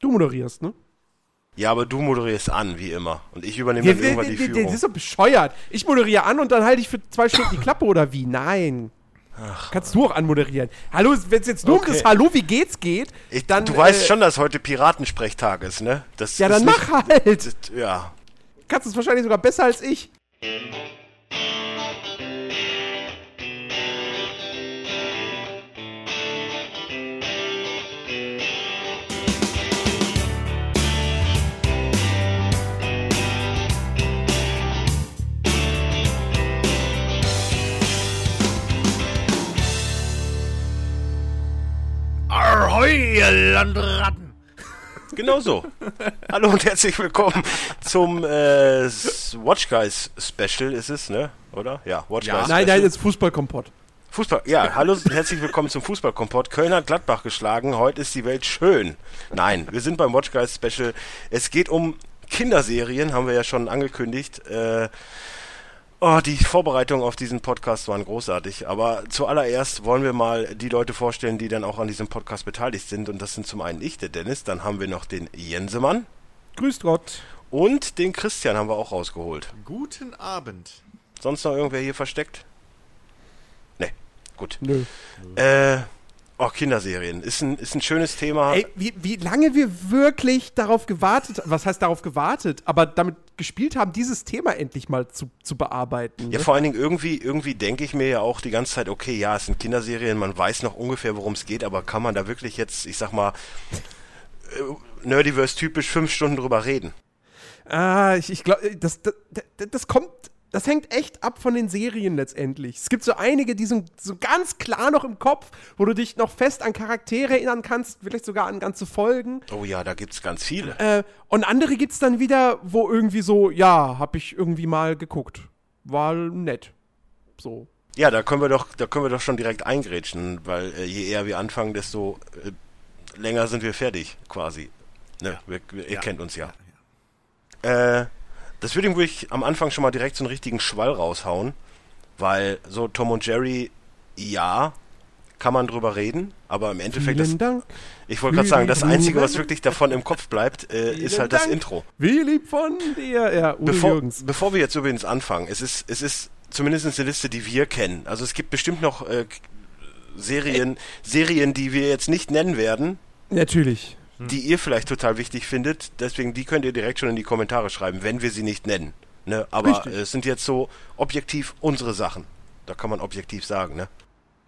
Du moderierst, ne? Ja, aber du moderierst an, wie immer. Und ich übernehme dann irgendwann die Führung. Das ist doch bescheuert. Ich moderiere an und dann halte ich für zwei Stunden die Klappe oder wie? Nein. Ach. Kannst du auch anmoderieren. Hallo, wenn es jetzt nur okay. um das Hallo, wie geht's geht, ich, dann. Du äh, weißt schon, dass heute Piratensprechtag ist, ne? Das ja, dann mach halt. Das, ja. Kannst es wahrscheinlich sogar besser als ich. Ihr Landratten. Genau so. Hallo und herzlich willkommen zum äh, Watch Guys Special ist es, ne? Oder? Ja, Watch ja. Guys Nein, Special. nein, jetzt Fußballkompott. Fußball, ja, hallo und herzlich willkommen zum Fußballkompott. Köln hat Gladbach geschlagen, heute ist die Welt schön. Nein, wir sind beim Watch Guys Special. Es geht um Kinderserien, haben wir ja schon angekündigt. Äh, Oh, die Vorbereitungen auf diesen Podcast waren großartig. Aber zuallererst wollen wir mal die Leute vorstellen, die dann auch an diesem Podcast beteiligt sind. Und das sind zum einen ich, der Dennis. Dann haben wir noch den Jensemann. Grüßt Gott. Und den Christian haben wir auch rausgeholt. Guten Abend. Sonst noch irgendwer hier versteckt? Nee, gut. Nö. Äh, Oh, Kinderserien. Ist ein, ist ein schönes Thema. Ey, wie, wie lange wir wirklich darauf gewartet, was heißt darauf gewartet, aber damit gespielt haben, dieses Thema endlich mal zu, zu bearbeiten. Ja, ne? vor allen Dingen irgendwie, irgendwie denke ich mir ja auch die ganze Zeit, okay, ja, es sind Kinderserien, man weiß noch ungefähr, worum es geht, aber kann man da wirklich jetzt, ich sag mal, äh, Nerdiverse typisch fünf Stunden drüber reden? Ah, ich, ich glaube, das, das, das kommt das hängt echt ab von den Serien letztendlich. Es gibt so einige, die sind so ganz klar noch im Kopf, wo du dich noch fest an Charaktere erinnern kannst, vielleicht sogar an ganze Folgen. Oh ja, da gibt es ganz viele. Äh, und andere gibt es dann wieder, wo irgendwie so, ja, hab ich irgendwie mal geguckt. War nett. So. Ja, da können wir doch, da können wir doch schon direkt eingrätschen, weil äh, je eher wir anfangen, desto äh, länger sind wir fertig, quasi. Ne, ja. wir, wir, ihr ja. kennt uns ja. ja. Äh, das würde ihm wirklich am Anfang schon mal direkt so einen richtigen Schwall raushauen, weil so Tom und Jerry, ja, kann man drüber reden, aber im Endeffekt, das, ich wollte gerade sagen, das Einzige, was wirklich davon im Kopf bleibt, äh, ist halt Dank. das Intro. Wie lieb von dir, ja, Uwe bevor, Jürgens. bevor wir jetzt übrigens anfangen, es ist, es ist zumindest eine Liste, die wir kennen. Also es gibt bestimmt noch äh, Serien, Serien, die wir jetzt nicht nennen werden. Natürlich. Hm. die ihr vielleicht total wichtig findet. Deswegen, die könnt ihr direkt schon in die Kommentare schreiben, wenn wir sie nicht nennen. Ne? Aber äh, es sind jetzt so objektiv unsere Sachen. Da kann man objektiv sagen, ne?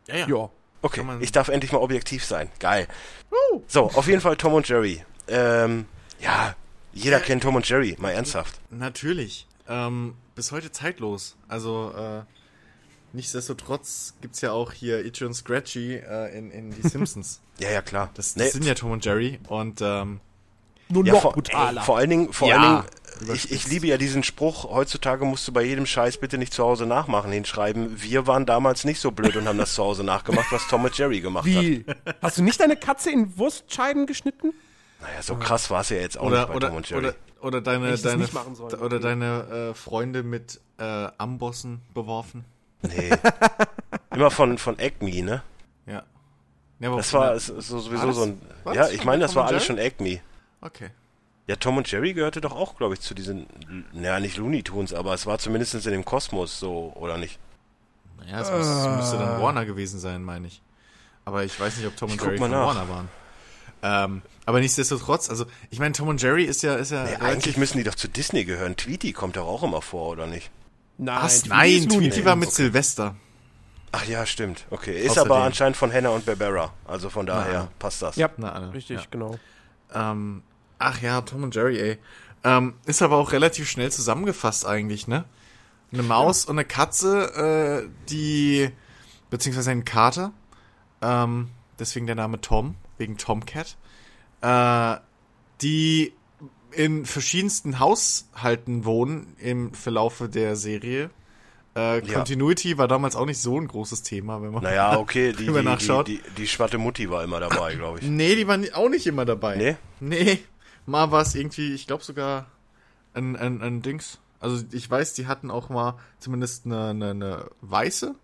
Ja, ja. ja. Okay, ich darf endlich mal objektiv sein. Geil. Uh. So, auf jeden Fall Tom und Jerry. Ähm, ja, jeder äh, kennt Tom und Jerry, mal ernsthaft. Natürlich. Ähm, bis heute zeitlos. Also, äh, Nichtsdestotrotz gibt es ja auch hier Itchy und Scratchy äh, in, in Die Simpsons. ja, ja, klar. Das, das nee. sind ja Tom und Jerry und ähm, nur ja, noch vor, brutaler. Ey, vor allen Dingen, vor ja, allen Dingen, ich, ich liebe ja diesen Spruch, heutzutage musst du bei jedem Scheiß bitte nicht zu Hause nachmachen hinschreiben. Wir waren damals nicht so blöd und haben das zu Hause nachgemacht, was Tom und Jerry gemacht Wie? hat. Hast du nicht deine Katze in Wurstscheiben geschnitten? Naja, so krass war es ja jetzt auch oder, nicht bei oder, Tom und Jerry. Oder, oder deine, deine, oder deine äh, Freunde mit äh, Ambossen beworfen? Nee. Immer von, von Acme, ne? Ja. ja das war so, sowieso war so ein. Was? Ja, ich meine, das war alles schon Acme. Okay. Ja, Tom und Jerry gehörte doch auch, glaube ich, zu diesen, naja, nicht Looney Tunes, aber es war zumindest in dem Kosmos so, oder nicht? Naja, es uh. müsste dann Warner gewesen sein, meine ich. Aber ich weiß nicht, ob Tom und Jerry von nach. Warner waren. Ähm, aber nichtsdestotrotz, also ich meine, Tom und Jerry ist ja, ist ja. Nee, eigentlich müssen die doch zu Disney gehören. Tweety kommt doch auch immer vor, oder nicht? Nein, Was? Nein, Tweety war mit okay. Silvester. Ach ja, stimmt. Okay, ist Außerdem. aber anscheinend von Hannah und Barbera. Also von daher Na, passt das. Ja, Na, richtig, ja. genau. Ähm, ach ja, Tom und Jerry, ey. Ähm, ist aber auch relativ schnell zusammengefasst eigentlich, ne? Eine Maus ja. und eine Katze, äh, die, beziehungsweise ein Kater, ähm, deswegen der Name Tom, wegen Tomcat, äh, die in verschiedensten Haushalten wohnen im Verlaufe der Serie. Äh, ja. Continuity war damals auch nicht so ein großes Thema, wenn man Naja, okay, die, die, nachschaut. Die, die, die schwatte Mutti war immer dabei, glaube ich. Nee, die war auch nicht immer dabei. Nee? Nee. Mal war es irgendwie, ich glaube sogar ein, ein, ein Dings. Also ich weiß, die hatten auch mal zumindest eine, eine, eine weiße.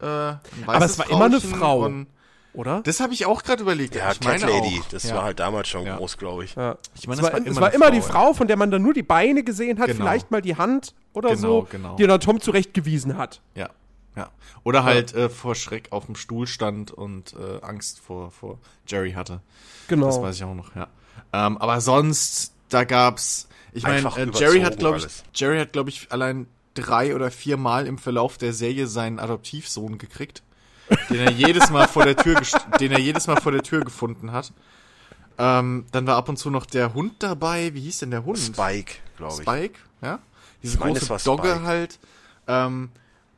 Äh, ein Aber es war immer eine Frau. Und, oder? Das habe ich auch gerade überlegt. Ja, ich Cat meine Lady, auch. das ja. war halt damals schon Ja. groß, glaube ich. Ja. Ich meine, es das war, war es immer war eine immer die Frau, Frau, von der man dann nur die Beine gesehen hat, Genau. vielleicht mal die Hand oder Genau, so, genau. die dann Tom zurechtgewiesen hat. Ja, ja. Oder halt äh, vor Schreck auf dem Stuhl stand und äh, Angst vor, vor Jerry hatte. Genau. Das weiß ich auch noch, ja. Ähm, aber sonst, da gab's, ich meine, äh, Jerry hat, glaube ich. Jerry hat, glaube ich, allein drei oder vier Mal im Verlauf der Serie seinen Adoptivsohn gekriegt, den er jedes Mal vor der Tür, den er jedes Mal vor der Tür gefunden hat. Ähm, dann war ab und zu noch der Hund dabei. Wie hieß denn der Hund? Spike, glaube ich. Spike, ja. Diese Ich meine, große Dogge Spike. halt, ähm,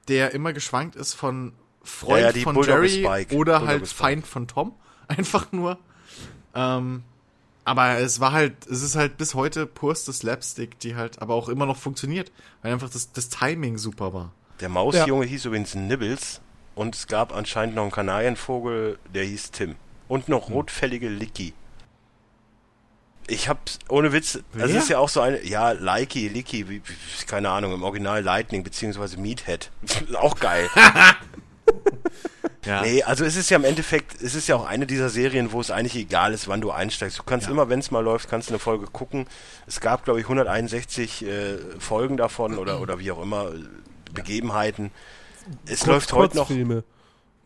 der immer geschwankt ist von Freund Ja, ja, die von Bulldogge Jerry Spike. oder Bulldogge halt. Feind von Tom. Einfach nur. Ähm, aber es war halt, es ist halt bis heute purste Slapstick, die halt aber auch immer noch funktioniert, weil einfach das, das Timing super war. Der Mausjunge hieß übrigens Nibbles und es gab anscheinend noch einen Kanarienvogel, der hieß Tim. Und noch Hm. rotfällige Licky. Ich hab's, ohne Witz, also Wer? es ist ja auch so eine, ja, Likey, Licky, wie, keine Ahnung, im Original Lightning beziehungsweise Meathead. auch geil. Ja. Nee, also es ist ja im Endeffekt, es ist ja auch eine dieser Serien, wo es eigentlich egal ist, wann du einsteigst. Du kannst Ja. immer, wenn es mal läuft, kannst du eine Folge gucken. Es gab, glaube ich, 161 äh, Folgen davon oder, oder wie auch immer, äh, Begebenheiten. Es läuft heute noch, Kurzfilme.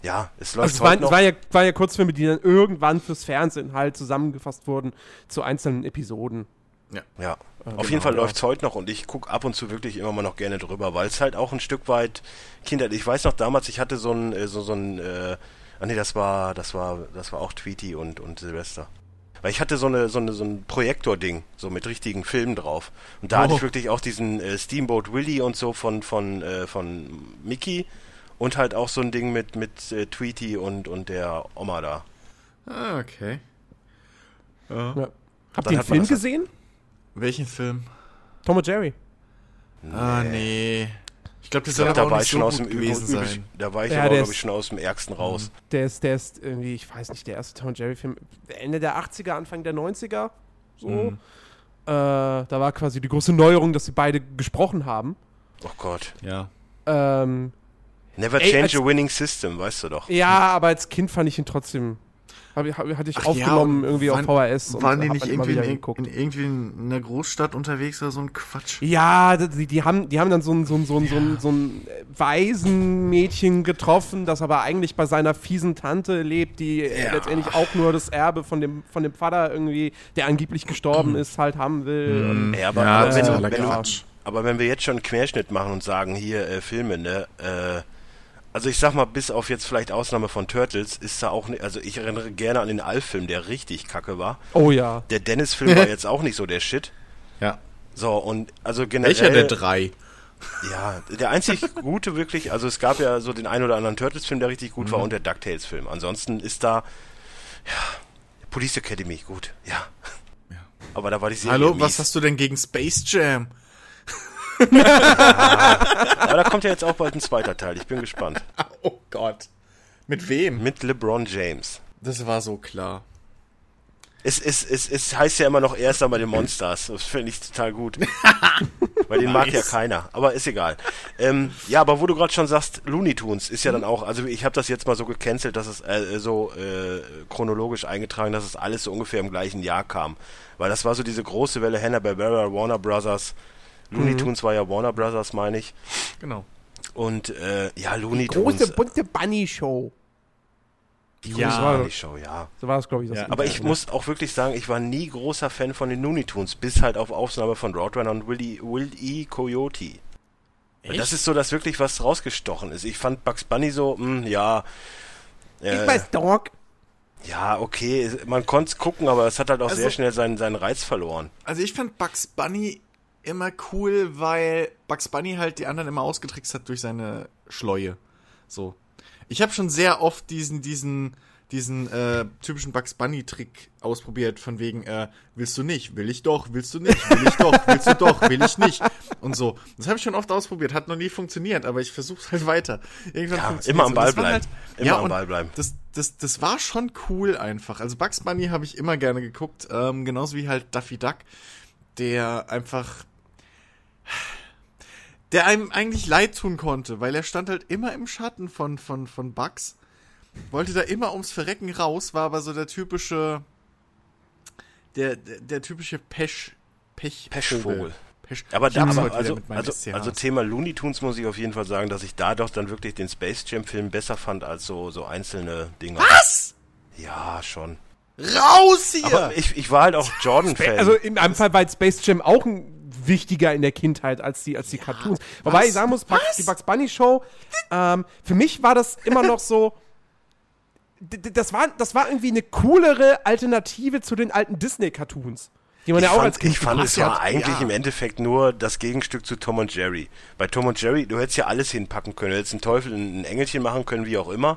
ja, es Also läuft es, waren, heute es noch. war ja, war ja Kurzfilme, die dann irgendwann fürs Fernsehen halt zusammengefasst wurden zu einzelnen Episoden. Ja, genau, auf jeden Fall ja. läuft's heute noch und ich guck ab und zu wirklich immer mal noch gerne drüber, weil es halt auch ein Stück weit Kinder. Ich weiß noch damals, ich hatte so ein, äh, so, so ein, äh, ah nee, das war, das war, das war auch Tweety und, und Silvester. Weil ich hatte so eine, so eine, so ein Projektor-Ding, so mit richtigen Filmen drauf. Und da hatte Oh. ich wirklich auch diesen äh, Steamboat Willie und so von, von, äh, von Mickey und halt auch so ein Ding mit, mit äh, Tweety und, und der Oma da. Ah, okay. Ja. Ja. Habt ihr den Film halt- gesehen? Welchen Film? Tom und Jerry. Ah, nee. Ich glaube, das aber da war nicht ich so schon gut aus dem gewesen sein. Da war ich Ja, aber, glaube ich, schon aus dem Ärgsten raus. Der ist, der ist irgendwie, ich weiß nicht, der erste Tom Jerry-Film, Ende der 80er, Anfang der 90er. So. Mhm. Äh, da war quasi die große Neuerung, dass sie beide gesprochen haben. Oh Gott. Ja. Ähm, Never Ey, change als- a winning system, weißt du doch. ja, aber als Kind fand ich ihn trotzdem. Hab, ich- hab, hatte ich Ach aufgenommen ja, irgendwie waren- auf VHS. Waren die nicht dann immer irgendwie in, in, geguckt. in, irgendwie in einer Großstadt unterwegs oder so ein Quatsch? Ja, die, die, haben, die haben dann so ein, so ein, so ein, so ein, so ein äh, Waisenmädchen getroffen, das aber eigentlich bei seiner fiesen Tante lebt, die äh, Ja. letztendlich auch nur das Erbe von dem, von dem Vater irgendwie, der angeblich gestorben ist, halt haben will. Und, Ja, aber, Ja, wenn, wenn, aber wenn wir jetzt schon einen Querschnitt machen und sagen, hier äh, Filme, ne, äh, also ich sag mal, bis auf jetzt vielleicht Ausnahme von Turtles, ist da auch, nicht, also ich erinnere gerne an den Alf-Film, der richtig kacke war. oh ja. Der Dennis-Film war jetzt auch nicht so der Shit. Ja. So, und also generell. Welcher der drei? Ja, der einzig gute wirklich, also es gab ja so den ein oder anderen Turtles-Film, der richtig gut war und der DuckTales-Film. Ansonsten ist da, ja, Police Academy, gut, ja. Ja. Aber da war die Serie Hallo, mies. was hast du denn gegen Space Jam? Aber da kommt ja jetzt auch bald ein zweiter Teil, ich bin gespannt. Oh Gott. Mit wem? Mit LeBron James. Das war so klar. Es, es, es, es heißt ja immer noch erst einmal den Monsters. Das finde ich total gut. Weil den mag ja Nice. keiner. Aber ist egal. Ähm, ja, aber wo du gerade schon sagst, Looney Tunes ist ja dann auch, also ich habe das jetzt mal so gecancelt, dass es äh, so äh, chronologisch eingetragen, dass es alles so ungefähr im gleichen Jahr kam. Weil das war so diese große Welle Hanna-Barbera, Warner Brothers. Looney Tunes war ja Warner Brothers, meine ich. Genau. Und äh, ja, Looney Große Tunes. bunte Bunny-Show. Die Ja. große Bunny Show, ja. So war es, glaube ich. Das Ja, Aber ich muss auch wirklich sagen, ich war nie großer Fan von den Looney Tunes, bis halt auf Aufnahme von Roadrunner und Willy, Will E. Coyote. Weil Das ist so, dass wirklich was rausgestochen ist. Ich fand Bugs Bunny so, mh, ja, Ich äh, weiß, Dog. ja, okay, man konnte es gucken, aber es hat halt auch Also- sehr schnell seinen, seinen Reiz verloren. Also ich fand Bugs Bunny immer cool, weil Bugs Bunny halt die anderen immer ausgetrickst hat durch seine Schleue. So. Ich habe schon sehr oft diesen, diesen, diesen äh, typischen Bugs Bunny-Trick ausprobiert, von wegen, äh, willst du nicht, will ich doch, willst du nicht, will ich doch, willst du doch, will ich nicht. Und so. Das habe ich schon oft ausprobiert, hat noch nie funktioniert, aber ich versuche halt weiter. Irgendwann Ja, immer am Ball bleiben. Immer ja, am Ball bleiben. Das, das, das war schon cool einfach. Also Bugs Bunny habe ich immer gerne geguckt, ähm, genauso wie halt Daffy Duck, der einfach der einem eigentlich leid tun konnte, weil er stand halt immer im Schatten von, von, von Bugs. wollte da immer ums Verrecken raus, war aber so der typische, der, der, der typische Pech, Pech, Pechvogel. Pech. Aber da, muss aber also, also, also Thema Looney Tunes muss ich auf jeden Fall sagen, dass ich da doch dann wirklich den Space Jam Film besser fand als so, so einzelne Dinge. Was? Ja, schon. Raus hier! Aber ich, ich war halt auch Jordan-Fan. Also in einem Fall war jetzt Space Jam auch ein wichtiger in der Kindheit als die, als die Cartoons. Wobei ich sagen muss, Bugs, Was? die Bugs Bunny Show, ähm, für mich war das immer noch so. Das war, das war irgendwie eine coolere Alternative zu den alten Disney-Cartoons. Die man ich ja auch fand, als Kind ich fand es war hat. eigentlich Ja. im Endeffekt nur das Gegenstück zu Tom und Jerry. Bei Tom und Jerry, du hättest ja alles hinpacken können. Du hättest einen Teufel, ein Engelchen machen können, wie auch immer.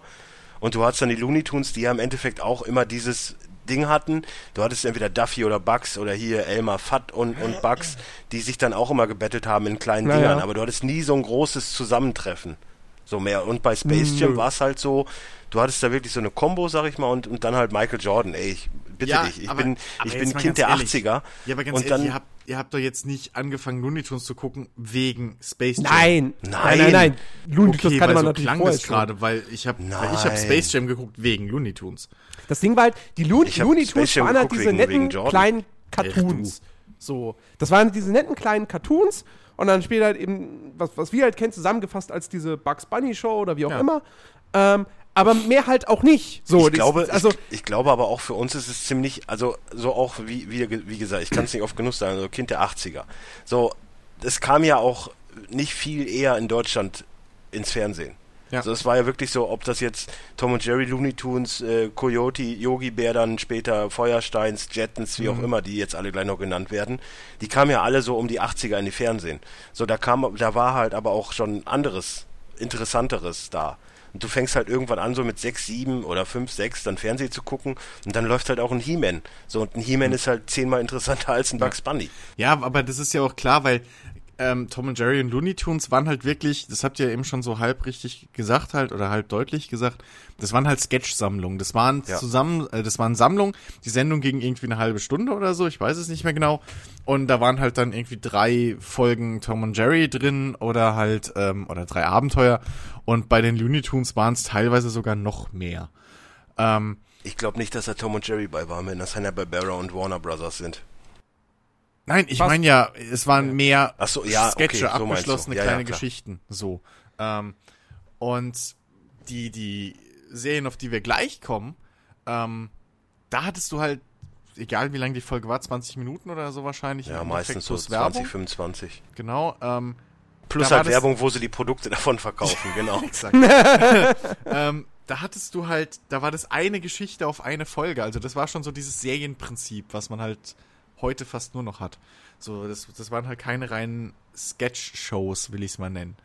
Und du hattest dann die Looney Tunes, die ja im Endeffekt auch immer dieses Ding hatten. Du hattest entweder Duffy oder Bugs oder hier Elmer Fudd und, und Bugs, die sich dann auch immer gebettelt haben in kleinen Na Dingern. Aber du hattest nie so ein großes Zusammentreffen. So mehr. Und bei Space Jam war es halt so, du hattest da wirklich so eine Combo, sag ich mal, und, und dann halt Michael Jordan. Ey, ich bitte Ja, dich, ich aber- bin, aber ich bin Kind der ehrlich. 80er. Ja, aber ganz und ehrlich, dann, ihr, habt, ihr habt doch jetzt nicht angefangen, Looney Tunes zu gucken wegen Space Jam. Nein, Nein. nein, nein. Looney Okay, Tunes weil kannte man so natürlich klang das gerade, weil ich habe ich. Space Jam geguckt wegen Looney Tunes. Das Ding war halt, die Loon Ich Looney Tunes waren halt diese netten kleinen Cartoons. So. Das waren diese netten kleinen Cartoons und dann später halt eben, was, was wir halt kennen, zusammengefasst als diese Bugs Bunny Show oder wie auch Ja. immer. Ähm, aber mehr halt auch nicht. So, ich das- glaube, also, ich, ich glaube aber auch für uns ist es ziemlich, also so auch wie, wie, wie gesagt, ich kann es nicht oft genug sagen, so Kind der 80er. So, es kam ja auch nicht viel eher in Deutschland ins Fernsehen. Ja. Also es war ja wirklich so, ob das jetzt Tom und Jerry, Looney Tunes, äh, Coyote, Yogi Bär, dann später Feuersteins, Jettens, wie auch immer, die jetzt alle gleich noch genannt werden, die kamen ja alle so um die 80er in die Fernsehen. So, da kam, da war halt aber auch schon anderes, interessanteres da. Und du fängst halt irgendwann an, so mit sechs, sieben oder fünf, sechs dann Fernsehen zu gucken und dann läuft halt auch ein He-Man. So, und ein He-Man ist halt zehnmal interessanter als ein Bugs Bunny. Ja, aber das ist ja auch klar, weil ähm, Tom und Jerry und Looney Tunes waren halt wirklich, das habt ihr eben schon so halb richtig gesagt halt oder halb deutlich gesagt, das waren halt Sketch-Sammlungen. Das waren Ja. zusammen, äh, das waren Sammlungen. Die Sendung ging irgendwie eine halbe Stunde oder so, ich weiß es nicht mehr genau. Und da waren halt dann irgendwie drei Folgen Tom und Jerry drin oder halt, ähm, oder drei Abenteuer. Und bei den Looney Tunes waren es teilweise sogar noch mehr. Ähm, Ich glaube nicht, dass da Tom und Jerry bei waren, wenn das Hanna-Barbera und Warner Brothers sind. Nein, ich meine ja, es waren mehr Ach so, ja, okay, Sketche, du. abgeschlossene Ja, ja, kleine klar. Geschichten. So. Ähm, und die, die Serien, auf die wir gleich kommen, ähm, da hattest du halt, egal wie lang die Folge war, 20 Minuten oder so wahrscheinlich. Ja, meistens so plus 20, Werbung. 25. Genau. Ähm, Plus halt Werbung, wo sie die Produkte davon verkaufen, genau. Exakt. ähm, da hattest du halt, da war das eine Geschichte auf eine Folge. Also das war schon so dieses Serienprinzip, was man halt heute fast nur noch hat. So, das, das waren halt keine reinen Sketch-Shows, will ich es mal nennen.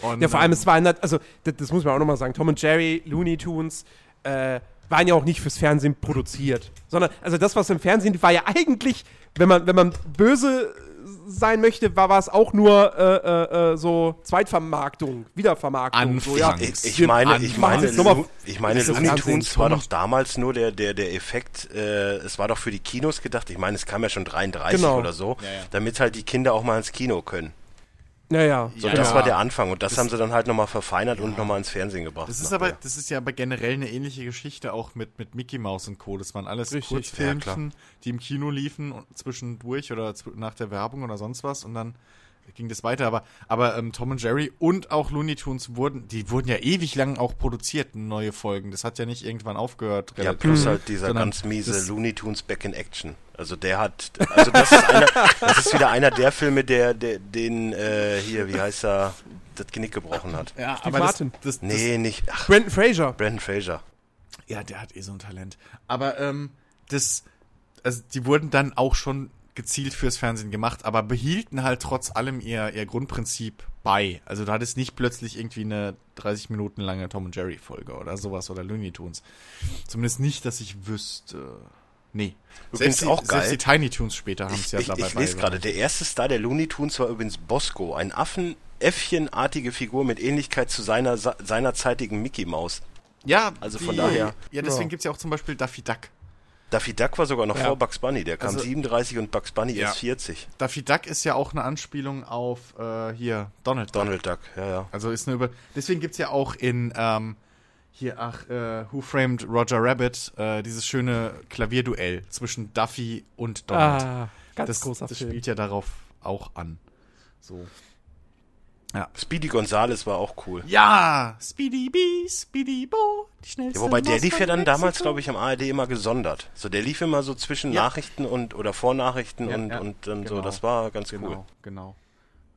Und, ja, vor allem, ähm, es war, nat- also, das, das muss man auch nochmal sagen, Tom und Jerry, Looney Tunes, äh, waren ja auch nicht fürs Fernsehen produziert. Sondern, also das, was im Fernsehen war ja eigentlich, wenn man, wenn man böse sein möchte, war, war es auch nur äh, äh, äh, so Zweitvermarktung, Wiedervermarktung. So, ja. Anfangs. Ich, ich meine, ich meine, Anfangs. Ich meine, Looney Tunes war doch damals nur der, der, der Effekt, äh, es war doch für die Kinos gedacht, ich meine, es kam ja schon 33 Genau. oder so, Ja, ja. damit halt die Kinder auch mal ins Kino können. Naja. So, Ja, das ja. war der Anfang und das, haben sie dann halt nochmal verfeinert und nochmal ins Fernsehen gebracht. Das ist aber, das ist ja aber generell eine ähnliche Geschichte auch mit, mit Mickey Mouse und Co. Das waren alles Richtig. Kurzfilmchen, die im Kino liefen und zwischendurch oder zw- nach der Werbung oder sonst was und dann ging das weiter. Aber, aber ähm, Tom und Jerry und auch Looney Tunes wurden, die wurden ja ewig lang auch produziert, neue Folgen. Das hat ja nicht irgendwann aufgehört. Ja, plus halt dieser ganz miese das- Looney Tunes Back in Action. Also der hat, also das ist einer, das ist wieder einer der Filme, der, der den äh, hier, wie heißt er, das Genick gebrochen hat. Ja, Steve aber Martin. Das, das, Nee, nicht, ach, Brandon Fraser. Brandon Fraser. das, ja, der hat eh so ein Talent. Aber ähm, das, also die wurden dann auch schon gezielt fürs Fernsehen gemacht, aber behielten halt trotz allem ihr, ihr Grundprinzip bei. Also du hattest nicht plötzlich irgendwie eine 30 Minuten lange Tom und Jerry Folge oder sowas oder Looney Tunes. Zumindest nicht, dass ich wüsste. Nee. Übrigens die, auch geil. Selbst die Tiny Tunes später haben es ja ich, dabei ich lese gerade, der erste Star der Looney Tunes war übrigens Bosco, ein Affen, Äffchenartige Figur mit Ähnlichkeit zu seiner seinerzeitigen Mickey Maus. Ja, Also von daher- Ja, deswegen Ja. gibt's ja auch zum Beispiel Daffy Duck. Daffy Duck war sogar noch Ja. vor Bugs Bunny, der kam Also- 37 und Bugs Bunny Ja. erst 40. Daffy Duck ist ja auch eine Anspielung auf äh, hier Donald Duck. Donald Duck, ja, ja. Also ist eine über. Deswegen gibt's ja auch in ähm, hier, ach, äh, Who Framed Roger Rabbit, äh, dieses schöne Klavierduell zwischen Duffy und Donald. Ah, ganz das, großer das Film. spielt ja darauf auch an. So. Speedy Gonzales war auch cool. Ja, Speedy Bee, Speedy Bo, Ja, wobei der lief ja dann damals, glaube ich, am ARD immer gesondert. So, der lief immer so zwischen Ja. Nachrichten und oder Vornachrichten Ja, und, ja, und dann so. genau. Das war ganz Genau, cool. genau.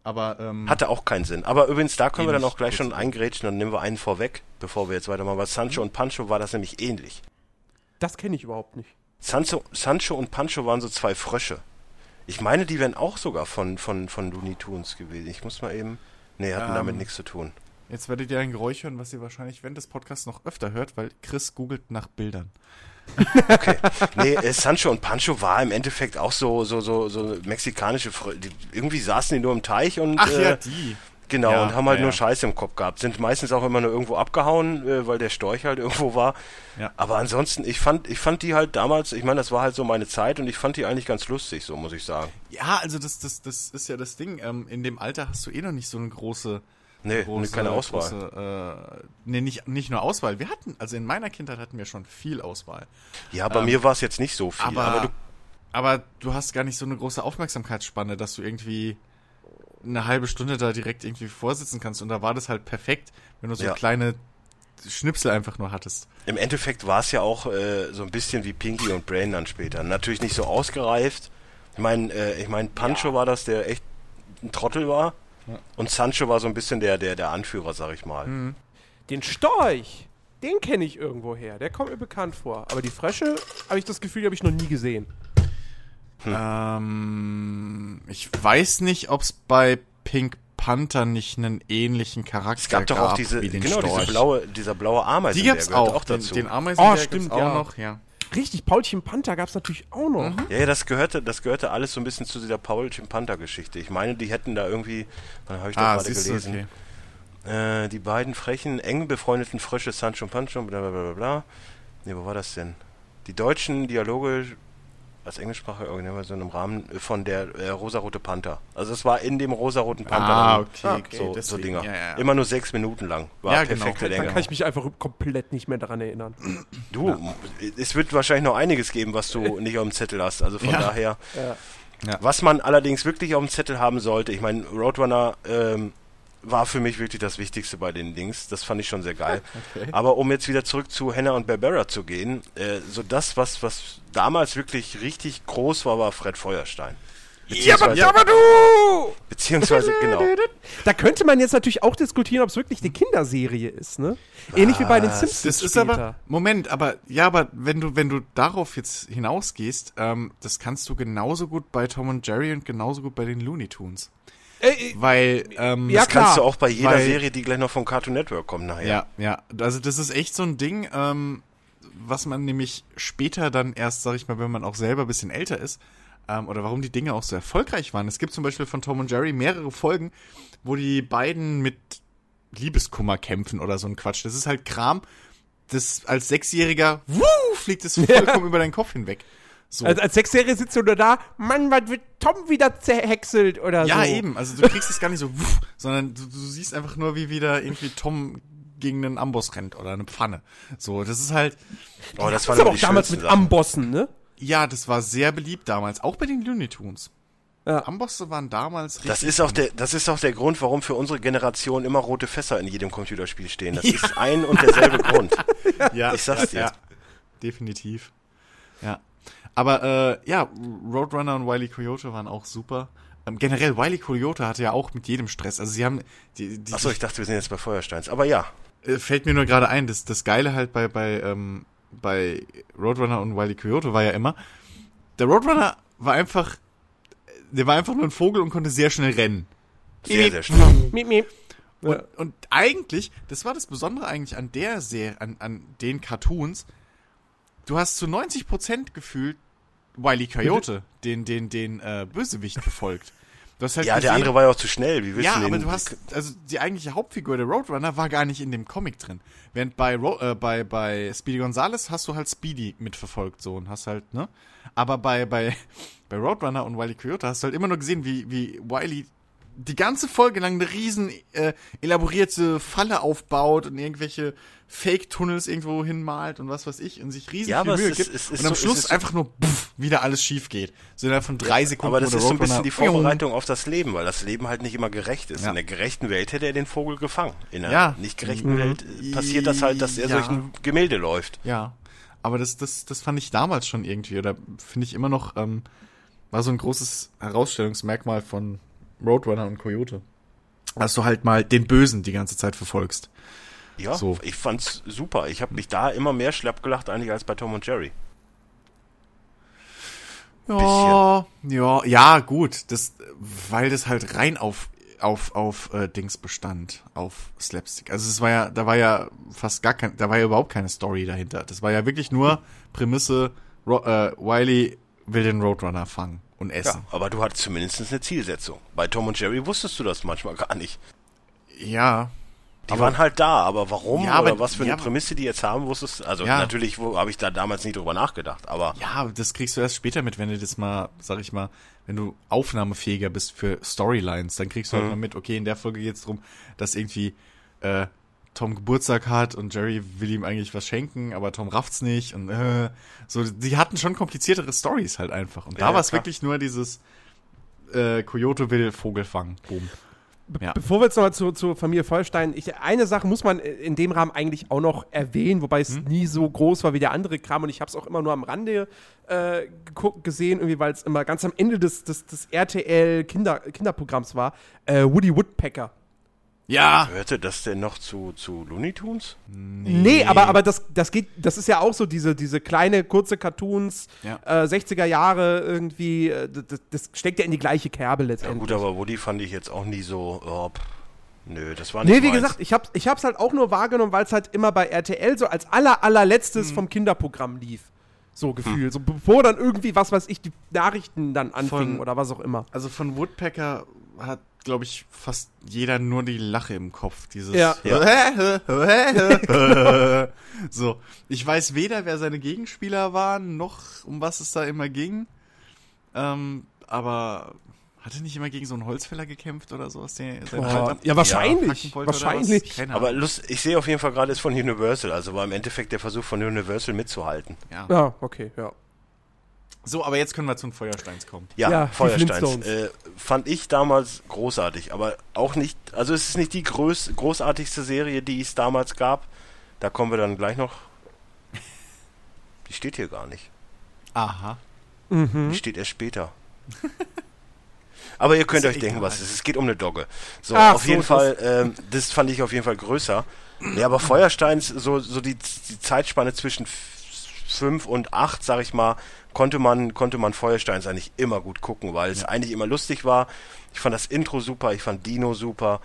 Aber, ähm, Hatte auch keinen Sinn. Aber übrigens, da können wir dann auch gleich schon eingrätschen und nehmen wir einen vorweg, bevor wir jetzt weitermachen. Bei Sancho und Pancho war das nämlich ähnlich. Das kenne ich überhaupt nicht. Sancho, Sancho und Pancho waren so zwei Frösche. Ich meine, die wären auch sogar von, von, von Looney Tunes gewesen. Ich muss mal eben. Nee, hatten Ähm, damit nichts zu tun. Jetzt werdet ihr ein Geräusch hören, was ihr wahrscheinlich während des Podcasts noch öfter hört, weil Chris googelt nach Bildern. Okay. Nee, äh, Sancho und Pancho war im Endeffekt auch so, so, so, so mexikanische Frö die, Irgendwie saßen die nur im Teich und. Ach äh, ja, die. Genau, Ja, und haben halt ja, nur. Scheiße im Kopf gehabt. Sind meistens auch immer nur irgendwo abgehauen, äh, weil der Storch halt irgendwo war. Ja. Aber ansonsten, ich fand, ich fand die halt damals, ich meine, das war halt so meine Zeit und ich fand die eigentlich ganz lustig, so muss ich sagen. Ja, also das, das, das ist ja das Ding. Ähm, in dem Alter hast du eh noch nicht so eine große. Nee, große keine Auswahl. Große, äh, nee, nicht, nicht nur Auswahl. Wir hatten, also in meiner Kindheit hatten wir schon viel Auswahl. Ja, bei Ähm, mir war es jetzt nicht so viel. Aber, Aber, aber, du, du, hast gar nicht so eine große Aufmerksamkeitsspanne, dass du irgendwie eine halbe Stunde da direkt irgendwie vorsitzen kannst. Und da war das halt perfekt, wenn du so Ja. kleine Schnipsel einfach nur hattest. im Endeffekt war es ja auch äh, so ein bisschen wie Pinky und Brain dann später. Natürlich nicht so ausgereift. Ich meine, äh, ich mein, Pancho war das, der echt ein Trottel war. Ja. Und Sancho war so ein bisschen der, der, der Anführer, sag ich mal. Mhm. Den Storch, den kenne ich irgendwo her. Der kommt mir bekannt vor. Aber die Frösche, habe ich das Gefühl, die habe ich noch nie gesehen. Ähm, ich weiß nicht, ob es bei Pink Panther nicht einen ähnlichen Charakter Es gab doch auch diese, wie den genau, diese Storch. blaue, dieser blaue Ameisen. Die gab's auch, den, dazu. den Ameisenbär Oh, gab's stimmt, auch ja. noch, ja. Richtig, Paulchen Panther gab es natürlich auch noch. Ja, ja, das gehörte, das gehörte alles so ein bisschen zu dieser Paulchen Panther Geschichte. Ich meine, die hätten da irgendwie, dann habe ich da Ah, gerade siehst du, gelesen, okay. äh, die beiden frechen, eng befreundeten Frösche Sancho und Pancho, bla bla bla bla bla. Nee, wo war das denn? Die deutschen Dialoge als Englischsprache irgendwann so im Rahmen von der äh, rosarote Panther. Also es war in dem rosaroten Panther. Ah, okay, okay, So, so deswegen, Dinger. ja, ja. Immer nur sechs Minuten lang. War Ja, genau. perfekte Dann Länge. kann ich mich einfach komplett nicht mehr daran erinnern. Du, es wird wahrscheinlich noch einiges geben, was du nicht auf dem Zettel hast. Also von Ja. daher. Ja. Ja. Was man allerdings wirklich auf dem Zettel haben sollte, ich meine, Roadrunner ähm, war für mich wirklich das Wichtigste bei den Dings. Das fand ich schon sehr geil. Okay. Aber um jetzt wieder zurück zu Hannah und Barbara zu gehen, äh, so das, was, was damals wirklich richtig groß war, war Fred Feuerstein. Beziehungsweise, du! beziehungsweise genau. Da könnte man jetzt natürlich auch diskutieren, ob es wirklich eine Kinderserie ist, ne? Ähnlich wie bei den Simpsons Das ist später. aber, Moment, aber, ja, aber wenn du, wenn du darauf jetzt hinausgehst, ähm, das kannst du genauso gut bei Tom und Jerry und genauso gut bei den Looney Tunes. Äh, Weil, ähm, Ja, Das kannst klar, du auch bei jeder weil- Serie, die gleich noch vom Cartoon Network kommt nachher. Ja, ja. Also das ist echt so ein Ding, ähm, was man nämlich später dann erst, sag ich mal, wenn man auch selber ein bisschen älter ist, ähm, oder warum die Dinge auch so erfolgreich waren. Es gibt zum Beispiel von Tom und Jerry mehrere Folgen, wo die beiden mit Liebeskummer kämpfen oder so ein Quatsch. Das ist halt Kram, das als Sechsjähriger, wuh, fliegt es vollkommen über deinen Kopf hinweg. So. als, als Sechsjährige sitzt du nur da, Mann, was wird Tom wieder zerhäckselt oder ja, so. eben. Also du kriegst es gar nicht so, wuff, sondern du, du siehst einfach nur, wie wieder irgendwie Tom gegen einen Amboss rennt oder eine Pfanne. So, das ist halt, Oh, das Das waren ist aber auch damals mit Ambossen, ne? Ja, das war sehr beliebt damals, auch bei den Looney Tunes. Ja. Ambosse waren damals Das ist auch der, das ist auch der Grund, warum für unsere Generation immer rote Fässer in jedem Computerspiel stehen. Das ist ein und derselbe Grund. ja, Ich sag's dir. Ja, definitiv. Ja. Aber äh, ja, Roadrunner und Wily Coyote waren auch super. Ähm, generell, Wily Coyote hatte ja auch mit jedem Stress. Also sie haben, die, die, Achso, ich dachte, wir sind jetzt bei Feuersteins. Aber ja, äh, fällt mir nur gerade ein, das, das Geile halt bei, bei, ähm, bei Roadrunner und Wily Coyote war ja immer, der Roadrunner war einfach, der war einfach nur ein Vogel und konnte sehr schnell rennen. sehr, sehr schnell. Miep, miep. Und, und eigentlich, das war das Besondere eigentlich an der Serie, an, an den Cartoons, du hast zu 90% gefühlt Wily Coyote, den, den, den äh, Bösewicht verfolgt. Du hast halt Ja, der gesehen- andere war ja auch zu schnell. Wie ja, aber du hast, also die eigentliche Hauptfigur, der Roadrunner, war gar nicht in dem Comic drin. Während bei, Ro äh, bei, bei Speedy Gonzales hast du halt Speedy mitverfolgt, so, und hast halt, ne? Aber bei, bei, bei Roadrunner und Wily Coyote hast du halt immer nur gesehen, wie, wie Wily die ganze Folge lang eine riesen äh, elaborierte Falle aufbaut und irgendwelche Fake-Tunnels irgendwo hinmalt und was weiß ich und sich riesig Ja, viel Mühe es gibt ist- ist und am so- Schluss ist einfach nur pff, wieder alles schief geht. So innerhalb von drei Sekunden. Aber das ist so ein bisschen die Vorbereitung auf das Leben, weil das Leben halt nicht immer gerecht ist. Ja. In der gerechten Welt hätte er den Vogel gefangen. In der Ja. nicht gerechten Welt äh, passiert das halt, dass er Ja. durch ein Gemälde läuft. Ja, aber das, das, das fand ich damals schon irgendwie, oder finde ich immer noch, ähm, war so ein großes Herausstellungsmerkmal von Roadrunner und Coyote. Dass du halt mal den Bösen die ganze Zeit verfolgst. Ja, So. ich fand's super. Ich habe mich da immer mehr schlapp gelacht eigentlich als bei Tom und Jerry. Ja, ja, ja, gut, das, weil das halt rein auf, auf, auf äh, Dings bestand, auf Slapstick. Also es war ja, da war ja fast gar kein, da war ja überhaupt keine Story dahinter. Das war ja wirklich nur Prämisse, Ro äh, Wiley will den Roadrunner fangen und Ja, essen. aber du hattest zumindest eine Zielsetzung. Bei Tom und Jerry wusstest du das manchmal gar nicht. Ja, Die Aber- waren halt da, aber warum Ja, aber- oder was für eine ja. Prämisse die jetzt haben, wusstest du. Also Ja. natürlich habe ich da damals nie drüber nachgedacht, aber Ja, das kriegst du erst später mit, wenn du das mal, sag ich mal, wenn du aufnahmefähiger bist für Storylines, dann kriegst du halt mal mit, okay, in der Folge geht's drum, dass irgendwie äh, Tom Geburtstag hat und Jerry will ihm eigentlich was schenken, aber Tom rafft's nicht und äh, so, die hatten schon kompliziertere Stories halt einfach. Und Ja, da war es wirklich nur dieses äh, Coyote will Vogel fangen. Boom. Ja. Bevor wir jetzt nochmal zu, zu Familie Vollstein, ich, eine Sache muss man in dem Rahmen eigentlich auch noch erwähnen, wobei es nie so groß war wie der andere Kram und ich habe es auch immer nur am Rande äh, gesehen, irgendwie, weil es immer ganz am Ende des, des, des RTL Kinder, Kinderprogramms war. Äh, Woody Woodpecker. Ja. hörte das denn noch zu, zu Looney Tunes? Nee, aber, aber das, das geht, das ist ja auch so diese, diese kleine, kurze Cartoons, Ja. äh, 60er Jahre irgendwie, äh, das, das steckt ja in die gleiche Kerbe Ja letztendlich. gut, aber Woody fand ich jetzt auch nie so, oh, pff, nö, das war nicht Nee, wie meins. gesagt, ich hab's, ich hab's halt auch nur wahrgenommen, weil es halt immer bei RTL so als aller, allerletztes vom Kinderprogramm lief. So gefühlt. So bevor dann irgendwie, was weiß ich, die Nachrichten dann anfingen Von- oder was auch immer. Also von Woodpecker hat, glaube ich, fast jeder nur die Lache im Kopf. Dieses Ja. so. Ich weiß weder, wer seine Gegenspieler waren, noch um was es da immer ging. Ähm, aber hat er nicht immer gegen so einen Holzfäller gekämpft oder sowas? Sein Halt ab- ja, wahrscheinlich. was? wahrscheinlich. Aber. Lust, ich sehe auf jeden Fall gerade, ist von Universal, also war im Endeffekt der Versuch von Universal mitzuhalten. Ja. Ja, okay, ja. So, aber jetzt können wir zu den Feuersteins kommen. Ja, Ja, Feuersteins. Äh, fand ich damals großartig, aber auch nicht, also es ist nicht die größ, großartigste Serie, die es damals gab. Da kommen wir dann gleich noch. Die steht hier gar nicht. Aha. Mhm. Die steht erst später. Aber ihr könnt euch denken, was es ist. Es geht um eine Dogge. So, Ach auf so, jeden Fall, ähm, das fand ich auf jeden Fall größer. Ja, aber Feuersteins, so, so die, die Zeitspanne zwischen f- fünf und acht, sag ich mal, konnte man, konnte man Feuersteins eigentlich immer gut gucken, weil es eigentlich immer lustig war. Ich fand das Intro super, ich fand Dino super.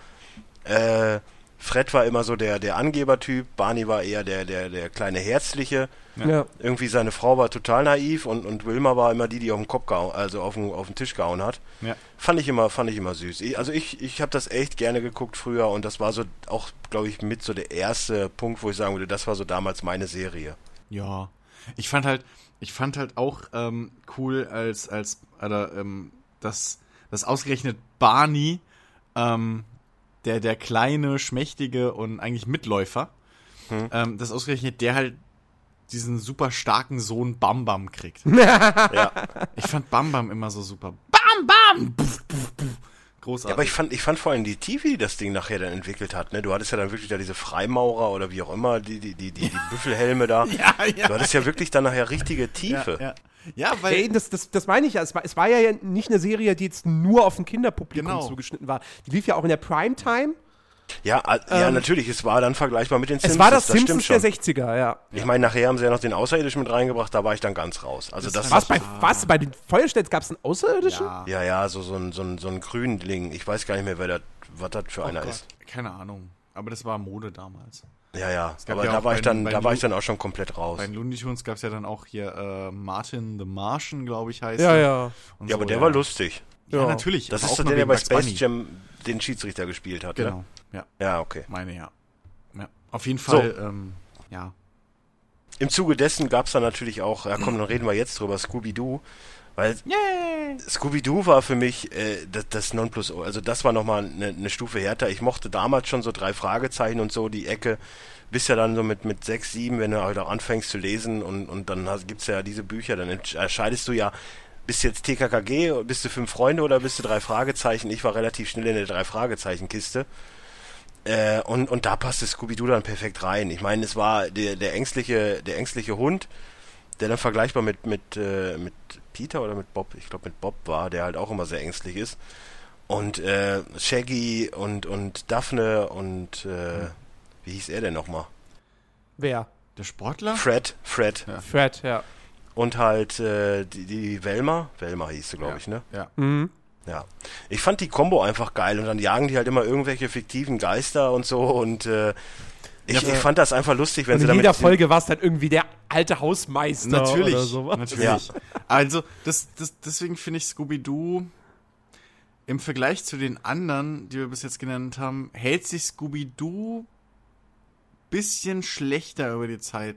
Äh, Fred war immer so der, der Angebertyp, Barney war eher der, der, der kleine Herzliche. Ja. Irgendwie seine Frau war total naiv und, und Wilma war immer die, die auf den Kopf gehauen, also auf den, auf den Tisch gehauen hat. Ja. Fand ich immer, fand ich immer süß. Ich, also ich, ich habe das echt gerne geguckt früher und das war so auch, glaube ich, mit so der erste Punkt, wo ich sagen würde, das war so damals meine Serie. Ja. Ich fand halt, ich fand halt auch ähm, cool, als, als, oder, ähm, dass, dass ausgerechnet Barney, ähm, der, der kleine, schmächtige und eigentlich Mitläufer, ähm, dass ausgerechnet der halt diesen super starken Sohn Bam Bam kriegt. Ja. Ich fand Bam Bam immer so super. Bam Bam! Puff, puff, puff. Großartig. Ja, aber ich fand, ich fand vor allem die Tiefe, die das Ding nachher dann entwickelt hat. Ne? Du hattest ja dann wirklich da diese Freimaurer oder wie auch immer, die, die, die, die, die Büffelhelme da. ja, ja. Du hattest ja wirklich dann nachher richtige Tiefe. ja. ja, weil. Ey, das, das, das meine ich ja. Es war, es war ja nicht eine Serie, die jetzt nur auf ein Kinderpublikum Genau. zugeschnitten war. Die lief ja auch in der Primetime. Ja, ja, Ähm, natürlich, es war dann vergleichbar mit den Simpsons. Es war das, stimmt Simpsons der 60er, ja. Ich meine, nachher haben sie ja noch den Außerirdischen mit reingebracht, da war ich dann ganz raus. Also das, Was bei, was, bei den Feuerstells gab es einen Außerirdischen? ja. Ja, ja, so, so ein, so ein, so ein Grünling. Ich weiß gar nicht mehr, wer das, was das für einer Oh Gott, ist. Keine Ahnung. Aber das war Mode damals. Ja, ja. Aber ja da war ich dann, da war ich dann auch schon komplett raus. Bei den Looney Tunes gab es ja dann auch hier äh, Martin the Martian, glaube ich, heißt Ja, er. ja. Und Ja, so, aber der war lustig. Ja, Ja. natürlich. Das ist auch so der, der bei Space Bunny. Jam den Schiedsrichter gespielt hat, Genau. ne? Ja, Ja, okay. meine ja. ja. Auf jeden Fall, ähm, ja. Im Zuge dessen gab es dann natürlich auch, ja komm, dann reden wir jetzt drüber, Scooby-Doo. Weil Scooby-Doo war für mich äh, das, das Nonplus, also das war nochmal eine, eine Stufe härter. Ich mochte damals schon so drei Fragezeichen und so, die Ecke, bis ja dann so mit, mit sechs, sieben, wenn du halt auch anfängst zu lesen und, und dann hast, gibt's ja diese Bücher, dann entscheidest du ja, bist du jetzt TKKG, bist du fünf Freunde oder bist du drei Fragezeichen? Ich war relativ schnell in der drei Fragezeichen-Kiste. Äh, und, und da passte Scooby-Doo dann perfekt rein. Ich meine, es war der, der ängstliche, der ängstliche Hund, der dann vergleichbar mit, mit, äh, mit Peter oder mit Bob, ich glaube mit Bob war, der halt auch immer sehr ängstlich ist. Und äh, Shaggy und, und Daphne und äh, wie hieß er denn nochmal? Wer? Der Sportler? Fred, Fred. Ja. Fred, ja. Und halt äh, die, die Velma, Velma hieß sie, glaube ja. ich, ne? Ja. Mhm. Ja. Ich fand die Combo einfach geil und dann jagen die halt immer irgendwelche fiktiven Geister und so und äh, ich, Ja, ich fand das einfach lustig, wenn Und sie in damit jeder Folge war es dann irgendwie der alte Hausmeister Natürlich, oder sowas. natürlich. Also, das, das, deswegen finde ich Scooby-Doo im Vergleich zu den anderen, die wir bis jetzt genannt haben, hält sich Scooby-Doo bisschen schlechter über die Zeit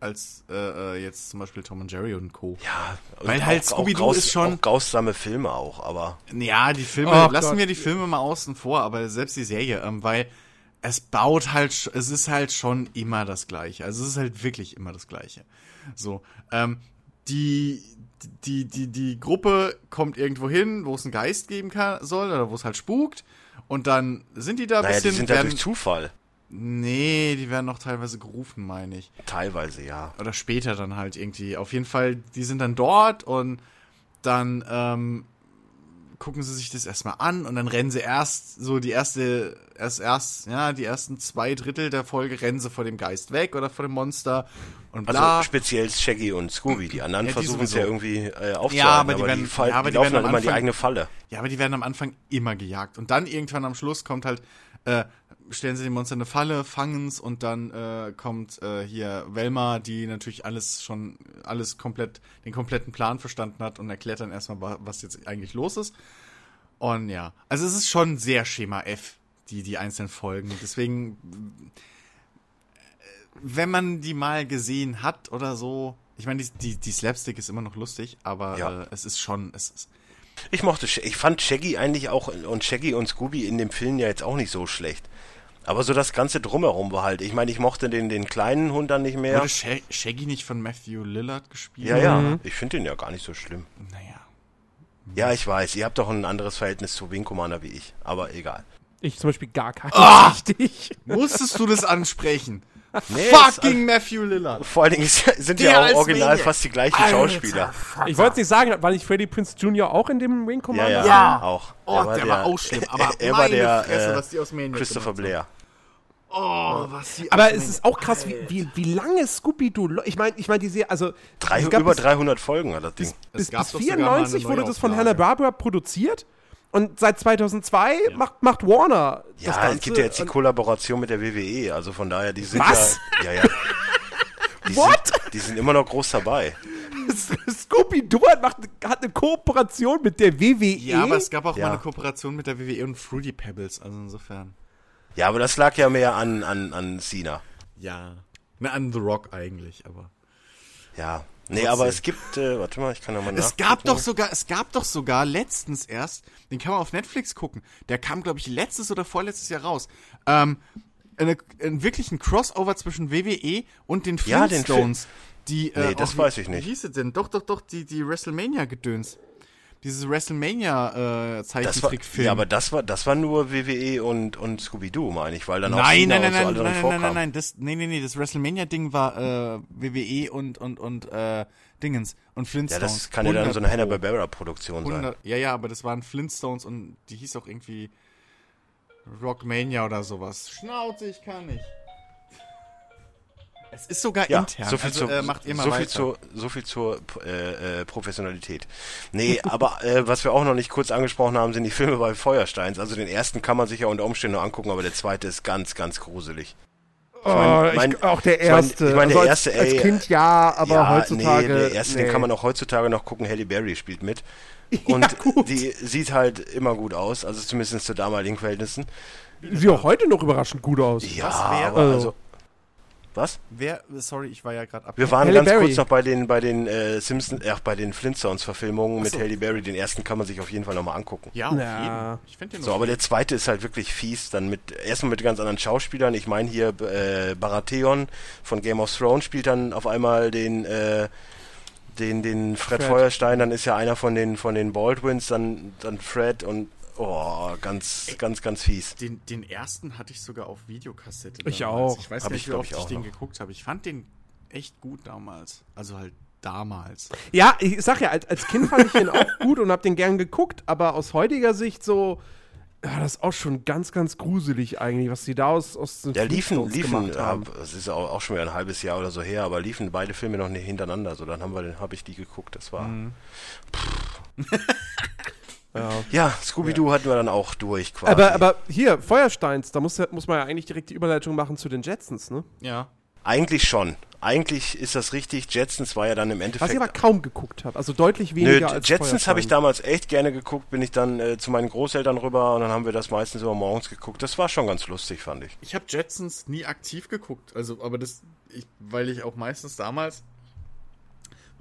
als äh, äh, jetzt zum Beispiel Tom und Jerry und Co. ja, und Weil halt auch- auch Scooby-Doo graus- ist schon- auch grausame Filme auch, aber Ja, die Filme, Oh lassen Gott. wir die Filme mal außen vor, aber selbst die Serie, ähm, weil es baut halt, es ist halt schon immer das Gleiche. Also es ist halt wirklich immer das Gleiche. So, ähm, die, die, die, die Gruppe kommt irgendwo hin, wo es einen Geist geben kann, soll, oder wo es halt spukt, und dann sind die da ein naja, die bisschen, sind ja werden, durch Zufall. nee, die werden noch teilweise gerufen, meine ich Teilweise, ja. oder später dann halt irgendwie. Auf jeden Fall, die sind dann dort und dann ähm, gucken sie sich das erstmal an und dann rennen sie erst so die erste, erst, erst, ja, die ersten zwei Drittel der Folge rennen sie vor dem Geist weg oder vor dem Monster und Also bla. speziell Shaggy und Scooby. Die anderen Ja, die versuchen es ja irgendwie äh, aufzuhalten, Ja, aber die die, werden- fall, ja, aber die die laufen dann immer die eigene Falle. Ja, aber die werden am Anfang immer gejagt. Und dann irgendwann am Schluss kommt halt, äh, stellen sie dem Monster eine Falle, fangen's und dann äh, kommt äh, hier Velma, die natürlich alles schon, alles komplett, den kompletten Plan verstanden hat und erklärt dann erstmal, wa- was jetzt eigentlich los ist. Und ja, also es ist schon sehr Schema F, die, die einzelnen Folgen. Deswegen, äh, wenn man die mal gesehen hat oder so, ich meine, die, die, die Slapstick ist immer noch lustig, aber Ja. äh, es ist schon, es ist, Ich mochte, ich fand Shaggy eigentlich auch und Shaggy und Scooby in dem Film ja jetzt auch nicht so schlecht. Aber so das ganze drumherum war halt. Ich meine, ich mochte den, den kleinen Hund dann nicht mehr. Wurde Sha Shaggy nicht von Matthew Lillard gespielt? Ja, ja. Ich finde den ja gar nicht so schlimm. Naja. Ja, ich weiß. Ihr habt doch ein anderes Verhältnis zu Wing Commander wie ich. Aber egal. Ich zum Beispiel gar keinen. Ah! Richtig. Musstest du das ansprechen? Nee, Fucking Matthew Lillard. Vor allen Dingen sind Der ja auch original Maniac. fast die gleichen Alter, Schauspieler. Ich wollte es nicht sagen, war nicht Freddy Prince Jr. auch in dem Wing Ja, Commander? ja, Ja. auch. Oh, Er der war auch schlimm, aber er, war der Fresse, äh, was die aus Maniac Christopher. Blair. Oh, was die Aber es ist auch krass, wie, wie, wie lange Scooby-Doo. Ich meine, ich mein, die Serie, also. Drei, es gab über bis, 300 Folgen hat das Ding. bis, bis eine 94 wurde das von. Hanna-Barbera produziert. Und seit 2002 macht, macht Warner das Ja, Ganze. es gibt ja jetzt die Kollaboration mit der WWE, also von daher, die sind Was? ja. Ja, ja. Die What? Sind, die sind immer noch groß dabei. Scooby-Doo hat, macht- hat eine Kooperation mit der WWE. Ja, aber es gab auch Ja. mal eine Kooperation mit der WWE und Fruity Pebbles, also insofern. Ja, aber das lag ja mehr an, an, an Cena. Ja. Na, an The Rock eigentlich, aber. Ja. Nee, aber es gibt, äh, warte mal, ich kann ja mal Es gab doch sogar, es gab doch sogar letztens erst, den kann man auf Netflix gucken. Der kam, glaube ich, letztes oder vorletztes Jahr raus. Ähm, eine, ein wirklich ein Crossover zwischen WWE und den Ja, den Flintstones. die, äh, Nee, das auch- weiß ich nicht. Wie hieß es denn? Doch, doch, doch, die, die WrestleMania-Gedöns. Dieses WrestleMania äh, Zeichentrickfilm. ja, aber das war, das war nur WWE und, und Scooby-Doo, meine ich, weil dann auch nein, nein, nein, so nein, nein, nein, nein, nein, das, nee, nee, nee, das WrestleMania-Ding war äh, WWE und, und, und, äh, Dingens und Ja, Flintstones. das kann ja dann so eine 100 Pro. Hanna-Barbera-Produktion sein. 100, ja, ja, aber das waren Flintstones und die hieß auch irgendwie Rockmania oder sowas. Schnauze, ich kann nicht. Es ist sogar Ja, intern. so viel, also, zur, äh, macht mal so viel weiter. zur, so viel zur äh, äh, Professionalität. Nee, aber äh, was wir auch noch nicht kurz angesprochen haben, sind die Filme bei Feuersteins. Also den ersten kann man sich ja unter Umständen nur angucken, aber der zweite ist ganz, ganz gruselig. Oh, ich mein- auch der ich erste. ich mein, der also erste, als, als Kind ja, aber ja, heutzutage. Nee, der erste, nee. den kann man auch heutzutage noch gucken. Halle Berry spielt mit. Und gut. die sieht halt immer gut aus, also zumindest zu damaligen Verhältnissen. Sieht auch heute noch überraschend gut aus. Ja, aber also, Was? Wer, sorry, ich war ja gerade ab. Wir waren Halle ganz Berry. kurz noch bei den bei den äh, Simpson, ach, bei den Flintstones-Verfilmungen mit so. Halle Berry. Den ersten kann man sich auf jeden Fall nochmal angucken. Ja, auf Ja. jeden. Ich finde den So, aber der zweite ist halt wirklich fies. Dann mit erstmal mit ganz anderen Schauspielern. Ich meine hier äh, Baratheon von Game of Thrones spielt dann auf einmal den äh, den den Fred, Fred. Feuerstein. Dann ist ja einer von den von den Baldwins. Dann dann Fred und oh ganz ganz ganz fies. Den, den ersten hatte ich sogar auf Videokassette. Ich damals. auch. Ich weiß Hab gar ich, nicht, wie oft ich, ich, den noch. geguckt habe. Ich fand den echt gut damals. Also halt damals. Ja, ich sag ja, als, als Kind fand ich den auch gut und hab den gern geguckt, aber aus heutiger Sicht so, ja, das ist auch schon ganz, ganz gruselig eigentlich, was die da aus, aus den Ja, liefen, liefen, haben. es ist auch, auch schon wieder ein halbes Jahr oder so her, aber liefen beide Filme noch nicht hintereinander. So, dann haben wir, habe ich die geguckt. Das war. Mhm. Ja. Ja, Scooby-Doo hatten wir dann auch durch quasi. Aber, aber hier, Feuersteins, da muss, ja- muss man ja eigentlich direkt die Überleitung machen zu den Jetsons, ne? Ja. Eigentlich schon. Eigentlich ist das richtig. Jetsons war ja dann im Was Endeffekt. ich aber kaum geguckt habe, also deutlich Nö, weniger als Jetsons habe ich damals echt gerne geguckt. Bin ich dann äh, zu meinen Großeltern rüber und dann haben wir das meistens immer morgens geguckt. Das war schon ganz lustig, fand ich. Ich habe Jetsons nie aktiv geguckt. Also, aber das, ich, weil ich auch meistens damals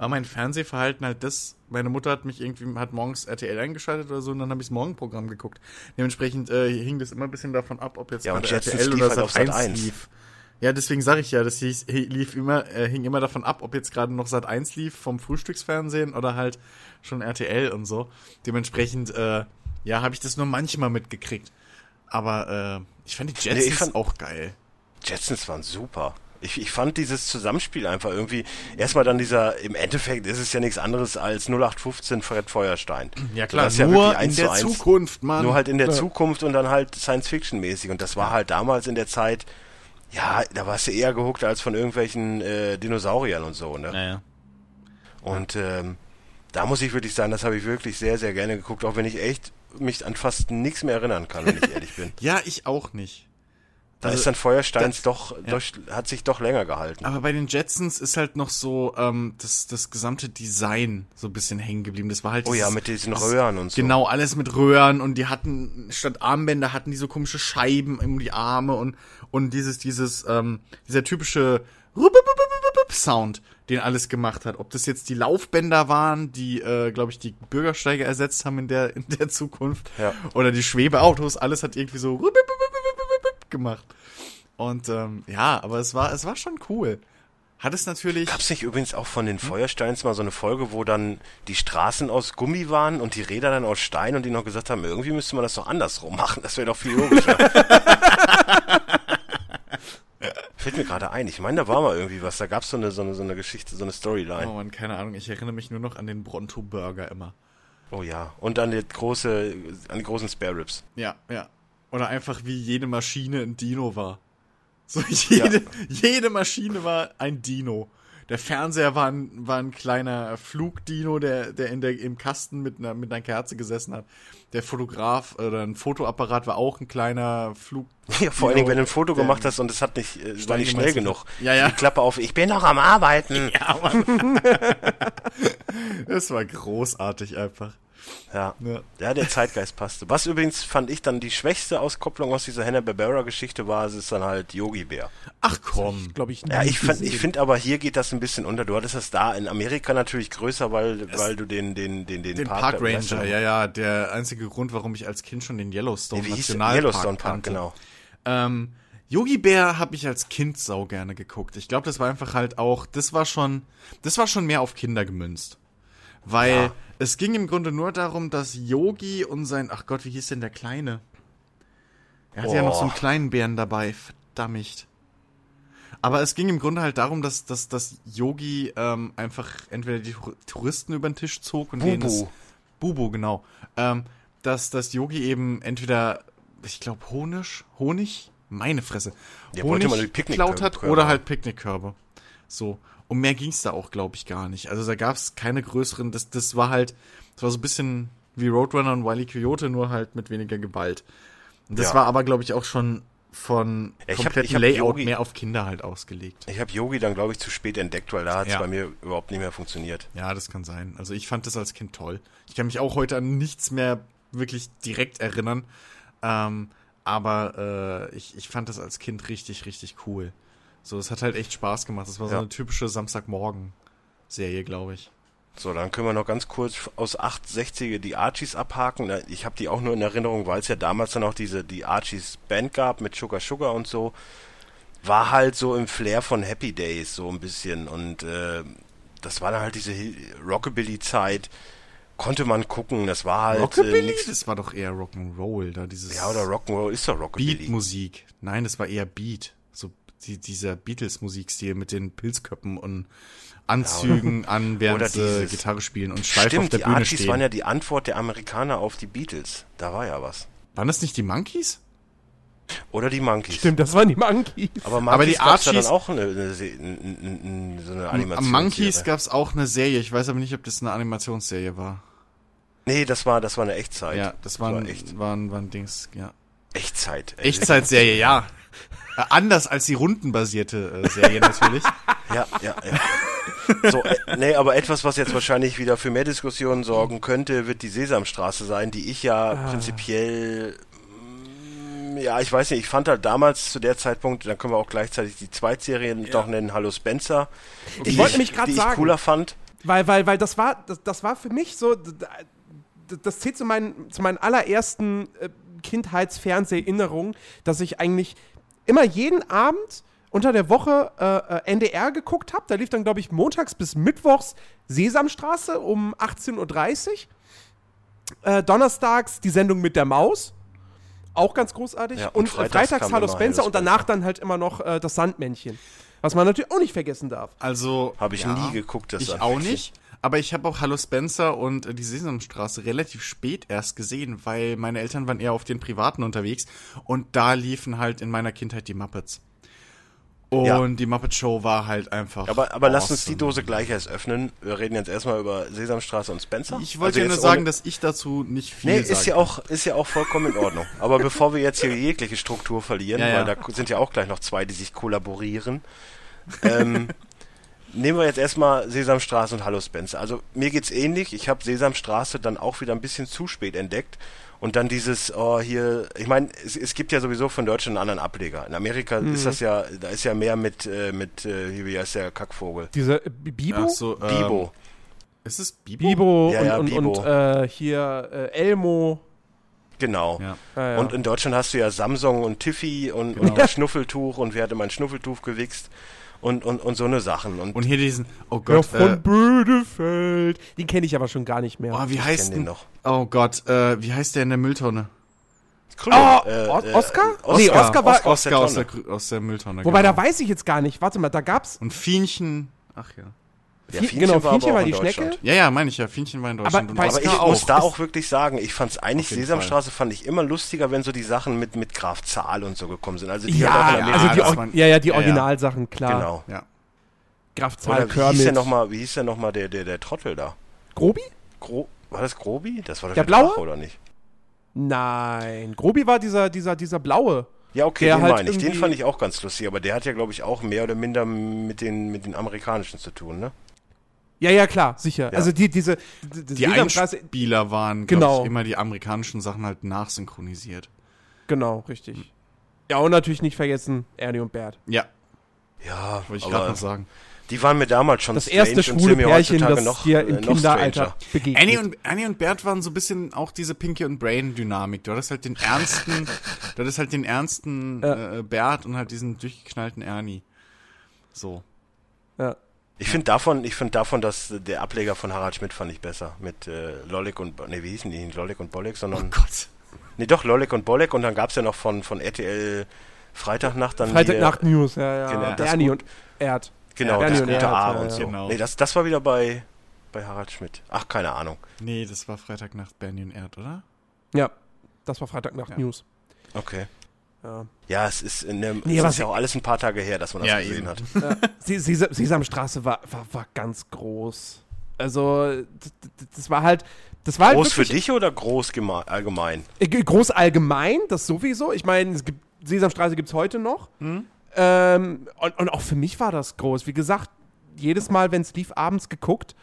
war mein Fernsehverhalten halt das. Meine Mutter hat mich irgendwie, hat morgens RTL eingeschaltet oder so und dann habe ich das Morgenprogramm geguckt. Dementsprechend äh, hing das immer ein bisschen davon ab, ob jetzt Ja, gerade RTL oder halt auf Sat 1 Sat.1. lief. Ja, deswegen sage ich ja, das hieß, lief immer, äh, hing immer davon ab, ob jetzt gerade noch Sat 1 lief vom Frühstücksfernsehen oder halt schon RTL und so. Dementsprechend, äh, ja, habe ich das nur manchmal mitgekriegt. Aber äh, ich fand die Jetsons ich fand- auch geil. Jetsons waren super. Ich, ich fand dieses Zusammenspiel einfach irgendwie. Erstmal dann dieser, im Endeffekt ist es ja nichts anderes als 0815 Fred Feuerstein. Ja klar, das ist ja nur wirklich in der eins. Zukunft, Mann. Nur halt in der Zukunft und dann halt Science-Fiction-mäßig. Und das war halt damals in der Zeit, ja, da warst du eher gehuckt als von irgendwelchen äh, Dinosauriern und so, ne? Naja. Und ähm, da muss ich wirklich sagen, das habe ich wirklich sehr, sehr gerne geguckt, auch wenn ich echt mich an fast nichts mehr erinnern kann, wenn ich ehrlich bin. Ja, ich auch nicht. Da Also, ist dann Feuersteins das- doch, doch, hat sich doch länger gehalten. Aber bei den Jetsons ist halt noch so ähm, das, das gesamte Design so ein bisschen hängen geblieben. Das war halt Oh ja, dieses- mit diesen dieses- Röhren und so. Genau, alles mit Röhren und die hatten, statt Armbänder hatten die so komische Scheiben um die Arme und, und dieses, dieses, ähm, dieser typische Sound, den alles gemacht hat. Ob das jetzt die Laufbänder waren, die, äh, glaube ich, die Bürgersteige ersetzt haben in der, in der Zukunft. Ja. Oder die Schwebeautos, alles hat irgendwie so gemacht. Und ähm, ja, aber es war, es war schon cool. Hat es natürlich. Gab's nicht übrigens auch von den? Feuersteins mal so eine Folge, wo dann die Straßen aus Gummi waren und die Räder dann aus Stein und die noch gesagt haben, irgendwie müsste man das doch andersrum machen, das wäre doch viel logischer. Fällt mir gerade ein, ich meine, da war mal irgendwie was, da gab's so eine, so eine, so eine Geschichte, so eine Storyline. Oh man, keine Ahnung, ich erinnere mich nur noch an den Bronto Burger immer. Oh ja, und an die große, an die großen Spare Ribs. Ja, ja. Oder einfach wie jede Maschine ein Dino war. So jede, jede Maschine war ein Dino. Der Fernseher war ein, war ein kleiner Flugdino, der, der, in der im Kasten mit einer, mit einer Kerze gesessen hat. Der Fotograf oder ein Fotoapparat war auch ein kleiner Flug. Ja, vor allen Dingen, wenn du ein Foto gemacht hast und es hat nicht, äh, war nicht schnell genug. Ja, ja. Die Klappe auf, ich bin noch am Arbeiten. Ja, Mann. das war großartig einfach. Ja. Ja. Ja, der Zeitgeist passte. Was übrigens fand ich dann die schwächste Auskopplung aus dieser Hanna-Barbera-Geschichte war, es ist dann halt Yogi Bär. Ach komm. glaube ich, Ja, nie ich, fand- ich finde aber hier geht das ein bisschen unter. Du hattest das da in Amerika natürlich größer, weil, weil du den, den, den, den, Den Park, Park Ranger, ja, ja, der einzige Grund, warum ich als Kind schon den Yellowstone Nee? Nationalpark Yellowstone Park, kannte. genau. Ähm, Yogi Bär habe ich als Kind sau gerne geguckt. Ich glaube, das war einfach halt auch, das war schon, das war schon mehr auf Kinder gemünzt. Weil Ja. es ging im Grunde nur darum, dass Yogi und sein, ach Gott, wie hieß denn der Kleine? Er hatte ja noch so einen Boah. kleinen Bären dabei, verdammt. Aber es ging im Grunde halt darum, dass, dass, dass Yogi ähm, einfach entweder die Tour- Touristen über den Tisch zog und denen es- Bubu. Bubu, genau. Ähm, dass, dass Yogi eben entweder, ich glaube, Honig, Honig, meine Fresse, Ja, Honig die Picknickkörbe geklaut hat oder halt Picknickkörbe. So. Und mehr ging's da auch, glaube ich, gar nicht. Also da gab's keine größeren, das, das war halt, das war so ein bisschen wie Roadrunner und Wily Coyote, nur halt mit weniger Gewalt. Und das Ja. war aber, glaube ich, auch schon von Ja, kompletten hab Layout Yogi- mehr auf Kinder halt ausgelegt. Ich habe Yogi dann, glaube ich, zu spät entdeckt, weil da hat es Ja. bei mir überhaupt nicht mehr funktioniert. Ja, das kann sein. Also ich fand das als Kind toll. Ich kann mich auch heute an nichts mehr wirklich direkt erinnern. Ähm, aber äh, ich, ich fand das als Kind richtig, richtig cool. So, es hat halt echt Spaß gemacht. Das war so Ja. eine typische Samstagmorgen-Serie, glaube ich. So, dann können wir noch ganz kurz aus 860 die Archies abhaken. Ich habe die auch nur in Erinnerung, weil es ja damals dann auch diese die Archies Band gab mit Sugar Sugar und so. War halt so im Flair von Happy Days so ein bisschen und äh, das war dann halt diese Hi- Rockabilly-Zeit. Konnte man gucken, das war halt äh, Rockabilly? nix- das war doch eher Rock'n'Roll, da dieses Ja, oder Rock'n'Roll ist doch Rockabilly. Beat-Musik. Nein, das war eher Beat. Die, dieser Beatles-Musikstil mit den Pilzköppen und Anzügen an, während Oder sie Gitarre spielen und steif auf Stimmt, der die Bühne Archies stehen. waren ja die Antwort der Amerikaner auf die Beatles. Da war ja was. waren das nicht die Monkeys? Oder die Monkeys. Stimmt, das waren die Monkeys. Aber, Monkeys Aber die ja Archies- dann auch eine, eine, n- so eine Am Animation. Monkeys gab es auch eine Serie. Ich weiß aber nicht, ob das eine Animationsserie war. Nee, das war, das war eine Echtzeit. Ja, das war ein, echt, war ein, war ein Dings, ja. Echtzeit. Echtzeitserie, ja. Äh, anders als die rundenbasierte äh, Serie natürlich. Ja, ja, ja. So, äh, nee, aber etwas, was jetzt wahrscheinlich wieder für mehr Diskussionen sorgen könnte, wird die Sesamstraße sein, die ich ja Ah. prinzipiell, mm, ja, ich weiß nicht, ich fand halt damals zu der Zeitpunkt, dann können wir auch gleichzeitig die Zweitserien noch nennen, Hallo Spencer. Ich die wollte nämlich grad die sagen. ich cooler fand. Weil, weil, weil das war, das, das war für mich so, das zählt zu meinen, zu meinen allerersten äh, Kindheitsfernseherinnerungen, dass ich eigentlich immer jeden Abend unter der Woche äh, äh, NDR geguckt habe. Da lief dann, glaube ich, montags bis mittwochs Sesamstraße um 18.30 Uhr. Äh, donnerstags die Sendung mit der Maus. Auch ganz großartig. Ja, und und freitags freitags, freitags Hallo Spencer und danach dann halt immer noch äh, das Sandmännchen. Was man natürlich auch nicht vergessen darf. Also Habe ich ja, nie geguckt, das Ich auch nicht. Aber ich habe auch Hallo Spencer und äh, die Sesamstraße relativ spät erst gesehen, weil meine Eltern waren eher auf den Privaten unterwegs und da liefen halt in meiner Kindheit die Muppets. Und Ja. die Muppet Show war halt einfach. Aber, aber lass uns die awesome. Dose gleich erst öffnen. Wir reden jetzt erstmal über Sesamstraße und Spencer. Ich wollte ja Also nur jetzt sagen, dass ich dazu nicht viel Nee, ist ja auch, ist ja auch vollkommen in Ordnung. Aber bevor wir jetzt hier jegliche Struktur verlieren, Ja, ja. weil da sind ja auch gleich noch zwei, die sich kollaborieren, ähm, nehmen wir jetzt erstmal Sesamstraße und Hallo Spencer. Also mir geht's ähnlich. Ich habe Sesamstraße dann auch wieder ein bisschen zu spät entdeckt. Und dann dieses, oh, hier, ich meine, es, es gibt ja sowieso von Deutschland einen anderen Ableger. In Amerika Mhm. ist das ja, da ist ja mehr mit, äh, mit, äh, wie heißt der Kackvogel? Diese äh, Bibo? Ach so, ähm, Bibo. Ist es Bibo? Bibo Ja, und, ja, und, Bibo. und äh, hier äh, Elmo. Genau. Ja. Ja, ja. Und in Deutschland hast du ja Samsung und Tiffy und, und Genau. Schnuffeltuch und wer hatte mein Schnuffeltuch gewichst und, und, und so eine Sachen. Und, Und hier diesen, oh Gott, von äh, Bödefeld. Den kenne ich aber schon gar nicht mehr. oh, wie ich heißt den denn, noch. oh Gott, äh, wie heißt der in der Mülltonne? Krüger, Oh, äh, äh, Oscar? Oscar? Nee, Oscar war- Oscar aus der Oscar aus der, aus der Mülltonne. Wobei, genau. da weiß ich jetzt gar nicht. Warte mal, da gab's. Und Fienchen, ach ja. Ja, Fie- Fienchen genau, war Fienchen war in die Deutschland. Schnecke. Ja, ja, meine ich ja. Fienchen war in Deutschland. Aber Aber ich muss auch. da auch wirklich sagen, ich fand's eigentlich, Auf jeden Sesamstraße fand ich immer lustiger, wenn so die Sachen mit, mit Graf Zahl und so gekommen sind. Also die Ja, auch in ja, Amerika- also die, waren- ja, ja, die ja, ja. Originalsachen, klar. Genau. Ja. Graf Zahl, Oder wie hieß der nochmal, wie hieß der nochmal der, der, der Trottel da? Grobi? Gro war das Grobi? Das war doch Der Drache, Blaue? oder nicht? Nein. Grobi war dieser, dieser, dieser blaue. Ja, okay, Der den halt meine ich. Den fand ich auch ganz lustig, aber der hat ja, glaube ich, auch mehr oder minder mit den, mit den amerikanischen zu tun, ne? Ja, ja, klar, sicher. Ja. Also die, diese, die, Die Sesamstraße- Einspieler waren, glaube Genau. ich, immer die amerikanischen Sachen halt nachsynchronisiert. Genau, richtig. Ja, und natürlich nicht vergessen, Ernie und Bert. Ja, Ja, wollte ich gerade noch sagen. die waren mir damals schon Das strange erste und schwule Pärchen, heutzutage das noch, äh, im noch Kinderalter begegnet. Annie und, Annie und Bert waren so ein bisschen auch diese Pinky und Brain Dynamik. Du hattest halt den ernsten, du hattest halt den ernsten Ja. äh, Bert und halt diesen durchgeknallten Ernie. So. ja. Ich finde davon, ich finde davon, dass der Ableger von Harald Schmidt fand ich besser. Mit äh, Lollik und, nee, wie hießen die? Nicht Lollik und Bolek, sondern, Gott. nee, doch, Lollik und Bolek und dann gab's ja noch von, von RTL Freitagnacht dann Freitagnacht News, ja, ja. Genau, das Ernie gut. und Erd. genau, Ernie das und gute Erd, A ja, und ja. so. Genau. Nee, das, das war wieder bei, bei Harald Schmidt. Ach, keine Ahnung. Nee, das war Freitagnacht Bernie und Erd, oder? Ja, das war Freitagnacht Ja. News. Okay. Ja. Ja, es ist, in dem, Nee, ist ja auch alles ein paar Tage her, dass man das Ja, gesehen eben. hat. ja. Se- Sesa- Sesamstraße war, war, war ganz groß. Also, das war halt. Das war Groß halt für dich oder groß geme- allgemein? Äh, Groß allgemein, das sowieso. Ich meine, gibt, Sesamstraße gibt es heute noch. Hm? Ähm, und, und auch für mich war das groß. Wie gesagt, jedes Mal, wenn es lief, abends geguckt.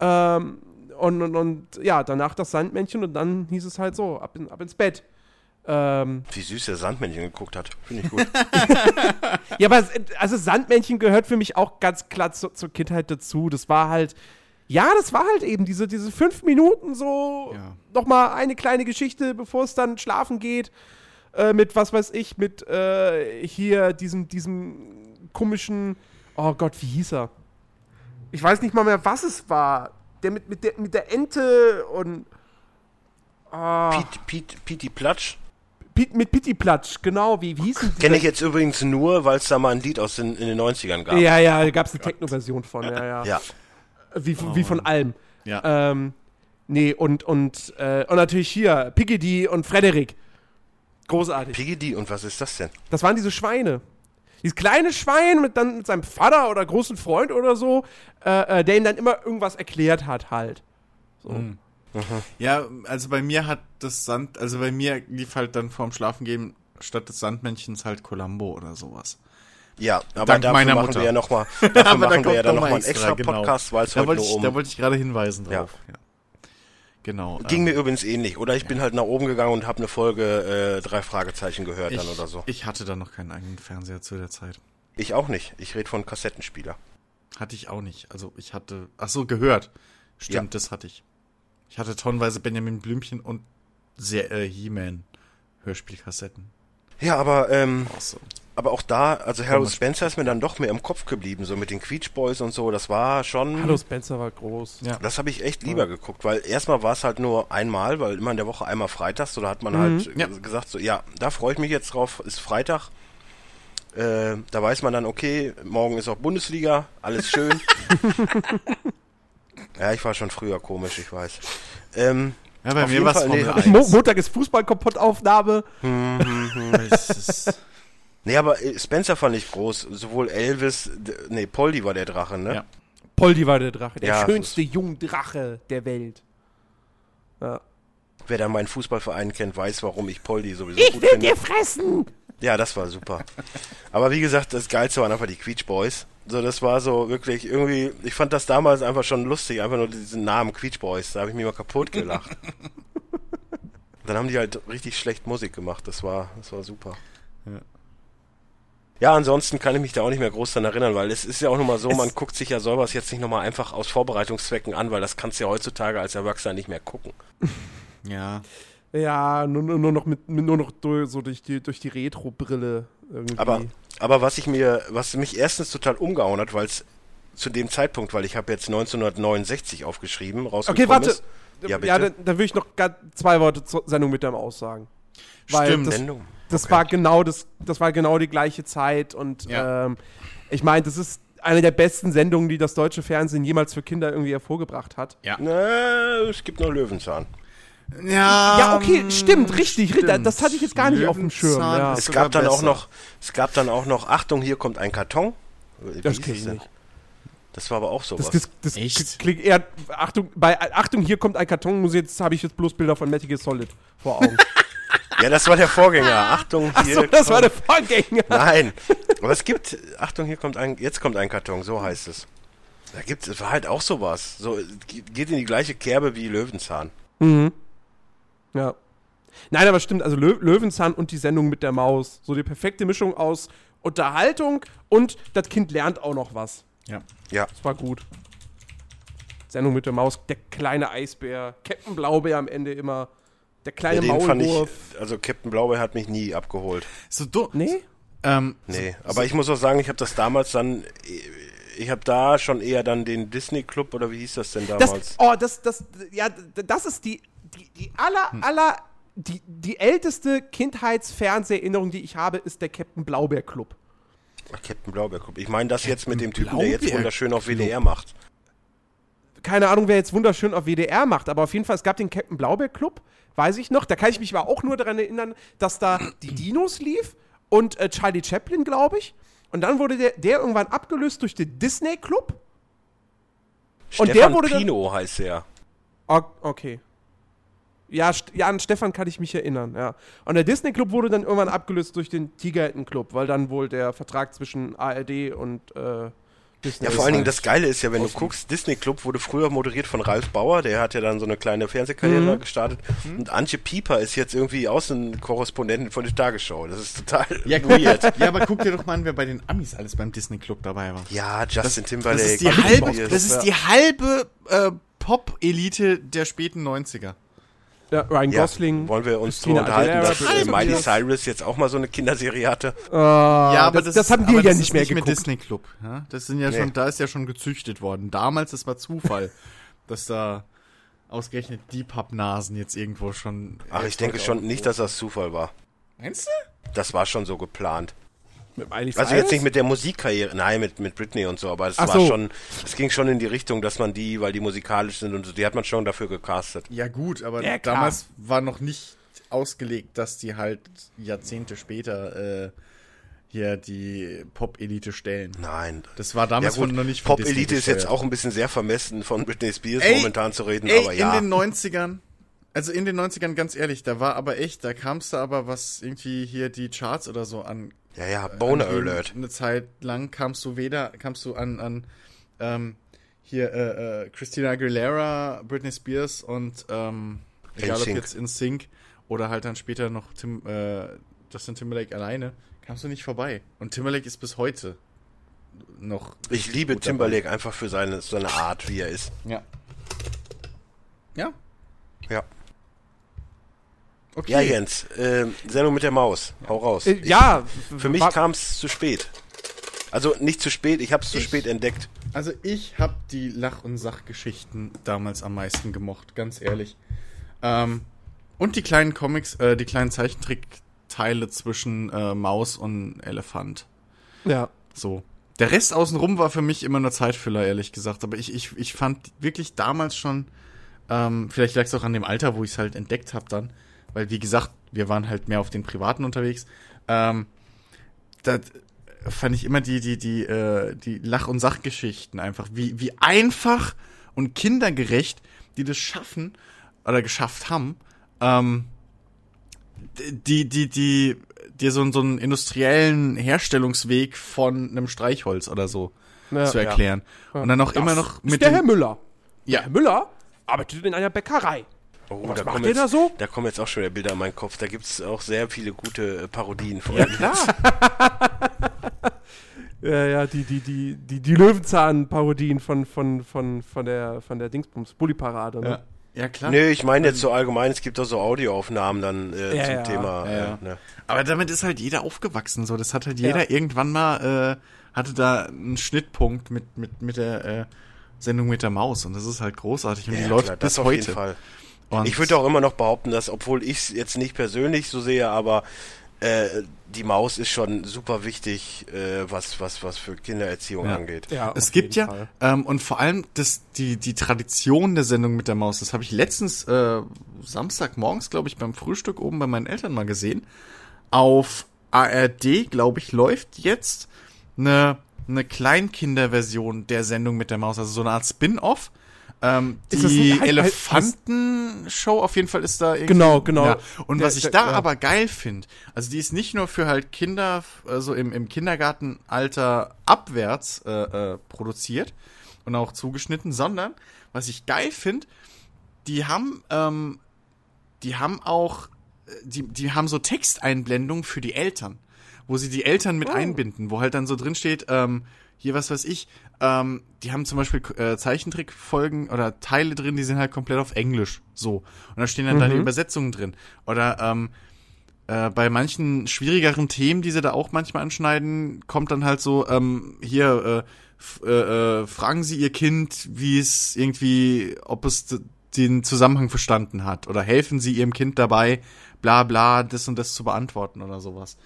Ähm, und, und, und ja, danach das Sandmännchen und dann hieß es halt so, ab, in, ab ins Bett. Ähm, Wie süß der Sandmännchen geguckt hat. Finde ich gut. ja, aber also Sandmännchen gehört für mich auch ganz klar zu, zur Kindheit dazu. Das war halt, ja, das war halt eben diese, diese fünf Minuten so, Ja. nochmal eine kleine Geschichte, bevor es dann schlafen geht. Äh, mit, was weiß ich, mit äh, hier diesem, diesem komischen, oh Gott, wie hieß er? Ich weiß nicht mal mehr, was es war. Der mit, mit, der, mit der Ente und. Ah, Piet, Piet, Pieti Platsch. Piet, mit Pitti Platsch, genau, wie, wie hieß denn Kenne ich jetzt übrigens nur, weil es da mal ein Lied aus den, in den 90ern gab. Ja, ja, da gab es eine Techno-Version von, ja, ja. Ja. Wie, wie von allem. Ja. Ähm, nee, und, und, äh, und natürlich hier, Piggy und Frederik. Großartig. Piggy und was ist das denn? Das waren diese Schweine. Dieses kleine Schwein mit dann mit seinem Vater oder großen Freund oder so, äh, äh, der ihm dann immer irgendwas erklärt hat, halt. So. Ja, also bei mir hat das Sand, also bei mir lief halt dann vorm Schlafengehen statt des Sandmännchens halt Columbo oder sowas. Ja, aber Dank dafür meiner machen Mutter. wir ja nochmal dafür da wir ja dann nochmal einen extra, extra genau. Podcast, weil es Da heute wollte nur ich, um... da wollte ich gerade hinweisen Ja. drauf. Ja. Genau. Ging ähm, mir übrigens ähnlich. Oder ich bin halt nach oben gegangen und habe eine Folge äh, drei Fragezeichen gehört ich, dann oder so. ich hatte da noch keinen eigenen Fernseher zu der Zeit. Ich auch nicht. Ich rede von Kassettenspieler. Hatte ich auch nicht. Also ich hatte, ach so, gehört. Stimmt, das hatte ich. Ich hatte tonnenweise Benjamin Blümchen und sehr, äh, He-Man Hörspielkassetten. Ja, aber ähm, Awesome. aber auch da, also Harold. Spencer ist mir dann doch mehr im Kopf geblieben, so mit den Queech Boys und so. Das war schon. Hallo Spencer war groß. Ja. Das habe ich echt lieber geguckt, weil erstmal war es halt nur einmal, weil immer in der Woche einmal freitags, so da hat man Mhm. halt Ja. gesagt, so ja, da freue ich mich jetzt drauf, ist Freitag. Äh, da weiß man dann, okay, morgen ist auch Bundesliga, alles schön. ja, ich war schon früher komisch, ich weiß. Ähm, Ja, bei mir war es nee, Mo 1. Montag ist Fußball-Kompott-Aufnahme. Ist- nee, aber äh, Spencer fand ich groß, sowohl Elvis, nee, Poldi war der Drache, ne? Ja. Poldi war der Drache, der Ja, schönste Jungdrache der Welt. Ja. Wer da meinen Fußballverein kennt, weiß, warum ich Poldi sowieso gut finde. fressen! Ja, das war super. Aber wie gesagt, das Geilste waren einfach die Queech Boys. So, das war so wirklich irgendwie, ich fand das damals einfach schon lustig, einfach nur diesen Namen Queech Boys. Da habe ich mich mal kaputt gelacht. Dann haben die halt richtig schlecht Musik gemacht. Das war, das war super. Ja. Ja, ansonsten kann ich mich da auch nicht mehr groß dran erinnern, weil es ist ja auch nochmal so, Es- man guckt sich ja sowas jetzt nicht nochmal einfach aus Vorbereitungszwecken an, weil das kannst du ja heutzutage als Erwachsener nicht mehr gucken. ja. Ja, nur, nur noch mit, mit nur noch durch, so durch die, durch die Retro-Brille irgendwie. Aber, aber was ich mir, was mich erstens total umgehauen hat, weil es zu dem Zeitpunkt, weil ich habe jetzt 1969 aufgeschrieben, rausgekommen okay, warte. ist. Ja, Ja, bitte. dann, dann will ich noch zwei Worte zur Sendung mit deinem Aussagen. Weil Stimmt. das, Sendung. das Okay. war genau das, das war genau die gleiche Zeit und Ja. ähm, ich meine, das ist eine der besten Sendungen, die das deutsche Fernsehen jemals für Kinder irgendwie hervorgebracht hat. Ja. Na, es gibt noch Löwenzahn. Ja, Ja, okay, stimmt, richtig, stimmt. das hatte ich jetzt gar nicht auf dem Schirm, ja. Es gab dann auch noch, es gab dann auch noch, Achtung, hier kommt ein Karton. Wie Das hieß kenn es ich denn? nicht. Das war aber auch sowas. Das, das, das Echt? klingt eher. Achtung, bei Achtung, hier kommt ein Karton, muss jetzt habe ich jetzt bloß Bilder von Metal Gear Solid vor Augen. ja, das war der Vorgänger. Achtung, hier. Achso, das war kommt- der Vorgänger. Nein. Aber es gibt, Achtung, hier kommt ein, jetzt kommt ein Karton, so heißt es. Da gibt es war halt auch sowas. So, geht in die gleiche Kerbe wie Löwenzahn. Mhm. Ja. Nein, aber stimmt, also Lö Löwenzahn und die Sendung mit der Maus. So die perfekte Mischung aus Unterhaltung und das Kind lernt auch noch was. Ja. Ja. Das war gut. Sendung mit der Maus, der kleine Eisbär, Captain Blaubeer am Ende immer, der kleine Ja, Maulwurf. ich, also Captain Blaubeer hat mich nie abgeholt. So dumm. nee? Ähm, Nee, aber ich muss auch sagen, ich habe das damals dann, ich habe da schon eher dann den Disney Club oder wie hieß das denn Das, damals? oh, das, das, ja, das ist die, die, die aller, aller, die, die älteste Kindheitsfernseherinnerung, die ich habe, ist der Captain Blaubeer Club. Ach, Captain Blaubeer Club. Ich meine das jetzt mit dem Typen, der jetzt Blaubeer wunderschön auf Club. WDR macht. Keine Ahnung, wer jetzt wunderschön auf WDR macht, aber auf jeden Fall, es gab den Captain Blaubeer Club, weiß ich noch. Da kann ich mich aber auch nur daran erinnern, dass da die Dinos lief und äh, Charlie Chaplin, glaube ich. Und dann wurde der, der irgendwann abgelöst durch den Disney Club. Und Stefan der wurde dann- Pino heißt er. Okay. Ja, ja, an Stefan kann ich mich erinnern, ja. Und der Disney Club wurde dann irgendwann abgelöst durch den Tigerenten Club, weil dann wohl der Vertrag zwischen ARD und äh, Ja, vor allen Dingen das Geile ist ja, wenn du guckst, Disney Club wurde früher moderiert von Ralf Bauer, der hat ja dann so eine kleine Fernsehkarriere mhm. gestartet. Mhm. Und Antje Pieper ist jetzt irgendwie Außenkorrespondentin von der Tagesschau. Das ist total ja, weird. ja, aber guck dir doch mal an, wer bei den Amis alles beim Disney Club dabei war. Ja, Justin das, Timberlake. Das ist die halbe, das ist die halbe äh, Pop-Elite der späten 90er. Ja, Ryan Gosling. Ja, wollen wir uns drüber unterhalten, dass äh, Miley Cyrus jetzt auch mal so eine Kinderserie hatte? Uh, ja, aber das, das, das haben wir ja nicht mehr nicht geguckt. Mit Disney Club. Ja? Das sind ja nee. schon, da ist ja schon gezüchtet worden. Damals, das war Zufall, dass da ausgerechnet die Pappnasen jetzt irgendwo schon. Ach, ich denke schon nicht, dass das Zufall war. Meinst du? Das war schon so geplant. Mit Miley Also jetzt nicht mit der Musikkarriere, nein, mit, mit Britney und so, aber es war so. schon, es ging schon in die Richtung, dass man die, weil die musikalisch sind und so, die hat man schon dafür gecastet. Ja gut, aber ja, damals war noch nicht ausgelegt, dass die halt Jahrzehnte später äh, hier die Pop-Elite stellen. Nein. Das war damals ja, noch nicht Pop-Elite ist jetzt auch ein bisschen sehr vermessen von Britney Spears ey, momentan zu reden, ey, aber ja. in den 90ern also in den 90ern, ganz ehrlich, da war aber echt, da kamst du aber, was irgendwie hier die Charts oder so an ja, ja, Boner Alert. Eine Zeit lang kamst du weder, kamst du an, an ähm, hier äh, äh, Christina Aguilera, Britney Spears und ähm, egal ob jetzt in Sync oder halt dann später noch Tim, äh, Justin Timberlake alleine, kamst du nicht vorbei. Und Timberlake ist bis heute noch. Ich liebe Timberlake dabei. einfach für seine, seine Art, wie er ist. Ja. Ja. Ja. Okay. Ja, Jens, äh, Sendung mit der Maus. Hau raus. Äh, ja. für mich kam es zu spät. Also nicht zu spät, ich habe es zu spät entdeckt. Also ich habe die Lach- und Sachgeschichten damals am meisten gemocht, ganz ehrlich. Ähm, und die kleinen Comics, äh, die kleinen Zeichentrickteile zwischen äh, Maus und Elefant. Ja. So. Der Rest außenrum war für mich immer nur Zeitfüller, ehrlich gesagt. Aber ich, ich, ich fand wirklich damals schon, ähm, vielleicht lag es auch an dem Alter, wo ich es halt entdeckt habe dann, weil wie gesagt, wir waren halt mehr auf den Privaten unterwegs. Ähm, da fand ich immer die, die, die, äh, die Lach- und Sachgeschichten einfach, wie, wie einfach und kindergerecht die das schaffen oder geschafft haben, ähm, die, die, die, dir so, so einen industriellen Herstellungsweg von einem Streichholz oder so ja, zu erklären. Ja. Und dann auch das immer noch mit. Ist der Herr Müller. Ja. Der Herr Müller arbeitet in einer Bäckerei. Oh, was da macht ihr da so? Da kommen jetzt auch schon wieder Bilder in meinen Kopf. Da gibt es auch sehr viele gute äh, Parodien von. Ja, klar. ja, ja, die, die, die, die, die Löwenzahn-Parodien von, von, von, von der, von der Dingsbums, Bulli-Parade, ne? Ja. Ja, klar. Nee, ich meine jetzt so allgemein, es gibt auch so Audioaufnahmen dann äh, ja, zum ja, Thema. Ja, äh, ne. Aber damit ist halt jeder aufgewachsen, so. Das hat halt jeder irgendwann mal, äh, hatte da einen Schnittpunkt mit, mit, mit der äh, Sendung mit der Maus und das ist halt großartig und die läuft klar, bis heute. Und ich würde auch immer noch behaupten, dass, obwohl ich es jetzt nicht persönlich so sehe, aber äh, die Maus ist schon super wichtig, äh, was, was, was für Kindererziehung ja. angeht. Ja, es gibt ja, ähm, und vor allem das, die, die Tradition der Sendung mit der Maus, das habe ich letztens äh, Samstagmorgens, glaube ich, beim Frühstück oben bei meinen Eltern mal gesehen. Auf ARD, glaube ich, läuft jetzt eine, eine Kleinkinderversion der Sendung mit der Maus, also so eine Art Spin-off ähm, die Elefantenshow auf jeden Fall ist da irgendwie. Genau, genau. Ja. Und der, was ich der, da ja. aber geil finde, also die ist nicht nur für halt Kinder, also im, im Kindergartenalter abwärts äh, äh, produziert und auch zugeschnitten, sondern was ich geil finde, die haben, ähm, die haben auch, äh, die, die haben so Texteinblendungen für die Eltern, wo sie die Eltern mit oh. einbinden, wo halt dann so drin steht, ähm, hier was weiß ich, ähm, die haben zum Beispiel äh, Zeichentrickfolgen oder Teile drin, die sind halt komplett auf Englisch. So. Und da stehen dann mhm. da die Übersetzungen drin. Oder ähm, äh, bei manchen schwierigeren Themen, die sie da auch manchmal anschneiden, kommt dann halt so, ähm, hier, äh, äh, äh, fragen Sie Ihr Kind, wie es irgendwie, ob es den Zusammenhang verstanden hat. Oder helfen Sie Ihrem Kind dabei, bla bla, das und das zu beantworten oder sowas.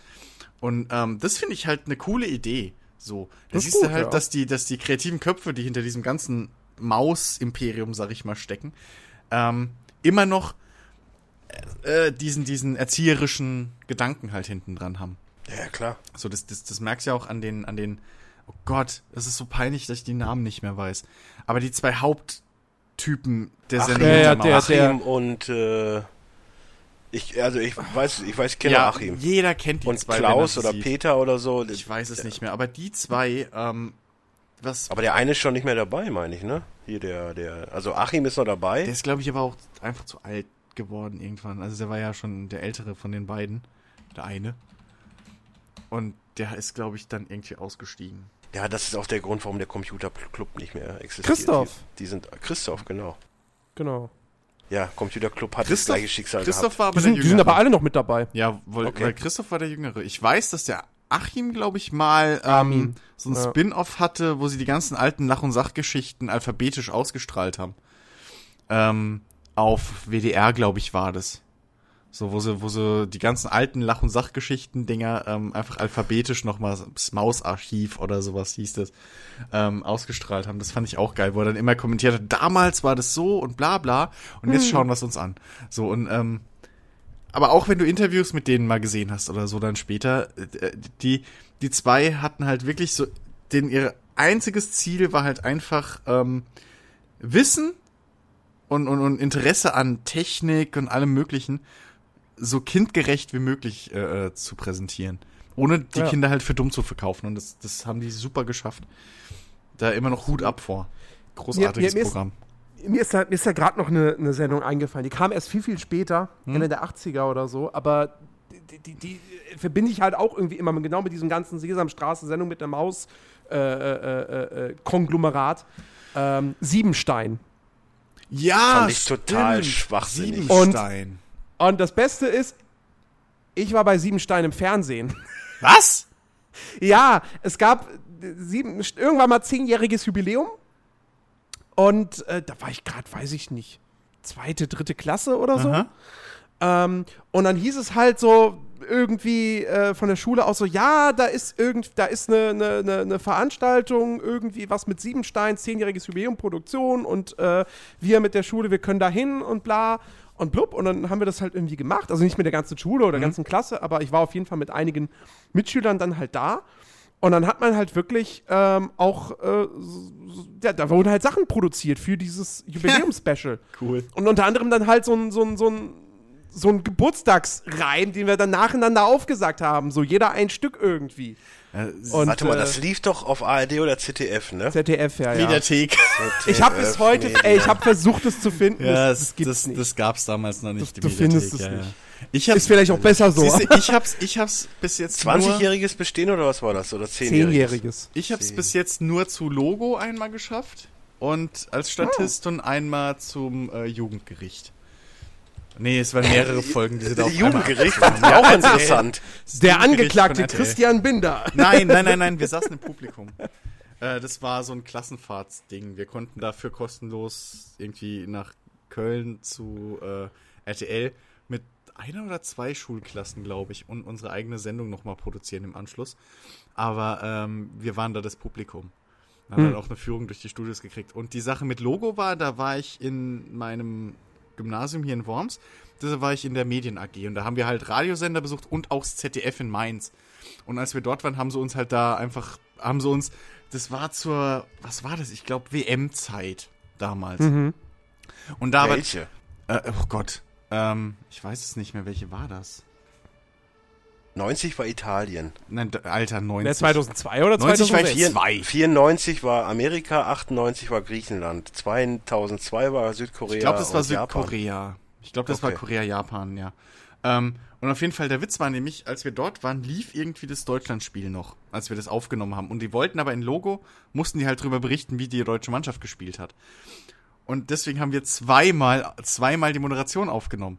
Und ähm, das finde ich halt eine coole Idee. So. Da das siehst gut, du halt, ja. dass die, dass die kreativen Köpfe, die hinter diesem ganzen Maus-Imperium, sag ich mal, stecken, ähm, immer noch äh, diesen, diesen erzieherischen Gedanken halt hinten dran haben. Ja, klar. So, das, das, das merkst du ja auch an den, an den, oh Gott, es ist so peinlich, dass ich die Namen nicht mehr weiß. Aber die zwei Haupttypen der Sendung. Ja, ja, der, der, und äh, ich, also ich weiß, ich weiß, ich kenne ja, Achim. Jeder kennt die und zwei. Klaus oder sieht. Peter oder so. Ich weiß es nicht mehr, aber die zwei, ähm, was. Aber der eine ist schon nicht mehr dabei, meine ich, ne? Hier der, der, also Achim ist noch dabei. Der ist, glaube ich, aber auch einfach zu alt geworden irgendwann. Also der war ja schon der ältere von den beiden. Der eine. Und der ist, glaube ich, dann irgendwie ausgestiegen. Ja, das ist auch der Grund, warum der Computerclub nicht mehr existiert. Christoph. Die, die sind, Christoph, genau. Genau. Ja, Computerclub hat das Christoph, gleiche Schicksal Christoph gehabt. war aber Die sind, der die sind aber alle noch mit dabei. Ja, weil, Okay. weil Christoph war der Jüngere. Ich weiß, dass der Achim, glaube ich, mal ähm, so ein Ja. Spin-off hatte, wo sie die ganzen alten Lach- und Sachgeschichten alphabetisch ausgestrahlt haben. Ähm, auf WDR, glaube ich, war das. So, wo sie, wo sie die ganzen alten Lach- und Sachgeschichten-Dinger ähm, einfach alphabetisch nochmal, das Mausarchiv oder sowas hieß das, ähm, ausgestrahlt haben. Das fand ich auch geil, wo er dann immer kommentiert hat, damals war das so und bla bla und jetzt schauen wir es uns an. So, und ähm, aber auch wenn du Interviews mit denen mal gesehen hast oder so dann später, äh, die, die zwei hatten halt wirklich so, den ihr einziges Ziel war halt einfach ähm, Wissen und, und, und Interesse an Technik und allem möglichen so kindgerecht wie möglich äh, äh, zu präsentieren. Ohne die Ja. Kinder halt für dumm zu verkaufen. Und das, das haben die super geschafft. Da immer noch Hut ab vor. Großartiges Mir- mir ist- Programm. Mir ist da, mir ist da gerade noch eine, eine Sendung eingefallen. Die kam erst viel, viel später, Ende der 80er oder so, aber die, die, die verbinde ich halt auch irgendwie immer mit, genau mit diesem ganzen Sesamstraße-Sendung mit der Maus äh, äh, äh, Konglomerat. Ähm, Siebenstein. Ja, Fand ich total schwachsinnig. Siebenstein. Und das Beste ist, ich war bei Siebenstein im Fernsehen. Was? Ja, es gab sieben, irgendwann mal zehnjähriges Jubiläum. Und äh, da war ich gerade, weiß ich nicht, zweite, dritte Klasse oder so. Ähm, und dann hieß es halt so irgendwie äh, von der Schule aus so, ja, da ist irgend, da ist eine, eine, eine, eine Veranstaltung, irgendwie was mit Siebenstein, zehnjähriges Jubiläum, Produktion und äh, wir mit der Schule, wir können da hin und bla und blub. Und dann haben wir das halt irgendwie gemacht. Also nicht mit der ganzen Schule oder der ganzen Klasse, aber ich war auf jeden Fall mit einigen Mitschülern dann halt da. Und dann hat man halt wirklich ähm, auch, äh, ja, da wurden halt Sachen produziert für dieses Jubiläumspecial. Cool. Und unter anderem dann halt so ein, so ein, so ein, so ein Geburtstagsreim, den wir dann nacheinander aufgesagt haben. So jeder ein Stück irgendwie. Und, Warte mal, äh, das lief doch auf ARD oder ZDF, ne? ZDF, ja, ja. Mediathek. Ich habe bis heute, ZDF, ey, ich habe versucht, es zu finden. Ja, das, das, das gibt's das, nicht. das gab's damals noch nicht. Du- die du Mediathek, findest es ja, nicht. Ja. Ich hab's, ist vielleicht auch besser so. Siehste, ich hab's, ich hab's bis jetzt nur, 20-jähriges Bestehen oder was war das? Oder 10-jähriges? Zehnjähriges. ich hab's bis jetzt nur zu Logo einmal geschafft und als Statist und einmal zum äh, Jugendgericht. Nee, es waren mehrere Folgen, die sie da auf Jugendgericht, haben. auch interessant. Der Angeklagte. Christian Binder. Nein, nein, nein, nein, wir saßen im Publikum. Äh, das war so ein Klassenfahrtsding. Wir konnten dafür kostenlos irgendwie nach Köln zu äh, RTL mit einer oder zwei Schulklassen, glaube ich, und unsere eigene Sendung nochmal produzieren im Anschluss. Aber ähm, wir waren da das Publikum. Wir haben Hm. dann auch eine Führung durch die Studios gekriegt. Und die Sache mit Logo war, da war ich in meinem Gymnasium hier in Worms. Da war ich in der Medien AG und da haben wir halt Radiosender besucht und auch das ZDF in Mainz. Und als wir dort waren, haben sie uns halt da einfach, haben sie uns, das war zur, was war das? Ich glaube WM-Zeit damals. Mhm. Und da Welche? äh, oh Gott, ähm, ich weiß es nicht mehr, welche war das? 90 war Italien. Nein, Alter, 90. Wer 2002 oder 90 war 2006? vier- Zwei. 94 war Amerika, 98 war Griechenland, 2002 war Südkorea. Ich glaube, das war und Japan. Südkorea. Ich glaube, das war Okay. Korea, Japan, ja. Ähm, und auf jeden Fall, der Witz war nämlich, als wir dort waren, lief irgendwie das Deutschlandspiel noch, als wir das aufgenommen haben. Und die wollten aber in Logo, mussten die halt drüber berichten, wie die deutsche Mannschaft gespielt hat. Und deswegen haben wir zweimal, zweimal die Moderation aufgenommen.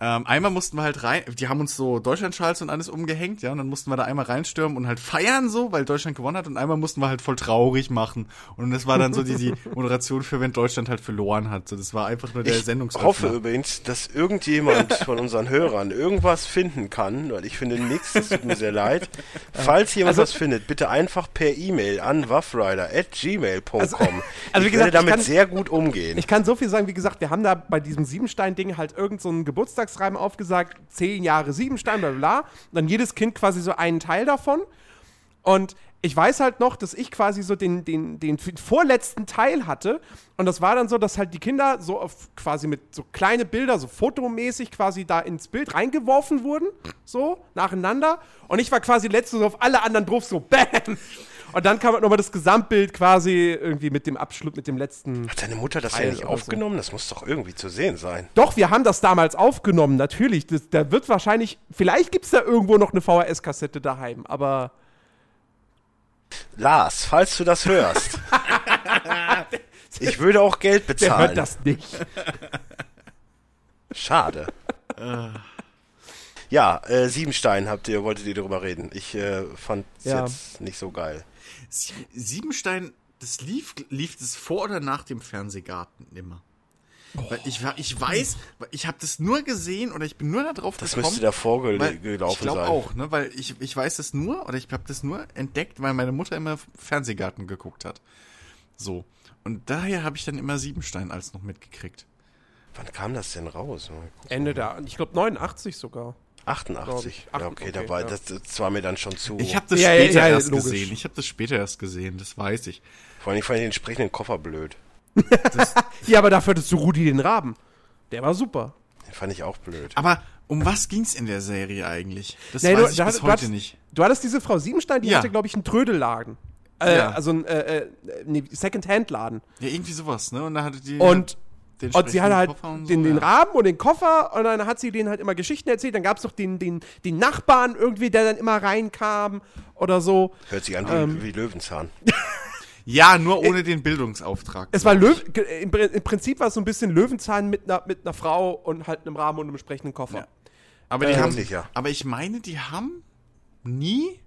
Ähm, einmal mussten wir halt rein, die haben uns so Deutschlandschals und alles umgehängt, ja, und dann mussten wir da einmal reinstürmen und halt feiern so, weil Deutschland gewonnen hat und einmal mussten wir halt voll traurig machen. Und das war dann so die, die Moderation für, wenn Deutschland halt verloren hat. So, das war einfach nur der Ich Sendungsöffner. hoffe übrigens, dass irgendjemand von unseren Hörern irgendwas finden kann, weil ich finde nichts, das tut mir sehr leid. Falls jemand Also- was findet, bitte einfach per E-Mail an waffrider.gmail.com. Also- also wie ich gesagt, werde damit ich kann- sehr gut umgehen. Ich kann so viel sagen, wie gesagt, wir haben da bei diesem Siebenstein-Ding halt irgend so einen Geburtstagsreim aufgesagt, zehn Jahre Siebenstein, bla bla bla. Und dann jedes Kind quasi so einen Teil davon. Und ich weiß halt noch, dass ich quasi so den, den, den vorletzten Teil hatte. Und das war dann so, dass halt die Kinder so auf quasi mit so kleine Bilder, so fotomäßig quasi da ins Bild reingeworfen wurden. So, nacheinander. Und ich war quasi letztes auf alle anderen drauf, so BAM! Und dann kam halt nochmal das Gesamtbild quasi irgendwie mit dem Abschluss, mit dem letzten. Hat deine Mutter das ja nicht aufgenommen? So. Das muss doch irgendwie zu sehen sein. Doch, wir haben das damals aufgenommen, natürlich. Das, da wird wahrscheinlich, vielleicht gibt es da irgendwo noch eine VHS-Kassette daheim, aber. Lars, falls du das hörst. ich würde auch Geld bezahlen. Der hört das nicht. Schade. ja, äh, Siebenstein habt ihr, wolltet ihr darüber reden. Ich äh, fand es ja. jetzt nicht so geil. Siebenstein, das lief, lief das vor oder nach dem Fernsehgarten immer? Oh. Weil ich, ich weiß, ich habe das nur gesehen oder ich bin nur da drauf das gekommen. Das müsste davor gel gelaufen sein. Ich glaube auch, ne, weil ich, ich weiß das nur oder ich habe das nur entdeckt, weil meine Mutter immer Fernsehgarten geguckt hat. So. Und daher habe ich dann immer Siebenstein als noch mitgekriegt. Wann kam das denn raus? Ende der, ich glaube 89 sogar. 88. Ja, okay, okay, da war, ja. das, das, war mir dann schon zu. Ich habe das ja, später ja, erst logisch. gesehen. Ich habe das später erst gesehen, das weiß ich. Vor allem fand ich den entsprechenden Koffer blöd. ja, aber dafür hattest du Rudi den Raben. Der war super. Den fand ich auch blöd. Aber um was ging's in der Serie eigentlich? Das nee, weiß du, ich bis heute hattest, nicht. Du hattest diese Frau Siebenstein, die hatte, glaube ich, einen Trödelladen. Äh, ja. Also ein äh, äh, nee, Second-Hand-Laden. Ja, irgendwie sowas, ne? Und da hatte die. Und den und sie hatte halt so, den, den Rahmen und den Koffer und dann hat sie denen halt immer Geschichten erzählt. Dann gab es doch den, den, den Nachbarn irgendwie, der dann immer reinkam oder so. Hört sich an ähm, wie, wie Löwenzahn. ja, nur ohne den Bildungsauftrag. Es war Löw im, im, Prinzip war es so ein bisschen Löwenzahn mit einer, mit einer Frau und halt einem Rahmen und einem entsprechenden Koffer. Ja. Aber, die ähm, haben, ja. aber ich meine, die haben nie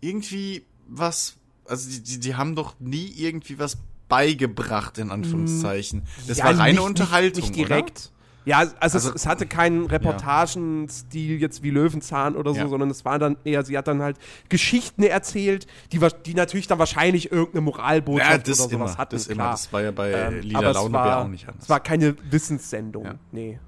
irgendwie was, also die, die, die haben doch nie irgendwie was beigebracht, in Anführungszeichen. Das ja, war reine nicht, Unterhaltung. Nicht, nicht direkt. Oder? Ja, also, also es, es, hatte keinen Reportagenstil jetzt wie Löwenzahn oder so, ja. sondern es war dann eher, sie hat dann halt Geschichten erzählt, die, die natürlich dann wahrscheinlich irgendeine Moralbotschaft ja, oder sowas immer, hatten. Das, klar. Immer. das war ja bei ähm, Lila Launebär auch nicht anders. Es war keine Wissenssendung, ja. nee.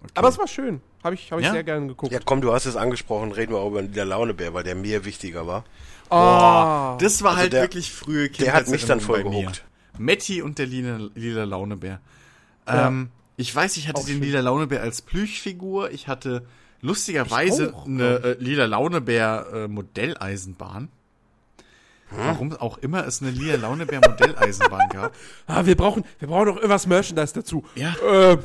Okay. Aber es war schön. Habe ich, hab ich sehr gerne geguckt. Ja, komm, du hast es angesprochen, reden wir auch über Lila Launebär, weil der mir wichtiger war. Oh, das war also halt der, wirklich frühe Kindheit. Der hat mich dann voll gehuckt. Metti und der lila, lila Launebär. Ja. Ähm, ich weiß, ich hatte auch den schön. lila Launebär als Plüchfigur. Ich hatte lustigerweise auch, eine äh, lila Launebär äh, Modelleisenbahn. Hm? Warum auch immer es eine lila Launebär Modelleisenbahn gab. Ah, wir brauchen, wir brauchen doch irgendwas Merchandise dazu. Ja. Äh,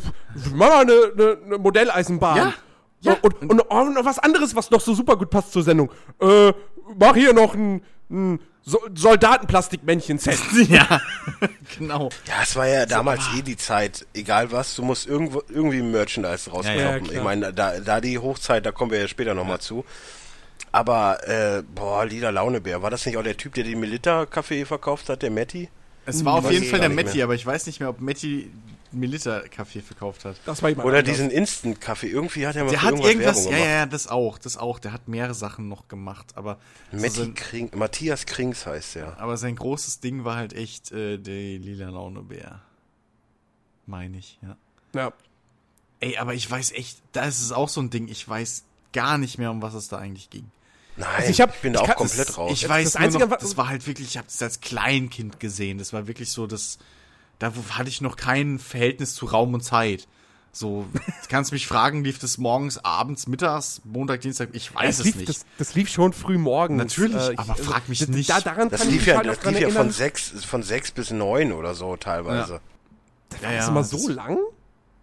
mach mal eine, eine, eine Modelleisenbahn. Ja. Ja. Und, und, und, und, was anderes, was noch so super gut passt zur Sendung. Äh, mach hier noch ein, ein so Soldatenplastikmännchen-Set. ja, genau. Ja, es war ja damals so, eh die Zeit, egal was, du musst irgendwo, irgendwie Merchandise rauskloppen. Ja, ja, ich meine, da, da die Hochzeit, da kommen wir ja später nochmal ja. zu. Aber, äh, boah, Lila Launebär, war das nicht auch der Typ, der den Milita-Kaffee verkauft hat, der Matti? Es war auf jeden Fall der Matti, aber ich weiß nicht mehr, ob Matti Milita-Kaffee verkauft hat. Das war jemand Oder anders. diesen Instant-Kaffee. Irgendwie hat er mal Der hat irgendwas, ja, ja, ja, das auch, das auch. Der hat mehrere Sachen noch gemacht, aber. so sein, Kring, Matthias Krings heißt der. Aber sein großes Ding war halt echt äh, der lila Launebär. Meine ich, ja. Ja. Ey, aber ich weiß echt, da ist es auch so ein Ding, ich weiß gar nicht mehr, um was es da eigentlich ging. Nein, also ich, hab, ich bin da auch komplett das, raus. Ich weiß das Einzige, noch, das war halt wirklich, ich habe das als Kleinkind gesehen. Das war wirklich so das da hatte ich noch kein Verhältnis zu Raum und Zeit. So, du kannst mich fragen, lief das morgens, abends, mittags, Montag, Dienstag, ich weiß es, lief, nicht. Das, das, lief schon früh morgens. Natürlich, äh, ich, aber frag mich nicht. Da, daran das lief ja, halt das lief ja von sechs, von sechs bis neun oder so teilweise. Ja. Das war ja, ja, immer so lang?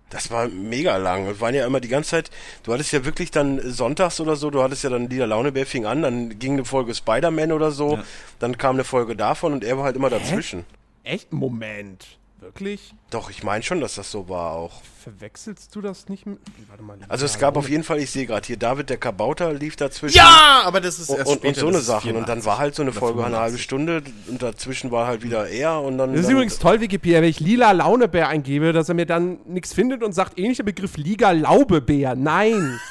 Das war mega lang. Wir waren ja immer die ganze Zeit, du hattest ja wirklich dann sonntags oder so, du hattest ja dann Lieder Launebär fing an, dann ging eine Folge Spider-Man oder so, ja. dann kam eine Folge davon und er war halt immer Hä? dazwischen. Echt? Moment. Wirklich? Doch, ich meine schon, dass das so war auch. Verwechselst du das nicht mit. Warte mal. Also es gab auf jeden Fall, ich sehe gerade hier, David der Kabauter lief dazwischen. Ja, aber das ist erst und, später, und so eine Sache. Und dann war halt so eine Folge eine halbe Stunde und dazwischen war halt wieder er und dann. Das ist dann übrigens toll, Wikipedia, wenn ich lila Launebär eingebe, dass er mir dann nichts findet und sagt, ähnlicher Begriff Liga Laubebär. Nein.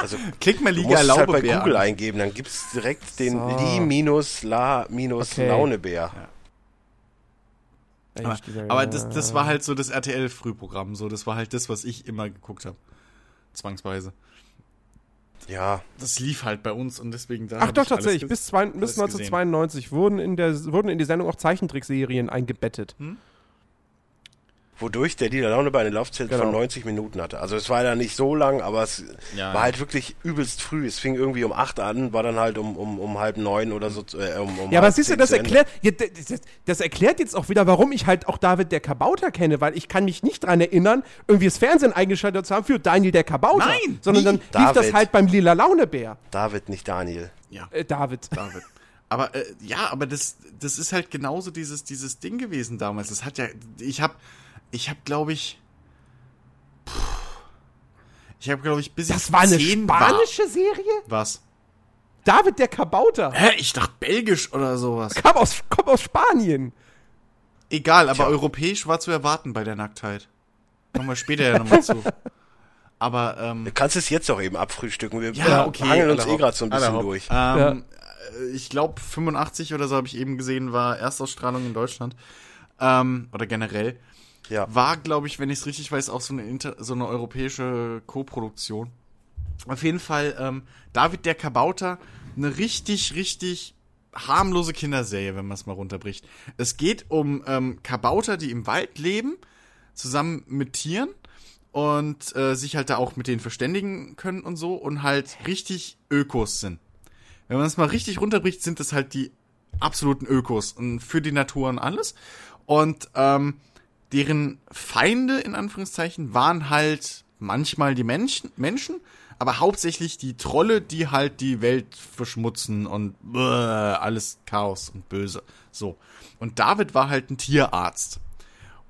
Also klick mal Liga du musst Laubebär. halt bei Google an. eingeben, dann gibt es direkt den so. Li-La-Launebär. Okay. Ja. Aber, aber das, das war halt so das RTL-Frühprogramm, so, das war halt das, was ich immer geguckt habe. Zwangsweise. Ja. das lief halt bei uns und deswegen da. Ach doch, tatsächlich. Bis, zwei, bis alles gesehen. 1992 wurden in, der, wurden in die Sendung auch Zeichentrickserien eingebettet. Wodurch der Dieter Laune bei einer Laufzeit Genau. von 90 Minuten hatte. Also es war ja nicht so lang, aber es Ja. war halt wirklich übelst früh. Es fing irgendwie um 8 an, war dann halt um, um, um halb neun oder so. Äh, um, um Ja, aber siehst du, das erklärt, ja, das, das- das erklärt jetzt auch wieder, warum ich halt auch David der Kabauter kenne, weil ich kann mich nicht dran erinnern, irgendwie das Fernsehen eingeschaltet zu haben für Daniel der Kabauter. Nein, Sondern nie. dann lief das David. halt beim Lila Launebär. David, nicht Daniel. Ja. Äh, David. David. Aber äh, ja, aber das, das ist halt genauso dieses, dieses Ding gewesen damals. Das hat ja, ich habe, ich habe, glaube ich, puh, ich habe, glaube ich, bis ich Das war eine zehn spanische Serie? War. Was? David der Kabauter. Hä? Ich dachte belgisch oder sowas. Kam aus, kommt aus Spanien. Egal, aber Tja. europäisch war zu erwarten bei der Nacktheit. Kommen wir später ja nochmal zu. Aber, ähm, Du kannst es jetzt doch eben abfrühstücken. Wir Ja, okay, hangeln uns eh gerade so ein bisschen durch. Ähm, äh, Ich glaube 85 oder so habe ich eben gesehen, war Erstausstrahlung in Deutschland. Ähm, oder generell. Ja. War, glaube ich, wenn ich es richtig weiß, auch so eine, inter so eine europäische Co-Produktion. Auf jeden Fall, ähm, David der Kabauter, eine richtig, richtig harmlose Kinderserie, wenn man es mal runterbricht. Es geht um ähm, Kabauter, die im Wald leben, zusammen mit Tieren und äh, sich halt da auch mit denen verständigen können und so und halt richtig Ökos sind. Wenn man es mal richtig runterbricht, sind das halt die absoluten Ökos und für die Natur und alles. Und ähm, deren Feinde in Anführungszeichen waren halt manchmal die Menschen, Menschen, aber hauptsächlich die Trolle, die halt die Welt verschmutzen und bäh, alles Chaos und böse. So. Und David war halt ein Tierarzt.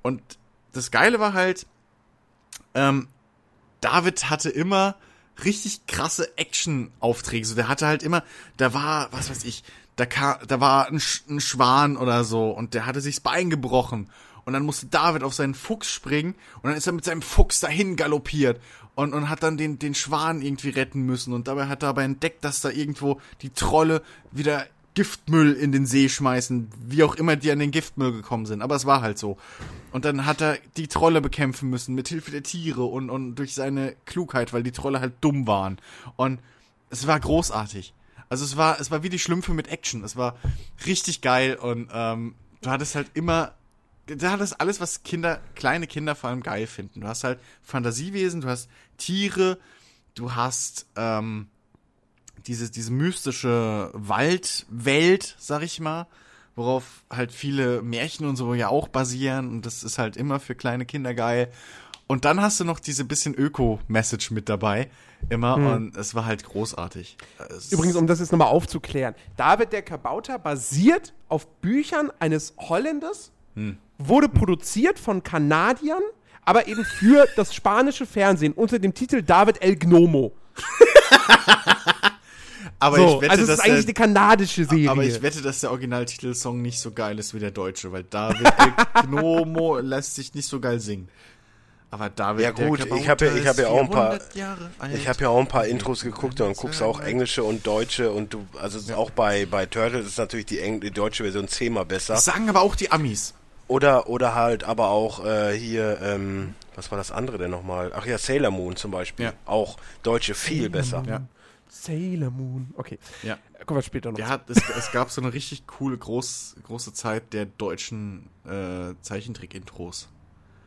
Und das Geile war halt, ähm, David hatte immer richtig krasse Action-Aufträge. So, der hatte halt immer, da war, was weiß ich, da, kam, da war ein, Sch ein Schwan oder so und der hatte sich das Bein gebrochen. Und dann musste David auf seinen Fuchs springen und dann ist er mit seinem Fuchs dahin galoppiert und, und hat dann den, den Schwan irgendwie retten müssen. Und dabei hat er aber entdeckt, dass da irgendwo die Trolle wieder Giftmüll in den See schmeißen, wie auch immer die an den Giftmüll gekommen sind. Aber es war halt so. Und dann hat er die Trolle bekämpfen müssen mit Hilfe der Tiere und, und durch seine Klugheit, weil die Trolle halt dumm waren. Und es war großartig. Also es war, es war wie die Schlümpfe mit Action. Es war richtig geil und ähm, du hattest halt immer, du hattest alles, was Kinder, kleine Kinder vor allem geil finden. Du hast halt Fantasiewesen, du hast Tiere, du hast ähm, diese, diese mystische Waldwelt, sag ich mal, worauf halt viele Märchen und so ja auch basieren und das ist halt immer für kleine Kinder geil. Und dann hast du noch diese bisschen Öko-Message mit dabei, immer, und es war halt großartig. Es- Übrigens, um das jetzt nochmal aufzuklären. David der Kabauter basiert auf Büchern eines Holländers, wurde produziert von Kanadiern, aber eben für das spanische Fernsehen unter dem Titel David El Gnomo. aber So, ich wette, also es dass ist eigentlich der, eine kanadische Serie. aber ich wette, dass der Originaltitelsong nicht so geil ist wie der deutsche, weil David der Gnomo lässt sich nicht so geil singen. Aber David Ja, gut, ich hab ja- ich hab ja auch ein paar- 400 Jahre alt. Ich habe ja auch ein paar Intros geguckt und guckst auch englische und deutsche und du, also auch bei, bei Turtles ist natürlich die, Eng die deutsche Version zehnmal besser. Das sagen aber auch die Amis. Oder, oder halt aber auch äh, hier, ähm, was war das andere denn nochmal? Ach ja, Sailor Moon zum Beispiel. Ja. Auch deutsche viel besser. Ja. Sailor Moon. Okay. Ja. Kommen wir später noch. Hat, es, es gab so eine richtig coole groß, große Zeit der deutschen äh, Zeichentrick-Intros.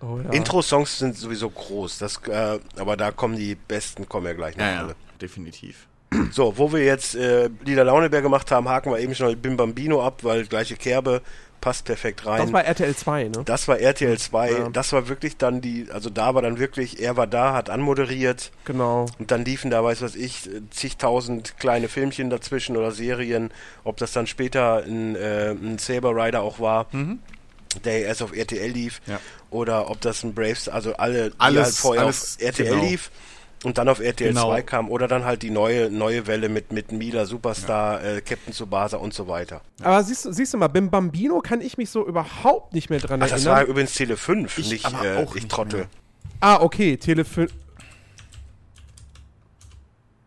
oh, ja. Intro-Songs sind sowieso groß, das, äh, aber da kommen die besten, kommen ja gleich noch Ja, ja, alle. definitiv. So, wo wir jetzt äh, Lieder Launeberg gemacht haben, haken wir eben schon Bim Bambino ab, weil gleiche Kerbe passt perfekt rein. Das war RTL 2, ne? Das war RTL 2, Ja. das war wirklich dann die, also da war dann wirklich, er war da, hat anmoderiert Genau. und dann liefen da, weiß was ich, zigtausend kleine Filmchen dazwischen oder Serien, ob das dann später ein, äh, ein Saber Rider auch war, der erst auf RTL lief, Ja. oder ob das ein Braves, also alle, die Alles- halt vorher alles, auf RTL genau. lief und dann auf RTL Genau. 2 kam oder dann halt die neue, neue Welle mit, mit Mila Superstar, äh, Captain Tsubasa und so weiter. Aber siehst, du- siehst du mal, Bim Bambino kann ich mich so überhaupt nicht mehr dran Ach, das erinnern. war übrigens Tele 5, Ich nicht, aber äh, auch ich nicht trottel. mehr. ah, okay, Tele 5.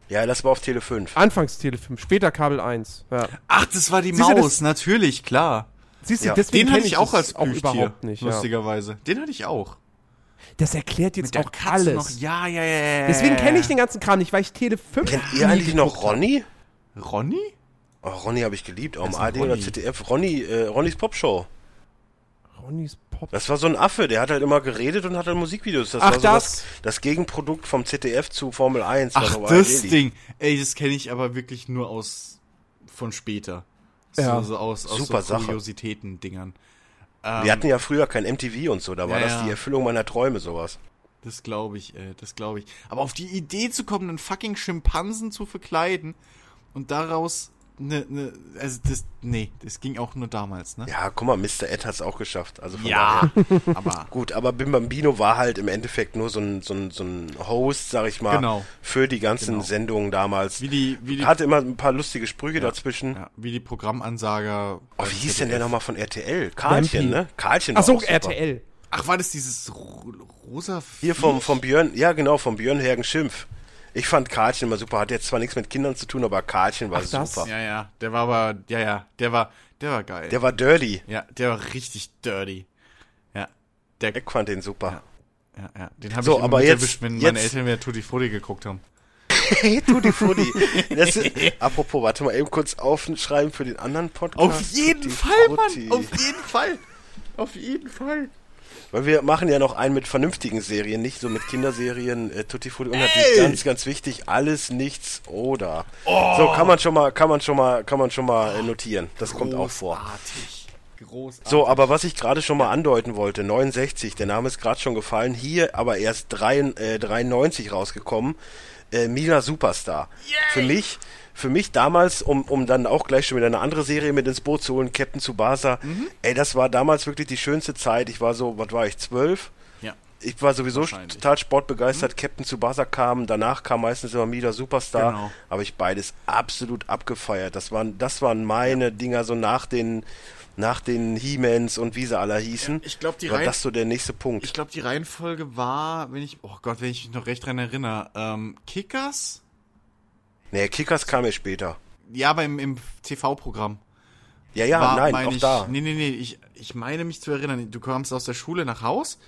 Ja, das war auf Tele 5. Anfangs Tele 5, später Kabel 1. Ja. Ach, das war die Siehst Maus, das- natürlich, klar. Siehst du, Ja. deswegen Den hatte ich auch das als auch Plüschtier, überhaupt nicht. Ja. lustigerweise. Den hatte ich auch. Das erklärt jetzt auch Katze alles. noch. Ja, ja, ja, ja. Deswegen kenne ich den ganzen Kram nicht, weil ich Tele 5 Kennt ihr eigentlich noch hab. Ronny? Ronny? Oh, Ronny habe ich geliebt, auch im ARD oder? ZDF. Ronny, äh, Ronnys Popshow. Ronnys Pop. Das war so ein Affe, der hat halt immer geredet und hat halt Musikvideos. Das Ach, war so das, das? das Gegenprodukt vom ZDF zu Formel 1. was Ach, das. Ding. Ey, das kenne ich aber wirklich nur aus von später. So, Ja. so aus, aus Super so Sache. Kuriositäten-Dingern. Wir hatten ja früher kein MTV und so, da war Ja, das die Erfüllung meiner Träume, sowas. Das glaube ich, ey, das glaube ich. Aber auf die Idee zu kommen, einen fucking Schimpansen zu verkleiden und daraus ne, ne, also das, nee, das ging auch nur damals, ne? Ja, guck mal, Mr. Ed hat's auch geschafft. Also von Ja, daher. aber Gut, aber Bim Bambino war halt im Endeffekt nur so ein, so ein, so ein Host, sag ich mal, Genau. für die ganzen Genau. Sendungen damals. wie die, wie die, Hatte immer ein paar lustige Sprüche dazwischen. ja, wie die Programmansager. Oh, wie hieß denn der nochmal von RTL? Karlchen, ne? Karlchen war Achso, auch super. RTL. Ach, war das dieses ro rosa Hier vom, vom Björn, ja genau, vom Björn Hergen Schimpf. Ich fand Karlchen immer super. Hat jetzt zwar nichts mit Kindern zu tun, aber Karlchen war Ach, das? super. Ja, ja, der war aber, ja, ja, der war, der war geil. Der war dirty. ja, der war richtig dirty. Ja, der, Ich fand den super. ja, ja, den habe So, ich immer jetzt- erwischt, wenn meine jetzt- Eltern mir Tutti Frutti geguckt haben. Hey, Tutti Frutti. Das ist, apropos, warte mal eben kurz aufschreiben für den anderen Podcast. Auf jeden Tutti Fall, Frutti. Mann! Auf jeden Fall! Auf jeden Fall! Weil wir machen ja noch einen mit vernünftigen Serien, nicht so mit Kinderserien, äh, Tutti Frutti und natürlich ganz, ganz wichtig, alles, nichts oder. So, kann man schon mal, kann man schon mal, kann man schon mal äh, notieren. Das kommt auch vor. Großartig. Großartig. So, aber was ich gerade schon mal andeuten wollte, 69, der Name ist gerade schon gefallen, hier aber erst 3, äh, 93 rausgekommen, äh, Mila Superstar. Für mich, für mich damals, um, um dann auch gleich schon wieder eine andere Serie mit ins Boot zu holen, Captain Tsubasa, Mhm. ey, das war damals wirklich die schönste Zeit. Ich war so, was war ich, zwölf? Ja. Ich war sowieso total sportbegeistert. Captain Tsubasa kam, danach kam meistens immer Mila Superstar. Genau. Habe ich beides absolut abgefeiert. Das waren, das waren meine Dinger so nach den, nach den He-Mans und wie sie alle hießen. ich glaub, die war Reihen- das so der nächste Punkt. Ich glaube, die Reihenfolge war, wenn ich, oh Gott, wenn ich mich noch recht dran erinnere, ähm, Kickers? Nee, Kickers kam ja später. Ja, aber im, im TV-Programm. Ja, ja, war, nein, auch ich, da. Nee, nee, nee, ich, ich meine mich zu erinnern, du kamst aus der Schule nach Haus,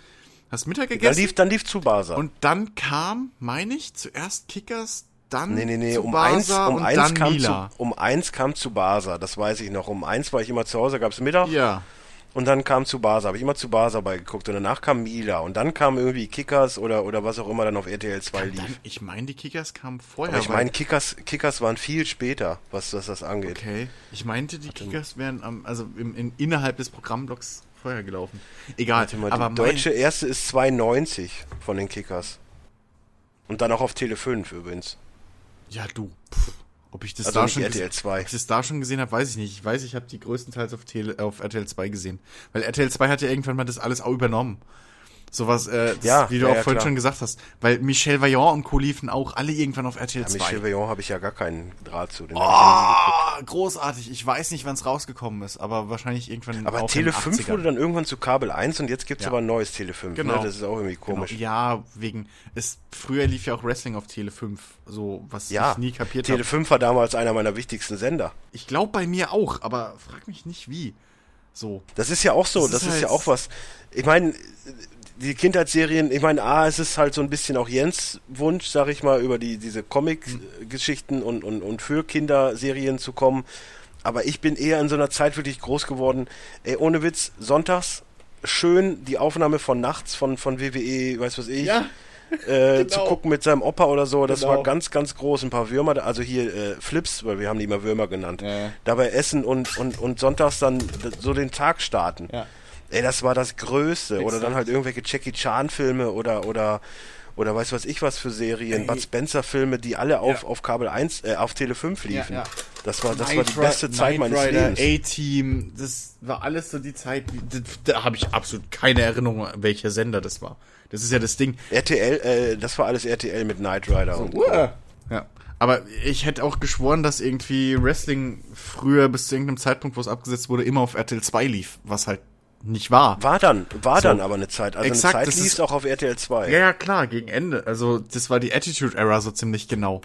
hast Mittag Dann gegessen lief, dann lief Tsubasa. und dann kam, meine ich, zuerst Kickers, dann Nee, nee, nee, um eins, um eins dann kam zu, um eins kam Tsubasa, das weiß ich noch. Um eins war ich immer zu Hause, gab's Mittag. Ja, Und dann kam Tsubasa, habe ich immer Tsubasa beigeguckt und danach kam Mila und dann kam irgendwie Kickers oder oder was auch immer dann auf RTL 2 lief. dann, ich meine, die Kickers kamen vorher. Aber ich meine, Kickers, Kickers waren viel später, was, was das angeht. Okay. Ich meinte, die Kickers wären am, also im, in, innerhalb des Programmblocks vorher gelaufen. Egal. Warte mal, aber die deutsche erste ist 92 von den Kickers. Und dann auch auf Tele 5 übrigens. ja, du. Pff, ob ich das Also da schon RTL gese- 2. Ob ich das da schon gesehen habe, weiß ich nicht. Ich weiß, ich habe die größtenteils auf, Tele, auf RTL 2 gesehen. Weil RTL 2 hat ja irgendwann mal das alles auch übernommen. Sowas, äh, das, Ja, wie du ja, auch ja, vorhin klar. schon gesagt hast. Weil Michel Vaillant und Co. liefen auch alle irgendwann auf RTL Ja, 2. Michel Vaillant habe ich ja gar keinen Draht zu. Den. Ah, großartig. Ich weiß nicht, wann es rausgekommen ist, aber wahrscheinlich irgendwann Aber Tele in den 5 80ern. wurde dann irgendwann zu Kabel 1 und jetzt gibt's Ja. aber ein neues Tele 5. Genau. Ne? Das ist auch irgendwie Genau. komisch. Ja, wegen es früher lief ja auch Wrestling auf Tele 5, so was Ja, ich nie kapiert Tele habe. 5 war damals einer meiner wichtigsten Sender. Ich glaube bei mir auch, aber frag mich nicht wie. So. Das ist ja auch so, Das das, ist ist, halt- ja auch was. Ich meine, die Kindheitsserien, ich meine, A, es ist halt so ein bisschen auch Jens Wunsch, sag ich mal, über die diese Comic-Geschichten und, und, und für Kinderserien zu kommen. Aber ich bin eher in so einer Zeit wirklich groß geworden. Ey, ohne Witz, sonntags schön die Aufnahme von nachts von, von WWE, weiß was ich, äh, zu gucken mit seinem Opa oder so. Das Genau. war ganz, ganz groß. Ein paar Würmer, also hier äh, Flips, weil wir haben die immer Würmer genannt. Ja. Dabei essen und, und, und sonntags dann so den Tag starten. Ja. Ey, das war das Größte. Oder Exakt. dann halt irgendwelche Jackie Chan-Filme oder, oder, oder weiß was ich was für Serien, Ey. Bud Spencer-Filme, die alle auf, Ja. auf Kabel 1, äh, auf Tele 5 liefen. ja. Das war, das war Knight die beste Zeit Knight meines Rider, Lebens. A-Team, das war alles so die Zeit, da, da habe ich absolut keine Erinnerung, welcher Sender das war. Das ist ja das Ding. RTL, äh, das war alles RTL mit Knight Rider. und Ja. Aber ich hätte auch geschworen, dass irgendwie Wrestling früher bis zu irgendeinem Zeitpunkt, wo es abgesetzt wurde, immer auf RTL 2 lief, was halt nicht war. War dann, war So. dann aber eine Zeit. Also Exakt, eine Zeit lief auch auf RTL 2. Ja, ja, klar, gegen Ende. Also, das war die Attitude Era so ziemlich genau.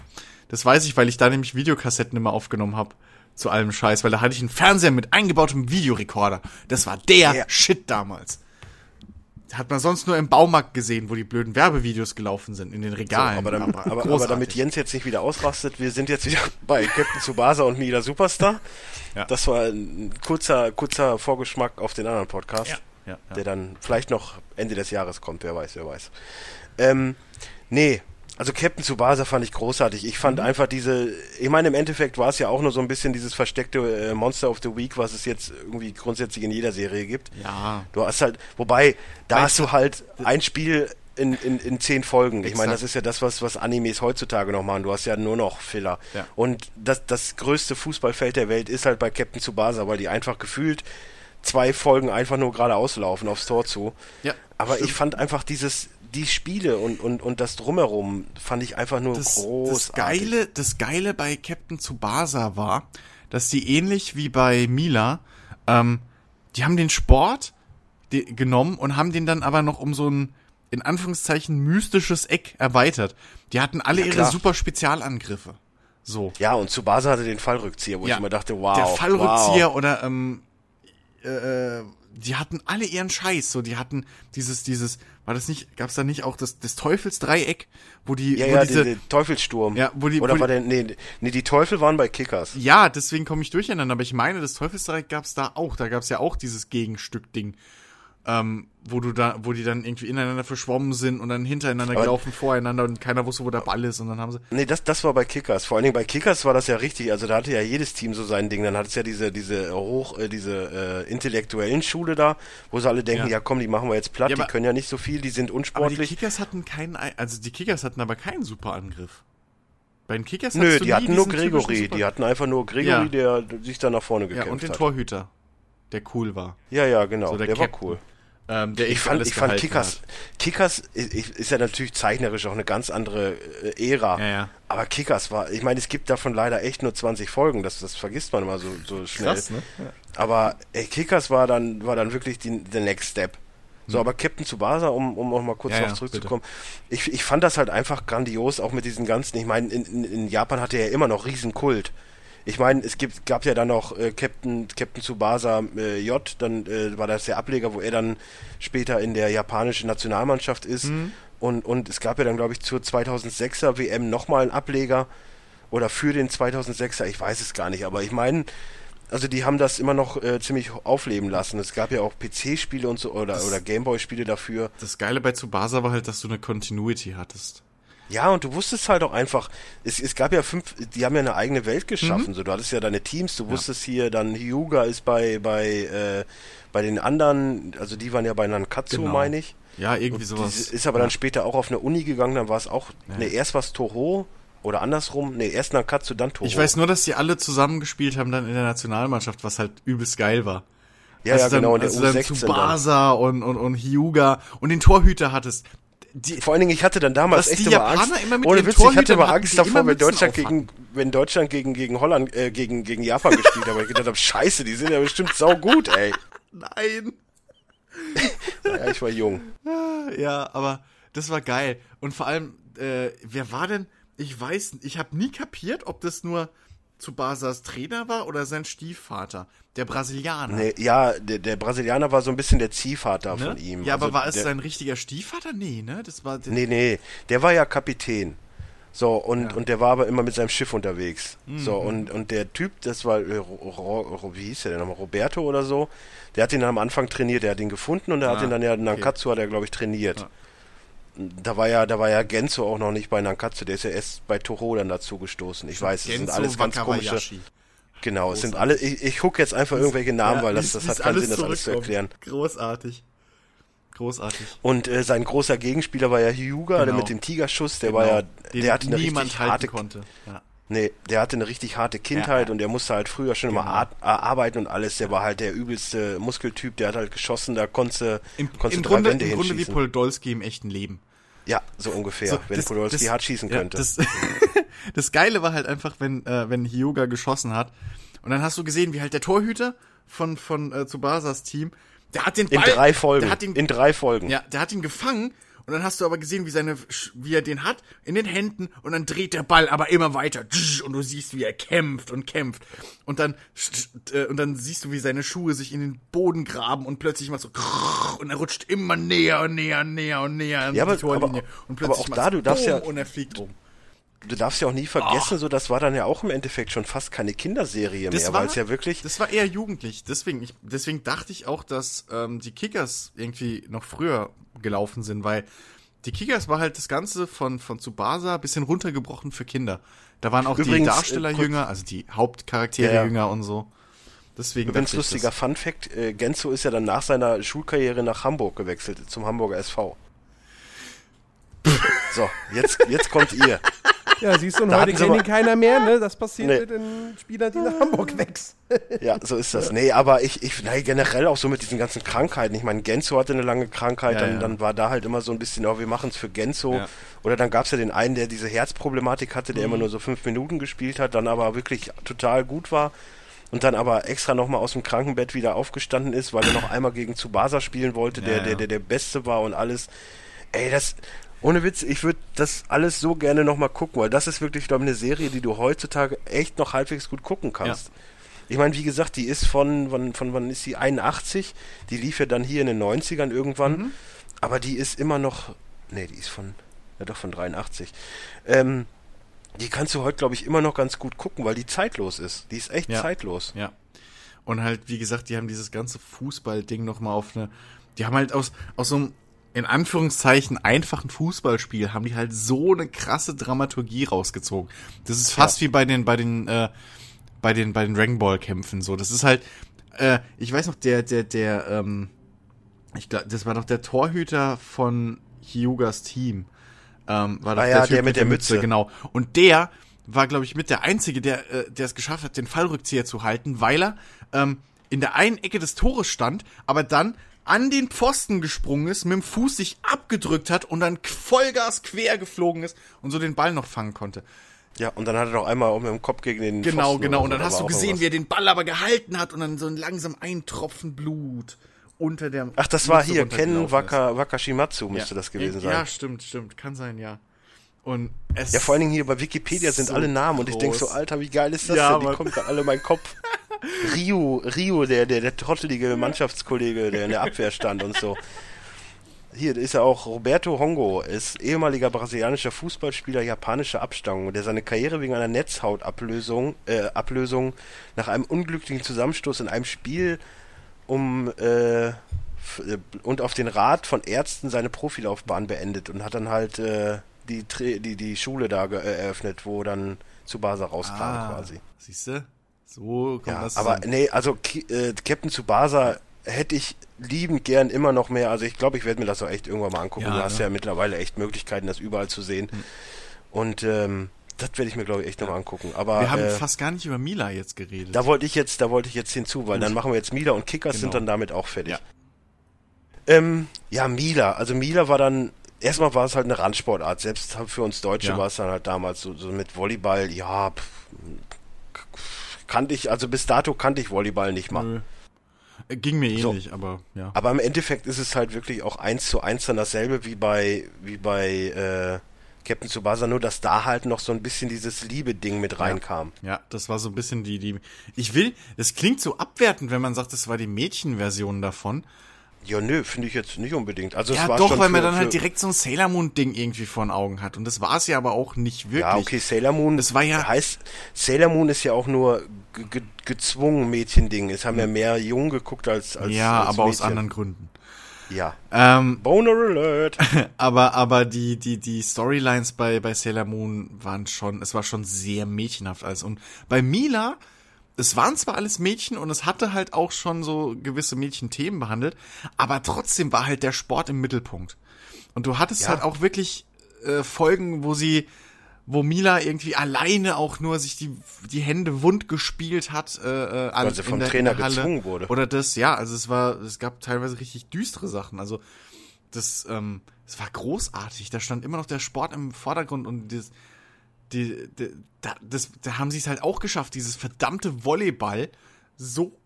Das weiß ich, weil ich da nämlich Videokassetten immer aufgenommen habe. Zu allem Scheiß, weil da hatte ich einen Fernseher mit eingebautem Videorekorder. Das war der Ja. Shit damals. Hat man sonst nur im Baumarkt gesehen, wo die blöden Werbevideos gelaufen sind, in den So, Regalen. aber, dann, aber, aber, damit Jens jetzt nicht wieder ausrastet, wir sind jetzt wieder bei Captain Tsubasa und Mila Superstar. Ja. Das war ein kurzer, kurzer Vorgeschmack auf den anderen Podcast, ja, ja. der dann vielleicht noch Ende des Jahres kommt, wer weiß, wer weiß. Ähm, nee, also Captain Tsubasa fand ich großartig. Ich Mhm. fand einfach diese, ich meine, im Endeffekt war es ja auch nur so ein bisschen dieses versteckte äh, Monster of the Week, was es jetzt irgendwie grundsätzlich in jeder Serie gibt. Ja. Du hast halt, wobei, da Weißt hast du halt ein Spiel in, in, in zehn Folgen. Ich meine, das ist ja das, was, was Animes heutzutage noch machen. Du hast ja nur noch Filler. Ja. Und das, das größte Fußballfeld der Welt ist halt bei Captain Tsubasa, weil die einfach gefühlt zwei Folgen einfach nur geradeaus laufen aufs Tor zu. Ja, Aber stimmt. ich fand einfach dieses, die Spiele und, und, und das Drumherum fand ich einfach nur das, großartig. das Geile, das Geile bei Captain Tsubasa war, dass die ähnlich wie bei Mila, ähm, die haben den Sport die, genommen und haben den dann aber noch um so ein in Anführungszeichen mystisches Eck erweitert. Die hatten alle Ja, ihre klar. super Spezialangriffe. So. Ja, und Tsubasa hatte den Fallrückzieher, wo Ja. ich immer dachte, wow. Der Fallrückzieher wow. oder ähm, äh, die hatten alle ihren Scheiß. So, die hatten dieses, dieses, war das nicht, gab's da nicht auch das, das Teufelsdreieck, wo die, Ja, wo ja, diese, die, die Teufelsturm. Ja, wo die- Oder wo war die- der, nee, nee, die Teufel waren bei Kickers. Ja, deswegen komme ich durcheinander, aber ich meine, das Teufelsdreieck gab's da auch. Da gab's ja auch dieses Gegenstück-Ding. Ähm, wo du da, wo die dann irgendwie ineinander verschwommen sind und dann hintereinander Aber- gelaufen, voreinander und keiner wusste, wo der Ball ist und dann haben sie. Nee, das, das war bei Kickers. Vor allen Dingen bei Kickers war das ja richtig. Also da hatte ja jedes Team so sein Ding. Dann hat es ja diese, diese hoch, äh, diese äh, intellektuellen Schule da, wo sie alle denken, Ja. ja, komm, die machen wir jetzt platt, Ja, die können ja nicht so viel, die sind Aber die unsportlich. Kickers hatten keinen, Ei- also die Kickers hatten aber keinen Superangriff. Bei den Kickers Nö, die hatten nur Gregory. Super- Die hatten einfach nur Gregory, Ja. der sich dann nach vorne Ja, gekämpft und den hat. Torhüter, der cool war. Ja, ja, genau. So, der der war cool. Ähm, der Ich fand, ich fand Kickers, hat. Kickers ist, ist ja natürlich zeichnerisch auch eine ganz andere äh, Ära. Ja, ja. Aber Kickers war, ich meine, es gibt davon leider echt nur 20 Folgen, das, das vergisst man immer so, so schnell. Krass, ne? Ja. Aber ey, Kickers war dann, war dann wirklich die, der Next Step. So, aber Captain Tsubasa, um, um auch mal kurz. Ja, darauf zurückzukommen, ich, ich fand das halt einfach grandios, auch mit diesen ganzen, ich meine, in, in, in Japan hatte er ja immer noch riesen Kult. Ich meine, es gibt, gab ja dann noch äh, Captain, Captain Tsubasa äh, J, dann äh, war das der Ableger, wo er dann später in der japanischen Nationalmannschaft ist. Mhm. Und, und es gab ja dann, glaube ich, zur 2006er WM nochmal einen Ableger oder für den 2006er, ich weiß es gar nicht, aber ich meine, also die haben das immer noch äh, ziemlich aufleben lassen. Es gab ja auch PC-Spiele und so oder, oder Gameboy-Spiele dafür. Das Geile bei Tsubasa war halt, dass du eine Continuity hattest. Ja, und du wusstest halt auch einfach, es, es gab ja fünf, die haben ja eine eigene Welt geschaffen. So, du hattest ja deine Teams, du wusstest hier, dann Hyuga ist bei, bei, äh, bei den anderen, also die waren ja bei Nankatsu, Genau. meine ich. Ja, irgendwie sowas. Die ist aber dann später auch auf eine Uni gegangen, dann war es auch, ne, erst war es Toho oder andersrum, ne, erst Nankatsu, dann Toho. Ich weiß nur, dass die alle zusammengespielt haben dann in der Nationalmannschaft, was halt übelst geil war. ja, Als ja, dann, genau, in der als du dann U16 dann. Tsubasa und, und, und Hyuga und den Torhüter hattest. Die, Vor allen Dingen, ich hatte dann damals Was echt immer Japaner Angst. immer ohne Witz, ich hatte immer Angst davor, wenn Deutschland gegen, wenn Deutschland gegen, gegen Holland, äh, gegen, gegen Japan gespielt hat. Aber ich gedacht habe, scheiße, die sind ja bestimmt saugut, ey. nein. Ja, ich war jung. Ja, aber das war geil. Und vor allem, äh, wer war denn? Ich weiß, ich habe nie kapiert, ob das nur Tsubasas Trainer war oder sein Stiefvater, der Brasilianer. Nee, ja, der, der Brasilianer war so ein bisschen der Ziehvater ne? von ihm. Ja, aber Also war es der, sein richtiger Stiefvater? Nee, ne? Das war der, Nee, nee, der war ja Kapitän. So, und, und der war aber immer mit seinem Schiff unterwegs. Mhm. So, und, und der Typ, das war, äh, wie hieß der denn nochmal, Roberto oder so, der hat ihn am Anfang trainiert, der hat ihn gefunden und der hat Ah, ihn dann ja, Nankatsu hat er, glaube ich, trainiert. Ja. Da war ja, da war ja Genzo auch noch nicht bei Nankatsu, der ist ja erst bei Toho dann dazu gestoßen. Ich weiß, es sind Genzo alles ganz komische. Genau, es sind alle, ich, ich gucke jetzt einfach irgendwelche Namen, weil das, das hat keinen Sinn, das alles zu erklären. Großartig. Großartig. Und äh, sein großer Gegenspieler war ja Hyuga, der Genau. mit dem Tigerschuss, der war ja, Den der hatte eine niemand richtig halten harte, konnte. Ja. Nee, der hatte eine richtig harte Kindheit Ja. und der musste halt früher schon Genau. immer ar arbeiten und alles. Der war halt der übelste Muskeltyp, der hat halt geschossen, da konnte, Im, konnte im drei Grunde, Wände im Grunde wie. Podolski im echten Leben. ja, so ungefähr, So, wenn das- Podolski das- hart schießen ja, könnte. Das, das Geile war halt einfach, wenn, äh, wenn Hyuga geschossen hat. Und dann hast du gesehen, wie halt der Torhüter von, von äh, Tsubasas Team, der hat den in Ball, drei Folgen, Der hat ihn, in drei Folgen. ja, der hat ihn gefangen Und dann hast du aber gesehen, wie seine, wie er den hat in den Händen und dann dreht der Ball aber immer weiter und du siehst, wie er kämpft und kämpft und dann äh, und dann siehst du, wie seine Schuhe sich in den Boden graben und plötzlich mal so und er rutscht immer näher und näher und näher und näher an ja, die aber, Torlinie aber, und plötzlich aber auch da, du darfst ja und er fliegt um. Du darfst ja auch nie vergessen, oh. so das war dann ja auch im Endeffekt schon fast keine Kinderserie das mehr, weil es ja wirklich. Das war eher jugendlich. Deswegen, ich, deswegen dachte ich auch, dass ähm, die Kickers irgendwie noch früher gelaufen sind, weil die Kickers war halt das Ganze von, von Tsubasa bisschen runtergebrochen für Kinder. Da waren auch Übrigens, die Darsteller äh, jünger, also die Hauptcharaktere ja, jünger und so. Deswegen Übrigens lustiger Fun Fact, äh, Genzo ist ja dann nach seiner Schulkarriere nach Hamburg gewechselt, zum Hamburger SV. so, jetzt, jetzt kommt ihr. Ja, siehst du, und da heute kennt ihn keiner mehr, ne? Das passiert nee. mit den Spielern, die nach Hamburg wächst. ja, so ist das. Nee, aber ich, ich, nein, generell auch so mit diesen ganzen Krankheiten. Ich meine, Genzo hatte eine lange Krankheit, ja, dann, ja. dann war da halt immer so ein bisschen, oh, wir machen es für Genzo. Ja. Oder dann gab es ja den einen, der diese Herzproblematik hatte, der mhm. immer nur so fünf Minuten gespielt hat, dann aber wirklich total gut war und dann aber extra nochmal aus dem Krankenbett wieder aufgestanden ist, weil er noch einmal gegen Tsubasa spielen wollte, der, der, der der Beste war und alles. Ey, das, ohne Witz, ich würde das alles so gerne nochmal gucken, weil das ist wirklich, glaube ich, eine Serie, die du heutzutage echt noch halbwegs gut gucken kannst. Ja. Ich meine, wie gesagt, die ist von, von, von wann ist sie? 81. Die lief ja dann hier in den 90ern irgendwann. Mhm. Aber die ist immer noch, nee, die ist von, ja doch von 83. Ähm, die kannst du heute, glaube ich, immer noch ganz gut gucken, weil die zeitlos ist. Die ist echt ja. zeitlos. Ja. Und halt, wie gesagt, die haben dieses ganze Fußball-Ding nochmal auf eine, die haben halt aus, aus so einem in Anführungszeichen einfachen Fußballspiel haben die halt so eine krasse Dramaturgie rausgezogen. Das ist fast ja. wie bei den bei den äh, bei den bei den Dragon Ball Kämpfen so. Das ist halt äh, ich weiß noch der der der ähm, ich glaube, das war doch der Torhüter von Hyugas Team. Ähm, war doch ah, ja, der, typ der mit der Mütze. Mütze, genau. Und der war, glaube ich, mit der Einzige, der äh, der es geschafft hat, den Fallrückzieher zu halten, weil er ähm, in der einen Ecke des Tores stand, aber dann an den Pfosten gesprungen ist, mit dem Fuß sich abgedrückt hat und dann Vollgas quer geflogen ist und so den Ball noch fangen konnte. Ja, und dann hat er doch einmal auch mit dem Kopf gegen den Genau, Pfosten genau. Und dann hast du gesehen, wie er den Ball aber gehalten hat und dann so ein langsam ein Tropfen Blut unter der. Ach, das war hier, Ken Waka, Wakashimatsu müsste ja. das gewesen sein. Ja, stimmt, stimmt. Kann sein, ja. Und es ja, vor allen Dingen hier bei Wikipedia sind so alle Namen und ich denke so, Alter, wie geil ist das ja, denn? Die kommen da alle in meinen Kopf. Rio, Rio, der, der, der trottelige Mannschaftskollege, der in der Abwehr stand und so. Hier ist ja auch Roberto Hongo, ist ehemaliger brasilianischer Fußballspieler japanischer Abstammung, der seine Karriere wegen einer Netzhautablösung äh, Ablösung nach einem unglücklichen Zusammenstoß in einem Spiel um äh, und auf den Rat von Ärzten seine Profilaufbahn beendet und hat dann halt äh, die, die, die Schule da eröffnet, wo dann Tsubasa rauskam ah, quasi. Siehst du? So kommt ja, das Aber zusammen. nee, also äh, Captain Tsubasa hätte ich liebend gern immer noch mehr. Also ich glaube, ich werde mir das auch echt irgendwann mal angucken. Ja, du hast ja. ja mittlerweile echt Möglichkeiten, das überall zu sehen. Hm. Und ähm, das werde ich mir, glaube ich, echt ja. nochmal angucken. Aber, wir haben äh, fast gar nicht über Mila jetzt geredet. Da wollte ich jetzt, da wollte ich jetzt hinzu, weil Gut. dann machen wir jetzt Mila und Kickers genau. sind dann damit auch fertig. Ja. Ähm, ja, Mila. Also Mila war dann, erstmal war es halt eine Randsportart. Selbst für uns Deutsche ja. war es dann halt damals so, so mit Volleyball, ja, pff, kannte ich, also bis dato kannte ich Volleyball nicht mal. Nö. Äh, ging mir ähnlich, so. aber ja. Aber im Endeffekt ist es halt wirklich auch eins zu eins dann dasselbe wie bei, wie bei äh, Captain Tsubasa, nur dass da halt noch so ein bisschen dieses Liebe-Ding mit reinkam. Ja, ja, das war so ein bisschen die, die. Ich will, das klingt so abwertend, wenn man sagt, das war die Mädchenversion davon. Ja, nö, finde ich jetzt nicht unbedingt. Also ja, es war doch, weil man dann halt direkt so ein Sailor Moon Ding irgendwie vor den Augen hat und das war es ja aber auch nicht wirklich. Ja, okay, Sailor Moon, das war ja heißt Sailor Moon ist ja auch nur ge gezwungen Mädchending. Es haben ja hm. mehr Jungen geguckt als als Ja, als aber Mädchen. aus anderen Gründen. Ja. Ähm, Boner Alert. aber aber die die die Storylines bei bei Sailor Moon waren schon, es war schon sehr mädchenhaft alles und bei Mila es waren zwar alles Mädchen und es hatte halt auch schon so gewisse Mädchenthemen behandelt, aber trotzdem war halt der Sport im Mittelpunkt. Und du hattest ja. halt auch wirklich äh, Folgen, wo sie, wo Mila irgendwie alleine auch nur sich die, die Hände wund gespielt hat, äh, äh Weil sie vom der, Trainer gezwungen wurde. Oder das, ja, also es war, es gab teilweise richtig düstere Sachen. Also das, ähm, es war großartig. Da stand immer noch der Sport im Vordergrund und das, die, die, da, das, da haben sie es halt auch geschafft, dieses verdammte Volleyball so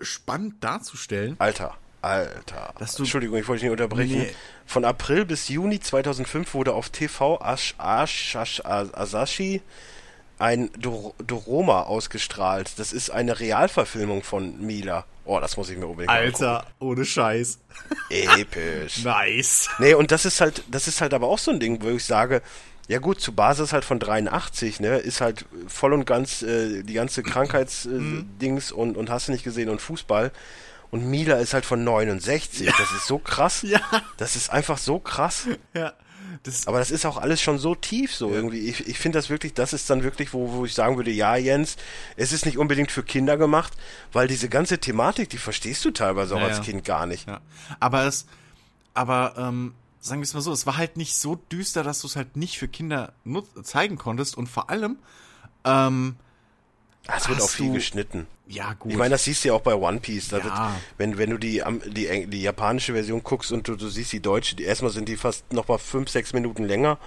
spannend darzustellen. Alter, Alter. Entschuldigung, ich wollte dich nicht unterbrechen. Nee. Von April bis Juni 2005 wurde auf TV Ash, Ash, Ash, Asashi ein Doroma ausgestrahlt. Das ist eine Realverfilmung von Mila. Oh, das muss ich mir unbedingt Alter, ohne Scheiß. Episch. nice. Nee, und das ist halt, das ist halt aber auch so ein Ding, wo ich sage, ja gut, zu Basis halt von 83, ne, ist halt voll und ganz äh, die ganze Krankheitsdings äh, mhm. und, und hast du nicht gesehen und Fußball. Und Mila ist halt von 69. Ja. Das ist so krass. Ja. Das ist einfach so krass. Ja. Das aber das ist auch alles schon so tief so ja. irgendwie. Ich, ich finde das wirklich, das ist dann wirklich, wo, wo ich sagen würde, ja Jens, es ist nicht unbedingt für Kinder gemacht, weil diese ganze Thematik, die verstehst du teilweise auch ja, als Kind gar nicht. Ja. Aber es, aber ähm, sagen wir es mal so, es war halt nicht so düster, dass du es halt nicht für Kinder zeigen konntest und vor allem ähm, es wird auch viel geschnitten. Ja, gut. Ich meine, das siehst du ja auch bei One Piece. Ja. Wird, wenn, wenn du die, die, die japanische Version guckst und du, du siehst die deutsche, die, erstmal sind die fast noch mal fünf, sechs Minuten länger.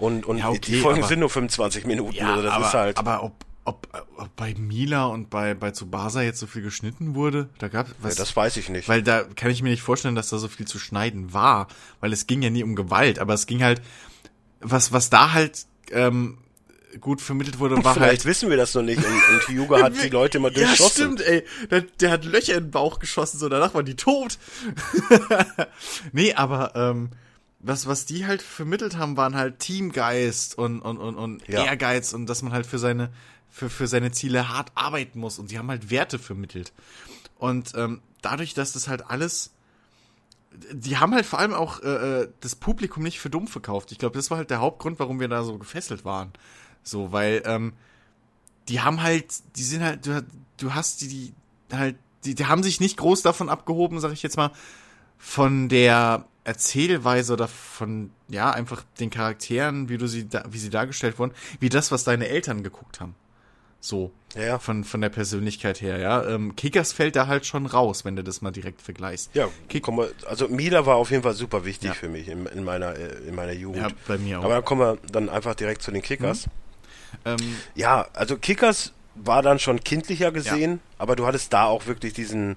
Und, und ja, okay, die Folgen aber, sind nur 25 Minuten. Ja, also das aber, ist halt. Aber ob, ob, ob bei Mila und bei, bei Tsubasa jetzt so viel geschnitten wurde, da gab was. Ja, das weiß ich nicht. Weil da kann ich mir nicht vorstellen, dass da so viel zu schneiden war, weil es ging ja nie um Gewalt, aber es ging halt, was, was da halt ähm, gut vermittelt wurde, war Vielleicht halt, wissen wir das noch nicht und, und Hyuga hat die Leute mal durchschossen. Ja, stimmt, ey. Der, der, hat Löcher in den Bauch geschossen, so danach waren die tot. nee, aber ähm, was, was die halt vermittelt haben, waren halt Teamgeist und, und, und, und ja. Ehrgeiz und dass man halt für seine, für, für seine Ziele hart arbeiten muss. Und sie haben halt Werte vermittelt. Und ähm, dadurch, dass das halt alles die haben halt vor allem auch äh, äh das Publikum nicht für dumm verkauft. Ich glaube, das war halt der Hauptgrund, warum wir da so gefesselt waren. So, weil ähm, die haben halt, die sind halt, du, du hast die, die halt, die, die haben sich nicht groß davon abgehoben, sag ich jetzt mal, von der Erzählweise oder von, ja, einfach den Charakteren, wie du sie, da, wie sie dargestellt wurden, wie das, was deine Eltern geguckt haben. So. Ja. Von, von der Persönlichkeit her, ja. Ähm, Kickers fällt da halt schon raus, wenn du das mal direkt vergleichst. Ja, Kick komm, also Mila war auf jeden Fall super wichtig ja. für mich in, in, meiner, äh, in meiner Jugend. Ja, bei mir auch. Aber dann kommen wir dann einfach direkt zu den Kickers. Mhm. Ähm, ja, also Kickers war dann schon kindlicher gesehen, ja. aber du hattest da auch wirklich diesen,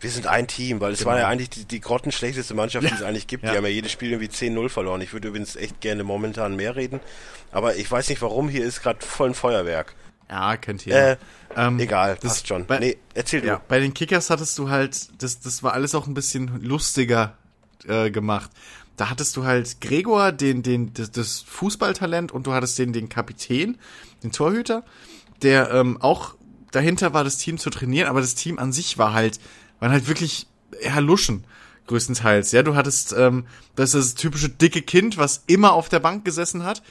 wir sind ein Team, weil es genau. war ja eigentlich die, die grottenschlechteste Mannschaft, die es eigentlich gibt. Ja. Die haben ja jedes Spiel irgendwie 10-0 verloren. Ich würde übrigens echt gerne momentan mehr reden, aber ich weiß nicht warum, hier ist gerade voll ein Feuerwerk. Ja, kennt ihr. Äh, ähm, egal, das passt schon. Bei, nee, erzähl ja, du. Bei den Kickers hattest du halt, das, das war alles auch ein bisschen lustiger äh, gemacht da hattest du halt Gregor, den, den, das, das Fußballtalent und du hattest den, den Kapitän, den Torhüter, der ähm, auch dahinter war, das Team zu trainieren, aber das Team an sich war halt, waren halt wirklich eher Luschen, größtenteils. Ja, du hattest ähm, das ist das typische dicke Kind, was immer auf der Bank gesessen hat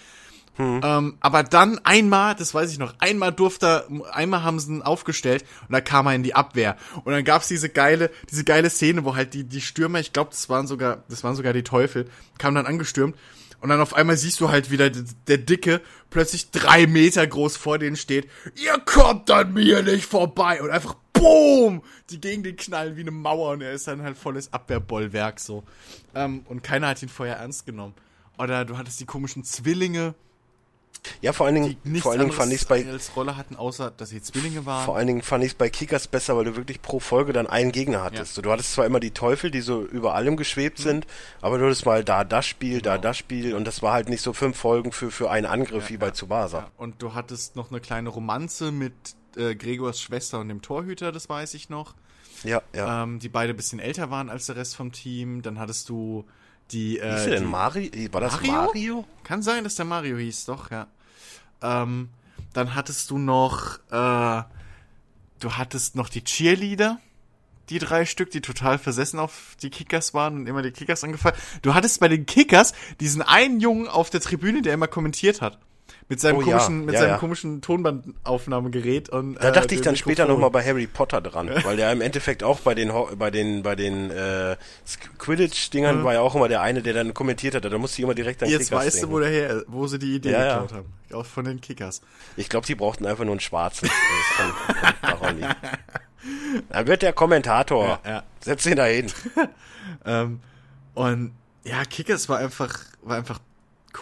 hm. Ähm, aber dann einmal, das weiß ich noch, einmal durfte, einmal haben sie ihn aufgestellt und da kam er in die Abwehr. Und dann gab's diese geile, diese geile Szene, wo halt die, die Stürmer, ich glaube, das waren sogar, das waren sogar die Teufel, kamen dann angestürmt. Und dann auf einmal siehst du halt wieder der Dicke plötzlich drei Meter groß vor denen steht. Ihr kommt an mir nicht vorbei. Und einfach BOOM! Die gegen den knallen wie eine Mauer und er ist dann halt volles Abwehrbollwerk so. Ähm, und keiner hat ihn vorher ernst genommen. Oder du hattest die komischen Zwillinge, ja, vor allen Dingen, vor allen Dingen fand ich es bei als Rolle hatten, außer dass sie Zwillinge waren. Vor allen Dingen fand ich es bei Kickers besser, weil du wirklich pro Folge dann einen Gegner hattest. Ja. Du hattest zwar immer die Teufel, die so über allem geschwebt mhm. sind, aber du hattest mal da das Spiel, genau. da das Spiel und das war halt nicht so fünf Folgen für für einen Angriff ja, wie bei Tsubasa. Ja. Und du hattest noch eine kleine Romanze mit äh, Gregors Schwester und dem Torhüter, das weiß ich noch. Ja, ja. Ähm, die beide bisschen älter waren als der Rest vom Team. Dann hattest du die. Äh, hieß der denn Mario? War das Mario? Mario? Kann sein, dass der Mario hieß, doch, ja. Ähm, dann hattest du noch, äh, du hattest noch die Cheerleader, die drei Stück, die total versessen auf die Kickers waren und immer die Kickers angefallen. Du hattest bei den Kickers diesen einen Jungen auf der Tribüne, der immer kommentiert hat. Mit seinem oh, komischen, ja. mit ja, seinem ja. komischen Tonbandaufnahmegerät und. Da dachte äh, ich dann Mikrofon. später nochmal bei Harry Potter dran, weil der im Endeffekt auch bei den bei den bei den äh, Quidditch-Dingern war ja auch immer der eine, der dann kommentiert hat. Da musste ich immer direkt an Jetzt Kickers weißt denken. du, wo der her, wo sie die Idee geklaut haben. Auch von den Kickers. Ich glaube, die brauchten einfach nur einen schwarzen. Dann wird der Kommentator. Ja, ja. Setz ihn da hin. ähm, und ja, Kickers war einfach, war einfach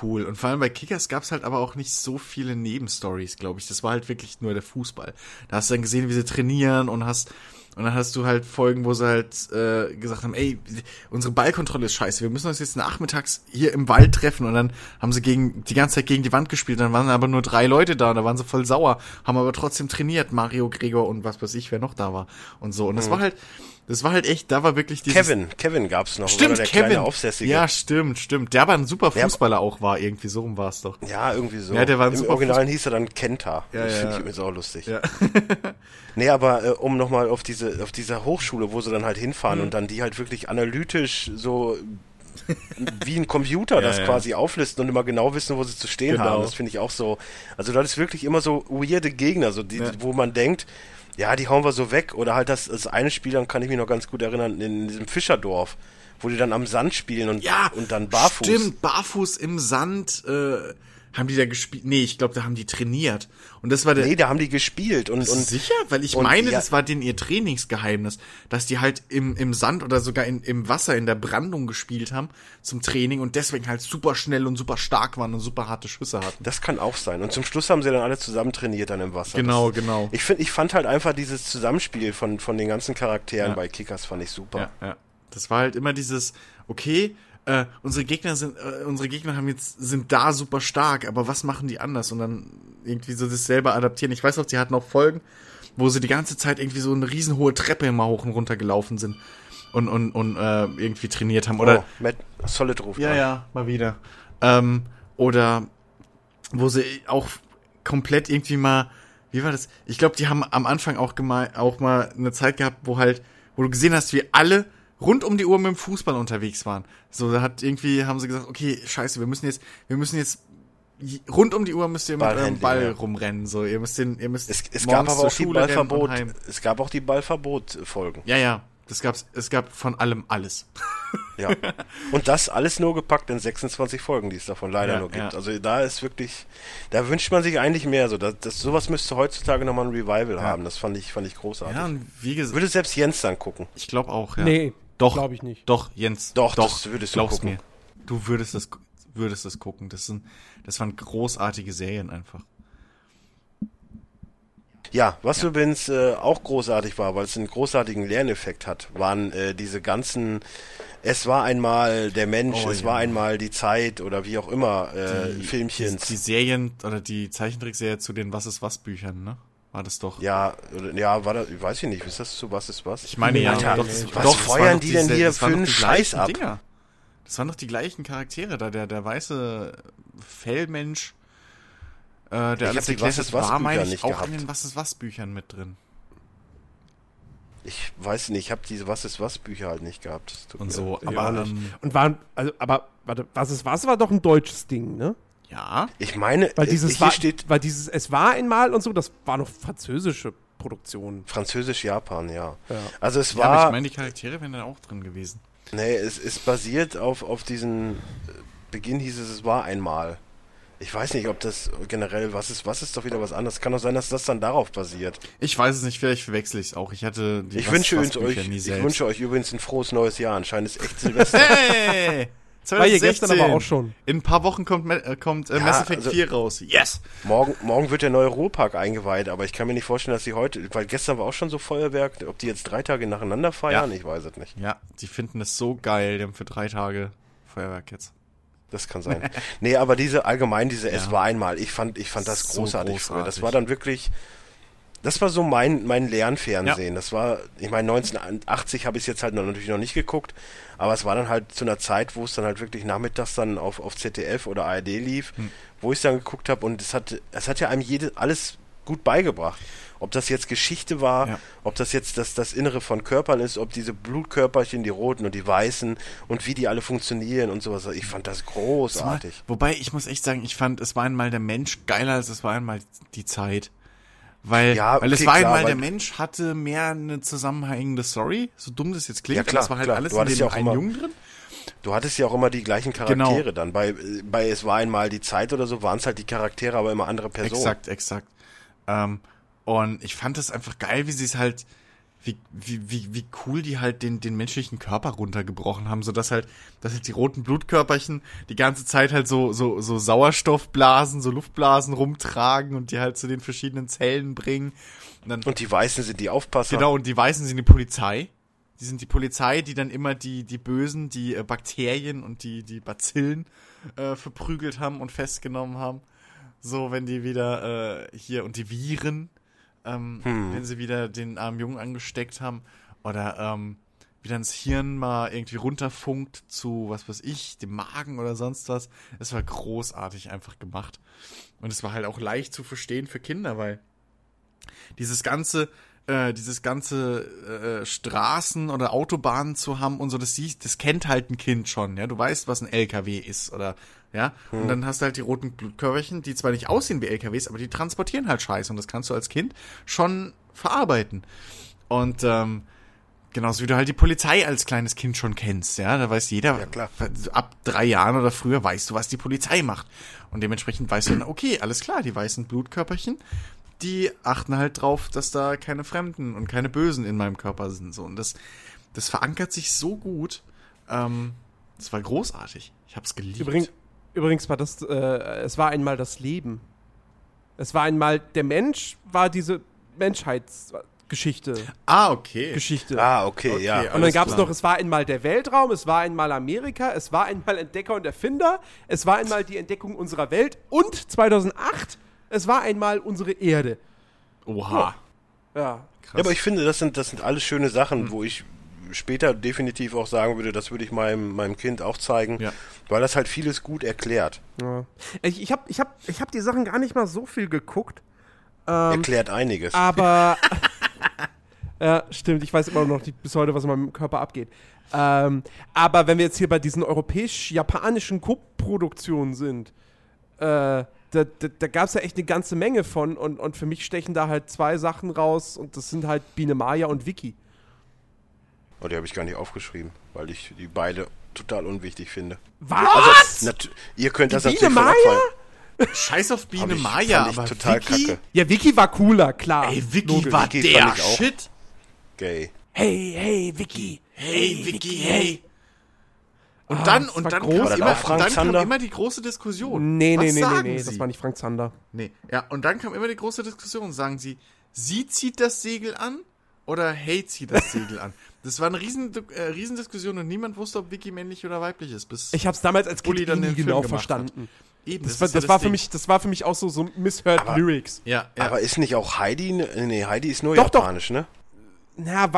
cool. Und vor allem bei Kickers gab es halt aber auch nicht so viele Nebenstories, glaube ich. Das war halt wirklich nur der Fußball. Da hast du dann gesehen, wie sie trainieren und hast Und dann hast du halt Folgen, wo sie halt äh, gesagt haben, ey, unsere Ballkontrolle ist scheiße, wir müssen uns jetzt nachmittags hier im Wald treffen. Und dann haben sie gegen die ganze Zeit gegen die Wand gespielt, dann waren aber nur drei Leute da und da waren sie voll sauer, haben aber trotzdem trainiert, Mario, Gregor und was weiß ich, wer noch da war und so. Und das mhm. war halt, das war halt echt, da war wirklich dieses... Kevin, Kevin gab's noch. Stimmt, der Kevin. Aufsässige. Ja, stimmt, stimmt. Der aber ein super Fußballer ja, auch war, irgendwie, so rum war es doch. Ja, irgendwie so. Ja, der war ein Im super Originalen hieß er dann Kenta. Ja, das ja. finde ich übrigens auch lustig. Ja. nee, aber äh, um nochmal auf diese, auf dieser Hochschule, wo sie dann halt hinfahren mhm. und dann die halt wirklich analytisch so wie ein Computer das ja. quasi auflisten und immer genau wissen, wo sie zu stehen genau. haben. Das finde ich auch so. Also das ist wirklich immer so weirde Gegner, so die, ja. wo man denkt, ja, die hauen wir so weg. Oder halt das, das eine Spiel, dann kann ich mich noch ganz gut erinnern, in diesem Fischerdorf, wo die dann am Sand spielen und, ja, und dann barfuß. Stimmt, barfuß im Sand. Äh, haben die da gespielt? Nee, ich glaube, da haben die trainiert. Und das war der. Nee, da haben die gespielt und. und sicher? Weil ich meine, ja, das war denn ihr Trainingsgeheimnis, dass die halt im, im Sand oder sogar in, im Wasser in der Brandung gespielt haben zum Training und deswegen halt super schnell und super stark waren und super harte Schüsse hatten. Das kann auch sein. Und zum Schluss haben sie dann alle zusammen trainiert dann im Wasser. Genau, das, genau. Ich finde, ich fand halt einfach dieses Zusammenspiel von, von den ganzen Charakteren ja. bei Kickers fand ich super. Ja, ja. Das war halt immer dieses, okay, äh, unsere Gegner sind, äh, unsere Gegner haben jetzt, sind da super stark, aber was machen die anders? Und dann irgendwie so das selber adaptieren. Ich weiß noch, sie hatten auch Folgen, wo sie die ganze Zeit irgendwie so eine riesenhohe Treppe immer hoch und runter gelaufen sind und, und, und äh, irgendwie trainiert haben. Oder, oh, Matt Solid ruft Ja, an. ja, mal wieder. Ähm, oder wo sie auch komplett irgendwie mal, wie war das? Ich glaube, die haben am Anfang auch, auch mal eine Zeit gehabt, wo halt, wo du gesehen hast, wie alle rund um die Uhr mit dem Fußball unterwegs waren. So, da hat irgendwie, haben sie gesagt, okay, scheiße, wir müssen jetzt, wir müssen jetzt rund um die Uhr müsst ihr mit eurem Ball ja. rumrennen. So, ihr müsst den, ihr müsst es, es gab aber auch die Ballverbot. Es gab auch die Ballverbot-Folgen. Ja, ja. Das gab's, es gab von allem alles. ja. Und das alles nur gepackt in 26 Folgen, die es davon leider ja, nur gibt. Ja. Also da ist wirklich, da wünscht man sich eigentlich mehr. So, das, das, sowas müsste heutzutage nochmal ein Revival ja. haben. Das fand ich, fand ich großartig. Ja, und wie gesagt. Würde selbst Jens dann gucken. Ich glaube auch, ja. Nee, doch. Glaube ich nicht. Doch, Jens. Doch, doch das würdest du gucken. Mir. Du würdest das, würdest das gucken. Das sind, das waren großartige Serien einfach. Ja, was ja. übrigens äh, auch großartig war, weil es einen großartigen Lerneffekt hat, waren äh, diese ganzen Es war einmal der Mensch, oh, es ja. war einmal die Zeit oder wie auch immer äh, die, Filmchens. Die, die Serien oder die Zeichentrickserie zu den Was ist was Büchern, ne? War das doch? Ja, ja, war das, weiß ich nicht, ist das so was ist was? Ich meine ja, Alter, doch, das, was doch, feuern die denn hier für einen Scheiß ab? Dinger. Das waren doch die gleichen Charaktere da, der, der weiße Fellmensch, äh, der ich alles erklärt hat, war, meine ich, auch gehabt. in den Was ist was Büchern mit drin. Ich weiß nicht, ich habe diese Was ist was Bücher halt nicht gehabt. Und so, aber ja, ähm, und waren also aber warte, Was ist was war doch ein deutsches Ding, ne? Ja. Ich meine, weil dieses war, steht, weil dieses es war einmal und so, das war noch französische Produktion. Französisch-Japan, ja. ja. Also es ja, war. Aber ich meine, die Charaktere wären dann auch drin gewesen. Nee, es ist basiert auf, auf diesen äh, Beginn hieß es, es war einmal. Ich weiß nicht, ob das generell was ist. Was ist doch wieder was anderes? Kann doch sein, dass das dann darauf basiert. Ich weiß es nicht, vielleicht verwechsel ich es auch. Ich hatte die ich wünsche, euch, ich wünsche euch übrigens ein frohes neues Jahr. Anscheinend ist echt Silvester. hey! 2016. War hier gestern aber auch schon. In ein paar Wochen kommt, äh, kommt äh, ja, Mass Effect also 4 raus. Yes! Morgen, morgen wird der neue Ruhrpark eingeweiht, aber ich kann mir nicht vorstellen, dass sie heute, weil gestern war auch schon so Feuerwerk, ob die jetzt drei Tage nacheinander feiern, ja. ich weiß es nicht. Ja, die finden es so geil, die haben für drei Tage Feuerwerk jetzt. Das kann sein. nee, aber diese allgemein, diese ja. Es war einmal, ich fand, ich fand das großartig, so großartig. Das war dann wirklich, das war so mein, mein Lernfernsehen. Ja. Das war, ich meine, 1980 habe ich es jetzt halt noch, natürlich noch nicht geguckt, aber es war dann halt zu einer Zeit, wo es dann halt wirklich nachmittags dann auf, auf ZDF oder ARD lief, hm. wo ich es dann geguckt habe und es hat, es hat ja einem jede, alles gut beigebracht. Ob das jetzt Geschichte war, ja. ob das jetzt das, das Innere von Körpern ist, ob diese Blutkörperchen, die roten und die weißen und wie die alle funktionieren und sowas. Ich fand das großartig. Wobei, ich muss echt sagen, ich fand, es war einmal der Mensch geiler als es war einmal die Zeit. Weil, ja, okay, weil es war klar, einmal, der Mensch hatte mehr eine zusammenhängende Story, so dumm das jetzt klingt, ja, klar, das war halt klar. alles in dem ja einen Jungen drin. Du hattest ja auch immer die gleichen genau. Charaktere genau. dann. Bei, bei Es war einmal die Zeit oder so, waren es halt die Charaktere, aber immer andere Personen. Exakt, exakt. Ähm, und ich fand es einfach geil, wie sie es halt wie, wie, wie, wie cool die halt den, den menschlichen Körper runtergebrochen haben, so dass halt, dass halt die roten Blutkörperchen die ganze Zeit halt so, so, so Sauerstoffblasen, so Luftblasen rumtragen und die halt zu den verschiedenen Zellen bringen. Und, dann, und die Weißen sind die Aufpasser. Genau, und die Weißen sind die Polizei. Die sind die Polizei, die dann immer die, die Bösen, die äh, Bakterien und die, die Bazillen äh, verprügelt haben und festgenommen haben. So, wenn die wieder äh, hier und die Viren, ähm, hm. wenn sie wieder den armen Jungen angesteckt haben oder ähm, wieder ins Hirn mal irgendwie runterfunkt zu, was weiß ich, dem Magen oder sonst was. Es war großartig einfach gemacht. Und es war halt auch leicht zu verstehen für Kinder, weil dieses ganze, äh, dieses ganze äh, Straßen oder Autobahnen zu haben und so, das siehst, das kennt halt ein Kind schon, ja. Du weißt, was ein LKW ist oder ja. Hm. Und dann hast du halt die roten Blutkörperchen, die zwar nicht aussehen wie LKWs, aber die transportieren halt Scheiße und das kannst du als Kind schon verarbeiten. Und ähm, genauso wie du halt die Polizei als kleines Kind schon kennst, ja, da weiß jeder, ja, klar. ab drei Jahren oder früher weißt du, was die Polizei macht. Und dementsprechend weißt du dann, okay, alles klar, die weißen Blutkörperchen, die achten halt drauf, dass da keine Fremden und keine Bösen in meinem Körper sind. So. Und das, das verankert sich so gut. Ähm, das war großartig. Ich hab's geliebt. Übrigens, übrigens war das, äh, es war einmal das Leben. Es war einmal, der Mensch war diese Menschheitsgeschichte. Ah, okay. Geschichte. Ah, okay, okay ja. Und dann gab es noch, es war einmal der Weltraum, es war einmal Amerika, es war einmal Entdecker und Erfinder, es war einmal die Entdeckung unserer Welt und 2008 es war einmal unsere Erde. Oha. Ja. ja. ja aber ich finde, das sind, das sind alles schöne Sachen, mhm. wo ich später definitiv auch sagen würde, das würde ich meinem, meinem Kind auch zeigen, ja. weil das halt vieles gut erklärt. Ja. Ich, ich habe ich hab, ich hab die Sachen gar nicht mal so viel geguckt. Ähm, Erklärt einiges. Aber. ja, stimmt. Ich weiß immer noch nicht bis heute, was in meinem Körper abgeht. Ähm, aber wenn wir jetzt hier bei diesen europäisch-japanischen Co-Produktionen sind, äh, da, da, da gab es ja echt eine ganze Menge von und, und für mich stechen da halt zwei Sachen raus und das sind halt Biene Maya und Vicky. Oh, die habe ich gar nicht aufgeschrieben, weil ich die beide total unwichtig finde. Was? Also, ihr könnt die das Biene Maya? Scheiß auf Biene ich, Maya, aber total Vicky? kacke. Ja, Vicky war cooler, klar. Ey, Vicky Logisch. war Vicky der Shit. Gay. Hey, hey, Vicky. Hey, Vicky, hey. Und ah, dann, und dann, groß, kam, immer, und dann kam immer die große Diskussion. Nee, nee, nee, nee, nee, das war nicht Frank Zander. Nee, ja, und dann kam immer die große Diskussion. Sagen sie, sie zieht das Segel an oder Hey zieht das Segel an? Das war eine riesen, äh, riesen Diskussion und niemand wusste, ob Vicky männlich oder weiblich ist. Bis ich habe es damals als Kind dann nie genau verstanden. Eben, das, das, war, das, ja war für mich, das war für mich auch so, so misheard aber, Lyrics. Ja, ja, Aber ist nicht auch Heidi, nee, Heidi ist nur doch, japanisch, doch. ne? Na,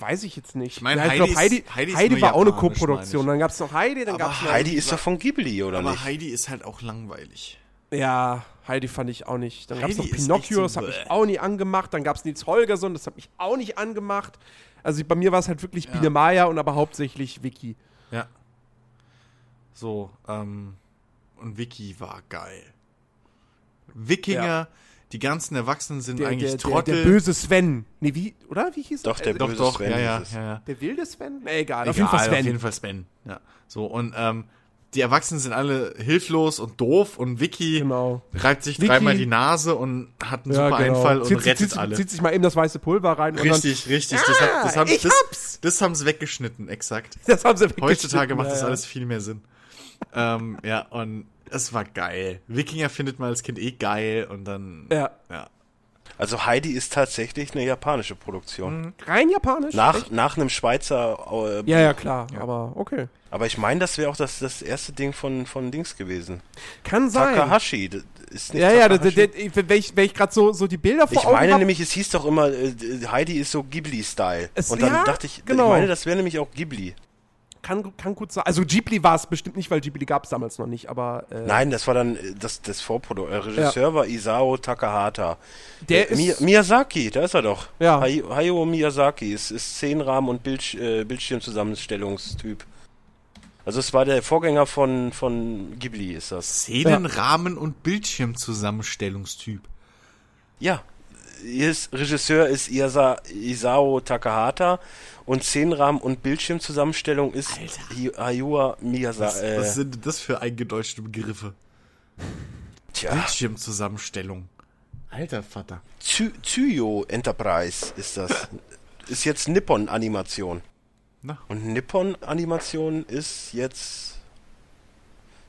weiß ich jetzt nicht. Ich meine, ja, Heidi, glaub, Heidi, Heidi, Heidi war auch eine Co-Produktion. Dann gab es noch Heidi, dann gab es Heidi ist doch von Ghibli, oder aber nicht? Aber Heidi ist halt auch langweilig. Ja, Heidi fand ich auch nicht. Dann gab es noch Pinocchio, so das habe ich auch nie angemacht. Dann gab es Nils Holgersson, das habe ich auch nicht angemacht. Also bei mir war es halt wirklich ja. Biene Maya und aber hauptsächlich Vicky. Ja. So, ähm, und Vicky war geil. Wikinger, ja. Die ganzen Erwachsenen sind der, eigentlich der, Trottel. Der, der, böse Sven. Nee, wie, oder? Wie hieß Doch, der äh, böse doch, Sven. Ja, ja, ja, ja. Der wilde Sven? Nee, egal. egal auf jeden Fall Sven. Auf jeden Fall Sven. Ja. So, und ähm, die Erwachsenen sind alle hilflos und doof und Vicky genau. reibt sich Vicky. dreimal die Nase und hat einen ja, super genau. Einfall und zieht, rettet zieht, alle. Zieht sich mal eben das weiße Pulver rein. Richtig, dann, richtig. Ah, das, hat, das, haben, ich das, das haben sie weggeschnitten, exakt. Das haben sie weggeschnitten. Heutzutage macht ja, das alles viel mehr Sinn. ähm, ja, und es war geil. Wikinger findet man als Kind eh geil und dann. Ja. ja. Also Heidi ist tatsächlich eine japanische Produktion. Mhm. Rein japanisch? Nach, nach einem Schweizer. Äh, ja, ja, klar, ja. aber okay. Aber ich meine, das wäre auch das, das erste Ding von, von Dings gewesen. Kann sein. Takahashi. Ist nicht ja, ja, das, das, wenn ich, ich gerade so, so die Bilder vor Ich meine hab, nämlich, es hieß doch immer, äh, Heidi ist so Ghibli-Style. Und dann ja, dachte ich, genau. ich meine, das wäre nämlich auch Ghibli. Kann, kann gut sein. Also Ghibli war es bestimmt nicht, weil Ghibli gab es damals noch nicht, aber. Äh Nein, das war dann äh, das, das Vorprodukt. Äh, Regisseur ja. war Isao Takahata. Der äh, ist Miyazaki, da ist er doch. Ja. Hayao Miyazaki ist, ist Szenenrahmen und Bild, äh, Bildschirmzusammenstellungstyp. Also es war der Vorgänger von, von Ghibli, ist das. Szenenrahmen ja. und Bildschirmzusammenstellungstyp. Ja. Ist, Regisseur ist Isa, Isao Takahata und Szenenrahmen und Bildschirmzusammenstellung ist Hayao Miyazaki. Was, äh, was sind das für eingedeutschte Begriffe? Tja. Bildschirmzusammenstellung. Alter Vater. Tsuyo Enterprise ist das. ist jetzt Nippon-Animation. Na. Und Nippon-Animation ist jetzt.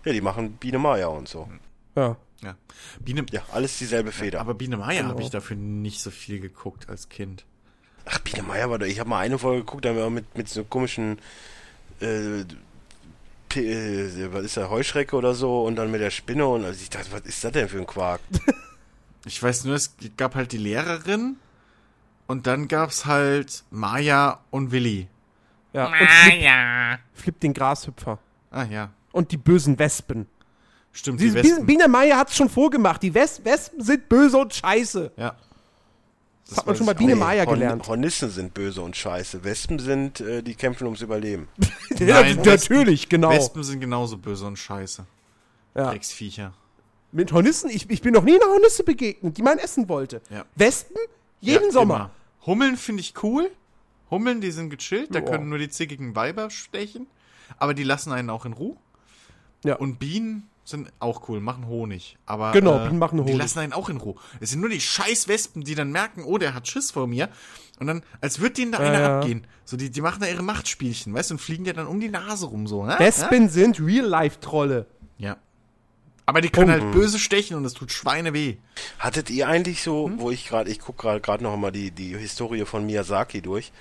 Ja, die machen Biene Maya und so. Ja. Ja. Biene, Ja, alles dieselbe Feder. aber Biene Meier Genau. habe ich dafür nicht so viel geguckt als Kind. Ach, Biene Maya war da. Ich habe mal eine Folge geguckt, da haben wir mit, mit so komischen. Äh, äh, was ist da, Heuschrecke oder so und dann mit der Spinne und also ich dachte, was ist das denn für ein Quark? Ich weiß nur, es gab halt die Lehrerin und dann gab's halt Maya und Willi. ja. Und Flip, Flip den Grashüpfer. Ah ja, Und die bösen Wespen. stimmt. Die Diese Wespen. Biene Meier hat es schon vorgemacht. Die Wes Wespen sind böse und scheiße. ja. Das, hat man schon bei Biene Nee, Horn- gelernt. Hornissen sind böse und scheiße. Wespen sind, äh, die kämpfen ums Überleben. ja, Nein, natürlich, genau. Wespen sind genauso böse und scheiße. Ja. Drecksviecher. Mit Hornissen, ich, ich bin noch nie einer Hornisse begegnet, die mein Essen wollte. Ja. Wespen? Jeden Ja, Sommer. immer. Hummeln finde ich cool. Hummeln, die sind gechillt, da Ja. können nur die zickigen Weiber stechen. Aber die lassen einen auch in Ruhe. Ja. Und Bienen sind auch cool, machen Honig. Aber Genau, äh, Bienen machen Die Honig. lassen einen auch in Ruhe. Es sind nur die scheiß Wespen, die dann merken, oh, der hat Schiss vor mir. Und dann, als würde denen da einer ja. abgehen. So, die, die machen da ihre Machtspielchen, weißt du, und fliegen dir dann um die Nase rum, so, ne? Wespen sind Real-Life-Trolle. Ja. Aber die können Punkt. halt böse stechen und es tut Schweine weh. Hattet ihr eigentlich so, Hm? wo ich gerade, ich gucke gerade gerade noch mal die, die Historie von Miyazaki durch.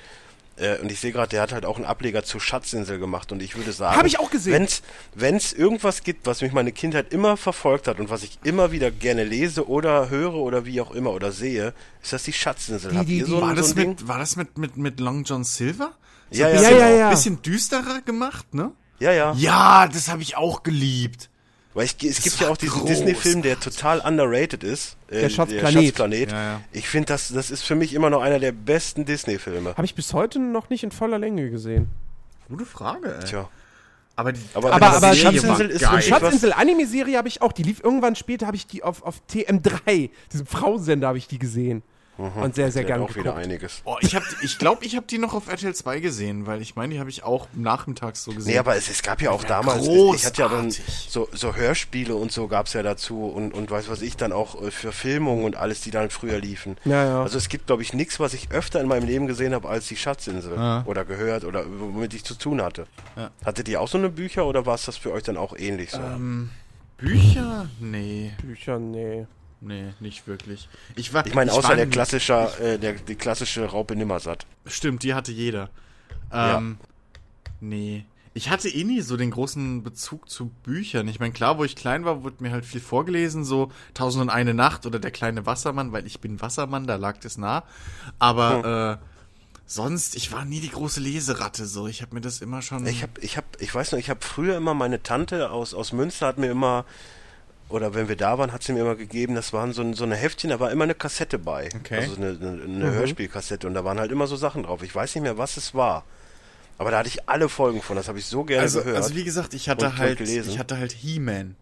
Äh, und ich sehe gerade, der hat halt auch einen Ableger zur Schatzinsel gemacht. Und ich würde sagen, Hab ich auch gesehen. Wenn's, wenn's irgendwas gibt, was mich meine Kindheit immer verfolgt hat und was ich immer wieder gerne lese oder höre oder wie auch immer oder sehe, ist das die Schatzinsel. Die- Habt die- ihr die- so, War so das, mit, war das mit, mit, mit Long John Silver? So Ja, ein ja, bisschen, ja, ja. bisschen düsterer gemacht, ne? Ja, ja. Ja, das habe ich auch geliebt. Weil ich, es gibt ja auch diesen. Disney-Film, der total underrated ist. Äh, Der Schatzplanet. Schatzplanet. Ja, ja. Ich finde, das, das ist für mich immer noch einer der besten Disney-Filme. Habe ich bis heute noch nicht in voller Länge gesehen. Gute Frage, ey. Tja. Aber die, Aber, Aber- aber Schatzinsel ist geil. wirklich was, Schatzinsel-Anime-Serie habe ich auch. Die lief irgendwann später, habe ich die auf, auf TM3, diesem Frauensender, habe ich die gesehen. Und sehr, sehr gerne auch wieder geguckt. einiges. oh, ich glaube, ich, glaub, ich habe die noch auf RTL 2 gesehen, weil ich meine, die habe ich auch nachmittags so gesehen. Nee, aber es, es gab ja auch Ja, damals, ich hatte ja dann großartig. so, so Hörspiele und so gab's ja dazu und, und weiß was ich dann auch äh, für Filmungen und alles, die dann früher liefen. Ja, ja. Also es gibt, glaube ich, nichts, was ich öfter in meinem Leben gesehen habe als die Schatzinsel Ja. oder gehört oder womit ich zu tun hatte. Ja. Hattet ihr auch so eine Bücher oder war es das für euch dann auch ähnlich so? Ähm, Bücher? Nee, Bücher, nee. Nee, nicht wirklich. Ich, war, ich meine, außer der nie- klassische, äh, der, die klassische Raupe Nimmersatt. Stimmt, die hatte jeder. Ähm, nee. Ich hatte eh nie so den großen Bezug zu Büchern. Ich meine, klar, wo ich klein war, wurde mir halt viel vorgelesen, so Tausend und eine Nacht oder Der kleine Wassermann, weil ich bin Wassermann, da lag das nah. Aber äh, sonst, ich war nie die große Leseratte, so. Ich habe mir das immer schon... Ich habe, ich habe, ich weiß noch, ich habe früher immer meine Tante aus aus Münster hat mir immer oder wenn wir da waren, hat sie mir immer gegeben, das waren so, ein- so eine Heftchen, da war immer eine Kassette bei. Okay. Also eine, eine, eine Hörspielkassette und da waren halt immer so Sachen drauf. Ich weiß nicht mehr, was es war. Aber da hatte ich alle Folgen von, das habe ich so gerne also, gehört. also wie gesagt, ich hatte und- und halt, gelesen. ich hatte halt He-Man.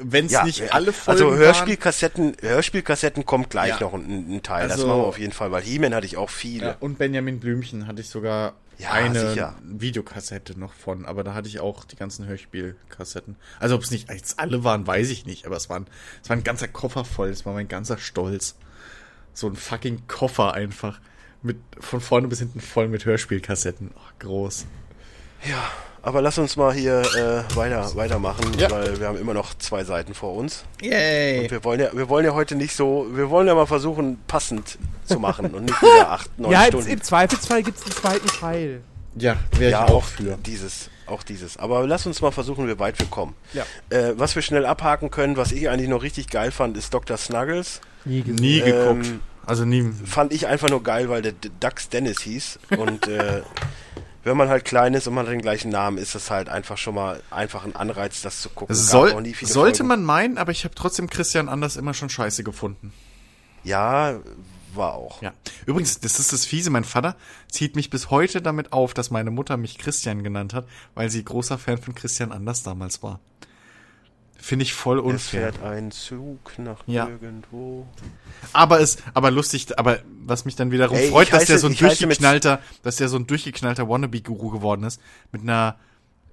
Wenn es ja, nicht ja, alle Folgen Also Hörspielkassetten, Hörspielkassetten kommt gleich Ja. noch ein, ein Teil. das Also- machen wir auf jeden Fall, weil He-Man hatte ich auch viele. Ja, und Benjamin Blümchen hatte ich sogar Ja, eine sicher. Videokassette noch von, aber da hatte ich auch die ganzen Hörspielkassetten. Also ob es nicht jetzt alle waren, weiß ich nicht, aber es waren es war ein ganzer Koffer voll, es war mein ganzer Stolz. So ein fucking Koffer einfach mit von vorne bis hinten voll mit Hörspielkassetten. Oh, groß. Ja, aber lass uns mal hier äh, weiter weitermachen, Ja. weil wir haben immer noch zwei Seiten vor uns. Yay. Und wir wollen ja, wir wollen ja heute nicht so, wir wollen ja mal versuchen, passend zu machen und nicht wieder acht, neun Ja, im, Stunden. im Zweifelsfall gibt es einen zweiten Teil. Ja, wäre ich ja, auch auch für. dieses, auch dieses. Aber lass uns mal versuchen, wie weit wir kommen. Ja. Äh, was wir schnell abhaken können, was ich eigentlich noch richtig geil fand, ist Dr. Snuggles. Nie gesehen. Nie geguckt. Ähm, also nie. Fand ich einfach nur geil, weil der D- Dux Dennis hieß. Und äh, wenn man halt klein ist und man hat den gleichen Namen, ist das halt einfach schon mal einfach ein Anreiz, das zu gucken. Soll, sollte Folgen. man meinen, aber ich habe trotzdem Christian Anders immer schon scheiße gefunden. Ja, war auch. Ja. Übrigens, das ist das Fiese. Mein Vater zieht mich bis heute damit auf, dass meine Mutter mich Christian genannt hat, weil sie großer Fan von Christian Anders damals war. Finde ich voll Es unfair. fährt ein Zug nach Ja. irgendwo. Aber es, aber lustig, aber was mich dann wiederum Ey, freut, dass der heiße- so ein durchgeknallter, dass der so ein durchgeknallter Wannabe-Guru geworden ist. Mit einer,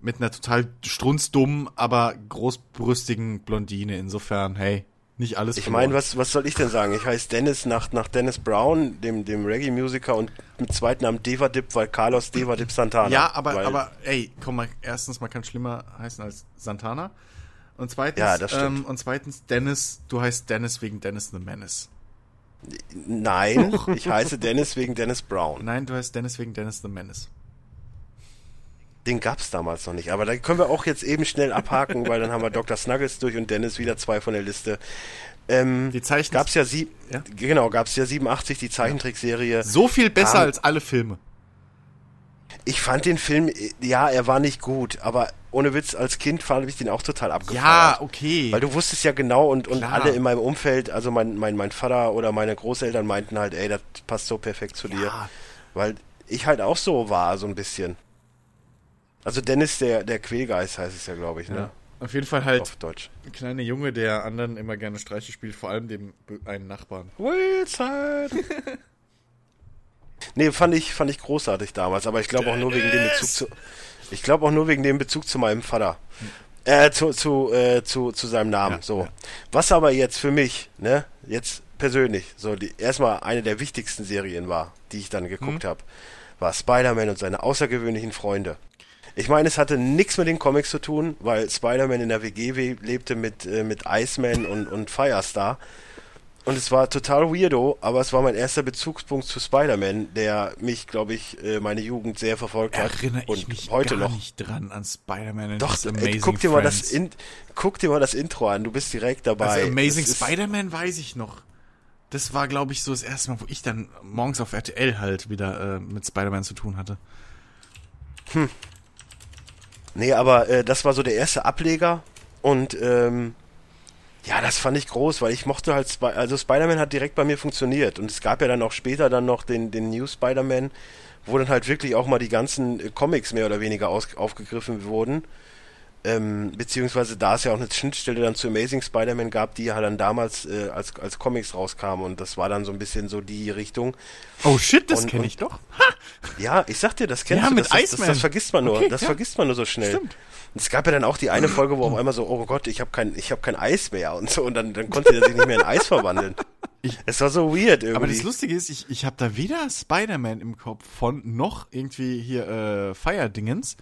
mit einer total strunzdummen, aber großbrüstigen Blondine. Insofern, hey, nicht alles Ich meine, was, was soll ich denn sagen? Ich heiße Dennis nach, nach Dennis Brown, dem, dem Reggae-Musiker und mit zweiten Namen Devadip, weil Carlos Devadip Santana. Ja, aber, aber, ey, komm mal, erstens, man kann schlimmer heißen als Santana. Und zweitens, Ja, das stimmt. ähm, und zweitens, Dennis, du heißt Dennis wegen Dennis the Menace. Nein, ich heiße Dennis wegen Dennis Brown. Nein, du heißt Dennis wegen Dennis the Menace. Den gab's damals noch nicht. Aber da können wir auch jetzt eben schnell abhaken, weil dann haben wir Dr. Snuggles durch und Dennis wieder zwei von der Liste. Ähm, Die Zeichen gab's ja sieb, Ja? genau, gab's ja 87 die Zeichentrickserie. so viel besser Kam- als alle Filme. Ich fand den Film, äh, ja, er war nicht gut, aber ohne Witz, als Kind fand ich den auch total abgefeiert. Ja, okay. Weil du wusstest ja genau und, und Klar. alle in meinem Umfeld, also mein, mein, mein Vater oder meine Großeltern meinten halt, ey, das passt so perfekt zu dir. Ja. Weil ich halt auch so war, so ein bisschen. Also Dennis, der, der Quälgeist heißt es ja, glaube ich, ne? ja. Auf jeden Fall halt Auf Deutsch. ein kleiner Junge, der anderen immer gerne Streiche spielt, vor allem dem einen Nachbarn. Wilson! nee, fand ich, fand ich großartig damals, aber ich glaube auch nur wegen dem Bezug zu. Ich glaube auch nur wegen dem Bezug zu meinem Vater. Äh, zu, zu, äh, zu, zu seinem Namen. Ja, so. ja. Was aber jetzt für mich, ne, jetzt persönlich, so die erstmal eine der wichtigsten Serien war, die ich dann geguckt habe, war Spider-Man und seine außergewöhnlichen Freunde. Ich meine, es hatte nichts mit den Comics zu tun, weil Spider-Man in der WG lebte mit, äh, mit Iceman und, und Firestar. Und es war total weirdo, aber es war mein erster Bezugspunkt zu Spider-Man, der mich, glaube ich, äh, meine Jugend sehr verfolgt hat. Erinnere ich und mich heute gar noch. nicht dran an Spider-Man Doch, Amazing guck dir mal das in, guck dir mal das Intro an, du bist direkt dabei. Also Amazing Spider-Man weiß ich noch. Das war, glaube ich, so das erste Mal, wo ich dann morgens auf RTL halt wieder äh, mit Spider-Man zu tun hatte. Nee, aber äh, das war so der erste Ableger und ähm, ja, das fand ich groß, weil ich mochte halt, Sp also Spider-Man hat direkt bei mir funktioniert und es gab ja dann auch später dann noch den, den New Spider-Man, wo dann halt wirklich auch mal die ganzen äh, Comics mehr oder weniger aus aufgegriffen wurden. Ähm, beziehungsweise da es ja auch eine Schnittstelle dann zu Amazing Spider-Man gab, die ja dann damals äh, als, als Comics rauskam und das war dann so ein bisschen so die Richtung. Oh shit, das kenne ich doch. Ja, ich sag dir, das kennst Ja, du, mit das, das, das, Iceman. das vergisst man nur, Okay, das ja. vergisst man nur so schnell. Stimmt. Und es gab ja dann auch die eine Folge, wo auf einmal so, oh Gott, ich habe kein, ich habe kein Eis mehr und so und dann, dann konnte er sich nicht mehr in Eis verwandeln. es war so weird irgendwie. Aber das Lustige ist, ich, ich habe da weder Spider-Man im Kopf von noch irgendwie hier äh, Fire-Dingens.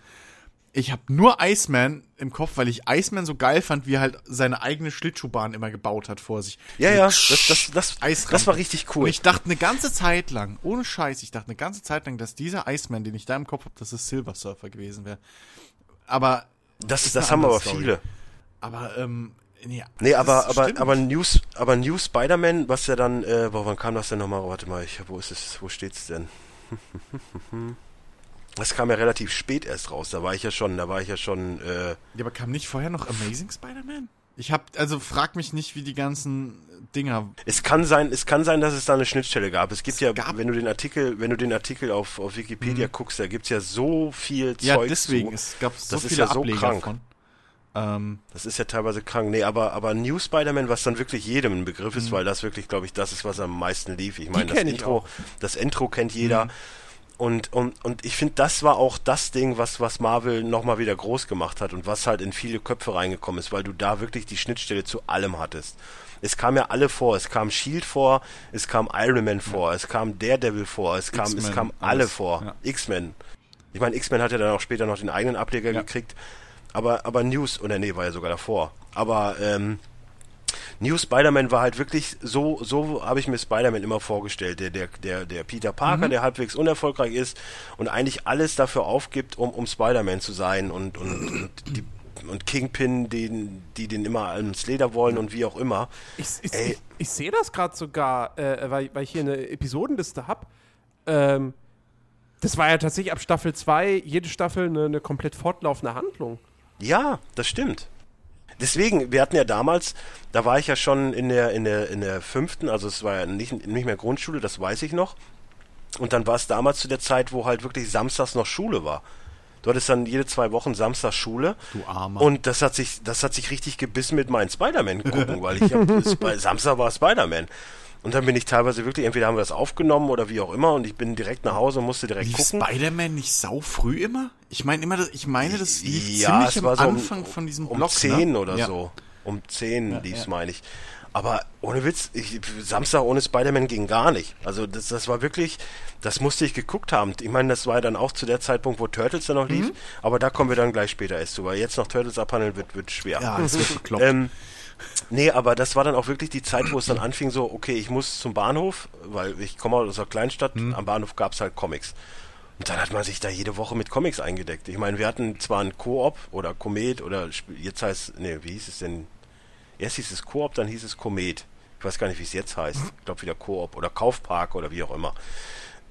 Ich habe nur Iceman im Kopf, weil ich Iceman so geil fand, wie er halt seine eigene Schlittschuhbahn immer gebaut hat vor sich. ja, ja, das, das, das, Eisrampe. das war richtig Und cool. ich dachte eine ganze Zeit lang, ohne Scheiß, ich dachte eine ganze Zeit lang, dass dieser Iceman, den ich da im Kopf habe, dass es Silver Surfer gewesen wäre. Aber, Das, ist das haben aber Story. viele. aber, ähm, nee, Nee, aber, aber, stimmt. aber News, aber New Spider-Man, was ja dann, äh, boah, wann kam das denn nochmal? Warte mal, ich, wo ist es, wo steht's denn? Das kam ja relativ spät erst raus, da war ich ja schon, da war ich ja schon, äh, Ja, aber kam nicht vorher noch Amazing Spider-Man? Ich hab, also frag mich nicht, wie die ganzen Dinger. Es kann sein, es kann sein, dass es da eine Schnittstelle gab. Es gibt Es ja, gab- wenn du den Artikel, wenn du den Artikel auf, auf Wikipedia guckst, da gibt's ja so viel Ja, Zeug deswegen, zu. es gab so Das ist viele ja so krank. von. Ähm, Das ist ja teilweise krank. Nee, aber, aber New Spider-Man, was dann wirklich jedem ein Begriff Mhm. ist, weil das wirklich, glaube ich, das ist, was am meisten lief. Ich meine, das Intro, auch. das Intro kennt jeder. Mhm. Und, und, und ich finde, das war auch das Ding, was, was Marvel nochmal wieder groß gemacht hat und was halt in viele Köpfe reingekommen ist, weil du da wirklich die Schnittstelle zu allem hattest. Es kam ja alle vor, es kam Shield vor, es kam Iron Man vor, es kam Daredevil vor, es kam, es kam alle alles, vor. ja. X-Men. Ich meine, X-Men hat ja dann auch später noch den eigenen Ableger Ja. gekriegt, aber, aber News, oder nee, war ja sogar davor. Aber ähm, New Spider-Man war halt wirklich so, so habe ich mir Spider-Man immer vorgestellt. Der, der, der, der Peter Parker, Mhm. der halbwegs unerfolgreich ist und eigentlich alles dafür aufgibt, um, um Spider-Man zu sein und, und, und, die, und Kingpin, den, die den immer ans Leder wollen und wie auch immer. Ich, ich, ich, ich sehe das gerade sogar, äh, weil, weil ich hier eine Episodenliste habe. Ähm, das war ja tatsächlich ab Staffel 2 jede Staffel eine, eine komplett fortlaufende Handlung. Ja, das stimmt. Deswegen, wir hatten ja damals, da war ich ja schon in der, in der, in der fünften, also es war ja nicht, nicht mehr Grundschule, das weiß ich noch. Und dann war es damals zu der Zeit, wo halt wirklich samstags noch Schule war. Du hattest dann jede zwei Wochen Samstags Schule. Du Armer. Und das hat sich, das hat sich richtig gebissen mit meinen Spider-Man gucken, weil ich hab, Samstag war Spider-Man. Und dann bin ich teilweise wirklich, entweder haben wir das aufgenommen oder wie auch immer, und ich bin direkt nach Hause und musste direkt Lief gucken. Spider-Man nicht sau früh immer? Ich meine immer, ich meine, das lief Ja, ziemlich es am war so um- Anfang von diesem um Block. 10 ne? oder ja. so. Um 10 Ja, lief's, ja. meine ich. Aber ohne Witz, ich, Samstag ohne Spider-Man ging gar nicht. Also das, das war wirklich, das musste ich geguckt haben. Ich meine, das war ja dann auch zu der Zeitpunkt, wo Turtles dann noch lief. Mhm. Aber da kommen wir dann gleich später erst zu, weil jetzt noch Turtles abhandeln wird, wird schwer. Ja, das wird bekloppt. ähm, nee, aber das war dann auch wirklich die Zeit, wo es dann anfing so, okay, ich muss zum Bahnhof, weil ich komme aus einer Kleinstadt, mhm. am Bahnhof gab es halt Comics. Und dann hat man sich da jede Woche mit Comics eingedeckt. Ich meine, wir hatten zwar ein Koop oder Komet oder jetzt heißt, nee, wie hieß es denn? Erst hieß es Koop, dann hieß es Komet. Ich weiß gar nicht, wie es jetzt heißt. Ich glaube wieder Koop oder Kaufpark oder wie auch immer.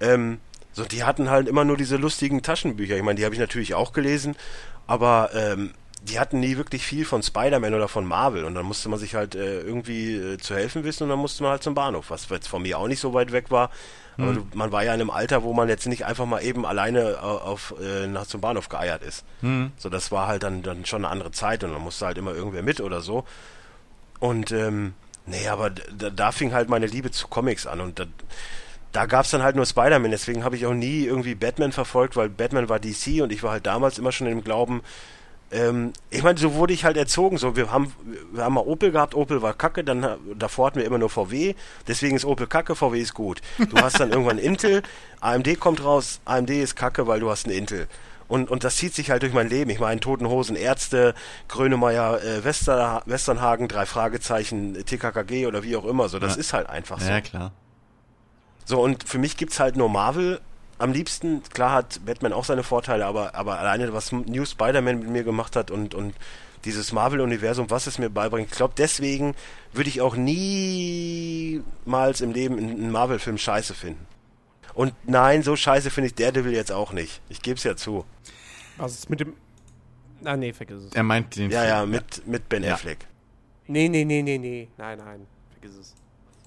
Ähm, so, die hatten halt immer nur diese lustigen Taschenbücher. Ich meine, die habe ich natürlich auch gelesen, aber ähm, die hatten nie wirklich viel von Spider-Man oder von Marvel und dann musste man sich halt äh, irgendwie äh, zu helfen wissen und dann musste man halt zum Bahnhof, was jetzt von mir auch nicht so weit weg war. Aber mhm. man war ja in einem Alter, wo man jetzt nicht einfach mal eben alleine auf, äh, nach zum Bahnhof geeiert ist. Mhm. So, das war halt dann, dann schon eine andere Zeit und dann musste halt immer irgendwer mit oder so. Und ähm, nee, aber da, da fing halt meine Liebe zu Comics an und da, da gab es dann halt nur Spider-Man, deswegen habe ich auch nie irgendwie Batman verfolgt, weil Batman war DC und ich war halt damals immer schon im Glauben, ähm, ich meine, so wurde ich halt erzogen. So, wir haben, wir haben mal Opel gehabt, Opel war kacke, dann davor hatten wir immer nur VW, deswegen ist Opel kacke, VW ist gut. Du hast dann irgendwann Intel, AMD kommt raus, AMD ist kacke, weil du hast ein Intel. Und, und das zieht sich halt durch mein Leben. Ich meine, Toten Hosen, Ärzte, Grönemeyer, äh, Wester, Westernhagen, drei Fragezeichen, TKKG oder wie auch immer. So, das ja. ist halt einfach so. Ja, klar. So, und für mich gibt's halt nur Marvel am liebsten, klar hat Batman auch seine Vorteile, aber, aber alleine was New Spider-Man mit mir gemacht hat und, und dieses Marvel-Universum, was es mir beibringt, ich glaube, deswegen würde ich auch niemals im Leben einen Marvel-Film scheiße finden. Und nein, so scheiße finde ich Daredevil jetzt auch nicht. Ich gebe es ja zu. Was ist mit dem. Ah, nee, vergiss es. Er meint den Ja, Film. ja, mit, mit Ben ja. Affleck. Nee, nee, nee, nee, nee. Nein, nein. Vergiss es.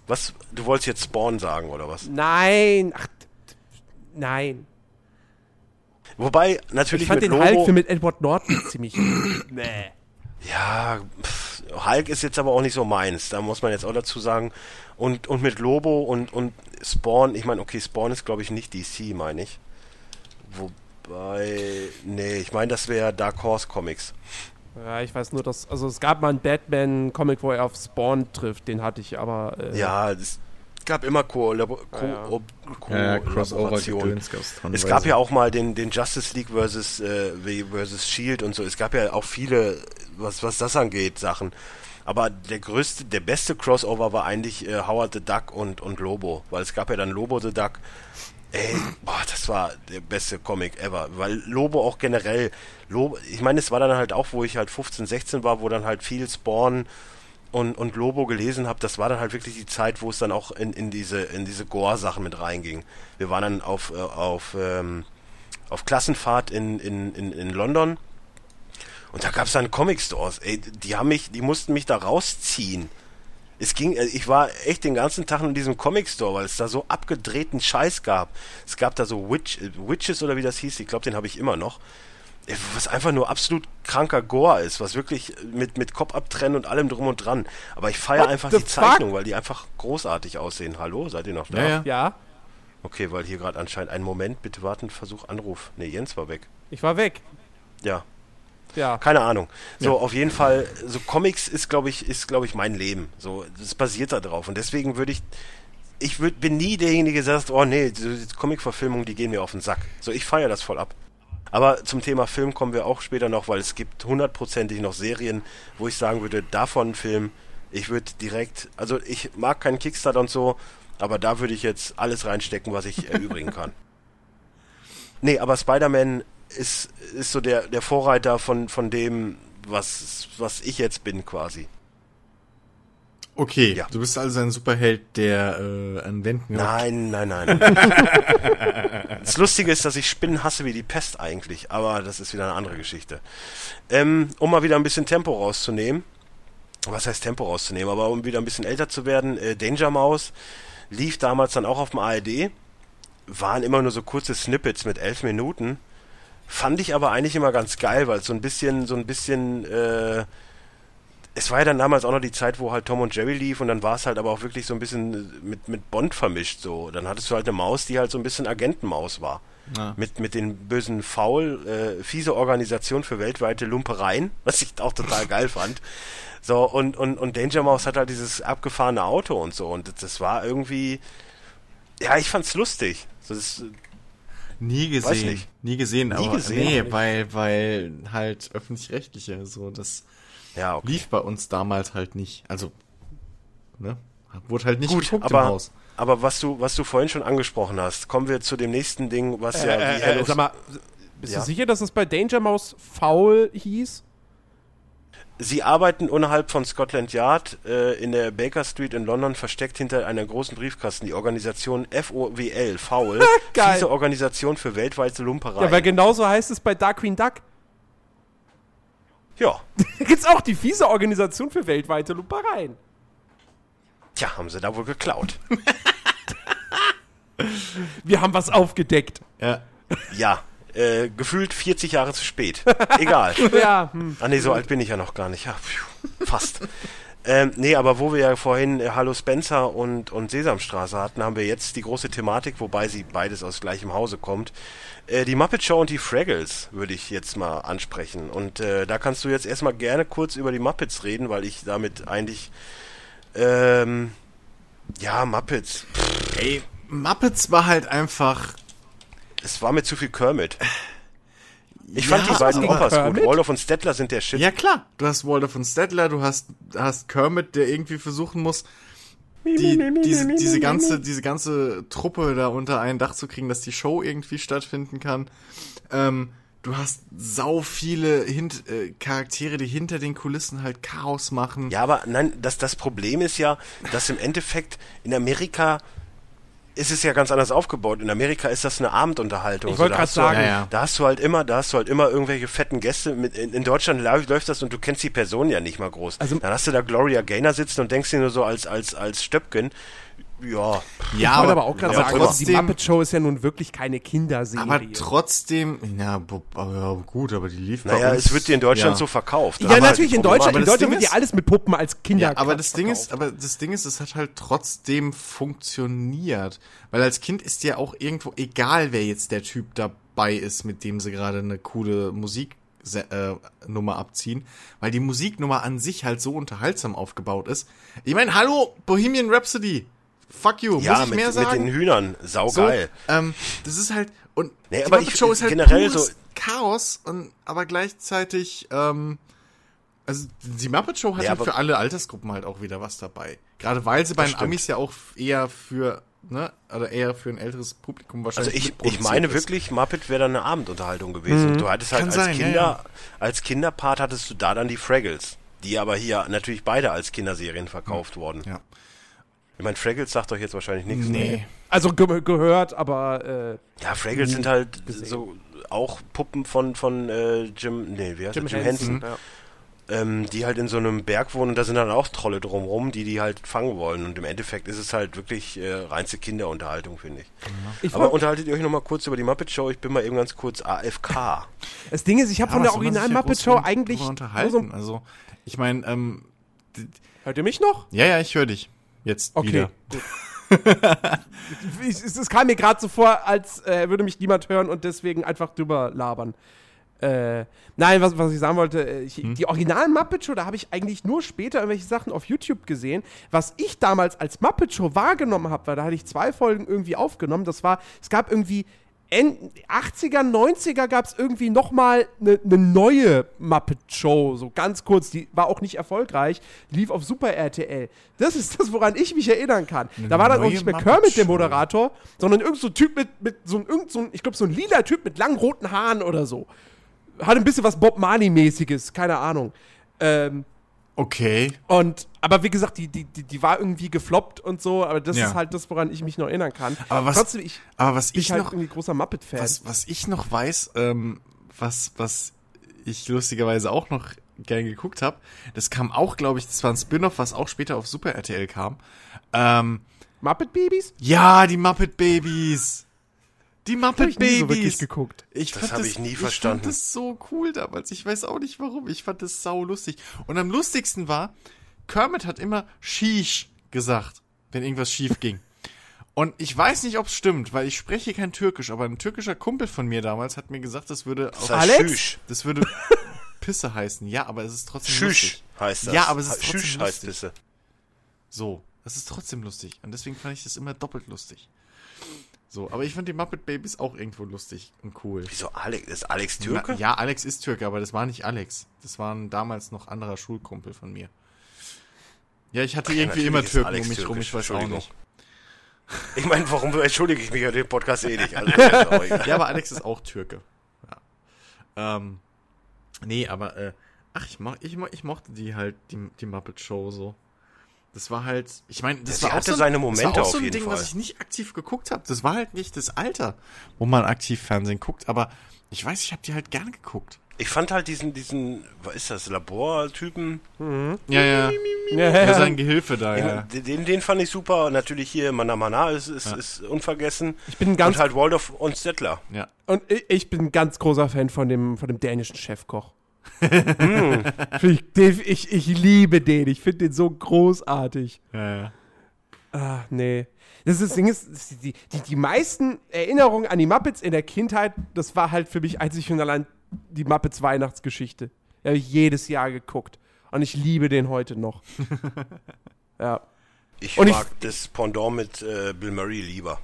Was? Du wolltest jetzt Spawn sagen, oder was? Nein. Ach, Nein. Wobei, natürlich ich fand mit den Lobo, Hulk mit Edward Norton ziemlich. nee. Ja, pff, Hulk ist jetzt aber auch nicht so meins. Da muss man jetzt auch dazu sagen. Und, und mit Lobo und, und Spawn, ich meine, okay, Spawn ist glaube ich nicht DC, meine ich. Wobei, nee, ich meine, das wäre Dark Horse Comics. Ja, ich weiß nur, dass, also es gab mal einen Batman-Comic, wo er auf Spawn trifft, den hatte ich aber. Äh, ja, das, gab immer Kollaborationen. Co Co ja, ja. Es gab ja auch mal den, den Justice League versus, äh, versus Shield und so. Es gab ja auch viele, was, was das angeht, Sachen. Aber der größte, der beste Crossover war eigentlich äh, Howard the Duck und, und Lobo. Weil es gab ja dann Lobo the Duck. Ey, boah, das war der beste Comic ever. Weil Lobo auch generell, Lobo, ich meine, es war dann halt auch, wo ich halt 15, 16 war, wo dann halt viel Spawn und, und Lobo gelesen habe, das war dann halt wirklich die Zeit, wo es dann auch in, in diese, in diese Gore-Sachen mit reinging. Wir waren dann auf, äh, auf, ähm, auf Klassenfahrt in, in, in, in London und da gab es dann Comic-Stores. Ey, die haben mich, die mussten mich da rausziehen. Es ging, äh, ich war echt den ganzen Tag in diesem Comic-Store, weil es da so abgedrehten Scheiß gab. Es gab da so Witch, Witches oder wie das hieß, ich glaube, den habe ich immer noch was einfach nur absolut kranker Gore ist, was wirklich mit, mit Kopf abtrennen und allem drum und dran. Aber ich feiere einfach die Zeichnung, weil die einfach großartig aussehen. Hallo, seid ihr noch da? Ja. ja. Okay, weil hier gerade anscheinend ein Moment, bitte warten, Versuch, Anruf. Ne, Jens war weg. Ich war weg. Ja. Ja. Keine Ahnung. So, ja. auf jeden Fall, so Comics ist, glaube ich, ist, glaube ich, mein Leben. So, das basiert da drauf. Und deswegen würde ich, ich würd, bin nie derjenige, der sagt, oh nee, die Comic-Verfilmungen, die gehen mir auf den Sack. So, ich feiere das voll ab. Aber zum Thema Film kommen wir auch später noch, weil es gibt hundertprozentig noch Serien, wo ich sagen würde, davon Film, ich würde direkt, also ich mag keinen Kickstarter und so, aber da würde ich jetzt alles reinstecken, was ich erübrigen kann. Nee, aber Spider-Man ist, ist so der, der Vorreiter von, von dem, was, was ich jetzt bin quasi. Okay, ja. du bist also ein Superheld, der äh, an Wänden. Nein, nein, nein. das Lustige ist, dass ich Spinnen hasse wie die Pest eigentlich, aber das ist wieder eine andere Geschichte. Ähm, um mal wieder ein bisschen Tempo rauszunehmen, was heißt Tempo rauszunehmen, aber um wieder ein bisschen älter zu werden, äh, Danger Mouse lief damals dann auch auf dem ARD, waren immer nur so kurze Snippets mit elf Minuten, fand ich aber eigentlich immer ganz geil, weil so ein bisschen, so ein bisschen äh, es war ja dann damals auch noch die Zeit, wo halt Tom und Jerry lief und dann war es halt aber auch wirklich so ein bisschen mit, mit Bond vermischt so. Dann hattest du halt eine Maus, die halt so ein bisschen Agentenmaus war. Ja. Mit, mit den bösen Faul, äh, fiese Organisation für weltweite Lumpereien, was ich auch total geil fand. So, und, und, und Danger Mouse hat halt dieses abgefahrene Auto und so. Und das war irgendwie, ja, ich fand's lustig. So, das, Nie gesehen. Nie gesehen, Nie aber gesehen, nee, weil, weil halt öffentlich-rechtliche, so, das ja, okay. lief bei uns damals halt nicht. Also, ne? Wurde halt nicht Gut, geguckt aber, im Haus. Aber was du, was du vorhin schon angesprochen hast, kommen wir zu dem nächsten Ding, was äh, ja wie äh, äh, Sag mal, bist ja? du sicher, dass es bei Danger Mouse faul hieß? Sie arbeiten innerhalb von Scotland Yard äh, in der Baker Street in London versteckt hinter einer großen Briefkasten. Die Organisation FOWL, Foul, diese Organisation für weltweite Lumperei. Ja, weil genauso heißt es bei Dark Queen Duck. Ja. da gibt's auch die fiese Organisation für weltweite Lumpereien. Tja, haben sie da wohl geklaut. Wir haben was aufgedeckt. Ja. Ja, äh, gefühlt 40 Jahre zu spät. Egal. ja. Hm. Ah nee, so alt bin ich ja noch gar nicht. Ja, pfiuh, fast. ähm, nee, aber wo wir ja vorhin äh, Hallo Spencer und, und Sesamstraße hatten, haben wir jetzt die große Thematik, wobei sie beides aus gleichem Hause kommt. Äh, die Muppet Show und die Fraggles würde ich jetzt mal ansprechen. Und äh, da kannst du jetzt erstmal gerne kurz über die Muppets reden, weil ich damit eigentlich ähm, ja, Muppets. Ey, Muppets war halt einfach es war mir zu viel Kermit. Ich ja, fand die beiden Opas gut. Waldorf und Stettler sind der Shit. Ja klar, du hast Waldorf und Stettler, du hast, hast Kermit, der irgendwie versuchen muss, die, diese, diese ganze, diese ganze Truppe da unter ein Dach zu kriegen, dass die Show irgendwie stattfinden kann. Ähm, du hast sau viele Hint äh, Charaktere, die hinter den Kulissen halt Chaos machen. Ja, aber nein, das, das Problem ist ja, dass im Endeffekt in Amerika ist es ja ganz anders aufgebaut. In Amerika ist das eine Abendunterhaltung. Ich wollte so, gerade sagen, halt, ja, da hast du halt immer, da hast du halt immer irgendwelche fetten Gäste. Mit, in, in, Deutschland läuft das und du kennst die Person ja nicht mal groß. Also, Dann hast du da Gloria Gaynor sitzen und denkst dir nur so als als als Stöpken, ja. Ja, ich wollte aber auch gerade sagen, trotzdem, die Muppet Show ist ja nun wirklich keine Kinderserie. Aber trotzdem, ja, ja gut, aber die lief Naja, es wird dir in Deutschland ja. so verkauft. Ja, natürlich, in Deutschland, in Deutschland wird ja alles mit Puppen als Kinder ja, aber das verkauft. Ding ist, aber das Ding ist, es hat halt trotzdem funktioniert. Weil als Kind ist dir auch irgendwo egal, wer jetzt der Typ dabei ist, mit dem sie gerade eine coole Musik äh, Nummer abziehen, weil die Musiknummer an sich halt so unterhaltsam aufgebaut ist. Ich meine, hallo, Bohemian Rhapsody. Fuck you, ja, muss ich mit, mehr sagen? mit den Hühnern, saugeil. So, ähm, das ist halt, und nee, aber ich, Show ist halt generell so Chaos, und, aber gleichzeitig, ähm, also die Muppet Show hat ja, halt für alle Altersgruppen halt auch wieder was dabei. Gerade weil sie bei den Amis ja auch eher für, ne, oder eher für ein älteres Publikum wahrscheinlich Also ich, ich meine ist. wirklich, Muppet wäre dann eine Abendunterhaltung gewesen. Mhm. Du hattest halt Kann als sein, Kinder, ja, ja. als Kinderpart hattest du da dann die Fraggles, die aber hier natürlich beide als Kinderserien verkauft mhm. wurden. Ja. Ich meine, Fraggles sagt euch jetzt wahrscheinlich nichts. Nee. nee. Also ge gehört, aber. Äh, ja, Fraggles sind halt gesehen. so auch Puppen von, von äh, Jim, nee, wie heißt Jim, Jim Henson. Henson. Ja. Ähm, die halt in so einem Berg wohnen und da sind dann auch Trolle drumrum, die die halt fangen wollen. Und im Endeffekt ist es halt wirklich äh, reinste Kinderunterhaltung, finde ich. ich. Aber unterhaltet ihr euch nochmal kurz über die Muppet Show? Ich bin mal eben ganz kurz AFK. Das Ding ist, ich habe ja, von der Original Muppet Show eigentlich. Unterhalten. So also, ich meine, ähm, Hört ihr mich noch? Ja, ja, ich höre dich. Jetzt okay, wieder. es, es kam mir gerade so vor, als äh, würde mich niemand hören und deswegen einfach drüber labern. Äh, nein, was, was ich sagen wollte, äh, ich, hm. die originalen Muppet Show, da habe ich eigentlich nur später irgendwelche Sachen auf YouTube gesehen. Was ich damals als Muppet Show wahrgenommen habe, weil da hatte ich zwei Folgen irgendwie aufgenommen, das war, es gab irgendwie 80er, 90er gab es irgendwie noch mal eine ne neue Muppet-Show, so ganz kurz. Die war auch nicht erfolgreich, lief auf Super RTL. Das ist das, woran ich mich erinnern kann. Eine da war dann auch nicht mehr Kermit der Moderator, sondern irgend so ein Typ mit, mit so ein, irgend so ein, ich glaube, so ein lila Typ mit langen roten Haaren oder so. Hat ein bisschen was Bob Marley-mäßiges, keine Ahnung. Ähm, Okay. Und, aber wie gesagt, die, die, die, die war irgendwie gefloppt und so, aber das ja. ist halt das, woran ich mich noch erinnern kann. Aber was, Trotzdem, ich, aber was ich, ich halt noch, irgendwie großer Muppet-Fan. Was, was ich noch weiß, ähm, was, was ich lustigerweise auch noch gern geguckt habe, das kam auch, glaube ich, das war ein Spin-off, was auch später auf Super RTL kam. Ähm, Muppet Babies? Ja, die Muppet Babies. Die Muppet ich nie so wirklich Babies. geguckt. Ich Das fand hab ich nie verstanden. Ich fand das so cool damals. Ich weiß auch nicht warum. Ich fand das sau lustig. Und am lustigsten war, Kermit hat immer Shish gesagt, wenn irgendwas schief ging. Und ich weiß nicht, ob es stimmt, weil ich spreche kein Türkisch, aber ein türkischer Kumpel von mir damals hat mir gesagt, das würde Das auf, heißt Alex? Das würde Pisse heißen. Ja, aber es ist trotzdem Schüsch lustig. heißt das. Ja, aber es ist trotzdem Schüsch heißt lustig. Pisse. So, das ist trotzdem lustig. Und deswegen fand ich das immer doppelt lustig. So, aber ich fand die Muppet Babies auch irgendwo lustig und cool. Wieso Alex? Ist Alex Türke? Na, ja, Alex ist Türke, aber das war nicht Alex. Das war ein damals noch anderer Schulkumpel von mir. Ja, ich hatte Ja, irgendwie immer Türken Alex um mich rum, ich weiß auch nicht. Ich meine, warum entschuldige ich mich an dem Podcast eh nicht? Also. Ja, aber Alex ist auch Türke. Ja. Ähm, nee, aber, äh, ach, ich, mo ich, mo ich mochte die halt, die, die Muppet Show so. Das war halt, ich meine, das Ja, war auch hatte so, ein- seine das Momente war auch so ein Ding, Fall. was ich nicht aktiv geguckt habe. Das war halt nicht das Alter, wo man aktiv Fernsehen guckt, aber ich weiß, ich habe die halt gern geguckt. Ich fand halt diesen, diesen, was ist das, Labortypen? Ja, ja. Ja, Ja, sein Gehilfe da, ja. Den, den, den fand ich super. Und natürlich hier Mana Mana ist, ist, ist unvergessen. Ich bin ganz und halt Waldorf und Stettler. Ja. Und ich, ich bin ein ganz großer Fan von dem, von dem dänischen Chefkoch. Find ich, ich, ich liebe den. Ich finde den so großartig. Ja, ja. Ah, nee. Das, ist, das Ding ist, die, die, die meisten Erinnerungen an die Muppets in der Kindheit, das war halt für mich einzig und allein die Muppets Weihnachtsgeschichte. Die habe ich jedes Jahr geguckt. Und ich liebe den heute noch. ja. Ich Und ich- mag das Pendant mit äh, Bill Murray lieber.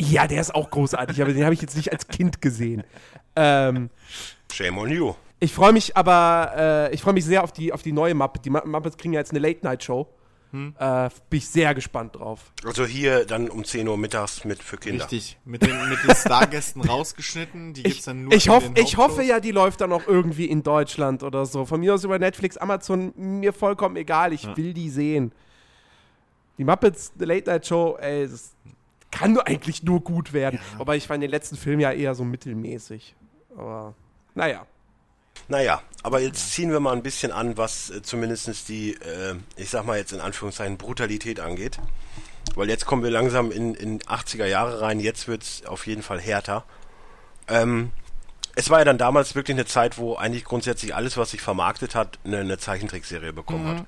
Ja, der ist auch großartig, aber den habe ich jetzt nicht als Kind gesehen. Ähm, Shame on you. Ich freue mich aber, äh, ich freue mich sehr auf die, auf die neue Muppet. Die Mu- Muppets kriegen ja jetzt eine Late-Night-Show. Äh, bin ich sehr gespannt drauf. Also hier dann um 10 Uhr mittags mit für Kinder. Richtig. Mit den, mit den Stargästen rausgeschnitten. Die gibt's Ich, dann nur ich, in hoff, den ich hoffe ja, die läuft dann auch irgendwie in Deutschland oder so. Von mir aus über Netflix, Amazon, mir vollkommen egal. Ich will die sehen. Die Muppets, The Late-Night-Show, ey, das kann nur eigentlich nur gut werden. Wobei ich fand den letzten Film ja eher so mittelmäßig. Aber, naja. Naja, aber jetzt ziehen wir mal ein bisschen an, was äh, zumindest die, äh, ich sag mal jetzt in Anführungszeichen, Brutalität angeht. Weil jetzt kommen wir langsam in, in 80er Jahre rein, jetzt wird's auf jeden Fall härter. Ähm, es war ja dann damals wirklich eine Zeit, wo eigentlich grundsätzlich alles, was sich vermarktet hat, eine, eine Zeichentrickserie bekommen Mhm. hat.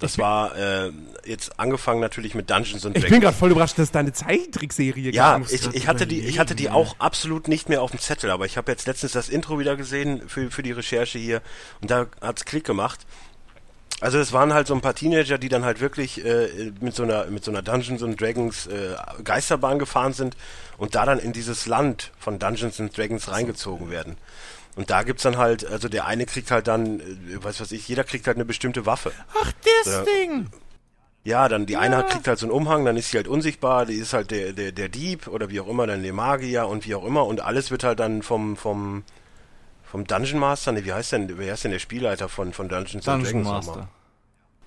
Das war äh, jetzt angefangen natürlich mit Dungeons and Ich Dragons. bin gerade voll überrascht, dass es da eine Zeichentrickserie Ja, ich, ich hatte die, ich hatte die auch absolut nicht mehr auf dem Zettel, aber ich habe jetzt letztens das Intro wieder gesehen für, für die Recherche hier und da hat's Klick gemacht. Also es waren halt so ein paar Teenager, die dann halt wirklich äh, mit so einer mit so einer Dungeons and Dragons äh, Geisterbahn gefahren sind und da dann in dieses Land von Dungeons and Dragons reingezogen werden. Und da gibt's dann halt, also der eine kriegt halt dann, äh, weiß was ich, jeder kriegt halt eine bestimmte Waffe. Ach, das Ja. Ding! Ja, dann die eine kriegt halt so einen Umhang, dann ist sie halt unsichtbar, die ist halt der, der, der Dieb oder wie auch immer, dann der Magier und wie auch immer und alles wird halt dann vom, vom, vom Dungeon Master, ne, wie heißt denn, wer heißt denn der Spielleiter von, von Dungeons and Dungeon Dragons nochmal? Master.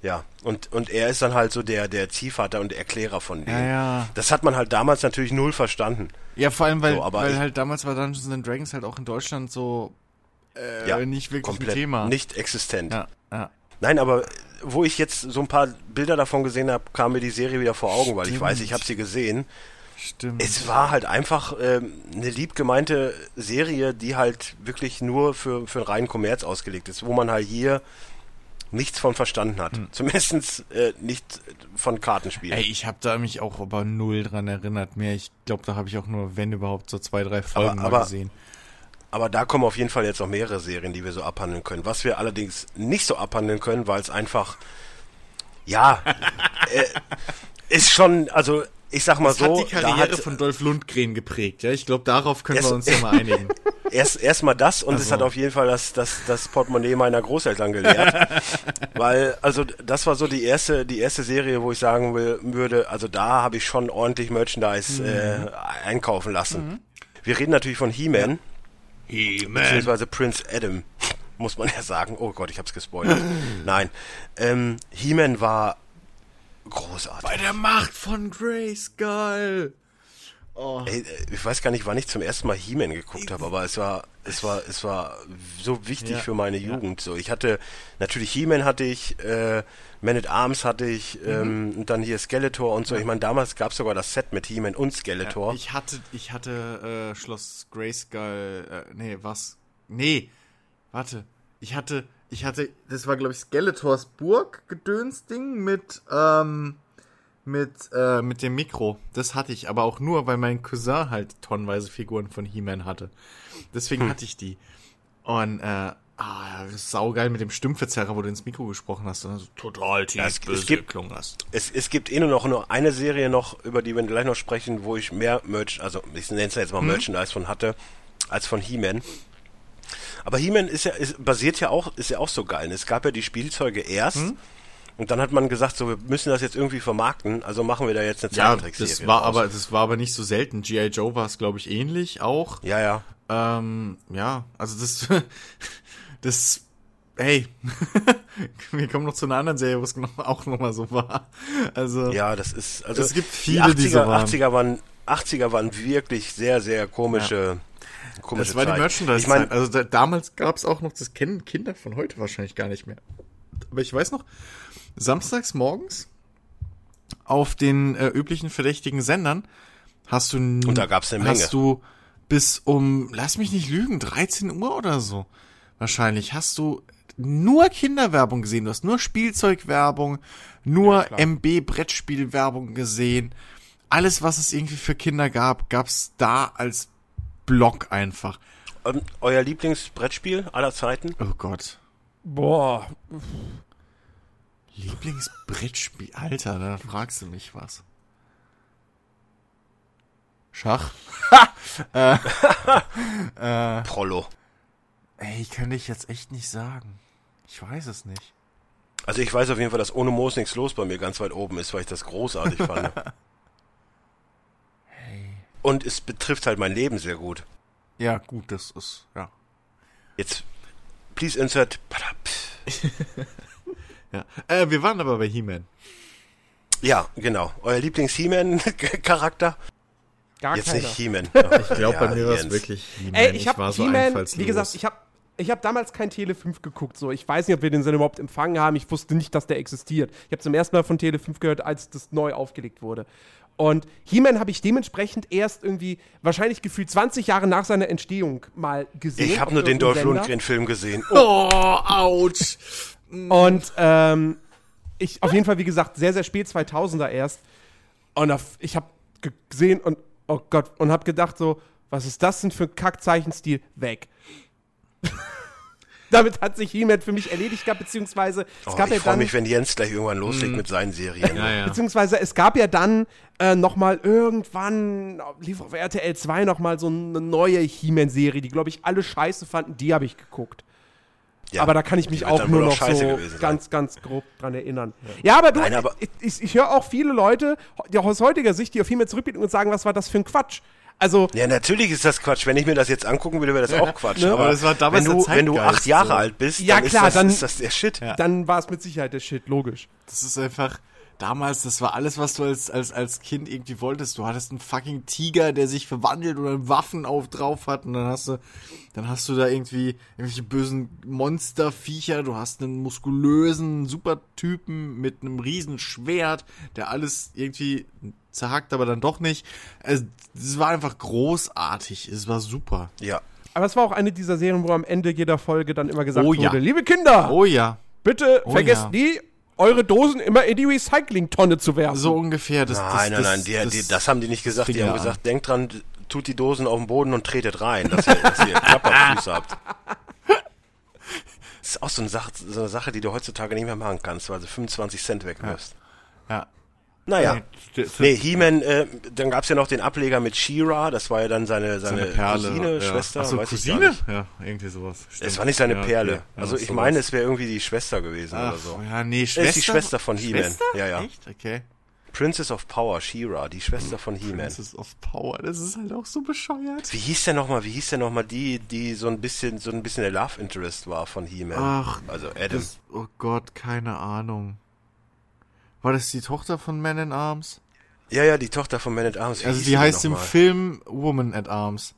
Ja, und, und er ist dann halt so der, der Ziehvater und Erklärer von denen. Ja, ja. Das hat man halt damals natürlich null verstanden. Ja, vor allem, weil, So, aber weil halt damals war Dungeons and Dragons halt auch in Deutschland so äh, Ja, nicht wirklich Komplett ein Thema. nicht existent. Ja, ja. Nein, aber wo ich jetzt so ein paar Bilder davon gesehen habe, kam mir die Serie wieder vor Augen, weil ich weiß, ich habe sie gesehen. Stimmt. Es war halt einfach ähm, eine lieb gemeinte Serie, die halt wirklich nur für, für einen reinen Kommerz ausgelegt ist, wo man halt hier nichts von verstanden hat. Hm. Zumindest äh, nicht von Kartenspielen. Ey, ich habe da mich auch aber null dran erinnert mehr. Ich glaube, da habe ich auch nur, wenn überhaupt, so zwei, drei Folgen aber- mal gesehen. Aber da kommen auf jeden Fall jetzt noch mehrere Serien, die wir so abhandeln können. Was wir allerdings nicht so abhandeln können, weil es einfach, ja, äh, ist schon, also ich sag mal Das so, hat die Karriere hat von Dolph Lundgren geprägt, ja? Ich glaube, darauf können wir uns ja mal einigen. erst erstmal das und es Also. hat auf jeden Fall das, das, das Portemonnaie meiner Großeltern gelehrt. weil, also das war so die erste, die erste Serie, wo ich sagen will, würde, also da habe ich schon ordentlich Merchandise äh, einkaufen lassen. Wir reden natürlich von He-Man, beziehungsweise Prince Adam, muss man ja sagen. Oh Gott, ich hab's gespoilert. Nein. Ähm, He-Man war großartig. Bei der Macht von Grayskull. Oh. Ey, ich weiß gar nicht, wann ich zum ersten Mal He-Man geguckt habe, aber es war, es war, es war so wichtig ja, für meine Jugend. Ja. So, ich hatte natürlich He-Man hatte ich, äh, Man at Arms hatte ich mhm. ähm, und dann hier Skeletor und so. Ja. Ich meine, damals gab es sogar das Set mit He-Man und Skeletor. ich hatte, ich hatte äh, Schloss Grayskull, äh, nee, was? Nee, warte, ich hatte, ich hatte, das war glaube ich Skeletors Burg Gedönsding mit ähm, mit, äh, mit dem Mikro. Das hatte ich, aber auch nur, weil mein Cousin halt tonnenweise Figuren von He-Man hatte. Deswegen hm. hatte ich die. Und, äh, ah, saugeil mit dem Stimmverzerrer, wo du ins Mikro gesprochen hast und so total tief ja, es, es gibt, hast. Es, es gibt eh nur noch nur eine Serie noch, über die wir gleich noch sprechen, wo ich mehr Merch, also ich nenne es jetzt mal hm. Merchandise von hatte, als von He-Man. Aber He-Man ist ja, ist, basiert ja auch, ist ja auch so geil. Es gab ja die Spielzeuge erst, hm? Und dann hat man gesagt, so wir müssen das jetzt irgendwie vermarkten, also machen wir da jetzt eine Zeichentrickserie. Ja, das war raus. aber das war aber nicht so selten. GI Joe war es glaube ich ähnlich auch. Ja, ja. Ähm, ja, also das das hey, wir kommen noch zu einer anderen Serie, wo es auch nochmal so war. Also Ja, das ist also es gibt viele die 80er, die so waren. 80er waren 80er waren wirklich sehr sehr komische ja. komische Das war Zeit. die Merchandise. Ich mein, also da, damals gab es auch noch das kennen Kinder von heute wahrscheinlich gar nicht mehr. Aber ich weiß noch, samstags morgens auf den äh, üblichen verdächtigen Sendern hast du und da gab's eine Menge. Hast du bis um lass mich nicht lügen 13 Uhr oder so wahrscheinlich hast du nur Kinderwerbung gesehen, du hast nur Spielzeugwerbung, nur ja, MB Brettspielwerbung gesehen. Alles was es irgendwie für Kinder gab, gab's da als Block einfach. Ähm, euer Lieblingsbrettspiel aller Zeiten? Oh Gott. Boah. Lieblingsbrettspiel. Alter, da fragst du mich was. Schach? äh, äh, Prollo. Ey, kann ich jetzt echt nicht sagen. Ich weiß es nicht. Also ich weiß auf jeden Fall, dass ohne Moos nichts los bei mir ganz weit oben ist, weil ich das großartig fand. Hey. Und es betrifft halt mein Leben sehr gut. Ja, gut, das ist, ja. Jetzt, please insert. Ja. Äh, wir waren aber bei He-Man. Ja, genau. Euer Lieblings-He-Man-Charakter? Gar Jetzt keiner. nicht He-Man. ich glaube, bei mir war es wirklich He-Man. Ey, ich, ich war so einfallslos. Wie gesagt, ich habe ich habe damals kein Tele 5 geguckt, so. Ich weiß nicht, ob wir den Sinn überhaupt empfangen haben. Ich wusste nicht, dass der existiert. Ich habe zum ersten Mal von Tele 5 gehört, als das neu aufgelegt wurde. Und He-Man habe ich dementsprechend erst irgendwie, wahrscheinlich gefühlt 20 Jahre nach seiner Entstehung mal gesehen. Ich habe nur den Dolph Lundgren-Film gesehen. Oh, ouch. Und ähm, ich, auf jeden Fall, wie gesagt, sehr, sehr spät 2000er erst. Und auf, ich habe gesehen und, oh Gott, und habe gedacht so, was ist das denn für ein Kackzeichenstil? Weg. Damit hat sich He-Man für mich erledigt gehabt, beziehungsweise es oh, gab ich ja dann. mich, wenn Jens gleich irgendwann loslegt mm. mit seinen Serien. ja, ja. Beziehungsweise es gab ja dann äh, noch mal irgendwann, lief auf RTL 2 noch mal so eine neue He-Man-Serie, die, glaube ich, alle scheiße fanden. Die habe ich geguckt. Ja, aber da kann ich mich auch nur noch so ganz, ganz grob dran erinnern. Ja, ja aber du, Nein, aber ich, ich, ich höre auch viele Leute, die auch aus heutiger Sicht, die auf He-Man zurückblicken und sagen, was war das für ein Quatsch? Also ja, natürlich ist das Quatsch. Wenn ich mir das jetzt angucken würde, wäre das auch Quatsch. Ne? Aber, aber das war damals wenn du, wenn du acht Jahre so. alt bist, ja, dann, klar, ist, das, dann ist das der Shit. Ja. Dann war es mit Sicherheit der Shit, logisch. Das ist einfach damals, das war alles, was du als, als, als Kind irgendwie wolltest. Du hattest einen fucking Tiger, der sich verwandelt oder Waffen auf drauf hat und dann hast du, dann hast du da irgendwie irgendwelche bösen Monsterviecher, du hast einen muskulösen Supertypen mit einem riesen Schwert, der alles irgendwie zerhackt, aber dann doch nicht. Es, es war einfach großartig. Es war super. Ja. Aber es war auch eine dieser Serien, wo am Ende jeder Folge dann immer gesagt oh, ja. wurde, liebe Kinder, oh ja. Bitte oh, vergesst ja. nie, eure Dosen immer in die Recycling-Tonne zu werfen. So ungefähr. Das, nein, das, nein, nein, die, die, das haben die nicht gesagt. Die haben gesagt, denkt dran, tut die Dosen auf den Boden und tretet rein, dass ihr, dass ihr Klapperfüße habt. Das ist auch so eine, Sache, so eine Sache, die du heutzutage nicht mehr machen kannst, weil du 25 Cent wegwirfst. Ja. ja. Naja. Nee, He-Man, äh, dann gab's ja noch den Ableger mit She-Ra, das war ja dann seine, seine, seine Perle, Cousine, ja. Schwester. Achso, Cousine? Ja, irgendwie sowas. Stimmt. Es war nicht seine ja, Perle. Okay. Also ich sowas. meine, es wäre irgendwie die Schwester gewesen Ach, oder so. Ja, nee, Schwester. ist die Schwester von He-Man. Ja, ja. Echt? Okay. Princess of Power, She-Ra, die Schwester von He-Man. Princess of Power, das ist halt auch so bescheuert. Wie hieß der nochmal, wie hieß der nochmal die, die so ein bisschen, so ein bisschen der Love Interest war von He-Man? Ach, also Adam. Das, oh Gott, keine Ahnung. War das die Tochter von Man in Arms? Ja, ja, die Tochter von Man at Arms. Wie also die heißt im Film Woman at Arms.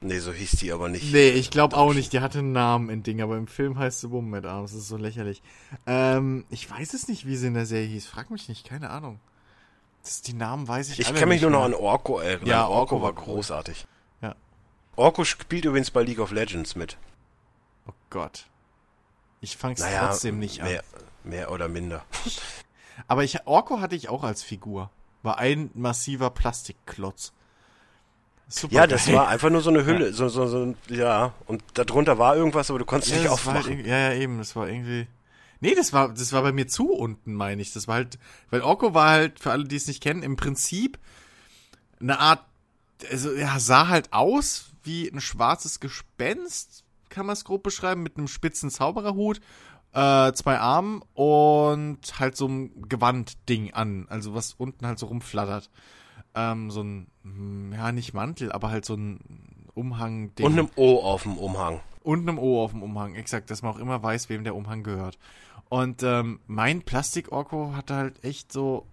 Nee, so hieß die aber nicht. Nee, ich glaube auch nicht. Die hatte einen Namen in Ding, aber im Film heißt sie Woman at Arms. Das ist so lächerlich. Ähm, ich weiß es nicht, wie sie in der Serie hieß. Frag mich nicht, keine Ahnung. Das, die Namen weiß ich Ich kann mich nur noch an Orko erinnern. Ja, Orko, Orko war, großartig. Ja. Orko spielt übrigens bei League of Legends mit. Oh Gott. Ich fang's naja, trotzdem nicht mehr, an. Mehr oder minder. Aber ich, Orko hatte ich auch als Figur. War ein massiver Plastikklotz. Super ja, das war einfach nur so eine Hülle, ja. so, so, so, ja, und darunter war irgendwas, aber du konntest ja, nicht aufmachen. Halt, ja, ja, eben, das war irgendwie. Nee, das war, das war bei mir zu unten, meine ich. Das war halt, weil Orko war halt, für alle, die es nicht kennen, im Prinzip eine Art, also, ja, sah halt aus wie ein schwarzes Gespenst, kann man es grob beschreiben, mit einem spitzen Zaubererhut, äh, zwei Armen und halt so ein Gewandding an, also was unten halt so rumflattert ähm, so ein, hm, ja, nicht Mantel, aber halt so ein Umhang. Und einem O auf dem Umhang. Und einem O auf dem Umhang, exakt, dass man auch immer weiß, wem der Umhang gehört. Und ähm, mein Plastik-Orko hatte halt echt so,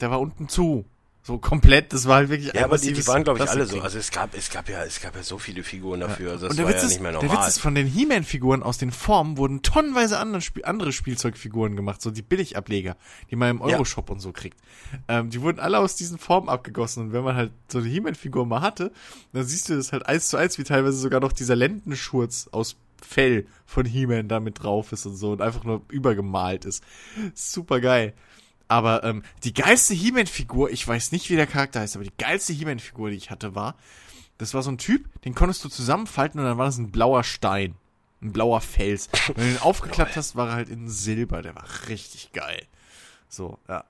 der war unten zu. So komplett, das war halt wirklich Ja, aber die, die waren, glaube ich, alle so. Also es gab, es gab ja, es gab ja so viele Figuren dafür. Also das und der war Witz ja ist, nicht mehr normal. Der Witz ist, von den He-Man-Figuren aus den Formen wurden tonnenweise andere, Spiel, andere Spielzeugfiguren gemacht, so die Billigableger, die man im Euroshop ja. und so kriegt. Ähm, die wurden alle aus diesen Formen abgegossen. Und wenn man halt so eine He-Man-Figur mal hatte, dann siehst du das halt eins zu eins, wie teilweise sogar noch dieser Lendenschurz aus Fell von He-Man da mit drauf ist und so und einfach nur übergemalt ist. Super geil. Aber ähm, die geilste He-Man-Figur, ich weiß nicht, wie der Charakter heißt, aber die geilste He-Man-Figur, die ich hatte, war, das war so ein Typ, den konntest du zusammenfalten und dann war das ein blauer Stein. Ein blauer Fels. Wenn du den aufgeklappt hast, war er halt in Silber. Der war richtig geil. So, ja.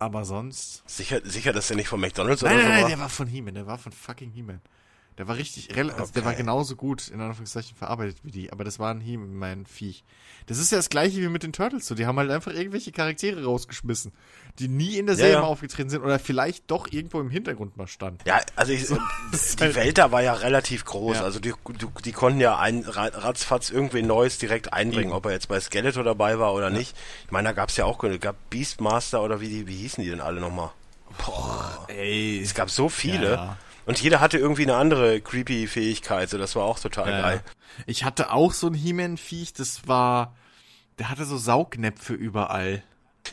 Aber sonst. Sicher, sicher, dass der nicht von McDonalds nein, oder nein, so nein, war? der war von He-Man. Der war von fucking He-Man. Der war richtig, also okay. der war genauso gut, in Anführungszeichen, verarbeitet wie die, aber das war ein He-Man-Viech. Das ist ja das gleiche wie mit den Turtles so. Die haben halt einfach irgendwelche Charaktere rausgeschmissen, die nie in der Serie ja, aufgetreten sind oder vielleicht doch irgendwo im Hintergrund mal standen. Ja, also ich, so, die halt Welt da war ja relativ groß. Ja. Also die, die, die, konnten ja ein, ratzfatz irgendwie Neues direkt einbringen, ob er jetzt bei Skeletor dabei war oder nicht. Ich meine, da gab es ja auch, gab Beastmaster oder wie, die, wie hießen die denn alle nochmal? Boah, ey. Es gab so viele. Und jeder hatte irgendwie eine andere creepy Fähigkeit, so das war auch total ja. geil. Ich hatte auch so ein He-Man-Viech, das war, der hatte so Saugnäpfe überall.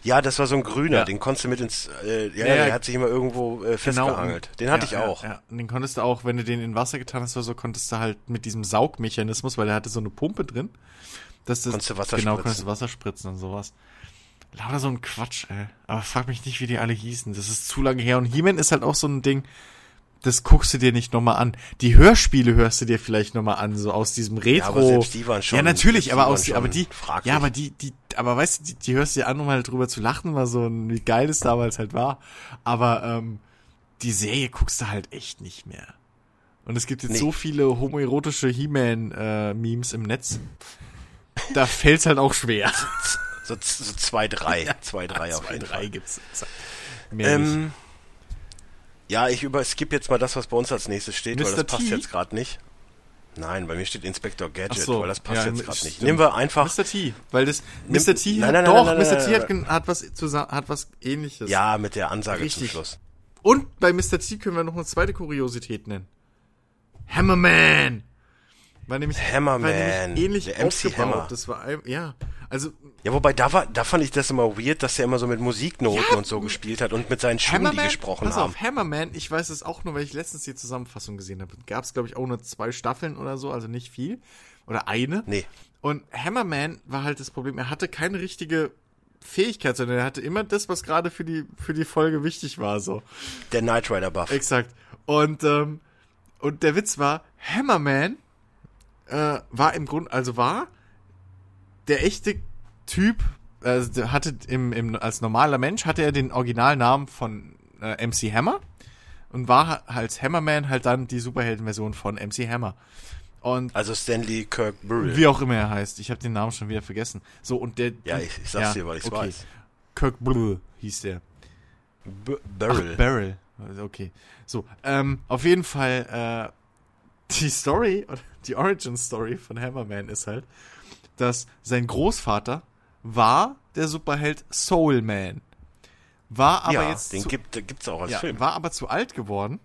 Ja, das war so ein grüner, ja. den konntest du mit ins, äh, ja, ja, der hat sich immer irgendwo äh, festgeangelt. Genau. Den hatte ich auch. Ja, Und den konntest du auch, wenn du den in Wasser getan hast oder so, konntest du halt mit diesem Saugmechanismus, weil der hatte so eine Pumpe drin. Dass das, konntest du Wasser genau, spritzen. konntest du Wasser spritzen und sowas. Lauter so ein Quatsch, ey. Aber frag mich nicht, wie die alle hießen. Das ist zu lange her. Und He-Man ist halt auch so ein Ding, das guckst du dir nicht nochmal an. Die Hörspiele hörst du dir vielleicht nochmal an, so aus diesem Retro. Ja, aber selbst die waren schon. Ja, natürlich, aber aus, aber die, fraglich. ja, aber die, die, aber weißt du, die, die hörst du dir an, um halt drüber zu lachen, mal so, wie geil es damals halt war. Aber, ähm, die Serie guckst du halt echt nicht mehr. Und es gibt jetzt nee. so viele homoerotische He-Man-Memes äh, im Netz. Da fällt's halt auch schwer. So, so zwei, drei. Ja, zwei, drei ja, auf jeden drei Fall. gibt's. Mehr ähm, nicht. Ja, ich überskippe jetzt mal das, was bei uns als nächstes steht, Mr. weil das passt T? jetzt gerade nicht. Nein, bei mir steht Inspector Gadget, so, weil das passt ja, jetzt gerade nicht. Nehmen wir einfach Mr. T, weil das Mr. Nimm, T nein, nein, doch nein, Mr. T hat, hat was zusammen hat was ähnliches. Ja, mit der Ansage Richtig. zum Schluss. Und bei Mr. T können wir noch eine zweite Kuriosität nennen. Hammerman. War nämlich, Hammerman. War nämlich ähnlich der MC Hammer. Das war ja, also ja, wobei da war, da fand ich das immer weird, dass er immer so mit Musiknoten ja, und so gespielt hat und mit seinen Stimmen, die gesprochen pass haben. Auf, Hammerman, ich weiß es auch nur, weil ich letztens die Zusammenfassung gesehen habe. Gab es, glaube ich, auch nur zwei Staffeln oder so, also nicht viel. Oder eine. Nee. Und Hammerman war halt das Problem, er hatte keine richtige Fähigkeit, sondern er hatte immer das, was gerade für die, für die Folge wichtig war, so. Der Knight Rider Buff. Exakt. Und, ähm, und der Witz war, Hammerman, äh, war im Grunde, also war der echte Typ, also hatte im, im, als normaler Mensch hatte er den Originalnamen von äh, MC Hammer und war als Hammerman halt dann die Superheldenversion von MC Hammer. Und also Stanley Kirk Burrell. Wie auch immer er heißt. Ich habe den Namen schon wieder vergessen. So, und der. Ja, ich, ich sag's ja, dir, weil ich okay. weiß. Kirk Burrell hieß der. B Burrell. Ach, Burrell. Okay. So, ähm, auf jeden Fall, äh, die Story, die Origin Story von Hammerman ist halt, dass sein Großvater war der Superheld Soul Man. war aber ja, jetzt den zu, gibt es auch als ja, Film. war aber zu alt geworden.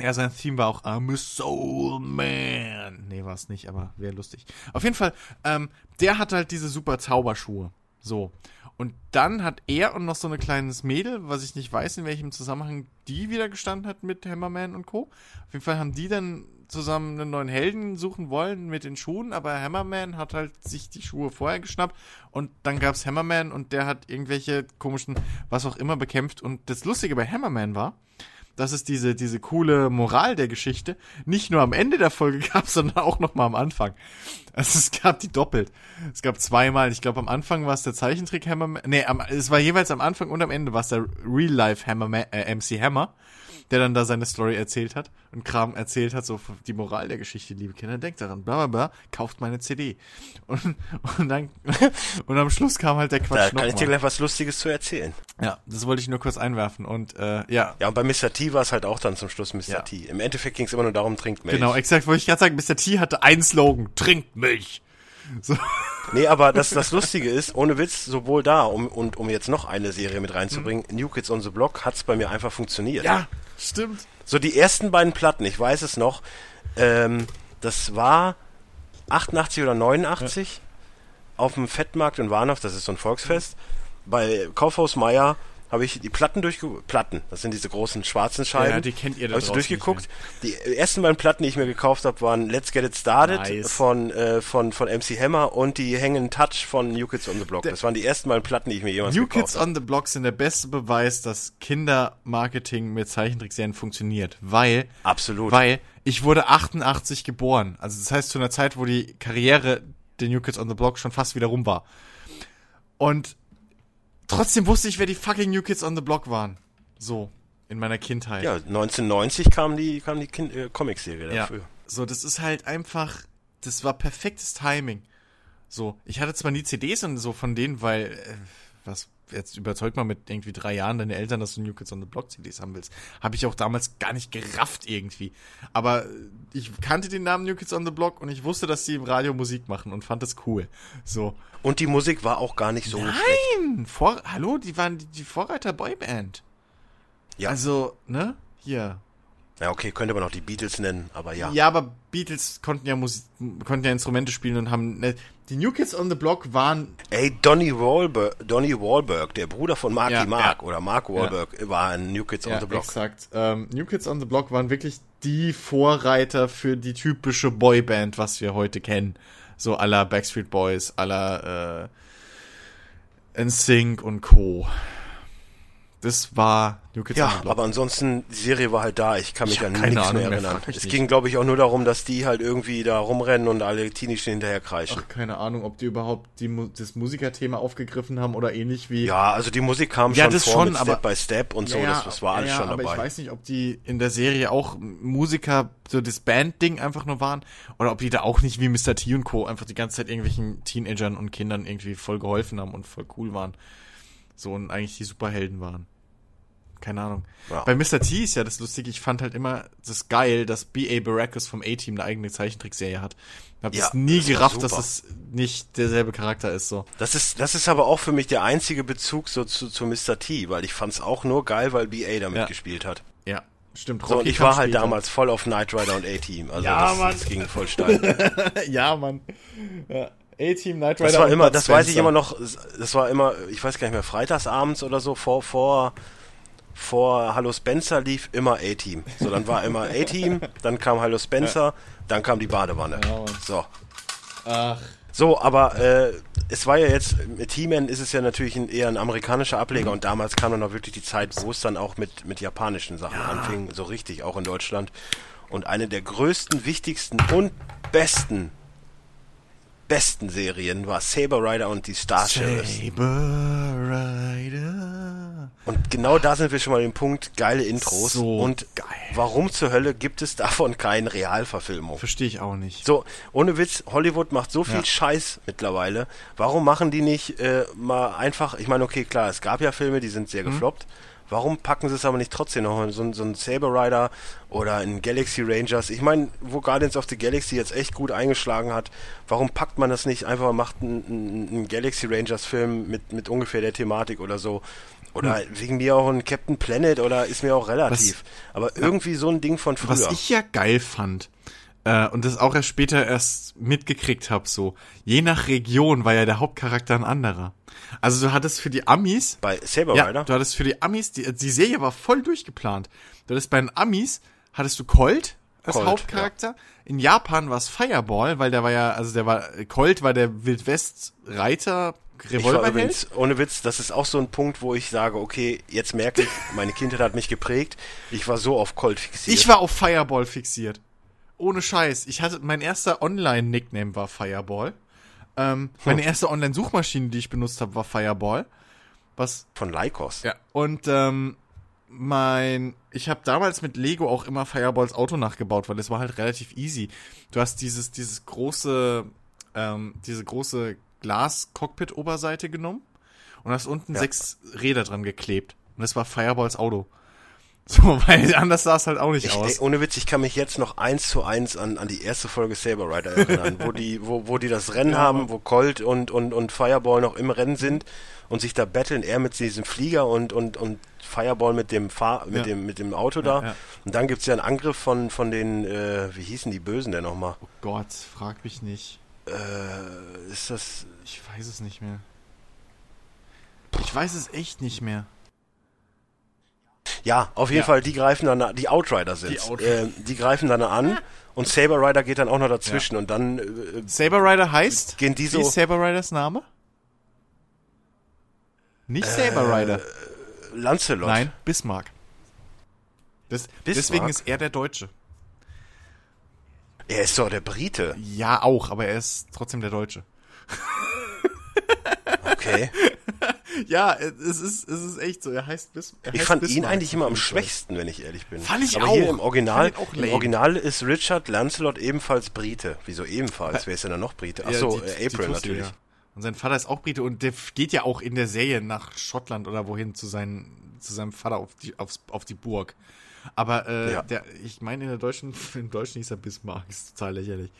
Ja, sein Theme war auch I'm a Soul Man. Nee, war es nicht, aber wäre lustig. Auf jeden Fall, ähm, der hat halt diese super Zauberschuhe. So. Und dann hat er und noch so ein kleines Mädel, was ich nicht weiß, in welchem Zusammenhang die wieder gestanden hat mit Hammerman und Co. Auf jeden Fall haben die dann zusammen einen neuen Helden suchen wollen mit den Schuhen, aber Hammerman hat halt sich die Schuhe vorher geschnappt und dann gab's Hammerman und der hat irgendwelche komischen, was auch immer bekämpft. Und das Lustige bei Hammerman war, dass es diese, diese coole Moral der Geschichte nicht nur am Ende der Folge gab, sondern auch noch mal am Anfang. Also es gab die doppelt. Es gab zweimal, ich glaube am Anfang war es der Zeichentrick Hammerman, nee, am, es war jeweils am Anfang und am Ende war es der Real Life Hammerman, äh, MC Hammer, der dann da seine Story erzählt hat und Kram erzählt hat, so die Moral der Geschichte, liebe Kinder, denkt daran, bla bla bla, kauft meine CD. Und, und dann, und am Schluss kam halt der da Quatsch kann ich dir gleich was Lustiges zu erzählen. Ja, das wollte ich nur kurz einwerfen und, äh, ja, Ja, und bei Mr. T war es halt auch dann zum Schluss Mr. Ja. T. Im Endeffekt ging es immer nur darum, trinkt Milch. Genau, exakt, wollte ich gerade sagen, Mr. T hatte einen Slogan, trinkt Milch. So. Nee, aber das, das Lustige ist, ohne Witz, sowohl da, um, und um jetzt noch eine Serie mit reinzubringen, New Kids on the Block, hat's bei mir einfach funktioniert. Ja, stimmt. So die ersten beiden Platten, ich weiß es noch, ähm, das war 88 oder 89 auf dem Fettmarkt in Warnow, das ist so ein Volksfest. Bei Kaufhaus Meier habe ich die Platten durchgeguckt. Platten, das sind diese großen schwarzen Scheiben. Ja, die kennt ihr da Habe ich durchgeguckt. Die ersten beiden Platten, die ich mir gekauft habe, waren Let's Get It Started Nice. von, äh, von, von MC Hammer und die Hängen Touch von New Kids on the Block. Das waren die ersten beiden Platten, die ich mir jemals New gekauft Kids habe. on the Block sind der beste Beweis, dass Kindermarketing mit Zeichentrickserien funktioniert. Weil, Absolut. weil ich wurde 88 geboren. Also das heißt zu einer Zeit, wo die Karriere der New Kids on the Block schon fast wieder rum war. Und trotzdem wusste ich, wer die fucking New Kids on the Block waren. So, in meiner Kindheit. ja, 1990 kam die, kam die kind, äh, Comicserie Ja. dafür. So, das ist halt einfach, das war perfektes Timing. So, ich hatte zwar nie CDs und so von denen, weil, äh, was, jetzt überzeugt mal mit irgendwie drei Jahren deine Eltern, dass du New Kids on the Block CDs haben willst. Habe ich auch damals gar nicht gerafft irgendwie. Aber ich kannte den Namen New Kids on the Block und ich wusste, dass sie im Radio Musik machen und fand das cool. So. Und die Musik war auch gar nicht so schlecht. Nein! Vor, hallo, die waren die, die Vorreiter Boyband. Ja. Also, ne? Hier. Ja, okay, könnte man auch die Beatles nennen, aber ja. Ja, aber Beatles konnten ja Musik, konnten ja Instrumente spielen und haben. Ne, die New Kids on the Block waren. Ey, Donny Wahlberg, Donny Wahlberg, der Bruder von Marky Ja, Mark ja. oder Mark Wahlberg, war ein New Kids on the Block. exakt. Ähm, New Kids on the Block waren wirklich die Vorreiter für die typische Boyband, was wir heute kennen. So aller Backstreet Boys, aller äh, NSYNC und Co. Das war Ja, aber ansonsten, die Serie war halt da. Ich kann mich Ich an nichts mehr mehr, erinnern. mich es ging, glaube ich, auch nur darum, dass die halt irgendwie da rumrennen und alle Teenies hinterher kreischen. Ach, keine Ahnung, ob die überhaupt die, das Musikerthema aufgegriffen haben oder ähnlich wie. Ja, also die Musik kam Ja, schon das vor schon, mit aber- Step by Step und so, Ja, das, das war alles ja, schon aber dabei. ich weiß nicht, ob die in der Serie auch Musiker, so das Band-Ding einfach nur waren, oder ob die da auch nicht wie Mr. T und Co. einfach die ganze Zeit irgendwelchen Teenagern und Kindern irgendwie voll geholfen haben und voll cool waren. So und eigentlich die Superhelden waren. Keine Ahnung. Ja. Bei Mr. T ist ja das Lustige, ich fand halt immer das geil, dass B.A. Baracus vom A-Team eine eigene Zeichentrickserie hat. Ich hab Ja, das nie das gerafft, dass das nicht derselbe Charakter ist, so. Das ist, das ist aber auch für mich der einzige Bezug so zu, zu Mr. T, weil ich fand's auch nur geil, weil BA damit Ja. gespielt hat. Ja, stimmt. So, und ich war halt später. damals voll auf Knight Rider und A-Team. Also Ja, das, Mann. das ging voll steil. ja, Mann. Ja. A-Team, Knight Rider Das war immer, das weiß ich Spencer. immer noch, das war immer, ich weiß gar nicht mehr, freitagsabends oder so, vor, vor, vor Hallo Spencer lief immer A-Team. So, dann war immer A-Team, dann kam Hallo Spencer, dann kam die Badewanne. Ja. So. Ach, So, aber äh, es war ja jetzt, mit He-Man ist es ja natürlich ein, eher ein amerikanischer Ableger und damals kam dann auch wirklich die Zeit, wo es dann auch mit, mit japanischen Sachen anfing, so richtig, auch in Deutschland. Und eine der größten, wichtigsten und besten, besten Serien war Saber Rider und die Star. Saber Rider. Genau da sind wir schon mal dem Punkt, geile Intros. So und geil. warum zur Hölle gibt es davon keine Realverfilmung? Verstehe ich auch nicht. So, ohne Witz, Hollywood macht so viel Ja. Scheiß mittlerweile. Warum machen die nicht äh, mal einfach, ich meine, okay, klar, es gab ja Filme, die sind sehr Mhm. gefloppt. Warum packen sie es aber nicht trotzdem noch in so, so ein Saber Rider oder ein Galaxy Rangers? Ich meine, wo Guardians of the Galaxy jetzt echt gut eingeschlagen hat, warum packt man das nicht einfach, macht einen, einen, einen Galaxy Rangers Film mit, mit ungefähr der Thematik oder so Oder hm. wegen mir auch ein Captain Planet oder ist mir auch relativ. Was, Aber irgendwie so ein Ding von früher. Was ich ja geil fand, äh, und das auch erst später erst mitgekriegt habe, so, je nach Region war ja der Hauptcharakter ein anderer. Also du hattest für die Amis. Bei Saber Rider? Ja, du hattest für die Amis, die, die Serie war voll durchgeplant. Du hattest bei den Amis, hattest du Colt als Colt, Hauptcharakter. Ja. In Japan war es Fireball, weil der war ja, also der war, Colt war der Wildwest-Reiter, Revolverheld? Ohne Witz, das ist auch so ein Punkt, wo ich sage, okay, jetzt merke ich, meine Kindheit hat mich geprägt. Ich war so auf Colt fixiert. Ich war auf Fireball fixiert. Ohne Scheiß. Ich hatte, mein erster Online-Nickname war Fireball. Ähm, meine erste Online-Suchmaschine, die ich benutzt habe, war Fireball. Was? Von Lycos. Ja. Und ähm, mein, ich habe damals mit Lego auch immer Fireballs Auto nachgebaut, weil es war halt relativ easy. Du hast dieses, dieses große, ähm, diese große Glas-Cockpit-Oberseite genommen und hast unten ja. sechs Räder dran geklebt. Und das war Fireballs Auto. So, weil anders sah es halt auch nicht ich, aus. Ey, ohne Witz, ich kann mich jetzt noch eins zu eins an, an die erste Folge Saber Rider erinnern, wo die, wo, wo die das Rennen ja. haben, wo Colt und, und, und Fireball noch im Rennen sind und sich da battlen, er mit diesem Flieger und, und, und Fireball mit dem Fahr mit ja. dem mit dem Auto da. Ja, und dann gibt's ja einen Angriff von, von den, äh, wie hießen die Bösen denn nochmal? Oh Gott, frag mich nicht. Äh, ist das. Ich weiß es nicht mehr. Ich weiß es echt nicht mehr. Ja, auf jeden ja. Fall, die greifen dann, die Outrider sind. Die, Outrider. äh, die greifen dann an und Saber Rider geht dann auch noch dazwischen ja. und dann. Äh, Saber Rider heißt? Gehen die so. Wie ist Saber Riders Name? Nicht äh, Saber Rider. Lancelot. Nein, Bismarck. Das, Bismarck. Deswegen ist er der Deutsche. Er ist doch der Brite. Ja, auch, aber er ist trotzdem der Deutsche. Okay. ja, es ist, es ist echt so. Er heißt Bis er Ich heißt fand Bismarck ihn eigentlich immer am schwächsten, wenn ich ehrlich bin. Fand ich Aber auch. hier im Original, im Original ist Richard Lancelot ebenfalls Brite. Wieso ebenfalls? Wer ist denn da noch Brite? Achso, ja, äh, April Tussi, natürlich. Ja. Und sein Vater ist auch Brite und der geht ja auch in der Serie nach Schottland oder wohin zu, seinen, zu seinem Vater auf die, aufs, auf die Burg. Aber äh, ja. der, ich meine, in der deutschen, im Deutschen hieß er Bismarck, ist total lächerlich.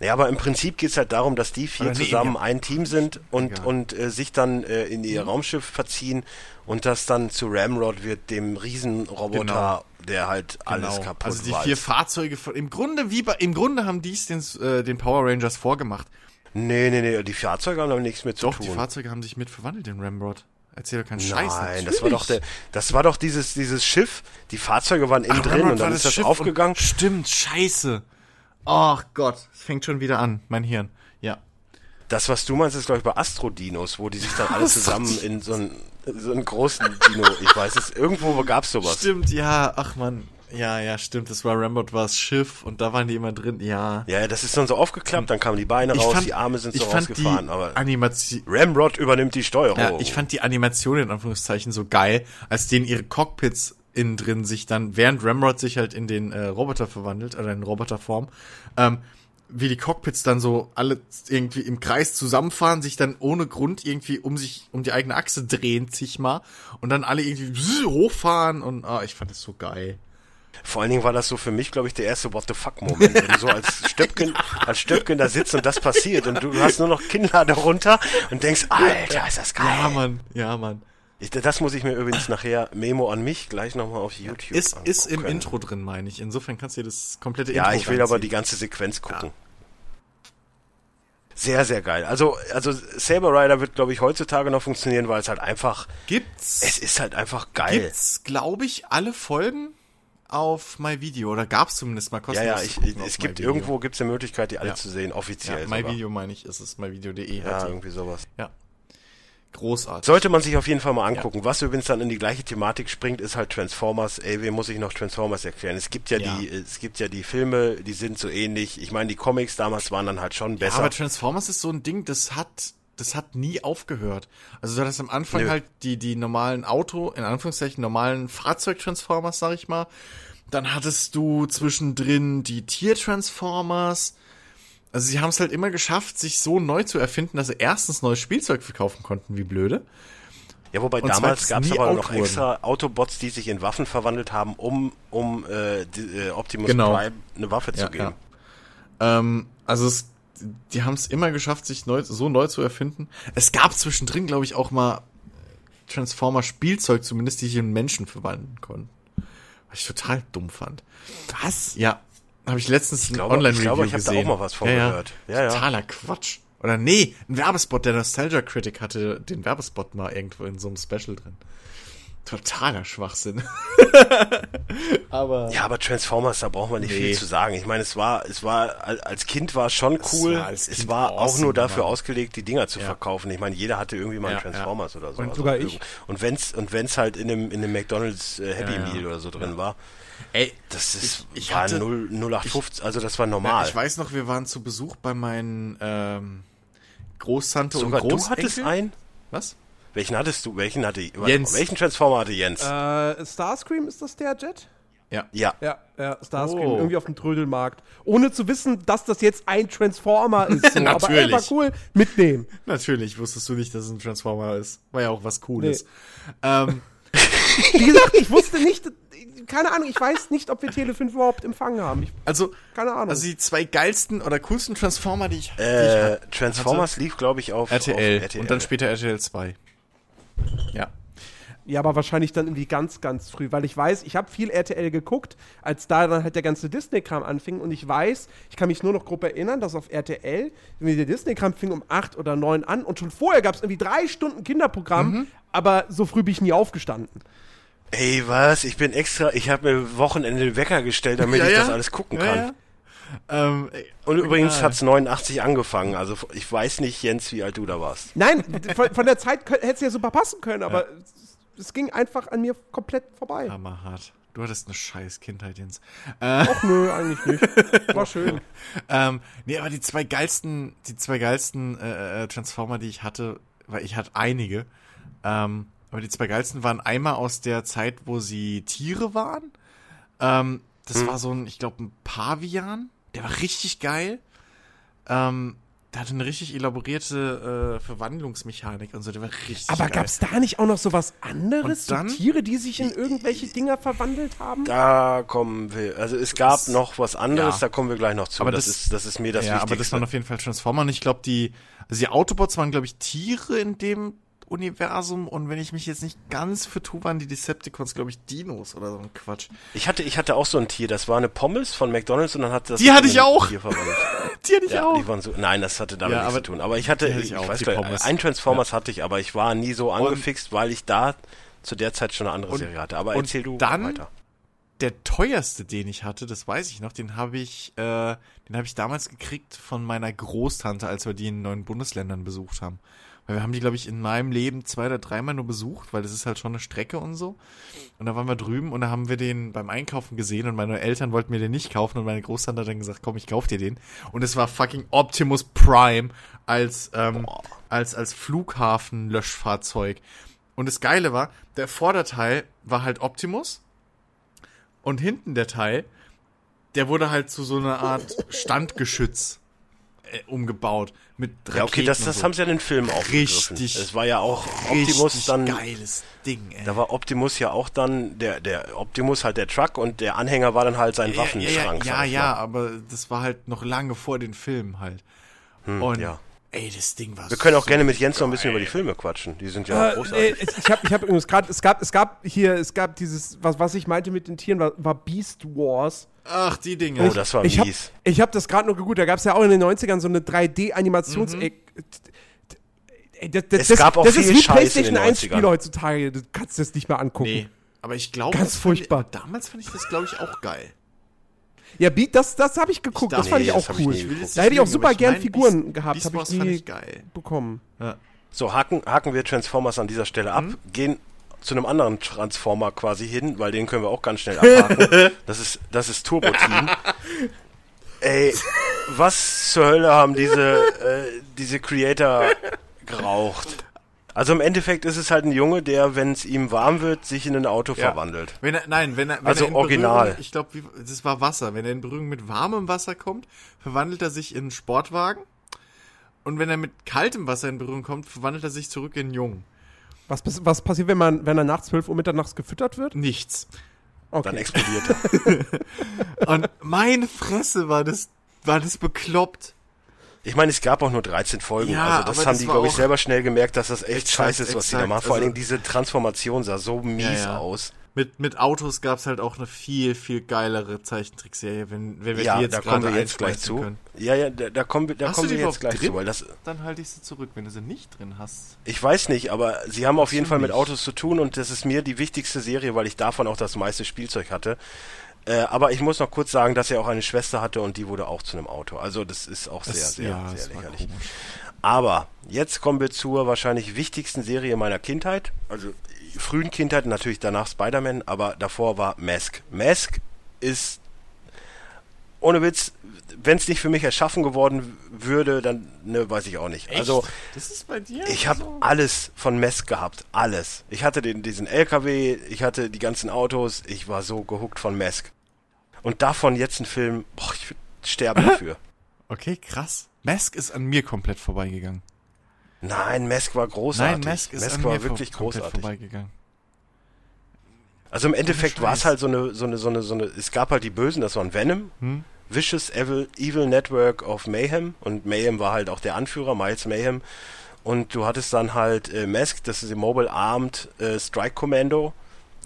Ja, aber im Prinzip geht's halt darum, dass die vier nee, zusammen ja. ein Team sind und, und äh, sich dann äh, in ihr mhm. Raumschiff verziehen und das dann zu Ramrod wird, dem Riesenroboter, genau. der halt genau. alles kaputt Also die vier Fahrzeuge, im Grunde wie bei, im Grunde haben dies den, äh, den Power Rangers vorgemacht. Nee, nee, nee, die Fahrzeuge haben damit nichts mit Doch, zu tun. Doch, die Fahrzeuge haben sich mit verwandelt in Ramrod. Erzähl doch keinen Scheiß. Nein, Natürlich. das war doch der, das war doch dieses, dieses Schiff. Die Fahrzeuge waren innen Ach, drin und dann ist das Schiff aufgegangen. Stimmt, Scheiße. Ach Gott, es fängt schon wieder an, mein Hirn. Ja. Das, was du meinst, ist, glaube ich, bei Astrodinos, wo die sich dann alle zusammen in so einen, so einen großen Dino, ich weiß es, irgendwo gab es sowas. Stimmt, ja, ach man. Ja, ja, stimmt. Das war Rambot war das Schiff und da waren die immer drin. Ja. Ja, das ist dann so aufgeklappt, dann kamen die Beine raus, fand, die Arme sind so rausgefahren. Aber Animation Ramrod übernimmt die Steuerung. Ja, ich fand die Animation in Anführungszeichen so geil, als denen ihre Cockpits innen drin sich dann, während Ramrod sich halt in den äh, Roboter verwandelt, oder in Roboterform, ähm, wie die Cockpits dann so alle irgendwie im Kreis zusammenfahren, sich dann ohne Grund irgendwie um sich, um die eigene Achse drehen, sich mal, und dann alle irgendwie hochfahren und, ah, ich fand das so geil. Vor allen Dingen war das so für mich, glaube ich, der erste What the fuck-Moment, wenn du so als Stöpken, als Stöpken da sitzt und das passiert und du hast nur noch Kinnlade runter und denkst, Alter, ist das geil. Ja, Mann, ja, Mann. Ich, das muss ich mir übrigens nachher Memo an mich gleich nochmal auf YouTube Ist, ist im Intro drin, meine ich. Insofern kannst du dir das komplette Intro Ja, ich will reinziehen. aber die ganze Sequenz gucken. Ja. Sehr, sehr geil. Also, also Saber Rider wird, glaube ich, heutzutage noch funktionieren, weil es halt einfach. Gibt's? Es ist halt einfach geil. Gibt's, glaube ich, alle Folgen auf MyVideo oder gab's zumindest mal kostenlos? Ja, ja, ich, es gibt irgendwo gibt's eine Möglichkeit, die alle ja. zu sehen, offiziell. Ja, MyVideo meine ich, ist es myvideo.de. Ja, irgendwie sowas. Ja. Großartig. Sollte man sich auf jeden Fall mal angucken. Ja. Was übrigens dann in die gleiche Thematik springt, ist halt Transformers. Ey, wem muss ich noch Transformers erklären? Es gibt ja, ja. die, es gibt ja die Filme, die sind so ähnlich. Ich meine, die Comics damals waren dann halt schon besser. Aber Transformers ist so ein Ding, das hat, das hat nie aufgehört. Also du hattest am Anfang Nö. halt die, die normalen Auto, in Anführungszeichen normalen Fahrzeug-Transformers, sag ich mal. Dann hattest du zwischendrin die Tier-Transformers. Also sie haben es halt immer geschafft, sich so neu zu erfinden, dass sie erstens neues Spielzeug verkaufen konnten, wie blöde. Ja, wobei und damals gab es aber noch wurden. extra Autobots, die sich in Waffen verwandelt haben, um, um äh, die, äh, Optimus genau. Prime eine Waffe ja, zu geben. Ja. Ähm, also es, die haben es immer geschafft, sich neu, so neu zu erfinden. Es gab zwischendrin, glaube ich, auch mal Transformer-Spielzeug zumindest, die sich in Menschen verwandeln konnten. Was ich total dumm fand. Was? Ja, habe ich letztens ein glaube- Online-Review ich glaube, ich hab da gesehen. auch mal was von gehört. Ja, ja. Totaler Quatsch. Oder nee, ein Werbespot, der Nostalgia Critic hatte den Werbespot mal irgendwo in so einem Special drin. Totaler Schwachsinn. Aber Ja, aber Transformers, da braucht man nicht Nee. viel zu sagen. Ich meine, es war, es war, al- als Kind war es schon cool. war es war auch awesome, nur dafür Mann. ausgelegt, die Dinger zu Ja. verkaufen. Ich meine, jeder hatte irgendwie mal einen Ja, ja. Transformers oder so. Und sogar ich. Und wenn's, und wenn's halt in dem, in dem McDonalds äh, Happy Ja, ja. Meal oder so drin war, ey, das ist, Ich- ich war hatte- 0, 0815, also das war Ja, normal. ich weiß noch, wir waren zu Besuch bei meinen ähm, Großtante Sogar und du Großenkel. hattest einen? Was? Welchen hattest du? Welchen hatte Jens. Welchen Transformer hatte Jens? Äh, Starscream, ist das der Jet? Ja. ja. Ja, ja, Starscream, Oh. irgendwie auf dem Trödelmarkt. Ohne zu wissen, dass das jetzt ein Transformer ist. So. Aber ey, Natürlich. war cool, mitnehmen. Natürlich wusstest du nicht, dass es ein Transformer ist. War ja auch was Cooles. Ähm, Wie gesagt, ich wusste nicht, keine Ahnung, ich weiß nicht, ob wir Tele 5 überhaupt empfangen haben. Ich, also, keine Ahnung. also die zwei geilsten oder coolsten Transformer, die ich, die ich Äh, hatte, Transformers lief, glaube ich, auf RTL, auf RTL. und dann später RTL 2. Ja. Ja, aber wahrscheinlich dann irgendwie ganz, ganz früh, weil ich weiß, ich habe viel RTL geguckt, als da dann halt der ganze Disney-Kram anfing und ich weiß, ich kann mich nur noch grob erinnern, dass auf RTL, irgendwie der Disney-Kram fing um 8 oder 9 an und schon vorher gab es irgendwie drei Stunden Kinderprogramm, Mhm. aber so früh bin ich nie aufgestanden. Ey, was? Ich bin extra, ich habe mir Wochenende den Wecker gestellt, damit Ja, ich ja. das alles gucken Ja, kann. Ja. Ähm, Und übrigens Ja. hat's 89 angefangen. Also ich weiß nicht, Jens, wie alt du da warst. Nein, von, von der Zeit hätte es ja super passen können, aber es, es ging einfach an mir komplett vorbei. hammerhart. Du hattest eine scheiß Kindheit, Jens. Ach nö, eigentlich nicht. War schön. Ähm, nee, aber die zwei geilsten, die zwei geilsten äh, äh, Transformer, die ich hatte, weil ich hatte einige, ähm, aber die zwei geilsten waren einmal aus der Zeit, wo sie Tiere waren. Ähm, das war so ein, ich glaube, ein Pavian. Der war richtig geil. Ähm, der hatte eine richtig elaborierte äh, Verwandlungsmechanik und so. Der war richtig Aber geil. gab's da nicht auch noch so was anderes? Und dann- so Tiere, die sich in irgendwelche Dinger verwandelt haben? Da kommen wir. Also es gab Das- noch was anderes, ja. da kommen wir gleich noch zu. Aber das, das- ist, das ist mir das ja, aber das Wichtigste. waren auf jeden Fall Transformer und ich glaube, die, also die Autobots waren, glaube ich, Tiere in dem Universum und wenn ich mich jetzt nicht ganz vertue, waren die Decepticons, glaube ich, Dinos oder so ein Quatsch. ich hatte, ich hatte auch so ein Tier. Das war eine Pommes von McDonald's und dann hat das. Die hatte ich auch. Tier verwandelt. Die hatte ich Ja, auch. die waren so. Nein, das hatte damit Ja, nichts aber zu tun. Aber ich hatte, hatte ich, ich auch, weiß gar nicht, Pommes. ein Transformers hatte ich, aber ich war nie so angefixt, weil ich da zu der Zeit schon eine andere Und- Serie hatte. Aber und erzähl du dann- weiter. Der teuerste, den ich hatte, das weiß ich noch, den habe ich, äh, den habe ich damals gekriegt von meiner Großtante, als wir die in neuen Bundesländern besucht haben. Weil wir haben die, glaube ich, in meinem Leben zwei oder dreimal nur besucht, weil das ist halt schon eine Strecke und so. Und da waren wir drüben und da haben wir den beim Einkaufen gesehen und meine Eltern wollten mir den nicht kaufen und meine Großtante hat dann gesagt, komm, ich kauf dir den. Und es war fucking Optimus Prime als, ähm, als, als Flughafen-Löschfahrzeug. Und das Geile war, der Vorderteil war halt Optimus und hinten der Teil, der wurde halt zu so einer Art Standgeschütz umgebaut mit Raketen Ja, okay, das, das so. haben sie ja in den Filmen aufgegriffen. Richtig- Es war ja auch Optimus dann. geiles Ding, ey. Da war Optimus ja auch dann, der, der Optimus halt der Truck und der Anhänger war dann halt sein Waffenschrank. Ja, sag ja, ja, mal. aber das war halt noch lange vor den Filmen halt. und ja. ey, das Ding war Wir können auch so gerne mit Jens noch ein bisschen geil. über die Filme quatschen. Die sind ja Äh, großartig. äh, ich habe ich hab übrigens gerade, es gab, es gab hier, es gab dieses, was, was ich meinte mit den Tieren, war, war Beast Wars. Ach, die Dinge. Oh, das war ich hab, mies. ich habe das gerade nur geguckt, da gab es ja auch in den 90ern so eine 3D-Animations- Mhm. Das, das, Es das, gab auch das viel ist wie Scheiß in PlayStation den 1 Spiele 90ern. heutzutage. Du kannst das nicht mehr angucken. nee, aber ich glaube, Ganz das fand furchtbar. Ich, damals fand ich das, glaube ich, auch geil. Ja, Beat, das, das habe ich geguckt. Ich das fand Nee, ich das auch hab ich cool. nie geguckt. Da hätte ich auch super gern mein Figuren Beast- gehabt, habe ich fand ich geil. bekommen. Ja. So, haken, haken wir Transformers an dieser Stelle ab, Mhm. gehen zu einem anderen Transformer quasi hin, weil den können wir auch ganz schnell abhaken. das ist, das ist Turbo Team. Ey, was zur Hölle haben diese, äh, diese Creator geraucht? Also im Endeffekt ist es halt ein Junge, der, wenn es ihm warm wird, sich in ein Auto Ja. verwandelt. Wenn er, nein, wenn er, wenn Also er in original. Berührung, ich glaube, das war Wasser. Wenn er in Berührung mit warmem Wasser kommt, verwandelt er sich in einen Sportwagen. Und wenn er mit kaltem Wasser in Berührung kommt, verwandelt er sich zurück in einen Jungen. Was, was passiert, wenn man, wenn er nach 12 Uhr mitternachts gefüttert wird? Nichts. Dann Okay. explodiert er. Und meine Fresse war das, war das bekloppt. Ich meine, es gab auch nur 13 Folgen. Ja, also das haben das die, glaube ich, selber schnell gemerkt, dass das echt Exakt, scheiße ist, was die da exakt. machen. Vor allen Also- Dingen diese Transformation sah so mies Ja, ja. aus. Mit, mit Autos gab es halt auch eine viel, viel geilere Zeichentrickserie, wenn, wenn wir Ja, die jetzt da kommen gerade wir jetzt gleich zu. Können. Ja, ja, da, da kommen wir, da Hast kommen wir jetzt gleich drin? zu, weil das, Dann halte ich sie zurück, wenn du sie nicht drin hast. ich weiß nicht, aber sie haben auf jeden Fall mit? Autos zu tun und das ist mir die wichtigste Serie, weil ich davon auch das meiste Spielzeug hatte. Äh, aber ich muss noch kurz sagen, dass er auch eine Schwester hatte und die wurde auch zu einem Auto. Also das ist auch sehr, Das- sehr, ja, sehr war lächerlich. Aber jetzt kommen wir zur wahrscheinlich wichtigsten Serie meiner Kindheit. Also frühen Kindheit, natürlich danach Spider-Man, aber davor war Mask. Mask ist, ohne Witz, wenn es nicht für mich erschaffen geworden würde, dann ne, weiß ich auch nicht. Also das ist bei dir? ich habe so? alles von Mask gehabt, alles. Ich hatte den, diesen LKW, ich hatte die ganzen Autos, ich war so gehuckt von Mask. Und davon jetzt ein Film, boah, ich würd sterben dafür. Okay, krass. Mask ist an mir komplett vorbeigegangen. Nein, Mask war großartig. Nein, Mask ist an war wirklich großartig. Also im Endeffekt war es halt so eine, so eine, so eine, so eine, es gab halt die Bösen, das waren Venom, Hm? Vicious Evil, Evil Network of Mayhem und Mayhem war halt auch der Anführer, Miles Mayhem. Und du hattest dann halt äh, Mask, das ist die Mobile Armed äh, Strike Commando.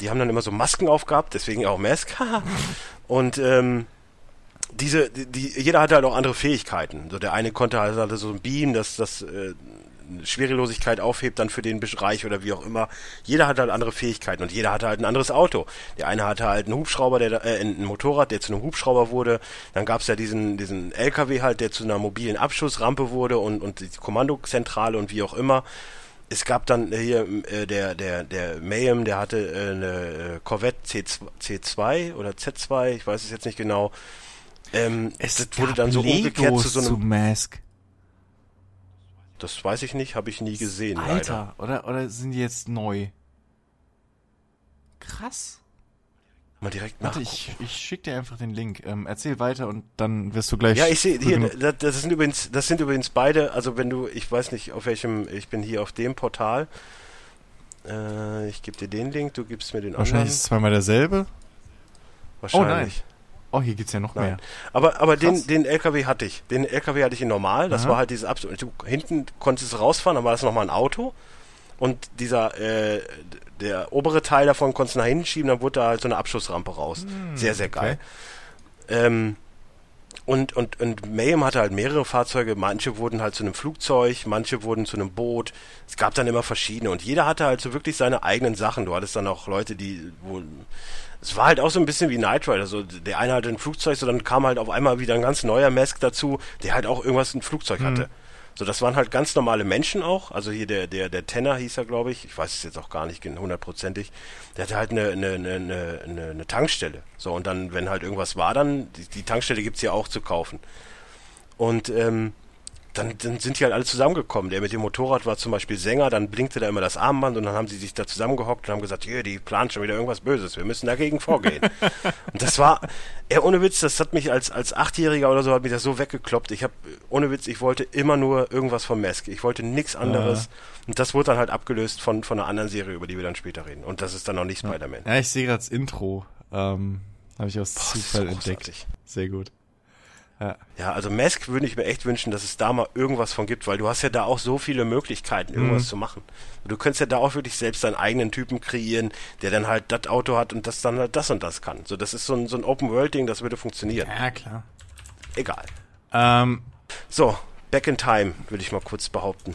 Die haben dann immer so Masken aufgehabt, deswegen auch Mask. und ähm, diese, die, die, jeder hatte halt auch andere Fähigkeiten. So der eine konnte halt hatte so ein Beam, das das äh, Schwerelosigkeit aufhebt dann für den Bereich oder wie auch immer. Jeder hatte halt andere Fähigkeiten und jeder hatte halt ein anderes Auto. Der eine hatte halt einen Hubschrauber, der da- äh, ein Motorrad, der zu einem Hubschrauber wurde. Dann gab es ja diesen diesen LKW halt, der zu einer mobilen Abschussrampe wurde und und die Kommandozentrale und wie auch immer. Es gab dann äh, hier äh, der der der Mayhem, der hatte äh, eine äh, Corvette C2, C2 oder Z2, ich weiß es jetzt nicht genau. Ähm, das wurde dann so umgekehrt zu so einem. zu Mask. Das weiß ich nicht, habe ich nie gesehen. Leider. Alter, oder, oder sind die jetzt neu? Krass. Mal direkt Warte, nach. ich, ich schick dir einfach den Link. Ähm, erzähl weiter und dann wirst du gleich. Ja, ich sehe hier, das, das sind übrigens, das sind übrigens beide, also wenn du, ich weiß nicht auf welchem, ich bin hier auf dem Portal. Äh, ich gebe dir den Link, du gibst mir den Wahrscheinlich anderen. ist es zweimal derselbe. Wahrscheinlich. Oh, hier gibt's ja noch Nein. mehr. Aber, aber den, Krass. den LKW hatte ich. Den LKW hatte ich in normal. Das Aha. war halt dieses absolut. Du, hinten konntest du rausfahren, dann war das nochmal ein Auto. Und dieser, äh, der obere Teil davon konntest du nach hinten schieben, dann wurde da halt so eine Abschussrampe raus. sehr, sehr geil. Ähm, und, und, und Mayhem hatte halt mehrere Fahrzeuge. Manche wurden halt zu einem Flugzeug, manche wurden zu einem Boot. Es gab dann immer verschiedene. Und jeder hatte halt so wirklich seine eigenen Sachen. Du hattest dann auch Leute, die wohl. Es war halt auch so ein bisschen wie Knight Rider. So, der eine hatte ein Flugzeug, so dann kam halt auf einmal wieder ein ganz neuer Mask dazu, der halt auch irgendwas ein Flugzeug hatte. So, das waren halt ganz normale Menschen auch. Also hier der, der, der Tenner hieß er, glaube ich. Ich weiß es jetzt auch gar nicht hundertprozentig. Der hatte halt eine, eine, eine, eine, eine- eine Tankstelle. So, und dann, wenn halt irgendwas war, dann, die, die Tankstelle gibt's ja auch zu kaufen. Und ähm, dann, dann sind die halt alle zusammengekommen. Der mit dem Motorrad war zum Beispiel Sänger, dann blinkte da immer das Armband und dann haben sie sich da zusammengehockt und haben gesagt, hier, die planen schon wieder irgendwas Böses, wir müssen dagegen vorgehen. und das war, ja, ohne Witz, das hat mich als, als Achtjähriger oder so, hat mich das so weggekloppt. Ich habe, ohne Witz, ich wollte immer nur irgendwas von Mask. Ich wollte nichts anderes. Und das wurde dann halt abgelöst von, von einer anderen Serie, über die wir dann später reden. Und das ist dann noch nicht Spider-Man. Ja, ich sehe gerade das Intro. Ähm, Habe ich aus Boah, Zufall entdeckt. Sehr gut. Ja. Ja, also Mask würde ich mir echt wünschen, dass es da mal irgendwas von gibt, weil du hast ja da auch so viele Möglichkeiten, irgendwas Mhm. zu machen. Du könntest ja da auch wirklich selbst deinen eigenen Typen kreieren, der dann halt das Auto hat und das dann halt das und das kann. So, das ist so ein, so ein Open-World-Ding, das würde funktionieren. ja, klar. Egal. Ähm, So, Back in Time, würde ich mal kurz behaupten.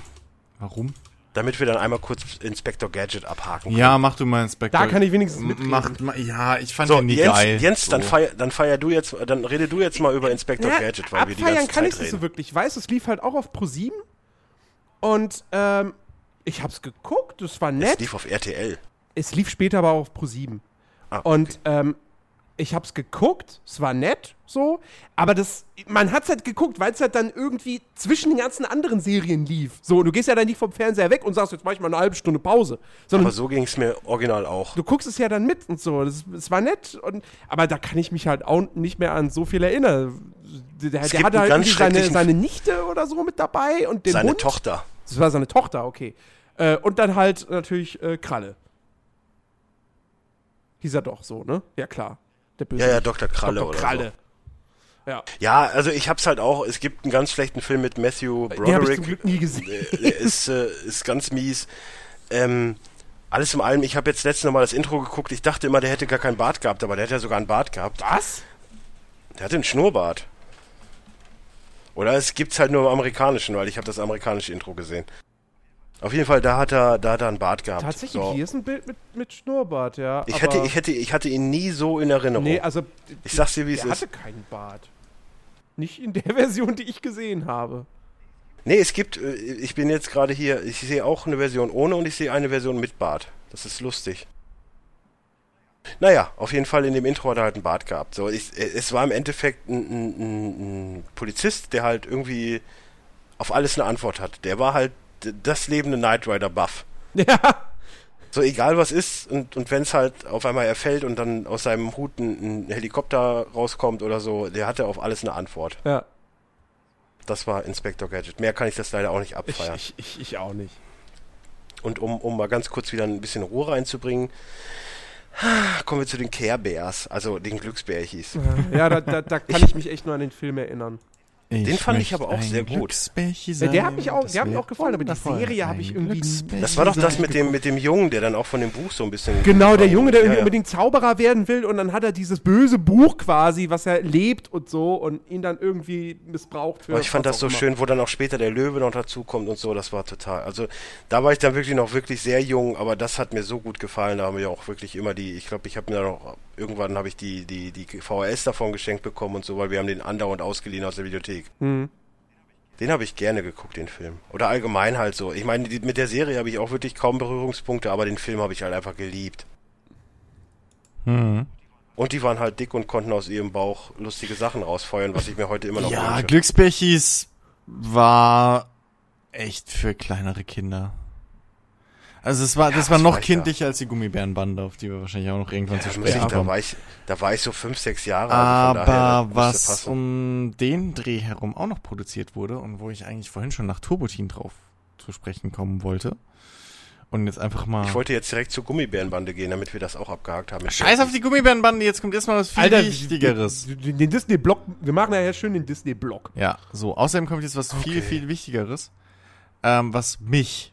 warum? Damit wir dann einmal kurz Inspector Gadget abhaken. Ja, mach du mal Inspector. Da kann ich wenigstens M- mitreden. Macht, ma- ja, ich fand So, den nie Jens, geil. Jens dann, so. feier, dann feier du jetzt, dann rede du jetzt mal über Inspector Ja, Gadget, weil wir die ganze kann ich Zeit es nicht so reden. wirklich. Ich weiß, es lief halt auch auf Pro7 und ähm, ich hab's geguckt, es war Es nett. lief auf RTL. Es lief später aber auch auf Pro7. Ah, okay. Und ähm, ich hab's geguckt, es war nett, so, aber das, man hat's halt geguckt, weil es halt dann irgendwie zwischen den ganzen anderen Serien lief. So, du gehst ja dann nicht vom Fernseher weg und sagst, jetzt mach ich mal eine halbe Stunde Pause. Sondern Aber so ging es mir original auch. du guckst es ja dann mit und so. Das, das war nett, und, aber da kann ich mich halt auch nicht mehr an so viel erinnern. Der, der hatte halt seine, seine Nichte oder so mit dabei und den Seine Hund. Tochter. Das war seine Tochter, okay. Äh, und dann halt natürlich äh, Kralle. Hieß er doch so, ne? Ja, klar. Der Ja, ja, Dr. Kralle Dr. oder Kralle. Ja. Ja, also ich hab's halt auch, es gibt einen ganz schlechten Film mit Matthew Den habe ich Broderick. zum Glück nie gesehen. Ist, äh, ist ganz mies. Ähm, alles in allem, ich habe jetzt letztens nochmal das Intro geguckt, ich dachte immer, der hätte gar keinen Bart gehabt, aber der hat ja sogar einen Bart gehabt. Was? Der hatte einen Schnurrbart. Oder es gibt's halt nur im amerikanischen, weil ich habe das amerikanische Intro gesehen. Auf jeden Fall, da hat er, da hat er einen Bart gehabt. Tatsächlich, So. hier ist ein Bild mit, mit Schnurrbart, ja. Ich hätte, ich hätte, ich hatte ihn nie so in Erinnerung. Nee, also. Ich sag's dir, wie es ist. hatte keinen Bart. Nicht in der Version, die ich gesehen habe. Nee, es gibt, äh, ich bin jetzt gerade hier, ich sehe auch eine Version ohne und ich sehe eine Version mit Bart. Das ist lustig. Naja, auf jeden Fall in dem Intro hat er halt einen Bart gehabt. So, ich, äh, es war im Endeffekt ein, ein, ein, ein Polizist, der halt irgendwie auf alles eine Antwort hat. Der war halt das lebende Knight Rider Buff. Ja. So egal was ist und, und wenn es halt auf einmal er fällt und dann aus seinem Hut ein, ein Helikopter rauskommt oder so, der hatte auf alles eine Antwort. Ja. Das war Inspector Gadget. Mehr kann ich das leider auch nicht Ich, abfeiern. ich, ich, ich auch nicht. Und um, um mal ganz kurz wieder ein bisschen Ruhe reinzubringen, kommen wir zu den Care Bears, also den Glücksbärchis. Ja, da, da, da kann ich mich echt nur an den Film erinnern. Den fand ich aber auch sehr gut. Ja, der hat mich auch, der hat mir auch gefallen, aber die Serie habe ich irgendwie. Das war doch das mit dem, mit dem Jungen, der dann auch von dem Buch so ein bisschen. Genau, der Junge, der Ja, irgendwie ja. unbedingt Zauberer werden will und dann hat er dieses böse Buch quasi, was er lebt und so und ihn dann irgendwie missbraucht für. Aber ich fand das so immer. schön, wo dann auch später der Löwe noch dazukommt und so, das war total. Also da war ich dann wirklich noch wirklich sehr jung, aber das hat mir so gut gefallen. Da haben wir auch wirklich immer die, ich glaube, ich habe mir noch, irgendwann habe ich die, die, die VHS davon geschenkt bekommen und so, weil wir haben den andauernd ausgeliehen aus der Videothek. Mhm. Den habe ich gerne geguckt, den Film. Oder allgemein halt so. Ich meine, mit der Serie habe ich auch wirklich kaum Berührungspunkte, aber den Film habe ich halt einfach geliebt. Mhm. Und die waren halt dick und konnten aus ihrem Bauch lustige Sachen rausfeuern, was ich mir heute immer noch Ja, wünsche. Glücksbärchis war echt für kleinere Kinder. Also es war, Ja, das war was noch kindlicher als die Gummibärenbande, auf die wir wahrscheinlich auch noch irgendwann zu Ja, sprechen da, kommen. war ich, da war ich so fünf, sechs Jahre daher, Aber das was passen. um den Dreh herum auch noch produziert wurde und wo ich eigentlich vorhin schon nach Turbotin drauf zu sprechen kommen wollte. Und jetzt einfach mal. Ich wollte jetzt direkt zur Gummibärenbande gehen, damit wir das auch abgehakt haben. Scheiß auf die Gummibärenbande, jetzt kommt erstmal was viel Alter, Wichtigeres. Den, den Disney-Block, wir machen ja schön den Disney-Block. Ja, so. Außerdem kommt jetzt was viel, Okay. viel Wichtigeres, ähm, was mich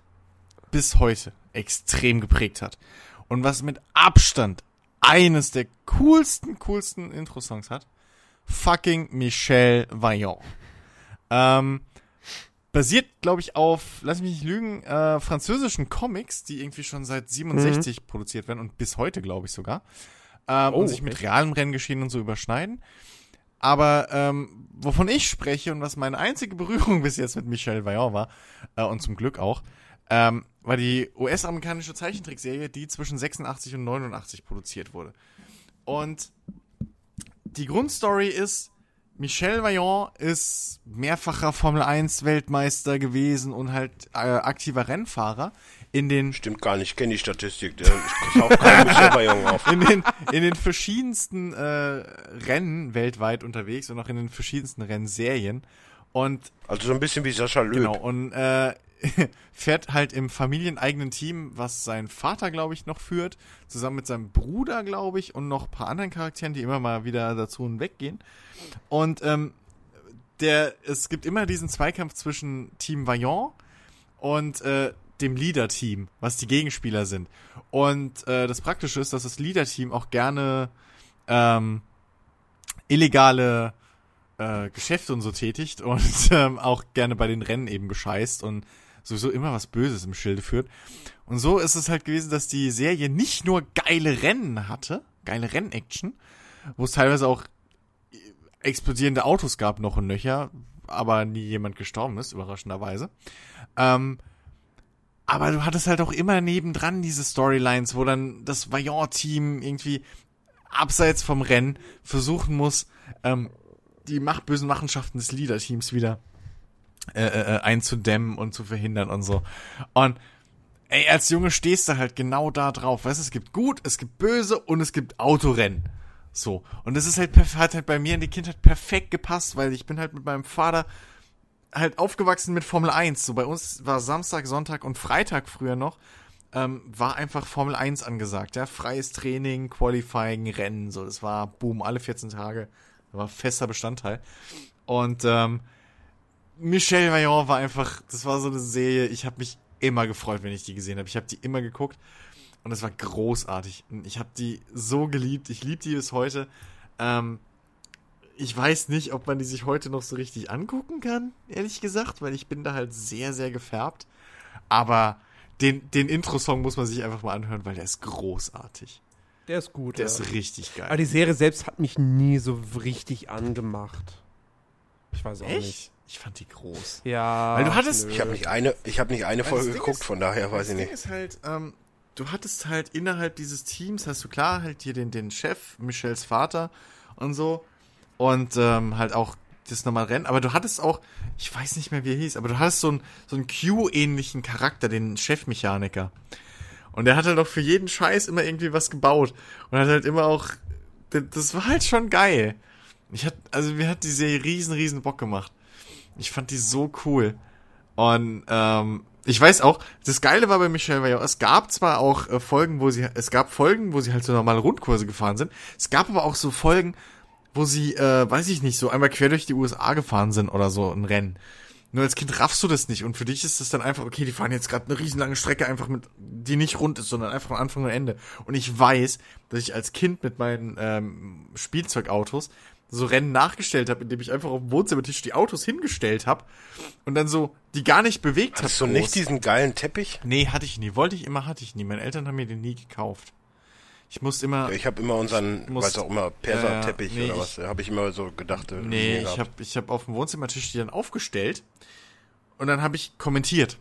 bis heute extrem geprägt hat. Und was mit Abstand eines der coolsten, coolsten Intro-Songs hat. Fucking Michel Vaillant. Ähm, basiert, glaube ich, auf, lass mich nicht lügen, äh, französischen Comics, die irgendwie schon seit 67 produziert werden und bis heute, glaube ich, sogar. Ähm, Oh, und sich mit echt? realem Renngeschehen und so überschneiden. Aber ähm, wovon ich spreche und was meine einzige Berührung bis jetzt mit Michel Vaillant war, äh, und zum Glück auch, ähm, war die US-amerikanische Zeichentrickserie, die zwischen 86 und 89 produziert wurde. Und die Grundstory ist, Michel Vaillant ist mehrfacher Formel 1 Weltmeister gewesen und halt äh, aktiver Rennfahrer in den Stimmt gar nicht, ich kenne die Statistik. Der kein Michel Vaillant auf. in den, in den verschiedensten äh, Rennen weltweit unterwegs und auch in den verschiedensten Rennserien. Und Also so ein bisschen wie Sascha Löb. genau, und äh, fährt halt im familieneigenen Team, was sein Vater, glaube ich, noch führt, zusammen mit seinem Bruder, glaube ich, und noch ein paar anderen Charakteren, die immer mal wieder dazu und weggehen. Und ähm, der, es gibt immer diesen Zweikampf zwischen Team Vaillant und äh, dem Leader-Team, was die Gegenspieler sind. Und äh, das Praktische ist, dass das Leader-Team auch gerne ähm, illegale äh, Geschäfte und so tätigt und ähm, auch gerne bei den Rennen eben bescheißt und sowieso immer was Böses im Schilde führt. Und so ist es halt gewesen, dass die Serie nicht nur geile Rennen hatte, geile Rennaction, wo es teilweise auch explodierende Autos gab noch und nöcher, aber nie jemand gestorben ist, überraschenderweise. Ähm, aber du hattest halt auch immer nebendran diese Storylines, wo dann das Vaillant-Team irgendwie abseits vom Rennen versuchen muss, ähm, die machtbösen Machenschaften des Leader-Teams wieder äh, äh, einzudämmen und zu verhindern und so. Und ey, als Junge stehst du halt genau da drauf. Weißt du, es gibt gut, es gibt böse und es gibt Autorennen. So. Und das ist halt, hat halt bei mir in die Kindheit perfekt gepasst, weil ich bin halt mit meinem Vater halt aufgewachsen mit Formel 1. So bei uns war Samstag, Sonntag und Freitag früher noch, ähm, war einfach Formel 1 angesagt. Ja, freies Training, Qualifying, Rennen. So, das war boom, alle 14 Tage war fester Bestandteil. Und ähm, Michelle Vaillant war einfach, das war so eine Serie, ich habe mich immer gefreut, wenn ich die gesehen habe. Ich habe die immer geguckt und es war großartig. Ich habe die so geliebt, ich liebe die bis heute. Ähm, ich weiß nicht, ob man die sich heute noch so richtig angucken kann, ehrlich gesagt, weil ich bin da halt sehr, sehr gefärbt. Aber den, den Intro-Song muss man sich einfach mal anhören, weil der ist großartig. Der ist gut. Der ja. ist richtig geil. Aber die Serie selbst hat mich nie so richtig angemacht. Ich weiß auch Echt? nicht. Ich fand die groß. Ja. Weil du hattest- nö. Ich habe nicht eine, ich habe nicht eine Folge das Ding geguckt, ist- von daher weiß das ich Ding nicht. ist halt, ähm, du hattest halt innerhalb dieses Teams, hast du klar halt hier den, den Chef, Michels Vater und so. Und ähm, halt auch das nochmal Rennen. Aber du hattest auch, ich weiß nicht mehr, wie er hieß, aber du hattest so einen, so einen Q-ähnlichen Charakter, den Chefmechaniker. Und der hat halt auch für jeden Scheiß immer irgendwie was gebaut. Und hat halt immer auch, das war halt schon geil. Ich hat, also mir hat die Serie riesen, riesen Bock gemacht. Ich fand die so cool. Und ähm, ich weiß auch, das Geile war bei Michelle Vaillant, es gab zwar auch äh, Folgen, wo sie, es gab Folgen, wo sie halt so normale Rundkurse gefahren sind. Es gab aber auch so Folgen, wo sie, äh, weiß ich nicht, so einmal quer durch die USA gefahren sind oder so ein Rennen. Nur als Kind raffst du das nicht und für dich ist das dann einfach, okay, die fahren jetzt gerade eine riesenlange Strecke einfach mit, die nicht rund ist, sondern einfach von Anfang und Ende. Und ich weiß, dass ich als Kind mit meinen ähm, Spielzeugautos so Rennen nachgestellt habe, indem ich einfach auf dem Wohnzimmertisch die Autos hingestellt habe und dann so die gar nicht bewegt habe. Hast du nicht diesen geilen Teppich? Nee, hatte ich nie. Wollte ich immer, hatte ich nie. Meine Eltern haben mir den nie gekauft. Ich musste immer. Ich habe immer unseren, Muss- weiß auch immer, Perser-Teppich Ja, ja, nee, oder was, habe ich immer so gedacht. äh, Nee, ich habe ich hab auf dem Wohnzimmertisch die dann aufgestellt und dann habe ich kommentiert.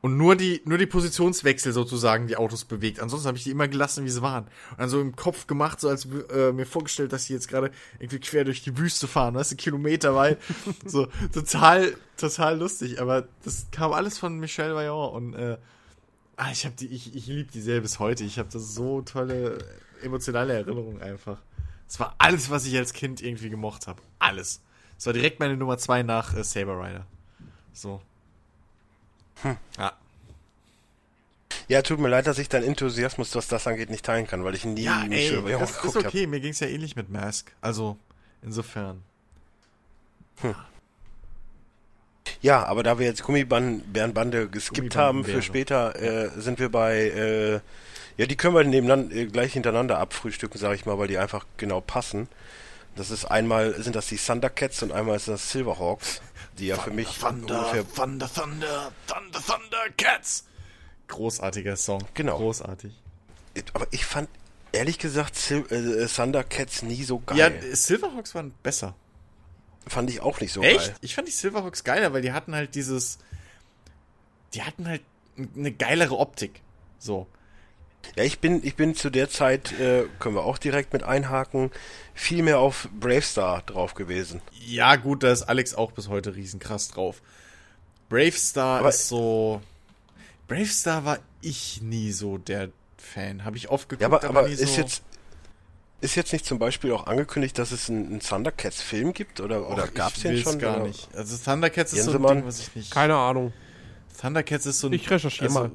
Und nur die, nur die Positionswechsel sozusagen die Autos bewegt. Ansonsten habe ich die immer gelassen, wie sie waren. Und dann so im Kopf gemacht, so als äh, mir vorgestellt, dass sie jetzt gerade irgendwie quer durch die Wüste fahren, weißt du, Kilometer weit. so total, total lustig. Aber das kam alles von Michel Vaillant und äh, ah, ich habe die, ich, ich liebe die Serie bis heute. Ich habe da so tolle emotionale Erinnerungen einfach. Es war alles, was ich als Kind irgendwie gemocht habe. Alles. Es war direkt meine Nummer zwei nach äh, Saber Rider. So. Ja. Ja, tut mir leid, dass ich deinen Enthusiasmus, was das angeht, nicht teilen kann, weil ich nie Ja, ey, Vaillant das ist okay. Mir ging's ja ähnlich mit Mask. Also, insofern. Ja, aber da wir jetzt Gummibärenbande geskippt haben für später, äh, sind wir bei, äh, ja, die können wir nebeneinander, äh, gleich hintereinander abfrühstücken, sage ich mal, weil die einfach genau passen. Das ist einmal, sind das die Thundercats und einmal ist das Silverhawks, die ja für mich ungefähr, Thunder, Thunder, Thunder, Thunder, Cats. Großartiger Song. Genau. Großartig. aber ich fand, ehrlich gesagt, Sil äh, Thundercats nie so geil. Ja, Silverhawks waren besser. fand ich auch nicht so Echt? geil. Ich fand die Silverhawks geiler, weil die hatten halt dieses. Die hatten halt eine geilere Optik. So. Ja, ich bin, ich bin zu der Zeit, äh, können wir auch direkt mit einhaken, viel mehr auf Bravestar drauf gewesen. Ja, gut, da ist Alex auch bis heute riesenkrass drauf. Bravestar Aber- ist so. Bravestar war ich nie so der Fan. Habe ich oft geguckt, Ja, aber, aber nie ist so. jetzt ist jetzt nicht zum Beispiel auch angekündigt, dass es einen, einen Thundercats-Film gibt oder, oder gab es ich den schon? gar oder? nicht. Also Thundercats ist so ein Jensemann? Ding, was ich nicht. Keine Ahnung. Thundercats ist so ein. Ich recherchiere also,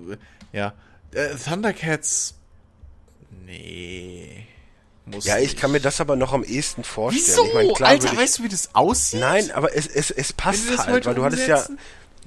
Ja. Äh, Thundercats. Nee. Muss Ja, ich nicht. kann mir das aber noch am ehesten vorstellen. Wieso? Ich mein, klar Alter, ich, weißt du, wie das aussieht? Nein, aber es, es, es passt halt, weil du hattest ja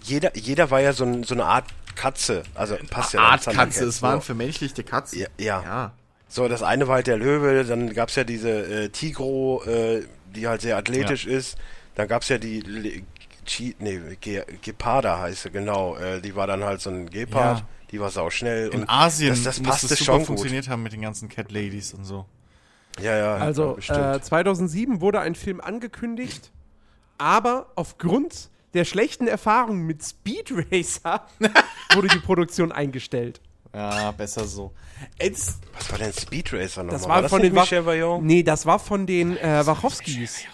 jeder jeder war ja so, ein, so eine Art Katze, also passt ja Art Katze, es waren vermenschlichte Katzen. Ja, ja. ja. So, das eine war halt der Löwe, dann gab's ja diese äh, Tigro, äh, die halt sehr athletisch ist. Dann gab's ja die Le Chi nee, Ge Geparda heißt sie, genau. Äh, die war dann halt so ein Gepard, Ja. Die war sau schnell. In und Asien das, das passte das super schon gut. funktioniert haben mit den ganzen Cat Ladies und so. Ja, ja, Also äh, 2007 wurde ein Film angekündigt, aber aufgrund der schlechten Erfahrungen mit Speed Racer wurde die Produktion eingestellt. Ja, besser so. Jetzt, Was war denn Speed Racer nochmal? Das war, von nicht den Michel Vaillant? Nee, das war von den äh, Wachowskis.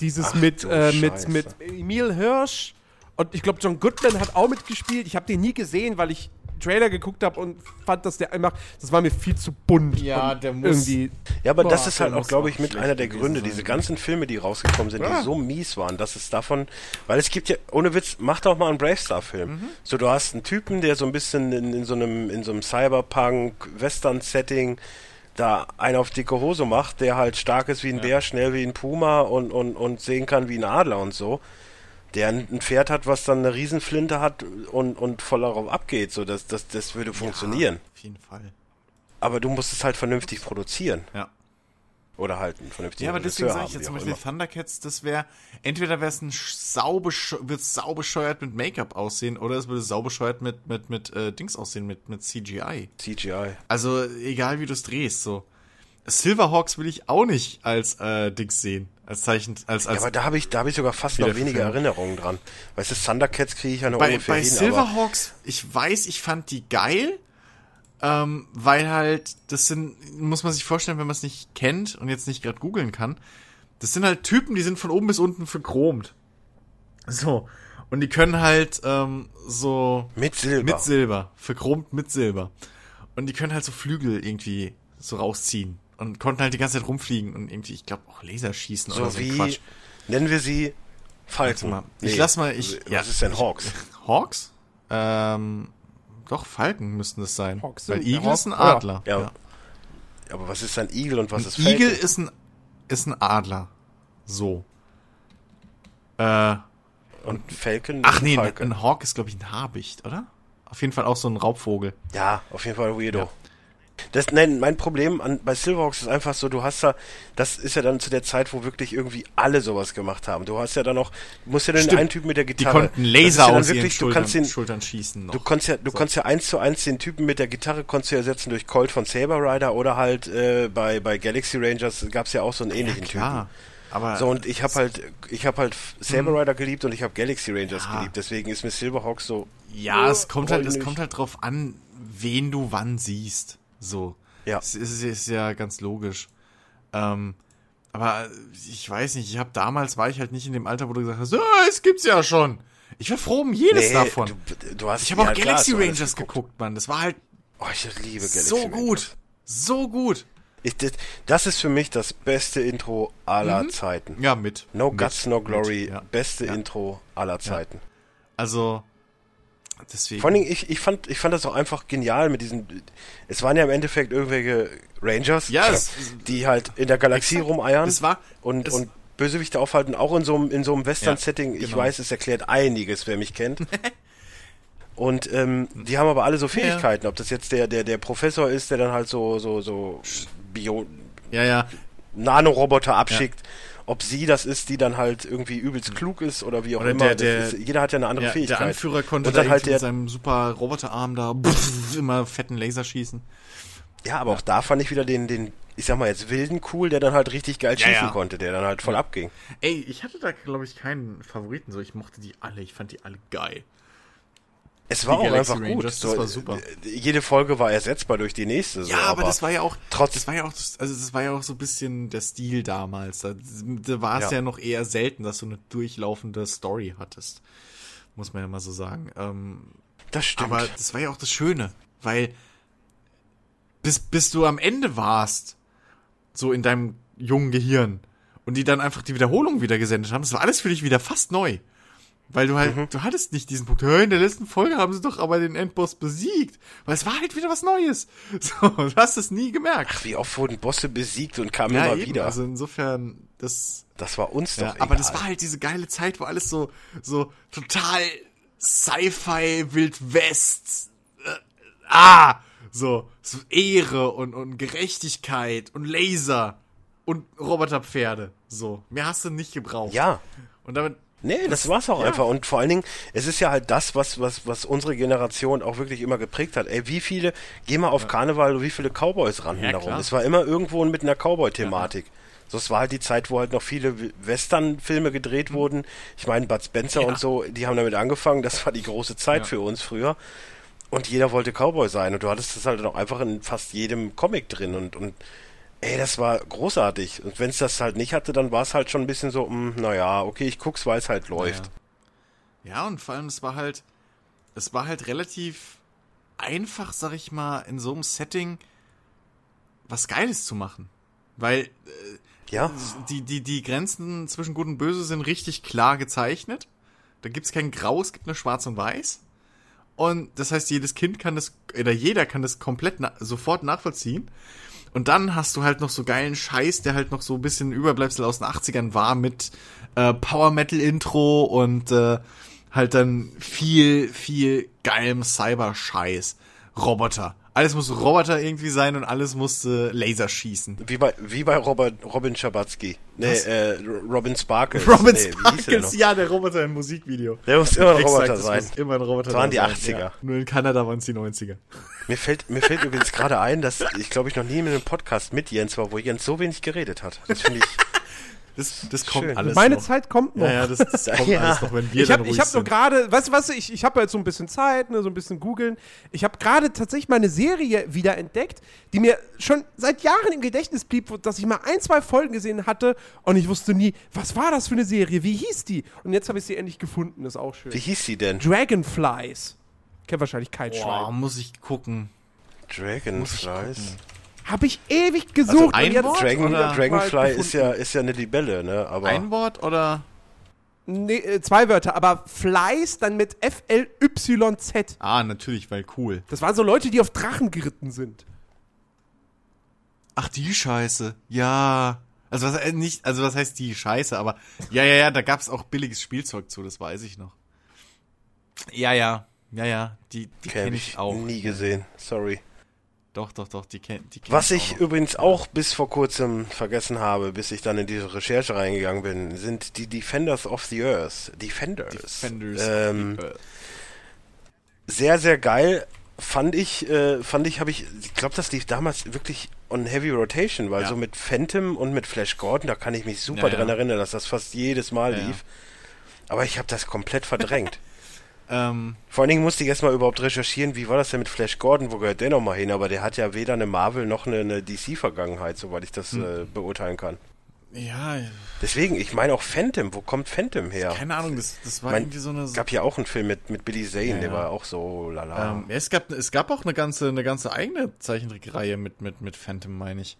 Dieses Ach mit, äh, mit, mit Emil Hirsch und ich glaube, John Goodman hat auch mitgespielt. Ich habe den nie gesehen, weil ich Trailer geguckt habe und fand, dass der einfach, das war mir viel zu bunt. Ja, der muss- Irgendwie, Ja, aber Boah, das ist halt auch, glaube ich, mit einer der Gründe. Diese ganzen Filme, die rausgekommen sind, Ja. die so mies waren, dass es davon, weil es gibt ja, ohne Witz, mach doch mal einen Bravestar-Film. Mhm. So, du hast einen Typen, der so ein bisschen in, in so einem, in so einem Cyberpunk, Western-Setting da einen auf dicke Hose macht, der halt stark ist wie ein ja. Bär, schnell wie ein Puma und, und, und sehen kann wie ein Adler und so. Der ein Pferd hat, was dann eine Riesenflinte hat und, und voll darauf abgeht, so das, das, das würde funktionieren. Ja, auf jeden Fall. Aber du musst es halt vernünftig produzieren. Ja. Oder halt ein vernünftiger Ja, aber deswegen sage ich jetzt zum Beispiel immer. Thundercats, das wäre, entweder wäre es ein wird saubescheuert mit Make-up aussehen, oder es würde saubescheuert mit, mit, mit, äh, Dings aussehen, mit, mit CGI. CGI. Also, egal wie du es drehst, so. Silverhawks will ich auch nicht als, äh, Dings sehen. Als Zeichen, als, als. Ja, aber da habe ich, da habe ich sogar fast noch weniger Erinnerungen dran. Weißt du, Thundercats kriege ich ja noch bei, ungefähr bei hin. Bei Silverhawks, ich weiß, ich fand die geil, ähm, weil halt, das sind, muss man sich vorstellen, wenn man es nicht kennt und jetzt nicht gerade googeln kann, das sind halt Typen, die sind von oben bis unten verchromt. So. Und die können halt ähm, so. Mit Silber. Mit Silber. Verchromt mit Silber. Und die können halt so Flügel irgendwie so rausziehen. Und konnten halt die ganze Zeit rumfliegen und irgendwie, ich glaube, auch Laser schießen so oder so wie, Quatsch. Nennen wir sie Falken. Mal, ich nee. lass mal, ich. Was ja, ist denn Hawks? Hawks? Ähm, doch, Falken müssten es sein. Hawks Weil Igel ist ein Adler. Ja. ja. Aber was ist ein Igel und was ein ist Falken? Igel ist ein, ist ein Adler. So. Äh. Und Falken? Ach nee, Falken. ein Hawk ist, glaube ich, ein Habicht, oder? Auf jeden Fall auch so ein Raubvogel. Ja, auf jeden Fall Weirdo. Ja. Das, nein, mein Problem an, bei Silverhawks ist einfach so, du hast da, das ist ja dann zu der Zeit, wo wirklich irgendwie alle sowas gemacht haben. Du hast ja dann noch, du musst ja dann Stimmt. einen Typen mit der Gitarre. Die konnten Laser ja aus wirklich, Schultern, du kannst den, Schultern schießen. Noch. Du konntest ja, du so. konntest ja eins zu eins den Typen mit der Gitarre konntest du ersetzen durch Colt von Saber Rider oder halt äh, bei, bei Galaxy Rangers gab es ja auch so einen ähnlichen ja, klar. Typen. Aber so und ich habe halt ich habe halt Saber hm. Rider geliebt und ich habe Galaxy Rangers ja. geliebt, deswegen ist mir Silverhawks so Ja, es kommt halt es kommt halt drauf an, wen du wann siehst. So. Ja. Das ist, ist ja ganz logisch. Ähm, aber ich weiß nicht, ich habe damals war ich halt nicht in dem Alter, wo du gesagt hast, oh, es gibt's ja schon. Ich war froh um jedes nee, davon. Du, du hast ich habe auch Galaxy klar, Rangers geguckt. geguckt, Mann. Das war halt Oh, ich liebe Galaxy so Rangers. gut. So gut. Ich, das, das, ist für mich das beste Intro aller mhm. Zeiten. Ja, mit. No mit, Guts, No Glory. Mit, ja. Beste ja. Intro aller Zeiten. Ja. Also, Deswegen. Vor Dingen, ich, ich, fand, ich fand das auch einfach genial mit diesen. Es waren ja im Endeffekt irgendwelche Rangers, ja, es, die halt in der Galaxie exakt. rumeiern das war, und, und Bösewichte aufhalten, auch in so einem, in so einem Western-Setting. Ja, genau. Ich weiß, es erklärt einiges, wer mich kennt. und ähm, die haben aber alle so Fähigkeiten, ja. ob das jetzt der, der, der Professor ist, der dann halt so, so, so Bio. Ja, ja. Nanoroboter abschickt. Ja ob sie das ist, die dann halt irgendwie übelst klug ist oder wie auch oder immer. Der, der, ist, jeder hat ja eine andere ja, Fähigkeit. Der Anführer konnte und dann halt der, mit seinem super Roboterarm da pff, immer fetten Laser schießen. Ja, aber ja. auch da fand ich wieder den, den, ich sag mal jetzt wilden cool, der dann halt richtig geil schießen ja, konnte, der dann halt voll abging. Ey, ich hatte da glaube ich keinen Favoriten so, ich mochte die alle, ich fand die alle geil. Es war auch einfach Rangers, gut. Das so, war super. Jede Folge war ersetzbar durch die nächste. So, ja, aber, aber, das war ja auch, trotz, das war ja auch, also das war ja auch so ein bisschen der Stil damals. Da, da war es ja. ja. noch eher selten, dass du eine durchlaufende Story hattest. Muss man ja mal so sagen. Ähm, das stimmt. Aber das war ja auch das Schöne, weil bis, bis du am Ende warst, so in deinem jungen Gehirn, und die dann einfach die Wiederholung wieder gesendet haben, das war alles für dich wieder fast neu. Weil du halt, mhm. du hattest nicht diesen Punkt, in der letzten Folge haben sie doch aber den Endboss besiegt. Weil es war halt wieder was Neues. So, du hast es nie gemerkt. Ach, wie oft wurden Bosse besiegt und kamen ja, immer eben. wieder. Also insofern, das. Das war uns doch. Ja, aber das war halt diese geile Zeit, wo alles so, so total Sci-Fi, Wild West, äh, ah, so, so Ehre und, und Gerechtigkeit und Laser und Roboterpferde. So, mehr hast du nicht gebraucht. Ja. Und damit Nee, das, das war's auch ja. einfach. Und vor allen Dingen, es ist ja halt das, was, was, was unsere Generation auch wirklich immer geprägt hat. Ey, wie viele, geh mal auf ja. Karneval, wie viele Cowboys rannten ja, darum. Es war immer irgendwo mit einer Cowboy-Thematik. So, es war halt die Zeit, wo halt noch viele Western-Filme gedreht mhm. wurden. Ich meine, Bud Spencer und so, die haben damit angefangen. Das war die große Zeit für uns früher. Und jeder wollte Cowboy sein. Und du hattest das halt auch einfach in fast jedem Comic drin. Und, und Ey, das war großartig. Und wenn es das halt nicht hatte, dann war es halt schon ein bisschen so, mh, hm, naja, okay, ich guck's, weil es halt läuft. Ja. ja, und vor allem, es war halt, es war halt relativ einfach, sag ich mal, in so einem Setting was Geiles zu machen. Weil äh, ja. die, die, die Grenzen zwischen Gut und Böse sind richtig klar gezeichnet. Da gibt's kein Grau, es gibt nur Schwarz und Weiß. Und das heißt, jedes Kind kann das, oder jeder kann das komplett na sofort nachvollziehen. Und dann hast du halt noch so geilen Scheiß, der halt noch so ein bisschen Überbleibsel aus den 80ern war mit äh, Power Metal Intro und äh, halt dann viel, viel geilem Cyber-Scheiß. Roboter. Alles muss Roboter irgendwie sein und alles musste Laser schießen. Wie bei, wie bei Robert, Robin Schabatsky. Nee, Was? äh, Robin Sparkles. Robin nee? Sparkles, ja, der Roboter im Musikvideo. Der muss immer ein Exakt, Roboter das sein. muss immer ein Roboter Das waren die 80er. Ja. Nur in Kanada waren es die 90er. Mir fällt, mir fällt übrigens gerade ein, dass ich glaube ich noch nie in einem Podcast mit Jens war, wo Jens so wenig geredet hat. Das finde ich. Das, das kommt Schön. alles Meine noch. Zeit kommt noch. Ja, ja, das, das kommt Ja. alles noch, wenn wir ich habe hab nur gerade, weißt du was, ich, ich habe jetzt so ein bisschen Zeit, ne, so ein bisschen googeln. Ich habe gerade tatsächlich mal eine Serie wieder entdeckt, die mir schon seit Jahren im Gedächtnis blieb, wo- dass ich mal ein, zwei Folgen gesehen hatte und ich wusste nie, was war das für eine Serie, wie hieß die? Und jetzt habe ich sie endlich gefunden, ist auch schön. Wie hieß sie denn? Dragonflies. Kennt wahrscheinlich kein Boah, Schwein. muss ich gucken. Dragonflies. Habe ich ewig gesucht. ein und jetzt Wort? Dragon, oder- Dragonfly ist ja, ist ja eine Libelle, ne? Aber Ein Wort oder? Nee, äh, zwei Wörter, aber Flies dann mit F-L-Y-Z. Ah, natürlich, weil cool. Das waren so Leute, die auf Drachen geritten sind. Ach, die Scheiße. Ja. Also was äh, nicht, also was heißt die Scheiße, aber ja, ja, ja, da gab's auch billiges Spielzeug zu, das weiß ich noch. Ja, ja. Ja, ja, die die kenne kenne ich ich auch. nie gesehen. Sorry. Doch, doch, doch, die kenn, die kenn Was ich auch übrigens auch bis vor kurzem vergessen habe, bis ich dann in diese Recherche reingegangen bin, sind die Defenders of the Earth. Defenders. Defenders. Ähm, of the Earth. sehr, sehr geil. Fand ich, äh, fand ich, habe ich, ich glaube, das lief damals wirklich on Heavy Rotation, weil Ja. so mit Phantom und mit Flash Gordon, da kann ich mich super Ja, dran ja. erinnern, dass das fast jedes Mal lief. Aber ich habe das komplett verdrängt. Ähm, Vor allen Dingen musste ich erstmal überhaupt recherchieren, wie war das denn mit Flash Gordon, wo gehört der nochmal hin? Aber der hat ja weder eine Marvel noch eine, eine DC-Vergangenheit, soweit ich das Hm. äh, beurteilen kann. ja, Deswegen, ich meine auch Phantom, wo kommt Phantom her? keine Ahnung, das, das war Mein- irgendwie so eine. Es gab ja auch einen Film mit, mit Billy Zane, Ja, der ja. war auch so lala. ähm, ja, es gab es gab auch eine ganze eine ganze eigene Zeichentrickreihe mit mit mit Phantom, meine ich.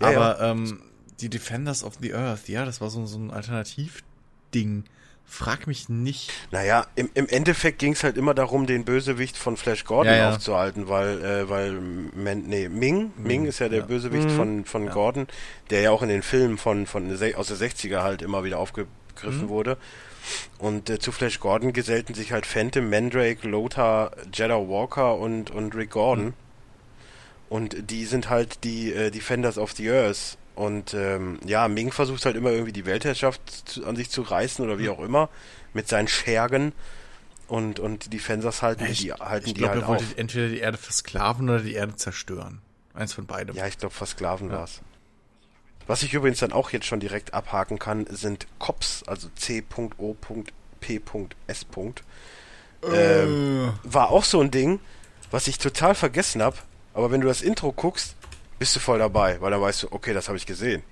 Ja, Aber ähm, die Defenders of the Earth, ja, das war so, so ein Alternativding. Frag mich nicht. Naja, im, im Endeffekt ging es halt immer darum, den Bösewicht von Flash Gordon Ja, ja. aufzuhalten, weil, äh, weil Man, nee, Ming, Ming ist ja der ja. Bösewicht von, von Gordon, der ja auch in den Filmen von, von aus der 60er halt immer wieder aufgegriffen Mhm. wurde. Und äh, zu Flash Gordon gesellten sich halt Phantom, Mandrake, Lothar, Jeddah Walker und, und Rick Gordon. Mhm. Und die sind halt die äh, Defenders of the Earth. Und ähm, ja, Ming versucht halt immer irgendwie die Weltherrschaft zu, an sich zu reißen oder wie auch immer mit seinen Schergen. Und, und die Defenders halten ich die, halten ich die glaube, halt er wollte auf. entweder die Erde versklaven oder die Erde zerstören. Eins von beidem. Ja, ich glaube, versklaven war's. Was ich übrigens dann auch jetzt schon direkt abhaken kann, sind COPS, also C.O.P.S. Ähm, war auch so ein Ding, was ich total vergessen habe. Aber wenn du das Intro guckst, bist du voll dabei, weil dann weißt du, okay, das habe ich gesehen.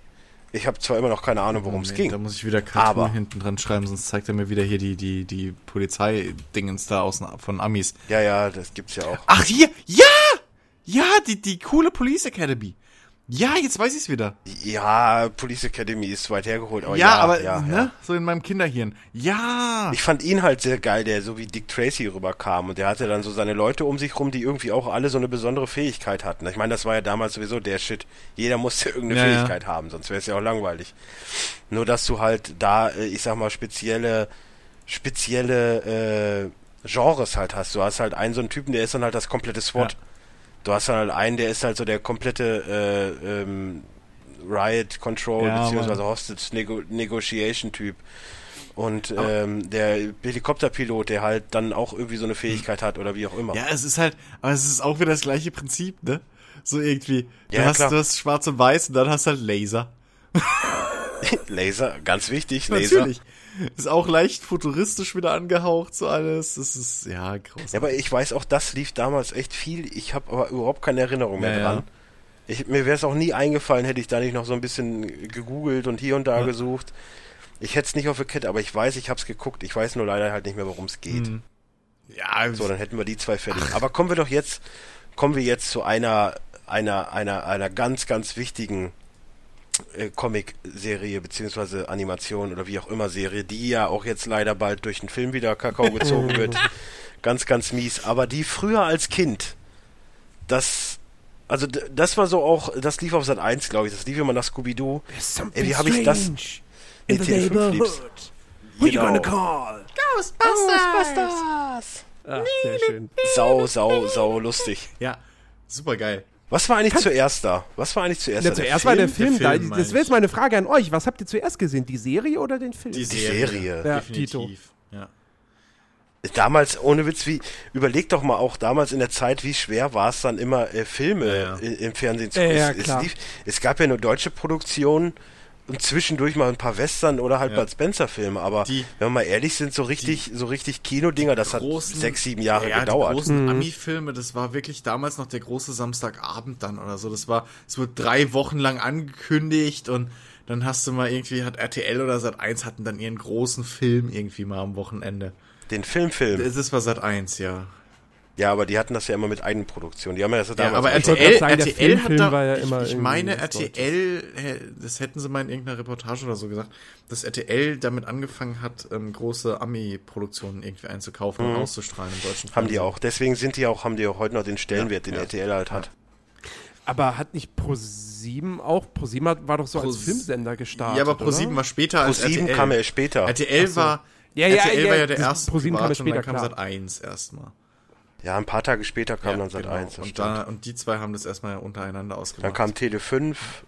Ich habe zwar immer noch keine Ahnung, worum es Nee, ging. Da muss ich wieder Cartoon hinten dran schreiben, sonst zeigt er mir wieder hier die, die, die Polizei-Dingens da aus, von Amis. Ja, ja, das gibt's ja auch. Ach, hier! Ja! Ja, die, die coole Police Academy. Ja, jetzt weiß ich's wieder. Ja, Police Academy ist weit hergeholt, aber ja, ja, aber, ja, ne? ja. So in meinem Kinderhirn. Ja! Ich fand ihn halt sehr geil, der so wie Dick Tracy rüberkam und der hatte dann so seine Leute um sich rum, die irgendwie auch alle so eine besondere Fähigkeit hatten. Ich meine, das war ja damals sowieso der Shit. Jeder musste irgendeine Ja, ja. Fähigkeit haben, sonst wäre es ja auch langweilig. Nur dass du halt da, äh, ich sag mal, spezielle, spezielle äh, Genres halt hast. Du hast halt einen so einen Typen, der ist dann halt das komplette SWAT. Ja. Du hast halt einen, der ist halt so der komplette äh, ähm, Riot Control Ja, beziehungsweise Mann. Hostage Nego Negotiation Typ. Und ähm, der Helikopterpilot, der halt dann auch irgendwie so eine Fähigkeit hat oder wie auch immer. Ja, es ist halt, aber es ist auch wieder das gleiche Prinzip, ne? So irgendwie. Du, Ja, hast, klar. du hast schwarz und weiß und dann hast du halt Laser. Laser, ganz wichtig, Laser. Natürlich. Ist auch leicht futuristisch wieder angehaucht, so alles. Das ist, ja, groß. Ja, aber ich weiß auch, das lief damals echt viel. Ich habe aber überhaupt keine Erinnerung mehr Ja, ja. dran. Ich, mir wäre es auch nie eingefallen, hätte ich da nicht noch so ein bisschen gegoogelt und hier und da Ja. gesucht. Ich hätte es nicht auf der Kette, aber ich weiß, ich habe es geguckt. Ich weiß nur leider halt nicht mehr, worum es geht. Hm. ja, So, dann hätten wir die zwei fertig. Aber kommen wir doch jetzt, kommen wir jetzt zu einer, einer, einer, einer ganz, ganz wichtigen äh, Comic-Serie beziehungsweise Animation oder wie auch immer Serie, die ja auch jetzt leider bald durch den Film wieder Kakao gezogen wird. Ganz, ganz mies. Aber die früher als Kind das Also das war so auch, das lief auf Sat 1, glaube ich. Das lief immer nach Scooby-Doo. Ey, wie habe ich das? in the Nee, TV5 lief's. neighborhood? Who you Genau. gonna call? Ghostbusters! Ach, sehr schön. Sau, sau, sau lustig. Ja, super geil. Was war eigentlich zuerst da? Was war eigentlich zuerst Ja, da? Der zuerst war der Film, Der Film, da. Das wäre jetzt meine Frage an euch. Was habt ihr zuerst gesehen? Die Serie oder den Film? Die Serie. Ja, definitiv. Ja. Damals, ohne Witz, wie, überleg doch mal auch damals in der Zeit, wie schwer war es dann immer, äh, Filme Ja, ja. i- im Fernsehen zu Ja, ja, es, lief, es gab ja nur deutsche Produktionen und zwischendurch mal ein paar Western oder halt Ja. Bud Spencer-Filme, aber Die- wenn wir mal ehrlich sind, so richtig, so richtig Kinodinger, das hat großen- sechs, sieben Jahre ja, gedauert. Die großen Ami-Filme, das war wirklich damals noch der große Samstagabend dann oder so. Das war, es wurde drei Wochen lang angekündigt und dann hast du mal irgendwie, hat RTL oder Sat 1 hatten dann ihren großen Film irgendwie mal am Wochenende. Den Filmfilm. Das das war Sat 1, ja. Ja, aber die hatten das ja immer mit Eigenproduktion. Die haben ja das Ja, damals aber RTL, sagen, der RTL hat da, war ja ich, immer ich meine RTL, hä, das hätten sie mal in irgendeiner Reportage oder so gesagt, dass RTL damit angefangen hat, ähm, große Ami-Produktionen irgendwie einzukaufen und auszustrahlen im deutschen Mhm. Haben die Fernsehen. auch. Deswegen sind die auch, haben die auch heute noch den Stellenwert, den ja. RTL halt hat. Aber hat nicht Pro7 auch? Pro7 hat- war doch so als Pro- Filmsender gestartet. Ja, aber Pro7 oder? war später als Pro 7 RTL. kam ja erst später. RTL war, Ja, ja, RTL ja, war ja der erste ProSieben kam ja private und dann später, kam klar. Sat 1 erstmal. Ja, ein paar Tage später kam Ja, dann Sat genau. 1. das Und, da, und die zwei haben das erstmal untereinander ausgemacht. Dann kam Tele 5.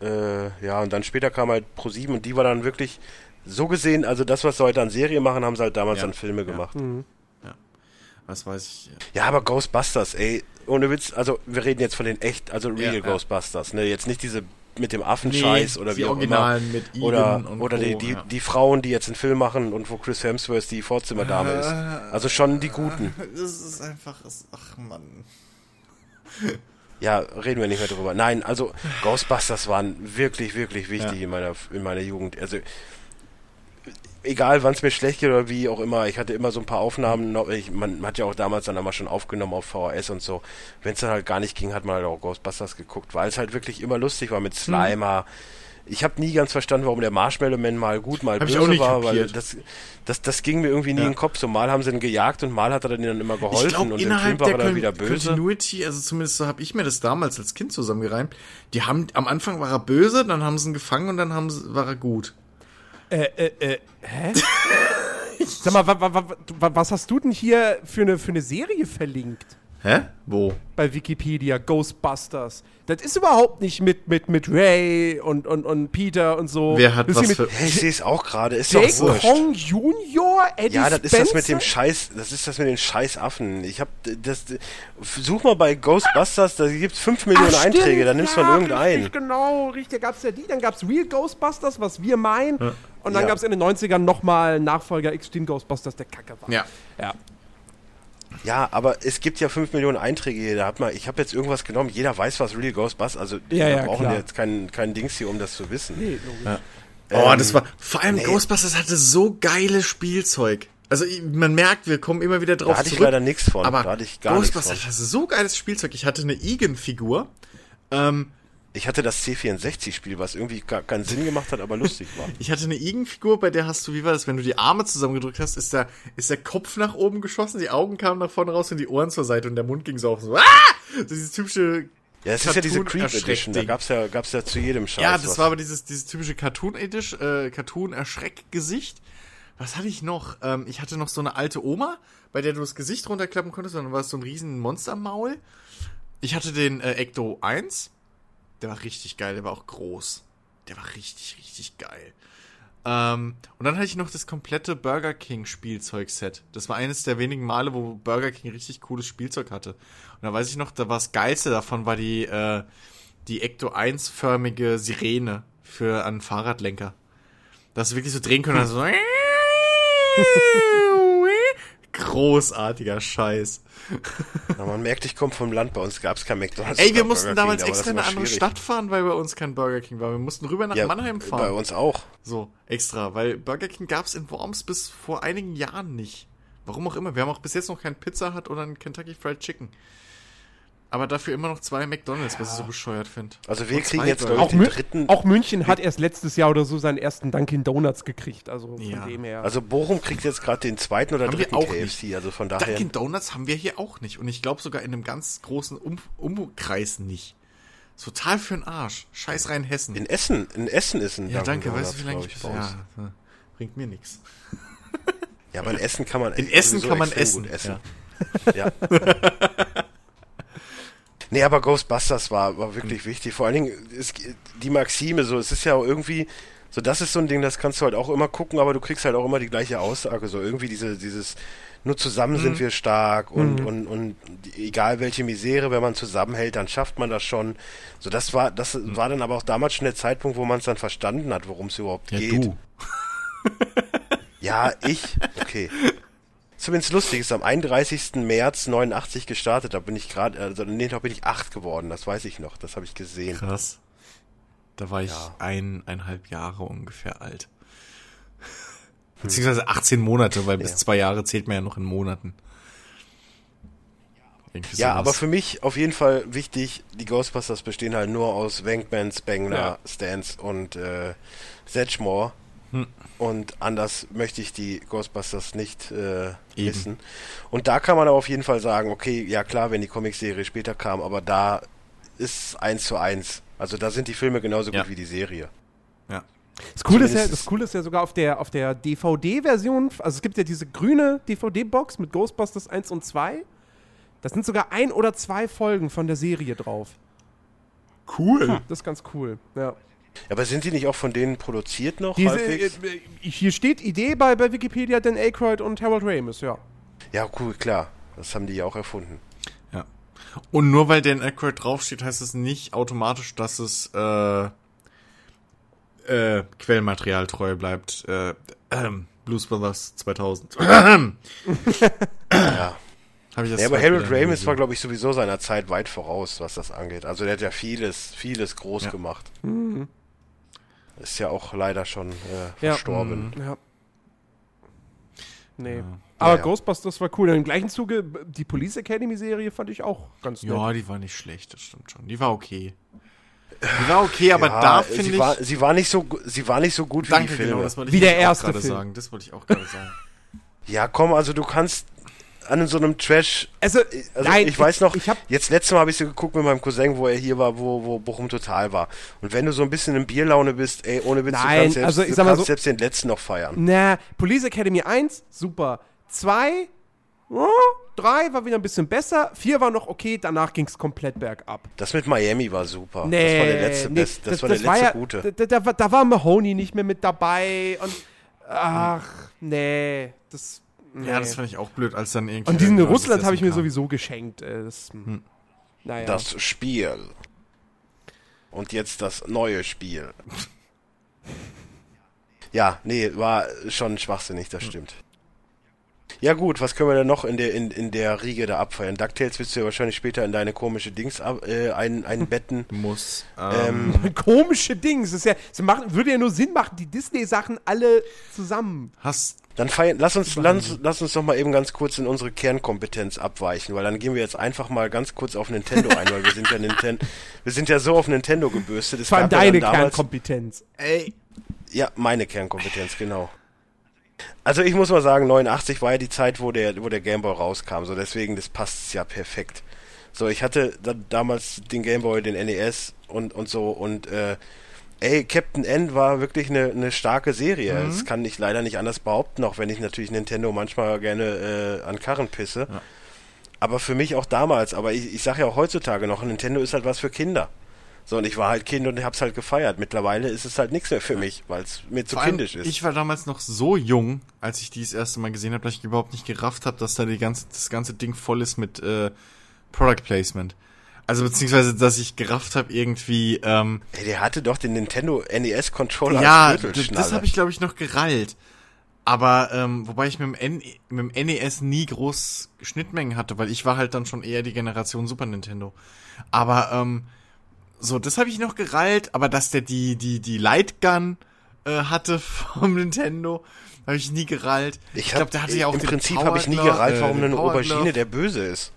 Äh, ja, und dann später kam halt Pro 7 und die war dann wirklich so gesehen, also das, was sie heute an Serie machen, haben sie halt damals Ja. an Filme gemacht. Was weiß ich. Ja, aber Ghostbusters, ey, ohne Witz, also wir reden jetzt von den echt, also real Ja, ja. Ghostbusters, ne? Jetzt nicht diese mit dem Affenscheiß Nee, oder die wie auch Originalen immer. mit Egan oder oder die, Co., die, ja. die Frauen, die jetzt einen Film machen und wo Chris Hemsworth die Vorzimmerdame ist. Also schon die guten. Das ist einfach, ach Mann. Ja, reden wir nicht mehr drüber. Nein, also Ghostbusters waren wirklich, wirklich wichtig Ja. in meiner in meiner Jugend. Also egal, wann es mir schlecht geht oder wie auch immer, ich hatte immer so ein paar Aufnahmen. noch- Ich, man hat ja auch damals dann immer schon aufgenommen auf VHS und so. Wenn es dann halt gar nicht ging, hat man halt auch Ghostbusters geguckt, weil es halt wirklich immer lustig war mit Slimer. Ich habe nie ganz verstanden, warum der Marshmallow Man mal gut, mal Hab böse war, weil kapiert. das, das, das ging mir irgendwie nie Ja. in den Kopf. So mal haben sie ihn gejagt und mal hat er dann ihnen immer geholfen Ich glaube, und im Film innerhalb war er dann wieder böse. Continuity, also zumindest so habe ich mir das damals als Kind zusammengereimt, die haben, am Anfang war er böse, dann haben sie ihn gefangen und dann haben sie, war er gut. Äh, äh, äh, hä? Sag mal, wa, wa, wa, wa, was hast du denn hier für eine, für eine Serie verlinkt? Hä? Wo? Bei Wikipedia, Ghostbusters. Das ist überhaupt nicht mit, mit, mit Ray und, und, und Peter und so. Wer hat das was für... mit Hey, ich sehe es auch gerade, ist Jake doch wurscht. Kong Junior, Eddie Ja, das ist das mit dem? Scheiß, das ist das mit den Scheißaffen. Ich hab das, such mal bei Ghostbusters, da gibt's 5 Millionen Ach, Einträge, da nimmst du ja, von irgendeinen. Richtig, genau, richtig. Da gab es ja die, dann gab es Real Ghostbusters, was wir meinen. Und dann Ja. gab es in den 90ern nochmal Nachfolger Extreme Ghostbusters, der kacke war. Ja. ja. Ja, aber es gibt ja 5 Millionen Einträge hier. Da hat man, ich habe jetzt irgendwas genommen, jeder weiß, was Real Ghostbusters, also Ja, wir ja, brauchen klar. jetzt keinen kein Dings hier, um das zu wissen. Nee, logisch. Oh, Ähm, das war, vor allem nee. Ghostbusters hatte so geiles Spielzeug. Also ich- man merkt, wir kommen immer wieder drauf Da hatte ich zurück. leider nichts von. Aber da hatte ich gar Ghostbusters hatte so geiles Spielzeug. Ich hatte eine Egan-Figur. Ähm, Ich hatte das C64-Spiel, was irgendwie gar keinen Sinn gemacht hat, aber lustig war. ich hatte eine Egan-Figur, bei der hast du, wie war das, wenn du die Arme zusammengedrückt hast, ist der, ist der Kopf nach oben geschossen, die Augen kamen nach vorne raus und die Ohren zur Seite und der Mund ging so auf so, ah! So dieses typische Ja, es ist ja diese Creep. Edition, da gab's ja, gab's ja zu jedem Scheiß. Ja, das was. war aber dieses, dieses typische Cartoon-Edition, äh, Cartoon-Erschreck-Gesicht. Was hatte ich noch? Ähm, ich hatte noch so eine alte Oma, bei der du das Gesicht runterklappen konntest, und dann war es so ein riesen Monstermaul. Ich hatte den äh, Ecto 1. Der war richtig geil, der war auch groß. Der war richtig, richtig geil. Ähm, und dann hatte ich noch das komplette Burger King Spielzeugset. Das war eines der wenigen Male, wo Burger King richtig cooles Spielzeug hatte. Und da weiß ich noch, da war das Geilste davon war die, äh, die Ecto 1-förmige Sirene für einen Fahrradlenker. Dass du wirklich so drehen können, also so. Großartiger Scheiß. Ja, man merkt, ich komme vom Land, bei uns gab's kein McDonalds. Ey, wir mussten Burger damals King, extra in eine andere schwierig. Stadt fahren, weil bei uns kein Burger King war. Wir mussten rüber nach Ja, Mannheim fahren. Bei uns auch. So, extra, weil Burger King gab's in Worms bis vor einigen Jahren nicht. Warum auch immer. Wir haben auch bis jetzt noch kein Pizza Hut oder ein Kentucky Fried Chicken. Aber dafür immer noch zwei McDonalds, was ich so bescheuert finde. Also wir Und kriegen jetzt, Auch, den dritten. auch München hat erst letztes Jahr oder so seinen ersten Dunkin' Donuts gekriegt. Also von Ja. dem her. Also Bochum kriegt jetzt gerade den zweiten oder Haben wir dritten auch KFC. Also von daher. Dunkin' Donuts haben wir hier auch nicht. Und ich glaube sogar in einem ganz großen um Umkreis nicht. Total für den Arsch. Scheiß rein Hessen. In Essen, in Essen ist ein ja, Dunkin' danke. Weißt du, Donuts, wie lange glaub ich ja, ja, bringt mir nichts. Ja, aber in Essen kann man In Essen kann man extrem essen. gut Ja. nee, aber Ghostbusters war, war wirklich wichtig. Vor allen Dingen ist die Maxime so, es ist ja auch irgendwie, so das ist so ein Ding, das kannst du halt auch immer gucken, aber du kriegst halt auch immer die gleiche Aussage. So irgendwie diese, dieses, nur zusammen sind wir stark und, und, und egal welche Misere, wenn man zusammenhält, dann schafft man das schon. So, das war, das war dann aber auch damals schon der Zeitpunkt, wo man es dann verstanden hat, worum es überhaupt Ja, geht. du. Ja, ich. Okay. Zumindest lustig ist am 31. März 89 gestartet. Da bin ich gerade, also nee, da bin ich acht geworden. Das weiß ich noch. Das habe ich gesehen. Krass. Da war ich Ja. eineinhalb Jahre ungefähr alt. Beziehungsweise 18 Monate, weil bis Ja. zwei Jahre zählt man ja noch in Monaten. Irgendwie Ja, sowas. aber für mich auf jeden Fall wichtig. Die Ghostbusters bestehen halt nur aus Wankman, Spengler, Ja. Stans und äh, Sedgmore. Hm. Und anders möchte ich die Ghostbusters nicht äh, wissen. Und da kann man aber auf jeden Fall sagen, okay, ja klar, wenn die Comicserie später kam, aber da ist eins zu eins. Also da sind die Filme genauso Ja. gut wie die Serie. Ja. Das Coole, ist ja, das Coole ist ja sogar auf der, auf der DVD-Version, also es gibt ja diese grüne DVD-Box mit Ghostbusters 1 und 2. Da sind sogar ein oder zwei Folgen von der Serie drauf. Cool. Das ist ganz cool. Ja. Aber sind die nicht auch von denen produziert noch Diese, äh, halbwegs? äh, hier steht Idee bei, bei Wikipedia, Dan Aykroyd und Harold Ramis, ja. Ja, cool, klar. Das haben die ja auch erfunden. Ja. Und nur weil Dan Aykroyd draufsteht, heißt es nicht automatisch, dass es äh, äh, Quellenmaterial treu bleibt. Äh, ähm, Blues Brothers 2000. Ja. Hab ich das Ja, aber Harold Ramis war, glaube ich, sowieso seiner Zeit weit voraus, was das angeht. Also der hat ja vieles, vieles groß Ja. gemacht. Ist ja auch leider schon äh, Ja. verstorben. ja. Nee. Aber Ja, ja. Ghostbusters war cool. Und Im gleichen Zuge, die Police Academy-Serie fand ich auch ganz nett. Ja, die war nicht schlecht, das stimmt schon. Die war okay. Die war okay, aber Ja, da finde ich. war, sie war nicht so, sie war nicht so gut wie danke, die Filme. genau, das wollte Wie ich der erste gerade Film. sagen. Das wollte ich auch gerade sagen. ja, komm, also du kannst an so einem Trash. Also, Also nein, ich weiß noch, Ich hab, jetzt letztes Mal habe ich so geguckt mit meinem Cousin, wo er hier war, wo, wo Bochum total war. Und wenn du so ein bisschen in Bierlaune bist, ey, ohne Witz, du Nein, kannst selbst, also ich du sag mal so- selbst den letzten noch feiern. na, Police Academy 1, super. 2, oh, 3 war wieder ein bisschen besser. 4 war noch okay, danach ging es komplett bergab. Das mit Miami war super. Nee, das war der letzte, nee, Best, das, war der letzte ja, gute. Da, da, war- da war Mahoney nicht mehr mit dabei und ach, nee, das nee. Ja, das fand ich auch blöd, als dann irgendwie. Und diesen genau Russland habe ich mir kam. sowieso geschenkt. Äh, das, Hm. Naja. Das Spiel. Und jetzt das neue Spiel. Ja, nee, war schon schwachsinnig, das stimmt. Ja gut, was können wir denn noch in der in, in der Riege da abfeiern? DuckTales willst du ja wahrscheinlich später in deine komische Dings ab, äh, ein, einbetten. Muss. Ähm, Ähm, Komische Dings. Das ist ja, das macht, würde ja nur Sinn machen, die Disney-Sachen alle zusammen. hast. Dann feiern, lass uns, lass, lass uns doch mal eben ganz kurz in unsere Kernkompetenz abweichen, weil dann gehen wir jetzt einfach mal ganz kurz auf Nintendo ein, weil wir sind ja Nintendo, wir sind ja so auf Nintendo gebürstet. Es Vor allem ja deine damals- Kernkompetenz. Ey. Ja, meine Kernkompetenz, genau. Also ich muss mal sagen, 89 war ja die Zeit, wo der, wo der Gameboy rauskam, so deswegen, das passt ja perfekt. So, ich hatte da, damals den Gameboy, den NES und, und so und äh, ey, Captain N war wirklich eine, eine starke Serie. Das kann ich leider nicht anders behaupten, auch wenn ich natürlich Nintendo manchmal gerne äh, an Karren pisse. Ja. Aber für mich auch damals, aber ich, ich sage ja auch heutzutage noch, Nintendo ist halt was für Kinder. So, und ich war halt Kind und hab's halt gefeiert. Mittlerweile ist es halt nichts mehr für mich, weil es mir zu Vor kindisch ist. Ich war damals noch so jung, als ich die das erste Mal gesehen habe, dass ich überhaupt nicht gerafft habe, dass da die ganze, das ganze Ding voll ist mit äh, Product Placement. Also beziehungsweise, dass ich gerafft habe irgendwie, ähm, Ey, der hatte doch den Nintendo NES Controller ja, das habe ich glaube ich noch gerallt. Aber ähm, wobei ich mit dem, N mit dem NES nie groß Schnittmengen hatte, weil ich war halt dann schon eher die Generation Super Nintendo. Aber ähm, so, das habe ich noch gerallt, aber dass der die die die Lightgun äh, hatte vom Nintendo, habe ich nie gerallt. Ich, glaube, der hatte ja auch Im Prinzip habe ich nie gerallt, äh, warum den eine Aubergine der Böse ist.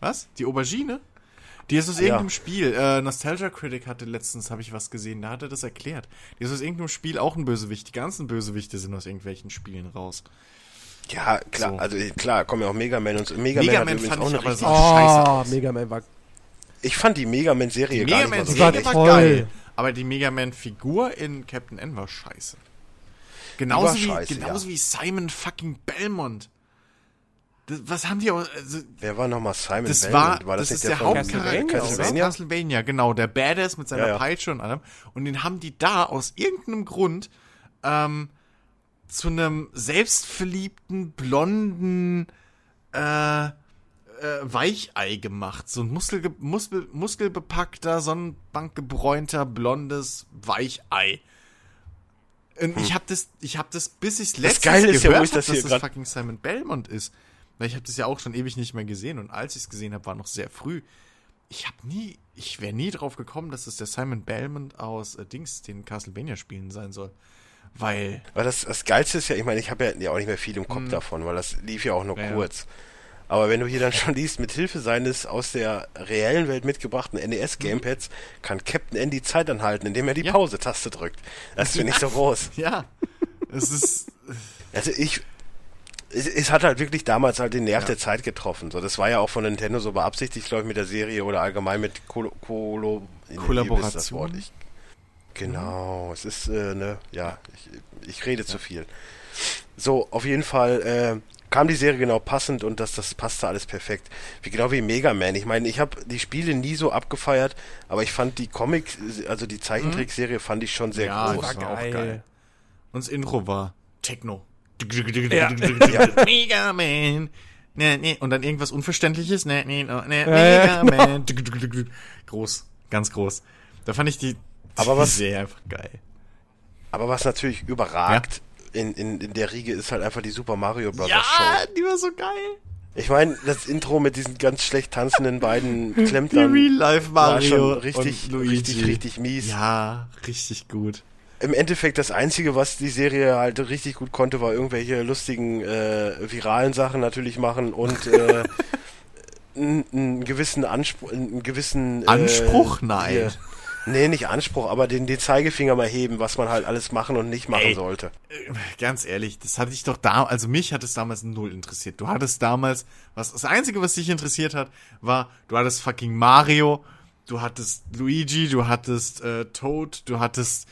Was? Die Aubergine? Die ist aus Ja. irgendeinem Spiel. Äh, Nostalgia Critic hatte letztens, habe ich was gesehen, da hat er das erklärt. Die ist aus irgendeinem Spiel auch ein Bösewicht. Die ganzen Bösewichte sind aus irgendwelchen Spielen raus. Ja, klar, So. also klar, kommen ja auch Mega Man und so. Mega, Mega Man hat Man übrigens fand auch ich eine aber richtig. so- scheiße Oh, aus. Mega Man war. Ich fand die Mega Man-Serie Die gar Mega nicht so Man Serie schlecht. war geil, aber die Mega Man Figur in Captain N war scheiße. Genauso, war wie, scheiße, genauso ja. wie Simon fucking Belmont. Das, was haben die auch, also, Wer war nochmal Simon das Belmont? war, das, nicht ist der, von Hauptcharakter aus Castlevania? Castlevania, genau, der Badass mit seiner Ja, ja. Peitsche und allem. Und den haben die da aus irgendeinem Grund ähm, zu einem selbstverliebten, blonden äh, äh, Weichei gemacht. So ein Muskel, Muskel, muskelbepackter, sonnenbankgebräunter, blondes Weichei. Und ich habe das, ich habe das, bis ich letztens Geile ist ja, wo gehört ich hab, das dass hier das fucking Simon Belmont ist. Weil ich habe das ja auch schon ewig nicht mehr gesehen und als ich es gesehen habe, war noch sehr früh. Ich habe nie, ich wäre nie drauf gekommen, dass es der Simon Belmont aus äh, Dings, den Castlevania spielen sein soll. Weil, Weil das, das Geilste ist ja, ich meine, ich habe ja, auch nicht mehr viel im Kopf davon, weil das lief ja auch nur Mhm. Ja, kurz. Aber wenn du hier dann schon liest, mit Hilfe seines aus der reellen Welt mitgebrachten NES-Gamepads kann Captain N die Zeit anhalten, indem er die Ja. Pause-Taste drückt. Das finde ich so groß. ja, es ist, Also ich, es, es hat halt wirklich damals halt den Nerv der Zeit getroffen. So, das war ja auch von Nintendo so beabsichtigt, glaube ich, mit der Serie oder allgemein mit Kolo, Kolo, Kollaboration. das Wort. Ich, genau, es ist, äh, ne, ja, ich, ich rede zu viel. So, auf jeden Fall äh, kam die Serie genau passend und das, das passte alles perfekt. Wie genau wie Mega Man. Ich meine, ich habe die Spiele nie so abgefeiert, aber ich fand die Comic, also die Zeichentrickserie fand ich schon sehr Ja, groß. das war auch geil. geil. Und das Intro war Techno. Ja. Mega Man. Nee, nee. Und dann irgendwas Unverständliches. Nee, nee, nee, nee, Ja, Mega Man. Groß. Ganz groß. Da fand ich die, Aber die was- Serie einfach geil. Aber was natürlich überragt in, in, in der Riege ist halt einfach die Super Mario Bros. Ja, Show. die war so geil. Ich meine, das Intro mit diesen ganz schlecht tanzenden beiden Die Klempnern Real-Life war Mario schon richtig, und Luigi. richtig, richtig mies. Ja, richtig gut. Im Endeffekt das Einzige, was die Serie halt richtig gut konnte, war irgendwelche lustigen, äh, viralen Sachen natürlich machen und äh, einen, gewissen Anspruch, einen gewissen... Äh, Anspruch? Nein. hier- Nee, nicht Anspruch, aber den, den Zeigefinger mal heben, was man halt alles machen und nicht machen Ey. sollte. Ganz ehrlich, das hatte ich doch da, also mich hat es damals null interessiert. Du hattest damals, was, das Einzige, was dich interessiert hat, war, du hattest fucking Mario, du hattest Luigi, du hattest äh, Toad, du hattest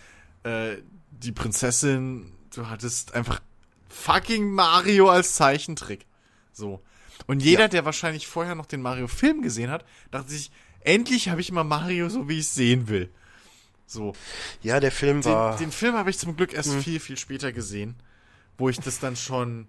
äh, die Prinzessin, du hattest einfach fucking Mario als Zeichentrick. So. Und jeder, Ja. der wahrscheinlich vorher noch den Mario-Film gesehen hat, dachte sich, endlich habe ich mal Mario so, wie ich es sehen will. So. Ja, der Film war... Den, den Film habe ich zum Glück erst viel, viel später gesehen, wo ich das dann schon.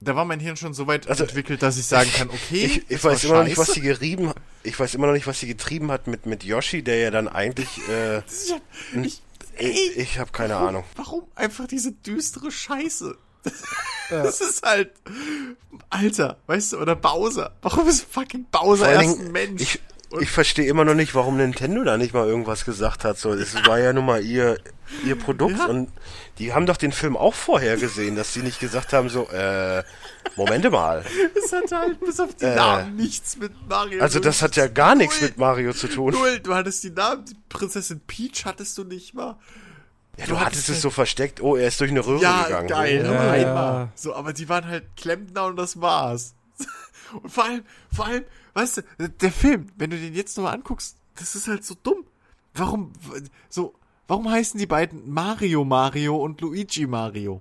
Da war mein Hirn schon so weit Also, entwickelt, dass ich sagen kann, okay, Ich, ich weiß immer noch nicht, was sie gerieben Ich weiß immer noch nicht, was sie getrieben hat mit, mit Yoshi, der ja dann eigentlich. Äh, Ich, hab- ich, ich ich habe keine warum, Ahnung. Warum einfach diese düstere Scheiße? Das ist halt. Alter, weißt du, oder Bowser. Warum ist fucking Bowser erst ein Mensch? Ich, ich verstehe immer noch nicht, warum Nintendo da nicht mal irgendwas gesagt hat. So, es war ja nun mal ihr, ihr Produkt Ja. und die haben doch den Film auch vorher gesehen, dass sie nicht gesagt haben, so, äh, Momente mal. das hat halt bis auf die Äh. Namen nichts mit Mario. Also das hat ja gar nichts mit Mario zu tun. Null, du hattest die Namen, die Prinzessin Peach hattest du nicht mal. Ja, Du du hattest hattest es halt- so versteckt, oh, er ist durch eine Röhre Ja, gegangen. geil, Oh. aber Ja, einmal. ja. So, aber die waren halt Klempner und das war's. Und vor allem, vor allem, weißt du, der Film, wenn du den jetzt nochmal anguckst, das ist halt so dumm. Warum, so, warum heißen die beiden Mario Mario und Luigi Mario?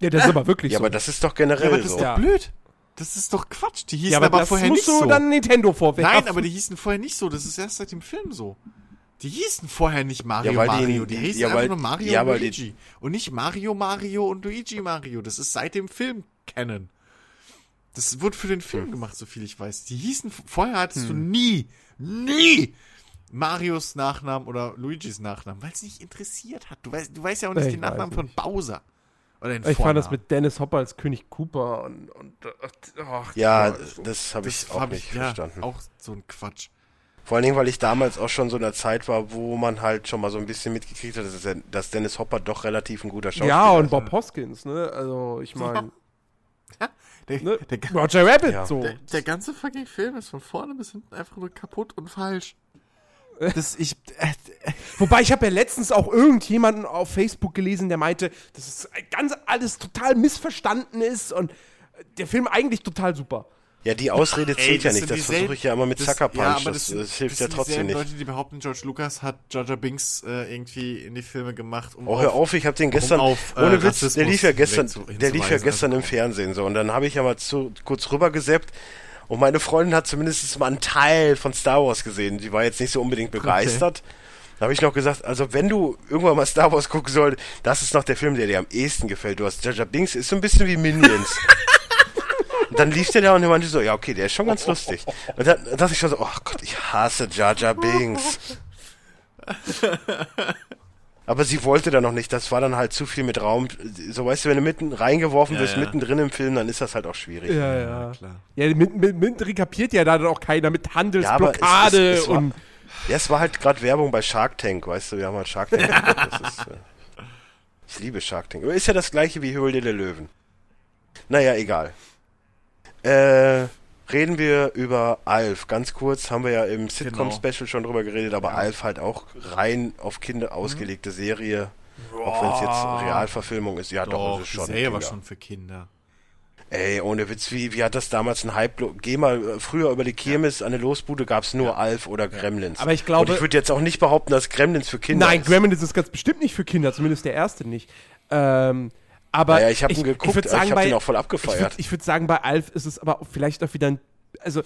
Ja, das ist aber wirklich Ja, so. aber das ist doch Ja, generell aber das so. ist doch Ja. blöd. Das ist doch Quatsch. Die hießen ja, aber, aber, das vorher musst nicht du so. dann Nintendo vorwerfen. Nein, aber die hießen vorher nicht so. Das ist erst seit dem Film so. Die hießen vorher nicht Mario Ja, weil die- Mario. Die, hießen ja, einfach weil- nur Mario ja, und weil die- Luigi. Und nicht Mario Mario und Luigi Mario. Das ist seit dem Film Canon. Das wurde für den Film gemacht, so viel ich weiß. Die hießen, vorher hattest du nie, nie Marios Nachnamen oder Luigis Nachnamen, weil es nicht interessiert hat. Du weißt, du weißt ja auch nicht Ich den Nachnamen von Bowser. Oder den ich fand das Vornamen. mit Dennis Hopper als König Cooper und. und ach, Ja, das ist so- das habe ich auch hab nicht ja, verstanden. Auch so ein Quatsch. Vor allen Dingen, weil ich damals auch schon so in einer Zeit war, wo man halt schon mal so ein bisschen mitgekriegt hat, dass, dass Dennis Hopper doch relativ ein guter Schauspieler ja, und ist. Bob Hoskins, ne? Also, ich meine. Der, Ne? der, Roger Rabbit, Ja. so. der, der ganze fucking Film ist von vorne bis hinten einfach nur kaputt und falsch. Das, ich, äh, Wobei ich habe ja letztens auch irgendjemanden auf Facebook gelesen, der meinte, dass es ganz alles total missverstanden ist und der Film eigentlich total super. Ja, die Ausrede zählt ja das nicht. Das versuche ich ja immer mit das- Sucker Punch. ja, aber das, sind- das hilft das ja trotzdem nicht. Leute, die behaupten, George Lucas hat Jar Binks äh, irgendwie in die Filme gemacht, um Oh, hör auf, ich habe den gestern, auf, äh, ohne Witz, der lief ja gestern, der lief ja gestern Also, im Fernsehen so und dann habe ich ja mal zu, kurz rübergeseppt und meine Freundin hat zumindest mal einen Teil von Star Wars gesehen. Die war jetzt nicht so unbedingt begeistert. Da habe ich noch gesagt, also wenn du irgendwann mal Star Wars gucken sollst, das ist noch der Film, der dir am ehesten gefällt. Du hast Jar Binks, ist so ein bisschen wie Minions. Und dann lief der da und meinte so, ja okay, der ist schon ganz lustig. Und dann dachte ich schon so, oh Gott, ich hasse Jar Binks. Aber sie wollte da noch nicht, das war dann halt zu viel mit Raum. So weißt du, wenn du mitten reingeworfen Ja, wirst, ja. mittendrin im Film, dann ist das halt auch schwierig. Ja, ja. klar. Ja, mit, mit, mit rekapiert ja da dann auch keiner mit Ja, aber Handelsblockade es, es, es war, und. ja, es war halt gerade Werbung bei Shark Tank, weißt du, wir haben halt Shark Tank. ist, äh, ich liebe Shark Tank. Aber ist ja das gleiche wie Höhle der Löwen. Naja, egal. Äh, reden wir über Alf. Ganz kurz haben wir ja im Sitcom-Special schon drüber geredet, aber Alf halt auch rein auf Kinder ausgelegte Serie. Auch wenn es jetzt Realverfilmung ist. Ja, doch, Doch, es ist die schon. Serie war schon für Kinder. Ey, ohne Witz, wie, wie hat das damals ein Hype? Geh mal äh, früher über die Kirmes an der Losbude gab's nur Alf oder Gremlins. Aber ich glaube- Und ich würde jetzt auch nicht behaupten, dass Gremlins für Kinder Nein, ist. Gremlins ist ganz bestimmt nicht für Kinder, zumindest der erste nicht. Ähm, aber Naja, ich hab ihn geguckt, würd ich hab bei- den auch voll Ich abgefeiert. würde ich würd sagen, bei Alf ist es aber vielleicht auch wieder ein. Also,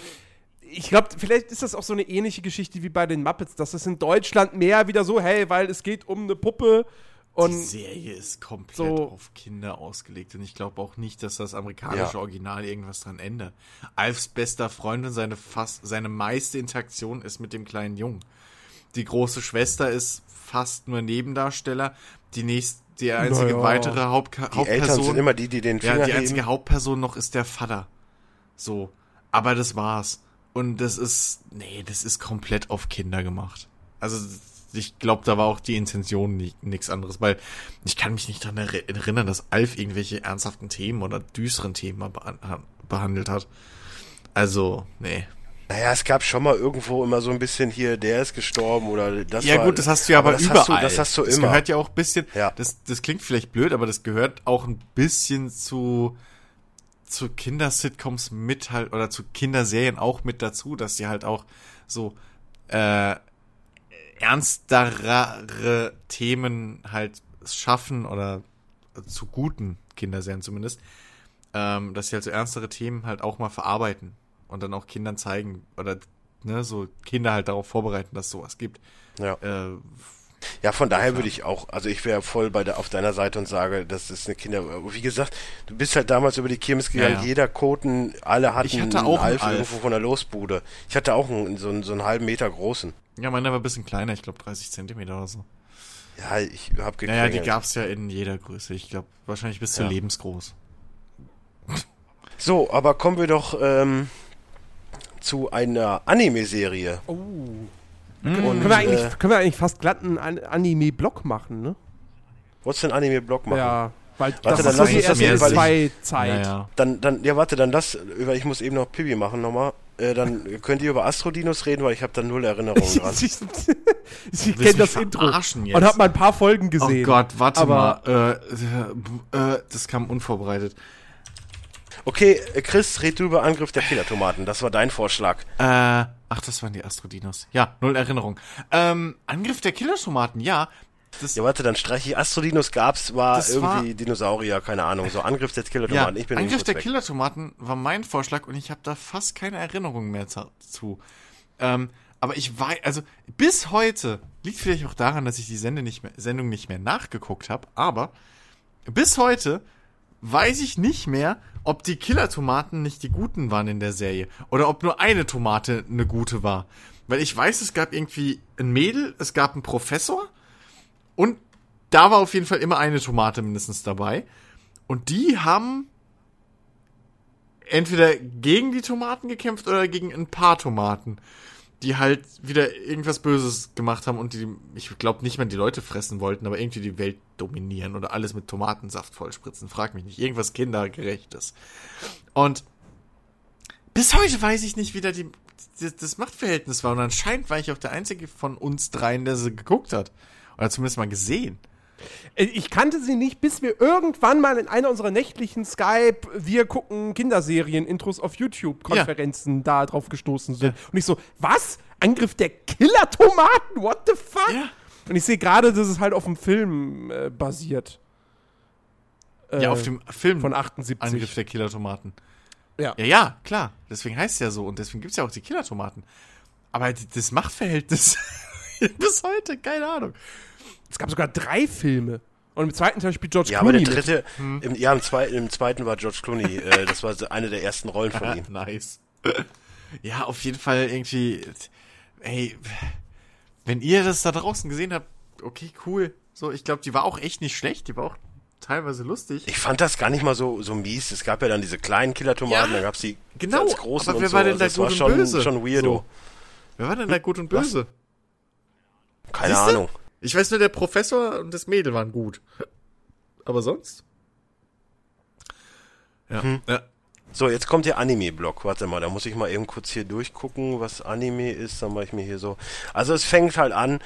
ich glaube, vielleicht ist das auch so eine ähnliche Geschichte wie bei den Muppets, dass es in Deutschland mehr wieder so, hey, weil es geht um eine Puppe Die und. Serie ist komplett so- auf Kinder ausgelegt und ich glaube auch nicht, dass das amerikanische Ja. Original irgendwas dran ändert. Alfs bester Freund und seine fast seine meiste Interaktion ist mit dem kleinen Jungen. Die große Schwester ist fast nur Nebendarsteller. Die nächste, die einzige Naja. weitere Hauptka Die Eltern Hauptperson. sind immer die, die den ja, Finger die einzige heben. Hauptperson noch ist der Vater. So. Aber das war's. Und das ist, nee, das ist komplett auf Kinder gemacht. Also, ich glaube, da war auch die Intention nichts anderes, weil ich kann mich nicht daran erinnern, dass Alf irgendwelche ernsthaften Themen oder düsteren Themen behandelt hat. Also, nee. Naja, es gab schon mal irgendwo immer so ein bisschen hier, der ist gestorben oder das ja war, gut, das hast du ja aber, das überall. Hast du, das hast du das immer. gehört ja auch ein bisschen, Ja. das, das klingt vielleicht blöd, aber das gehört auch ein bisschen zu, zu Kindersitcoms mit halt, oder zu Kinderserien auch mit dazu, dass die halt auch so, äh, ernstere Themen halt schaffen oder zu guten Kinderserien zumindest, ähm, dass sie halt so ernstere Themen halt auch mal verarbeiten und dann auch Kindern zeigen oder ne, so Kinder halt darauf vorbereiten, dass es sowas gibt. ja. Äh, ja, von daher würde ich auch, also ich wäre voll bei der, auf deiner Seite und sage, das ist eine Kinder. Wie gesagt, du bist halt damals über die Kirmes gegangen, Ja, ja. jeder Koten, alle hatten Ich hatte einen auch einen Alf Alf. irgendwo von der Losbude. Ich hatte auch einen, so, einen, so einen halben Meter großen. ja, meiner war ein bisschen kleiner, ich glaube 30 Zentimeter oder so. Ja, ich hab Naja, die gab's ja in jeder Größe. Ich glaube, wahrscheinlich bis zu Ja. lebensgroß. So, aber kommen wir doch ähm, zu einer Anime-Serie. Oh. Und, können, wir eigentlich, äh, können wir eigentlich fast glatt einen An Anime-Block machen, ne? wolltest du einen Anime-Blog machen? Ja. Weil Warte, das dann ist so lass die uns das weil zwei Zeit. Naja. Dann, dann, ja, warte, dann das, ich muss eben noch Pipi machen nochmal. Äh, dann könnt ihr über Astrodinos reden, weil ich habe da null Erinnerungen dran. ich kenne das Intro jetzt? und habe mal ein paar Folgen gesehen. Oh Gott, warte Aber- mal. Äh, äh, das kam unvorbereitet. Okay, Chris, red du über Angriff der Killertomaten. Das war dein Vorschlag. Äh, ach, das waren die Astrodinos. Ja, null Erinnerung. Ähm, Angriff der Killertomaten, ja. Das, Ja, warte, dann streiche ich. Astrodinos gab's, war irgendwie war- Dinosaurier, keine Ahnung. So Angriff der ja, Killertomaten. ich bin Angriff der weg. Killertomaten war mein Vorschlag und ich habe da fast keine Erinnerung mehr zu. Ähm, aber ich weiß, also bis heute, liegt vielleicht auch daran, dass ich die Sende nicht mehr, Sendung nicht mehr nachgeguckt habe, aber bis heute weiß ich nicht mehr, ob die Killertomaten nicht die guten waren in der Serie oder ob nur eine Tomate eine gute war. Weil ich weiß, es gab irgendwie ein Mädel, es gab einen Professor und da war auf jeden Fall immer eine Tomate mindestens dabei. Und die haben entweder gegen die Tomaten gekämpft oder gegen ein paar Tomaten. Die halt wieder irgendwas Böses gemacht haben und die, ich glaube nicht mehr die Leute fressen wollten, aber irgendwie die Welt dominieren oder alles mit Tomatensaft vollspritzen. Frag mich nicht. Irgendwas kindergerechtes. Und bis heute weiß ich nicht, wie da die, das, das Machtverhältnis war. Und anscheinend war ich auch der einzige von uns dreien, der sie geguckt hat. Oder zumindest mal gesehen. Äh, ich kannte sie nicht, bis wir irgendwann mal in einer unserer nächtlichen Skype, wir gucken Kinderserien-Intros auf YouTube-Konferenzen ja. da drauf gestoßen sind. Ja. Und ich so, was? Angriff der Killer-Tomaten? What the fuck? Ja. Und ich sehe gerade, dass es halt auf dem Film äh, basiert. Äh, ja, auf dem Film von 78. Angriff der Killer-Tomaten. Ja. ja, ja, klar. Deswegen heißt es ja so und deswegen gibt es ja auch die Killer-Tomaten. Aber das Machtverhältnis bis heute, keine Ahnung. Es gab sogar drei Filme. Und im zweiten Teil spielt George ja, Clooney. Ja, aber der dritte, hm. im, ja, im zweiten, im zweiten war George Clooney. äh, das war eine der ersten Rollen von ihm. nice. ja, auf jeden Fall irgendwie, ey, wenn ihr das da draußen gesehen habt, okay, cool. So, ich glaube, die war auch echt nicht schlecht. Die war auch teilweise lustig. Ich fand das gar nicht mal so, so mies. Es gab ja dann diese kleinen Killer-Tomaten, ja, dann gab's die genau, ganz großen aber wer war so. denn da also gut und schon, böse? schon weirdo. So. Wer war denn da gut und böse? Was? Keine Siehste? Ahnung. Ich weiß nur, der Professor und das Mädel waren gut. Aber sonst? Ja. Hm. ja. So, jetzt kommt der Anime-Block. Warte mal, da muss ich mal eben kurz hier durchgucken, was Anime ist. Dann mache ich mir hier so. Also es fängt halt an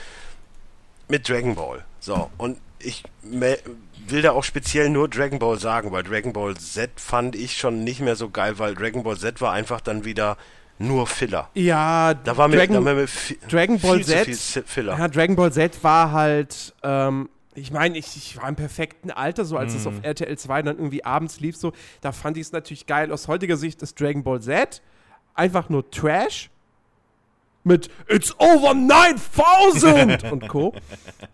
mit Dragon Ball. So, und ich will da auch speziell nur Dragon Ball sagen, weil Dragon Ball Z fand ich schon nicht mehr so geil, weil Dragon Ball Z war einfach dann wieder nur Filler. Ja, da war Dragon, mir, da war mir viel, Dragon Ball Z, Filler. Ja, Dragon Ball Z war halt, ähm, ich meine, ich, ich, war im perfekten Alter, so als mm. es auf mhm. RTL 2 dann irgendwie abends lief, so, da fand ich es natürlich geil. Aus heutiger Sicht ist Dragon Ball Z einfach nur Trash mit It's over 9000 und Co.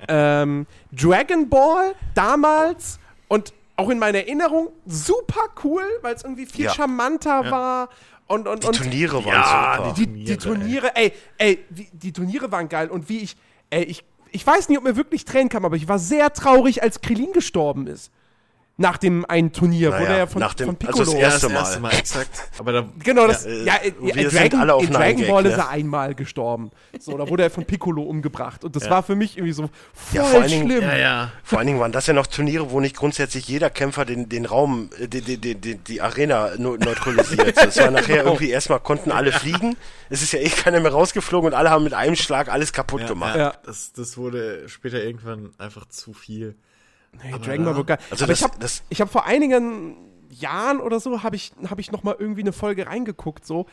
ähm, Dragon Ball damals und auch in meiner Erinnerung super cool, weil es irgendwie viel ja. charmanter ja. war und, und, die und, Turniere waren ja, super. Die, die, die Turniere, ey, ey, die, die, Turniere waren geil. Und wie ich, ey, ich, ich weiß nicht, ob mir wirklich Tränen kam, aber ich war sehr traurig, als Krillin gestorben ist nach dem einen Turnier, naja, wo der von, nach dem, von Piccolo. Also das erste Mal. Das erste Mal exakt. Aber da, genau, das, ja, ja, ja Dragon, alle auf in Dragon Ball ne? ist er einmal gestorben. So, da wurde er von Piccolo umgebracht. Und das ja. war für mich irgendwie so voll ja, vor allen schlimm. Dingen, ja, ja. Vor allen Dingen waren das ja noch Turniere, wo nicht grundsätzlich jeder Kämpfer den, den Raum, äh, die, die, die, die Arena neutralisiert. Das war nachher genau. irgendwie erstmal konnten alle fliegen. Es ist ja eh keiner mehr rausgeflogen und alle haben mit einem Schlag alles kaputt gemacht. Ja, das, das wurde später irgendwann einfach zu viel. Nee, aber Dragon Ball war geil. Also aber das, ich habe hab vor einigen Jahren oder so, habe ich, hab ich noch mal irgendwie eine Folge reingeguckt, so.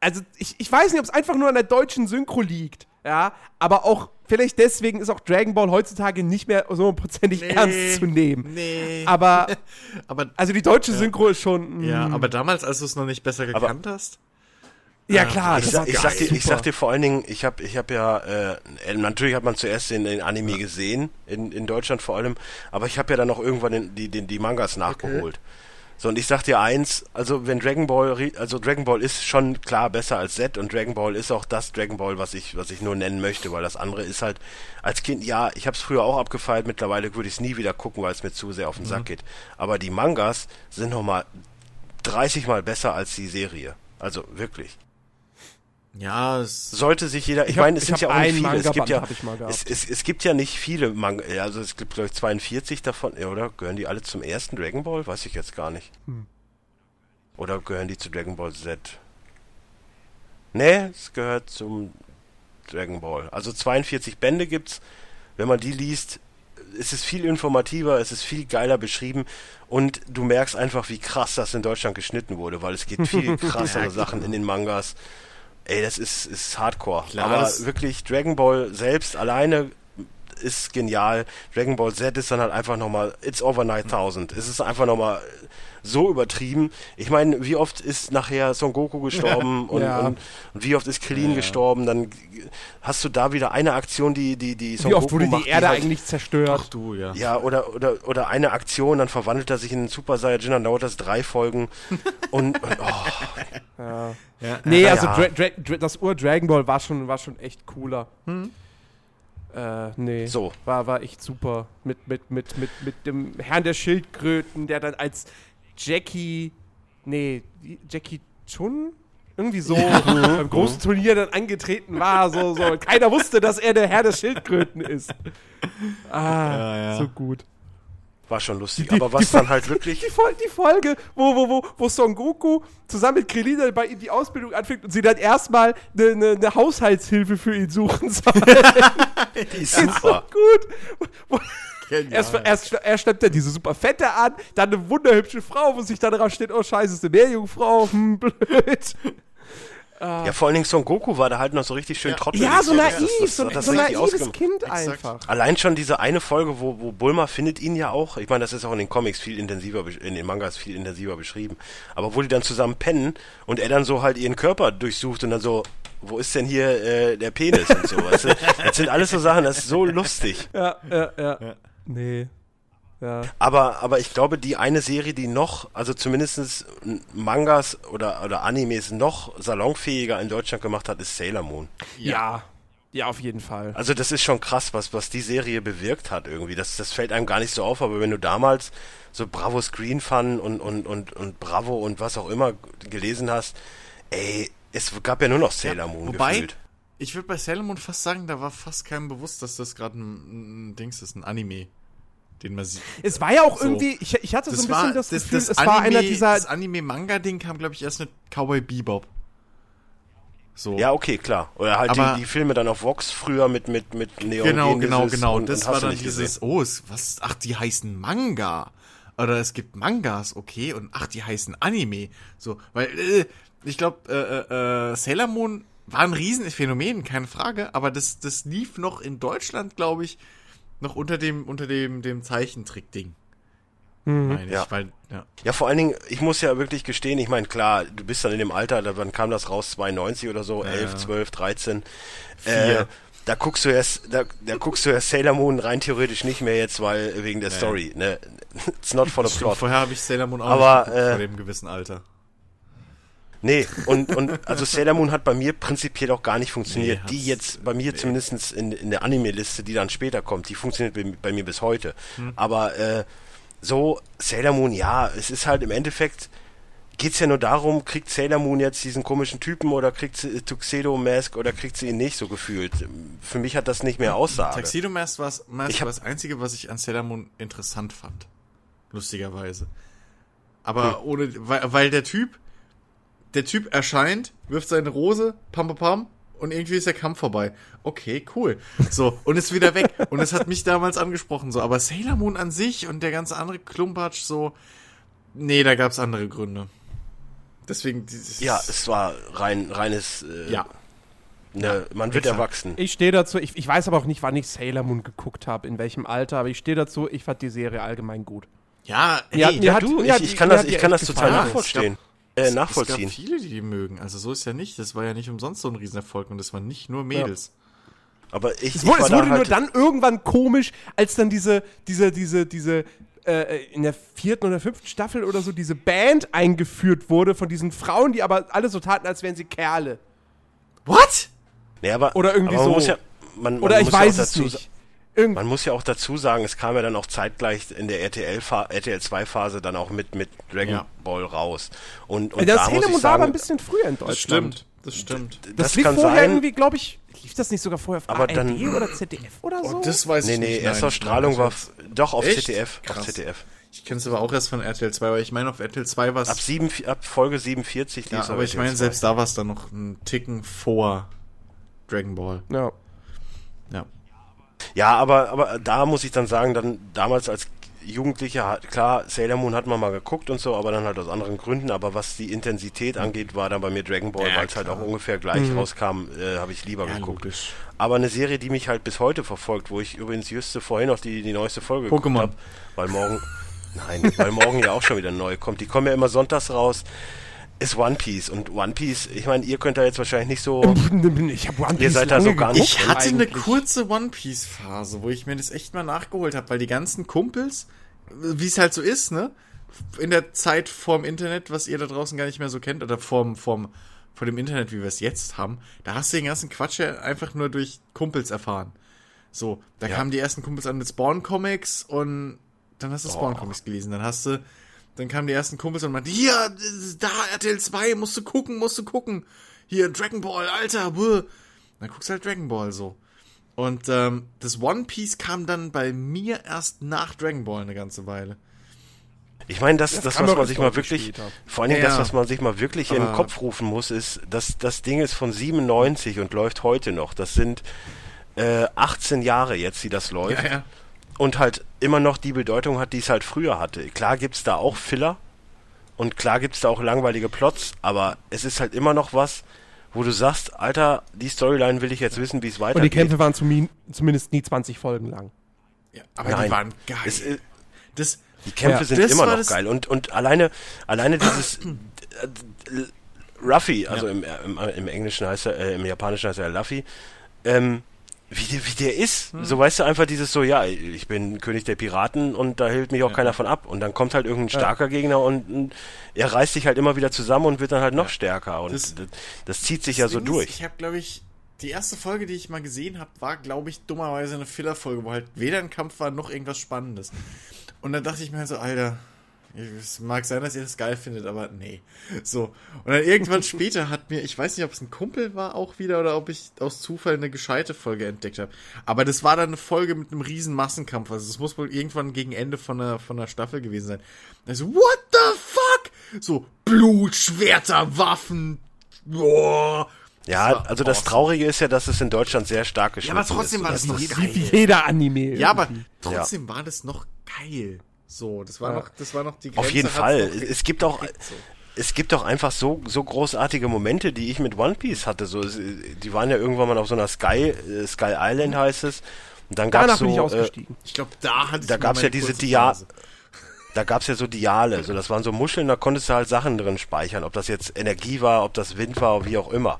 Also ich, ich weiß nicht, ob es einfach nur an der deutschen Synchro liegt, ja, aber auch vielleicht deswegen ist auch Dragon Ball heutzutage nicht mehr so hundertprozentig nee, ernst zu nehmen. Nee. Aber, aber also die deutsche Synchro ist schon. Mh. Ja, mm. aber damals, als du es noch nicht besser gekannt aber, hast. Ja, klar. Ich, sag, ich, sag dir, ich sag dir vor allen Dingen, ich habe ich hab ja, äh, natürlich hat man zuerst den, den Anime gesehen, in, in Deutschland vor allem, aber ich habe ja dann auch irgendwann den, die, den, die Mangas nachgeholt. Okay. So, und ich sag dir eins, also wenn Dragon Ball, also Dragon Ball ist schon klar besser als Z und Dragon Ball ist auch das Dragon Ball, was ich, was ich nur nennen möchte, weil das andere ist halt, als Kind, ja, ich habe es früher auch abgefeiert, mittlerweile würde ich es nie wieder gucken, weil es mir zu sehr auf den Sack mhm. geht. Aber die Mangas sind nochmal 30 mal besser als die Serie. Also wirklich. Ja, es sollte sich jeder. Ich, ich meine, es sind ja auch nicht viele. Es gibt ja, es, es, es, gibt ja nicht viele Manga. Also es gibt glaube ich 42 davon, oder gehören die alle zum ersten Dragon Ball? Weiß ich jetzt gar nicht. Hm. Oder gehören die zu Dragon Ball Z? Nee, es gehört zum Dragon Ball. Also 42 Bände gibt's. Wenn man die liest, ist es viel informativer, es ist viel geiler beschrieben und du merkst einfach, wie krass das in Deutschland geschnitten wurde, weil es geht viel krassere ja, Sachen in den Mangas. Ey, das ist, ist Hardcore. Klar, Aber wirklich, Dragon Ball selbst alleine ist genial. Dragon Ball Z ist dann halt einfach nochmal, it's over 9000. Es ist einfach nochmal so übertrieben. Ich meine, wie oft ist nachher Son Goku gestorben und, ja. und, und, wie oft ist Krillin ja. gestorben? Dann hast du da wieder eine Aktion, die die die Son wie oft wurde macht, die Erde halt, eigentlich zerstört? Ach du, ja. Ja, oder oder oder eine Aktion, dann verwandelt er sich in einen Super Saiyajin, dann dauert das drei Folgen und, und oh. ja. ja. Nee, also Dra Dra Dra das Ur Dragon Ball war schon war schon echt cooler. Hm? Äh, nee. So. War, war echt super. Mit, mit, mit, mit, mit dem Herrn der Schildkröten, der dann als Jackie, nee, Jackie Chun irgendwie so beim großen Turnier dann angetreten war. So, so. Keiner wusste, dass er der Herr der Schildkröten ist. Ah, Ja, ja. so gut. War schon lustig. Die- aber was dann halt wirklich. Die, Fol die Folge, wo, wo, wo, wo Son Goku zusammen mit Krillin dann bei ihm die Ausbildung anfängt und sie dann erstmal eine ne, ne Haushaltshilfe für ihn suchen soll. Die ist so super. gut. Wo, Genial. erst, erst, erst schleppt er diese super Fette an, dann eine wunderhübsche Frau, wo sich dann drauf steht, oh scheiße, ist eine Meerjungfrau, hm, blöd. Ja, vor allen Dingen Son Goku war da halt noch so richtig schön trottelig. Ja, so Das- naiv, das- so, das hat so naives. Kind Exakt. einfach. Allein schon diese eine Folge, wo, wo Bulma findet ihn ja auch. Ich meine, das ist auch in den Comics viel intensiver, in den Mangas viel intensiver beschrieben. Aber wo die dann zusammen pennen und er dann so halt ihren Körper durchsucht und dann so, wo ist denn hier äh, der Penis und so. Weißt du? Das sind alles so Sachen, das ist so lustig. Ja, ja, ja. Nee. Ja. Aber, aber ich glaube, die eine Serie, die noch, also zumindest Mangas oder, oder Animes noch salonfähiger in Deutschland gemacht hat, ist Sailor Moon. ja. Ja, auf jeden Fall. Also das ist schon krass, was, was die Serie bewirkt hat irgendwie. Das, das fällt einem gar nicht so auf, aber wenn du damals so Bravo Screen Fun und, und, und, und Bravo und was auch immer gelesen hast, ey, es gab ja nur noch Sailor Moon Wobei, gefühlt. ich würde bei Sailor Moon fast sagen, da war fast keinem bewusst, dass das gerade ein, ein Dings ist, ein Anime, den man sieht. Es war ja auch So. irgendwie, ich, ich hatte so ein bisschen war, das, das, Gefühl, das es Anime, war einer dieser. das Anime-Manga-Ding kam, glaube ich, erst mit Cowboy Bebop. So. Ja, okay, klar. Oder halt Aber- die, die Filme dann auf Vox früher mit, mit, mit Neon Genau, genau, Genesis genau. Und, das und war dann nicht dieses, gesehen. oh, es, was, ach, die heißen Manga. Oder es gibt Mangas, okay, und ach, die heißen Anime. So, weil, äh, ich glaube, äh, äh, äh, Sailor Moon war ein Riesenphänomen, keine Frage, aber das, das lief noch in Deutschland, glaube ich, noch unter dem, unter dem, dem Zeichentrick-Ding. Meine ich, Ja. weil, ja. Ja, vor allen Dingen, ich muss ja wirklich gestehen, ich meine, klar, du bist dann in dem Alter, da, wann kam das raus? 92 oder so, 11, 12, 13. Äh, da guckst du erst, da, da guckst du erst Sailor Moon rein theoretisch nicht mehr jetzt, weil wegen der Story, ne? It's not for the plot. Vorher habe ich Sailor Moon auch Aber, nicht geguckt, äh, vor dem gewissen Alter. Nee, und, und also Sailor Moon hat bei mir prinzipiell auch gar nicht funktioniert. Nee, die jetzt bei mir zumindest in, in der Anime-Liste, die dann später kommt, die funktioniert bei, bei mir bis heute. Hm. Aber äh, so, Sailor Moon, ja, es ist halt im Endeffekt, geht's ja nur darum, kriegt Sailor Moon jetzt diesen komischen Typen oder kriegt sie äh, Tuxedo Mask oder kriegt sie ihn nicht so gefühlt. Für mich hat das nicht mehr Aussage. Tuxedo Mask war das- Mask Ich war das Einzige, was ich an Sailor Moon interessant fand. Lustigerweise. Aber ohne, weil, weil der Typ, der Typ erscheint, wirft seine Rose, pam, pam, pam, und irgendwie ist der Kampf vorbei. Okay, cool. So, und ist wieder weg. Und es hat mich damals angesprochen, so. Aber Sailor Moon an sich und der ganze andere Klumpatsch, so, nee, da gab's andere Gründe. Deswegen, dieses, Ja, es war rein, reines, äh, ja. ne, man wird exakt. erwachsen. Ich stehe dazu, ich, ich weiß aber auch nicht, wann ich Sailor Moon geguckt habe, in welchem Alter, aber ich stehe dazu, ich fand die Serie allgemein gut. Ja, ey, Ja, Ja, hat- du, ich, hat ich die- kann das, hat ich kann das total nachvollziehen. Äh, Es gab nachvollziehen. viele, die die mögen. Also so ist ja nicht. Das war ja nicht umsonst so ein Riesenerfolg und das waren nicht nur Mädels. Aber ich, Es ich wurde, war es wurde da nur halt, dann irgendwann komisch, als dann diese, diese, diese, diese, äh, in der vierten oder fünften Staffel oder so diese Band eingeführt wurde von diesen Frauen, die aber alle so taten, als wären sie Kerle. What? Nee, aber, Oder irgendwie aber man so. Muss ja, man, man Oder ich ja weiß es nicht. Irgend Man muss ja auch dazu sagen, es kam ja dann auch zeitgleich in der RTL, RTL 2 Phase dann auch mit, mit Dragon Ja. Ball raus. Und, und das da muss ich Moon war aber ein sagen, bisschen früher in Deutschland. Das stimmt. Das, das lief kann vorher sein. irgendwie, glaube ich, lief das nicht sogar vorher auf Aber ARD dann- oder ZDF oder so? Oh, das weiß nee, ich nee, nicht. erste nein. Ausstrahlung Nein, war das doch auf Echt? ZDF. Auf Krass. ZDF. Ich kenne es aber auch erst von RTL 2, weil ich meine, auf RTL 2 war Ab, es. sieben, ab Folge 47 lief Ja, aber ich meine, selbst da war es dann noch ein Ticken vor Dragon Ball. Ja. Ja, aber, aber da muss ich dann sagen, dann damals als Jugendlicher, hat- klar, Sailor Moon hat man mal geguckt und so, aber dann halt aus anderen Gründen. Aber was die Intensität angeht, war dann bei mir Dragon Ball, Ja, weil es halt auch ungefähr gleich rauskam, äh, habe ich lieber Ja, geguckt. logisch. Aber eine Serie, die mich halt bis heute verfolgt, wo ich übrigens Juste vorhin noch die, die neueste Folge Pokémon. geguckt habe, weil morgen, nein, weil morgen ja auch schon wieder neu kommt. Die kommen ja immer sonntags raus. Ist One Piece und One Piece, ich meine, ihr könnt da jetzt wahrscheinlich nicht so, Ich habe One Ihr Piece seid da so gar nicht Ich hatte eine eigentlich. kurze One Piece Phase, wo ich mir das echt mal nachgeholt habe, weil die ganzen Kumpels, wie es halt so ist, ne? In der Zeit vorm Internet, was ihr da draußen gar nicht mehr so kennt, oder vorm, vorm, vor dem Internet, wie wir es jetzt haben, da hast du den ganzen Quatsch ja einfach nur durch Kumpels erfahren. So, da Ja. kamen die ersten Kumpels an mit Spawn Comics und dann hast du Spawn Comics gelesen. Dann hast du dann kamen die ersten Kumpels und meinten, hier, da, RTL 2, musst du gucken, musst du gucken. Hier, Dragon Ball, Alter, buh. Dann guckst du halt Dragon Ball so. Und ähm, das One Piece kam dann bei mir erst nach Dragon Ball eine ganze Weile. Ich meine, das, das, Das was man sich mal wirklich, später. vor allen Dingen Ja, das, was man sich mal wirklich in den Kopf rufen muss, ist, dass das Ding ist von 97 und läuft heute noch. Das sind äh, 18 Jahre jetzt, die das läuft. Ja, ja. Und halt immer noch die Bedeutung hat, die es halt früher hatte. Klar gibt's da auch Filler und klar gibt's da auch langweilige Plots, aber es ist halt immer noch was, wo du sagst, Alter, die Storyline will ich jetzt wissen, wie es Und die weitergeht. Kämpfe waren zumi- zumindest nie 20 Folgen lang. ja aber Nein. die waren geil. Es, äh, das, Die Kämpfe Ja. sind immer noch geil. Und, und alleine, alleine dieses äh, äh, Ruffy, also Ja. im, im, im Englischen heißt er, äh, im Japanischen heißt er Luffy, ähm, wie der, wie der ist. Hm. So weißt du einfach dieses so, ja, ich bin König der Piraten und da hält mich auch keiner von ab. Und dann kommt halt irgendein starker Gegner und, und er reißt sich halt immer wieder zusammen und wird dann halt noch stärker. Und Das- das, das, zieht sich ja so Ding ist, durch. Ich habe, glaube ich, die erste Folge, die ich mal gesehen habe, war, glaube ich, dummerweise eine Filler-Folge, wo halt weder ein Kampf war noch irgendwas Spannendes. Und dann dachte ich mir halt so, Alter, es mag sein, dass ihr das geil findet, aber nee. So. Und dann irgendwann später hat mir, ich weiß nicht, ob es ein Kumpel war auch wieder oder ob ich aus Zufall eine gescheite Folge entdeckt habe. Aber das war dann eine Folge mit einem riesen Massenkampf. Also es muss wohl irgendwann gegen Ende von der, von der Staffel gewesen sein. Also, what the fuck? So, Blut, Schwerter, Waffen. Boah. Ja, war also das awesome. Traurige ist ja, dass es in Deutschland sehr stark geschnitten aber trotzdem ist. war Und das noch ist- geil. Wie jeder Anime. Ja, aber irgendwie. trotzdem war das noch geil. So, das war Ja. noch, das war noch die Auf jeden Fall. Es gibt auch, so. es gibt auch einfach so, so großartige Momente, die ich mit One Piece hatte. So, es- die waren ja irgendwann mal auf so einer Sky, äh, Sky Island heißt es. Und dann gab's Danach so, bin ich äh, ausgestiegen. Ich glaube, da hatte ich da mal gab's ja diese Dia da gab's ja so Diale. So, das waren so Muscheln, da konntest du halt Sachen drin speichern. Ob das jetzt Energie war, ob das Wind war, wie auch immer.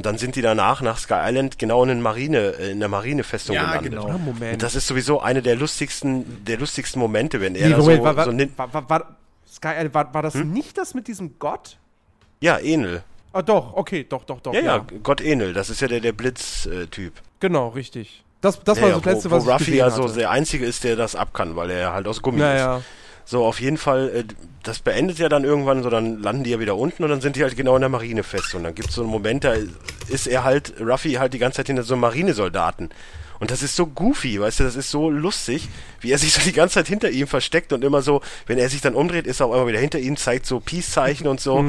Und dann sind die danach nach Sky Island genau in, den Marine, äh, in der Marinefestung Ja, gelandet. genau. Ah, Moment. Und das ist sowieso eine der lustigsten, der lustigsten Momente, wenn er Nee, da Moment, so, war, war, so war, war, Sky, Island, war, war das Hm? nicht das mit diesem Gott? ja, Enel. Ah, doch, okay, doch, doch, doch. Ja, ja, Gott Enel, das ist ja der, der Blitz-Typ. Genau, richtig. Das, das Ja, war ja, so das Letzte, wo, was wo ich Ruffy ja so der Einzige ist, der das ab kann, weil er halt aus Gummi ist. So, auf jeden Fall, äh, das beendet ja dann irgendwann, so dann landen die ja wieder unten und dann sind die halt genau in der Marine fest. Und dann gibt es so einen Moment, da ist er halt, Ruffy halt die ganze Zeit hinter so einem Marinesoldaten. Und das ist so goofy, weißt du, das ist so lustig, wie er sich so die ganze Zeit hinter ihm versteckt und immer so, wenn er sich dann umdreht, ist er auf einmal wieder hinter ihm, zeigt so Peace-Zeichen und so.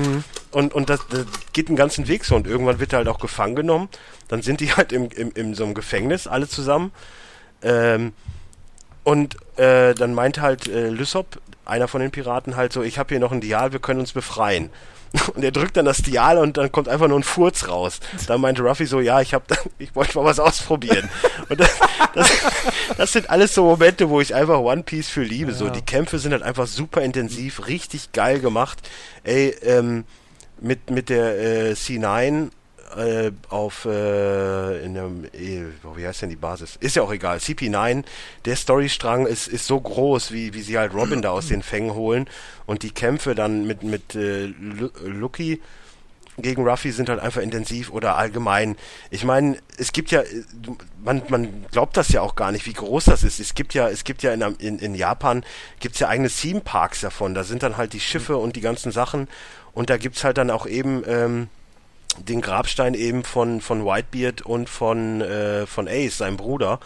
Und, und das, das geht den ganzen Weg so. Und irgendwann wird er halt auch gefangen genommen. Dann sind die halt im, im, in so einem Gefängnis, alle zusammen. Ähm, und äh, dann meint halt äh, Lysop, einer von den Piraten, halt so, ich habe hier noch ein Dial, wir können uns befreien. Und er drückt dann das Dial und dann kommt einfach nur ein Furz raus. Dann meinte Ruffy so, ja, ich hab, ich wollte mal was ausprobieren. Und das, das, das sind alles so Momente, wo ich einfach One Piece für liebe. So, Ja. die Kämpfe sind halt einfach super intensiv, richtig geil gemacht. Ey, ähm, mit, mit der äh, C9 äh, auf äh, in einem, äh, wie heißt denn die Basis? Ist ja auch egal. CP9, der Storystrang ist, ist so groß, wie, wie sie halt Robin da aus den Fängen holen und die Kämpfe dann mit, mit äh, Lu- Lucky gegen Ruffy sind halt einfach intensiv oder allgemein. Ich meine, es gibt ja, man, man glaubt das ja auch gar nicht, wie groß das ist. Es gibt ja, es gibt ja in, in, in Japan gibt's ja eigene Theme Parks davon. Da sind dann halt die Schiffe und die ganzen Sachen und da gibt's halt dann auch eben ähm, den Grabstein eben von, von Whitebeard und von, äh, von Ace, seinem Bruder.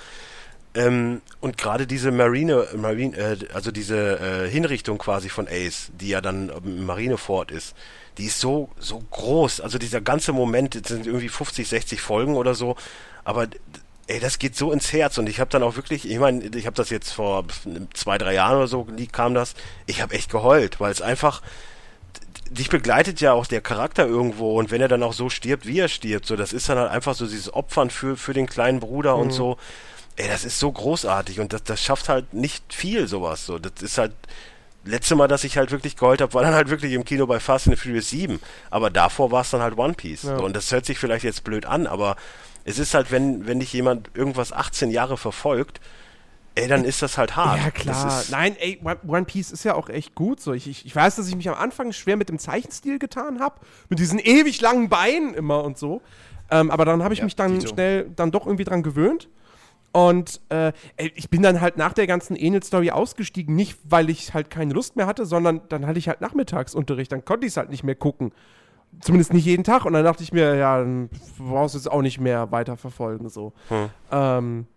Ähm, und gerade diese Marine, Marine äh, also diese äh, Hinrichtung quasi von Ace, die ja dann im Marinefort ist, die ist so, so groß. Also dieser ganze Moment, das sind irgendwie 50, 60 Folgen oder so, aber ey, das geht so ins Herz und ich habe dann auch wirklich, ich meine, ich habe das jetzt vor zwei, drei Jahren oder so kam das, ich habe echt geheult, weil es einfach, dich begleitet ja auch der Charakter irgendwo und wenn er dann auch so stirbt, wie er stirbt, so das ist dann halt einfach so dieses Opfern für, für den kleinen Bruder und so. Ey, das ist so großartig und das, das schafft halt nicht viel sowas. So, das ist halt letzte Mal, dass ich halt wirklich geheult habe, war dann halt wirklich im Kino bei Fast and the Furious 7. Aber davor war es dann halt One Piece. Ja. So, und das hört sich vielleicht jetzt blöd an, aber es ist halt, wenn, wenn dich jemand irgendwas 18 Jahre verfolgt, ey, dann ist das halt hart. Ja, klar. Nein, ey, One- Piece ist ja auch echt gut. So. Ich, ich, ich weiß, dass ich mich am Anfang schwer mit dem Zeichenstil getan habe. Mit diesen ewig langen Beinen immer und so. Ähm, aber dann habe ich Ja, mich dann Dito. schnell dann doch irgendwie dran gewöhnt. Und äh, ich bin dann halt nach der ganzen Enel-Story ausgestiegen, nicht weil ich halt keine Lust mehr hatte, sondern dann hatte ich halt Nachmittagsunterricht, dann konnte ich es halt nicht mehr gucken. Zumindest nicht jeden Tag. Und dann dachte ich mir, ja, dann brauchst du es auch nicht mehr weiterverfolgen. So. Hm. Ähm,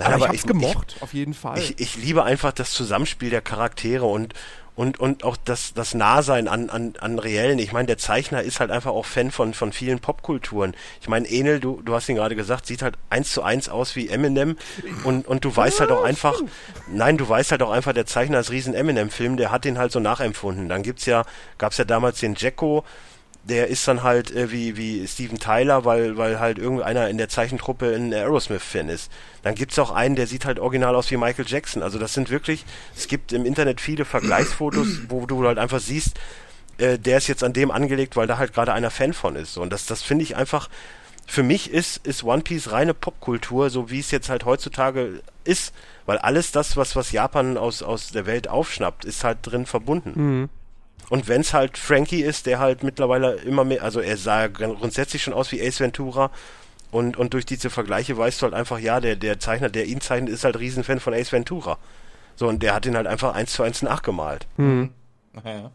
aber, aber, ich hab's ich, gemocht, ich, auf jeden Fall. Ich, ich liebe einfach das Zusammenspiel der Charaktere und, und, und auch das, das Nahsein an, an, an reellen. Ich meine, der Zeichner ist halt einfach auch Fan von, von vielen Popkulturen. Ich meine, Enel, du, du hast ihn gerade gesagt, sieht halt eins zu eins aus wie Eminem und, und du weißt halt auch einfach, nein, du weißt halt auch einfach, der Zeichner ist riesen Eminem-Film, der hat den halt so nachempfunden. Dann gibt's ja, gab's ja damals den Jacko, der ist dann halt äh, wie, wie Steven Tyler, weil, weil halt irgendeiner in der Zeichentruppe ein Aerosmith-Fan ist. Dann gibt's auch einen, der sieht halt original aus wie Michael Jackson. Also das sind wirklich, es gibt im Internet viele Vergleichsfotos, wo du halt einfach siehst, äh, der ist jetzt an dem angelegt, weil da halt gerade einer Fan von ist. Und das, das finde ich einfach, für mich ist, ist One Piece reine Popkultur, so wie es jetzt halt heutzutage ist, weil alles das, was, was Japan aus, aus der Welt aufschnappt, ist halt drin verbunden. Mhm. Und wenn es halt Frankie ist, der halt mittlerweile immer mehr, also er sah grundsätzlich schon aus wie Ace Ventura. Und, und durch diese Vergleiche weißt du halt einfach, ja, der, der Zeichner, der ihn zeichnet, ist halt Riesenfan von Ace Ventura. So, und der hat ihn halt einfach eins zu eins nachgemalt. Mhm. Ja.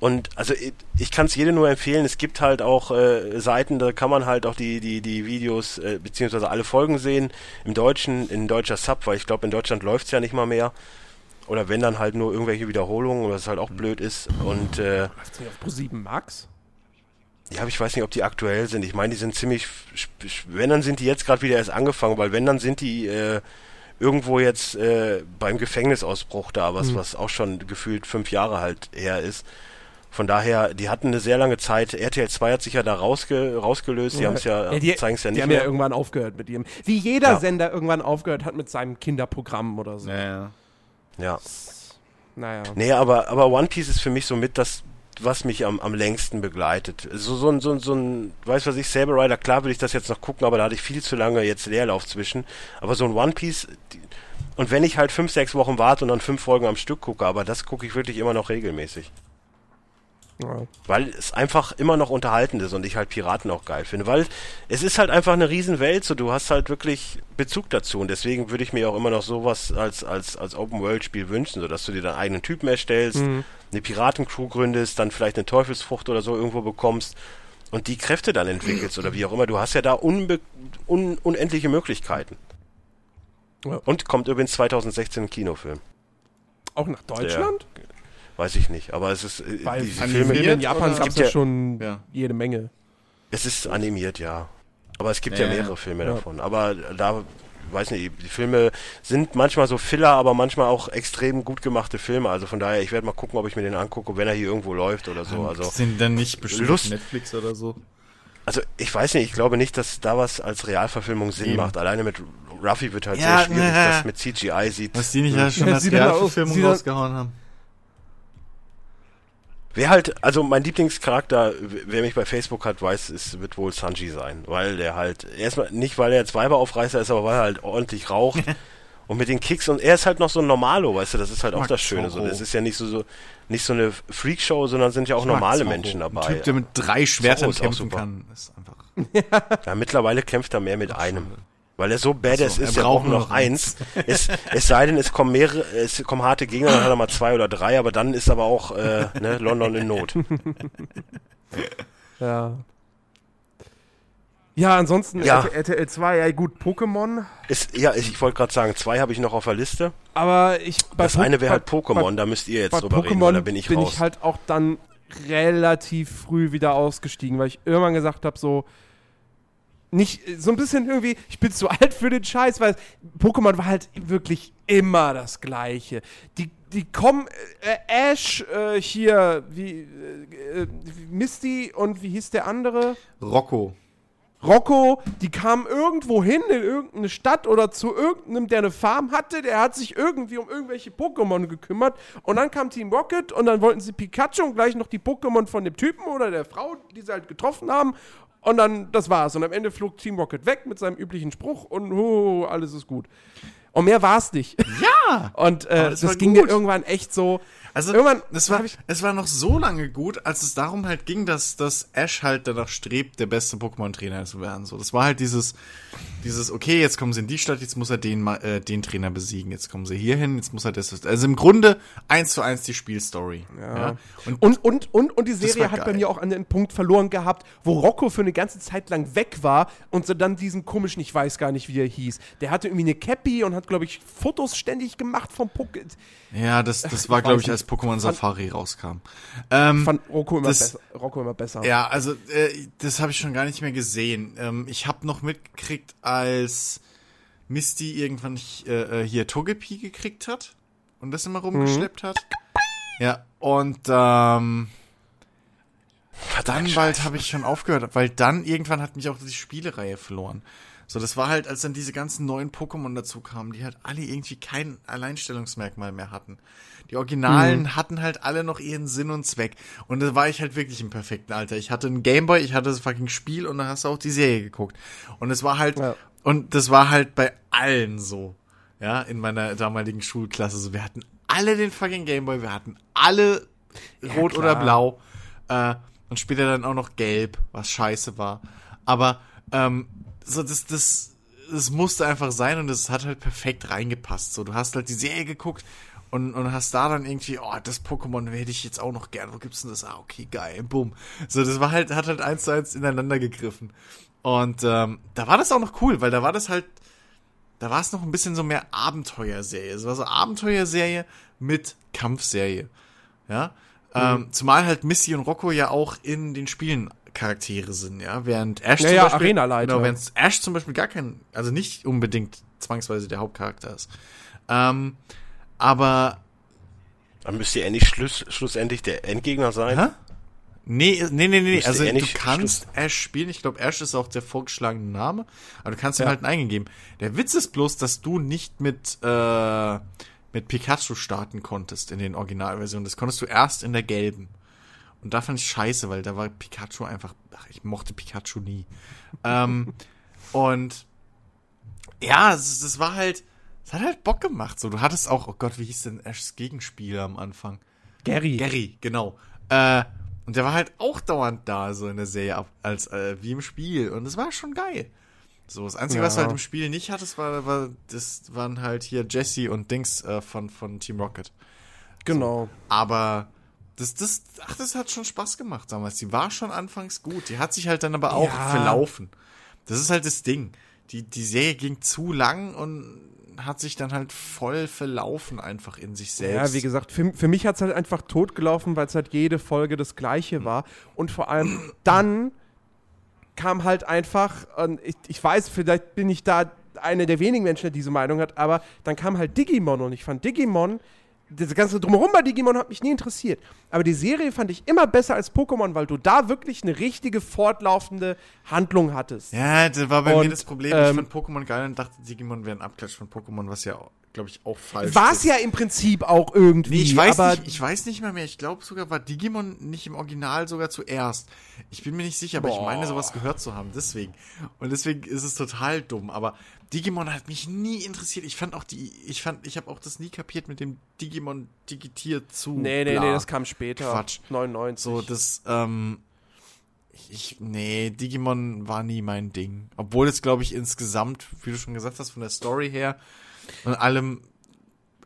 Und also ich, ich kann es jedem nur empfehlen, es gibt halt auch äh, Seiten, da kann man halt auch die, die, die Videos, äh, beziehungsweise alle Folgen sehen, im Deutschen, in deutscher Sub, weil ich glaube, in Deutschland läuft es ja nicht mal mehr. Oder wenn dann halt nur irgendwelche Wiederholungen, was halt auch blöd ist. Und äh, Läuft nicht auf Pro 7 Max? Ja, aber ich weiß nicht, ob die aktuell sind. Ich meine, die sind ziemlich, wenn dann sind die jetzt gerade wieder erst angefangen, weil wenn dann sind die äh, irgendwo jetzt äh, beim Gefängnisausbruch da, was, mhm. was auch schon gefühlt fünf Jahre halt her ist. Von daher, die hatten eine sehr lange Zeit. RTL 2 hat sich ja da rausge rausgelöst. Die haben es ja, ja zeigen es ja nicht Die haben mehr. ja irgendwann aufgehört mit ihrem. Wie jeder ja. Sender irgendwann aufgehört hat mit seinem Kinderprogramm oder so. Ja, ja. Ja. Naja. Nee, aber, aber One Piece ist für mich so mit das, was mich am, am längsten begleitet. So, so, ein, so, so ein, weiß was ich, Saber Rider, klar will ich das jetzt noch gucken, aber da hatte ich viel zu lange jetzt Leerlauf zwischen. Aber so ein One Piece, die, und wenn ich halt fünf, sechs Wochen warte und dann fünf Folgen am Stück gucke, aber das gucke ich wirklich immer noch regelmäßig. Ja. Weil es einfach immer noch unterhaltend ist und ich halt Piraten auch geil finde. Weil es ist halt einfach eine Riesenwelt, so du hast halt wirklich Bezug dazu und deswegen würde ich mir auch immer noch sowas als, als, als Open-World-Spiel wünschen, so dass du dir deinen eigenen Typen erstellst, mhm. eine Piratencrew gründest, dann vielleicht eine Teufelsfrucht oder so irgendwo bekommst und die Kräfte dann entwickelst oder wie auch immer. Du hast ja da unbe un unendliche Möglichkeiten. Ja. Und kommt übrigens 2016 ein Kinofilm. Auch nach Deutschland? Der, Weiß ich nicht, aber es ist äh, Weil diese Filme in Japan gab es ja schon ja. jede Menge. Es ist animiert, ja. Aber es gibt ja, ja mehrere Filme ja. davon. Aber da weiß nicht, die Filme sind manchmal so Filler, aber manchmal auch extrem gut gemachte Filme. Also von daher, ich werde mal gucken, ob ich mir den angucke, wenn er hier irgendwo läuft oder so. Also sind dann nicht bestimmt Lust, Netflix oder so? Also ich weiß nicht, ich glaube nicht, dass da was als Realverfilmung Sinn Eben. macht. Alleine mit Ruffy wird halt ja, sehr schwierig, äh, das mit CGI sieht. Was die nicht ja schon als Realverfilmung rausgehauen haben. Wer halt, also mein Lieblingscharakter, wer mich bei Facebook hat, weiß, es wird wohl Sanji sein. Weil der halt, erstmal nicht, weil er jetzt Weiberaufreißer ist, aber weil er halt ordentlich raucht. und mit den Kicks und er ist halt noch so ein Normalo, weißt du, das ist halt auch das Schöne. So, das ist ja nicht so, so nicht so eine Freakshow, sondern sind ja auch normale Menschen dabei. Ein Typ, der mit drei Schwertern kämpfen kann, ist einfach. ja, mittlerweile kämpft er mehr mit einem. Weil er so badass so, ist, er braucht nur noch eins. es, es sei denn, es kommen mehrere, es kommen harte Gegner, dann hat er mal zwei oder drei, aber dann ist aber auch äh, ne, London in Not. ja. Ja, ansonsten ja. RTL 2, ja gut, Pokémon. Ist, ja, ich, wollte gerade sagen, zwei habe ich noch auf der Liste. Aber ich Das eine wäre halt Pokémon, da müsst ihr jetzt drüber Pokemon reden, weil da bin ich bin raus. ich halt auch dann relativ früh wieder ausgestiegen, weil ich irgendwann gesagt habe, so, nicht so ein bisschen irgendwie, ich bin zu alt für den Scheiß, weil Pokémon war halt wirklich immer das Gleiche. Die, die kommen, äh, Ash, äh, hier, wie, äh, Misty und wie hieß der andere? Rocco. Rocco, die kamen irgendwo hin in irgendeine Stadt oder zu irgendeinem, der eine Farm hatte, der hat sich irgendwie um irgendwelche Pokémon gekümmert und dann kam Team Rocket und dann wollten sie Pikachu und gleich noch die Pokémon von dem Typen oder der Frau, die sie halt getroffen haben und dann, das war's. Und am Ende flog Team Rocket weg mit seinem üblichen Spruch und oh, alles ist gut. Und mehr war's nicht. Ja! und äh, das, das ging mir irgendwann echt so. Also, Irgendwann es war, es war noch so lange gut, als es darum halt ging, dass, dass Ash halt danach strebt, der beste Pokémon-Trainer zu werden. So, das war halt dieses, dieses, okay, jetzt kommen sie in die Stadt, jetzt muss er den, äh, den Trainer besiegen, jetzt kommen sie hier hin, jetzt muss er das, also im Grunde eins zu eins die Spielstory. Ja. Und, Und, und, und, und die Serie hat bei mir auch an den Punkt verloren gehabt, wo Rocco für eine ganze Zeit lang weg war und so dann diesen komischen, ich weiß gar nicht, wie er hieß. Der hatte irgendwie eine Cappy und hat, glaube ich, Fotos ständig gemacht vom Poké. Ja, das, das war, glaube ich, als. Pokémon Safari rauskam. Ähm, Fand Rocco immer, Das- besser, Rocco immer besser. Ja, also äh, das habe ich schon gar nicht mehr gesehen. Ähm, ich habe noch mitgekriegt, als Misty irgendwann äh, äh, hier Togepi gekriegt hat und das immer rumgeschleppt hat. Ja, und ähm, dann bald habe ich schon aufgehört, weil dann irgendwann hat mich auch die Spielereihe verloren. So, das war halt, als dann diese ganzen neuen Pokémon dazu kamen, die halt alle irgendwie kein Alleinstellungsmerkmal mehr hatten. Die Originalen hatten halt alle noch ihren Sinn und Zweck. Und da war ich halt wirklich im perfekten Alter. Ich hatte einen Gameboy, ich hatte das fucking Spiel und dann hast du auch die Serie geguckt. Und es war halt, Ja. und das war halt bei allen so. Ja, in meiner damaligen Schulklasse. So, wir hatten alle den fucking Gameboy, wir hatten alle rot klar. oder blau. Äh, und später dann auch noch gelb, was scheiße war. Aber ähm, so das, das, das musste einfach sein und das hat halt perfekt reingepasst. So, du hast halt die Serie geguckt und, und hast da dann irgendwie, oh, das Pokémon hätte ich jetzt auch noch gern. Wo gibt's denn das? Ah, okay, geil, bumm. So, das war halt, hat halt eins zu eins ineinander gegriffen. Und ähm, da war das auch noch cool, weil da war das halt, da war es noch ein bisschen so mehr Abenteuerserie. Es war so Abenteuerserie mit Kampfserie. Ja. Ähm, zumal halt Missy und Rocco ja auch in den Spielen Charaktere sind, ja. Während Ash Ja, zum ja, Beispiel. Arenaleiter. Genau, während Ash zum Beispiel gar kein, also nicht unbedingt zwangsweise der Hauptcharakter ist. Ähm, aber Dann müsste er nicht schluss, schlussendlich der Endgegner sein. Hä? Nee, nee, nee, nee. Müsste Also du kannst Ash spielen. Ich glaube, Ash ist auch der vorgeschlagene Name. Aber du kannst ihm Ja. halt einen eingeben. Der Witz ist bloß, dass du nicht mit, äh, mit Pikachu starten konntest in den Originalversionen. Das konntest du erst in der gelben. Und da fand ich scheiße, weil da war Pikachu einfach, ach, ich mochte Pikachu nie. ähm, und ja, es, das war halt, es hat halt Bock gemacht. So, du hattest auch, oh Gott, wie hieß denn Ashs Gegenspieler am Anfang? Gary. Gary, genau. Äh, und der war halt auch dauernd da, so in der Serie, als äh, wie im Spiel. Und das war schon geil. So, das Einzige, Ja. was du halt im Spiel nicht hattest, war, war das waren halt hier Jesse und Dings äh, von, von Team Rocket. Genau. Aber das, das, ach, das hat schon Spaß gemacht damals. Die war schon anfangs gut. Die hat sich halt dann aber auch Ja. verlaufen. Das ist halt das Ding. Die, die Serie ging zu lang und hat sich dann halt voll verlaufen einfach in sich selbst. Ja, wie gesagt, für, für mich hat es halt einfach totgelaufen, weil es halt jede Folge das gleiche war. Und vor allem dann kam halt einfach, und ich, ich weiß, vielleicht bin ich da einer der wenigen Menschen, der diese Meinung hat, aber dann kam halt Digimon und ich fand Digimon, das ganze Drumherum bei Digimon hat mich nie interessiert. Aber die Serie fand ich immer besser als Pokémon, weil du da wirklich eine richtige fortlaufende Handlung hattest. Ja, das war bei mir Und, das Problem. ich ähm, fand Pokémon geil und dachte, Digimon wäre ein Abklatsch von Pokémon, was ja, glaube ich, auch falsch War es ja im Prinzip auch irgendwie. Nee, ich weiß aber nicht, ich weiß nicht mal mehr. Ich glaube sogar war Digimon nicht im Original sogar zuerst. Ich bin mir nicht sicher, aber ich Boah. meine sowas gehört zu haben, deswegen. Und deswegen ist es total dumm, aber Digimon hat mich nie interessiert. Ich fand auch die ich fand ich habe auch das nie kapiert mit dem Digimon digitiert zu. Nee, nee, bla. nee, das kam später. Quatsch. 99. So, das, ähm, ich, nee, Digimon war nie mein Ding. Obwohl es, glaube ich, insgesamt, wie du schon gesagt hast, von der Story her und allem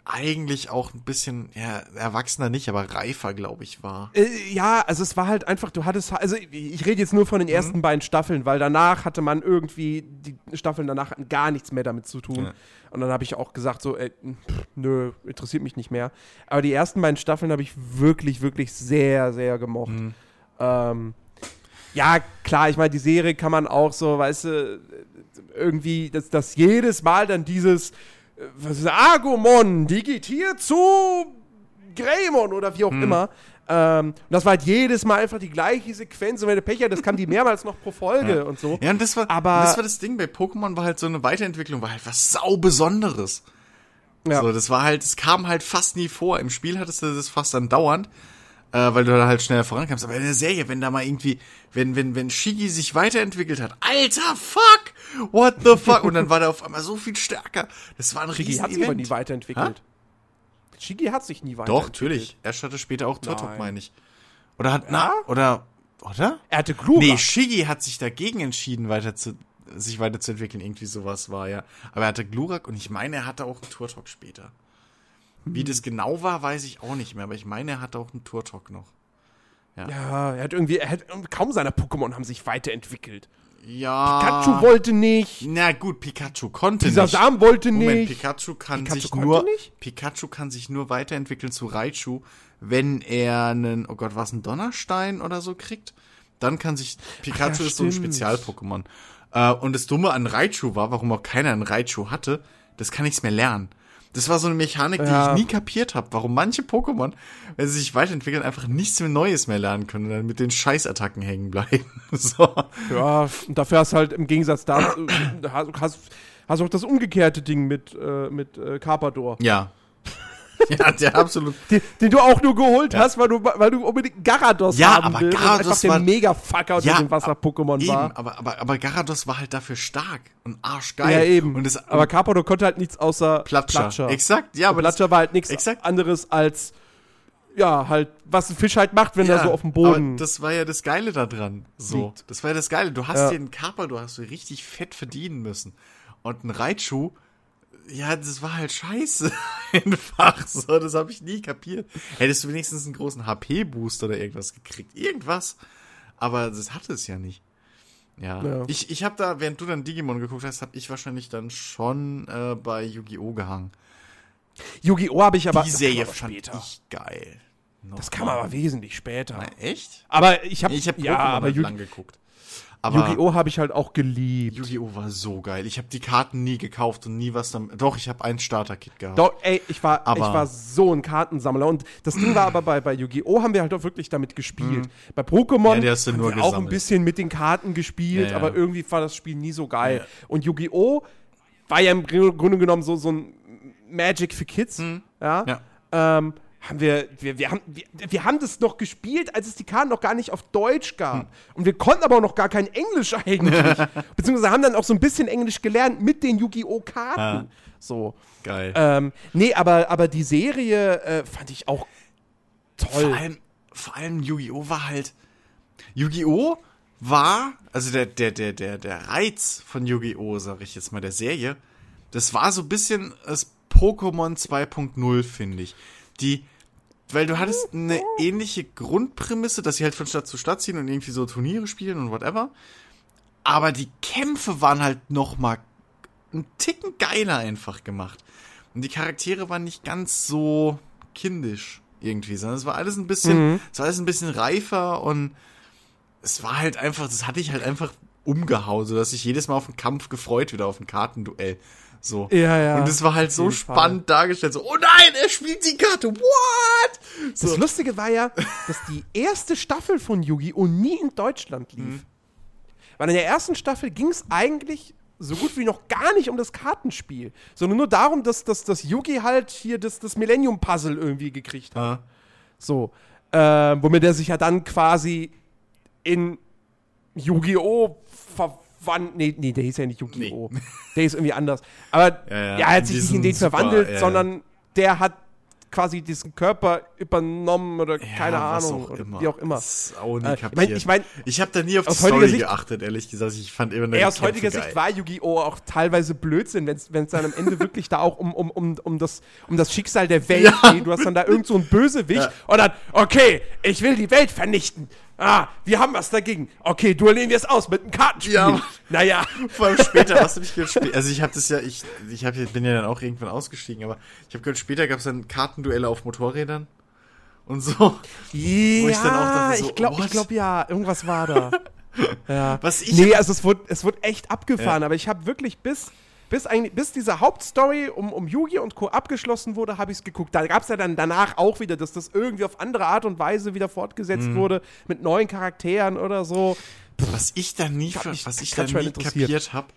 eigentlich auch ein bisschen, ja, erwachsener nicht, aber reifer, glaube ich, war. Äh, ja, also es war halt einfach, du hattest, also ich, ich rede jetzt nur von den ersten beiden Staffeln, weil danach hatte man irgendwie, die Staffeln danach hatten gar nichts mehr damit zu tun. Ja. Und dann habe ich auch gesagt, so, ey, pff, nö, interessiert mich nicht mehr. Aber die ersten beiden Staffeln habe ich wirklich, wirklich sehr, sehr gemocht. Ähm, ja, klar, ich meine, die Serie kann man auch so, weißt du, irgendwie, dass, dass jedes Mal dann dieses was ist, Agumon digitiert zu Greymon oder wie auch immer. Ähm, und das war halt jedes Mal einfach die gleiche Sequenz. Und wenn der Pech das kam die mehrmals noch pro Folge und so. Ja, und das war, Aber- das war das Ding. Bei Pokémon war halt so eine Weiterentwicklung, war halt was sau Besonderes. Ja. So, das war halt, es kam halt fast nie vor. Im Spiel hattest du das fast dann dauernd, äh, weil du da halt schneller vorankamst. Aber in der Serie, wenn da mal irgendwie, wenn, wenn, wenn Shigi sich weiterentwickelt hat, alter fuck, what the fuck? Und dann war der auf einmal so viel stärker. Das war ein Shigi hat sich aber nie weiterentwickelt. Shigi hat sich nie Doch, weiterentwickelt. natürlich. Ash hatte später auch Turtok, meine ich. Oder hat, na, oder, oder? Er hatte Glurak. Nee, Shiggy hat sich dagegen entschieden, weiter zu, sich weiterzuentwickeln. Irgendwie sowas war ja. Aber er hatte Glurak und ich meine, er hatte auch einen Turtok später. Wie Hm. das genau war, weiß ich auch nicht mehr, aber ich meine, er hatte auch einen Turtok noch. ja, er hat irgendwie, er hat, kaum seine Pokémon haben sich weiterentwickelt. Ja. Pikachu wollte nicht, Na gut, Pikachu konnte dieser nicht. Sam wollte Moment, nicht. Pikachu kann Pikachu sich nur nicht? Pikachu kann sich nur weiterentwickeln zu Raichu, wenn er einen oh Gott, was ein Donnerstein oder so kriegt. Dann kann sich Pikachu ja, ist so ein stimmt. Spezial-Pokémon. Äh, und das Dumme an Raichu war, warum auch keiner einen Raichu hatte, das kann nichts mehr lernen. Das war so eine Mechanik, die Ja. ich nie kapiert habe, warum manche Pokémon, wenn sie sich weiterentwickeln, einfach nichts mehr Neues mehr lernen können und dann mit den Scheißattacken hängen bleiben. so. Ja, und dafür hast du halt im Gegensatz dazu, hast, hast, hast auch das umgekehrte Ding mit, äh, mit äh, Carpador. Ja. ja, der absolut. Den, den du auch nur geholt hast, weil du, weil du unbedingt Garados Ja, haben aber willst. und Garados einfach der war- Mega-Fucker unter Ja, den Wasser-Pokémon Eben, war. aber, aber, aber Garados war halt dafür stark und arschgeil. Ja, eben. Und das, aber Carpador konnte halt nichts außer Platscher. Platscher. Exakt, ja, Aber aber Platscher war halt nichts Exakt. anderes als, ja, halt, was ein Fisch halt macht, wenn ja, er so auf dem Boden. Aber das war ja das Geile da dran. So. liegt. Das war ja das Geile. Du hast Ja. den Kappa, du hast du richtig fett verdienen müssen. Und ein Raichu, ja, das war halt scheiße. Einfach. So, das habe ich nie kapiert. Hättest du wenigstens einen großen HP-Boost oder irgendwas gekriegt. Irgendwas. Aber das hatte es ja nicht. Ja. Ja. Ich, ich habe da, während du dann Digimon geguckt hast, habe ich wahrscheinlich dann schon äh, bei Yu-Gi-Oh! gehangen. Yu-Gi-Oh! habe ich aber. Die Serie aber fand später. ich geil. Das kam aber wesentlich später. Na, echt? Aber ich habe. Ich habe ja, aber halt Yu- lang geguckt. Yu-Gi-Oh! habe ich halt auch geliebt. Yu-Gi-Oh! war so geil. Ich habe die Karten nie gekauft und nie was damit. Doch, ich habe ein Starter-Kit gehabt. Doch, ey, ich war, Aber- ich war so ein Kartensammler. Und das Ding war aber bei, bei Yu-Gi-Oh! haben wir halt auch wirklich damit gespielt. Bei Pokémon Mhm. Ja, haben nur wir auch ein bisschen mit den Karten gespielt, Ja, ja. aber irgendwie war das Spiel nie so geil. Und Yu-Gi-Oh! war ja im Grunde genommen so, so ein Magic für Kids. Ja. Mhm. Ja. Ähm, haben wir, wir, wir, haben, wir, wir haben das noch gespielt, als es die Karten noch gar nicht auf Deutsch gab. Hm. Und wir konnten aber auch noch gar kein Englisch eigentlich. Beziehungsweise haben dann auch so ein bisschen Englisch gelernt mit den Yu-Gi-Oh! Karten. Ja. So. Geil. Ähm, nee, aber, aber die Serie äh, fand ich auch toll. vor allem, vor allem Yu-Gi-Oh! war halt. Yu-Gi-Oh! war, also der, der, der, der, der Reiz von Yu-Gi-Oh!, sag ich jetzt mal, der Serie, das war so ein bisschen das Pokémon 2.0, finde ich. Die, weil du hattest eine ähnliche Grundprämisse, dass sie halt von Stadt zu Stadt ziehen und irgendwie so Turniere spielen und whatever. Aber die Kämpfe waren halt noch mal einen Ticken geiler einfach gemacht. Und die Charaktere waren nicht ganz so kindisch irgendwie, sondern es war alles ein bisschen, es war alles ein bisschen reifer und es war halt einfach, das hatte ich halt einfach umgehauen, so dass ich jedes Mal auf den Kampf gefreut wieder auf ein Kartenduell. So. Ja, ja. Und es war halt so jeden Fall. spannend dargestellt, so, oh nein, er spielt die Karte, what? Das So. Lustige war ja, dass die erste Staffel von Yu-Gi-Oh! nie in Deutschland lief. Mhm. Weil in der ersten Staffel ging es eigentlich so gut wie noch gar nicht um das Kartenspiel, sondern nur darum, dass, dass, dass Yugi halt hier das, das Millennium-Puzzle irgendwie gekriegt hat. Ja. So. Ähm, womit er sich ja dann quasi in Yu-Gi-Oh! Verwandt. Nee, nee, der hieß ja nicht Yu-Gi-Oh! Der ist irgendwie anders. Aber Ja, ja, er hat sich nicht in den super, verwandelt, sondern der hat quasi diesen Körper übernommen oder keine Ja, was Ahnung. auch immer. wie auch immer. Auch Äh, ich kapiert. mein- ich mein, ich habe da nie auf die Story Sicht- geachtet, ehrlich gesagt. Ich fand immer nur Ey, aus Kämpfe heutiger geil. Sicht war Yu-Gi-Oh! auch teilweise Blödsinn, wenn es dann am Ende wirklich da auch um, um, um, um, das, um das Schicksal der Welt Ja. geht. Du hast dann da irgend so einen Bösewicht Ja. und dann, okay, ich will die Welt vernichten. Ah, wir haben was dagegen. Okay, duellieren wir es aus mit einem Kartenspiel. Ja. Naja. Vor allem später, was habe ich gehört? Also ich habe das ja, ich, ich hab, bin ja dann auch irgendwann ausgestiegen, aber ich habe gehört, später gab es dann Kartenduelle auf Motorrädern und so. Ja, ich dann auch dachte so, ich glaube, ich what? glaub, ja, irgendwas war da. ja. Was ich nee, also es wurde, es wurde echt abgefahren, Ja. aber ich habe wirklich bis, bis, eigentlich, bis diese Hauptstory um, um Yugi und Co. abgeschlossen wurde, habe ich es geguckt. Da gab es ja dann danach auch wieder, dass das irgendwie auf andere Art und Weise wieder fortgesetzt Mhm. wurde, mit neuen Charakteren oder so. Was ich da nie, mich was ich da grad schon nie kapiert habe,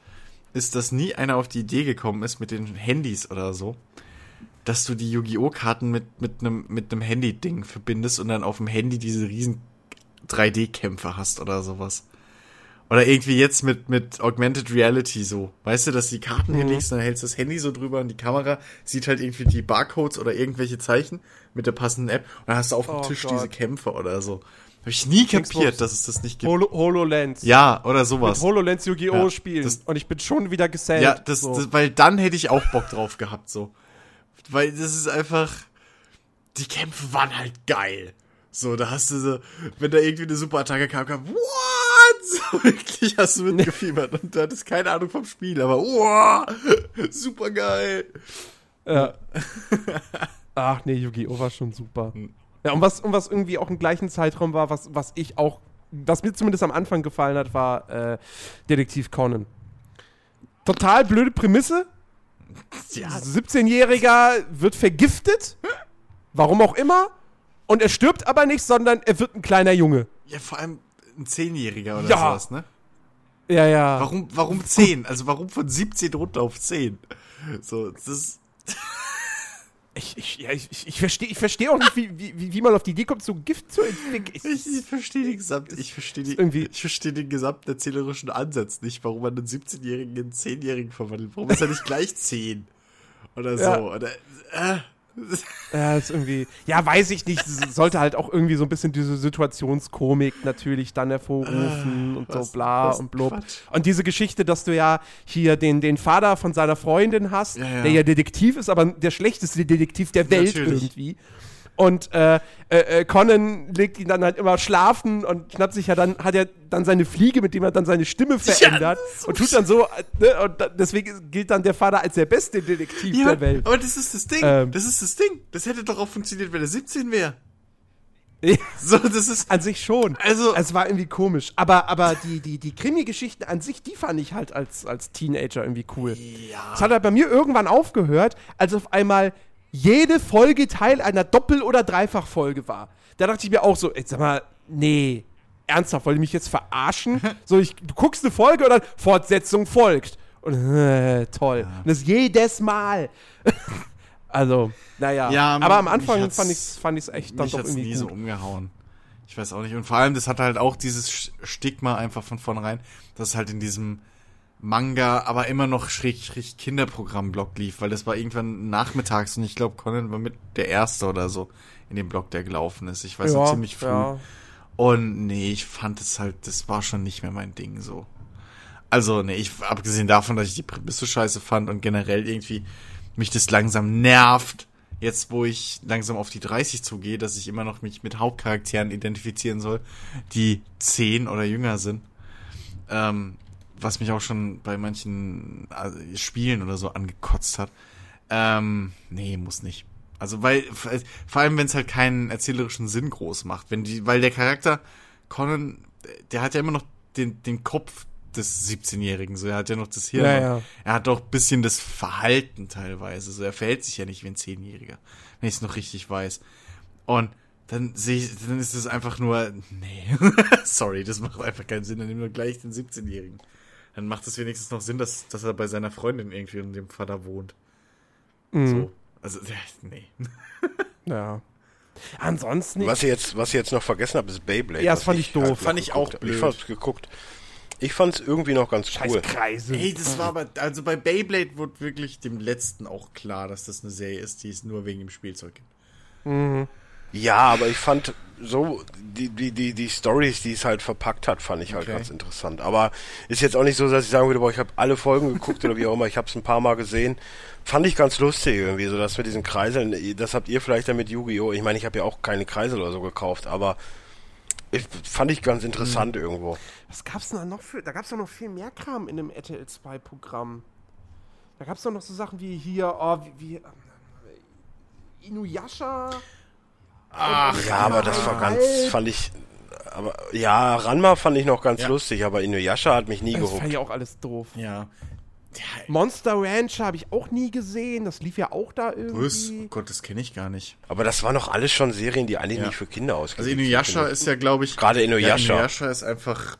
ist, dass nie einer auf die Idee gekommen ist mit den Handys oder so, dass du die Yu-Gi-Oh! Karten mit mit einem mit einem Handy-Ding verbindest und dann auf dem Handy diese riesen 3D-Kämpfe hast oder sowas. Oder irgendwie jetzt mit, mit Augmented Reality so. Weißt du, dass die Karten mhm. hinlegst und dann hältst du das Handy so drüber und die Kamera sieht halt irgendwie die Barcodes oder irgendwelche Zeichen mit der passenden App und dann hast du auf dem oh Tisch Gott. diese Kämpfe oder so. Habe ich nie kapiert, dass es das nicht gibt. Holo HoloLens. Ja, oder sowas. Mit HoloLens Yu-Gi-Oh! Ja, spielen. und ich bin schon wieder gesellt. Ja, das, so. das, weil dann hätte ich auch Bock drauf gehabt, so. Weil das ist einfach. Die Kämpfe waren halt geil. So, da hast du so, wenn da irgendwie eine Superattacke kam, kam, what? So, wirklich hast du mitgefiebert und du hattest keine Ahnung vom Spiel, aber wow, super geil. Ja. Ach nee, Yu-Gi-Oh! war schon super. Hm. Ja, und was, und was irgendwie auch im gleichen Zeitraum war, was, was ich auch, was mir zumindest am Anfang gefallen hat, war äh, Detektiv Conan. Total blöde Prämisse. Ja. 17-Jähriger wird vergiftet. Warum auch immer. Und er stirbt aber nicht, sondern er wird ein kleiner Junge. Ja, vor allem ein Zehnjähriger oder ja. sowas, ne? Ja, ja. Warum, warum 10? Also warum von 17 runter auf 10? So, das ist. Ich, ich, ja, ich, ich verstehe ich versteh auch nicht, wie, wie, wie man auf die Idee kommt, so Gift zu entwickeln. Ich, ich verstehe den gesamten, ich verstehe die, ich verstehe den gesamten erzählerischen Ansatz nicht, warum man einen 17-Jährigen in einen 10-Jährigen verwandelt. Warum ist er nicht gleich 10? Oder so. Ja. Oder, äh. Ja, ist irgendwie, ja, weiß ich nicht. Sollte halt auch irgendwie so ein bisschen diese Situationskomik natürlich dann hervorrufen äh, und was, so bla und blub. Quatsch. Und diese Geschichte, dass du ja hier den, den Vater von seiner Freundin hast, ja, ja. der ja Detektiv ist, aber der schlechteste Detektiv der Welt natürlich. irgendwie. Und äh, äh, äh, Conan legt ihn dann halt immer schlafen und schnappt sich ja dann, hat er dann seine Fliege, mit dem er dann seine Stimme verändert ja, und tut dann so, ne, und deswegen gilt dann der Vater als der beste Detektiv ja, der Welt. Aber das ist das Ding, ähm, das ist das Ding. Das hätte doch auch funktioniert, wenn er 17 wäre. Ja, so, das ist an sich schon. Also, es war irgendwie komisch. Aber, aber die, die, die Krimi-Geschichten an sich, die fand ich halt als, als Teenager irgendwie cool. Ja. Es hat halt bei mir irgendwann aufgehört, als auf einmal jede Folge Teil einer Doppel- oder Dreifachfolge war. Da dachte ich mir auch so, jetzt sag mal, nee, ernsthaft, wollt ihr mich jetzt verarschen? so, ich, du guckst eine Folge und dann Fortsetzung folgt. Und äh, toll. Ja. Und das jedes Mal. also, naja. Ja, aber am Anfang fand ich es fand echt dann doch irgendwie nie gut. so umgehauen. Ich weiß auch nicht. Und vor allem, das hat halt auch dieses Stigma einfach von vornherein, dass halt in diesem Manga, aber immer noch schräg, schräg Kinderprogramm-Blog lief, weil das war irgendwann nachmittags und ich glaube, Conan war mit der Erste oder so in dem Blog, der gelaufen ist. Ich weiß ja, noch ziemlich früh. Ja. Und nee, ich fand es halt, das war schon nicht mehr mein Ding so. Also, nee, ich, abgesehen davon, dass ich die Prämisse scheiße fand und generell irgendwie mich das langsam nervt, jetzt wo ich langsam auf die 30 zugehe, dass ich immer noch mich mit Hauptcharakteren identifizieren soll, die 10 oder jünger sind. Ähm, was mich auch schon bei manchen äh, Spielen oder so angekotzt hat. Ähm, nee, muss nicht. Also, weil, vor allem, wenn es halt keinen erzählerischen Sinn groß macht. Wenn die, weil der Charakter Conan, der hat ja immer noch den, den Kopf des 17-Jährigen, so, er hat ja noch das Hirn. Ja, ja. Er hat auch bisschen das Verhalten teilweise, so, er verhält sich ja nicht wie ein 10-Jähriger, wenn ich es noch richtig weiß. Und dann sehe ich, dann ist es einfach nur, nee, sorry, das macht einfach keinen Sinn, dann nimm nur gleich den 17-Jährigen dann macht es wenigstens noch Sinn, dass, dass er bei seiner Freundin irgendwie in dem Vater wohnt. Mhm. So. Also, nee. ja. Ansonsten. Was ich jetzt, was ich jetzt noch vergessen habe, ist Beyblade. Ja, das fand ich, doof. Halt fand ich auch blöd. Ich hab's geguckt. Ich fand's irgendwie noch ganz Scheiß cool. Kreise. Ey, das war aber, also bei Beyblade wurde wirklich dem letzten auch klar, dass das eine Serie ist, die es nur wegen dem Spielzeug gibt. Mhm. Ja, aber ich fand so, die, die, die, die Stories, die es halt verpackt hat, fand ich halt okay. ganz interessant. Aber ist jetzt auch nicht so, dass ich sagen würde, boah, ich habe alle Folgen geguckt oder wie auch immer, ich habe es ein paar Mal gesehen. Fand ich ganz lustig irgendwie, so dass mit diesen Kreiseln, das habt ihr vielleicht damit Yu-Gi-Oh! Ich meine, ich habe ja auch keine Kreisel oder so gekauft, aber ich, fand ich ganz interessant mhm. irgendwo. Was gab's denn da noch für, da gab's doch noch viel mehr Kram in dem RTL 2 Programm. Da gab's doch noch so Sachen wie hier, oh, wie, wie äh, Inuyasha. Ach, ja, aber das war ganz, fand ich, aber ja, Ranma fand ich noch ganz ja. lustig, aber Inuyasha hat mich nie das gehuckt. Das fand ich auch alles doof. Ja. Monster Rancher habe ich auch nie gesehen. Das lief ja auch da irgendwie. Was? Oh Gott, das kenne ich gar nicht. Aber das waren doch alles schon Serien, die eigentlich ja. nicht für Kinder ausgelegt Also Inuyasha ist ja, glaube ich. Gerade Inuyasha. Ja, Inuyasha ist einfach.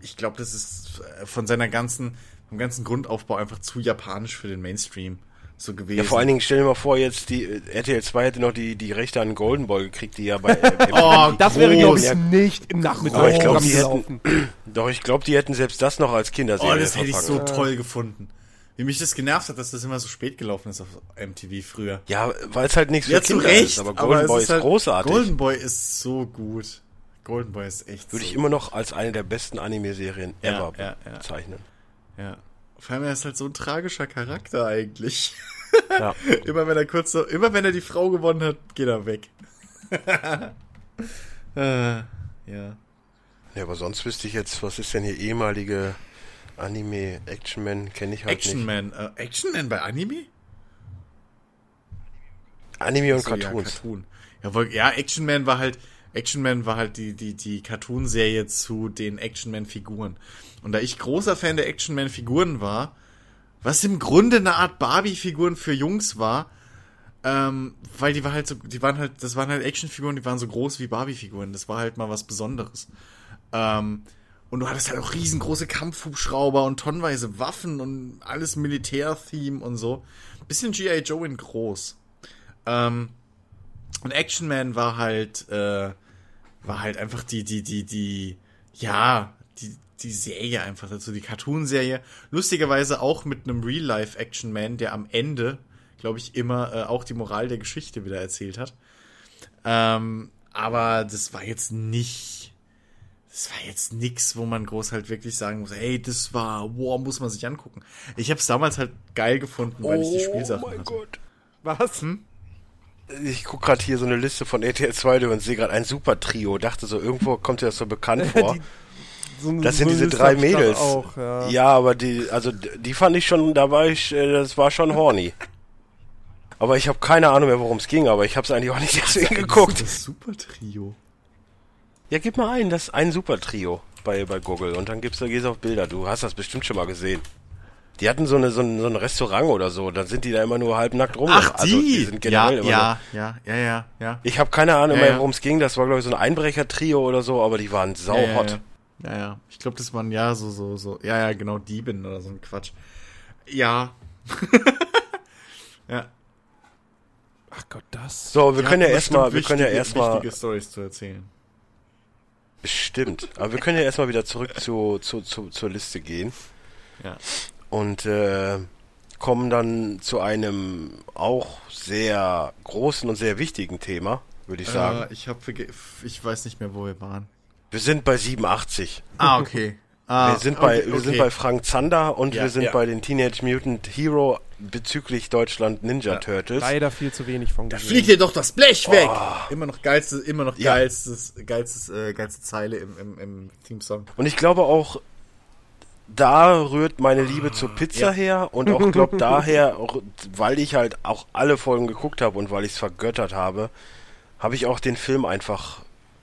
Ich glaube, das ist von seiner ganzen, vom ganzen Grundaufbau einfach zu japanisch für den Mainstream. So gewesen. Ja, vor allen Dingen stell dir mal vor, jetzt die äh, RTL 2 hätte noch die, die Rechte an Golden Boy gekriegt, die ja bei äh, Oh, Das wäre, glaube ich, nicht im Aber ich glaub, die gelaufen. Doch, ich glaube, die hätten selbst das noch als Oh, Kinderserie das hätte ich so toll gefunden. Wie mich das genervt hat, dass das immer so spät gelaufen ist auf MTV früher. Ja, weil es halt nichts Ja, für zu Kinder Recht. ist, aber Golden es Boy ist, halt- großartig. Golden Boy ist so gut. Golden Boy ist echt Würde so ich immer noch als eine der besten Anime-Serien Ja, ever ja, ja. bezeichnen. Ja. Vor allem, er ist halt so ein tragischer Charakter eigentlich. Ja. immer wenn er kurz so, immer wenn er die Frau gewonnen hat, geht er weg. äh, ja. ja, aber sonst wüsste ich jetzt, was ist denn hier ehemalige Anime, Action Man, kenne ich halt Action nicht. Man. Äh, Action Man bei Anime? Anime und So, ja, Cartoons. Cartoon. Ja, wohl- ja, Action Man war halt, Action Man war halt die, die, die Cartoon-Serie zu den Action Man-Figuren. Und da ich großer Fan der Action Man-Figuren war, was im Grunde eine Art Barbie-Figuren für Jungs war, ähm, weil die war halt so, die waren halt, das waren halt Actionfiguren, die waren so groß wie Barbie-Figuren. Das war halt mal was Besonderes. Ähm, und du hattest halt auch riesengroße Kampfhubschrauber und tonnenweise Waffen und alles Militär-Theme und so. Bisschen G.I. Joe in groß. Ähm, und Action Man war halt, äh, war halt einfach die, die, die, die, ja, die, die Serie einfach dazu, die Cartoon-Serie. Lustigerweise auch mit einem Real-Life-Action Man, der am Ende, glaube ich, immer äh, auch die Moral der Geschichte wieder erzählt hat. Ähm, aber das war jetzt nicht, das war jetzt nix, wo man groß halt wirklich sagen muss, ey, das war, wow, muss man sich angucken. Ich habe es damals halt geil gefunden, weil ich die Spielsachen oh mein hatte. Gott. Was? Ich guck gerade hier so eine Liste von RTL 2 durch und sehe gerade ein Super-Trio. Dachte so, irgendwo kommt dir das so bekannt vor. Die- So ein- Das sind so diese drei Mädels. Auch, ja. Ja, aber die, also die fand ich schon, da war ich, äh, das war schon horny. Aber ich habe keine Ahnung mehr, worum es ging, aber ich habe es eigentlich auch nicht deswegen geguckt. Das Super-Trio. Ja, gib mal ein, das ist ein Super-Trio bei, bei Google und dann gibst du, gehst auf Bilder. Du hast das bestimmt schon mal gesehen. Die hatten so, eine, so, ein, so ein Restaurant oder so, dann sind die da immer nur halbnackt rum. Ach, Also, die! sind ja, generell immer nur- ja, ja, ja, ja, ja. Ich habe keine Ahnung Ja, mehr, ja. worum es ging. Das war, glaube ich, so ein Einbrecher-Trio oder so, aber die waren sau ja, ja, hot. Ja, ja. ja. Ich glaube, das waren ja so, so, so. Ja, ja, genau, Dieben oder so ein Quatsch. Ja. ja. Ach Gott, das. So, wir Die können ja erstmal, wir bestimmt können ja erstmal, Wichtige Stories zu erzählen. bestimmt, aber wir können ja erstmal wieder zurück zu, zu, zu, zur Liste gehen Ja. Und äh, kommen dann zu einem auch sehr großen und sehr wichtigen Thema, würde ich sagen. Äh, ich hab ich weiß nicht mehr, wo wir waren. Wir sind bei 87. Ah, okay. Ah, Wir sind bei, okay, wir sind okay. bei Frank Zander und Ja, wir sind ja. bei den Teenage Mutant Hero bezüglich Deutschland Ninja Ja. Turtles. Leider viel zu wenig von Da gesehen. fliegt dir doch das Blech weg! Oh. Immer noch geilste, immer noch Ja. geilstes, geilstes, äh, geilste Zeile im, im, im Theme-Song. Und ich glaube auch, da rührt meine Liebe zur Pizza Ja. her und auch glaube daher, auch, weil ich halt auch alle Folgen geguckt habe und weil ich es vergöttert habe, habe ich auch den Film einfach,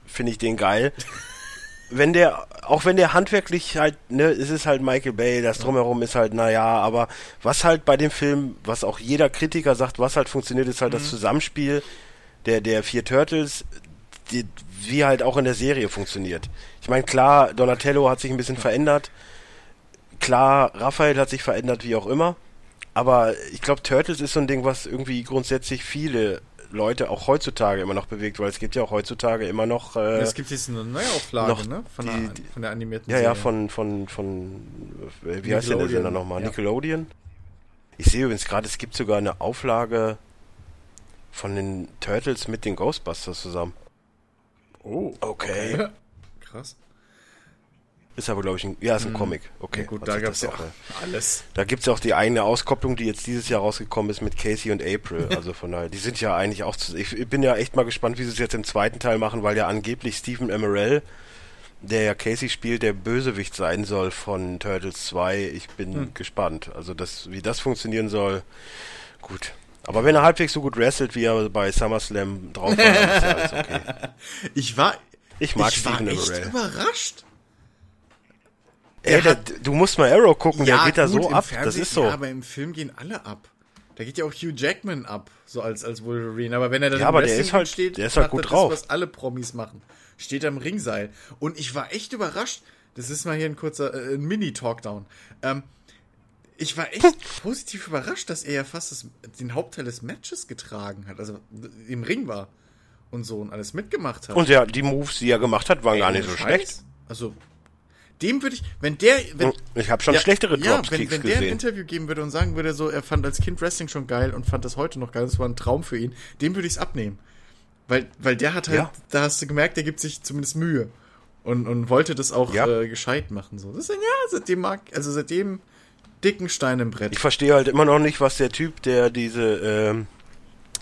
finde ich den geil. wenn der, auch wenn der handwerklich halt, ne, es ist halt Michael Bay, das drumherum ist halt, naja, aber was halt bei dem Film, was auch jeder Kritiker sagt, was halt funktioniert, ist halt das Zusammenspiel der, der vier Turtles, die, wie halt auch in der Serie funktioniert. Ich meine, klar, Donatello hat sich ein bisschen verändert, klar, Raphael hat sich verändert, wie auch immer, aber ich glaube, Turtles ist so ein Ding, was irgendwie grundsätzlich viele Leute auch heutzutage immer noch bewegt, weil es gibt ja auch heutzutage immer noch äh, es gibt jetzt eine Neuauflage, noch ne? Von, die- der, von der animierten Ja, ja, Serie. von, von, von, äh, wie heißt der Sender nochmal? ja. Nickelodeon? Ich sehe übrigens gerade, es gibt sogar eine Auflage von den Turtles mit den Ghostbusters zusammen. Oh, Okay. krass. Ist aber, glaube ich, ein, ja, ist ein Comic. Okay. Ja, gut, da gab's das ja auch, alles. Da gibt's ja auch die eigene Auskopplung, die jetzt dieses Jahr rausgekommen ist mit Casey und April. Also von daher, die sind ja eigentlich auch zu, ich, bin ja echt mal gespannt, wie sie es jetzt im zweiten Teil machen, weil ja angeblich Stephen Amell, der ja Casey spielt, der Bösewicht sein soll von Turtles 2. Ich bin Hm. gespannt. Also das, wie das funktionieren soll, gut. Aber wenn er halbwegs so gut wrestelt, wie er bei SummerSlam drauf war, dann ist ja alles okay. Ich war, Ich mag ich war Stephen echt Amell. überrascht. Ey, hat- du musst mal Arrow gucken, der geht da so ab. Das Fernsehen- ist so. Ja, aber im Film gehen alle ab. Da geht ja auch Hugh Jackman ab, so als, als Wolverine. Aber wenn er dann Ja, im aber der ist halt- steht, der ist halt gut er drauf. Das, was alle Promis machen. Steht am Ringseil. Und ich war echt überrascht. Das ist mal hier ein kurzer äh, ein Mini-Talkdown. Ähm, ich war echt positiv überrascht, dass er ja fast das, den Hauptteil des Matches getragen hat, also im Ring war und so und alles mitgemacht hat. Und ja, die Moves, die er gemacht hat, waren Ey, gar nicht so schlecht. Also, dem würde ich, wenn der, wenn, Ich habe schon ja, schlechtere ja, wenn, wenn der ein. Interview geben würde und sagen würde, so, er fand als Kind Wrestling schon geil und fand das heute noch geil, das war ein Traum für ihn, dem würde ich es abnehmen. Weil, weil der hat halt, Ja. da hast du gemerkt, der gibt sich zumindest Mühe. Und, und wollte das auch Ja. äh, gescheit machen. So. Das ist, ja, seitdem mag, also seitdem dicken Stein im Brett. Ich verstehe halt immer noch nicht, was der Typ, der diese ähm,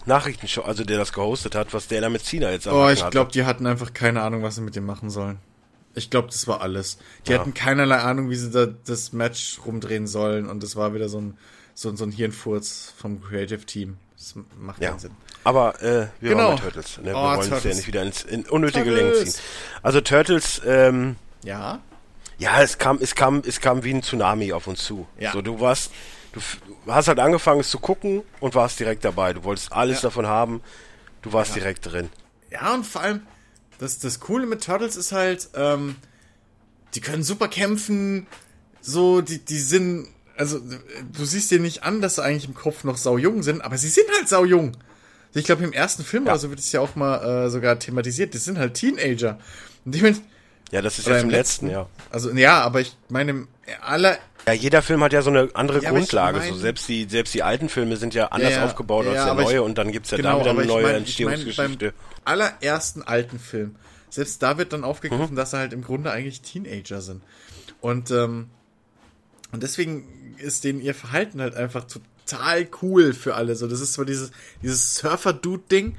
Nachrichtenshow, also der das gehostet hat, was der da mit Cena jetzt am Oh, ich glaube, die hatten einfach keine Ahnung, was sie mit dem machen sollen. Ich glaube, das war alles. Die Ja. hatten keinerlei Ahnung, wie sie da das Match rumdrehen sollen und das war wieder so ein, so, so ein Hirnfurz vom Creative Team. Das macht Ja. keinen Sinn. Aber äh, wir Genau. waren bei Turtles. Ne? Wir Oh, wollen uns ja nicht wieder ins in unnötige Turtles. Längen ziehen. Also Turtles, ähm, Ja? ja, es kam, es kam, es kam wie ein Tsunami auf uns zu. Ja. So, du warst, du f- hast halt angefangen, es zu gucken und warst direkt dabei. Du wolltest alles Ja. davon haben. Du warst direkt drin. Ja, und vor allem, das, das Coole mit Turtles ist halt, ähm, die können super kämpfen, so, die, die sind, also, du siehst dir nicht an, dass sie eigentlich im Kopf noch saujung sind, aber sie sind halt saujung. Ich glaube, im ersten Film Ja. oder so wird es ja auch mal äh, sogar thematisiert, die sind halt Teenager. Und dementsprechend, Ja, das ist Oder jetzt im im letzten, ja. also, ja, aber ich meine, aller, Ja, jeder Film hat ja so eine andere Ja, ich Grundlage. mein- so selbst die, selbst die alten Filme sind ja anders Ja, aufgebaut als der aber ich- neue und dann gibt's ja genau, da wieder eine ich neue mein, ich mein, Entstehungsgeschichte. beim allerersten alten Film, selbst da wird dann Mhm. aufgegriffen, dass sie halt im Grunde eigentlich Teenager sind. Und, ähm, und deswegen ist denen ihr Verhalten halt einfach total cool für alle. So, das ist zwar dieses, dieses Surfer-Dude-Ding,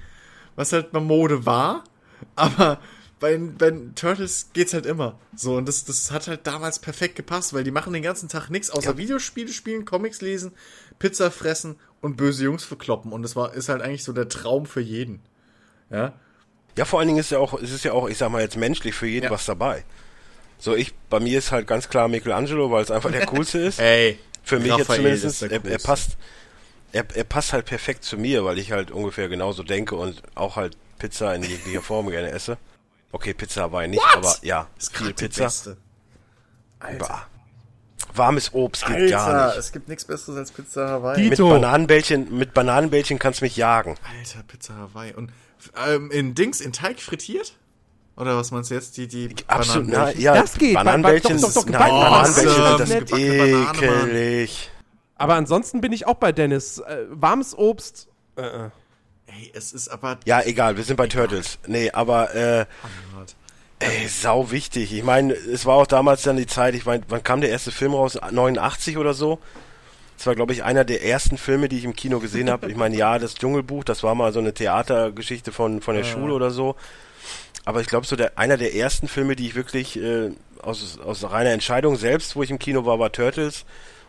was halt mal Mode war, aber bei, bei Turtles geht's halt immer. So, und das, das hat halt damals perfekt gepasst, weil die machen den ganzen Tag nichts außer Ja. Videospiele spielen, Comics lesen, Pizza fressen und böse Jungs verkloppen. Und das war, ist halt eigentlich so der Traum für jeden. Ja. Ja, vor allen Dingen ist ja auch, es ist ja auch, ich sag mal jetzt menschlich für jeden Ja. was dabei. So, ich, bei mir ist halt ganz klar Michelangelo, weil es einfach der coolste ist. Ey. Für mich jetzt Raphael ist zumindest. Er, er passt, er, er passt halt perfekt zu mir, weil ich halt ungefähr genauso denke und auch halt Pizza in jeglicher Form gerne esse. Okay, Pizza Hawaii nicht, What? aber ja, ist viel Pizza. Beste. Bah. Warmes Obst geht gar Alter, nicht. es gibt nichts besseres als Pizza Hawaii. Mit. Bananenbällchen, mit Bananenbällchen kannst du mich jagen. Alter, Pizza Hawaii. Und ähm, in Dings, in Teig frittiert? Oder was meinst du jetzt? Die, die Absolut, na, ja, Das geht. Bananenbällchen, Doch, doch, doch, nein, gebacken Bananenbällchen sind das Gebackene Banane, ekelig. Aber ansonsten bin ich auch bei Dennis. Äh, warmes Obst. Äh, äh. Ey, es ist aber... Ja, egal, wir sind bei Turtles. Nee, aber äh, ey, sau wichtig. Ich meine, es war auch damals dann die Zeit, ich meine, wann kam der erste Film raus? 89 oder so? Das war, glaube ich, einer der ersten Filme, die ich im Kino gesehen habe. Ich meine, ja, das Dschungelbuch, das war mal so eine Theatergeschichte von, von der Schule oder so. Aber ich glaube, so der, einer der ersten Filme, die ich wirklich äh, aus, aus reiner Entscheidung selbst, wo ich im Kino war, war Turtles.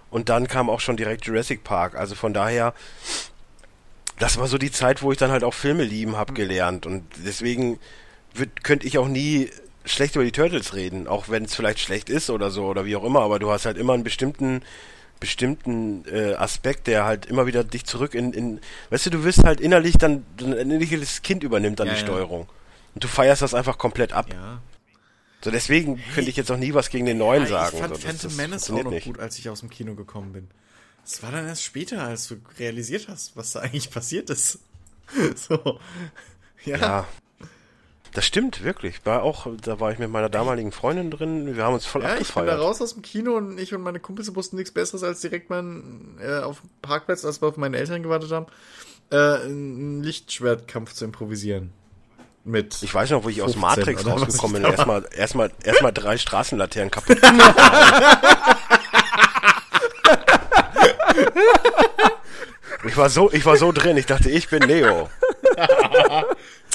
Und dann kam auch schon direkt Jurassic Park. Also von daher, das war so die Zeit, wo ich dann halt auch Filme lieben hab gelernt. Und deswegen würd, könnte ich auch nie schlecht über die Turtles reden, auch wenn es vielleicht schlecht ist oder so oder wie auch immer, aber du hast halt immer einen bestimmten bestimmten äh, Aspekt, der halt immer wieder dich zurück in, in weißt du, du wirst halt innerlich dann ein innerliches Kind übernimmt dann Ja, die ja. Steuerung. Und du feierst das einfach komplett ab. Ja. So deswegen könnte ich jetzt auch nie was gegen den neuen sagen. Ich fand so, das- Phantom das Menace auch noch nicht. gut, als ich aus dem Kino gekommen bin. Es war dann erst später, als du realisiert hast, was da eigentlich passiert ist. so. Ja. Ja. Das stimmt, wirklich. War auch, da war ich mit meiner damaligen Freundin drin, wir haben uns voll Ja, ich bin da abgefeiert. raus aus dem Kino und ich und meine Kumpels wussten nichts Besseres, als direkt mal äh, auf dem Parkplatz, als wir auf meine Eltern gewartet haben, äh, einen Lichtschwertkampf zu improvisieren. Mit. Ich weiß noch, wo ich aus 15 Matrix oder was rausgekommen bin. Erstmal, erstmal, erstmal drei Straßenlaternen kaputt. ich war so, ich war so drin. Ich dachte, ich bin Neo.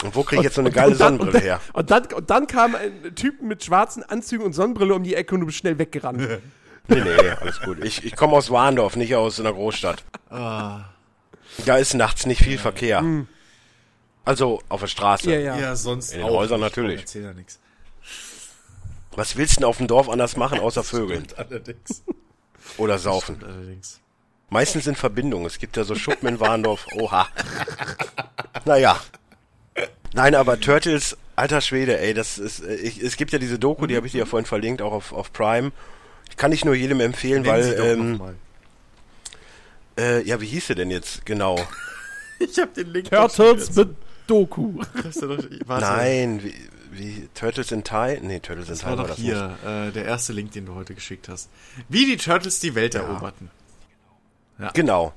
Und wo kriege ich jetzt so eine geile und dann, Sonnenbrille her? Und dann, und dann kam ein Typ mit schwarzen Anzügen und Sonnenbrille um die Ecke und du bist schnell weggerannt. Nee, nee, alles gut. Ich, ich komme aus Warndorf, nicht aus einer Großstadt. Ah. Da ist nachts nicht viel Verkehr. Also auf der Straße. Ja, ja. Ja, sonst In den Häusern nicht. natürlich. Erzähl ja nichts. Was willst du denn auf dem Dorf anders machen, außer Vögeln Allerdings. oder saufen? Allerdings. Meistens in Verbindung. Es gibt ja so Schuppen in Warndorf. Oha. Naja. Nein, aber Turtles, alter Schwede, ey, das ist, äh, ich, es gibt ja diese Doku, die habe ich dir ja vorhin verlinkt, auch auf, auf Prime. Ich kann nicht nur jedem empfehlen, Nennen weil, ähm. Äh, ja, wie hieß sie denn jetzt genau? Ich hab den Link. Turtles mit Doku. Nein, wie, wie Turtles in Time? Nee, Turtles in das Time war war doch das hier äh, der erste Link, den du heute geschickt hast. Wie die Turtles die Welt eroberten. Nicht. Genau.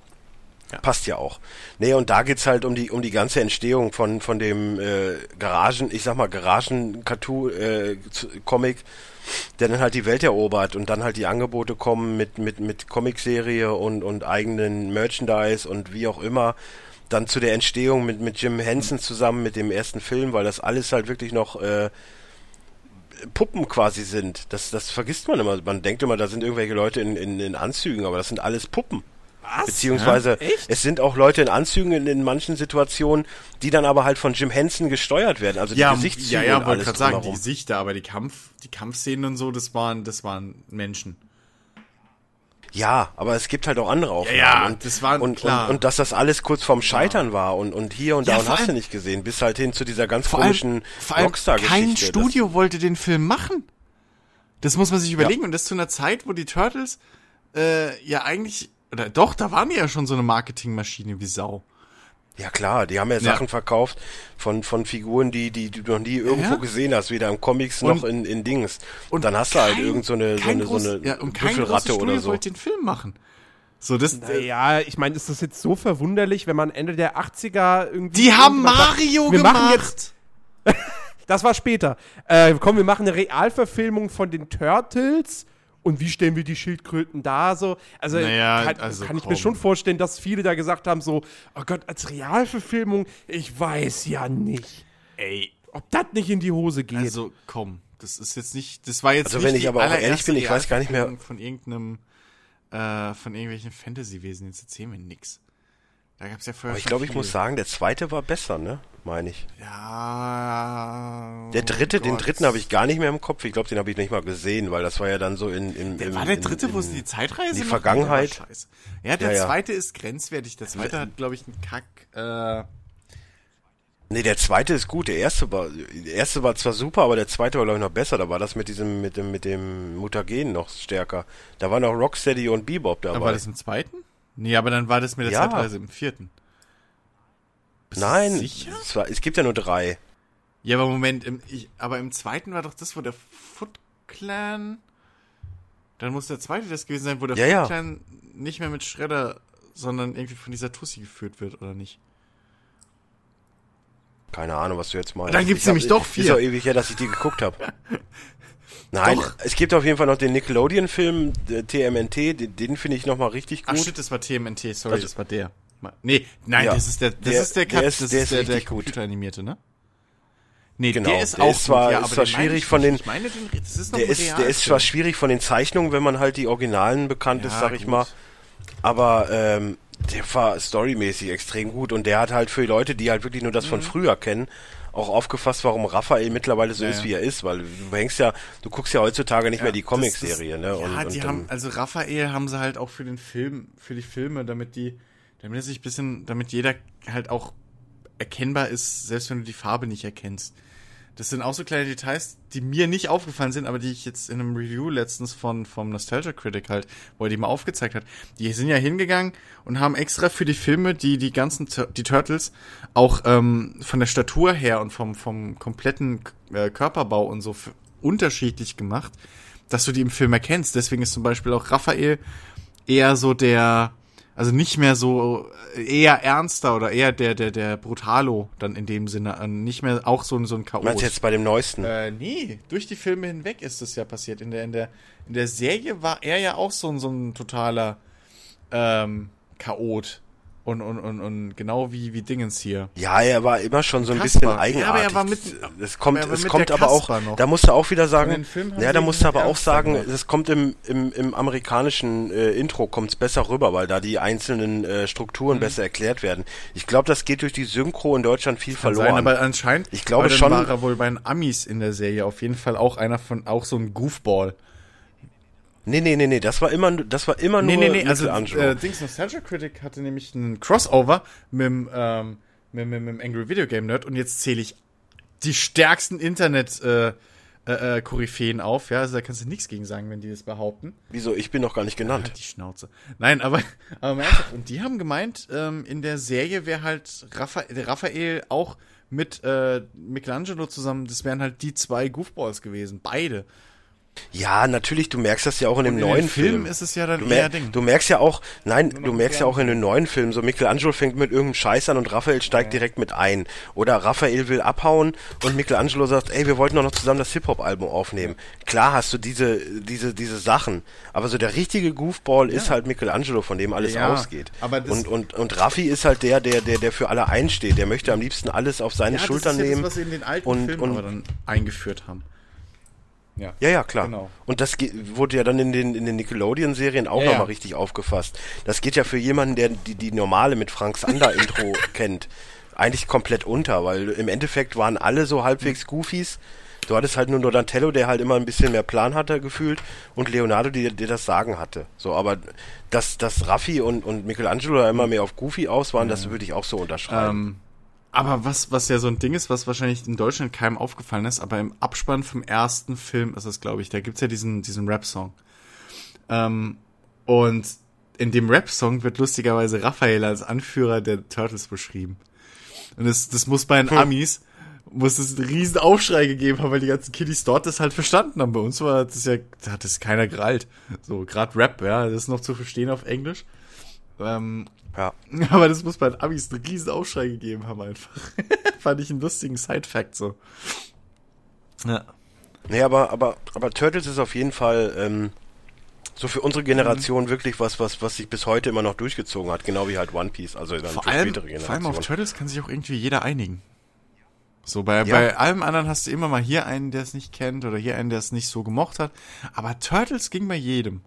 Passt ja auch. Nee, und da geht's halt um die um die ganze Entstehung von von dem äh, Garagen, ich sag mal Garagen Cartoon äh, Comic, der dann halt die Welt erobert und dann halt die Angebote kommen mit mit mit Comicserie und und eigenen Merchandise und wie auch immer dann zu der Entstehung mit mit Jim Henson zusammen mit dem ersten Film, weil das alles halt wirklich noch äh, Puppen quasi sind. Das das vergisst man immer. Man denkt immer, da sind irgendwelche Leute in in, in Anzügen, aber das sind alles Puppen. Was? Beziehungsweise Ja? Es sind auch Leute in Anzügen in, in manchen Situationen, die dann aber halt von Jim Henson gesteuert werden. Also Ja, die Gesichtszüge ja, ja, und wollte alles gerade sagen, die. Gesichter, aber die Kampf, die Kampfszenen und so, das waren, das waren Menschen. Ja, aber es gibt halt auch andere Aufnahmen. ja, und, das war und, klar. Und, und dass das alles kurz vorm Scheitern war und, und hier und Ja, da und vor hast du nicht gesehen, bis halt hin zu dieser ganz Vor komischen Rockstar-Geschichte. kein Das- Studio wollte den Film machen. Das muss man sich überlegen. Und das zu einer Zeit, wo die Turtles äh, ja eigentlich, oder doch, da waren die ja schon so eine Marketingmaschine wie Sau. Ja klar, die haben ja, Sachen verkauft von, von Figuren, die, die du noch nie irgendwo Ja. gesehen hast, weder im Comics Und- noch in, in Dings. Und Und dann hast du halt kein- irgend so eine, so kein eine, so groß- eine ja, und kein Büffelratte oder so. wollte den Film machen. So, das, Ja, ich meine, ist das jetzt so verwunderlich, wenn man Ende der 80er irgendwie. die haben irgendwann sagt, Mario wir gemacht. Machen jetzt, das war später. Äh, komm, wir machen eine Realverfilmung von den Turtles. Und wie stellen wir die Schildkröten da so? Also, Naja, kann, also kann ich komm. mir schon vorstellen, dass viele da gesagt haben so, oh Gott, als Realverfilmung, ich weiß ja nicht, Ey, ob das nicht in die Hose geht. Also komm, das ist jetzt nicht, das war jetzt Also nicht wenn ich aber auch ehrlich bin, ich weiß gar nicht mehr- von irgendeinem, äh, von irgendwelchen Fantasy-Wesen, jetzt erzählen wir nix. Da gab's ja vorher Aber ich glaube, ich muss sagen, der zweite war besser, ne? Meine ich. Ja. Der dritte, oh den dritten habe ich gar nicht mehr im Kopf. Ich glaube, den habe ich nicht mal gesehen, weil das war ja dann so in, in, Der im, war der dritte, in, wo sie die Zeitreise die machen? Vergangenheit. War scheiße. Ja, der Ja, ja. zweite ist grenzwertig. Der zweite hat, glaube ich, einen Kack, äh, Nee, der zweite ist gut. Der erste war, der erste war zwar super, aber der zweite war glaube ich noch besser. Da war das mit diesem, mit dem, mit dem Mutagen noch stärker. Da waren noch Rocksteady und Bebop dabei. dann war das im zweiten? Nee, aber dann war das mit der Ja. Zeitreise im vierten. Bist Nein, Sicher? Es, war, es gibt ja nur drei. Ja, aber Moment, im, ich, aber im zweiten war doch das, wo der Foot Clan. Dann muss der zweite das gewesen sein, wo der Ja, Foot ja. Clan nicht mehr mit Shredder, sondern irgendwie von dieser Tussi geführt wird, oder nicht? Keine Ahnung, was du jetzt meinst. Dann gibt's Ich hab- nämlich doch Ist vier. doch ewig her, dass ich die geguckt habe. Nein, Doch. es gibt auf jeden Fall noch den Nickelodeon-Film, TMNT, den, den finde ich nochmal richtig Ach gut. shit, das war TMNT, sorry, Also- das war der. Nee, nein, Ja. das ist der, das Der- ist der, der Cut, ist- das der ist ist der, der gut. computeranimierte, ne? Nee, Genau, der ist der auch ist zwar- gut, ja, ist aber zwar schwierig ich von den- Ich meine, den, das ist noch Der ist, der ist zwar schwierig von den Zeichnungen, wenn man halt die Originalen bekannt ist, Ja, sag ich gut. mal. Aber ähm, der war storymäßig extrem gut und der hat halt für Leute, die halt wirklich nur das von früher kennen, auch aufgefasst, warum Raphael mittlerweile so Mhm. Ja, ist, ja. wie er ist, weil du hängst ja, du guckst ja heutzutage nicht mehr die Comicserie, ne? Ja, und, die und, haben, also Raphael haben sie halt auch für den Film, für die Filme, damit die, damit es sich bisschen, damit jeder halt auch erkennbar ist, selbst wenn du die Farbe nicht erkennst. Das sind auch so kleine Details, die mir nicht aufgefallen sind, aber die ich jetzt in einem Review letztens von vom Nostalgia Critic halt, wo er die mal aufgezeigt hat. Die sind ja hingegangen und haben extra für die Filme, die die ganzen die Turtles auch ähm, von der Statur her und vom vom kompletten äh, Körperbau und so unterschiedlich gemacht, dass du die im Film erkennst. Deswegen ist zum Beispiel auch Raphael eher so der, also nicht mehr so eher ernster oder eher der der der Brutalo dann in dem Sinne, äh, nicht mehr auch so ein so ein Chaos. meinst du jetzt bei dem neuesten? Äh, nee, durch die Filme hinweg ist das ja passiert. In der, in der, in der Serie war er ja auch so ein, so ein totaler ähm, Chaot. Und, und, und, und genau wie, wie Dingens hier. Ja, er war immer schon so ein Kasper. bisschen Ja, eigenartig. aber er war mit- das kommt, es kommt aber auch, noch. da musst du auch wieder sagen, ja, da musst du aber auch sagen, das kommt im, im, im amerikanischen äh, Intro kommt's besser rüber, weil da die einzelnen äh, Strukturen Mhm. besser erklärt werden. Ich glaube, das geht durch die Synchro in Deutschland viel Kann verloren. Sein, aber anscheinend Ich glaube schon- war er wohl bei den Amis in der Serie auf jeden Fall auch einer von, auch so ein Goofball. Nee, nee, nee, nee, das war immer, das war immer Nee, nur nee, nee, also Michelangelo. äh, Dings Nostalgia Critic hatte nämlich einen Crossover mit, dem, ähm, mit, mit, mit dem Angry Video Game Nerd und jetzt zähle ich die stärksten Internet äh, äh, äh, Koryphäen auf, ja, also da kannst du nichts gegen sagen, wenn die das behaupten. Wieso? Ich bin noch gar nicht genannt. Halt die Schnauze. Nein, aber, aber ernsthaft, und die haben gemeint, ähm, in der Serie wäre halt Raphael, Raphael auch mit äh, Michelangelo zusammen, das wären halt die zwei Goofballs gewesen, beide. Ja, natürlich, du merkst das ja auch in dem in neuen den Film Film. ist es ja dann Du, eher mer Ding. du merkst ja auch, nein, du merkst ja auch in den neuen Filmen, so Michelangelo fängt mit irgendeinem Scheiß an und Raphael steigt direkt mit ein. Oder Raphael will abhauen und Michelangelo sagt, ey, wir wollten doch noch zusammen das Hip-Hop-Album aufnehmen. Klar hast du diese, diese, diese Sachen, aber so der richtige Goofball ist halt Michelangelo, von dem alles Ja, ausgeht. aber und, und, und Raffi ist halt der, der, der, der für alle einsteht. Der möchte am liebsten alles auf seine ja, Schultern das ist ja nehmen. das, was sie in den alten und, Filmen und, aber dann eingeführt haben. Ja. Ja, ja, klar. Genau. Und das wurde ja dann in den, in den Nickelodeon-Serien auch Ja, nochmal ja. richtig aufgefasst. Das geht ja für jemanden, der die, die normale mit Frank Sander-Intro kennt, eigentlich komplett unter, weil im Endeffekt waren alle so halbwegs Goofies. Du hattest halt nur Donatello, der halt immer ein bisschen mehr Plan hatte, gefühlt, und Leonardo, der, der das Sagen hatte. So, aber dass, dass Raffi und, und Michelangelo immer mehr auf Goofy aus waren, das würde ich auch so unterschreiben. Ähm, aber was, was ja so ein Ding ist, was wahrscheinlich in Deutschland keinem aufgefallen ist, aber im Abspann vom ersten Film ist es, glaube ich, da gibt's ja diesen, diesen Rap-Song. Ähm, und in dem Rap-Song wird lustigerweise Raphael als Anführer der Turtles beschrieben. Und das, das muss bei den Amis, muss es einen riesen Aufschrei gegeben haben, weil die ganzen Kiddies dort das halt verstanden haben. Bei uns war das ja, da hat das keiner gerallt. So, gerade Rap, ja, das ist noch zu verstehen auf Englisch. Ähm, ja. aber das muss bei den Amis einen riesen Aufschrei gegeben haben einfach. Fand ich einen lustigen Side-Fact so. Ja. Nee, aber, aber, aber Turtles ist auf jeden Fall ähm, so für unsere Generation Mhm. wirklich was, was, was sich bis heute immer noch durchgezogen hat, genau wie halt One Piece, also dann Vor für allem, spätere vor allem Generationen. auf Turtles kann sich auch irgendwie jeder einigen. So, bei, Ja. bei allem anderen hast du immer mal hier einen, der es nicht kennt oder hier einen, der es nicht so gemocht hat. Aber Turtles ging bei jedem.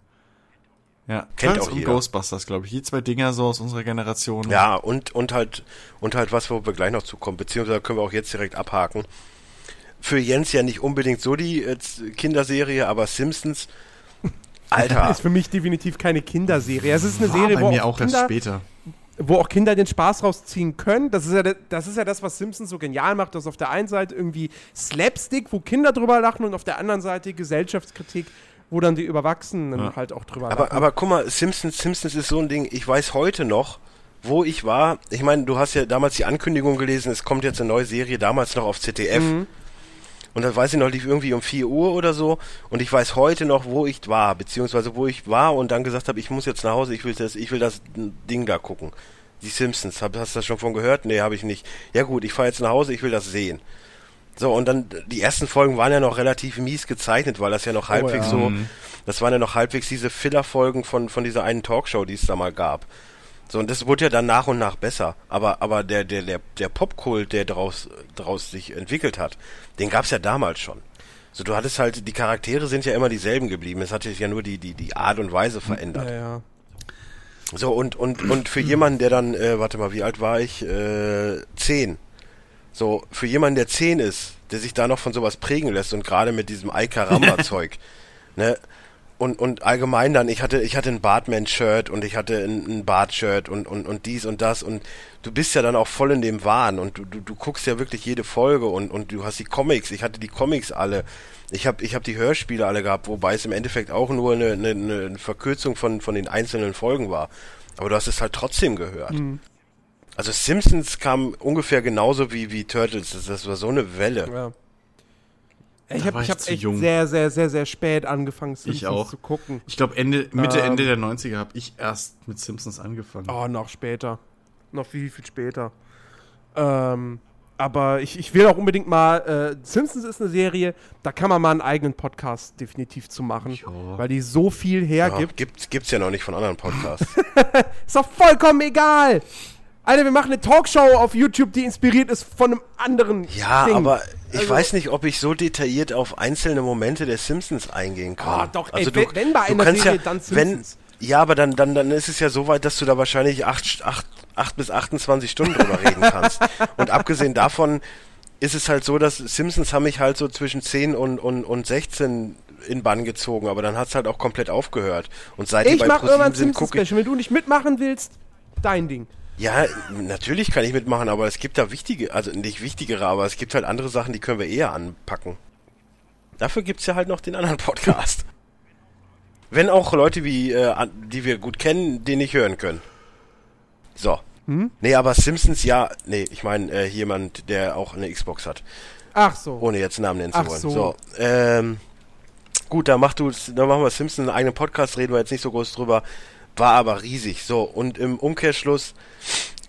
Ja, Kennt Turtles auch und jeder. Ghostbusters, glaube ich. Die zwei Dinger so aus unserer Generation. Ja, und, und halt, und halt was, wo wir gleich noch zukommen, beziehungsweise können wir auch jetzt direkt abhaken. Für Jens ja nicht unbedingt so die äh, Kinderserie, aber Simpsons, Alter, Ist für mich definitiv keine Kinderserie. Es ist eine War Serie, bei wo mir auch auch erst Kinder, später. wo auch Kinder den Spaß rausziehen können. Das ist, ja, das ist ja das, was Simpsons so genial macht, dass auf der einen Seite irgendwie Slapstick, wo Kinder drüber lachen und auf der anderen Seite Gesellschaftskritik, wo dann die Überwachsenen Ja. halt auch drüber aber, lachen. aber guck mal, Simpsons, Simpsons ist so ein Ding, ich weiß heute noch, wo ich war. Ich meine, du hast ja damals die Ankündigung gelesen, es kommt jetzt eine neue Serie, damals noch auf ZDF. Mhm. Und dann weiß ich noch, lief irgendwie um 4 Uhr oder so. Und ich weiß heute noch, wo ich war, beziehungsweise wo ich war und dann gesagt habe, ich muss jetzt nach Hause, ich will das, ich will das Ding da gucken. Die Simpsons, hab, hast du das schon von gehört? Nee, habe ich nicht. Ja gut, ich fahre jetzt nach Hause, ich will das sehen. So, und dann, die ersten Folgen waren ja noch relativ mies gezeichnet, weil das ja noch halbwegs ja. so, das waren ja noch halbwegs diese Filler-Folgen von, von dieser einen Talkshow, die es da mal gab. So, und das wurde ja dann nach und nach besser. Aber, aber der, der, der, der Popkult, der daraus, daraus sich entwickelt hat, den gab's ja damals schon. So, du hattest halt, die Charaktere sind ja immer dieselben geblieben. Es hat sich ja nur die, die, die Art und Weise verändert. ja, ja. So, und, und, und für jemanden, der dann, äh, warte mal, wie alt war ich? Äh, zehn. So, für jemanden, der zehn ist, der sich da noch von sowas prägen lässt und gerade mit diesem Ai-Karamba-Zeug, ne? Und, und allgemein dann, ich hatte, ich hatte ein Bartman-Shirt und ich hatte ein, ein Bart-Shirt und, und, und dies und das und du bist ja dann auch voll in dem Wahn und du, du, du guckst ja wirklich jede Folge und, und du hast die Comics, ich hatte die Comics alle, ich habe ich hab die Hörspiele alle gehabt, wobei es im Endeffekt auch nur eine, eine, eine Verkürzung von, von den einzelnen Folgen war. Aber du hast es halt trotzdem gehört. Also Simpsons kam ungefähr genauso wie, wie Turtles, das, das war so eine Welle. ja. Ich habe ich hab echt jung. sehr, sehr, sehr, sehr spät angefangen, Simpsons auch. zu gucken. Ich glaube, Ende, Mitte, Ähm. Ende der 90er habe ich erst mit Simpsons angefangen. Oh, noch später. Noch viel, viel später. Ähm, aber ich, ich will auch unbedingt mal, äh, Simpsons ist eine Serie, da kann man mal einen eigenen Podcast definitiv zu machen, Ja. weil die so viel Ja, hergibt. gibt's, gibt's ja noch nicht von anderen Podcasts. Ist doch vollkommen egal. Alter, wir machen eine Talkshow auf YouTube, die inspiriert ist von einem anderen Ja, Ding. aber ich Also- weiß nicht, ob ich so detailliert auf einzelne Momente der Simpsons eingehen kann. Ah, doch, ey, also wenn- bei einer Serie, dann Simpsons. Wenn, ja, aber dann, dann, dann ist es ja so weit, dass du da wahrscheinlich acht, acht, acht bis 28 Stunden drüber reden kannst. Und abgesehen davon ist es halt so, dass Simpsons haben mich halt so zwischen 10 und, und, und 16 in Bann gezogen, aber dann hat's halt auch komplett aufgehört. Und seit die ich bei mach irgendwann Simpsons. Special. Wenn du nicht mitmachen willst, dein Ding. Ja, natürlich kann ich mitmachen, aber es gibt da wichtige, also nicht wichtigere, aber es gibt halt andere Sachen, die können wir eher anpacken. Dafür gibt's ja halt noch den anderen Podcast. Wenn auch Leute wie, äh, die wir gut kennen, den nicht hören können. So. Hm? Nee, aber Simpsons, ja, nee, ich meine äh, jemand, der auch eine Xbox hat. Ach so. Ohne jetzt Namen nennen zu Ach wollen. so. So, ähm, gut, dann mach du, dann machen wir Simpsons einen eigenen Podcast, reden wir jetzt nicht so groß drüber. War aber riesig. So, und im Umkehrschluss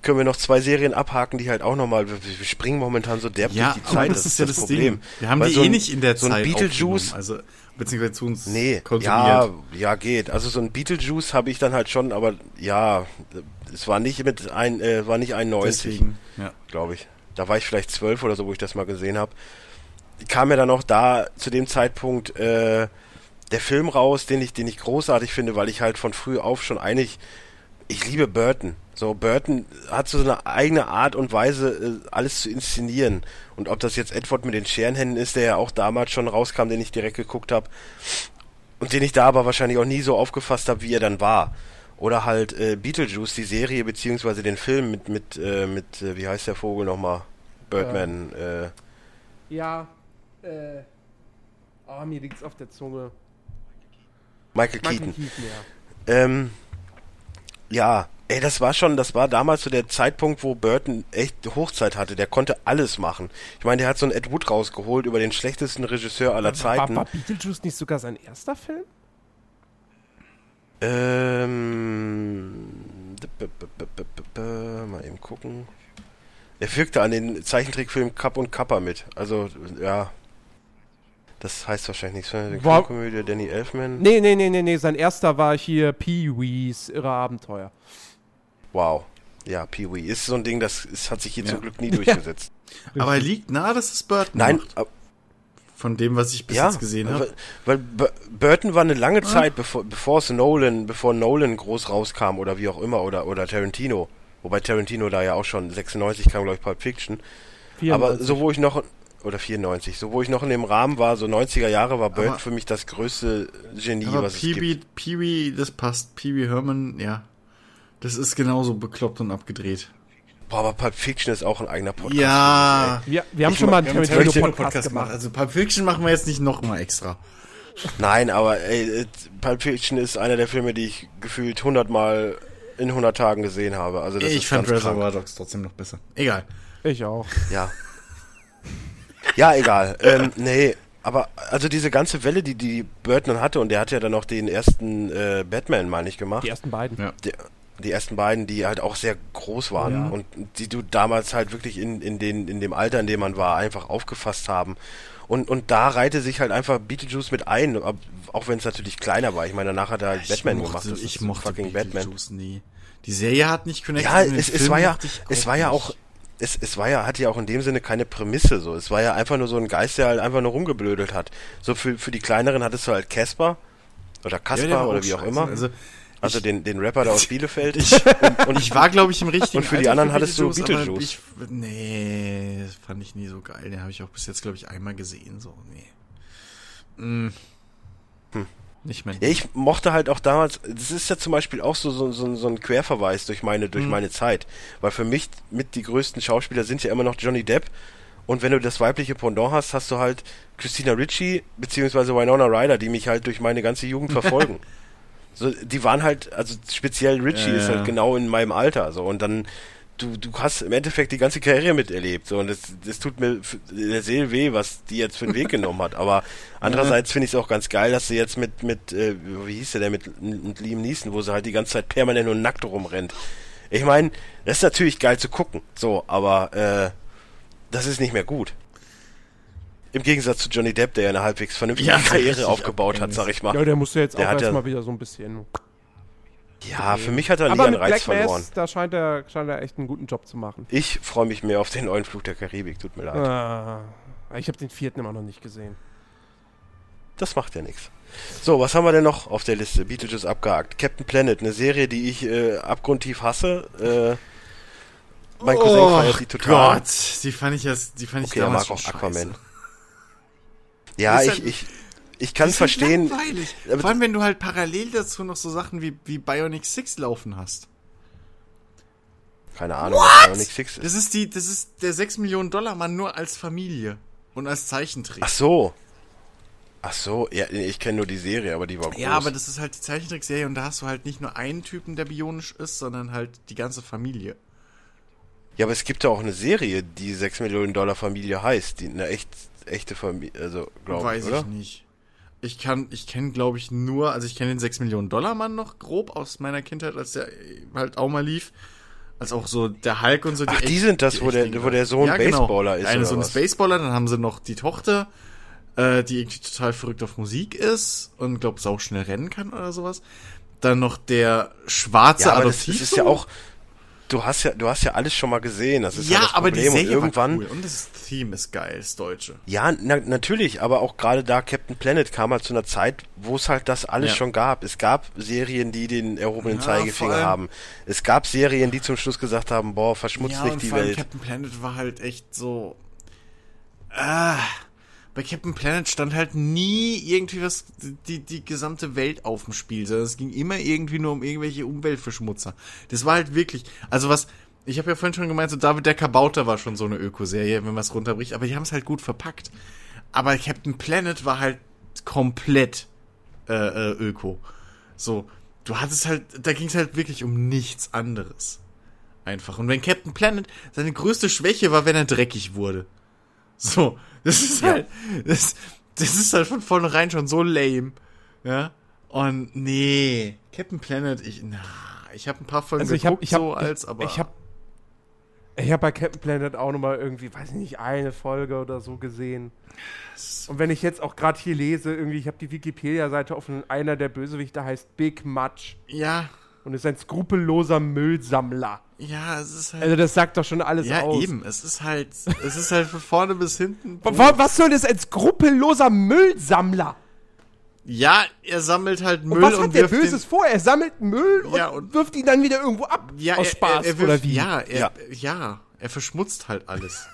können wir noch zwei Serien abhaken, die halt auch nochmal, wir, wir springen momentan so derb Ja, durch die Zeit. das, ist ja das, Problem. Ding. Wir haben Weil die so eh ein- nicht in der so ein Zeit Beetlejuice, also beziehungsweise zu uns Nee, konsumiert. ja, ja geht. Also so ein Beetlejuice habe ich dann halt schon, aber ja, es war nicht mit ein, äh, war nicht 91, Deswegen, ja. glaube ich. Da war ich vielleicht zwölf oder so, wo ich das mal gesehen habe. Kam mir dann auch da zu dem Zeitpunkt äh, der Film raus, den ich, den ich großartig finde, weil ich halt von früh auf schon einig, ich liebe Burton. So, Burton hat so eine eigene Art und Weise, äh, alles zu inszenieren. Und ob das jetzt Edward mit den Scherenhänden ist, der ja auch damals schon rauskam, den ich direkt geguckt habe, und den ich da aber wahrscheinlich auch nie so aufgefasst habe, wie er dann war. Oder halt äh, Beetlejuice, die Serie, beziehungsweise den Film mit, mit, äh, mit äh, wie heißt der Vogel nochmal? Birdman. Äh, Ja, äh. Oh, mir liegt's auf der Zunge. Michael Michael Keaton. Keaton, ja. Ähm, ja, ey, das war schon, das war damals so der Zeitpunkt, wo Burton echt Hochzeit hatte. Der konnte alles machen. Ich meine, der hat so einen Ed Wood rausgeholt über den schlechtesten Regisseur aller Zeiten. war Beetlejuice nicht sogar sein erster Film? Ähm, mal eben gucken. Er wirkte an den Zeichentrickfilm Kapp und Kappa mit. Also, ja. Das heißt wahrscheinlich nichts. Ne? War- Komödie Danny Elfman. Nee, nee, nee, nee, nee. Sein erster war hier Pee-Wees Irre Abenteuer. Wow. Ja, Pee-Wee. Ist so ein Ding, das ist, hat sich hier Ja. zum Glück nie durchgesetzt. Aber liegt nahe, dass es Burton Nein, macht, von dem, was ich bis ja, jetzt gesehen weil, habe. weil B- Burton war eine lange Zeit, bevor, bevor es Nolan, bevor Nolan groß rauskam oder wie auch immer, oder, oder Tarantino. Wobei Tarantino da ja auch schon 96 kam, glaube ich, Pulp Fiction. Aber 94. so wo ich noch oder 94, so wo ich noch in dem Rahmen war, so 90er Jahre war Burton Aber- für mich das größte Genie, Aber was es gibt. Pee-Wee, Pee-Wee, das passt. Pee-Wee Herman, ja. Das ist genauso bekloppt und abgedreht. Boah, aber Pulp Fiction ist auch ein eigener Podcast. Ja. wir, wir haben Ich schon ma- mal einen Tarantino-Podcast gemacht. Also Pulp Fiction machen wir jetzt nicht nochmal extra. Nein, aber ey, äh, Pulp Fiction ist einer der Filme, die ich gefühlt 100 Mal in 100 Tagen gesehen habe. Also das ich ist fand. Reservoir Dogs trotzdem noch besser. Egal. Ich auch. Ja. Ja, egal. ähm, nee, aber also diese ganze Welle, die die Burton hatte, und der hat ja dann noch den ersten äh, Batman, meine ich, gemacht. Die ersten beiden. Ja. Die, die ersten beiden, die halt auch sehr groß waren Ja. und die du damals halt wirklich in, in, den, in dem Alter, in dem man war, einfach aufgefasst haben. Und, und da reihte sich halt einfach Beetlejuice mit ein, auch wenn es natürlich kleiner war. Ich meine, danach hat er halt Batman mochte, gemacht. Das ich mochte fucking Batman. Beetlejuice nie. Die Serie hat nicht connected. Ja, es, es Film war ja, ich es war ja auch, es, es war ja, hatte ja auch in dem Sinne keine Prämisse so. Es war ja einfach nur so ein Geist, der halt einfach nur rumgeblödelt hat. So für, für die kleineren hattest du halt Casper oder Ja, der war oder wie auch immer. Also, Also den, den Rapper da aus Bielefeld. ich, und, und ich war, glaube ich, im richtigen Und für die anderen hattest du Beetlejuice. Ich, nee, das fand ich nie so geil. Den habe ich auch bis jetzt, glaube ich, einmal gesehen. So, nee. Mm. Nicht mehr. Ja, ich mochte halt auch damals, das ist ja zum Beispiel auch so, so, so, so ein Querverweis durch meine, Mhm. durch meine Zeit. Weil für mich mit die größten Schauspieler sind ja immer noch Johnny Depp. Und wenn du das weibliche Pendant hast, hast du halt Christina Ricci beziehungsweise Winona Ryder, die mich halt durch meine ganze Jugend verfolgen. so, die waren halt, also speziell Richie Ja, ist ja. halt genau in meinem Alter. So und dann du, du hast im Endeffekt die ganze Karriere miterlebt. So, und das, das tut mir der Seele weh, was die jetzt für einen Weg genommen hat. Aber andererseits finde ich es auch ganz geil, dass sie jetzt mit, mit äh, wie hieß der denn, mit, mit Liam Neeson, wo sie halt die ganze Zeit permanent nur nackt rumrennt. Ich meine, das ist natürlich geil zu gucken. So, aber äh, das ist nicht mehr gut. Im Gegensatz zu Johnny Depp, der ja eine halbwegs vernünftige Ja, Karriere aufgebaut hat, sag ich mal. Ja, der musste jetzt Der auch hat ja- erstmal wieder so ein bisschen. Ja, für mich hat er nie Aber einen Reiz Black verloren. Mass, da scheint er, scheint er echt einen guten Job zu machen. Ich freue mich mehr auf den neuen Flug der Karibik, tut mir leid. Ah, ich habe den vierten immer noch nicht gesehen. Das macht ja nichts. So, was haben wir denn noch auf der Liste? Beetlejuice abgehakt. Captain Planet, eine Serie, die ich äh, abgrundtief hasse. Äh, mein Cousin feiert die total. Oh Gott, die fand ich erst, die fand ich Okay, er damals mag auch Aquaman. scheiße. Ja, Ist ich, ich, ich kann verstehen. Langweilig. Vor allem, wenn du halt parallel dazu noch so Sachen wie, wie Bionic 6 laufen hast. Keine Ahnung, was Bionic Six ist. Das ist die, das ist der 6 Millionen Dollar Mann nur als Familie und als Zeichentrick. Ach so. Ach so, ja, ich kenne nur die Serie, aber die war groß. Ja, aber das ist halt die Zeichentrickserie und da hast du halt nicht nur einen Typen, der bionisch ist, sondern halt die ganze Familie. Ja, aber es gibt ja auch eine Serie, die 6 Millionen Dollar Familie heißt, die eine echt, echte Familie, also glaube Weiß ich, oder? ich nicht. Ich kann, ich kenne, glaube ich, nur, also ich kenne den 6 Millionen Dollar Mann noch grob aus meiner Kindheit, als der halt auch mal lief. Als auch so der Hulk und so. Ach, die sind das, wo der- wo der Sohn Ja, genau. Baseballer ist, Der eine Sohn was? ist Baseballer, dann haben sie noch die Tochter, äh, die irgendwie total verrückt auf Musik ist und glaub, sau schnell rennen kann oder sowas. Dann noch der schwarze Ja, aber das, das Adoptivsohn. ist ja auch, du hast ja, du hast ja alles schon mal gesehen, das ist ja, ja, das aber die Problem. Serie und irgendwann, war cool. Und das Theme ist geil, das Deutsche. Ja, na, natürlich, aber auch gerade da Captain Planet kam halt zu einer Zeit, wo es halt das alles Ja. schon gab. Es gab Serien, die den erhobenen Ja, Zeigefinger haben. Es gab Serien, die zum Schluss gesagt haben, boah, verschmutzt ja, nicht die Welt. Captain Planet war halt echt so. Ah, bei Captain Planet stand halt nie irgendwie was, die, die gesamte Welt auf dem Spiel, sondern es ging immer irgendwie nur um irgendwelche Umweltverschmutzer. Das war halt wirklich, also was, ich habe ja vorhin schon gemeint, so David der Kabauter war schon so eine Ökoserie, wenn man es runterbricht, aber die haben es halt gut verpackt. Aber Captain Planet war halt komplett äh, äh, Öko. So, du hattest halt, da ging es halt wirklich um nichts anderes. Einfach. Und wenn Captain Planet seine größte Schwäche war, wenn er dreckig wurde. So, das ist halt, das, das ist halt von vornherein schon so lame. Ja. Und nee, Captain Planet, ich, na, ich habe ein paar Folgen Also ich habe geguckt, ich hab, so als, aber. ich habe ich habe bei Captain Planet auch noch mal irgendwie, weiß ich nicht, eine Folge oder so gesehen. Und wenn ich jetzt auch gerade hier lese, irgendwie, ich habe die Wikipedia-Seite offen, einer der Bösewichter heißt Big Match ja, und ist ein skrupelloser Müllsammler. Ja, es ist halt. Also das sagt doch schon alles ja, aus. eben. Es ist halt, es ist halt von vorne bis hinten. Wa- wa- Was soll das ein skrupelloser Müllsammler? Ja, er sammelt halt Müll Und was hat der wirft den- Böses vor? Er sammelt Müll und, Ja, und- wirft ihn dann wieder irgendwo ab. Ja, aus er- Spaß er, er wirft, oder wie? Ja, er, Ja. ja. er verschmutzt halt alles.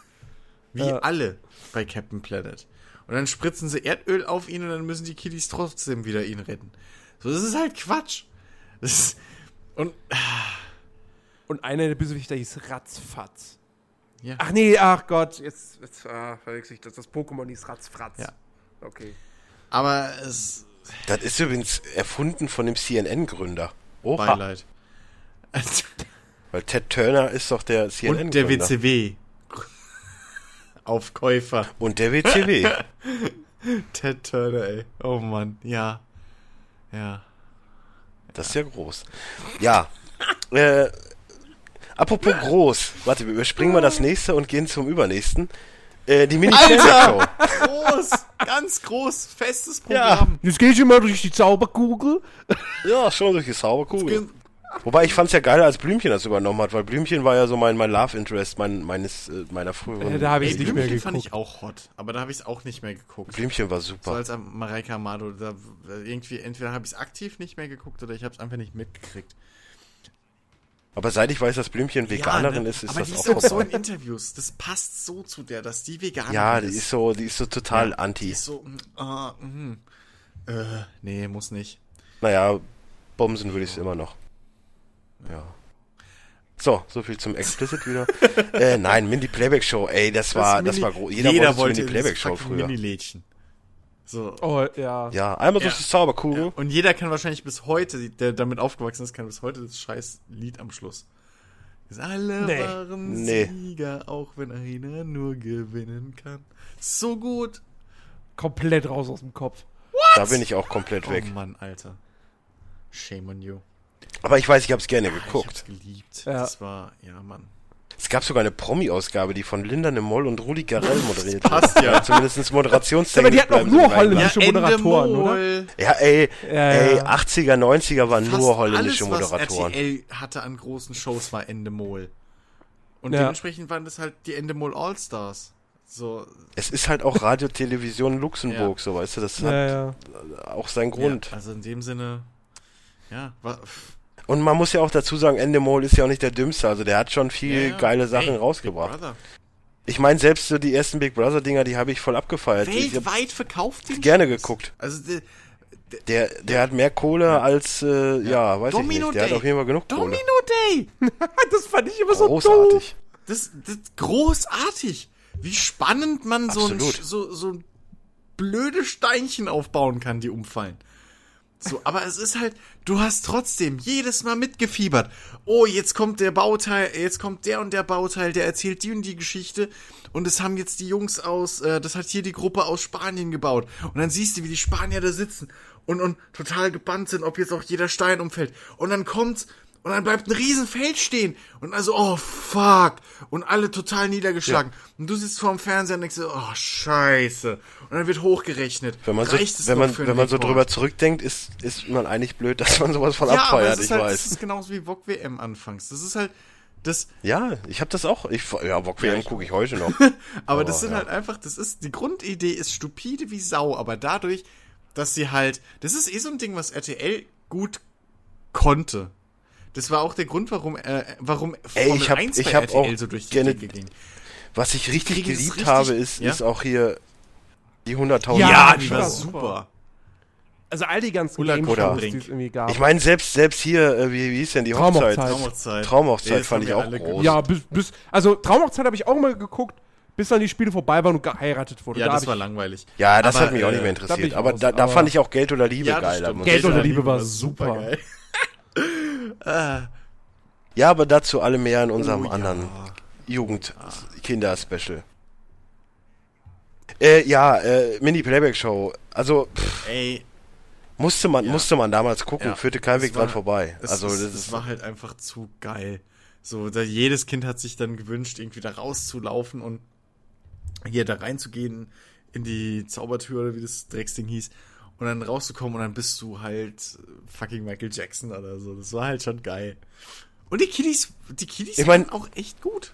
Wie Ja. alle bei Captain Planet. Und dann spritzen sie Erdöl auf ihn und dann müssen die Kiddies trotzdem wieder ihn retten. So, das ist halt Quatsch. Das ist, und, Und einer der Bösewichter hieß Ratzfatz. ja. Ach nee, ach Gott, jetzt, jetzt ah, verwechsel ich das. Das Pokémon hieß Ratzfratz. Ja. Okay. Aber es, Das ist übrigens erfunden von dem CNN-Gründer. Oha. Beileid. Weil Ted Turner ist doch der CNN-Gründer. Und der WCW. Aufkäufer. Und der WCW. Ted Turner, ey. Oh Mann, ja. Ja. Das ist ja groß. Ja. Äh, apropos groß. Warte, wir überspringen mal das nächste und gehen zum übernächsten. Äh, die mini show Groß, ganz groß, festes Ja. Programm. Jetzt gehe ich immer durch die Zauberkugel. Ja, schon durch die Sauberkugel. Wobei ich fand's ja geiler, als Blümchen das übernommen hat, weil Blümchen war ja so mein, mein Love Interest mein, meines, äh, meiner früheren. Äh, da hab ich nicht mehr Blümchen fand ich geguckt. auch hot, aber da habe ich es auch nicht mehr geguckt. Blümchen war So super. als am- Mareike Amado, da, irgendwie, entweder habe ich es aktiv nicht mehr geguckt oder ich habe es einfach nicht mitgekriegt. Aber seit ich weiß, dass Blümchen Veganerin ne? ist, ist aber das die auch ist auch so vorbei. in Interviews. Das passt so zu der, dass die Veganerin Ja, die ist so, die ist so total Die anti. ist so, mm, ah, mhm. Äh, nee, muss nicht. Naja, Bomsen würde ich es immer noch. Ja. So, so viel zum Explicit wieder. äh, nein, Mindy Playback Show, ey, das war, das, Mini- war groß. Jeder, Jeder wollte wollte Mindy Playback Show früher. Mini-Lädchen. So. Oh, ja. Ja, einmal durch Ja. die Zauberkugel. Und jeder kann wahrscheinlich bis heute, der damit aufgewachsen ist, kann bis heute das scheiß Lied am Schluss. Alle Nee. waren Nee. Sieger, auch wenn einer nur gewinnen kann. So gut. Komplett raus aus dem Kopf. Da bin ich auch komplett weg. Oh Mann, Alter. Shame on you. Aber ich weiß, ich habe es gerne Ah, Ich hab's geguckt. geliebt. Ja. Das war, ja, Mann. Es gab sogar eine Promi-Ausgabe, die von Linda Nemoll und Rudi Garell moderiert passt wurde. ja. Zumindest moderationstechnisch. Aber die hatten auch nur holländische Moderatoren, oder? Endemol. Ja, ey, Ja, ey, ja. 80er, 90er waren Fast nur holländische alles, Moderatoren. Was RTL hatte an großen Shows war Endemol. Und Ja. dementsprechend waren das halt die Endemol All-Stars. So, Es ist halt auch Radio Television Luxemburg, Ja. so weißt du, das Ja, hat ja. auch seinen Grund. Ja, also in dem Sinne, ja, war, Und man muss ja auch dazu sagen, Endemol ist ja auch nicht der dümmste, also der hat schon viel ja, ja. geile Sachen Ey, rausgebracht. Ich meine, selbst so die ersten Big Brother Dinger, die habe ich voll abgefeiert. Weltweit verkauft den gerne Scheiß. geguckt. Also der, Der, der hat mehr Kohle als, äh, ja. weiß Domino ich nicht. Der Day. hat auf jeden Fall genug Kohle. Domino Day. das fand ich immer so doof. Großartig. Das, das großartig. Wie spannend man so ein, Absolut. so, so ein blöde Steinchen aufbauen kann, die umfallen. So, aber es ist halt, du hast trotzdem jedes Mal mitgefiebert. Oh, jetzt kommt der Bauteil, jetzt kommt der und der Bauteil, der erzählt die und die Geschichte. Und es haben jetzt die Jungs aus, äh, das hat hier die Gruppe aus Spanien gebaut. Und dann siehst du, wie die Spanier da sitzen und, und total gebannt sind, ob jetzt auch jeder Stein umfällt. Und dann kommt's und dann bleibt ein riesen Feld stehen. Und also, oh fuck. Und alle total niedergeschlagen. Ja. Und du sitzt vorm Fernseher und denkst so, oh scheiße. Und dann wird hochgerechnet. Wenn man so, wenn man, wenn man so drüber zurückdenkt, ist, ist man eigentlich blöd, dass man sowas von ja, abfeiert, ich halt, weiß. Das ist genauso wie VOG WM anfangs. Das ist halt, das. Ja, ich habe das auch. Ich, ja, VOG WM gucke ich heute noch. aber, aber, das sind ja. halt einfach, das ist, die Grundidee ist stupide wie Sau, aber dadurch, dass sie halt, das ist eh so ein Ding, was RTL gut konnte. Das war auch der Grund, warum, äh, warum Ey, ich hab, 1 ich hab RTL auch so durch die gerne, ging. Was ich richtig ich geliebt richtig, habe, ist, ja? ist auch hier die 100.000. Ja, ja, die war super. Also all die ganzen Game Shows, die es irgendwie gab. Ich meine, selbst, selbst hier, äh, wie, wie hieß denn die Hochzeit? Traumhochzeit. Traumhochzeit fand ich auch groß. Ja, bis, bis, also Traumhochzeit habe ich auch mal geguckt, bis dann die Spiele vorbei waren und geheiratet wurde. Ja, da das war langweilig. Ja, das aber, hat mich auch nicht mehr äh, interessiert. Aber da, da fand ich auch Geld oder Liebe ja, geil. Geld oder Liebe war super. geil. Ja, aber dazu alle mehr in unserem oh, anderen ja. Jugend-Kinder-Special. Äh, ja, äh, Mini-Playback-Show. Also, pff, Ey. Musste man, ja. musste man damals gucken, ja. führte kein Weg dran vorbei. also, das, das, das war halt einfach zu geil. So, da jedes Kind hat sich dann gewünscht, irgendwie da rauszulaufen und hier da reinzugehen in die Zaubertür oder wie das Drecksding hieß und dann rauszukommen und dann bist du halt fucking Michael Jackson oder so. Das war halt schon geil. Und die Kiddies, die Kiddies ich mein, auch echt gut.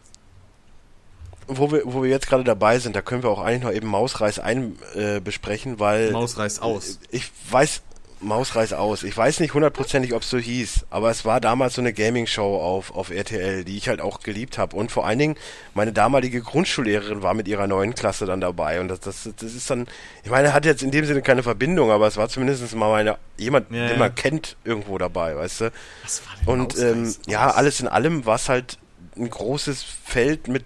Wo wir, wo wir jetzt gerade dabei sind, da können wir auch eigentlich noch eben Mausreiß ein äh, besprechen, weil Mausreiß aus. Ich weiß, Maus reiß aus. Ich weiß nicht hundertprozentig, ob es so hieß, aber es war damals so eine Gaming-Show auf, auf RTL, die ich halt auch geliebt habe. Und vor allen Dingen, meine damalige Grundschullehrerin war mit ihrer neuen Klasse dann dabei. Und das, das, das ist dann, ich meine, hat jetzt in dem Sinne keine Verbindung, aber es war zumindest mal meine, jemand, ja, den man kennt, irgendwo dabei, weißt du? Was war denn Und ähm, ja, alles in allem war es halt ein großes Feld mit,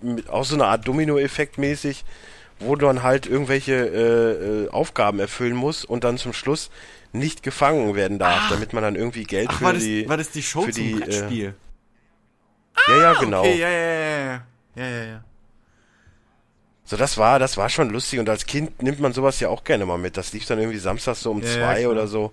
mit auch so eine Art Domino-Effekt mäßig wo du dann halt irgendwelche äh, äh, Aufgaben erfüllen muss und dann zum Schluss nicht gefangen werden darf, ach, damit man dann irgendwie Geld ach, für war die das, war das die Show für zum die, Brettspiel? Äh, ja, ja, ah, genau. Okay, ja, ja, ja, ja, ja, ja. So, das war, das war schon lustig und als Kind nimmt man sowas ja auch gerne mal mit. Das lief dann irgendwie samstags so um ja, zwei ja, oder so.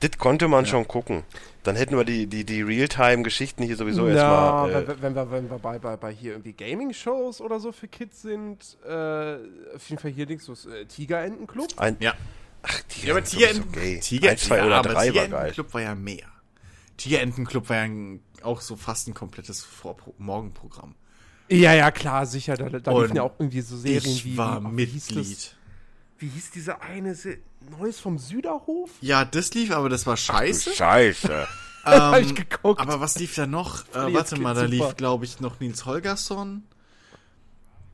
Das konnte man schon gucken. Dann hätten wir die, die, die Realtime-Geschichten hier sowieso ja, erstmal. Äh, wenn, wenn, wir, wenn wir bei, bei, bei hier irgendwie Gaming-Shows oder so für Kids sind, äh, auf jeden Fall hier links so äh, Tigerentenclub. Ein, ja. Ach, Tiger ja, aber Tigerenten, okay. Tiger, ein, zwei ja, oder drei war geil. Club war ja mehr. Tigerentenclub war ja ein, auch so fast ein komplettes Vorpro Morgenprogramm. Ja, ja, klar, sicher. Da, da liefen ja auch irgendwie so Serien ich wie. Ich war wie, Mitglied. Wie hieß diese eine Se Neues vom Süderhof? Ja, das lief, aber das war scheiße. Ach, scheiße. ähm, Hab ich geguckt. Aber was lief da noch? Äh, warte mal, da lief, glaube ich, noch Nils Holgersson.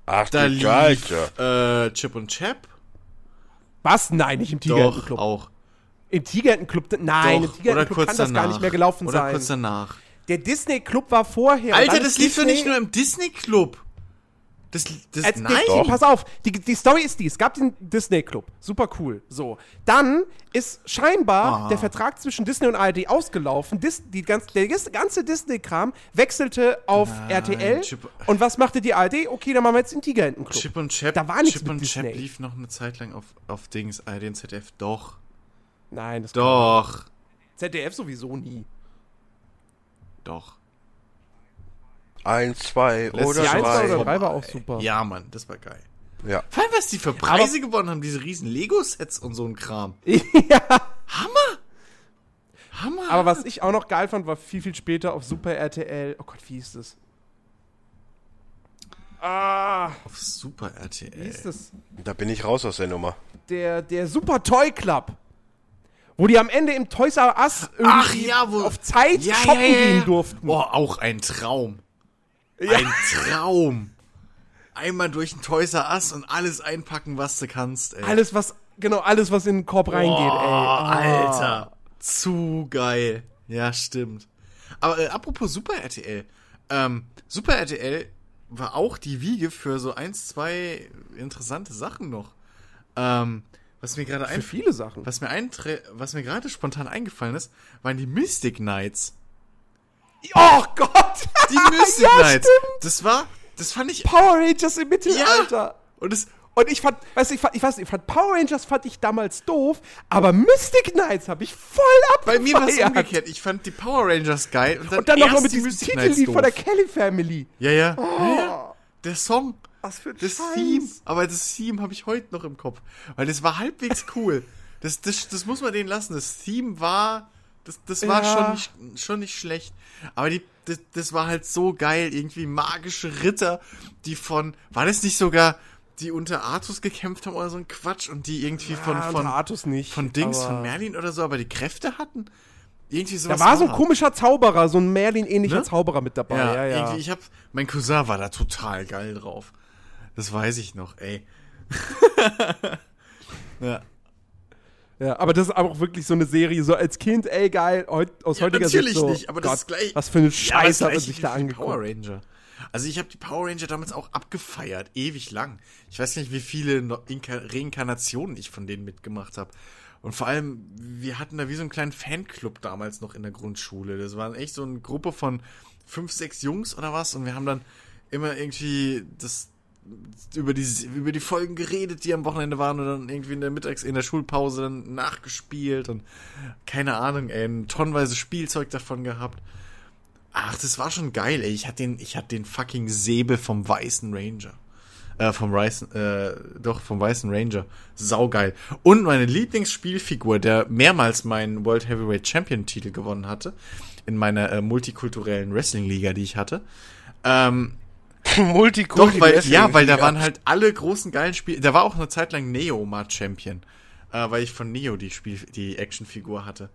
Ach, da lief äh, Chip und Chap. Was? Nein, nicht im Tigerentenclub. auch. Im Tigerentenclub? Nein, Doch, im Tigerentenclub kann danach. das gar nicht mehr gelaufen oder sein. Oder kurz danach. Der Disney Club war vorher. Alter, das lief doch nicht nur im Disney Club. Das, das, Als, nein. Die, pass auf, die, die Story ist die, es gab den Disney Club, super cool. So, dann ist scheinbar ah. der Vertrag zwischen Disney und ARD ausgelaufen. Dis, die ganz, der ganze Disney-Kram wechselte auf nein, RTL. Chip, und was machte die ARD? Okay, dann machen wir jetzt den Tigerentenclub. Chip und Chap, da war nichts Chip und Disney. Chap lief noch eine Zeit lang auf, auf Dings, ARD und ZDF. Doch. Nein, das Doch. ZDF sowieso nie. Doch. Eins, zwei Lässt oder die zwei. Eins oder drei war auch super. Ja, Mann, das war geil. Ja. Vor allem, was die für Preise Aber gewonnen haben, diese riesen Lego-Sets und so ein Kram. ja. Hammer! Hammer! Aber was ich auch noch geil fand, war viel, viel später auf Super RTL. Oh Gott, wie hieß das? Ah. Auf Super RTL. Wie hieß das? Da bin ich raus aus der Nummer. Der, der Super Toy Club. Wo die am Ende im Toys R Us irgendwie ja, wo, auf Zeit ja, shoppen ja, gehen durften. Boah, auch ein Traum. Ein Traum. Einmal durch ein Toys R Us und alles einpacken, was du kannst, ey. Alles, was, genau, alles, was in den Korb reingeht, ey. Oh. Alter. Zu geil. Ja, stimmt. Aber äh, apropos Super RTL. Ähm, Super RTL war auch die Wiege für so eins, zwei interessante Sachen noch. Ähm, was mir gerade Für viele Sachen. was mir was mir gerade spontan eingefallen ist, waren die Mystic Knights. Oh Gott! Die Mystic Ja, Knights. stimmt. Das war, das fand ich Power Rangers im Mittelalter. und es Und ich fand, weißt du, ich fand, ich weiß nicht, ich fand Power Rangers fand ich damals doof, aber Mystic Knights habe ich voll bei abgefeiert. mir war es umgekehrt. Ich fand die Power Rangers geil und dann, Und dann noch mit die diesem Mystic Knights Titellied von der. Kelly Family. Ja, ja. ja, ja. Der Song. Was für ein Das Scheiß. Theme, aber das Theme habe ich heute noch im Kopf, weil das war halbwegs cool. Das, das, das muss man denen lassen. Das Theme war, das, das war Ja. schon, nicht, schon nicht schlecht. Aber die, das, das war halt so geil. Irgendwie magische Ritter, die von, war das nicht sogar, die unter Artus gekämpft haben oder so ein Quatsch und die irgendwie von, Ja, von, unter Artus nicht. von Dings, von Merlin oder so, aber die Kräfte hatten? Irgendwie sowas. Da war so ein komischer Zauberer, so ein Merlin-ähnlicher Ne? Zauberer mit dabei. Ja, Ja, ja. irgendwie, ich hab, mein Cousin war da total geil drauf. Das weiß ich noch, ey. ja. Ja, aber das ist aber auch wirklich so eine Serie, so als Kind, ey, geil, heut, aus Ja, heutiger natürlich Sicht so, nicht, aber das Gott, ist gleich- was für eine Ja, das Scheiße hat man sich da angeguckt. Power Ranger. Also ich habe die Power Ranger damals auch abgefeiert, ewig lang. Ich weiß nicht, wie viele Reinkarnationen ich von denen mitgemacht habe. Und vor allem, wir hatten da wie so einen kleinen Fanclub damals noch in der Grundschule. Das waren echt so eine Gruppe von fünf, sechs Jungs oder was. Und wir haben dann immer irgendwie das über die, über die Folgen geredet, die am Wochenende waren und dann irgendwie in der Mittags-, in der Schulpause dann nachgespielt und keine Ahnung, ey, tonnenweise Spielzeug davon gehabt. Ach, das war schon geil, ey. Ich hatte den, ich hatte den fucking Säbel vom Weißen Ranger. Äh, vom Weißen, äh, doch, vom Weißen Ranger. Saugeil. Und meine Lieblingsspielfigur, der mehrmals meinen World Heavyweight Champion Titel gewonnen hatte, in meiner äh, multikulturellen Wrestling-Liga, die ich hatte. Ähm, Multikulti doch, weil, ja, weil da waren halt alle großen geilen Spiele. Da war auch eine Zeit lang Neo mal Champion. Äh, weil ich von Neo die Spiel, die Actionfigur hatte.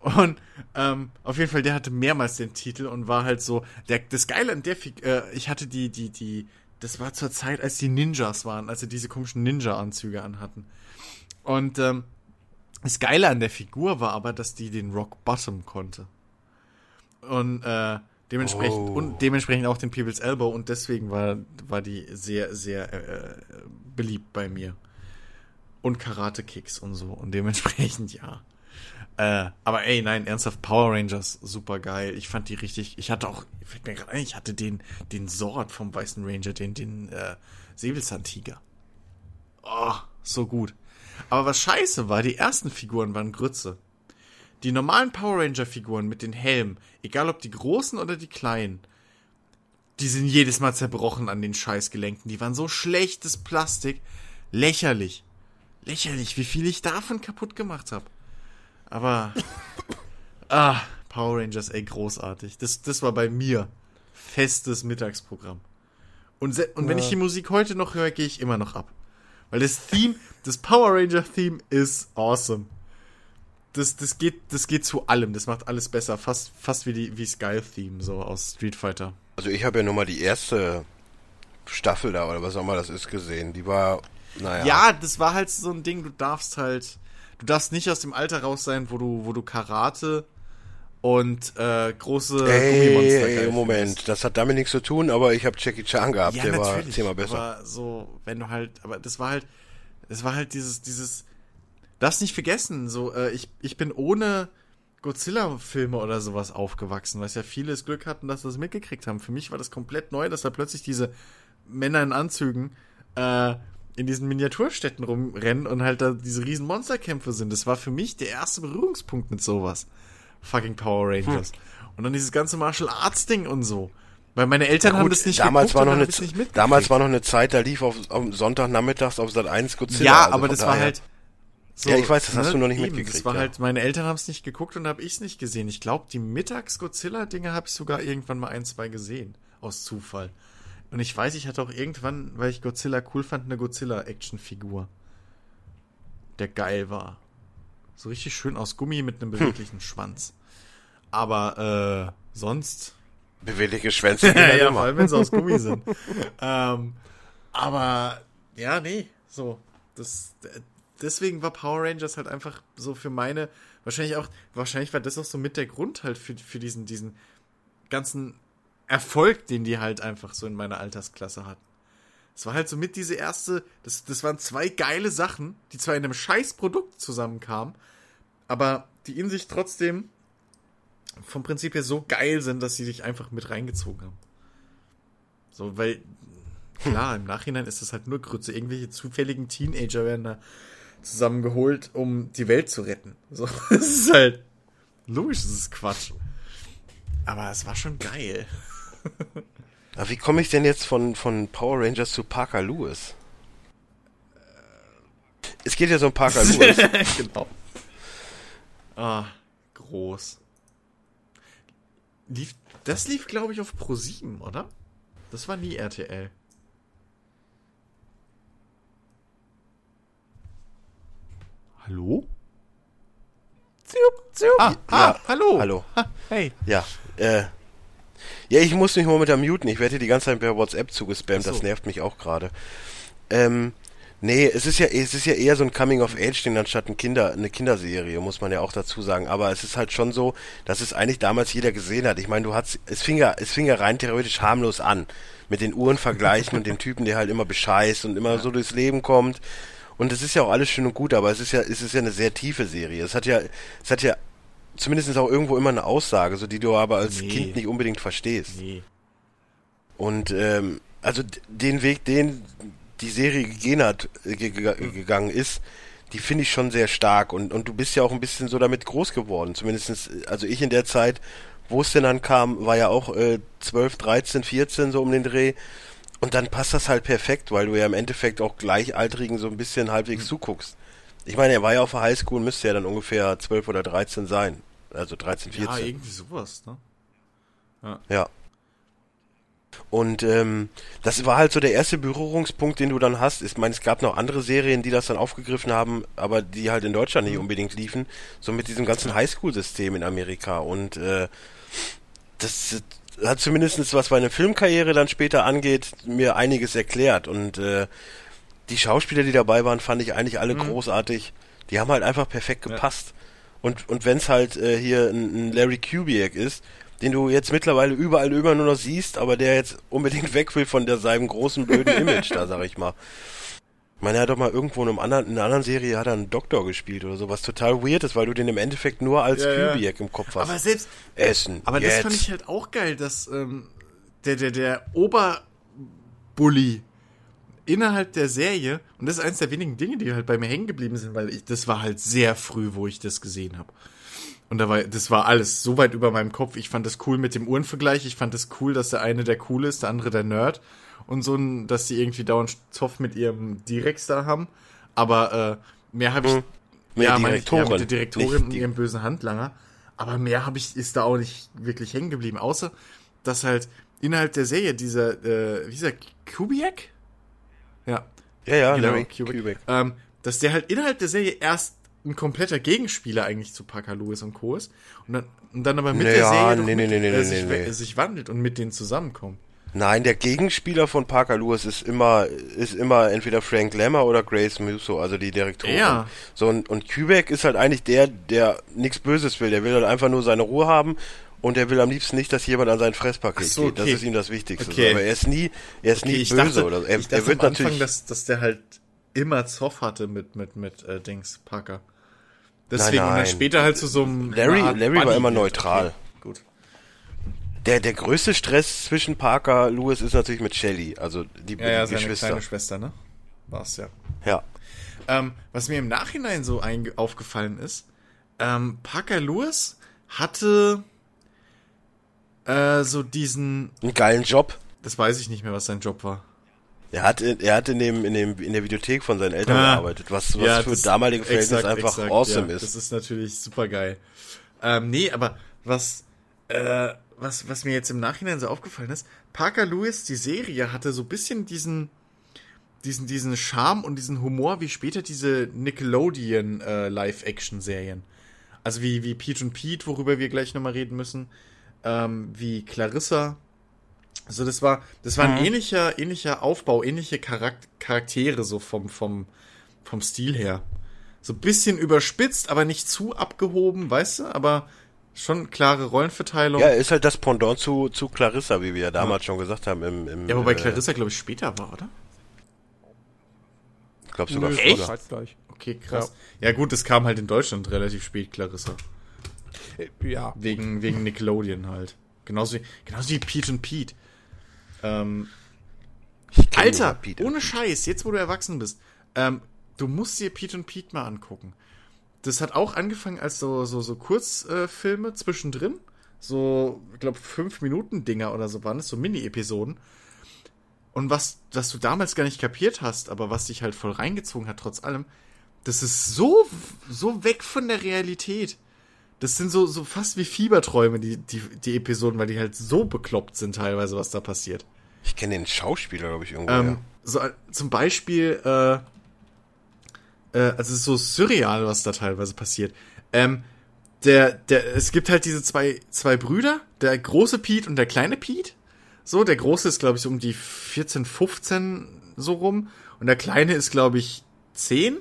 Und ähm, auf jeden Fall, der hatte mehrmals den Titel und war halt so. Der, das Geile an der Figur, äh, ich hatte die, die, die, das war zur Zeit, als die Ninjas waren, als sie diese komischen Ninja-Anzüge anhatten. Und ähm, das Geile an der Figur war aber, dass die den Rock Bottom konnte. Und äh, dementsprechend Oh. und dementsprechend auch den People's Elbow und deswegen war, war die sehr, sehr äh, beliebt bei mir. Und Karate-Kicks und so. Und dementsprechend ja. Äh, aber ey, nein, ernsthaft, Power Rangers, super geil. Ich fand die richtig. Ich hatte auch, fällt mir gerade ein, ich hatte den, den Sword vom Weißen Ranger, den, den äh, Säbelzahntiger. Oh, so gut. Aber was scheiße war, die ersten Figuren waren Grütze. Die normalen Power Ranger Figuren mit den Helmen, egal ob die großen oder die kleinen, die sind jedes Mal zerbrochen an den Scheißgelenken. Die waren so schlechtes Plastik. Lächerlich. Lächerlich, wie viel ich davon kaputt gemacht habe. Aber. ah, Power Rangers, ey, großartig. Das, das war bei mir festes Mittagsprogramm. Und, und wenn Ja. ich die Musik heute noch höre, gehe ich immer noch ab. Weil das Theme, das Power Ranger Theme ist awesome. Das, das geht, das geht zu allem. Das macht alles besser. Fast, fast wie die, wie Sky Theme, so aus Street Fighter. Also ich habe ja nur mal die erste Staffel da oder was auch immer das ist gesehen. Die war, naja. Ja, das war halt so ein Ding, du darfst halt, du darfst nicht aus dem Alter raus sein, wo du, wo du Karate und äh, große Ey, Gummimonster ey, Moment, findest. das hat damit nichts zu tun, aber ich habe Jackie Chan gehabt, der war zehnmal besser. Aber so, wenn du halt, aber das war halt, es war halt dieses, dieses, darfst nicht vergessen, so, äh, ich, ich bin ohne Godzilla-Filme oder sowas aufgewachsen, was ja viele das Glück hatten, dass sie das mitgekriegt haben. Für mich war das komplett neu, dass da plötzlich diese Männer in Anzügen äh, in diesen Miniaturstädten rumrennen und halt da diese riesen Monsterkämpfe sind. Das war für mich der erste Berührungspunkt mit sowas. Fucking Power Rangers. Und dann dieses ganze Martial Arts Ding und so. Weil meine Eltern haben Gut, das nicht damals geguckt war noch eine damals war noch eine Zeit, da lief auf, auf Sonntagnachmittags auf Sat 1 Godzilla. Ja, also aber das war daher- halt. So, Ja, ich weiß, das hast du noch nicht eben, mitgekriegt, Das war ja. halt, meine Eltern haben es nicht geguckt und habe ich es nicht gesehen. Ich glaube, die Mittags-Godzilla-Dinge habe ich sogar irgendwann mal ein, zwei gesehen. Aus Zufall. Und ich weiß, ich hatte auch irgendwann, weil ich Godzilla cool fand, eine Godzilla-Action-Figur. Der geil war. So richtig schön aus Gummi mit Hm. einem beweglichen Schwanz. Aber, äh, sonst bewegliche Schwänze. ja, ja, vor allem, wenn sie aus Gummi sind. ähm, aber, ja, nee, so. Das, d- deswegen war Power Rangers halt einfach so für meine, wahrscheinlich auch, wahrscheinlich war das auch so mit der Grund halt für, für diesen, diesen ganzen Erfolg, den die halt einfach so in meiner Altersklasse hatten. Es war halt so mit diese erste, das, das waren zwei geile Sachen, die zwar in einem scheiß Produkt zusammenkamen, aber die in sich trotzdem vom Prinzip her so geil sind, dass sie dich einfach mit reingezogen haben. So, weil, klar, im Nachhinein ist das halt nur Grütze. Irgendwelche zufälligen Teenager werden da zusammengeholt, um die Welt zu retten. So, das ist halt, logisch, das ist Quatsch. Aber es war schon geil. Aber wie komme ich denn jetzt von, von Power Rangers zu Parker Lewis? Es geht ja so um Parker Lewis. genau. Ah, groß. Lief, das lief, glaube ich, auf Pro 7, oder? Das war nie RTL. Hallo? Zup, zup. Ah, ah Ja, hallo. hallo. Ha, hey. Ja, äh. Ja, ich muss mich momentan muten. Ich werde hier die ganze Zeit per WhatsApp zugespammt. So. Das nervt mich auch gerade. Ähm, nee, es ist ja, es ist ja eher so ein Coming-of-Age-Ding anstatt ein Kinder, eine Kinderserie, muss man ja auch dazu sagen. Aber es ist halt schon so, dass es eigentlich damals jeder gesehen hat. Ich meine, du hast, es fing ja, es fing ja rein theoretisch harmlos an. Mit den Uhrenvergleichen und dem Typen, der halt immer bescheißt und immer so durchs Leben kommt. Und es ist ja auch alles schön und gut, aber es ist ja, es ist ja eine sehr tiefe Serie. Es hat ja, es hat ja zumindest auch irgendwo immer eine Aussage, so die du aber als Nee. Kind nicht unbedingt verstehst. Nee. Und ähm, also den Weg, den die Serie gehen hat, äh, ge ge gegangen ist, die finde ich schon sehr stark. Und, und du bist ja auch ein bisschen so damit groß geworden. Zumindestens, äh, also ich in der Zeit, wo es denn ankam, war ja auch äh, 12, 13, 14 so um den Dreh. Und dann passt das halt perfekt, weil du ja im Endeffekt auch Gleichaltrigen so ein bisschen halbwegs zuguckst. Ich meine, er war ja auf der Highschool, müsste ja dann ungefähr 12 oder 13 sein. Also 13, 14. Ja, irgendwie sowas, ne? Ja. Und ähm, das war halt so der erste Berührungspunkt, den du dann hast. Ich meine, es gab noch andere Serien, die das dann aufgegriffen haben, aber die halt in Deutschland nicht unbedingt liefen. So mit diesem ganzen Highschool-System in Amerika. Und äh, das hat zumindestens was meine Filmkarriere dann später angeht, mir einiges erklärt. Und äh, die Schauspieler, die dabei waren, fand ich eigentlich alle großartig. Die haben halt einfach perfekt gepasst. Und, und wenn es halt äh, hier ein, ein Larry Kubiak ist, den du jetzt mittlerweile überall über nur noch siehst, aber der jetzt unbedingt weg will von der, seinem großen blöden Image, da sag ich mal. Ich meine, er hat doch mal irgendwo in, einem anderen, in einer anderen Serie hat er einen Doktor gespielt oder so, was total weird ist, weil du den im Endeffekt nur als Ja, ja. Kubiak im Kopf hast. Aber selbst, Essen, aber jetzt. das fand ich halt auch geil, dass ähm, der, der, der Oberbully innerhalb der Serie, und das ist eines der wenigen Dinge, die halt bei mir hängen geblieben sind, weil ich, das war halt sehr früh, wo ich das gesehen habe. Und da war, das war alles so weit über meinem Kopf. Ich fand das cool mit dem Uhrenvergleich. Ich fand das cool, dass der eine der cool ist, der andere der Nerd. Und so, ein- dass die irgendwie dauernd Zoff mit ihrem Direx da haben. Aber äh, mehr habe ich. Hm. Mit meine ich, Direktorin. Ja, mit der Direktorin und ihrem bösen Handlanger. Aber mehr habe ich, ist da auch nicht wirklich hängen geblieben. Außer, dass halt innerhalb der Serie dieser, äh, wie ist er, Kubiak? Ja, ja, ja, genau, Larry Kubrick. Kubiak. Ähm, dass der halt innerhalb der Serie erst ein kompletter Gegenspieler eigentlich zu Parker Lewis und Co. ist und dann, und dann aber mit Nee, der ja, Serie nee, mit, nee, nee, äh, nee, sich, nee, nee. sich wandelt und mit denen zusammenkommt. Nein, der Gegenspieler von Parker Lewis ist immer, ist immer entweder Frank Lemmer oder Grace Musso, also die Direktorin. Ja. So, und, und Kubeck ist halt eigentlich der, der nichts Böses will. Der will halt einfach nur seine Ruhe haben und er will am liebsten nicht, dass jemand an sein Fresspaket so, geht. Das okay. ist ihm das Wichtigste. Okay. So, aber er ist nie, er ist nie ich böse dachte, oder so. Er, ich dachte er wird am Anfang, natürlich. dass, dass der halt immer Zoff hatte mit, mit, mit äh, Dings, Parker. Deswegen Nein, und dann nein. später halt zu so einem. Larry- Larry war immer neutral. Okay. Der, der größte Stress zwischen Parker Lewis ist natürlich mit Shelly, also die, Ja, ja, die seine Geschwister. kleine Schwester, ne? War's ja. Ja. Ähm, was mir im Nachhinein so aufgefallen ist, ähm, Parker Lewis hatte äh, so diesen, Einen geilen Job. das weiß ich nicht mehr, was sein Job war. Er hat, in- er hat in dem, in dem, in der Videothek von seinen Eltern Ah. gearbeitet, was, was für das- damalige Verhältnisse exakt, einfach exakt, awesome ja, ist. Das ist natürlich super geil. Ähm, nee, aber was, äh, was, was mir jetzt im Nachhinein so aufgefallen ist, Parker Lewis, die Serie, hatte so ein bisschen diesen, diesen, diesen Charme und diesen Humor wie später diese Nickelodeon äh, Live-Action-Serien. Also wie, wie Pete und Pete, worüber wir gleich nochmal reden müssen, ähm, wie Clarissa. Also das war, das war ein ähnlicher, ähnlicher Aufbau, ähnliche Charak Charaktere so vom, vom, vom Stil her. So ein bisschen überspitzt, aber nicht zu abgehoben, weißt du? Aber Schon klare Rollenverteilung. Ja, ist halt das Pendant zu, zu Clarissa, wie wir ja damals ja. schon gesagt haben. Im, im, ja, wobei äh, Clarissa, glaube ich, später war, oder? Ich glaube sogar Echt? Okay, krass. Ja. ja. gut, es kam halt in Deutschland relativ spät, Clarissa. Äh, ja. Wegen, wegen Nickelodeon halt. Genauso wie, genauso wie Pete und Pete. Ähm, Alter, Pete ohne Scheiß, jetzt wo du erwachsen bist, ähm, du musst dir Pete und Pete mal angucken das hat auch angefangen als so, so, so Kurzfilme äh, zwischendrin. So, ich glaube, fünf Minuten Dinger oder so waren es, so Mini-Episoden. Und was, was du damals gar nicht kapiert hast, aber was dich halt voll reingezogen hat, trotz allem, das ist so, so weg von der Realität. Das sind so, so fast wie Fieberträume, die, die, die Episoden, weil die halt so bekloppt sind teilweise, was da passiert. Ich kenne den Schauspieler, glaube ich, irgendwo. Ähm, ja. So, zum Beispiel, äh, äh, also es ist so surreal, was da teilweise passiert. Ähm, der, der, es gibt halt diese zwei, zwei Brüder, der große Pete und der kleine Pete. So, der große ist, glaube ich, so um die 14, 15 so rum. Und der kleine ist, glaube ich, 10.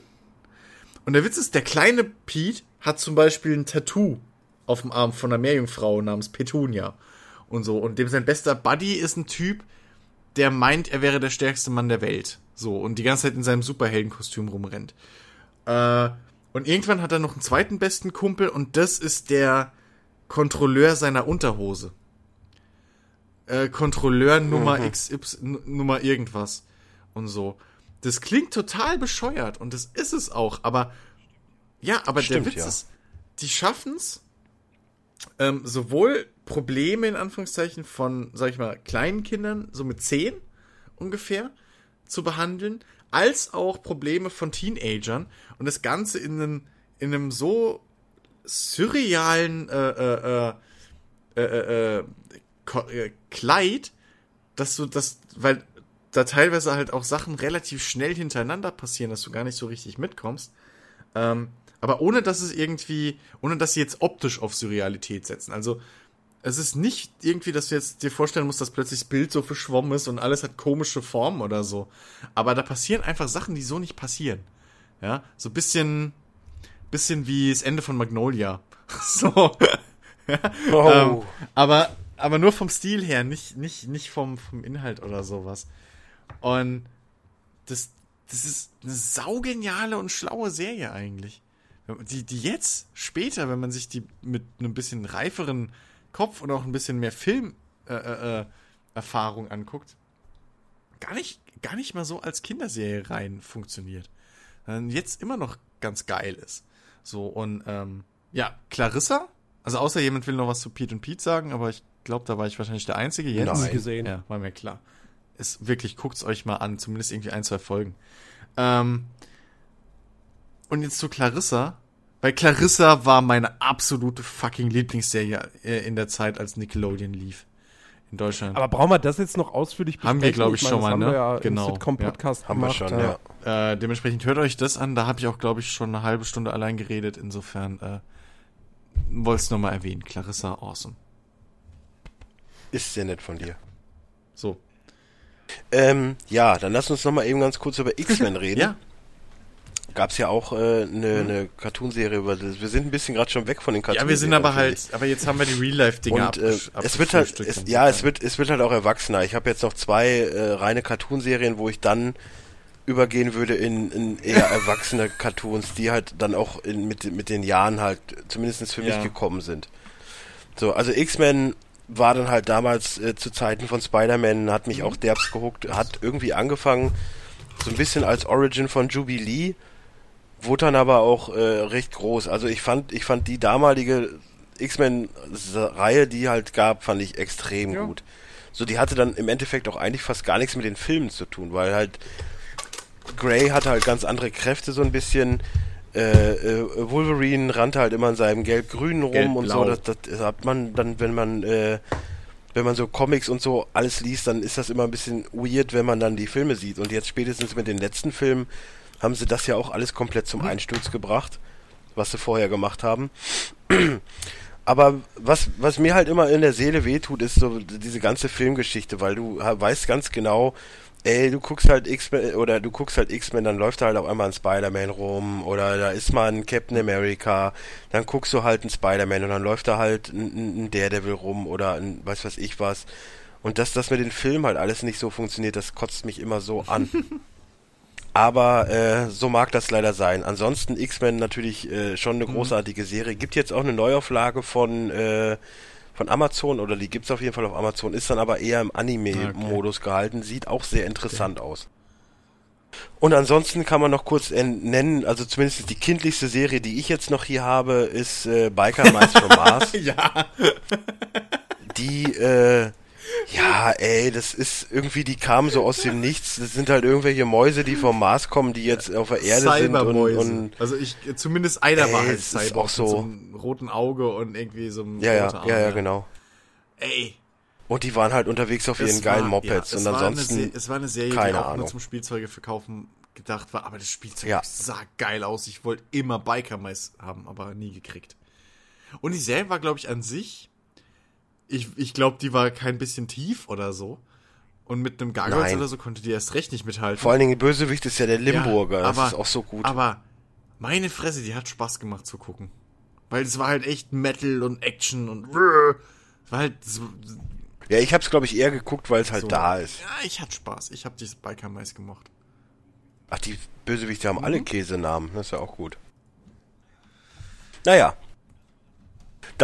Und der Witz ist, der kleine Pete hat zum Beispiel ein Tattoo auf dem Arm von einer Meerjungfrau namens Petunia. Und so. Und dem sein bester Buddy ist ein Typ, der meint, er wäre der stärkste Mann der Welt. So. Und die ganze Zeit in seinem Superheldenkostüm rumrennt. Äh, und irgendwann hat er noch einen zweiten besten Kumpel und das ist der Kontrolleur seiner Unterhose. Äh, Kontrolleur Nummer mhm. XY, Nummer irgendwas. Und so. Das klingt total bescheuert und das ist es auch, aber ja, aber Stimmt, der Witz ja. ist, die schaffen's, ähm, sowohl Probleme in Anführungszeichen von, sag ich mal, kleinen Kindern, so mit zehn ungefähr, zu behandeln, als auch Probleme von Teenagern und das Ganze in einem, in einem so surrealen äh, äh, äh, äh, äh, äh Kleid, dass du das, weil da teilweise halt auch Sachen relativ schnell hintereinander passieren, dass du gar nicht so richtig mitkommst. Ähm, aber ohne dass es irgendwie, ohne dass sie jetzt optisch auf Surrealität setzen. Also es ist nicht irgendwie, dass du jetzt dir vorstellen musst, dass plötzlich das Bild so verschwommen ist und alles hat komische Formen oder so. Aber da passieren einfach Sachen, die so nicht passieren. Ja, so bisschen, bisschen wie das Ende von Magnolia. so. ja. oh. ähm, aber, aber nur vom Stil her, nicht, nicht, nicht vom, vom Inhalt oder sowas. Und das, das ist eine saugeniale und schlaue Serie eigentlich. Die, die jetzt, später, wenn man sich die mit einem bisschen reiferen Kopf und auch ein bisschen mehr Film äh, äh, äh, Erfahrung anguckt, gar nicht, gar nicht mal so als Kinderserie rein funktioniert. Jetzt immer noch ganz geil ist. So, und ähm, ja, Clarissa, also außer jemand will noch was zu Pete und Pete sagen, aber ich glaube, da war ich wahrscheinlich der Einzige jetzt. Nein. gesehen. Ja, war mir klar. Ist wirklich, guckt's euch mal an, zumindest irgendwie ein, zwei Folgen. Ähm, und jetzt zu Clarissa. Weil Clarissa war meine absolute fucking Lieblingsserie äh, in der Zeit, als Nickelodeon lief. In Deutschland. Aber brauchen wir das jetzt noch ausführlich besprechen? Haben wir, glaube ich, ich meine, schon mal, ne? Ja genau. Sitcom-Podcast ja. Haben wir schon, ja. ja. Äh, dementsprechend hört euch das an. Da habe ich auch, glaube ich, schon eine halbe Stunde allein geredet. Insofern äh, wollte es nochmal erwähnen. Clarissa, awesome. Ist sehr nett von dir. So. Ähm, ja, dann lass uns nochmal eben ganz kurz über X-Men reden. ja gab es ja auch äh, eine, mhm. eine Cartoonserie über das. Wir sind ein bisschen gerade schon weg von den Cartoons. Ja, wir sind aber halt, aber jetzt haben wir die Real Life Dinge und äh, es wird halt es, ja, es wird es wird halt auch erwachsener. Ich habe jetzt noch zwei äh, reine Cartoonserien, wo ich dann übergehen würde in, in eher erwachsene Cartoons, die halt dann auch in, mit mit den Jahren halt zumindest für mich ja. gekommen sind. So, also X-Men war dann halt damals äh, zu Zeiten von Spider-Man, hat mich mhm. auch derbs gehuckt, hat irgendwie angefangen so ein bisschen als Origin von Jubilee wurde dann aber auch äh, recht groß. Also ich fand, ich fand die damalige X-Men-Reihe, die halt gab, fand ich extrem ja. gut. So, die hatte dann im Endeffekt auch eigentlich fast gar nichts mit den Filmen zu tun, weil halt Grey hatte halt ganz andere Kräfte so ein bisschen. Äh, äh, Wolverine rannte halt immer in seinem gelb-grünen rum Gelb, und so. Das, das hat man dann, wenn man äh, wenn man so Comics und so alles liest, dann ist das immer ein bisschen weird, wenn man dann die Filme sieht. Und jetzt spätestens mit den letzten Filmen haben sie das ja auch alles komplett zum Einsturz gebracht, was sie vorher gemacht haben. Aber was, was mir halt immer in der Seele wehtut, ist so diese ganze Filmgeschichte, weil du weißt ganz genau, ey, du guckst halt X-Men oder du guckst halt X-Men, dann läuft da halt auf einmal ein Spider-Man rum oder da ist mal ein Captain America, dann guckst du halt ein Spider-Man und dann läuft da halt ein, ein Daredevil rum oder ein weiß was ich was. Und dass das mit den Filmen halt alles nicht so funktioniert, das kotzt mich immer so an. Aber äh, so mag das leider sein. Ansonsten X-Men natürlich äh, schon eine mhm. großartige Serie. Gibt jetzt auch eine Neuauflage von äh, von Amazon oder die gibt's auf jeden Fall auf Amazon, ist dann aber eher im Anime-Modus okay. gehalten, sieht auch sehr interessant okay. aus. Und ansonsten kann man noch kurz nennen, also zumindest die kindlichste Serie, die ich jetzt noch hier habe, ist äh, Biker Mice from Mars. ja. Die äh, ja, ey, das ist irgendwie, die kamen so aus dem Nichts. Das sind halt irgendwelche Mäuse, die vom Mars kommen, die jetzt auf der Erde sind und, und also ich zumindest einer ey, war halt Cyborg auch so, mit so einem roten Auge und irgendwie so einem ja, ja, Arm, ja, ja, genau. Ey. Und die waren halt unterwegs auf ihren geilen Mopeds ja, und ansonsten eine, es war eine Serie, keine die auch Ahnung. nur zum Spielzeuge verkaufen gedacht war, aber das Spielzeug ja. sah geil aus. Ich wollte immer Biker Mais haben, aber nie gekriegt. Und die Serie war, glaube ich, an sich ich, ich glaube, die war kein bisschen tief oder so. Und mit einem Gargoyles Nein. oder so konnte die erst recht nicht mithalten. Vor allen Dingen Bösewicht ist ja der Limburger, ja, aber, das ist auch so gut. Aber meine Fresse, die hat Spaß gemacht zu gucken. Weil es war halt echt Metal und Action und es war halt so, Ja, ich hab's glaube ich eher geguckt, weil es halt so. da ist. Ja, ich hatte Spaß. Ich hab dieses Biker Mais gemocht. Ach, die Bösewichte haben mhm. alle Käsenamen, das ist ja auch gut. Naja,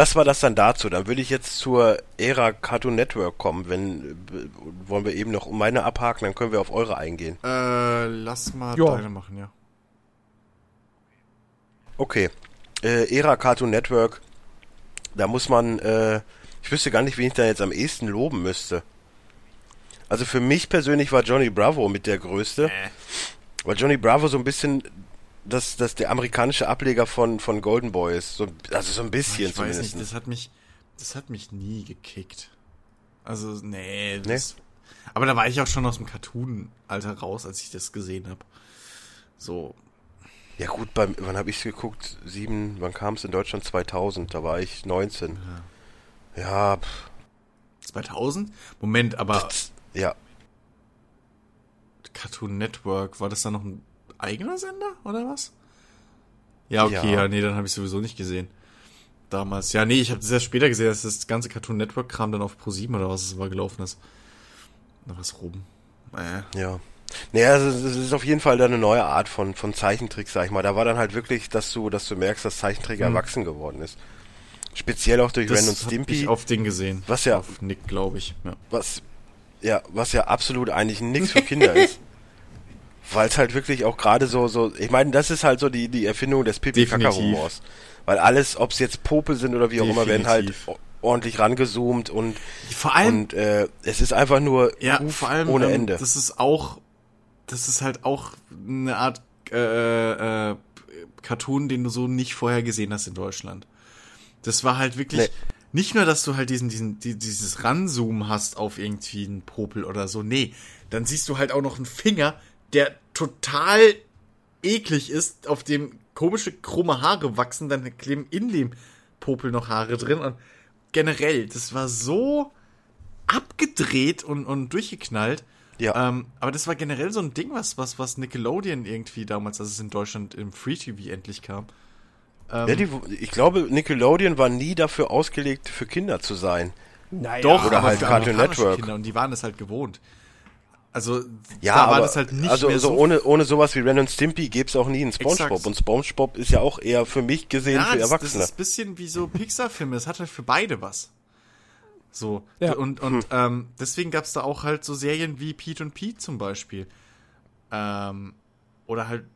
das war das dann dazu. Dann würde ich jetzt zur Ära Cartoon Network kommen. Wenn wollen wir eben noch meine abhaken, dann können wir auf eure eingehen. Äh, lass mal jo. deine machen, ja. Okay. Äh, Ära Cartoon Network. Da muss man, äh, ich wüsste gar nicht, wen ich da jetzt am ehesten loben müsste. Also für mich persönlich war Johnny Bravo mit der größte. Äh. Weil Johnny Bravo so ein bisschen dass das der amerikanische Ableger von von Golden Boy ist, so, also so ein bisschen ich weiß zumindest. Nicht, das hat mich das hat mich nie gekickt. Also nee, das, nee? aber da war ich auch schon aus dem Cartoon Alter raus, als ich das gesehen habe. So ja gut, beim, wann habe ich geguckt? Sieben, wann kam es in Deutschland? 2000, da war ich 19. Ja. ja pff. 2000? Moment, aber... Das, ja. Cartoon Network, war das da noch ein eigener Sender oder was? Ja, okay, ja, ja nee, dann habe ich sowieso nicht gesehen. Damals. Ja, nee, ich habe das erst später gesehen, dass das ganze Cartoon Network Kram dann auf Pro 7 oder was es war gelaufen ist. Na was rum. Äh. Ja. Naja, es ist auf jeden Fall dann eine neue Art von, von Zeichentrick, sag ich mal. Da war dann halt wirklich, dass du, dass du merkst, dass Zeichentrick hm. erwachsen geworden ist. Speziell auch durch das Ren und Stimpy. Ich auf Ding gesehen. Was ja. Auf Nick, glaube ich. Ja. Was, ja, was ja absolut eigentlich nichts für Kinder ist. weil es halt wirklich auch gerade so, so, ich meine, das ist halt so die, die Erfindung des Pipi-Kaka-Humors. Weil alles, ob es jetzt Popel sind oder wie auch Definitiv. immer, werden halt ordentlich rangezoomt und vor allem und äh, es ist einfach nur ja, vor allem, ohne ähm, Ende. Das ist auch, das ist halt auch eine Art äh, äh, Cartoon, den du so nicht vorher gesehen hast in Deutschland. Das war halt wirklich nee. nicht nur, dass du halt diesen, diesen, die, dieses Ranzoomen hast auf irgendwie einen Popel oder so. Nee, dann siehst du halt auch noch einen Finger, der total eklig ist, auf dem komische krumme Haare wachsen, dann kleben in dem Popel noch Haare drin und generell, das war so abgedreht und, und durchgeknallt. Ja. Ähm, aber das war generell so ein Ding, was, was, was Nickelodeon irgendwie damals, als es in Deutschland im Free TV endlich kam. Ähm, ja, die, ich glaube, Nickelodeon war nie dafür ausgelegt, für Kinder zu sein. Naja, Doch, oder halt Cartoon Network. Kinder und die waren es halt gewohnt. Also ja, da war aber, das halt nicht also, mehr so. Also ohne, ohne sowas wie Ren und Stimpy gäbe es auch nie einen Spongebob. Exakt. Und Spongebob ist ja auch eher für mich gesehen ja, für das, Erwachsene. Das ist ein bisschen wie so Pixar-Filme. Das hat halt für beide was. So. Ja. Und, und hm. ähm, deswegen gab es da auch halt so Serien wie Pete und Pete zum Beispiel. Ähm, oder halt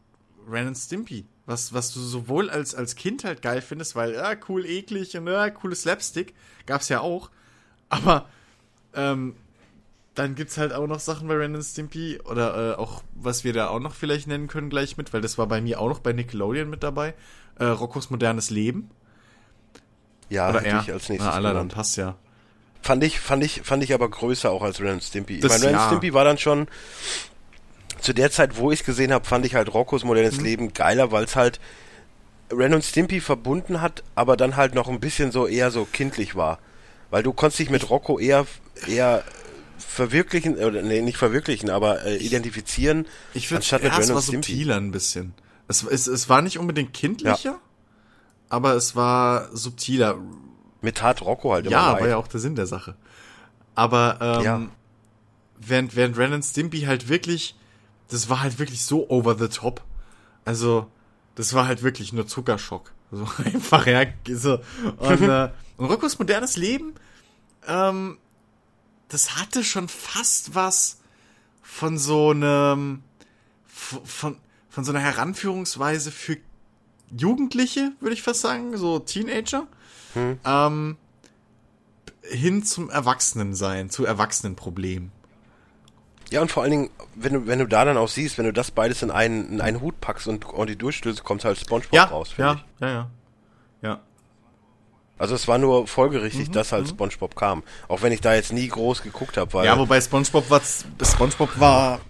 Ren und Stimpy. Was, was du sowohl als, als Kind halt geil findest, weil, ja, cool, eklig und ja, cooles Slapstick. Gab's ja auch. Aber ähm, dann gibt's halt auch noch Sachen bei Ren Stimpy oder äh, auch, was wir da auch noch vielleicht nennen können gleich mit, weil das war bei mir auch noch bei Nickelodeon mit dabei. Äh, Roccos modernes Leben. Ja, oder hätte ich als nächstes Na, dann passt ja. Fand ich, fand ich, fand ich aber größer auch als Ren Stimpy. Das, ich meine, Ren ja. Stimpy war dann schon zu der Zeit, wo ich gesehen habe, fand ich halt Roccos modernes mhm. Leben geiler, weil es halt Ren und Stimpy verbunden hat, aber dann halt noch ein bisschen so eher so kindlich war. Weil du konntest dich mit Rocco eher, eher verwirklichen, oder nee, nicht verwirklichen, aber äh, identifizieren. Ich finde, ja, es war subtiler ein bisschen. Es, es, es war nicht unbedingt kindlicher, aber es war subtiler. Mit Tat Rocco halt immer Ja, war ja auch der Sinn der Sache. Aber ähm, Ja. während, während Ren und Stimpy halt wirklich, das war halt wirklich so over the top. Also, das war halt wirklich nur Zuckerschock. So einfach, ja, so. Und, äh, und Roccos modernes Leben, ähm, das hatte schon fast was von so einem, von, von, so einer Heranführungsweise für Jugendliche, würde ich fast sagen, so Teenager, ähm, hin zum Erwachsenensein, zu Erwachsenenproblemen. Ja, und vor allen Dingen, wenn du, wenn du da dann auch siehst, wenn du das beides in einen, in einen Hut packst und, und die durchstößt, kommt halt Spongebob Ja, raus, finde ja, ich. ja, ja, ja. Also es war nur Mhm, folgerichtig, dass halt Spongebob kam. Auch wenn ich da jetzt nie groß geguckt habe, weil Ja, wobei SpongeBob war, SpongeBob war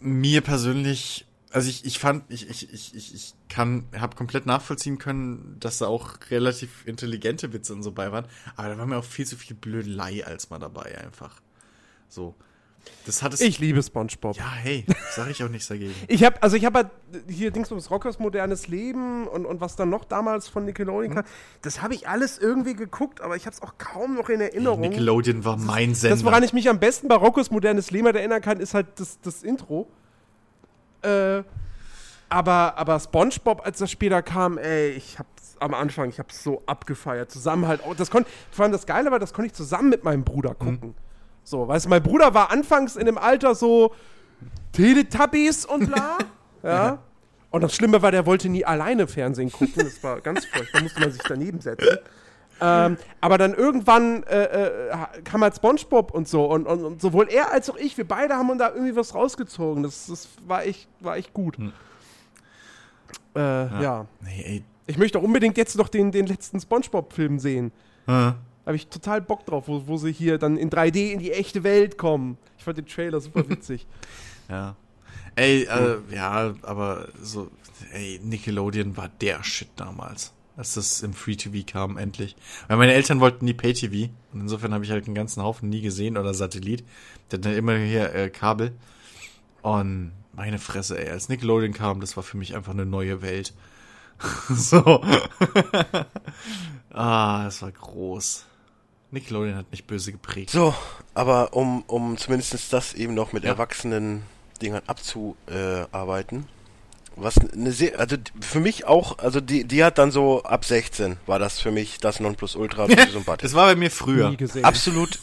mir persönlich, also ich, ich fand, ich, ich, ich, ich, ich kann, habe komplett nachvollziehen können, dass da auch relativ intelligente Witze und so bei waren, aber da war mir auch viel zu viel Blödelei als mal dabei einfach. So. Das hat es. Ich liebe SpongeBob. ja, hey, sag ich auch nichts dagegen. Ich habe also ich habe halt hier Dings ums Rockers modernes Leben und, und was dann noch damals von Nickelodeon kam, das habe ich alles irgendwie geguckt, aber ich habe es auch kaum noch in Erinnerung. Nickelodeon war mein Sender. Das, woran ich mich am besten bei Rockos modernes Leben halt erinnern kann, ist halt das, das Intro. Äh, aber, aber SpongeBob, als das später kam, ey, ich hab's am Anfang, ich hab's so abgefeiert. Zusammen halt, auch- das konnte, vor allem das Geile war, das konnte ich zusammen mit meinem Bruder gucken. So, weißt du, mein Bruder war anfangs in dem Alter so Teletubbies und bla. ja. Und das Schlimme war, der wollte nie alleine Fernsehen gucken. Das war ganz furchtbar, da musste man sich daneben setzen. Ähm, aber dann irgendwann äh, äh, kam halt SpongeBob und so und, und, und sowohl er als auch ich, wir beide haben uns da irgendwie was rausgezogen. Das, das war echt, war echt gut. Äh, ja. Nee, ey. Ich möchte auch unbedingt jetzt noch den, den letzten SpongeBob-Film sehen. Äh. Habe ich total Bock drauf, wo, wo sie hier dann in 3D in die echte Welt kommen. Ich fand den Trailer super witzig. Ja. Ey, äh, ja, aber so, ey, Nickelodeon war der Shit damals, als das im Free TV kam, endlich. Weil meine Eltern wollten nie Pay TV und insofern habe ich halt einen ganzen Haufen nie gesehen oder Satellit. Der hat dann immer hier äh, Kabel. Und meine Fresse, ey, als Nickelodeon kam, das war für mich einfach eine neue Welt. so. ah, das war groß. Nickelodeon hat mich böse geprägt. So, aber um, um zumindest das eben noch mit erwachsenen Dingern abzuarbeiten. Was eine sehr, also für mich auch, also die, die hat dann so ab 16 war das für mich das Nonplusultra. Das war bei mir früher. Nie gesehen. Absolut,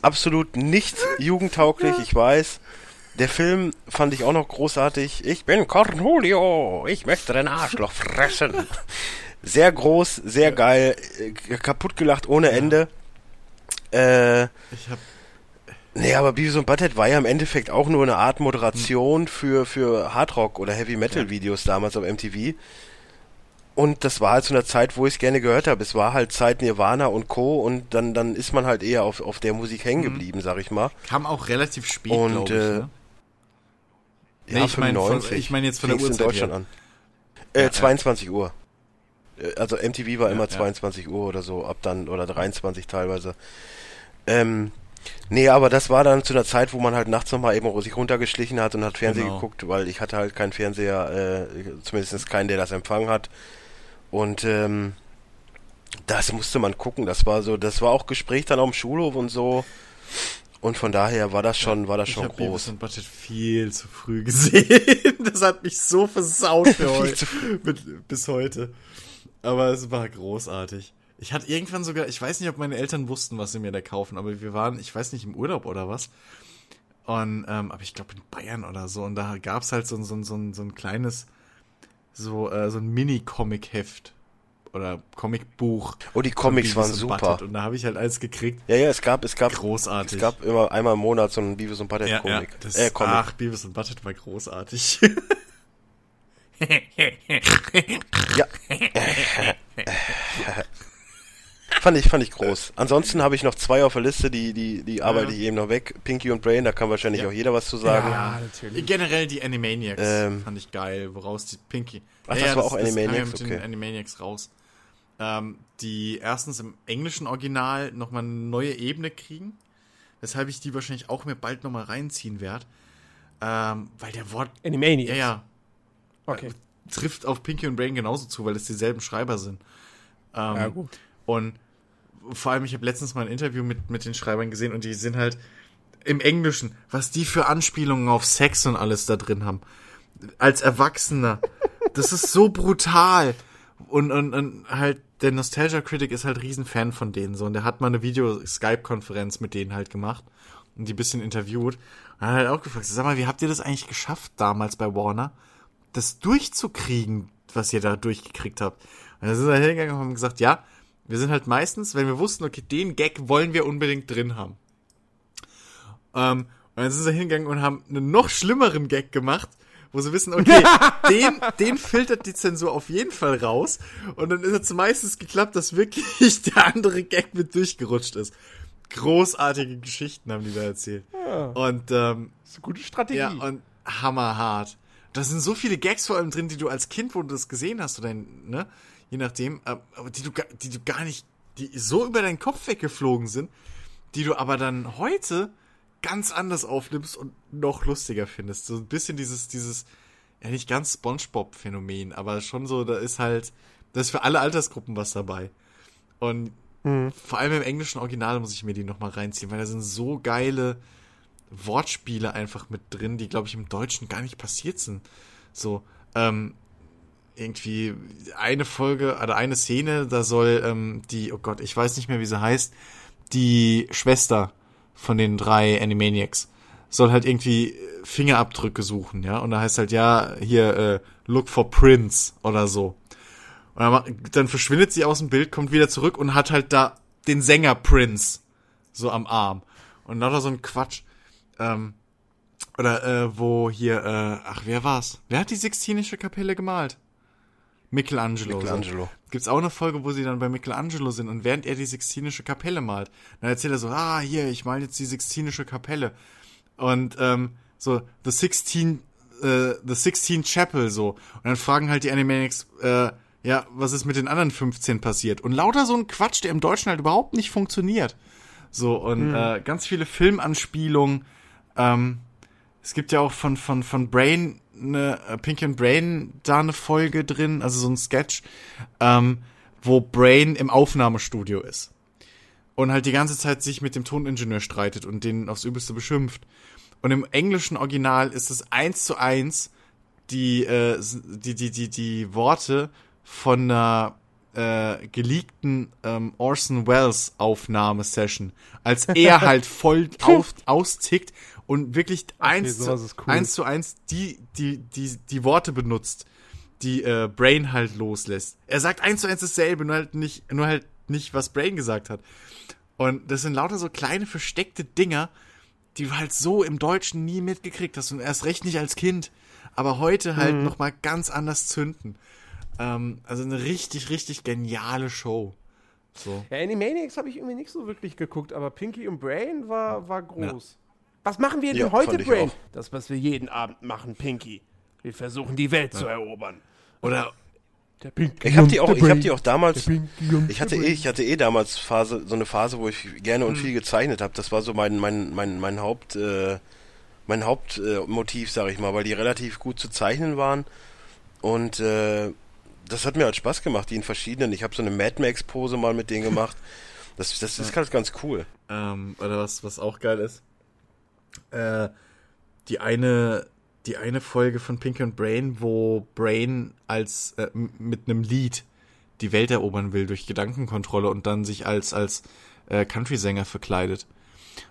absolut nicht jugendtauglich, ich weiß. Der Film fand ich auch noch großartig. Ich bin Cornholio, ich möchte dein Arschloch fressen. Sehr groß, sehr geil, äh, kaputt gelacht ohne Ende. Äh, Ich hab Nee, aber Beavis und Butthead war ja im Endeffekt auch nur eine Art Moderation für, für Hardrock oder Heavy Metal Videos damals auf MTV. Und das war halt zu einer Zeit, wo ich es gerne gehört habe. Es war halt Zeit Nirvana und Co. Und dann, dann ist man halt eher auf, auf der Musik hängen geblieben, sag ich mal. Kam auch relativ spät, Und, glaube ich. äh, Ne? Ja, Nee, ich mein von- 95. ich mein jetzt von der Fing's in Uhrzeit Deutschland her. an. Äh, Ja, ja. 22 Uhr. Äh, Also MTV war Ja, immer ja. 22 Uhr oder so, ab dann, oder 23 teilweise. Ähm, nee, aber das war dann zu einer Zeit, wo man halt nachts nochmal eben sich runtergeschlichen hat und hat Fernsehen Genau. geguckt, weil ich hatte halt keinen Fernseher, äh, zumindest keinen, der das empfangen hat. Und ähm, das musste man gucken. Das war so, das war auch Gespräch dann auf dem Schulhof und so. Und von daher war das schon, war das Ich schon habe Beavis groß. und Butthead viel zu früh gesehen. Das hat mich so versaut für heute. bis heute. Aber es war großartig. Ich hatte irgendwann sogar, ich weiß nicht, ob meine Eltern wussten, was sie mir da kaufen, aber wir waren, ich weiß nicht, im Urlaub oder was. Und, ähm, aber ich glaube in Bayern oder so. Und da gab's halt so, ein- so, ein- so, ein- so ein kleines, so, äh, so ein Mini-Comic-Heft. Oder Comicbuch. Oh, die Comics waren super. Und da habe ich halt eins gekriegt. Ja, ja, es gab, es gab, Großartig. es gab immer einmal im Monat so einen Beavis und Butthead Ja, das, äh, Comic. Ach, Beavis und Butthead war großartig. Ja. fand ich, fand ich groß. Ansonsten habe ich noch zwei auf der Liste, die, die, die arbeite ich eben noch weg. Pinky und Brain, da kann wahrscheinlich Ja. auch jeder was zu sagen. Ja, natürlich. Generell die Animaniacs Ähm. fand ich geil, woraus die Pinky. Ach, das war auch ja Animaniacs, mit den okay. Animaniacs raus. Ähm, die erstens im englischen Original nochmal eine neue Ebene kriegen. weshalb ich die wahrscheinlich auch mir bald nochmal reinziehen werde. Ähm, weil der Wort. Animaniacs. Ja, ja. Okay. Trifft auf Pinky und Brain genauso zu, weil es dieselben Schreiber sind. Ähm, Ja, gut. Und vor allem, ich habe letztens mal ein Interview mit, mit den Schreibern gesehen und die sind halt im Englischen, was die für Anspielungen auf Sex und alles da drin haben. Als Erwachsener. Das ist so brutal. Und, und, und halt, der Nostalgia Critic ist halt riesen Fan von denen so. Und der hat mal eine Video-Skype-Konferenz mit denen halt gemacht und die ein bisschen interviewt. Und er hat halt auch gefragt, sag mal, wie habt ihr das eigentlich geschafft damals bei Warner, das durchzukriegen, was ihr da durchgekriegt habt? Und dann sind wir hingegangen und haben gesagt, ja, wir sind halt meistens, wenn wir wussten, okay, den Gag wollen wir unbedingt drin haben. Ähm, und dann sind sie hingegangen und haben einen noch schlimmeren Gag gemacht, wo sie wissen, okay, den, den filtert die Zensur auf jeden Fall raus. Und dann ist es meistens geklappt, dass wirklich der andere Gag mit durchgerutscht ist. Großartige Geschichten haben die da erzählt. Ja, Und ähm, das ist eine gute Strategie. ja, und hammerhart. Da sind so viele Gags vor allem drin, die du als Kind, wo du das gesehen hast, oder ne, je nachdem, äh, aber die du, die du gar nicht, die so über deinen Kopf weggeflogen sind, die du aber dann heute ganz anders aufnimmst und noch lustiger findest. So ein bisschen dieses, dieses, ja nicht ganz Spongebob-Phänomen, aber schon so, da ist halt, da ist für alle Altersgruppen was dabei. Und vor allem im englischen Original muss ich mir die nochmal reinziehen, weil da sind so geile Wortspiele einfach mit drin, die, glaube ich, im Deutschen gar nicht passiert sind. So, ähm, irgendwie eine Folge oder eine Szene, da soll ähm, die, oh Gott, ich weiß nicht mehr, wie sie heißt, die Schwester von den drei Animaniacs soll halt irgendwie Fingerabdrücke suchen, ja, und da heißt halt, ja, hier, äh, look for Prince oder so. Und dann, dann verschwindet sie aus dem Bild, kommt wieder zurück und hat halt da den Sänger Prince so am Arm. Und lauter so ein Quatsch. Ähm, oder äh, wo hier, äh, ach, wer war's? Wer hat die Sixtinische Kapelle gemalt? Michelangelo. Michelangelo. So. Gibt's auch eine Folge, wo sie dann bei Michelangelo sind und während er die Sixtinische Kapelle malt, dann erzählt er so, ah, hier, ich mal jetzt die Sixtinische Kapelle. Und ähm, so, The Sixteen, äh, The Sixteen Chapel, so. Und dann fragen halt die Animaniacs, äh, ja, was ist mit den anderen 15 passiert? Und lauter so ein Quatsch, der im Deutschen halt überhaupt nicht funktioniert. So, und äh, ganz viele Filmanspielungen. Ähm, es gibt ja auch von, von, von Brain, eine, äh, Pinky and Brain da eine Folge drin, also so ein Sketch, ähm, wo Brain im Aufnahmestudio ist. Und halt die ganze Zeit sich mit dem Toningenieur streitet und den aufs Übelste beschimpft. Und im englischen Original ist es eins zu eins die, äh, die, die, die, die Worte von einer äh, geleakten ähm, Orson Welles Aufnahmesession, als er halt voll auf, austickt und wirklich eins, sowas zu, ist cool. eins zu eins die, die, die, die Worte benutzt, die äh, Brain halt loslässt. Er sagt eins zu eins dasselbe, nur halt nicht, nur halt nicht, was Brain gesagt hat. Und das sind lauter so kleine versteckte Dinger, die du halt so im Deutschen nie mitgekriegt hast und erst recht nicht als Kind, aber heute halt noch mal ganz anders zünden. Ähm, also eine richtig, richtig geniale Show. So. Ja, Animaniacs habe ich irgendwie nicht so wirklich geguckt, aber Pinky und Brain war, war groß. Was machen wir denn Ja, heute, Brain? auch. Das, was wir jeden Abend machen, Pinky. Wir versuchen die Welt zu erobern. Oder Der Pinky Ich habe die auch, ich habe die auch damals. Ich hatte eh, ich hatte eh damals Phase, so eine Phase, wo ich gerne und viel gezeichnet habe. Das war so mein, mein, mein, mein Haupt, äh, mein Hauptmotiv, äh, Motiv, sag ich mal, weil die relativ gut zu zeichnen waren. Und äh, das hat mir halt Spaß gemacht, die in verschiedenen. Ich habe so eine Mad Max Pose mal mit denen gemacht. Das, das ist halt ganz cool. Ähm, oder was, was auch geil ist. Äh, die eine, die eine Folge von Pink and Brain, wo Brain als äh, mit einem Lied die Welt erobern will durch Gedankenkontrolle und dann sich als als äh, Country-Sänger verkleidet.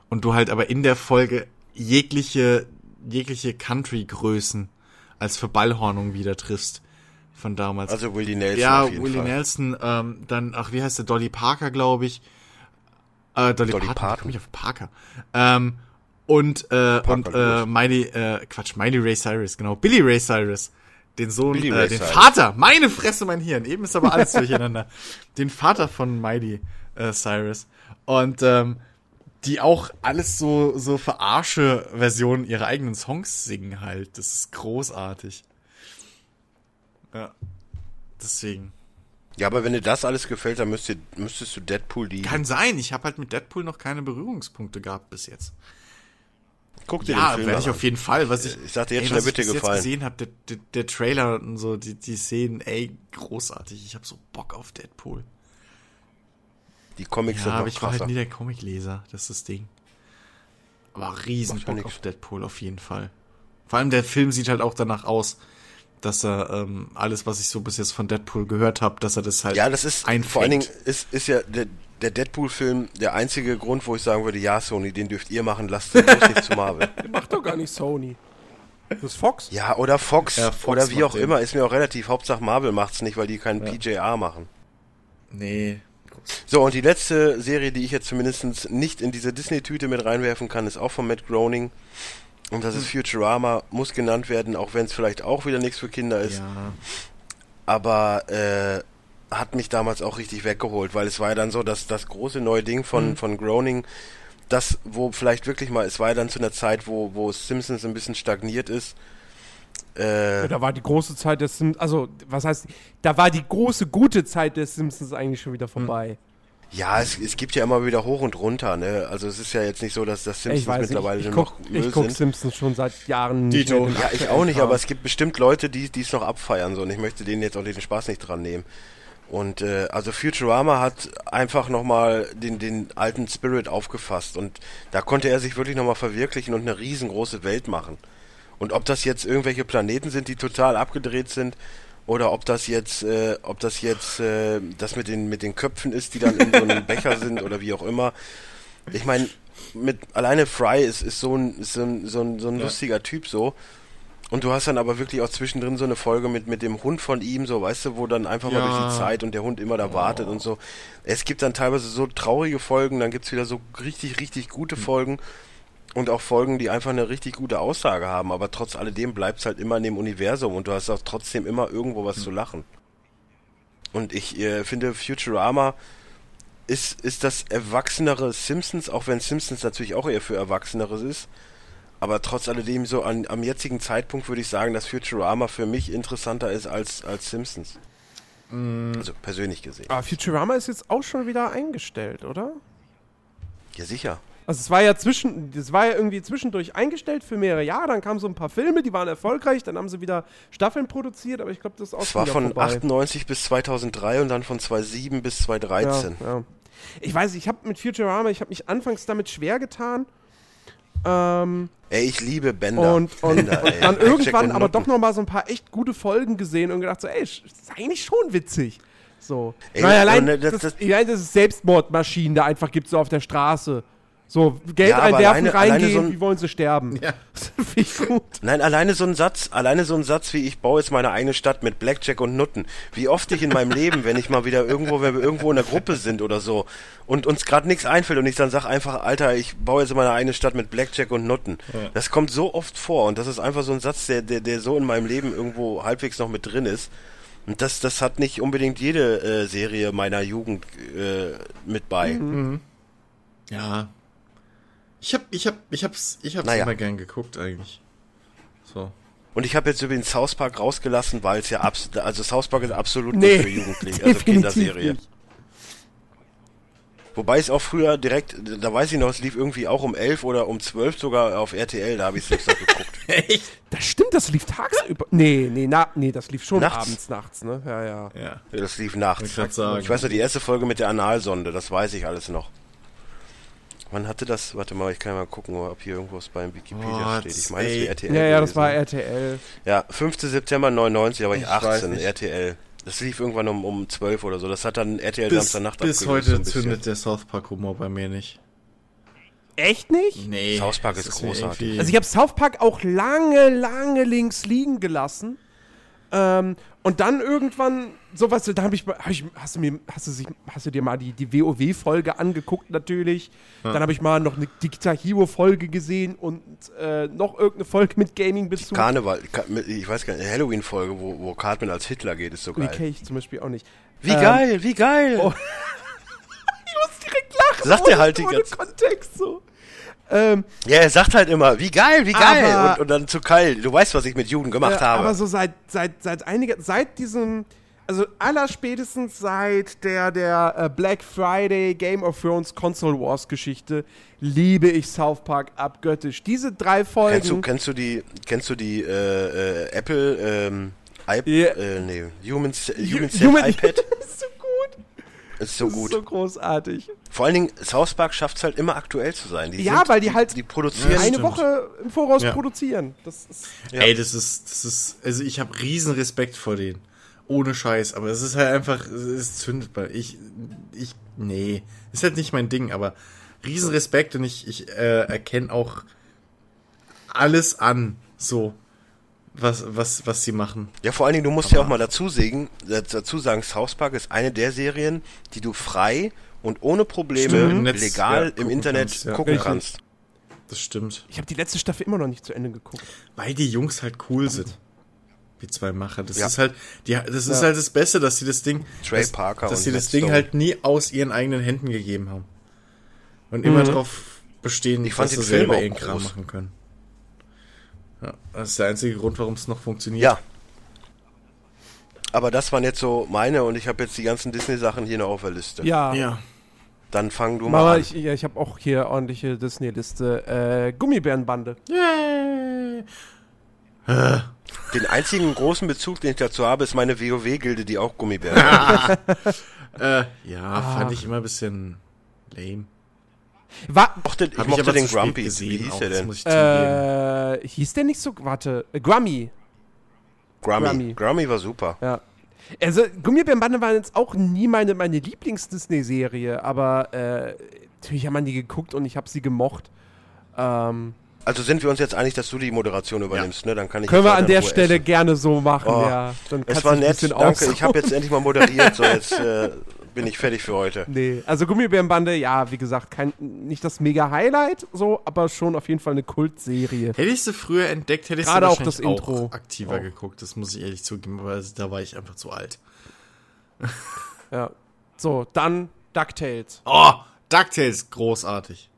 Und du halt aber in der Folge jegliche jegliche Country-Größen als Verballhornung wieder triffst von damals. Also Willie Nelson Ja, Willie Fall. Nelson, ähm, dann, ach, wie heißt der? Dolly Parker, glaube ich. Äh, Dolly, Dolly Parton, Parton. ich auf Parker. Ähm, und, äh, und, äh. Miley, äh, Quatsch, Miley Ray Cyrus, genau. Billy Ray Cyrus. Den Sohn, äh, den Cyrus. Vater, meine Fresse, mein Hirn. Eben ist aber alles durcheinander. Den Vater von Miley äh, Cyrus. Und, ähm, die auch alles so, so verarsche Versionen ihrer eigenen Songs singen halt. Das ist großartig. Ja. Deswegen. Ja, aber wenn dir das alles gefällt, dann müsst ihr, müsstest du Deadpool die. Kann sein, ich habe halt mit Deadpool noch keine Berührungspunkte gehabt bis jetzt. Guck dir Ja, den Film werde ich auf jeden Fall. Was ich, Ich sag dir jetzt ey, schon, was der wird dir gefallen. jetzt gesehen habe, der, der, der Trailer und so, die, die Szenen, ey, großartig. Ich habe so Bock auf Deadpool. Die Comics Ja, sind aber ich war krasser. halt nie der Comicleser, das ist das Ding. Aber riesen Bock nix. auf Deadpool auf jeden Fall. Vor allem der Film sieht halt auch danach aus, dass er ähm, alles, was ich so bis jetzt von Deadpool gehört habe, dass er das halt Ja, das ist einfängt. vor allen Dingen ist, ist ja der, der Deadpool-Film der einzige Grund, wo ich sagen würde, ja, Sony, den dürft ihr machen, lasst den nicht zu Marvel. Macht doch gar nicht Sony. Das ist Fox. Ja, oder Fox, Ja, Fox oder wie auch den. immer, ist mir auch relativ. Hauptsache Marvel macht's nicht, weil die keinen PJR machen. Nee. So, und die letzte Serie, die ich jetzt zumindest nicht in diese Disney-Tüte mit reinwerfen kann, ist auch von Matt Groening. Und das ist Futurama, muss genannt werden, auch wenn es vielleicht auch wieder nichts für Kinder ist. Ja. aber äh, hat mich damals auch richtig weggeholt, weil es war ja dann so, dass das große neue Ding von, von Groening, das, wo vielleicht wirklich mal, es war ja dann zu einer Zeit, wo, wo Simpsons ein bisschen stagniert ist. Äh, Ja, da war die große Zeit des Simpsons, also was heißt, da war die große gute Zeit des Simpsons eigentlich schon wieder vorbei. ja, es, es gibt ja immer wieder hoch und runter, ne? Also es ist ja jetzt nicht so, dass das ich Simpsons weiß nicht, mittlerweile ich, nur guck, noch Müll ich guck sind. Simpsons schon seit Jahren Dito. nicht mehr. Ja, ich auch nicht, aber es gibt bestimmt Leute, die die es noch abfeiern so und ich möchte denen jetzt auch den Spaß nicht dran nehmen. Und äh, also Futurama hat einfach nochmal den, den alten Spirit aufgefasst und da konnte er sich wirklich nochmal verwirklichen und eine riesengroße Welt machen. Und ob das jetzt irgendwelche Planeten sind, die total abgedreht sind, oder ob das jetzt, äh, ob das jetzt äh, das mit den mit den Köpfen ist, die dann in so einem Becher sind oder wie auch immer. Ich meine, mit alleine Fry ist, ist so ein ist so ein, so ein, so ein lustiger Typ so. Und du hast dann aber wirklich auch zwischendrin so eine Folge mit, mit dem Hund von ihm, so, weißt du, wo dann einfach mal durch die Ja. Zeit und der Hund immer da wartet und so. Es gibt dann teilweise so traurige Folgen, dann gibt's wieder so richtig, richtig gute Folgen und auch Folgen, die einfach eine richtig gute Aussage haben, aber trotz alledem bleibt's halt immer in dem Universum und du hast auch trotzdem immer irgendwo was zu lachen. Und ich äh, finde, Futurama ist, ist das erwachsenere Simpsons, auch wenn Simpsons natürlich auch eher für Erwachseneres ist. Aber trotz alledem so an, am jetzigen Zeitpunkt würde ich sagen, dass Futurama für mich interessanter ist als, als Simpsons. Also persönlich gesehen. Aber Futurama ist jetzt auch schon wieder eingestellt, oder? Ja, sicher. Also es war ja zwischen, das war ja irgendwie zwischendurch eingestellt für mehrere Jahre, dann kamen so ein paar Filme, die waren erfolgreich, dann haben sie wieder Staffeln produziert, aber ich glaube, das ist auch Es war von vorbei. 98 bis 2003 und dann von 2007 bis 2013. Ja, ja. Ich weiß, ich habe mit Futurama, ich habe mich anfangs damit schwer getan. Ähm, Ey, ich liebe Bender. und, und, Bender, und dann irgendwann aber doch noch mal so ein paar echt gute Folgen gesehen und gedacht so, ey, ist eigentlich schon witzig. So. Ey, Nein, allein, äh, das, das- das, allein, dass es Selbstmordmaschinen da einfach gibt, so auf der Straße. So, Geld Ja, einwerfen, alleine- alleine reingehen, so ein- wie wollen sie sterben? Ja. Ich gut. Nein, alleine so ein Satz, alleine so ein Satz wie ich baue jetzt meine eigene Stadt mit Blackjack und Nutten. Wie oft ich in meinem Leben, wenn ich mal wieder irgendwo, wenn wir irgendwo in der Gruppe sind oder so und uns gerade nichts einfällt und ich dann sag einfach, Alter, ich baue jetzt meine eigene Stadt mit Blackjack und Nutten. Das kommt so oft vor und das ist einfach so ein Satz, der, der, der so in meinem Leben irgendwo halbwegs noch mit drin ist. Und das, das hat nicht unbedingt jede äh, Serie meiner Jugend äh, mit bei. Ja. Ich hab, ich hab, ich hab's, ich hab's Naja. immer gern geguckt eigentlich. So. Und ich habe jetzt übrigens South Park rausgelassen, weil es ja abs also South Park ist absolut Nee, nicht für Jugendliche, also definitiv Kinderserie. nicht. Wobei es auch früher direkt, da weiß ich noch, es lief irgendwie auch um 11 oder um 12 sogar auf RTL, da habe ich es noch geguckt. Echt? Das stimmt, das lief tagsüber. Nee, nee, na, nee, das lief schon Nachts. abends, nachts, ne? Ja, ja. Ja. Das lief nachts. Ich sagen. Ich weiß noch, die erste Folge mit der Analsonde, das weiß ich alles noch. Wann hatte das? Warte mal, ich kann mal gucken, ob hier irgendwas beim Wikipedia Oh, steht. Ich meine, es wäre RTL. Ja, ja, das war RTL. Ja, 5. September 99, da war ich, Ich weiß 18, nicht. RTL. Das lief irgendwann um, um 12 oder so. Das hat dann RTL Bis, Samstagnacht bis heute so zündet der South Park Humor bei mir nicht. Echt nicht? Nee. South Park ist mir großartig. Also ich habe South Park auch lange, lange links liegen gelassen. Ähm, und dann irgendwann sowas, da habe ich, hab ich, hast du mir, hast du sich, hast du dir mal die, die WoW-Folge angeguckt natürlich. Dann habe ich mal noch eine die Guitar Hero-Folge gesehen und äh, noch irgendeine Folge mit Gaming-Bezug. Karneval, Ka- ich weiß gar nicht, eine Halloween-Folge, wo, wo Cartman als Hitler geht, ist so Die geil. kenne ich zum Beispiel auch nicht. Wie Ähm, geil, wie geil! oh. Ich muss direkt lachen. Sagt er halt die ganze- Kontext so. Ähm, Ja, er sagt halt immer, wie geil, wie geil! Aber- und, und dann zu Kyle, du weißt, was ich mit Juden gemacht Ja, habe. Aber so seit, seit, seit einiger, seit diesem, also allerspätestens seit der, der äh, Black Friday Game of Thrones Console Wars Geschichte liebe ich South Park abgöttisch. Diese drei Folgen. Kennst du, kennst du die, kennst du die äh, äh, Apple ähm, iP Ja. äh, nee, Human, Hu- Human, Human- iPad? ist so gut. Ist so Das gut. ist so großartig. Vor allen Dingen, South Park schafft es halt immer aktuell zu sein. Die Ja, sind, weil die halt Die produzieren. Ja, Eine stimmt. Woche im Voraus Ja. produzieren. Das ist. Ja. Ey, das ist, das ist, also ich habe riesen Respekt vor denen. Ohne Scheiß, aber es ist halt einfach, es zündet bei, ich, ich, nee, ist halt nicht mein Ding, aber riesen Respekt und ich, ich äh, erkenne auch alles an, so, was, was, was sie machen. Ja, vor allen Dingen, du musst ja auch mal dazu, sägen, dazu sagen, South Park ist eine der Serien, die du frei und ohne Probleme Stimmt, legal ja, im Internet kannst, ja. gucken kannst. Das stimmt. Ich habe die letzte Staffel immer noch nicht zu Ende geguckt. Weil die Jungs halt cool sind. Die zwei Macher. Das Ja. ist halt, die, das ist Ja. halt das Beste, dass sie das Ding, Trey dass, Parker dass sie Matt das Ding Stone. halt nie aus ihren eigenen Händen gegeben haben. Und immer Mhm. darauf bestehen, Ich fand dass sie selber ihren Kram groß. machen können. Ja, das ist der einzige Grund, warum es noch funktioniert. Ja. Aber das waren jetzt so meine und ich habe jetzt die ganzen Disney-Sachen hier noch auf der Liste. Ja. Ja. Dann fang du mal Mama, an. ich, ja, ich habe auch hier ordentliche Disney-Liste. Äh, Gummibärenbande. Yay. Den einzigen großen Bezug, den ich dazu habe, ist meine WoW-Gilde, die auch Gummibären hat. Äh, ja, Ah. fand ich immer ein bisschen lame. War, Ich mochte, ich mochte aber den Grumpy. Wie hieß auch, der denn? äh, hieß der nicht so, warte, äh, Grummy. Grummy. Grummy. Grummy war super. Ja. Also, Gummibärenbande waren jetzt auch nie meine, meine Lieblings-Disney-Serie, aber äh, natürlich haben wir die geguckt und ich habe sie gemocht. Ähm, Also sind wir uns jetzt einig, dass du die Moderation übernimmst, ne? Dann kann ich können wir an der Ruhe Stelle essen. gerne so machen, Oh, ja. Dann Es war nett, bisschen danke. Ich habe jetzt endlich mal moderiert, so jetzt äh, bin ich fertig für heute. Nee, also Gummibärenbande, ja, wie gesagt, kein, nicht das mega Highlight, so, aber schon auf jeden Fall eine Kultserie. Hätte ich sie früher entdeckt, hätte ich Gerade sie auch das Intro. auch aktiver Auch. geguckt. Das muss ich ehrlich zugeben, aber da war ich einfach zu alt. Ja. So, dann DuckTales. Oh, DuckTales, großartig.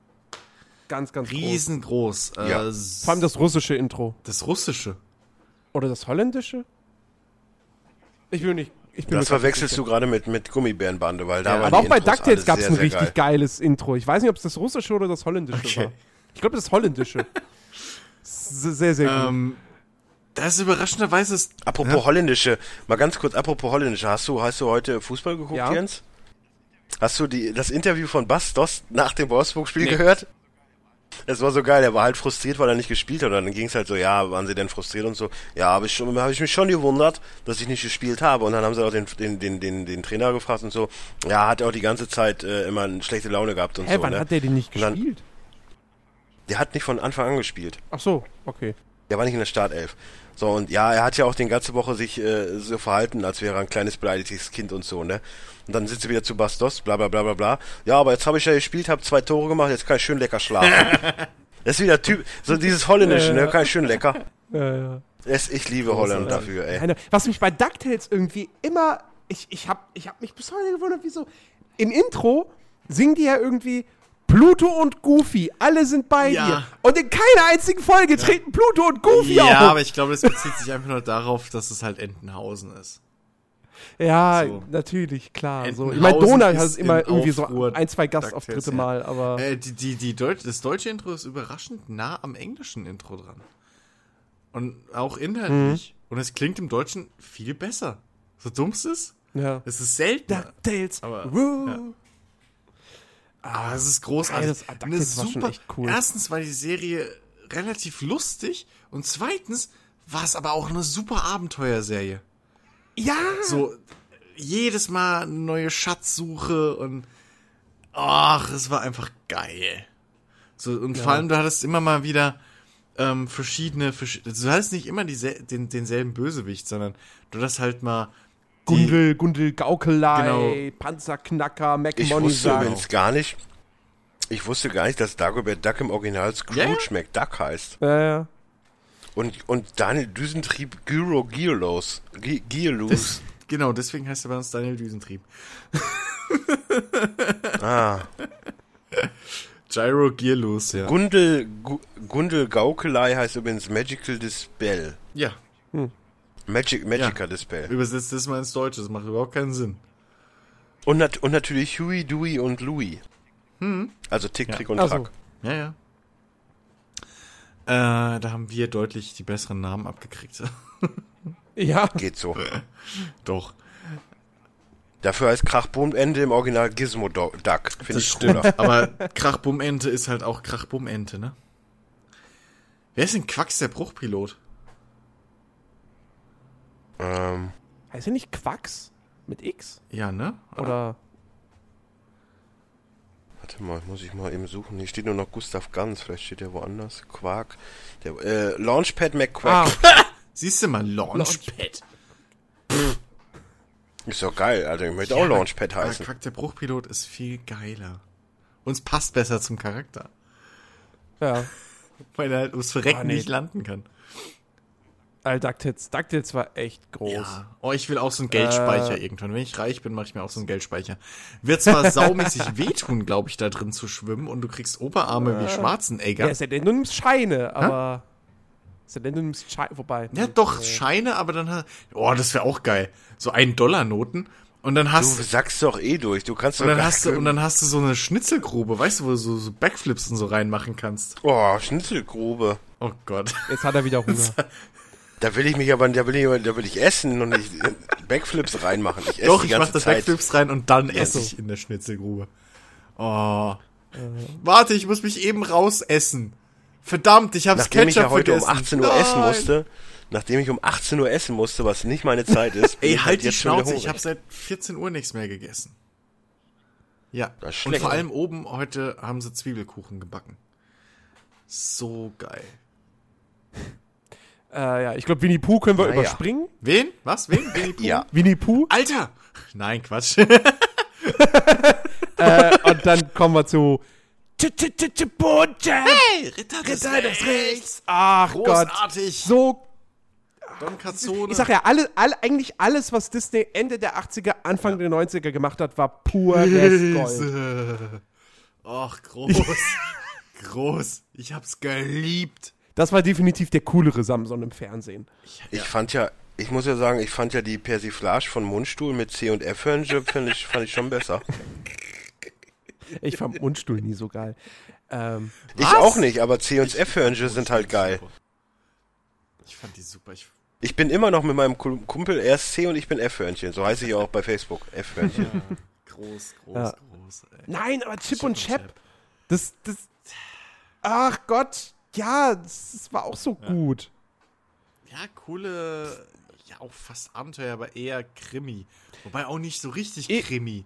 Ganz, ganz groß. Riesengroß. Äh, Ja. Vor allem das russische Intro. das Russische. Oder das holländische? Ich will nicht. Ich bin Das verwechselst du gerade mit, mit Gummibärenbande, weil da Ja, waren Aber auch bei DuckTales gab es ein sehr richtig geil. geiles Intro. Ich weiß nicht, ob es das russische oder das holländische Okay. war. Ich glaube, das holländische. Sehr, sehr gut. Ähm, das ist überraschenderweise ist, Apropos holländische, mal ganz kurz, apropos holländische, hast du, hast du heute Fußball geguckt, Ja. Jens? Hast du die, das Interview von Bas Dost nach dem Wolfsburg-Spiel Nee. gehört? Es war so geil, er war halt frustriert, weil er nicht gespielt hat. Und dann ging es halt so, ja, waren sie denn frustriert und so. Ja, habe ich, schon- hab ich mich schon gewundert, dass ich nicht gespielt habe. Und dann haben sie auch den, den, den, den, den Trainer gefragt und so. Ja, hat er auch die ganze Zeit äh, immer eine schlechte Laune gehabt und Hä, so. wann ne? hat der den nicht dann- gespielt? Der hat nicht von Anfang an gespielt. Ach so, okay. Der war nicht in der Startelf. So, und ja, er hat ja auch die ganze Woche sich äh, so verhalten, als wäre er ein kleines beleidigtes Kind und so, ne? Und dann sitzt er wieder zu Bastos, bla bla bla bla bla. Ja, aber jetzt habe ich ja gespielt, habe zwei Tore gemacht, jetzt kann ich schön lecker schlafen. das ist wieder Typ, so dieses Holländische, ne? Kann ich schön lecker. Ja, ja. Es, ich liebe Holland dafür, ey. Keine, was mich bei DuckTales irgendwie immer. Ich, ich habe ich hab mich bis heute gewundert, wieso. Im Intro singen die ja irgendwie. Pluto und Goofy, alle sind bei Ja. dir. Und in keiner einzigen Folge treten Pluto und Goofy ja, auf. aber ich glaube, das bezieht sich einfach nur darauf, dass es halt Entenhausen ist. Ja, So. natürlich, klar. So. Ich meine, Donald ist hat es immer irgendwie so ein, zwei Gastauftritte mal, aber. Äh, die, die, die Deut das deutsche Intro ist überraschend nah am englischen Intro dran. Und auch inhaltlich. Und es klingt im Deutschen viel besser. So dumm es ist. ja. Es ist selten. DuckTales. Aber- Woo. ja. Aber es ist großartig. Ey, das- schon echt cool. Erstens war die Serie relativ lustig und zweitens war es aber auch eine super Abenteuerserie. Ja. So jedes Mal eine neue Schatzsuche und ach, es war einfach geil. So und vor allem du hattest immer mal wieder ähm, verschiedene, versch du hattest nicht immer diesel den, denselben Bösewicht, sondern du hattest halt mal die, Gundel, Gundel Gaukelei, Genau. Panzerknacker, Ich McMoney wusste sagt. übrigens gar nicht, ich wusste gar nicht, dass Dagobert Duck im Original Scrooge Ja, ja. McDuck heißt. Ja, ja. Und, und Daniel Düsentrieb Gyro Gierlos. das, genau, deswegen heißt er bei uns Daniel Düsentrieb. Ah. Gyro Gearlos, ja. Gundel, Gu- Gundel Gaukelei heißt übrigens Magical Dispel. Ja. Magic, Magica Dispel. Übersetzt das mal ins Deutsche, das macht überhaupt keinen Sinn. Und, nat und natürlich Huey, Dewey und Louie. Hm. Also Tick, Trick und Ach so. Ja, ja. Äh, da haben wir deutlich die besseren Namen abgekriegt. Ja. Geht so. Doch. Dafür heißt Krachbummente im Original Gizmo Duck. Finde Das ich stimmt. cooler. Aber Krachbummente ist halt auch Krachbummente, ne? Wer ist denn Quacks der Bruchpilot? ähm, Heißt er nicht Quacks? Mit X? Ja, ne? Oder. Warte mal, muss ich mal eben suchen. Hier steht nur noch Gustav Ganz. Vielleicht steht der woanders. Quark. Der, äh, Launchpad McQuack. Ah, Siehst du mal, Launchpad. Ist doch geil, Alter. Ich möchte auch Launchpad Aber heißen. Quack der Bruchpilot ist viel geiler. Uns passt besser zum Charakter. ja. Weil er halt ums Verrecken Ah, nee. nicht landen kann. Alter, DuckTales. DuckTales war echt groß. Ja. Oh, ich will auch so einen Geldspeicher irgendwann. Wenn ich reich bin, mache ich mir auch so einen Geldspeicher. Wird zwar saumäßig wehtun, glaube ich, da drin zu schwimmen und du kriegst Oberarme wie Schwarzenegger. Ja, ist ja denn, du nimmst Scheine, aber. Ist ja denn, du nimmst Scheine. Wobei. Ja, doch, Scheine, aber dann hast Oh, das wäre auch geil. So ein Dollar Noten und dann Du hast sagst doch eh durch. Du kannst und doch dann hast du und dann hast du so eine Schnitzelgrube, weißt du, wo du so, so Backflips und so reinmachen kannst. Oh, Schnitzelgrube. Oh Gott. Jetzt hat er wieder Hunger. Da will ich mich aber, da will ich, da will ich essen und nicht äh, Backflips reinmachen. Ich esse Doch, ich mach das Zeit. Backflips rein und dann esse ich in der Schnitzelgrube. Oh. Warte, ich muss mich eben rausessen. Verdammt, ich hab's Nachdem Ketchup ich ja heute um vergessen. 18 Uhr essen Nein. musste, nachdem ich um 18 Uhr essen musste, was nicht meine Zeit ist. Ey, ich halt die Schnauze, ich habe seit 14 Uhr nichts mehr gegessen. Ja, Das ist und vor allem oben heute haben sie Zwiebelkuchen gebacken. So geil. Äh, ja, ich glaube, Winnie Pooh können wir Naja. überspringen. Wen? Was? Wen? Winnie Pooh? Ja. Winnie Pooh. Alter! Nein, Quatsch. äh, und dann kommen wir zu. Bunte! hey, Ritter des Ritter des Rechts! Ach Gott. Großartig! So Don Cazzone. Ich sag ja, alle, alle, eigentlich alles, was Disney Ende der 80er, Anfang der 90er gemacht hat, war pures Gold. Ach, groß. groß. Ich hab's geliebt. Das war definitiv der coolere Samson im Fernsehen. Ich fand ja, ich muss ja sagen, ich fand ja die Persiflage von Mundstuhl mit C und F Hörnchen, fand ich, fand ich schon besser. Ich fand Mundstuhl nie so geil. Ähm, Ich auch nicht, aber C und F Hörnchen sind halt geil. Ich fand die super. Ich, Ich bin immer noch mit meinem Kumpel erst C und ich bin F Hörnchen. So heiße ich auch bei Facebook. F Hörnchen. groß, groß, Ja. groß. Ey. nein, aber Chip, und Chip Chap, das, das, ach Gott, ja, das, das war auch so gut. Ja, coole, ja auch fast Abenteuer, aber eher Krimi. Wobei auch nicht so richtig Eh, Krimi.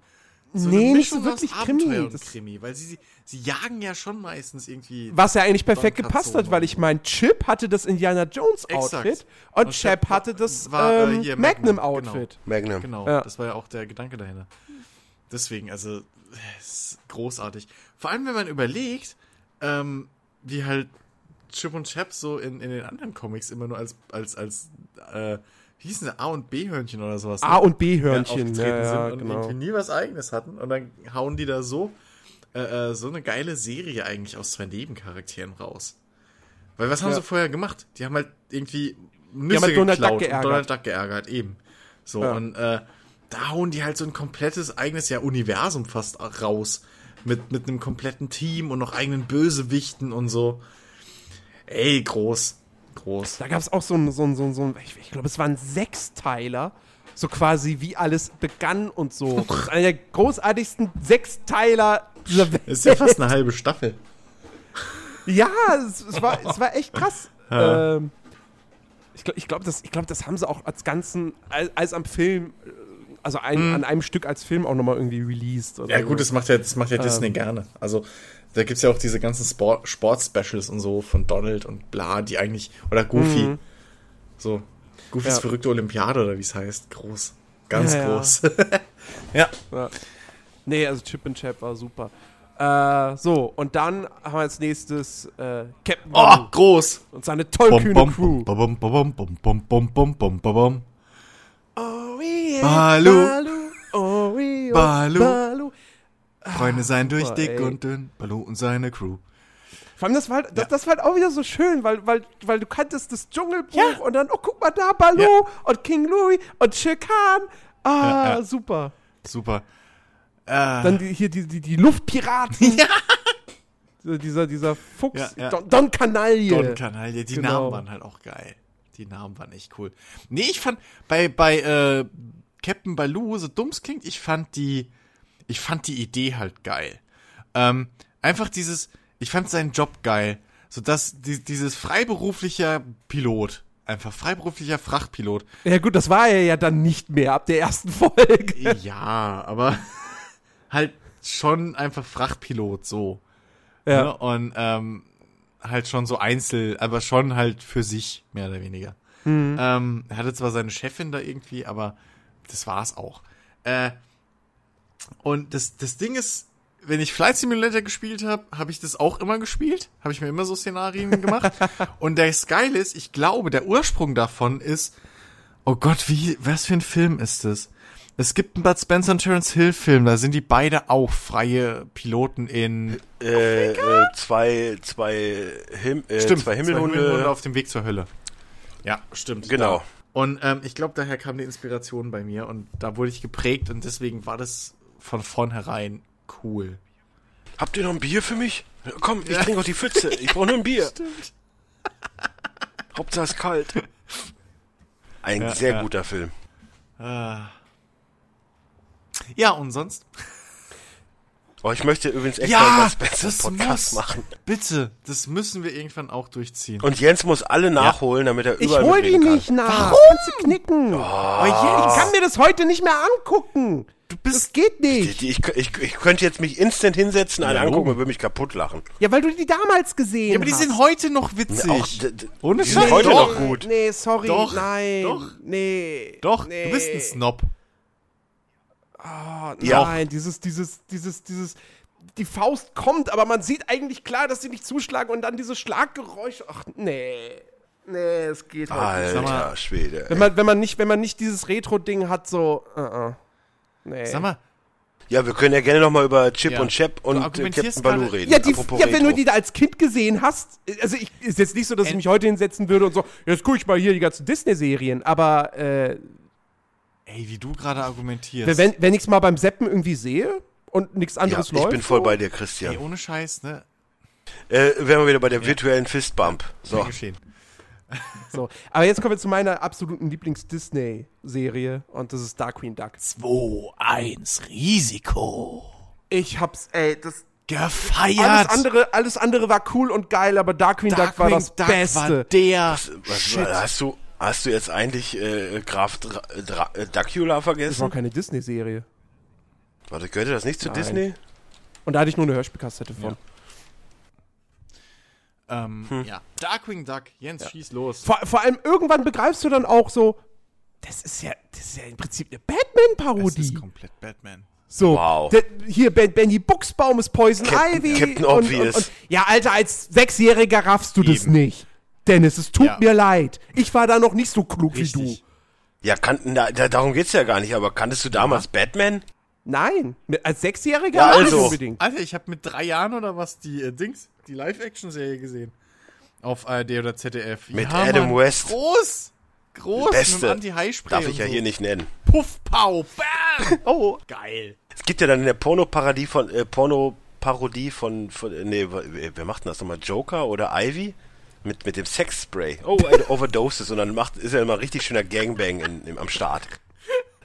nee, nicht so wirklich aus Krimi. Abenteuer und Das- Krimi, weil sie, sie, sie jagen ja schon meistens irgendwie. Was ja eigentlich perfekt gepasst hat, weil ich mein, Chip hatte das Indiana Jones Exakt. Outfit und, Und Chap hatte das war, äh, ähm, hier Magnum, Magnum, Outfit. Magnum. Genau, Ja. das war ja auch der Gedanke dahinter. Deswegen, also, es ist großartig. Vor allem, wenn man überlegt, ähm, wie halt Chip und Chap so in, in den anderen Comics immer nur als, als, als, äh, wie hießen sie, A- und B-Hörnchen oder sowas. ne? A und B ja, Hörnchen, ja, ja, sind und genau. irgendwie nie was eigenes hatten. Und dann hauen die da so, äh, äh, so eine geile Serie eigentlich aus zwei Nebencharakteren raus. Weil was haben Ja. sie vorher gemacht? Die haben halt irgendwie Nüsse haben halt Donald Duck geklaut geärgert. und Donald Duck geärgert, eben. So, Ja. und äh, da hauen die halt so ein komplettes eigenes ja Universum fast raus. Mit, mit einem kompletten Team und noch eigenen Bösewichten und so. Ey, groß. Groß. Da gab es auch so ein, so ein, so ein, so ein ich, ich glaube, es waren Sechsteiler. So quasi wie alles begann und so. Einer der großartigsten Sechsteiler dieser Welt. Das ist ja fast eine halbe Staffel. Ja, es, es, war, es war echt krass. Ähm, ich glaube, ich glaub, das, ich glaub, das haben sie auch als Ganzen, als, als am Film, also ein, an einem Stück als Film auch nochmal irgendwie released. Ja, gut, so. das macht ja, das macht ja Disney gerne. Also, da gibt es ja auch diese ganzen Sport-Specials und so von Donald und bla, die eigentlich. Oder Goofy. Mhm. So. Goofys ja. verrückte Olympiade oder wie es heißt. Groß. Ganz ja, groß. Ja. ja. Nee, also Chip and Chap war super. Äh, so, und dann haben wir als nächstes äh, Captain. Oh, Blue. groß! Und seine tollkühne Crew. Bom, bom, bom, Oh, yeah, Balu. Balu. Oh, yeah, Balu. Balu. Freunde seien durch super, dick ey. und dünn. Baloo und seine Crew. Vor allem, das war, halt, das, Ja. das war halt auch wieder so schön, weil, weil, weil du kanntest das Dschungelbuch Ja. und dann, oh, guck mal da, Baloo Ja. und King Louis und Shere Khan. Ah, super. Super. Äh, Dann die, hier die, die, die Luftpiraten. Ja. Dieser, dieser Fuchs. Don, Don Canaille. Don Canaille, die Genau. Namen waren halt auch geil. Die Namen waren echt cool. Nee, ich fand bei bei äh, Captain Baloo, so dumm es klingt, ich fand die ich fand die Idee halt geil. Ähm, einfach dieses ich fand seinen Job geil, so dass die, dieses freiberuflicher Pilot, einfach freiberuflicher Frachtpilot. Ja gut, das war er ja dann nicht mehr ab der ersten Folge. ja, aber halt schon einfach Frachtpilot so. Ja. Ne? Und ähm, halt schon so einzel, aber schon halt für sich, mehr oder weniger. Mhm. Ähm, er hatte zwar seine Chefin da irgendwie, aber das war's auch. Äh, und das, das Ding ist, wenn ich Flight Simulator gespielt habe, habe ich das auch immer gespielt. Habe ich mir immer so Szenarien gemacht. und das Geile ist, ich glaube, der Ursprung davon ist, oh Gott, wie, was für ein Film ist das? Es gibt einen Bud Spencer und Terence Hill Film, da sind die beide auch freie Piloten in Äh, äh, zwei, zwei, Him äh, zwei Himmelhunde. auf dem Weg zur Hölle. Ja, stimmt. Genau. Da. Und ähm, ich glaube, daher kam die Inspiration bei mir und da wurde ich geprägt und deswegen war das von vornherein cool. Habt ihr noch ein Bier für mich? Komm, ich trinke auch die Pfütze. Ich brauche nur ein Bier. Stimmt. Hauptsache es ist kalt. Ein Ja, sehr ja. guter Film. Ah. Ja, und sonst? Oh, ich möchte übrigens extra Ja, was besser das Podcast muss. machen. Bitte, das müssen wir irgendwann auch durchziehen. Und Jens muss alle nachholen, damit er Ich überall hol die nicht nach. Warum? Kannst du knicken. oh, Ich Jens, kann mir das heute nicht mehr angucken. Du Das bist geht Die, nicht. ich, ich, ich könnte jetzt mich instant hinsetzen, einen Ja, angucken und würde mich kaputt lachen. Ja, weil du die damals gesehen Ja, aber die hast. sind heute noch witzig. Auch, Ohne die sind heute Doch. noch gut. Nee, sorry. Doch, nein. doch. Nee. Doch, nee. du bist ein Snob. Ah, Ja. Nein, dieses, dieses, dieses, dieses. Die Faust kommt, aber man sieht eigentlich klar, dass sie nicht zuschlagen und dann dieses Schlaggeräusch. Ach, nee. Nee, es geht halt nicht. Alter Schwede. Wenn man, wenn man nicht, wenn man nicht dieses Retro-Ding hat, so. Uh -uh. Nee. Sag mal, Ja, wir können ja gerne nochmal über Chip Ja. und Chap und äh, Captain Baloo reden. Ja, die, ja, wenn du die da als Kind gesehen hast, also ich, ist jetzt nicht so, dass ich mich heute hinsetzen würde und so, jetzt gucke ich mal hier die ganzen Disney-Serien, aber äh, ey, wie du gerade argumentierst. wenn, wenn ich es mal beim Seppen irgendwie sehe und nichts ja, anderes ich läuft. bin voll so, bei dir, Ey, Christian. ohne Scheiß, ne? Äh, wären wir wieder bei der virtuellen Fistbump. So. So. geschehen. So. Aber jetzt kommen wir zu meiner absoluten Lieblings-Disney-Serie und das ist Dark Queen Duck. 2-1 Risiko. Ich hab's, ey, das. Gefeiert. Alles andere, alles andere war cool und geil, aber Dark Queen Duck war Darkwing das Duck Beste. War der Was, Shit. hast du hast du jetzt eigentlich äh, Graf Dra Dra äh, Dracula Das war vergessen? keine Disney-Serie. Warte, gehörte das nicht zu Nein. Disney? Und da hatte ich nur eine Hörspielkassette von. Ähm, Hm. ja. Darkwing Duck, Jens, schieß los. Vor, vor allem irgendwann begreifst du dann auch so, das ist ja, das ist ja im Prinzip eine Das Batman-Parodie. ist komplett Batman. So, Wow. der, hier ben, Benny Buchsbaum ist Poison Captain- Ivy. Captain und, Obvious. Und, und, ja, Alter, als Sechsjähriger raffst du das Eben. nicht. Dennis, es tut Ja. mir leid. Ich war da noch nicht so klug wie Richtig. du. Ja, kann, na, da, darum geht's ja gar nicht, aber kanntest du damals Batman? Nein, mit, als Sechsjähriger Ja, nicht also. unbedingt. Alter, ich habe mit drei Jahren oder was die äh, Dings, die Live-Action-Serie gesehen. Auf ARD oder ZDF. Mit Adam Mann. West. Groß! Groß! Mit Beste. dem Anti-High-Spray. Darf ich ja so. hier nicht nennen. Puff, Pau, Bam! Oh, Geil. Es gibt ja dann in der Porno-Parodie von, äh, Porno-Parodie von, von, äh, nee, wer macht denn das nochmal? Joker oder Ivy? Mit, mit dem Sexspray. Oh, eine Overdoses. Und dann macht, ist ja immer richtig schöner Gangbang in, im, am Start.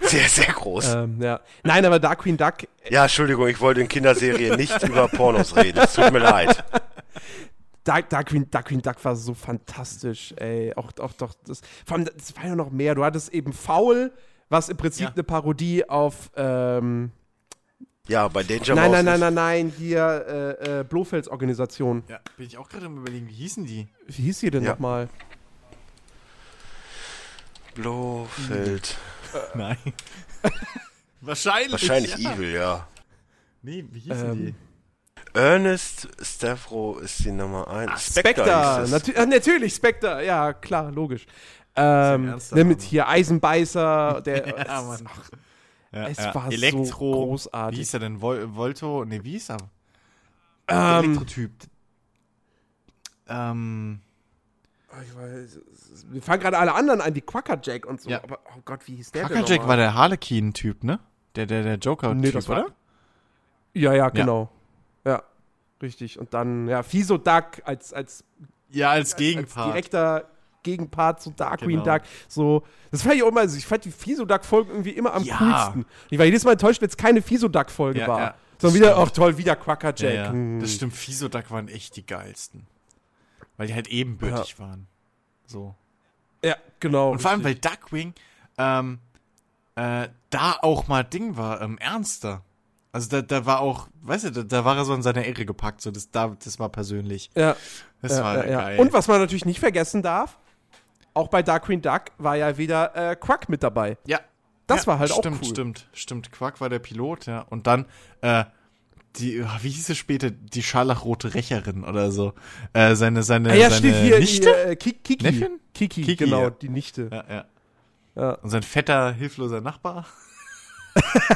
Sehr, sehr groß. ähm, ja. Nein, aber Dark Queen Duck, Ja, Entschuldigung, ich wollte in Kinderserien nicht über Pornos reden. Es tut mir leid. Dark, Dark, Queen, Dark Queen Duck war so fantastisch, ey. Auch, auch doch, das, vor allem, das war ja noch mehr. Du hattest eben Foul, was im Prinzip Ja. eine Parodie auf, ähm, Ja, bei Danger nein, Mouse nein, nein, nein, nein, hier, äh, äh, Blofelds Organisation. Ja, bin ich auch gerade am überlegen, wie hießen die? Wie hieß sie denn Ja. nochmal? Blofeld. Nein. Wahrscheinlich. Wahrscheinlich ja. Evil, ja. Nee, wie hießen Ähm, die? Ernest Stavro ist die Nummer 1. Spectre, hieß es. Natu natürlich, Spectre, ja, klar, logisch. Ähm, ne, mit hier Eisenbeißer, der, Ja, es, Mann. ach, Ja, es ja. war so Elektro. großartig. Wie hieß er denn? Vol Volto? Nee, wie hieß er? ähm, Elektrotyp. ähm, ich weiß, wir fangen gerade alle anderen an, wie Quackerjack und so. Ja. Aber, oh Gott, wie hieß der Quackerjack denn war nochmal? der Harlequin-Typ, ne? Der, der, der Joker-Typ, Nee, das war- oder? Ja, ja, genau. Ja. richtig. Und dann, ja, Fiso Duck als, als, Ja, als als Gegenpart. direkter Gegenpart zu Darkwing Genau. Duck. So, das fand ich auch immer, also ich fand die Fiso Duck-Folgen irgendwie immer am Ja. coolsten. Ich war jedes Mal enttäuscht, wenn es keine Fiso Duck-Folge Ja, war. ja. Sondern wieder, Stimmt. ach toll, wieder Quackerjack. ja, ja. Hm. Das stimmt, Fisoduck waren echt die geilsten. Weil die halt ebenbürtig waren. So. Ja, genau. Und vor allem, weil richtig. Duckwing ähm, äh, da auch mal Ding war, ähm, ernster. Also da, da war auch, weißt du, da, da war er so in seiner Ehre gepackt, so das, da, das war persönlich. ja, Das ja, war ja, ja. geil. Und was man natürlich nicht vergessen darf, auch bei Darkwing Duck war ja wieder äh, Quack mit dabei. ja. Das ja, war halt auch stimmt, cool. Stimmt, stimmt. Quack war der Pilot, ja. Und dann, äh, die, wie hieß es später, die scharlachrote Rächerin oder so. Äh, seine, seine, Ah ja, seine steht hier, Nichte? hier äh, Ki- Kiki. Neffin? Kiki, Kiki, genau, ja. die Nichte. Ja, ja. Ja. Und sein fetter, hilfloser Nachbar.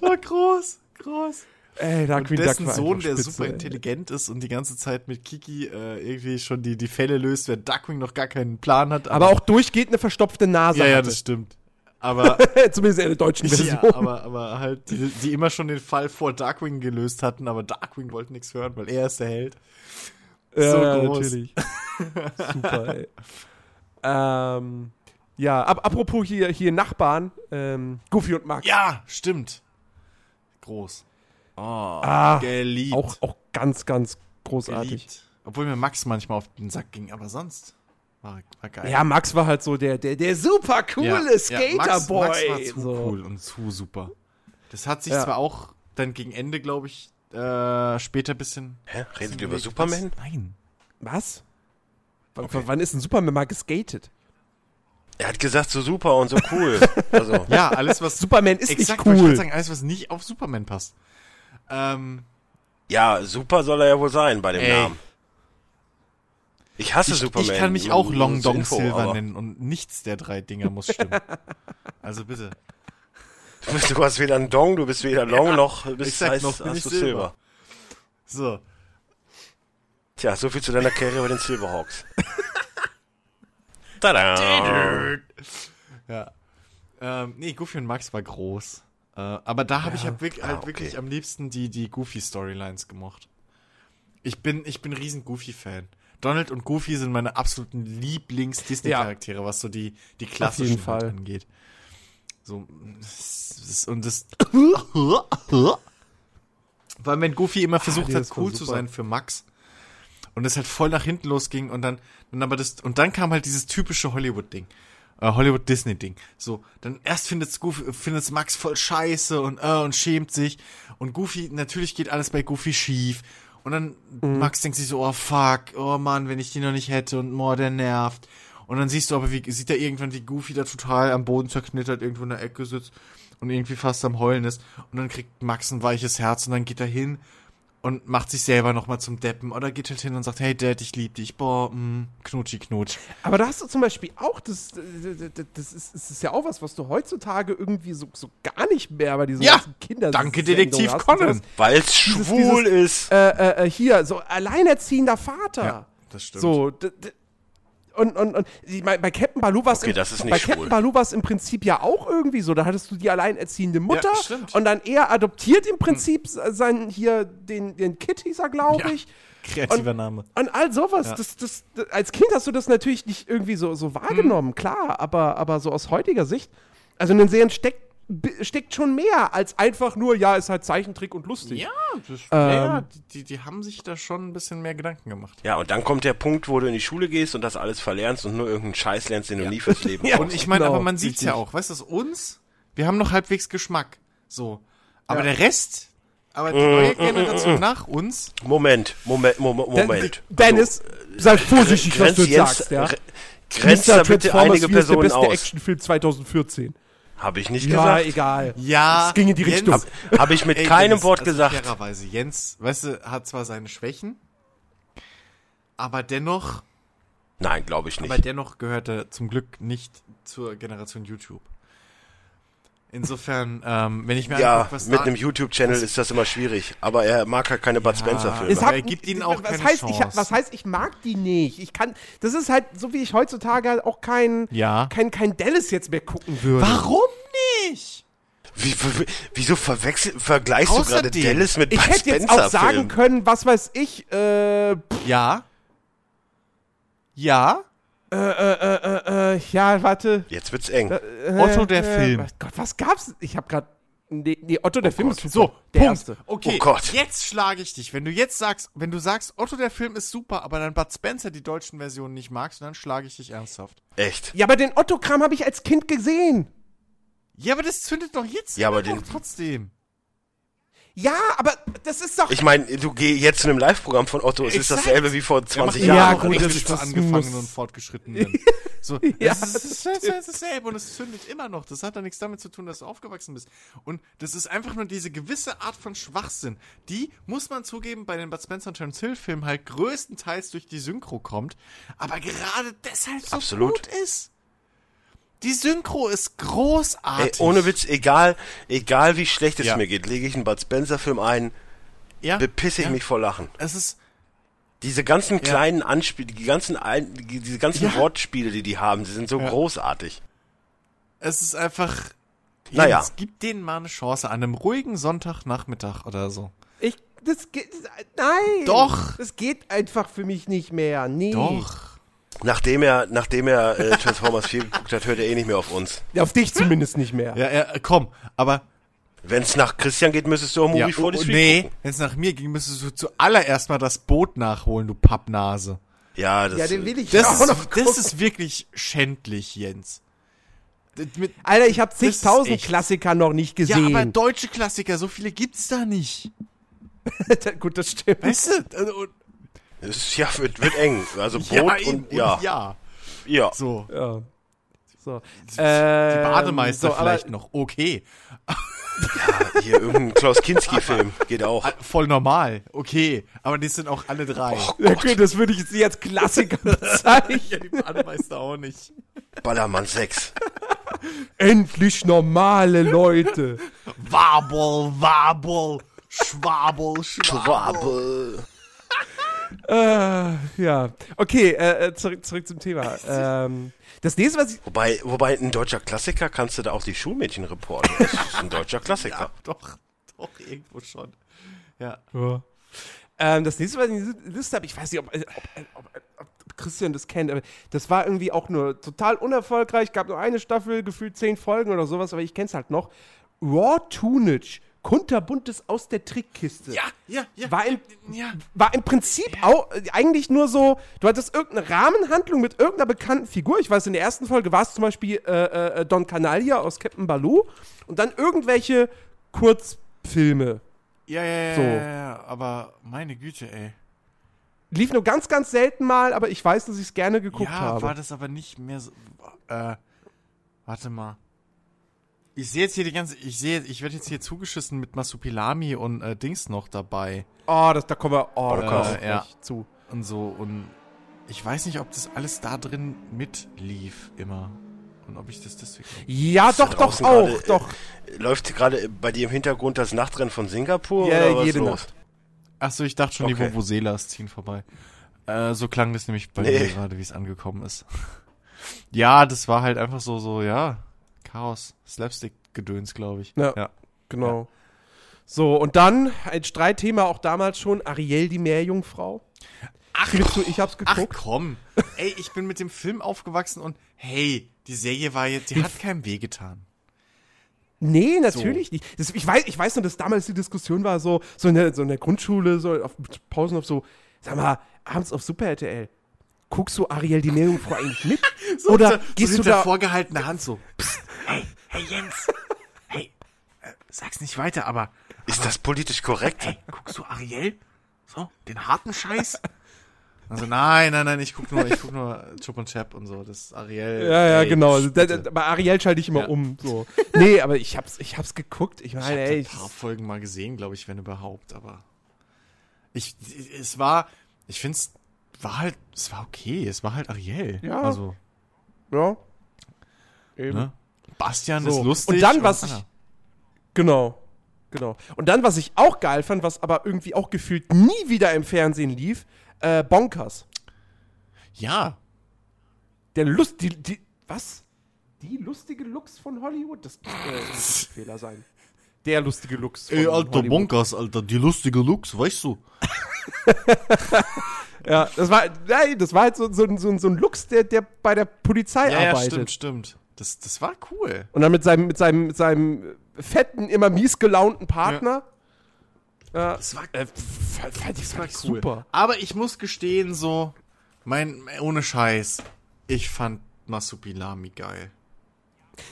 oh, groß, groß. Ey, Und Darkwing dessen war Sohn, der spitze, super ey. intelligent ist und die ganze Zeit mit Kiki äh, irgendwie schon die, die Fälle löst, während Duckwing noch gar keinen Plan hat. Aber auch durchgehend eine verstopfte Nase Ja, ja, hatte. das stimmt. Aber, Zumindest in der deutschen Version. ja, aber, aber halt, die, die immer schon den Fall vor Darkwing gelöst hatten, aber Darkwing wollte nichts hören, weil er ist der Held. So ja, groß. natürlich. Super, ey. Ähm, ja, ab, apropos hier, hier Nachbarn, ähm, Goofy und Max. Ja, stimmt. Groß. Oh, Ah, geliebt. Auch, auch ganz, ganz großartig. geliebt. Obwohl mir Max manchmal auf den Sack ging, aber sonst war, war geil. Ja, Max war halt so der, der, der super coole Max, Skaterboy. Max war zu so. cool und zu super. Das hat sich Ja. zwar auch dann gegen Ende, glaube ich, äh, später ein bisschen. Hä? Redet ihr über. Superman? Was? Nein. Was? W Okay. Wann ist ein Superman mal geskatet? Er hat gesagt, so super und so cool. also, Ja, alles, was. Superman ist exakt, nicht wollte ich cool. grad sagen, alles, was nicht auf Superman passt. Ähm, ja, super soll er ja wohl sein bei dem Ey. Namen. Ich hasse ich, Superman. ich kann mich auch Long Dong Info, Silver aber nennen und nichts der drei Dinger muss stimmen. also bitte. Du, bist, du hast weder einen Dong, du bist weder Long noch bist, heißt, noch bin hast ich du Silber. Silber. So. Tja, so viel zu deiner Karriere bei den Silverhawks. Tada! Ja. Ähm, nee, Goofy und Max war groß. Äh, aber da habe ich halt, wirklich, halt Ah, okay. wirklich am liebsten die, die Goofy-Storylines gemocht. Ich bin, ich bin riesen Goofy-Fan. Donald und Goofy sind meine absoluten Lieblings-Disney-Charaktere, was so die, die klassischen jeden halt Fall. angeht. So, und das. Weil wenn Goofy immer versucht die hat, cool zu sein für Max und es halt voll nach hinten losging und dann, dann aber das, und dann kam halt dieses typische Hollywood-Ding. Äh, Hollywood-Disney-Ding. So, dann erst findet's Goofy, findet's Max voll scheiße und, äh, und schämt sich. Und Goofy, natürlich geht alles bei Goofy schief. Und dann Max denkt sich so, oh fuck, oh Mann, wenn ich die noch nicht hätte und oh, der nervt. Und dann siehst du aber, wie, sieht er irgendwann, wie Goofy da total am Boden zerknittert, irgendwo in der Ecke sitzt und irgendwie fast am Heulen ist. Und dann kriegt Max ein weiches Herz und dann geht er hin und macht sich selber nochmal zum Deppen. Oder geht halt hin und sagt, hey Dad, ich lieb dich. Boah, mh, knutschi knutsch. Aber da hast du zum Beispiel auch, das, das, das, ist, das ist ja auch was, was du heutzutage irgendwie so, so gar nicht mehr bei diesen Ja, ganzen Kinder. danke, Detektiv. Conan. Weil es Dieses- schwul ist. Äh, äh, äh, hier, so alleinerziehender Vater. Ja, das stimmt. So, d- d- und, und, und ich mein, bei Captain Baloo war es Okay, das ist nicht bei schwul. Captain Baloo war es im Prinzip ja auch irgendwie so. Da hattest du die alleinerziehende Mutter stimmt. und dann er adoptiert im Prinzip sein hier den, den Kid hieß er, glaube Ja. ich. Kreativer und, Name. Und all sowas. Ja. Das, das, das, als Kind hast du das natürlich nicht irgendwie so, so wahrgenommen, klar, aber, aber so aus heutiger Sicht, also in den Serien steckt, steckt schon mehr als einfach nur, ja, ist halt Zeichentrick und lustig. Ja, das, Ähm. ja die, die haben sich da schon ein bisschen mehr Gedanken gemacht. Ja, und dann kommt der Punkt, wo du in die Schule gehst und das alles verlernst und nur irgendeinen Scheiß lernst, den du nie fürs Leben Ja. Und ich meine, Genau, aber man sieht's ja richtig. auch, weißt du, uns, wir haben noch halbwegs Geschmack. So. Aber Ja. der Rest, aber die neue Generation nach uns, Moment, Moment, Moment, Moment. Dennis, sei vorsichtig, was du jetzt sagst, ja. gre- Grenzt da bitte einige wie ist der Personen beste aus. Actionfilm 2014. Habe ich nicht Ja, gesagt. egal. ja. Es ging in die Jens- Richtung. Habe ich mit Ey, keinem Dennis, Wort also gesagt. Fairerweise, Jens, weißt du, hat zwar seine Schwächen, aber dennoch, Nein, glaube ich nicht. aber dennoch gehört er zum Glück nicht zur Generation YouTube. Insofern, ähm, wenn ich mir Ja, angucke, was mit da- einem YouTube-Channel ist das immer schwierig. Aber er mag halt keine Bud Spencer-Filme. Er gibt ihnen auch was keine heißt, ich, Chance. was heißt, ich mag die nicht? Ich kann, das ist halt, so wie ich heutzutage halt auch kein, Ja. kein, kein Dallas jetzt mehr gucken würde. Warum nicht? Wie, wie, wieso verwechsel, vergleichst du gerade Außerdem, Dallas mit Ich Bud hätte jetzt auch sagen können, was weiß ich, äh, Ja. Ja. Äh, äh, äh, äh, ja, warte. Jetzt wird's eng. Äh, Otto der äh, Film. Was, Gott, was gab's? Ich hab grad, nee, nee Otto der Film ist super. So, der Punkt. erste. Okay, Oh Gott. jetzt schlage ich dich. Wenn du jetzt sagst, wenn du sagst, Otto der Film ist super, aber dann Bud Spencer die deutschen Versionen nicht magst, dann schlage ich dich ernsthaft. Echt. Ja, aber den Otto-Kram habe ich als Kind gesehen. Ja, aber das zündet doch jetzt Ja, aber den- trotzdem. Ja, aber das ist doch. Ich meine, du geh jetzt zu einem Live-Programm von Otto, es ist dasselbe wie vor 20 Ja, Jahren. gut, oder? das das ist- das angefangenen muss- und fortgeschrittenen. So, Ja, das, ist, das, ist, das ist dasselbe und es zündet immer noch. Das hat doch nichts damit zu tun, dass du aufgewachsen bist. Und das ist einfach nur diese gewisse Art von Schwachsinn, die, muss man zugeben, bei den Bud Spencer und Terence Hill Filmen halt größtenteils durch die Synchro kommt, aber gerade deshalb so Absolut. gut ist. Die Synchro ist Ey, großartig. ohne Witz, egal, egal wie schlecht es Ja. mir geht, lege ich einen Bud Spencer-Film ein, ja, bepisse ich ja. mich vor Lachen. Es ist, Diese ganzen kleinen Anspiele, die ganzen, ein, diese ganzen Ja. Wortspiele, die die haben, die sind so Ja. großartig. es ist einfach, Naja. Jens, gib denen mal eine Chance an einem ruhigen Sonntagnachmittag oder so. Ich, das geht, nein. Doch. Das geht einfach für mich nicht mehr. Nee. Doch. Nachdem er, nachdem er äh, Transformers 4 geguckt hat, hört er eh nicht mehr auf uns. Auf dich zumindest nicht mehr. Ja, ja, komm, aber Wenn es nach Christian geht, müsstest du auch Movie Ja, 43 oh, nee, gucken. wenn es nach mir ging, müsstest du zuallererst mal das Boot nachholen, du Pappnase. Ja, das, Ja, den will ich Das, auch noch ist, gucken. das ist wirklich schändlich, Jens. Mit, Alter, ich habe zigtausend Klassiker noch nicht ja, aber gesehen. deutsche Klassiker, so viele gibt's da nicht. Gut, das stimmt. Weißt du? Also, ist, ja, wird, wird eng. Also Boot ja, und, ja, ja. ja. So. Ja. So. Die Ähm, Bademeister so, vielleicht noch. Okay. Ja, hier irgendein Klaus Kinski-Film geht auch. Ah, Voll normal. Okay. Aber die sind auch alle drei. Ja, okay, das würde ich jetzt nicht als Klassiker bezeichnen. Ja, die Bademeister auch nicht. Ballermann 6. Endlich normale Leute. Wabel, Wabel, Schwabel, Schwabel. Schwabe. Äh, ja. Okay, äh, äh, zurück, zurück zum Thema. Ähm, das nächste, was ich. Wobei, wobei ein deutscher Klassiker kannst du da auch die Schulmädchen reporten. Das ist ein deutscher Klassiker. Ja, doch, doch, irgendwo schon. Ja. Ähm, das nächste, was ich in der Liste habe, ich weiß nicht, ob, ob, ob, ob Christian das kennt, aber das war irgendwie auch nur total unerfolgreich. Gab nur eine Staffel, gefühlt zehn Folgen oder sowas, aber ich kenn's halt noch. Raw Tunage, kunterbuntes aus der Trickkiste. Ja, ja, ja. War im, ja. war im Prinzip auch äh, eigentlich nur so, du hattest irgendeine Rahmenhandlung mit irgendeiner bekannten Figur. Ich weiß, in der ersten Folge war es zum Beispiel äh, äh, Don Canalia aus Captain Baloo und dann irgendwelche Kurzfilme. Ja, ja, ja, So. ja, ja, aber meine Güte, ey. Lief nur ganz, ganz selten mal, aber ich weiß, dass ich es gerne geguckt ja, habe. war das aber nicht mehr so. Äh, warte mal. Ich sehe jetzt hier die ganze. Ich sehe, ich werde jetzt hier zugeschissen mit Masupilami und äh, Dings noch dabei. Oh, das, da kommen wir oh, da Äh, kommen wir ja. zu. Und so. Und ich weiß nicht, ob das alles da drin mitlief immer. Und ob ich das deswegen. Ja, doch, doch, auch, gerade, äh, doch. Läuft gerade bei dir im Hintergrund das Nachtrennen von Singapur? Ja, oder was jede los? Nacht. Achso, ich dachte schon, die Okay. Vuvuzelas ziehen vorbei. Äh, so klang das nämlich bei Nee. mir gerade, wie es angekommen ist. ja, das war halt einfach so, so, ja, Chaos, Slapstick-Gedöns, glaube ich. Ja. ja. Genau. So, und dann ein Streitthema auch damals schon, Ariel, die Meerjungfrau. Ach, du, ich hab's ach geguckt. komm. Ey, ich bin mit dem Film aufgewachsen und hey, die Serie war jetzt, die hat keinem wehgetan. Nee, natürlich nicht. Das, ich, weiß, ich weiß nur, dass damals die Diskussion war, so, so, in, der, so in der Grundschule, so auf Pausen auf so, sag mal, abends auf Super RTL, guckst du Ariel die Meerjungfrau eigentlich mit? Oder so, gehst so du da. vorgehaltene Hand so. Psst, hey, hey Jens. Hey, äh, sag's nicht weiter, aber Ist das politisch korrekt? hey, guckst du Ariel? So, den harten Scheiß? Also nein, nein, nein, ich guck nur, ich guck nur Chup und Chap und so, das ist Ariel. Ja, ja, ey, genau. Da, da, bei Ariel schalte ich immer Ja. um. So. Nee, aber ich hab's, ich hab's geguckt. Ich Ich meine, habe ey. ein paar Folgen mal gesehen, glaube ich, wenn überhaupt, aber ich, es war, ich finde es war halt, es war okay, es war halt Ariel. Ja. Also, Ja. Eben. ne? Bastian So. ist lustig. Und dann, was Anna. ich. Genau. Genau. Und dann, was ich auch geil fand, was aber irgendwie auch gefühlt nie wieder im Fernsehen lief, äh, Bonkers. Ja. Der Lust, die, die, was? Die lustige Lux von Hollywood? Das äh, muss ein Fehler sein. Der lustige Lux von Hollywood. Bonkers, Alter, die lustige Lux, weißt du? Ja, das war, nein, das war halt so, so, so, so ein Lux, der, der bei der Polizei Ja, ja, arbeitet. stimmt, stimmt. Das, das war cool. Und dann mit seinem, mit seinem, mit seinem fetten, immer mies gelaunten Partner. Ja. Das war, Äh, fand, fand ich, das war cool. super. Aber ich muss gestehen, so, mein, ohne Scheiß, ich fand Masupilami geil.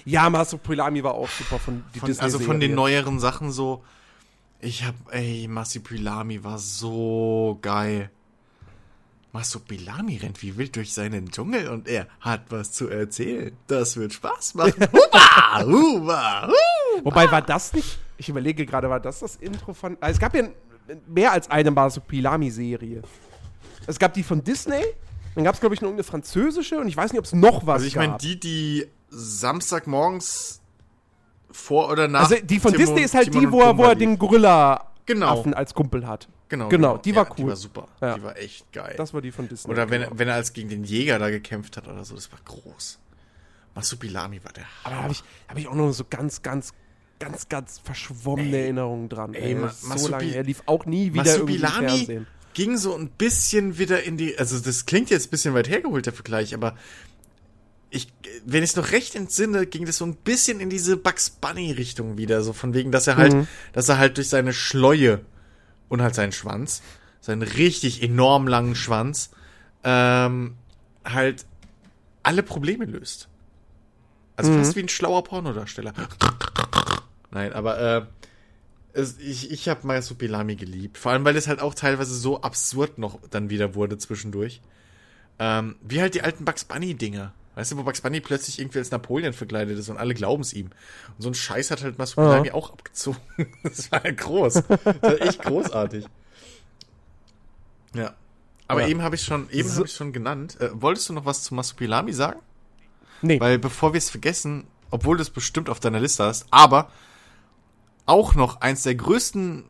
Ja, Masopilami war auch super von die Von, also von den neueren Sachen so, ich hab, ey, Masupilami war so geil. Masupilami rennt wie wild durch seinen Dschungel und er hat was zu erzählen. Das wird Spaß machen. Huba, huba, hu. Wobei war das nicht, ich überlege gerade, war das das Intro von, also es gab ja mehr als eine Masopilami-Serie. Es gab die von Disney, dann gab es glaube ich noch eine französische und ich weiß nicht, ob es noch was Also ich meine, gab. die, die Samstagmorgens vor oder nach. also die von Timon- Disney ist halt Timon die, wo er, wo er den Gorilla-Affen Genau. als Kumpel hat. Genau, Genau, die war Die cool. war super. Ja. Die war echt geil. Das war die von Disney. oder wenn, genau. wenn er als gegen den Jäger da gekämpft hat oder so, das war groß. Masupilami war der. Aber da habe ich, hab ich auch noch so ganz, ganz, ganz, ganz verschwommene Erinnerungen dran. ey, Ey, Ma- Das ist so Masupi- lange. Er lief auch nie wieder irgendwie Masupilami Fernsehen. ging so ein bisschen wieder in die. Also, das klingt jetzt ein bisschen weit hergeholt, der Vergleich, aber ich, wenn ich es noch recht entsinne, ging das so ein bisschen in diese Bugs Bunny-Richtung wieder. So von wegen, dass er halt, Mhm. dass er halt durch seine Schleue und halt seinen Schwanz, seinen richtig enorm langen Schwanz, ähm, halt alle Probleme löst. Also Mhm. fast wie ein schlauer Pornodarsteller. Nein, aber äh, es, ich, ich habe Masupilami geliebt. Vor allem, weil es halt auch teilweise so absurd noch dann wieder wurde zwischendurch. Ähm, wie halt die alten Bugs Bunny-Dinger. Weißt du, wo Bugs Bunny plötzlich irgendwie als Napoleon verkleidet ist und alle glauben es ihm. Und so ein Scheiß hat halt Masupilami auch abgezogen. das war ja groß. Das war echt großartig. Ja. Aber Ja. eben habe ich schon, eben So- habe ich schon genannt. Äh, wolltest du noch was zu Masupilami sagen? Nee. Weil bevor wir es vergessen, obwohl du es bestimmt auf deiner Liste hast, aber auch noch eins der größten,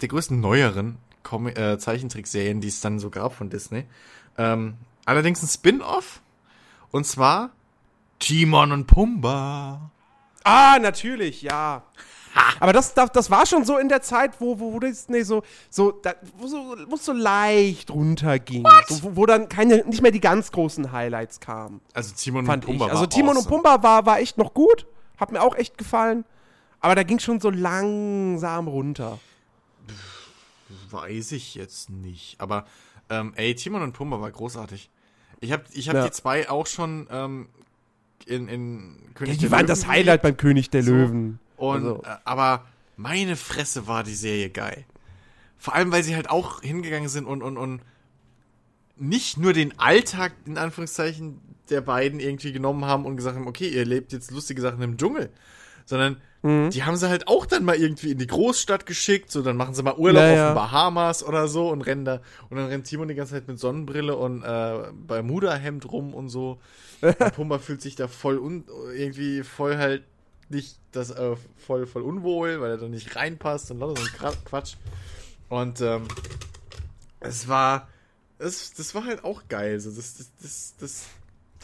der größten neueren Com äh, Zeichentrickserien, die es dann so gab von Disney. Ähm, allerdings ein Spin-off. Und zwar Timon und Pumba. ah, natürlich, ja. Aber das, das, das war schon so in der Zeit, wo, wo, wo Disney so, so, da, wo so, wo es so leicht runterging. So, wo, wo dann keine, nicht mehr die ganz großen Highlights kamen. Also Timon fand und Pumba. ich. Also war Timon und awesome. Pumba war, war echt noch gut. Hat mir auch echt gefallen. Aber da ging schon so langsam runter. Weiß ich jetzt nicht. Aber ähm, ey, Timon und Pumba war großartig. Ich habe ich hab Ja. die zwei auch schon ähm, in, in Ja, König die der waren Löwen das. Highlight beim König der So. Löwen. Und, Also- äh, aber meine Fresse war die Serie geil. Vor allem, weil sie halt auch hingegangen sind und, und, und nicht nur den Alltag, in Anführungszeichen, der beiden irgendwie genommen haben und gesagt haben, okay, ihr lebt jetzt lustige Sachen im Dschungel, sondern Mhm. die haben sie halt auch dann mal irgendwie in die Großstadt geschickt, so dann machen sie mal Urlaub Ja, auf den Bahamas oder so und rennen da und dann rennt Timon die ganze Zeit mit Sonnenbrille und äh, Bermuda-Hemd rum und so. Und Pumba fühlt sich da voll un irgendwie voll halt nicht das äh, voll voll unwohl, weil er da nicht reinpasst und lauter so ein Quatsch. Und ähm, es war es, das war halt auch geil. So, das, das, das, das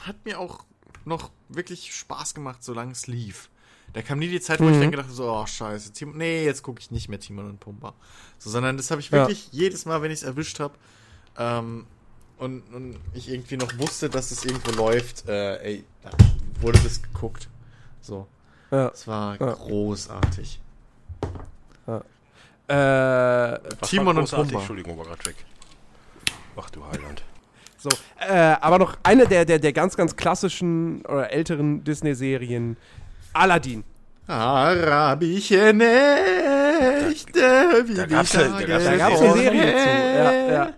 hat mir auch noch wirklich Spaß gemacht, solange es lief. Da kam nie die Zeit, wo ich dann gedacht habe, so, oh scheiße, Tim nee, jetzt gucke ich nicht mehr Timon und Pumba. So, sondern das habe ich Ja. wirklich jedes Mal, wenn ich es erwischt habe, ähm, und, und ich irgendwie noch wusste, dass es irgendwo läuft, äh, ey, da wurde das geguckt. So. Ja. Das war Ja. großartig. Äh, Was Timon und? Pumba. Entschuldigung, war grad weg. Ach du Heiland. so. Äh, aber noch eine der, der, der ganz, ganz klassischen oder älteren Disney-Serien. Aladdin. Arabische Nächte, wie da die gab's ja- da Tage gab's ja Da gab es eine. Serie zu. Ja, ja.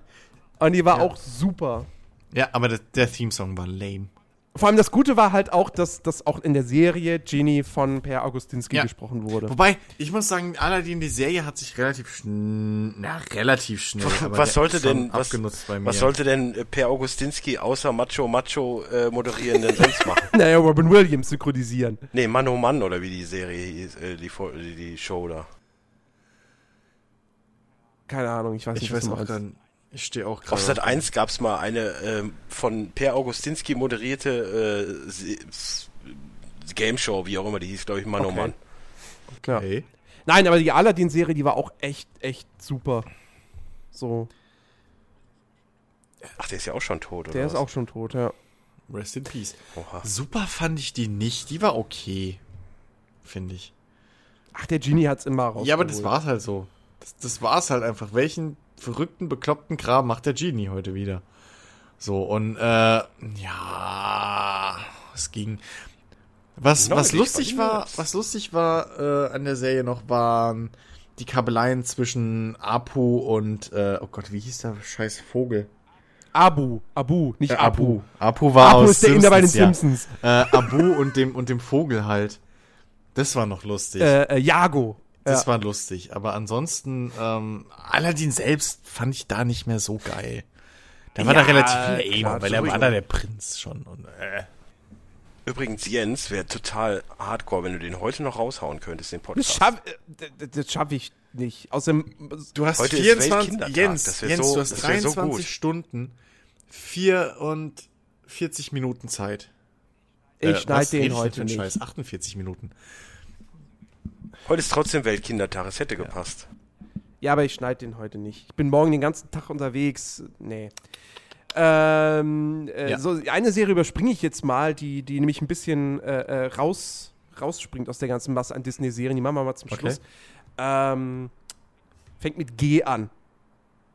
Und die war Ja. auch super. Ja, aber der, der Theme-Song war lame. Vor allem das Gute war halt auch, dass, dass auch in der Serie Genie von Per Augustinski Ja. gesprochen wurde. Wobei, ich muss sagen, Aladdin, die Serie hat sich relativ schnell, na, relativ schnell. aber was sollte denn, was, abgenutzt bei mir. was sollte denn äh, Per Augustinski außer Macho Macho äh, moderieren denn sonst machen? Naja, Robin Williams synchronisieren. Nee, Mann oh Mann oder wie die Serie hieß, äh, die, die, die Show da. Keine Ahnung, ich weiß ich nicht, was weiß du auch meinst. Ich stehe auch gerade. Auf Sat 1 gab es mal eine ähm, von Per Augustinski moderierte äh, Game Show, wie auch immer die hieß, glaube ich, Mann oh Okay. Mann. Ja. Okay. Nein, aber die Aladdin-Serie, die war auch echt, echt super. So, Ach, der ist ja auch schon tot, oder? der ist was? auch schon tot, ja. Rest in Peace. Oha. Super fand ich die nicht. Die war okay. Finde ich. Ach, der Genie hat's immer raus. Ja, aber das war's halt so. Das, das war's halt einfach. Welchen verrückten, bekloppten Kram macht der Genie heute wieder? So, und, äh, ja, es ging. Was, was lustig war was lustig war äh, an der Serie noch, waren die Kabeleien zwischen Apu und, äh, oh Gott, wie hieß der scheiß Vogel? Abu, Abu, nicht Äh, Abu. Apu war Abu aus ist der Inder bei den Simpsons, Simpsons. Ja. Äh, Abu und dem, und dem Vogel halt. Das war noch lustig. Äh, äh, Jago. Das ja. war lustig, aber ansonsten, ähm, Aladdin selbst fand ich da nicht mehr so geil. Der war Ja, da relativ lame, klar, weil er war da der Prinz schon. Und, äh. Übrigens, Jens wäre total hardcore, wenn du den heute noch raushauen könntest, den Das Podcast. schaffe das schaff ich nicht. Außerdem, Du hast Heute ist 24, Weltkindertag, Jens, Jens, so- du hast das wär so 23 gut. Stunden, 44 Minuten Zeit. ich Äh, schneide den heute nicht. Scheiß? 48 Minuten. Heute ist trotzdem Weltkindertag, es hätte gepasst. Ja, aber ich schneide den heute nicht. Ich bin morgen den ganzen Tag unterwegs. Nee. Ähm, äh, Ja. so, eine Serie überspringe ich jetzt mal, die, die nämlich ein bisschen äh, äh, raus, rausspringt aus der ganzen Masse an Disney-Serien. Die machen wir mal zum Okay. Schluss. Ähm, fängt mit G an.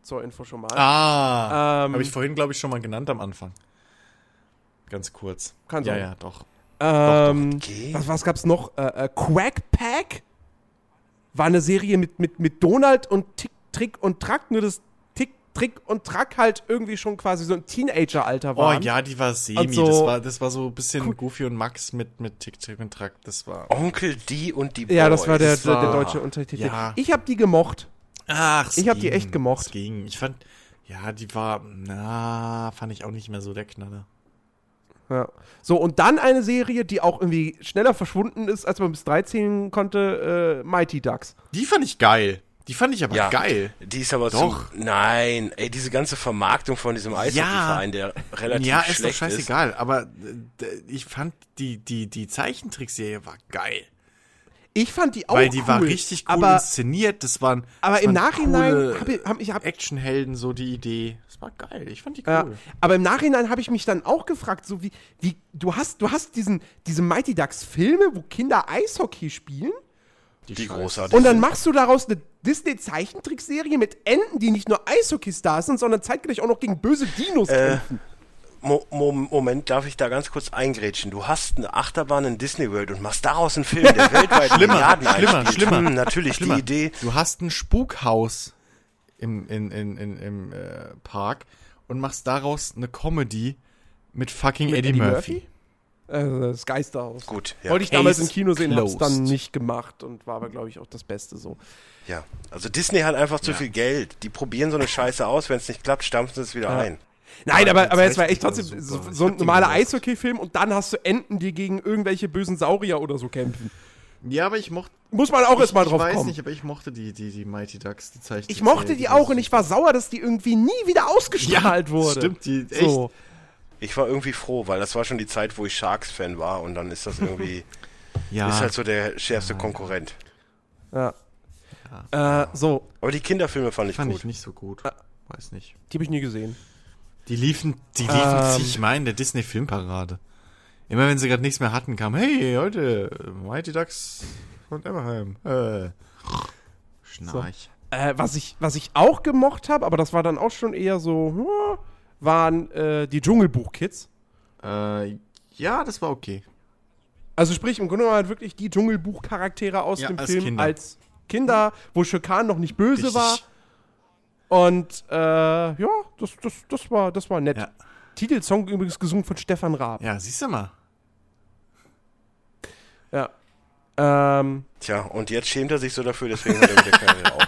Zur Info schon mal. Ah, Ähm, habe ich vorhin, glaube ich, schon mal genannt am Anfang. Ganz kurz. Kann ja, sein. ja, doch. Ähm, G? was, was gab's noch? Äh, äh, Quack Pack war eine Serie mit, mit, mit Donald und Tick, Trick und Track, nur das Tick, Trick und Track halt irgendwie schon quasi so ein Teenager-Alter Oh waren. ja, die war semi. So- das, war, das war so ein bisschen Cool. Goofy und Max mit, mit Tick, Tick und Track. Das war. Onkel D und die Boys. Ja, das war der, das der, der war- deutsche Untertitel. ja. Ich habe die gemocht. Ach, es Ich hab die echt gemocht. Es ging. Ich fand, ja, die war, na, fand ich auch nicht mehr so der Knaller. Ja. So, und dann eine Serie, die auch irgendwie schneller verschwunden ist, als man bis 13 konnte, äh, Mighty Ducks. Die fand ich geil. Die fand ich aber Ja, geil. Die ist aber Doch. Zum, nein, ey, diese ganze Vermarktung von diesem Eishockeyverein, der relativ Ja, ist doch schlecht ist. scheißegal. Aber äh, ich fand die, die, die Zeichentrickserie war geil. Ich fand die auch Weil die cool, war richtig cool aber, inszeniert. Das waren, aber das im waren Nachhinein habe ich, hab ich hab, Actionhelden, so die Idee. War geil. Ich fand die cool. Ja, aber im Nachhinein habe ich mich dann auch gefragt, so wie, wie du hast, du hast diesen, diese Mighty Ducks Filme, wo Kinder Eishockey spielen Die Scheiße. großartig. und dann machst du daraus eine Disney Zeichentrickserie mit Enten, die nicht nur Eishockey-Stars sind, sondern zeitgleich auch noch gegen böse Dinos Äh, kämpfen. Mo Mo Moment, darf ich da ganz kurz eingrätschen? Du hast eine Achterbahn in Disney World und machst daraus einen Film, der weltweit Schlimmer, Milliarden schlimmer, einspielt. schlimmer. Hm, natürlich Schlimmer. die Idee. Du hast ein Spukhaus im, in, in, in, im äh, Park und machst daraus eine Comedy mit fucking Mit Eddie, Eddie Murphy. Äh, das Geisterhaus. Gut, ja. Wollte ich damals Case im Kino sehen, hab's closed. dann nicht gemacht und war aber, glaube ich, auch das Beste so. ja. Also Disney hat einfach zu viel Geld. Die probieren so eine Scheiße aus, wenn es nicht klappt, stampfen sie es wieder Ja. ein. Nein, Ja, aber, aber es war echt trotzdem so, so Ich ein normaler. Eishockey-Film und dann hast du Enten, die gegen irgendwelche bösen Saurier oder so kämpfen. Ja, aber ich mochte. Muss man auch ich, erstmal ich drauf weiß kommen. nicht, aber ich mochte die, die, die Mighty Ducks, die Zeichnung. Ich mochte die auch und ich war sauer, dass die irgendwie nie wieder ausgestrahlt wurde. Stimmt, die echt. So. Ich war irgendwie froh, weil das war schon die Zeit, wo ich Sharks-Fan war und dann ist das irgendwie, Ja, ist halt so der schärfste Konkurrent. Ja. Äh, so, Aber die Kinderfilme fand ich fand gut. ich nicht so gut. Weiß nicht. die habe ich nie gesehen. Die liefen, die liefen Ähm. zigmal in der Disney Filmparade. Immer wenn sie gerade nichts mehr hatten, kam, hey, heute, Mighty Ducks von Emmerheim. Äh. Schnarch. Äh, was, ich, was ich auch gemocht habe, aber das war dann auch schon eher so, hm, waren äh, die Dschungelbuch-Kids. Äh, ja, das war okay. Also sprich, im Grunde genommen halt wirklich die Dschungelbuch-Charaktere aus Ja, dem als Film Kinder. als Kinder, wo Schirkan noch nicht böse Richtig. war. Und äh, ja, das, das, das, war, das war nett. Ja. Titelsong übrigens gesungen von Stefan Raab. Ja, siehst du mal. Ja. Ähm, Tja, und jetzt schämt er sich so dafür, deswegen hat er mit der Karriere auf.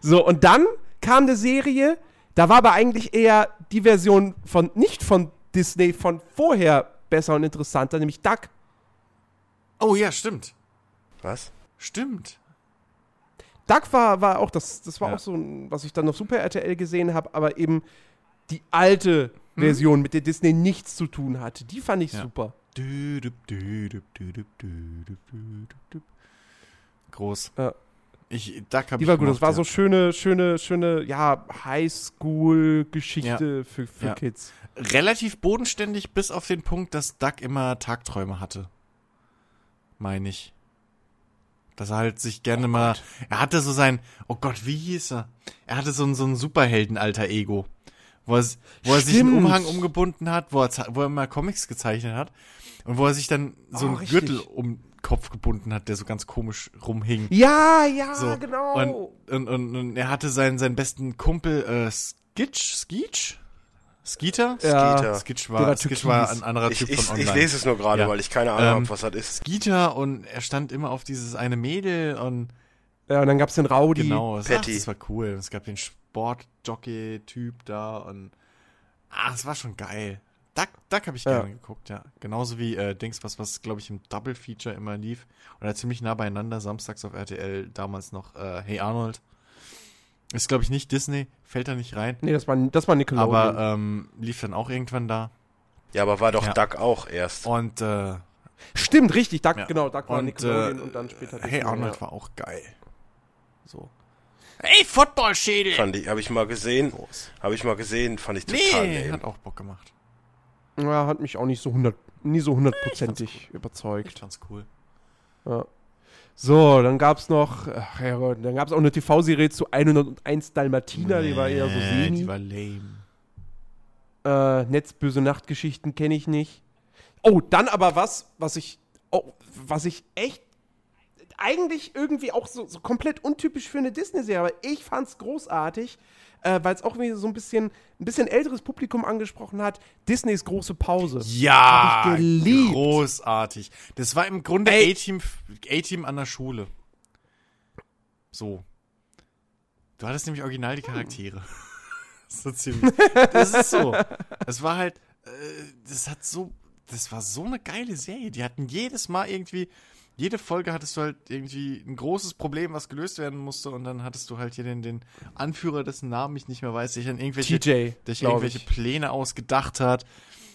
so, und dann kam eine Serie, da war aber eigentlich eher die Version von, nicht von Disney, von vorher besser und interessanter, nämlich Duck. Oh ja, stimmt. Was? Stimmt. Duck war, war auch, das, das war Ja. auch so, ein, was ich dann auf Super RTL gesehen habe, aber eben die alte Version, mit der Disney nichts zu tun hatte. Die fand ich Ja. super. Groß. Ja. Ich, Duck hab Die war gut. Das war ja. so schöne, schöne, schöne, ja, Highschool-Geschichte für, für Ja. Kids. relativ bodenständig, bis auf den Punkt, dass Duck immer Tagträume hatte. Meine ich. Dass er halt sich gerne mal. Er hatte so sein. Oh Gott, wie hieß er? Er hatte so ein, so ein Superhelden-Alter-Ego. Wo er, wo er sich einen. Umhang umgebunden hat, wo er, wo er mal Comics gezeichnet hat. Und wo er sich dann so Oh, einen richtig. Gürtel um den Kopf gebunden hat, der so ganz komisch rumhing. Ja, ja, So. genau. Und, und, und, und er hatte seinen, seinen besten Kumpel, äh, Skitch? Skeech? Skeeter? Ja. Skeeter. Skitch war, war Skitch war ein anderer Ich, Typ ich, von ich online. lese es nur gerade, Ja. weil ich keine Ahnung Ähm, habe, was das ist. Skeeter und er stand immer auf dieses eine Mädel und ja, und dann gab's den Rowdy. genau, das, ach, Patty. das war cool. Es gab den Sportjockey-Typ da und ah, es war schon geil. Duck, Duck habe ich Ja. gerne geguckt, ja. Genauso wie äh, Dings, was, was glaube ich im Double Feature immer lief. Oder ziemlich nah beieinander, samstags auf RTL, damals noch äh, Hey Arnold. Ist glaube ich nicht Disney, fällt da nicht rein. Nee, das war, das war Nickelodeon. Aber ähm, lief dann auch irgendwann da. Ja, aber war doch Ja. Duck auch erst. Und äh, Stimmt, richtig. Duck, Ja. genau, Duck war und, Nickelodeon äh, und dann später Hey Disney, Arnold ja. war auch geil. So. Hey, Footballschädel! Fand ich, habe ich mal gesehen. Habe ich mal gesehen, fand ich total Nee, lame. hat auch Bock gemacht. Ja, hat mich auch nicht so hundert, nie so hundertprozentig Ich überzeugt. fand's cool. Ja. So, dann gab's noch, ach Herrgott, dann gab's auch eine TV-Serie zu 101 Dalmatiner, die war eher so Nee, semi. Die war lame. Äh, Netzböse Nachtgeschichten kenne ich nicht. Oh, dann aber was, was ich, oh, was ich echt eigentlich irgendwie auch so, so komplett untypisch für eine Disney-Serie, aber ich fand's großartig, äh, weil es auch irgendwie so ein bisschen, ein bisschen älteres Publikum angesprochen hat. Disneys große Pause. Ja, Hab ich geliebt. großartig. Das war im Grunde. A-Team A-Team an der Schule. So. Du hattest nämlich original die Charaktere. so ziemlich. Das ist so. Es war halt, äh, das hat so, das war so eine geile Serie. Die hatten jedes Mal irgendwie, jede Folge hattest du halt irgendwie ein großes Problem, was gelöst werden musste und dann hattest du halt hier den, den Anführer, dessen Namen ich nicht mehr weiß, der sich dann irgendwelche, TJ, der sich irgendwelche ich. Pläne ausgedacht hat.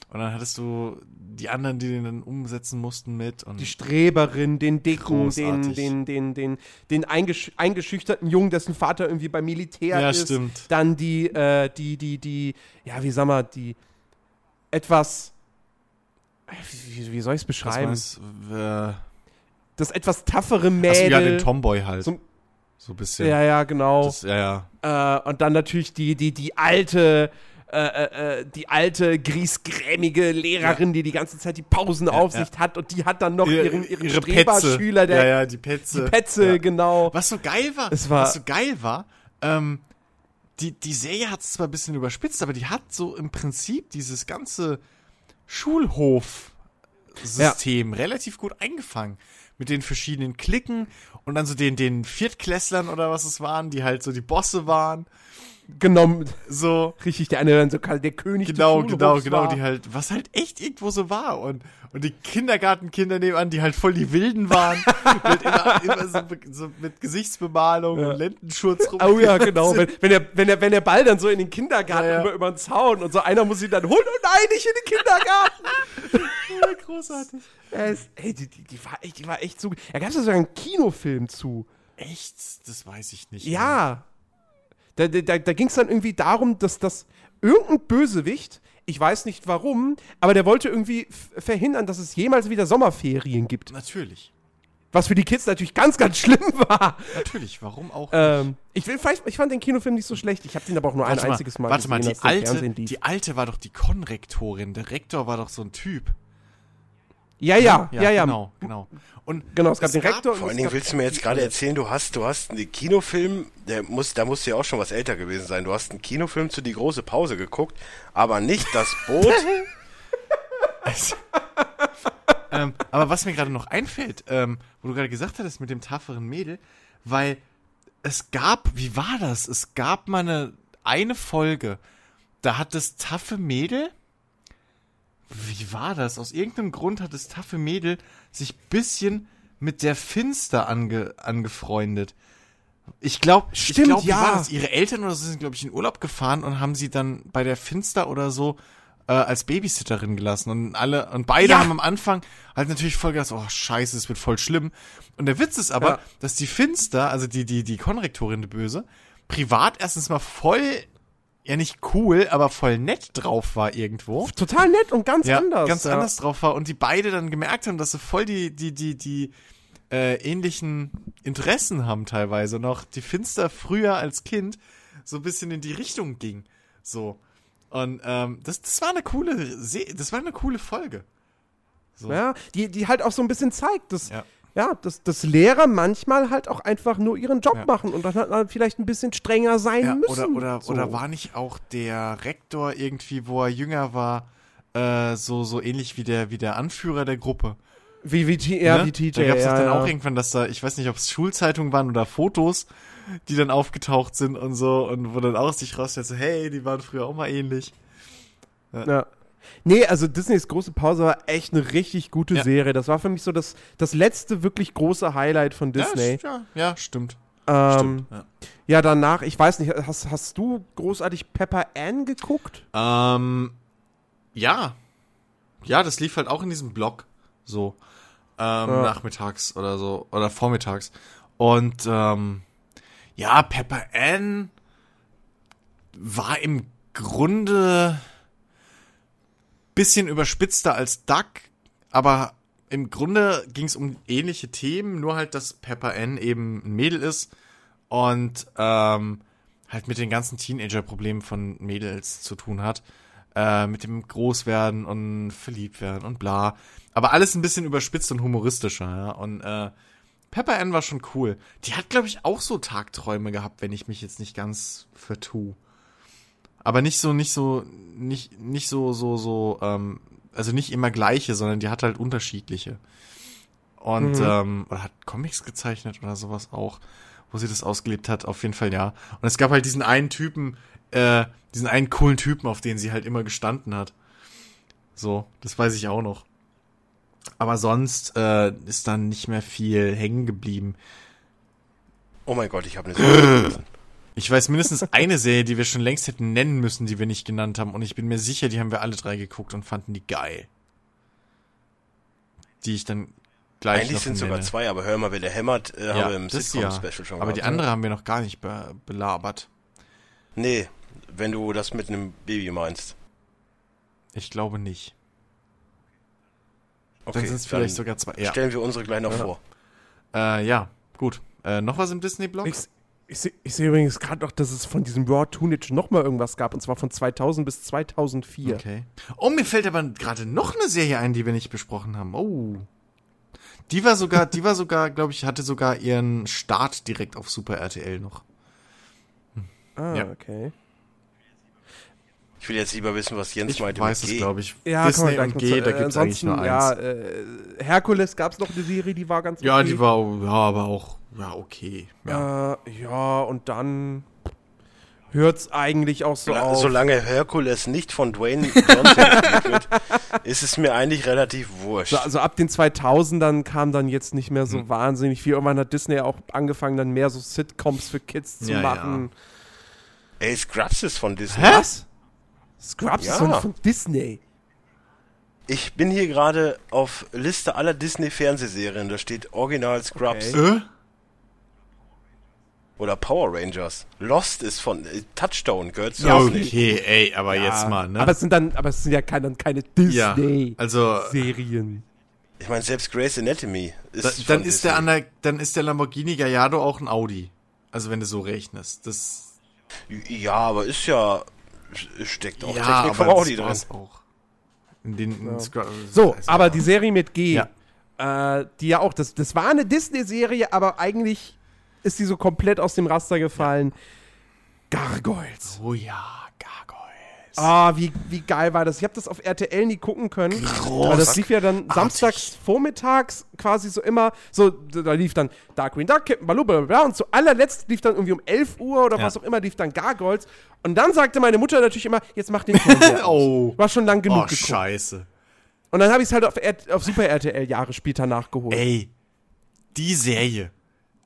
Und dann hattest du die anderen, die den dann umsetzen mussten mit. Und Die Streberin, den Dicken, den, Großartig. den, den, den, den eingesch eingeschüchterten Jungen, dessen Vater irgendwie beim Militär Ja, ist. stimmt. Dann die, äh, die, die, die, ja, wie sag mal, die etwas, wie, wie soll ich es beschreiben? meinst, äh, Das etwas taffere Mädel. ja, den Tomboy halt. So- So, ein bisschen. ja, ja, genau. Das, ja, ja. Äh, und dann natürlich die, die, die alte, äh, äh, äh, die alte, griesgrämige Lehrerin, die die ganze Zeit die Pausenaufsicht hat und die hat dann noch Ihre- ihren, ihren ihre Streberschüler, der ja, ja, die Petze. die Petze, Ja. genau. Was so geil war, Es war- was so geil war, ähm, die, die Serie hat es zwar ein bisschen überspitzt, aber die hat so im Prinzip dieses ganze Schulhof-System relativ gut eingefangen. Mit den verschiedenen Klicken und dann so den, den Viertklässlern oder was es waren, die halt so die Bosse waren. Genommen, So. richtig, der eine dann so der König Genau, genau, genau, war. die halt, was halt echt irgendwo so war. Und, und die Kindergartenkinder nebenan, die halt voll die Wilden waren, mit immer, immer so, so mit Gesichtsbemalung Ja. und Lendenschurz rum. Oh ja, genau. Wenn, wenn, der, wenn, der, wenn der Ball dann so in den Kindergarten Ja, ja. Über, über den Zaun und so einer muss ihn dann holen und nein, nicht in den Kindergarten. Ja, großartig. Es, ey, die, die, die, war echt, die war echt so. Da gab es sogar einen Kinofilm zu. Echt? Das weiß ich nicht. Ja. Da, da, da ging es dann irgendwie darum, dass das irgendein Bösewicht, ich weiß nicht warum, aber der wollte irgendwie verhindern, dass es jemals wieder Sommerferien gibt. Natürlich. Was für die Kids natürlich ganz, ganz schlimm war. Natürlich, warum auch Ähm, ich, will, ich fand den Kinofilm nicht so schlecht. Ich habe den aber auch nur ein Warte mal, einziges Mal warte mal, gesehen, die als der im alte, die alte war doch die Konrektorin. Der Rektor war doch so ein Typ. Ja, ja, ja, ja. Genau, genau. Und Genau, es gab es den gab Rektor Vor allen es Dingen willst du mir jetzt gerade erzählen, du hast, du hast einen Kinofilm, der muss, da muss ja auch schon was älter gewesen sein. Du hast einen Kinofilm zu die große Pause geguckt, aber nicht das Boot. ähm, aber was mir gerade noch einfällt, ähm, wo du gerade gesagt hattest mit dem tafferen Mädel, weil es gab, wie war das? Es gab mal eine, eine Folge, da hat das taffe Mädel, wie war das? Aus irgendeinem Grund hat das taffe Mädel sich bisschen mit der Finster ange, angefreundet. Ich glaube, ich Stimmt, glaube, ja. war das? Ihre Eltern oder so sind, glaube ich, in Urlaub gefahren und haben sie dann bei der Finster oder so äh, als Babysitterin gelassen. Und alle, und beide Ja. haben am Anfang halt natürlich voll gedacht, oh scheiße, es wird voll schlimm. Und der Witz ist aber, Ja. dass die Finster, also die, die, die Konrektorin, die Böse, privat erstens mal voll, ja nicht cool, aber voll nett drauf war irgendwo total nett und ganz ja, anders. ganz ja. anders drauf war und die beide dann gemerkt haben, dass sie voll die, die, die, die äh, ähnlichen Interessen haben teilweise auch die Finster früher als Kind so ein bisschen in die Richtung ging. So. Und ähm, das, das war eine coole Se das war eine coole Folge. So. Ja, die, die halt auch so ein bisschen zeigt, dass, Ja. Ja. dass, dass Lehrer manchmal halt auch einfach nur ihren Job Ja. machen und dann halt vielleicht ein bisschen strenger sein Ja, müssen. oder, oder, so. oder war nicht auch der Rektor irgendwie, wo er jünger war, äh, so, so ähnlich wie der, wie der Anführer der Gruppe? Wie, wie, T- ja, ne? wie TJ. Da gab es ja, dann ja. auch irgendwann, dass da, ich weiß nicht, ob es Schulzeitungen waren oder Fotos, die dann aufgetaucht sind und so und wo dann auch sich rausstellt, so, hey, die waren früher auch mal ähnlich. Ja. Nee, also Disneys große Pause war echt eine richtig gute Ja. Serie. Das war für mich so das, das letzte wirklich große Highlight von Disney. Ja, ja, stimmt. ähm, stimmt. Ja. ja, danach, ich weiß nicht, hast, hast du großartig Pepper Ann geguckt? Ähm, ja. Ja, das lief halt auch in diesem Blog so. Ähm, nachmittags oder so. Oder vormittags. Und ähm, ja, Pepper Ann war im Grunde bisschen überspitzter als Duck, aber im Grunde ging es um ähnliche Themen, nur halt, dass Pepper Ann eben ein Mädel ist und ähm, halt mit den ganzen Teenager-Problemen von Mädels zu tun hat. Äh, mit dem Großwerden und verliebt werden und bla. Aber alles ein bisschen überspitzt und humoristischer, ja. Und äh, Pepper Ann war schon cool. Die hat, glaube ich, auch so Tagträume gehabt, wenn ich mich jetzt nicht ganz vertu. Aber nicht so, nicht so, nicht, nicht so, so, so, ähm, also nicht immer gleiche, sondern die hat halt unterschiedliche. Und, Mhm. ähm, oder hat Comics gezeichnet oder sowas auch, wo sie das ausgelebt hat, auf jeden Fall ja. Und es gab halt diesen einen Typen, äh, diesen einen coolen Typen, auf den sie halt immer gestanden hat. So, das weiß ich auch noch. Aber sonst äh, ist dann nicht mehr viel hängen geblieben. Oh mein Gott, ich habe eine. Ich weiß mindestens eine Serie, die wir schon längst hätten nennen müssen, die wir nicht genannt haben. Und ich bin mir sicher, die haben wir alle drei geguckt und fanden die geil. Die ich dann gleich Eigentlich sind sogar nenne. zwei, aber hör mal, wer der hämmert, äh, haben wir im das ja. Sitcom-Special schon Aber die gehabt. andere haben wir noch gar nicht be belabert. Nee, wenn du das mit einem Baby meinst. Ich glaube nicht. Okay, dann sind es vielleicht sogar zwei. Ja, Stellen wir unsere gleich noch vor. äh, ja gut. Äh, noch was im Disney-Blog? Ich, ich, seh- ich sehe übrigens gerade noch, dass es von diesem Raw Tunage noch mal irgendwas gab, und zwar von 2000 bis 2004. Okay. Oh, mir fällt aber gerade noch eine Serie ein, die wir nicht besprochen haben. Oh. Die war sogar, die war sogar, glaube ich, hatte sogar ihren Start direkt auf Super RTL noch. Ah, Ja. okay. Ich will jetzt lieber wissen, was Jens Ich meinte weiß mit es, glaube ich. Ja, Disney und G, zu- da äh, gibt's eigentlich nur eins. Ja, äh, Herkules gab es noch eine Serie, die war ganz Ja, okay. die war, ja, aber auch, ja, okay. Ja. Äh, ja, und dann hört's eigentlich auch so Sola- auf. Solange Herkules nicht von Dwayne Johnson wird, ist es mir eigentlich relativ wurscht. So, also ab den 2000ern kam dann jetzt nicht mehr so Hm. wahnsinnig viel. Irgendwann hat Disney auch angefangen, dann mehr so Sitcoms für Kids zu Ja, machen. Ey, Scrubs ist von Disney. Was? Scrubs Ja. ist von, von Disney. Ich bin hier gerade auf Liste aller Disney-Fernsehserien. Da steht Original Scrubs Okay. Äh? Oder Power Rangers. Lost ist von äh, Touchstone, gehört zu Ja, Disney. Okay, ey, aber Ja, jetzt mal, ne? Aber es sind dann, aber es sind ja keine, keine ja, Disney-Serien. also, Ich meine, selbst Grey's Anatomy ist da, von dann ist der Disney. an der, dann ist der Lamborghini Gallardo auch ein Audi. Also, wenn du so rechnest. Das, Ja, aber ist ja steckt auch ja, Technik vom aber Audi drin. auch. In den, in Ja. Scru- So, also, aber die Serie mit G, Ja. äh, die ja auch, das, das war eine Disney-Serie, aber eigentlich ist die so komplett aus dem Raster gefallen. Gargoyles. Oh ja, Gargoyles. Ah, wie, wie geil war das? Ich habe das auf RTL nie gucken können. Aber das lief ja dann samstags vormittags quasi so immer. So, da lief dann Darkwing Duck, Captain Baloo, bla, bla, bla. Und zu allerletzt lief dann irgendwie um 11 Uhr oder Ja. was auch immer, lief dann Gargoyles. Und dann sagte meine Mutter natürlich immer, jetzt mach den Fernseher. Oh. War schon lang genug Oh, geguckt. scheiße. Und dann habe ich es halt auf, R auf Super RTL Jahre später nachgeholt. Ey, die Serie.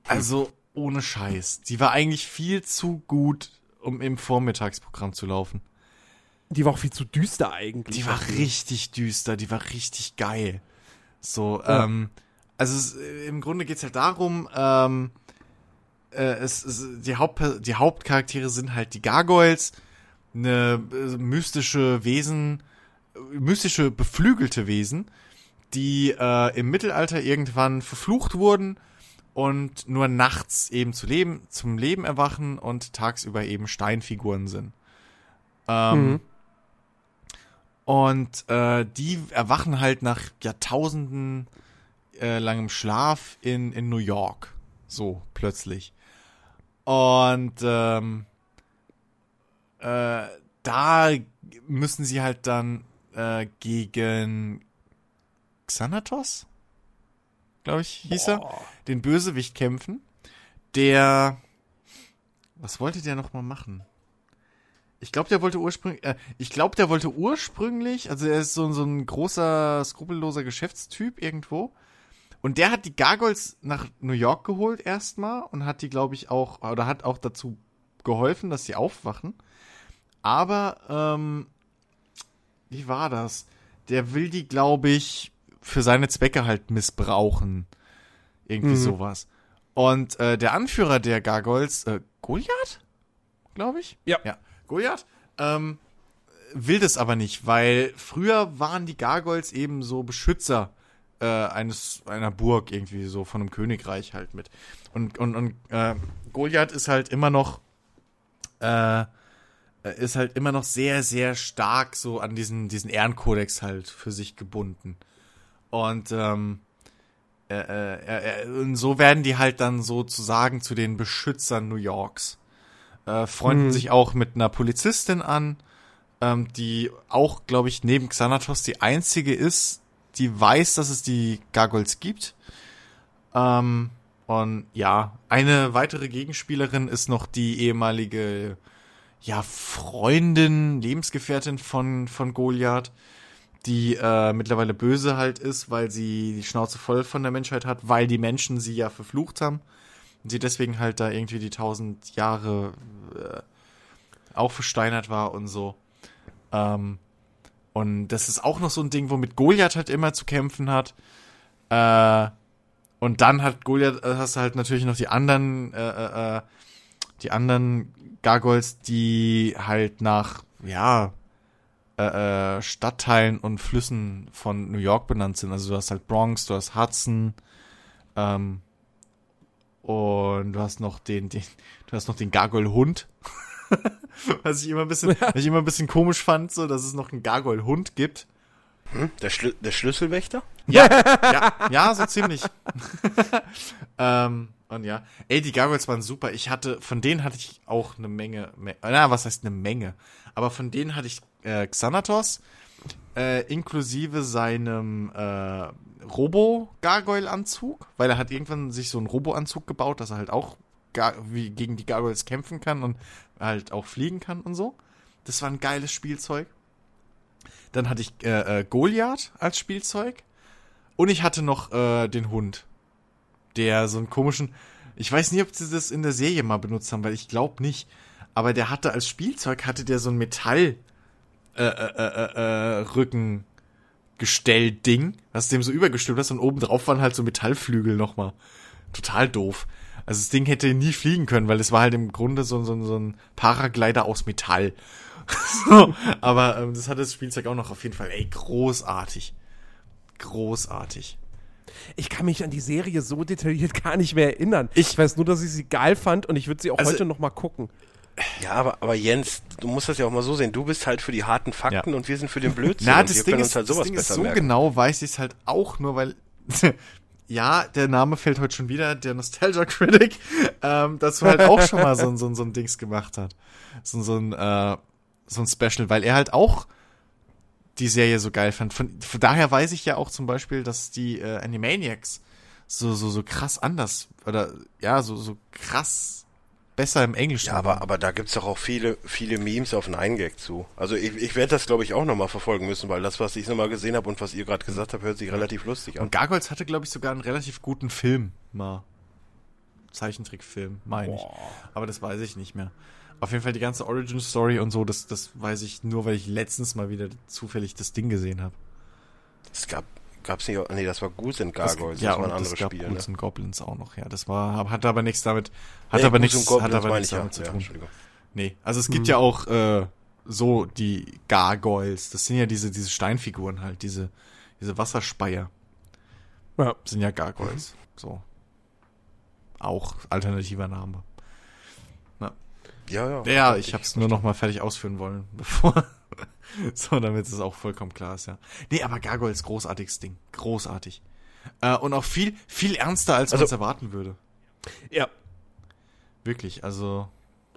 Also, ohne Scheiß. Die war eigentlich viel zu gut, um im Vormittagsprogramm zu laufen. Die war auch viel zu düster eigentlich. Die war richtig düster, die war richtig geil. So, Ja. ähm, also es, äh, im Grunde geht's halt darum, ähm, äh, es, es, die, Haupt, die Hauptcharaktere sind halt die Gargoyles, eine äh, mystische Wesen, mystische beflügelte Wesen, die äh, im Mittelalter irgendwann verflucht wurden und nur nachts eben zu leben, zum Leben erwachen und tagsüber eben Steinfiguren sind. Ähm, Mhm. Und äh, die erwachen halt nach Jahrtausenden äh, langem Schlaf in, in New York. So, plötzlich. Und ähm, äh, da müssen sie halt dann äh, gegen Xanatos, glaube ich, hieß er, den Bösewicht kämpfen. Der, was wollte der noch mal machen? Ich glaube, der wollte ursprünglich, äh, ich glaube, der wollte ursprünglich, also er ist so, so ein großer, skrupelloser Geschäftstyp irgendwo. Und der hat die Gargoyles nach New York geholt erstmal und hat die, glaube ich, auch, oder hat auch dazu geholfen, dass sie aufwachen. Aber, ähm, wie war das? Der will die, glaube ich, für seine Zwecke halt missbrauchen. Irgendwie Mhm. sowas. Und äh, der Anführer der Gargoyles, äh, Goliath? Glaube ich? Ja. Ja. Goliath? Ähm, will das aber nicht, weil früher waren die Gargoyles eben so Beschützer äh, eines einer Burg irgendwie so von einem Königreich halt mit. Und und und äh, Goliath ist halt immer noch äh, ist halt immer noch sehr sehr stark so an diesen diesen Ehrenkodex halt für sich gebunden. Und ähm, äh, äh, äh, und so werden die halt dann sozusagen zu den Beschützern New Yorks. Äh, freunden Mhm. sich auch mit einer Polizistin an, ähm, die auch, glaube ich, neben Xanatos die einzige ist, die weiß, dass es die Gargoyles gibt. Ähm, und ja, eine weitere Gegenspielerin ist noch die ehemalige, ja, Freundin, Lebensgefährtin von, von Goliath, die äh, mittlerweile böse halt ist, weil sie die Schnauze voll von der Menschheit hat, weil die Menschen sie ja verflucht haben. Und sie deswegen halt da irgendwie die tausend Jahre äh, auch versteinert war und so. Ähm, und das ist auch noch so ein Ding, womit Goliath halt immer zu kämpfen hat. Äh, und dann hat Goliath, äh, hast du halt natürlich noch die anderen, äh, äh, äh, die anderen Gargoyles, die halt nach, ja, äh, äh, Stadtteilen und Flüssen von New York benannt sind. Also du hast halt Bronx, du hast Hudson, ähm, und du hast noch den, den du hast noch den Gargoyle-Hund. was ich immer ein bisschen, was ich immer ein bisschen komisch fand, so, dass es noch einen Gargoyle-Hund gibt. Hm? Der, Schlü der Schlüsselwächter? Ja, ja, ja, so ziemlich. ähm, und ja, ey, die Gargoyles waren super. Ich hatte, von denen hatte ich auch eine Menge, Me na, was heißt eine Menge? Aber von denen hatte ich äh, Xanatos, äh, inklusive seinem äh, Robo-Gargoyle-Anzug, weil er hat irgendwann sich so einen Robo-Anzug gebaut, dass er halt auch wie gegen die Gargoyles kämpfen kann und halt auch fliegen kann und so. Das war ein geiles Spielzeug. Dann hatte ich äh, äh, Goliath als Spielzeug. Und ich hatte noch äh, den Hund. Der so einen komischen. Ich weiß nicht, ob sie das in der Serie mal benutzt haben, weil ich glaube nicht. Aber der hatte als Spielzeug, hatte der so ein Metall äh, äh, äh, äh, Rückengestell-Ding, was dem so übergestülpt hast und oben drauf waren halt so Metallflügel nochmal. Total doof. Also das Ding hätte nie fliegen können, weil es war halt im Grunde so, so, so ein Paraglider aus Metall. so, aber ähm, das hat das Spielzeug auch noch auf jeden Fall. Ey, großartig. Großartig. Ich kann mich an die Serie so detailliert gar nicht mehr erinnern. Ich- weiß nur, dass ich sie geil fand und ich würde sie auch Also- heute noch mal gucken. Ja, aber, aber Jens, du musst das ja auch mal so sehen. Du bist halt für die harten Fakten Ja. und wir sind für den Blödsinn. Na, das wir Ding ist, uns halt das sowas Ding ist so merken. genau weiß ich es halt auch nur, weil ja, der Name fällt heute schon wieder, der Nostalgia Critic, ähm, dazu halt auch schon mal so, ein- so, ein- so ein Dings gemacht hat. So, ein- so ein, äh, so ein Special, weil er halt auch die Serie so geil fand. Von, von daher weiß ich ja auch zum Beispiel, dass die äh, Animaniacs so, so, so krass anders oder ja, so, so krass besser im Englischen. Ja, aber, aber da gibt's doch auch viele, viele Memes auf Nine Gag zu. Also ich, ich werde das, glaube ich, auch nochmal verfolgen müssen, weil das, was ich nochmal gesehen habe und was ihr gerade gesagt habt, hört sich relativ lustig an. Und Gargoyles hatte, glaube ich, sogar einen relativ guten Film mal. Zeichentrickfilm, meine ich. Aber das weiß ich nicht mehr. Auf jeden Fall die ganze Origin-Story und so, das, das weiß ich nur, weil ich letztens mal wieder zufällig das Ding gesehen habe. Es gab, gab's nicht, nee, das war Ghouls and Das- Gargoyles, ja, das war und ein anderes Spiel, ne? Ghouls and Goblins auch noch, ja. Das war, hat aber nichts damit, hat Nee, aber nichts, hat aber nichts ich, ja. damit zu Ja, tun. Entschuldigung. Nee, also es gibt ja auch, äh, so die Gargoyles. Das sind ja diese, diese Steinfiguren halt, diese, diese Wasserspeier. Ja. sind ja Gargoyles. So. Auch alternativer Name. Ja, ja. Ja, ich habe es nur noch mal fertig ausführen wollen, bevor. so, damit es auch vollkommen klar ist, ja. Nee, aber Gargoyles, großartiges Ding. Großartig. Äh, und auch viel, viel ernster, als man Also- es erwarten würde. Ja. Wirklich, also.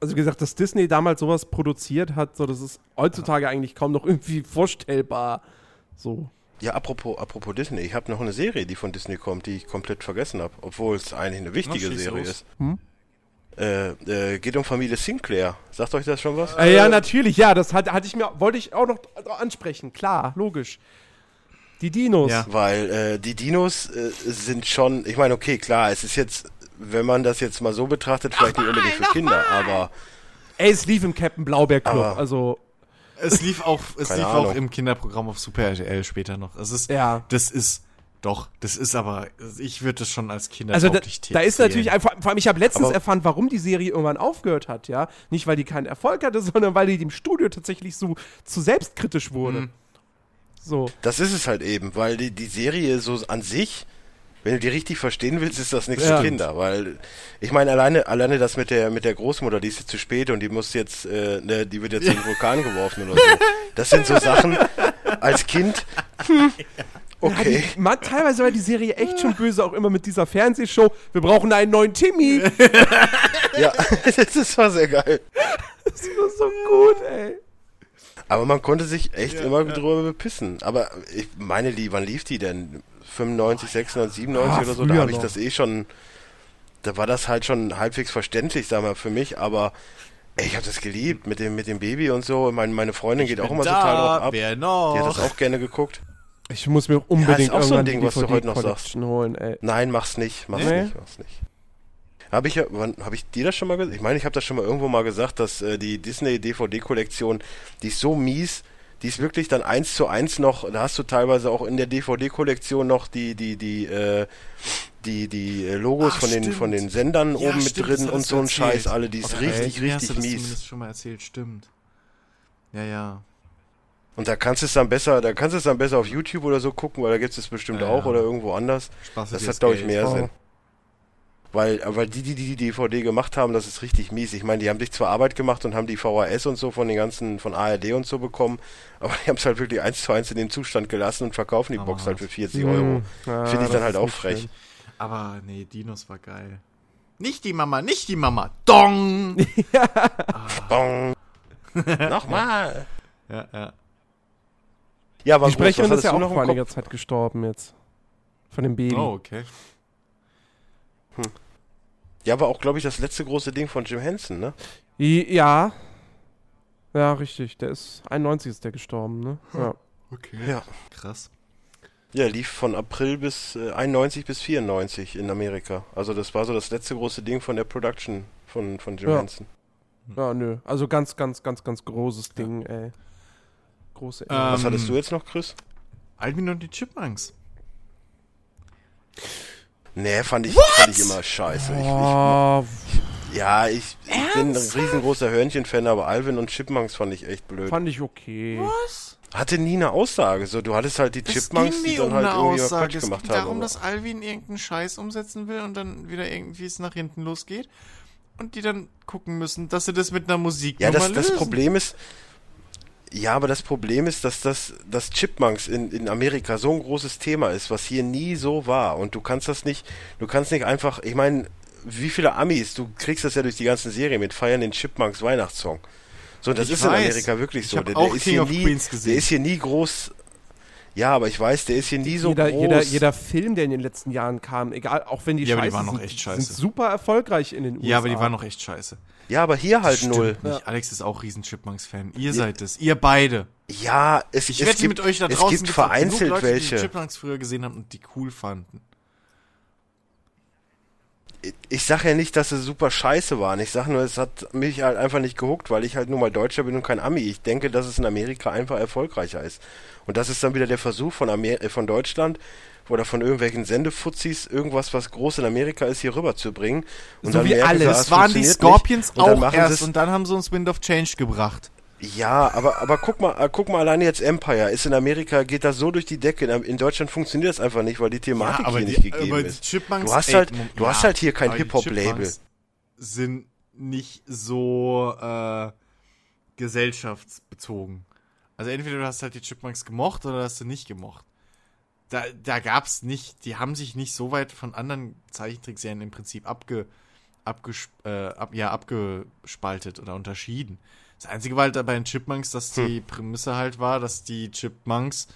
Also wie gesagt, dass Disney damals sowas produziert hat, so das ist heutzutage eigentlich kaum noch irgendwie vorstellbar. So. Ja, apropos, apropos Disney, ich habe noch eine Serie, die von Disney kommt, die ich komplett vergessen habe, obwohl es eigentlich eine wichtige Na, Serie los. ist. Hm? Äh, äh, geht um Familie Sinclair. Sagt euch das schon was? Äh, ja, natürlich, ja, das hat, hatte ich mir, wollte ich auch noch ansprechen, klar, logisch. Die Dinos. Ja. Weil äh, die Dinos äh, sind schon, ich meine, okay, klar, es ist jetzt, wenn man das jetzt mal so betrachtet, vielleicht nicht unbedingt für Kinder, aber Ey, es lief im Captain Blaubeer Club, Aber- also Es lief auch, es lief Ahnung. auch im Kinderprogramm auf Super RTL später noch. Es ist, Ja. das ist, doch, das ist aber, ich würde das schon als Kinder Also da, da ist natürlich einfach, vor allem ich habe letztens Aber- erfahren, warum die Serie irgendwann aufgehört hat, ja. Nicht, weil die keinen Erfolg hatte, sondern weil die dem Studio tatsächlich so zu selbstkritisch wurde. Mhm. So. das ist es halt eben, weil die, die Serie so an sich, wenn du die richtig verstehen willst, ist das nichts Ja. für Kinder, weil ich meine alleine alleine das mit der mit der Großmutter, die ist jetzt zu spät und die muss jetzt äh, ne, die wird jetzt in den Vulkan geworfen oder so. Das sind so Sachen als Kind. Hm, okay. Man, teilweise war die Serie echt schon böse, auch immer mit dieser Fernsehshow. Wir brauchen einen neuen Timmy. Ja, das war sehr geil. Das war so gut, ey. Aber man konnte sich echt immer drüber bepissen. Aber ich meine, die, wann lief die denn? 95, 96, 97 Ah, oder so? Da habe ich noch. das eh schon. Da war das halt schon halbwegs verständlich, sag mal, für mich. Aber ey, ich habe das geliebt mit dem mit dem Baby und so. Meine, meine Freundin geht auch immer total drauf ab. Wer Die noch? hat das auch gerne geguckt. Ich muss mir unbedingt ist auch so ein Ding, die was du heute noch DVD-Collection holen, ey. Nein, mach's nicht, mach's Nee? nicht, mach's nicht. Habe ich ja, wann habe ich dir das schon mal gesagt? Ich meine, ich habe das schon mal irgendwo mal gesagt, dass äh, die Disney DVD-Kollektion, die ist so mies, die ist wirklich dann eins zu eins noch. Da hast du teilweise auch in der DVD-Kollektion noch die die die äh, die die äh, Logos Ach, von den stimmt. von den Sendern Ja, oben mit stimmt, das drin und so ein Scheiß. Alle, die ist Okay, richtig mir hast du richtig das mies. zumindest schon mal erzählt, stimmt. Ja, ja. Und da kannst du es dann besser, da kannst du es dann besser auf YouTube oder so gucken, weil da gibt es bestimmt Ja, auch ja. oder irgendwo anders. Spaß Das hat, glaube ich, mehr Oh. Sinn. Weil, weil die, die die DVD gemacht haben, das ist richtig mies. Ich meine, die haben sich zwar Arbeit gemacht und haben die VHS und so von den ganzen, von ARD und so bekommen, aber die haben es halt wirklich eins zu eins in dem Zustand gelassen und verkaufen die Aber Box halt für hart. 40 Euro. Ja, Finde ich dann halt auch frech. schön. Aber nee, Dinos war geil. Nicht die Mama, nicht die Mama. Dong! Bong. Nochmal. ja, ja. Ja, aber Die Sprecherin ist ja auch noch vor einiger? Zeit gestorben jetzt. Von dem Baby. Oh, okay. Ja, war auch, glaube ich, das letzte große Ding von Jim Henson, ne? Ja. Ja, richtig. Der ist 91 ist der gestorben, ne? Ja. Okay. Ja. Krass. Ja, lief von April bis äh, 91 bis 94 in Amerika. Also das war so das letzte große Ding von der Production von, von Jim Ja. Henson. Ja, nö. Also ganz, ganz, ganz, ganz großes Ding, ey. Große Ähm, Was hattest du jetzt noch, Chris? Alvin und die Chipmunks. Nee, fand ich, fand ich immer scheiße. Ich, Oh, ich, ja, ich, ich bin ein riesengroßer Hörnchen-Fan, aber Alvin und Chipmunks fand ich echt blöd. fand ich okay. Was? Hatte nie eine Aussage. So, du hattest halt die Chipmunks, die dann halt irgendwie mal Quatsch Es gemacht ging haben. darum, aber- dass Alvin irgendeinen Scheiß umsetzen will und dann wieder irgendwie es nach hinten losgeht. und die dann gucken müssen, dass sie das mit einer Musik Ja, das, lösen. das Problem ist, ja, aber das Problem ist, dass das, dass Chipmunks in, in Amerika so ein großes Thema ist, was hier nie so war. Und du kannst das nicht, du kannst nicht einfach, ich meine, wie viele Amis, du kriegst das ja durch die ganzen Serien mit, feiern den Chipmunks Weihnachtssong. So, das Ich ist in weiß. Amerika wirklich Ich so. Der, auch der ist King hier of nie, Queens gesehen. der ist hier nie groß. Ja, aber ich weiß, der ist hier nie so jeder, groß. jeder, jeder Film, der in den letzten Jahren kam, egal, auch wenn die Ja, aber die scheiße waren noch echt scheiße. sind super erfolgreich in den USA. Ja, aber die waren noch echt scheiße. Ja, aber hier halt Stimmt null. Nicht. Alex ist auch riesen Chipmunks-Fan. Ihr seid es. Ihr beide. Ja, es, Ich es wette gibt, mit euch da es draußen gibt gibt's vereinzelt genug Leute, die welche. die Chipmunks früher gesehen haben und die cool fanden. ich sag ja nicht, dass es super scheiße waren. Ich sag nur, es hat mich halt einfach nicht gehuckt, weil ich halt nur mal Deutscher bin und kein Ami. Ich denke, dass es in Amerika einfach erfolgreicher ist. Und das ist dann wieder der Versuch von, Amer äh, von Deutschland oder von irgendwelchen Sendefuzis, irgendwas, was groß in Amerika ist, hier rüber zu bringen. Und So wie merken alles. ah, Das es waren die Scorpions nicht. Dann auch erst und dann haben sie uns Wind of Change gebracht. Ja, aber, aber guck mal, äh, guck mal alleine jetzt Empire. Ist in Amerika, geht das so durch die Decke. In, in Deutschland funktioniert das einfach nicht, weil die Thematik hier nicht gegeben aber die ist. Chipmunks, Du hast halt, du hast halt hier kein die Hip-Hop-Label. Chipmunks Sind nicht so äh, gesellschaftsbezogen. Also entweder du hast halt die Chipmunks gemocht oder hast du nicht gemocht. Da, da gab's nicht, die haben sich nicht so weit von anderen Zeichentrickserien im Prinzip abge, abges, äh, ab, ja, abgespaltet oder unterschieden. Das Einzige war halt bei den Chipmunks, dass die Prämisse halt war, dass die Chipmunks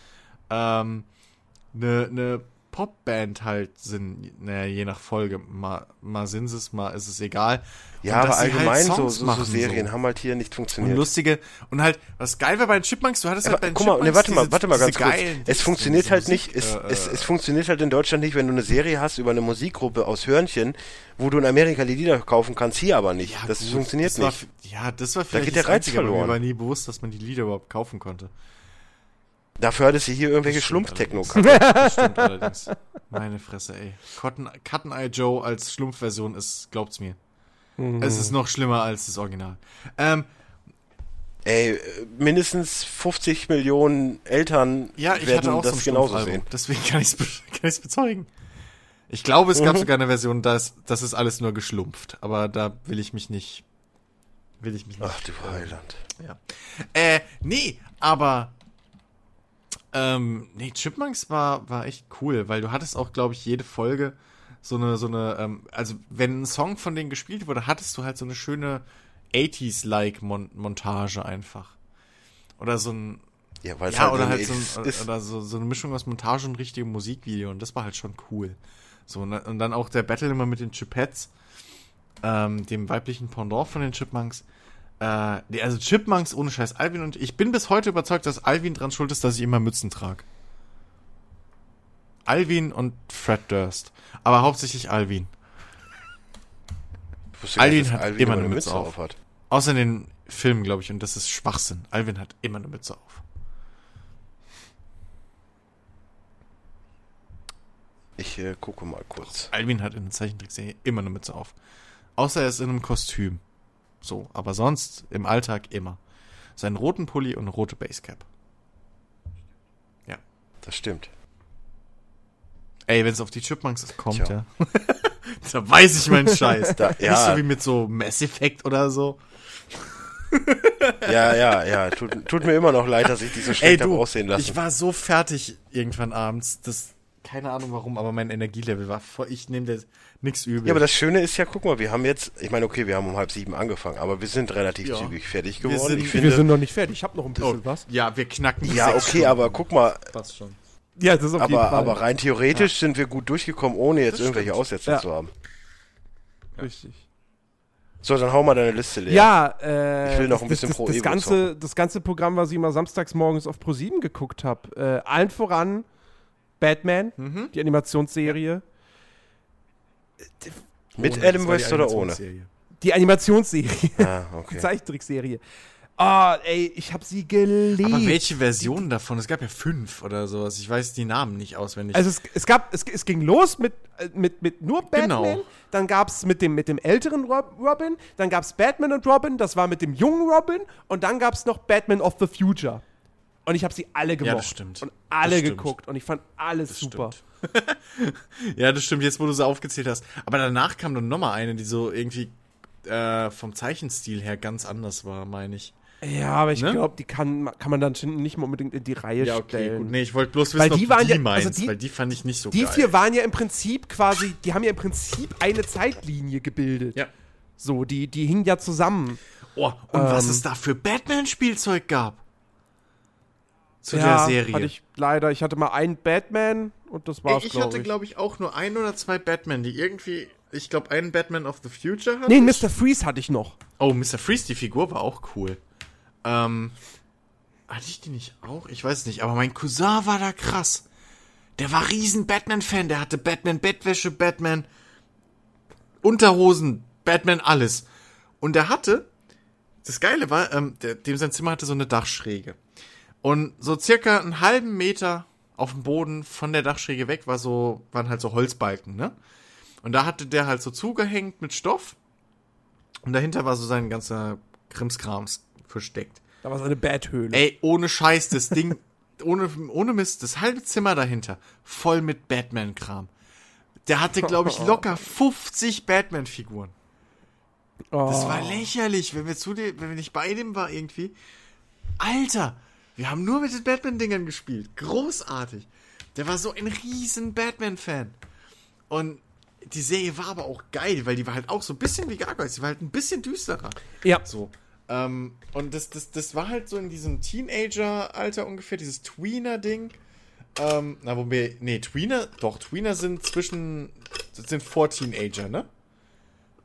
ähm, eine ne Popband halt sind, naja, je nach Folge. Mal, mal sind sie es, mal ist es egal. Ja, Und aber halt allgemein so, Songs so, so machen, Serien haben halt hier nicht Und funktioniert. lustige, und halt, was geil war bei den Chipmunks, du hattest Aber, halt bei den guck mal, Chipmunks ne, warte mal, diese- warte mal ganz kurz. geilen Es funktioniert halt nicht, Musik, es, äh, es, äh, es funktioniert halt in Deutschland nicht, wenn du eine Serie hast über eine Musikgruppe aus Hörnchen, wo du in Amerika die Lieder kaufen kannst, hier aber nicht. ja, das gut, funktioniert das war nicht. ja, das war vielleicht geht der das Reiz Einzige, aber verloren. Mir war nie bewusst, dass man die Lieder überhaupt kaufen konnte. Dafür hattest du hier irgendwelche Das stimmt schlumpf Das stimmt allerdings. Meine Fresse, ey. Cotton, Cotton Eye Joe als Schlumpfversion ist, glaubt's mir. Es ist noch schlimmer als das Original. Ähm, Ey, äh, mindestens 50 Millionen Eltern ja, ich werden auch so das genauso sehen. Deswegen kann ich's, be kann ich's bezeugen. Ich glaube, es Mhm. gab sogar eine Version, das, das ist alles nur geschlumpft. Aber da will ich mich nicht, will ich mich nicht. Ach du Heiland. Ja. Äh, nee, aber ähm, nee, Chipmunks war, war echt cool, weil du hattest auch, glaube ich, jede Folge so eine, so eine, ähm, also wenn ein Song von denen gespielt wurde, hattest du halt so eine schöne 80s-like Mon Montage einfach. Oder so ein, Ja, weil ja, halt, oder halt so, ein, oder so, so eine Mischung aus Montage und richtigem Musikvideo und das war halt schon cool. So, und dann- und dann auch der Battle immer mit den Chipettes, ähm, dem weiblichen Pendant von den Chipmunks. Äh, also Chipmunks ohne Scheiß Alvin und ich bin bis heute überzeugt, dass Alvin dran schuld ist, dass ich immer Mützen trage. Alvin und Fred Durst. Aber hauptsächlich Alvin. Alvin hat Alvin immer eine Mütze Mütze auf auf. hat. Außer in den Filmen, glaube ich, und das ist Schwachsinn. Alvin hat immer eine Mütze auf. Ich äh, gucke mal kurz. Alvin hat in der Zeichentrickserie immer eine Mütze auf. Außer er ist in einem Kostüm. So, aber sonst im Alltag immer. Seinen roten Pulli und eine rote Basecap. Das stimmt. Ey, wenn es auf die Chipmunks kommt, Tja. ja. da weiß ich meinen Scheiß. Da- Nicht ja. so wie mit so Mass Effect oder so. Ja, ja, ja. Tut, tut mir immer noch leid, dass ich die so Ey, schlecht habe du, aussehen lassen. ich war so fertig irgendwann abends. Das, keine Ahnung warum, aber mein Energielevel war voll. Ich nehme dir nix übel. Ja, aber das Schöne ist ja, guck mal, wir haben jetzt, ich meine, okay, wir haben um halb sieben angefangen, aber wir sind relativ Ja. zügig fertig Wir geworden. sind- ich Wir finde, sind noch nicht fertig. Ich habe noch ein oh, bisschen was. ja, wir knacken die ja, sechs okay, Stunden. aber guck mal, Passt schon. Ja, das ist auf jeden aber, Fall. aber rein theoretisch sind wir gut durchgekommen, ohne jetzt Das irgendwelche stimmt. Aussätze Ja. zu haben. Richtig. So, dann hau mal deine Liste leer. Ja, äh, Ich will noch ein das, bisschen das, Pro das, ganze, das ganze Programm, was ich immer samstags morgens auf Pro7 geguckt habe. Äh, allen voran Batman, Mhm. die Animationsserie. Mit Ohne, Adam die West oder ohne? Die Animationsserie, Ah, die okay. Zeichentrickserie. Ah, ey, ich habe sie geliebt. Aber welche Version davon? Es gab ja fünf oder sowas. Ich weiß die Namen nicht auswendig. Also es, es gab, es, es ging los mit, äh, mit, mit nur Batman, Genau. dann gab es mit dem, mit dem älteren Rob, Robin, dann gab es Batman und Robin, das war mit dem jungen Robin und dann gab es noch Batman of the Future. Und ich habe sie alle gemocht. das stimmt. Und alle Das stimmt. geguckt und ich fand alles super. ja, das stimmt, jetzt wo du sie aufgezählt hast. Aber danach kam dann nochmal eine, die so irgendwie äh, vom Zeichenstil her ganz anders war, meine ich. Ja, aber ich Ne? glaube, die kann, kann man dann nicht mal unbedingt in die Reihe stellen. Nee, ich wollte bloß Weil wissen, die ob waren die ja- meinst, also die- weil die fand ich nicht so Die geil. vier waren ja im Prinzip quasi, die haben ja im Prinzip eine Zeitlinie gebildet. Ja. So, die, die hingen ja zusammen. Oh, und was Ähm. es da für Batman-Spielzeug gab. Zu ja, der Serie. Hatte ich leider, ich hatte mal einen Batman und das war's, ich glaube hatte, ich. glaube ich, auch nur ein oder zwei Batman, die irgendwie, ich glaube, einen Batman of the Future hatten. nee, Mr. Freeze hatte ich noch. Oh, Mr. Freeze, die Figur war auch cool. Ähm, hatte ich die nicht auch? Ich weiß nicht, aber mein Cousin war da krass. Der war riesen Batman-Fan, der hatte Batman Bettwäsche, Batman Unterhosen, Batman alles. Und der hatte, das Geile war, ähm, der, dem sein Zimmer hatte so eine Dachschräge. Und so circa einen halben Meter auf dem Boden von der Dachschräge weg war so, waren halt so Holzbalken, ne? Und da hatte der halt so zugehängt mit Stoff. Und dahinter war so sein ganzer Krimskrams versteckt. Da war so eine Bathöhle. Ey, ohne Scheiß, das Ding, ohne, ohne Mist, das halbe Zimmer dahinter, voll mit Batman-Kram. Der hatte, glaube ich, locker 50 Batman-Figuren. oh. Das war lächerlich, wenn wir zu dem, wenn wir nicht bei dem war irgendwie. Alter, wir haben nur mit den Batman-Dingern gespielt. Großartig. Der war so ein riesen Batman-Fan. Und die Serie war aber auch geil, weil die war halt auch so ein bisschen wie Gargoyles. Die war halt ein bisschen düsterer. ja. So. Ähm, und das, das, das war halt so in diesem Teenager-Alter ungefähr, dieses Tweener-Ding. Ähm, na, wo wir. Nee, Tweener. Doch, Tweener sind zwischen. Das sind vor Teenager, ne?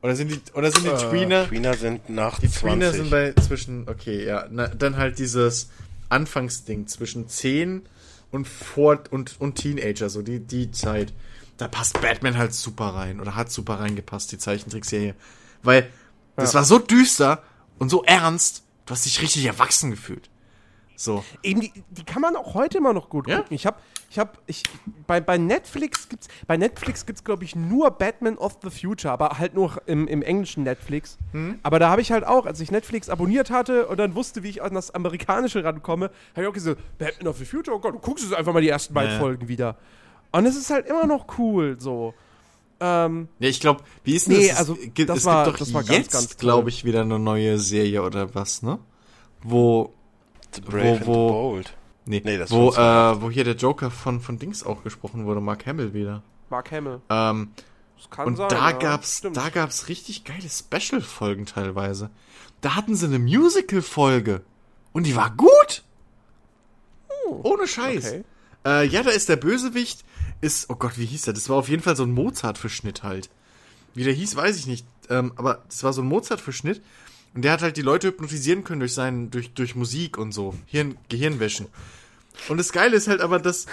Oder sind die. Oder sind die Tweener. Tweener sind nach Die 20. Tweener sind bei zwischen. Okay, ja. Na, dann halt dieses Anfangsding zwischen 10 und vor und, und Teenager, so die, die Zeit. Da passt Batman halt super rein. Oder hat super reingepasst, die Zeichentrickserie. Weil das war so düster und so ernst, du hast dich richtig erwachsen gefühlt. So. Eben, die, die kann man auch heute immer noch gut Ja? gucken. Ich habe, ich habe, ich, bei, bei Netflix gibt's, bei Netflix gibt's, glaube ich, nur Batman of the Future, aber halt nur im, im englischen Netflix. Hm? Aber da habe ich halt auch, als ich Netflix abonniert hatte und dann wusste, wie ich an das Amerikanische rankomme, habe ich auch gesagt, Batman of the Future, oh Gott, du guckst jetzt einfach mal die ersten beiden Ja. Folgen wieder. Und es ist halt immer noch cool, so. Ähm, Ja, ich glaube, wie ist denn Nee, das? also, es gibt, das es war- gibt doch das war ganz, jetzt, ganz toll. glaube ich, wieder eine neue Serie oder was, ne? Wo The Brave and the wo- Bold. Nee, Nee, das wo, war äh, wo hier der Joker von, von Dings auch gesprochen wurde, Mark Hamill wieder. Mark Hamill. Ähm, Das kann und sein. da ja, gab's, stimmt. da gab's richtig geile Special-Folgen teilweise. Da hatten sie eine Musical-Folge. Und die war gut. Ohne Scheiß. Oh, okay. Äh, ja, da ist der Bösewicht, ist, oh Gott, wie hieß der? Das war auf jeden Fall so ein Mozart-Verschnitt halt. Wie der hieß, weiß ich nicht. Ähm, aber das war so ein Mozart-Verschnitt. Und der hat halt die Leute hypnotisieren können durch seinen, durch, durch Musik und so. Hirn, Gehirnwäschen. Und das Geile ist halt aber, dass,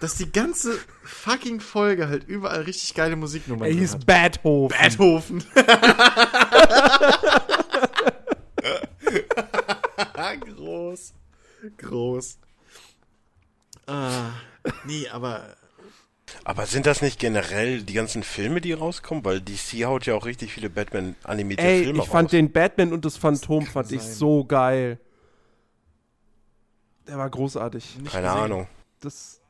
dass die ganze fucking Folge halt überall richtig geile Musiknummern Er hieß hat. Bathofen. Beethoven. Groß. Groß. Ah, nee, aber Aber sind das nicht generell die ganzen Filme, die rauskommen? Weil DC haut ja auch richtig viele Batman-animierte Ey, Filme ich fand raus. den Batman und das Phantom fand ich sein. so geil. Der war großartig. Keine gesehen. Ahnung. Das.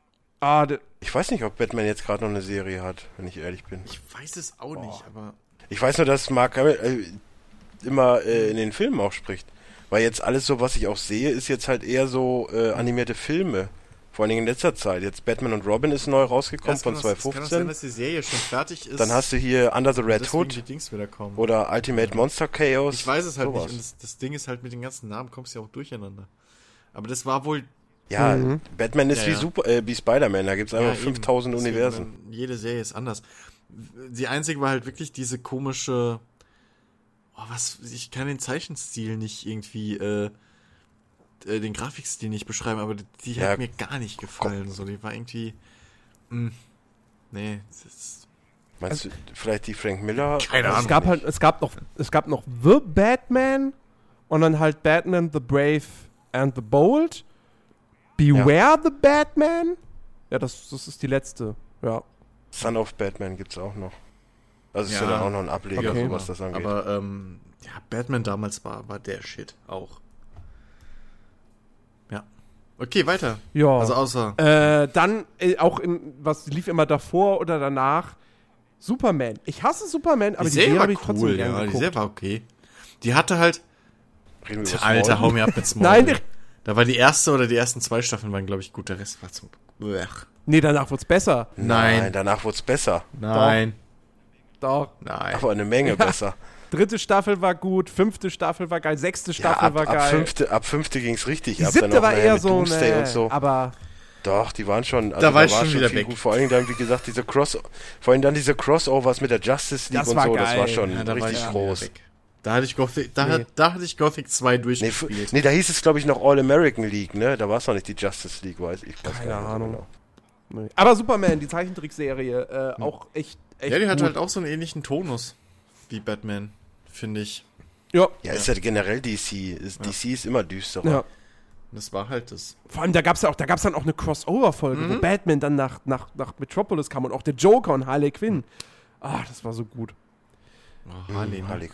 Ah, Ich weiß nicht, ob Batman jetzt gerade noch eine Serie hat, wenn ich ehrlich bin. ich weiß es auch nicht, aber Ich weiß nur, dass Mark Hamill äh, immer äh, in den Filmen auch spricht. Weil jetzt alles so, was ich auch sehe, ist jetzt halt eher so äh, animierte Filme. Vor allen Dingen in letzter Zeit. Jetzt Batman und Robin ist neu rausgekommen Das kann von das- es kann auch sein, 2015. dass die Serie schon fertig ist. Dann hast du hier Under the Red Hood Dings wieder kommen. oder Ultimate Monster Chaos. ich weiß es halt sowas. nicht und das, das Ding ist halt mit den ganzen Namen kommst du ja auch durcheinander. Aber das war wohl Ja, Mhm. Batman ist Ja, wie ja. Super, äh, wie Spider-Man, da gibt's einfach Ja, eben. 5000 Deswegen, Universen. man- Jede Serie ist anders. Die einzige war halt wirklich diese komische. Oh, was? Ich kann den Zeichenstil nicht irgendwie, äh, äh, den Grafikstil nicht beschreiben, aber die, die Ja. hat mir gar nicht gefallen. So, die war irgendwie. Mh, nee, das ist, Meinst du vielleicht die Frank Miller? Keine es Ahnung. ich gab nicht. halt, es gab noch, es gab noch The Batman und dann halt Batman the Brave and the Bold. Beware the Batman. Ja, das, das ist die letzte. Ja. Son of Batman gibt's auch noch. Also ist ja Ja. dann auch noch ein Ableger, Okay. so was das angeht. aber ähm, ja, Batman damals war, war der Shit auch. Okay, weiter. Ja. Also außer. Äh, dann äh, auch in, was lief immer davor oder danach, Superman. Ich hasse Superman, aber die die, Serie habe ich trotzdem cool, gerne ja, die geguckt. Serie war okay. Die hatte halt, Alter, hau mir ab mit Small. Nein, Da war die erste oder die ersten zwei Staffeln waren, glaube ich, gut. Der Rest war zum. Blech. nee, danach wird's besser. Nein, Nein, danach wurde es besser. nein, Doch. nein. Aber eine Menge besser. Dritte Staffel war gut, fünfte Staffel war geil, sechste Ja, Staffel ab, war ab geil. fünfte, ab fünfte ging es richtig die ab. siebte war eher so, Doomsday ne, und so. aber Doch, die waren schon. Also Da war ich war schon wieder weg. Gut. Vor allem dann, wie gesagt, diese Cross, vor allem dann diese Crossovers mit der Justice League Das und war so, das geil. war schon Ja, da war ich richtig schon groß. Da hatte ich Gothic, da, Nee. hat, da hatte ich Gothic 2 Nee, f- durchgespielt. nee, da hieß es, glaube ich, noch All-American League, ne? Da war es noch nicht die Justice League, weiß ich. Weiß Keine gar nicht so Ahnung. genau. nee. aber Superman, die Zeichentrickserie, äh, auch echt, echt ja, die hat gut. halt auch so einen ähnlichen Tonus wie Batman, finde ich. ja, Ja, ist ja generell DC. Ist, DC ist immer düsterer. ja. Und Das war halt das. Vor allem, da gab's ja auch, da gab's dann auch eine Crossover-Folge, Mhm. wo Batman dann nach, nach, nach Metropolis kam und auch der Joker und Harley Quinn. Ah, das war so gut. Oh, Harley, ne? Harley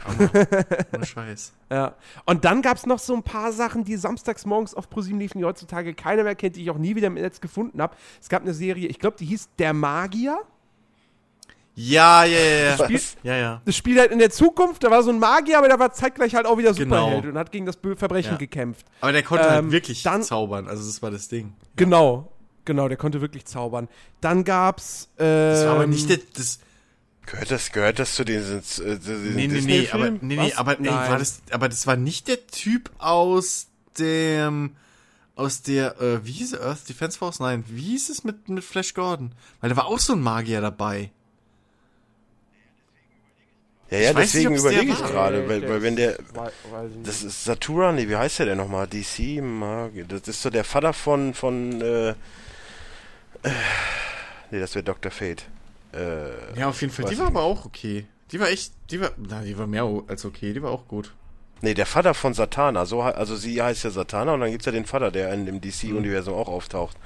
Ohne Scheiß. Ja. Und dann gab's noch so ein paar Sachen, die samstags morgens auf ProSieben liefen, die heutzutage keiner mehr kennt, die ich auch nie wieder im Netz gefunden habe. Es gab eine Serie, ich glaube, die hieß Der Magier. Ja, ja, ja, ja. Was? Ja, ja. Das spielt halt in der Zukunft, da war so ein Magier, aber der war zeitgleich halt auch wieder Genau. Superheld und hat gegen das Verbrechen Ja. gekämpft. Aber der konnte Ähm, halt wirklich dann- zaubern. Also, das war das Ding. Genau. Genau, der konnte wirklich zaubern. Dann gab's. Ähm, Das war aber nicht der. Das, Gehört das, gehört das zu diesen, äh, zu diesen nee, nee, nee, aber, nee, nee, aber, Nein. war das, aber das war nicht der Typ aus dem. Aus der, äh, wie hieß er? Earth Defense Force? Nein, wie hieß es mit, mit Flash Gordon? Weil da war auch so ein Magier dabei. Ja, ja, Ich nicht, deswegen der überlege ich gerade, weil, weil wenn der, weiß ich nicht. das ist Satura, nee, wie heißt der denn nochmal? DC Magier, das ist so der Vater von, von, äh, äh nee, das wäre Dr. Fate. Äh, Ja, auf jeden Fall. Die ich war aber auch okay. Die war echt, die war, na, die war mehr als okay. Die war auch gut. nee, der Vater von Satana, so, also sie heißt ja Satana und dann gibt's ja den Vater, der in dem DC-Universum auch auftaucht.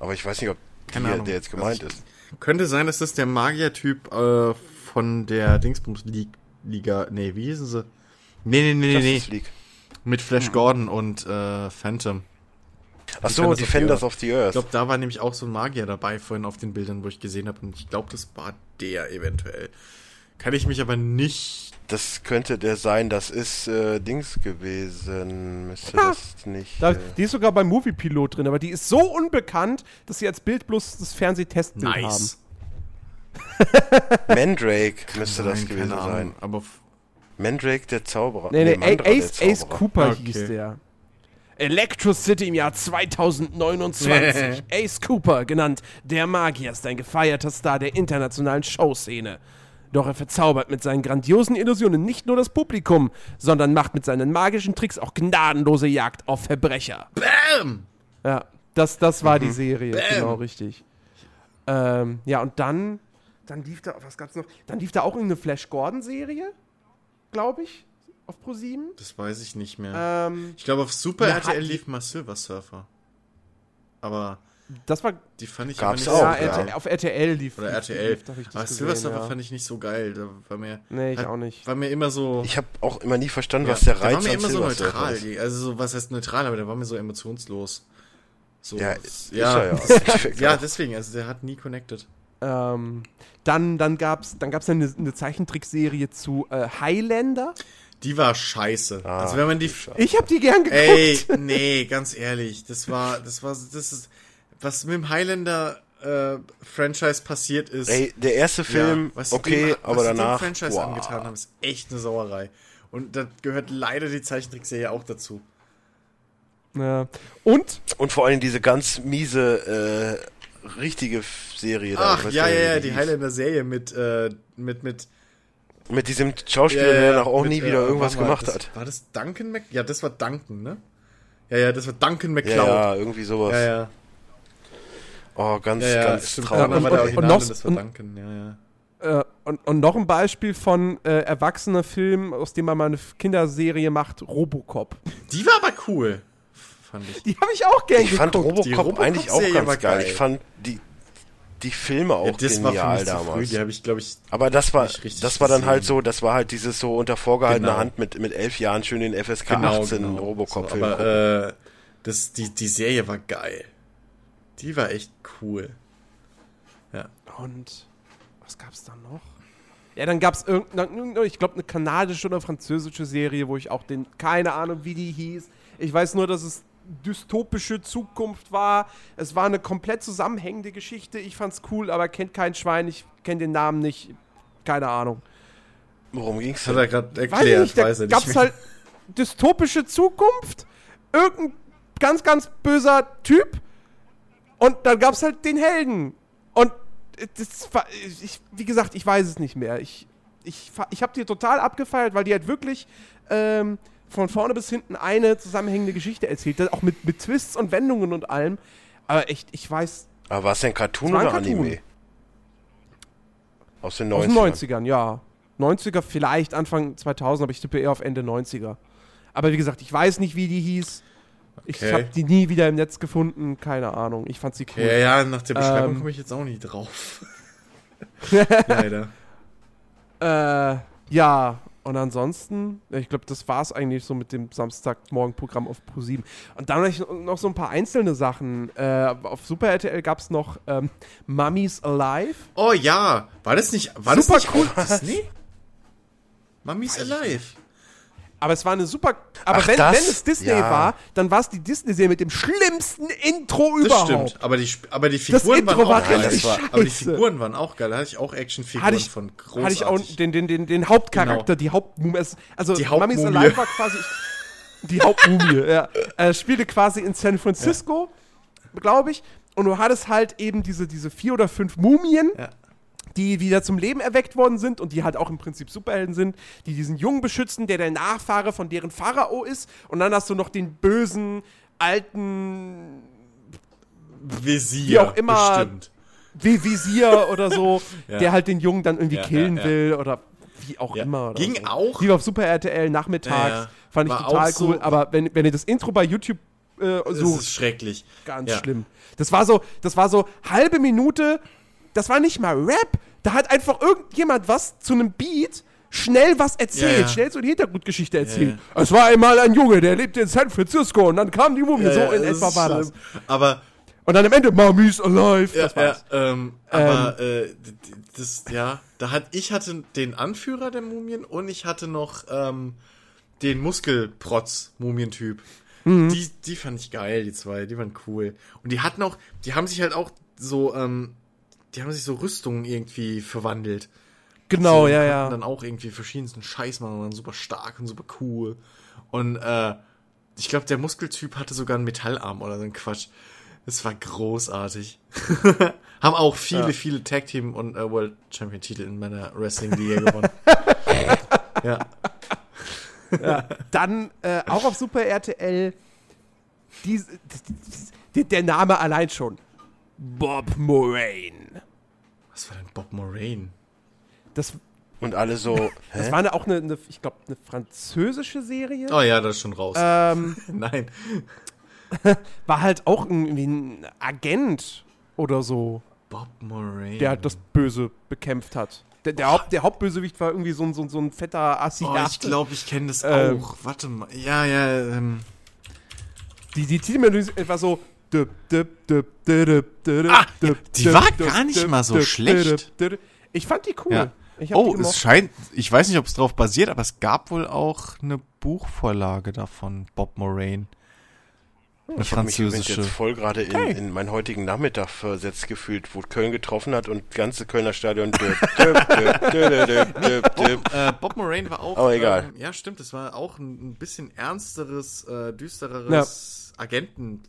Aber ich weiß nicht, ob Ahnung. der jetzt gemeint Also ist. Könnte sein, dass das der Magier-Typ äh, von der Dingsbums-Liga, nee, wie hießen sie? Nee, nee, nee, nee, nee. League. Mit Flash Gordon und äh, Phantom. Ach so, Defenders of the Defenders Earth. of the Ich Earth. glaube, da war nämlich auch so ein Magier dabei vorhin auf den Bildern, wo ich gesehen habe. Und ich glaube, das war der eventuell. Kann ich mich aber nicht. Das könnte der sein, das ist äh, Dings gewesen. Müsste Ha! das nicht. Da, äh, die ist sogar beim Moviepilot drin, aber die ist so unbekannt, dass sie als Bild bloß das Fernsehtestbild haben. Mandrake müsste das Nein, gewesen sein. Aber Mandrake der Zauberer. Nee, nee, Mandra, Ace, der Ace Zauberer. Cooper Okay. hieß der. Electro City im Jahr 2029. Ace Cooper, genannt der Magier, ist ein gefeierter Star der internationalen Showszene. Doch er verzaubert mit seinen grandiosen Illusionen nicht nur das Publikum, sondern macht mit seinen magischen Tricks auch gnadenlose Jagd auf Verbrecher. Bam! Ja, das, das war Mhm. die Serie, Bam. genau richtig. Ähm, ja, und dann, dann lief da, was gab's noch? Dann lief da auch irgendeine Flash Gordon-Serie, glaube ich, auf Pro7. Das weiß ich nicht mehr. Ähm, ich glaube, auf Super na, RTL lief mal Silver Surfer. Aber das war die fand ich Gab's aber auch, nicht ja, ja. RTL, auf RTL lief. Oder lief- RTL. lief, das Aber Silver gesehen, Surfer ja. fand ich nicht so geil. Da war mir, Nee, ich hat- auch nicht. war mir immer so. Ich habe auch immer nie verstanden, ja, was der der Reiz war mir immer so Silver Surfer neutral. ist. Also so, was heißt neutral, aber der war mir so emotionslos. So, Ja, ist er ja. ja, auch. deswegen, also der hat nie connected. Ähm, dann dann gab es dann gab's eine, eine Zeichentrickserie zu äh, Highlander. Die war scheiße. Ah, also wenn man die. Ich habe die gern geguckt. Ey, nee, ganz ehrlich, das war, das war, das ist, was mit dem Highlander äh, Franchise passiert ist. Ey, der erste Film, was sie okay, dem, aber was sie danach. dem Franchise wow. angetan haben, ist echt eine Sauerei. Und da gehört leider die Zeichentrickserie auch dazu. Ja. Und Und vor allem diese ganz miese, äh, richtige Serie da. Ach, ja, ja, ja, die. Highlander-Serie mit, äh, mit, mit. Mit diesem Schauspieler, Ja, der ja, danach auch mit, nie äh, wieder irgendwas warte mal, gemacht das, hat. War das Duncan Mc... Ja, das war Duncan, ne? Ja, ja, das war Duncan Ja, McCloud. ja, irgendwie sowas. ja. ja. Oh, ganz, Ja, ja, ganz stimmt. traurig. Ja, der und- und noch- und das war und- Duncan, ja, ja. Äh, und, und noch ein Beispiel von äh, erwachsener Film, aus dem man mal eine Kinderserie macht, Robocop. Die war aber cool, fand ich. Die habe ich auch gern Ich fand geguckt. Die Robocop, eigentlich auch ganz geil. geil. Ich fand die, die Filme auch Ja, das war für genial mich zu damals. früh, die habe ich, glaube ich, Aber das war, nicht richtig das war dann halt gesehen. so, das war halt dieses so unter vorgehaltener Genau. Hand mit, mit elf Jahren schön den FSK genau, 18 genau. Robocop-Film. So, aber äh, das, die, die Serie war geil. Die war echt cool. Ja. Und Was gab's da noch? Ja, dann gab's irgendeine, ich glaube, eine kanadische oder französische Serie, wo ich auch den, keine Ahnung, wie die hieß. Ich weiß nur, dass es dystopische Zukunft war. Es war eine komplett zusammenhängende Geschichte. Ich fand's cool, aber kennt kein Schwein. Ich kenne den Namen nicht. Keine Ahnung. Worum ging's Hat er gerade Weiß ich erklärt, nicht, da weiß er gab's nicht. mehr. halt dystopische Zukunft, irgendein ganz, ganz böser Typ und dann gab's halt den Helden. Und das war, ich, wie gesagt, ich weiß es nicht mehr. Ich, ich, ich habe die total abgefeiert, weil die halt wirklich ähm, von vorne bis hinten eine zusammenhängende Geschichte erzählt, auch mit, mit Twists und Wendungen und allem. Aber echt, ich weiß, Aber war es denn Cartoon oder Cartoon. Anime? Aus den 90ern. aus den 90ern, ja. 90er, vielleicht Anfang 2000, aber ich tippe eher auf Ende 90er. Aber wie gesagt, ich weiß nicht, wie die hieß. Ich Okay. habe die nie wieder im Netz gefunden, keine Ahnung. Ich fand sie cool. Ja, ja, nach der Beschreibung Ähm. komme ich jetzt auch nicht drauf. Leider. Äh, ja, und ansonsten, ich glaube, das war es eigentlich so mit dem Samstagmorgen-Programm auf Pro7. Und dann noch- noch so ein paar einzelne Sachen. Äh, auf Super RTL gab es noch ähm, Mummies Alive. Oh ja, war das nicht, war Super das nicht cool. Disney? Mummy's Alive. Aber es war eine super. Aber Ach, wenn, das? wenn es Disney Ja. war, dann war es die Disney-Serie mit dem schlimmsten Intro Das überhaupt. stimmt, aber die, aber die Das Figuren Intro waren war auch geil. richtig Das war, aber die. Figuren waren auch geil. Da hatte ich auch Actionfiguren hatte ich, von großartig. hatte ich auch den, den, den, den Hauptcharakter, Genau. die Hauptmumie. Also Die Hauptmumie. Alive war quasi die Hauptmumie. ja. äh, spielte quasi in San Francisco, glaube ich. Und du hattest halt eben diese, diese vier oder fünf Mumien, Ja. Die wieder zum Leben erweckt worden sind und die halt auch im Prinzip Superhelden sind, die diesen Jungen beschützen, der der Nachfahre von deren Pharao ist. Und dann hast du noch den bösen, alten Visier. wie auch immer- Bestimmt. wie Visier oder so, Ja. der halt den Jungen dann irgendwie Ja, killen ja, will oder wie auch immer. Ging so. auch. Lief auf Super RTL nachmittags. Fand ich War total auch so- cool. Aber wenn, wenn ihr das Intro bei YouTube äh, Das sucht, ist schrecklich. ganz schlimm. Das war so, das war so halbe Minute, das war nicht mal Rap. Da hat einfach irgendjemand was zu einem Beat schnell was erzählt, Ja, ja. schnell so die Hintergrundgeschichte erzählt. ja. Es war einmal ein Junge, der lebte in San Francisco und dann kam die Mumie. So in etwa war das. Aber Und dann am Ende, Mommy's alive. Ja, das war's. ja, ähm, aber äh, d- d- das, ja, da hat ich hatte den Anführer der Mumien und ich hatte noch ähm, den Muskelprotz-Mumientyp. Mhm. Die, die fand ich geil, die zwei, die waren cool. Und die hatten auch, die haben sich halt auch so, ähm, die haben sich so Rüstungen irgendwie verwandelt. Genau, so, ja, die ja. dann auch irgendwie verschiedensten Scheiß machen und waren super stark und super cool. Und äh, ich glaube, der Muskeltyp hatte sogar einen Metallarm oder so ein Quatsch. Das war großartig. Haben auch viele, Ja. viele Tag Team und äh, World Champion Titel in meiner Wrestling Liga gewonnen. ja. Ja. Dann äh, auch auf Super RTL dies, der, der Name allein schon. Bob Moraine. Was war denn Bob Moraine? Das, Und alle so, das hä? war eine, auch eine, eine ich glaube, eine französische Serie. Oh ja, das ist schon raus. Ähm, Nein. war halt auch irgendwie ein Agent oder so, Bob Moraine. der halt das Böse bekämpft hat. Der, der, Haupt, der Hauptbösewicht war irgendwie so ein, so ein, so ein fetter Assi. Oh, ich glaube, ich kenne das Ähm. auch. Warte mal. Ja, ja, ähm. Die, die Titelmelodie war so. Ah, die war gar nicht mal so schlecht. Ich fand die cool. Ja. Oh, die es scheint, ich weiß nicht, ob es darauf basiert, aber es gab wohl auch eine Buchvorlage davon, Bob Moraine. Eine Ich habe mich französische. jetzt voll gerade in, Okay. in meinen heutigen Nachmittag versetzt gefühlt, wo Köln getroffen hat und ganze Kölner Stadion. Äh, Bob Moraine war auch. Aber egal. Ähm, ja, stimmt, es war auch ein, ein bisschen ernsteres, äh, düstereres Agenten.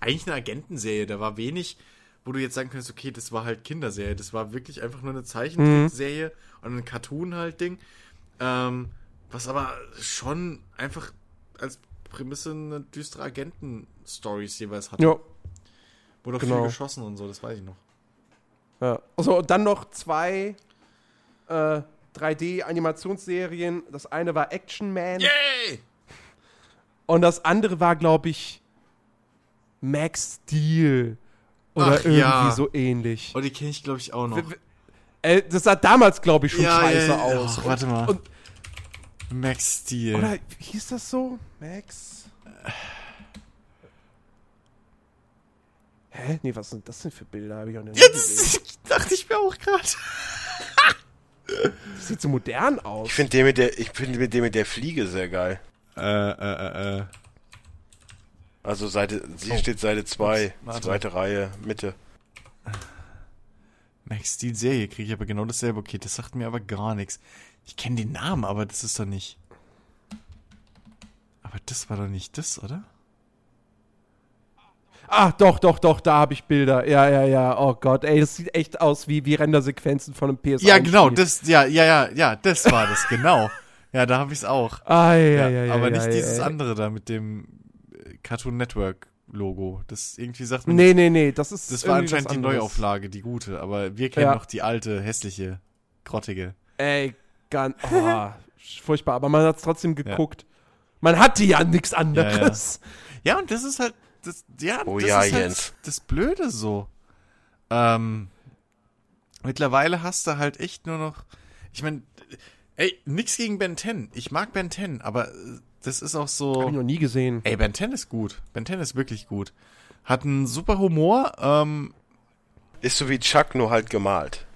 Eigentlich eine Agentenserie. Da war wenig, wo du jetzt sagen könntest, okay, das war halt Kinderserie. Das war wirklich einfach nur eine Zeichentrickserie und ein Cartoon halt Ding. Ähm, was aber schon einfach als Prämisse eine düstere Agenten-Stories jeweils hatte. Ja. Wurde auch genau. viel geschossen und so, das weiß ich noch. Ja. Also, und dann noch zwei äh, 3D-Animationsserien. Das eine war Action Man Yay! und das andere war, glaube ich, Max Steel. Oder Ach, irgendwie ja. so ähnlich. Oh, die kenne ich, glaube ich, auch noch. W- w- Äh, das sah damals, glaube ich, schon Ja, scheiße ja, ja. aus. Ach, warte mal. Und, Max Steel. oder hieß das so? Max? Hä? Nee, was sind das denn für Bilder? Hab ich auch gesehen. Jetzt dachte ich mir auch gerade. sieht so modern aus. Ich finde den mit der, ich finde den mit der Fliege sehr geil. Äh, äh, äh, äh. Also Seite, sie Oh. steht Seite 2, Ups, warte. zweite Reihe, Mitte. Max Steel Serie kriege ich aber genau dasselbe. Okay, das sagt mir aber gar nichts. Ich kenne den Namen, aber das ist doch nicht. Aber das war doch nicht das, oder? Ah, doch, doch, doch, da habe ich Bilder. Ja, ja, ja. Oh Gott, ey, das sieht echt aus wie, wie Rendersequenzen von einem PS1. Ja, genau, das, ja, ja, ja, ja, das war das, genau. Ja, da habe ich es auch. Ah, ja, Ja, ja, ja, aber ja, nicht dieses andere da mit dem Cartoon Network Logo. Das irgendwie sagt man. Nee, nee, nee, das ist das war anscheinend die. Neuauflage, die gute. Aber wir kennen Ja. noch die alte, hässliche, grottige. Ey, ganz, oh, furchtbar, aber man hat es trotzdem geguckt. Man hatte ja nichts anderes. Ja, und das ist halt, das, ja, Oh das ja, ist halt Jens. das Blöde so. Ähm, mittlerweile hast du halt echt nur noch, ich meine, ey, nix gegen Ben 10. Ich mag Ben 10, aber äh, das ist auch so. Hab ich noch nie gesehen. Ey, Ben 10 ist gut. Ben 10 ist wirklich gut. Hat einen super Humor. Ähm, Ist so wie Chuck, nur halt gemalt.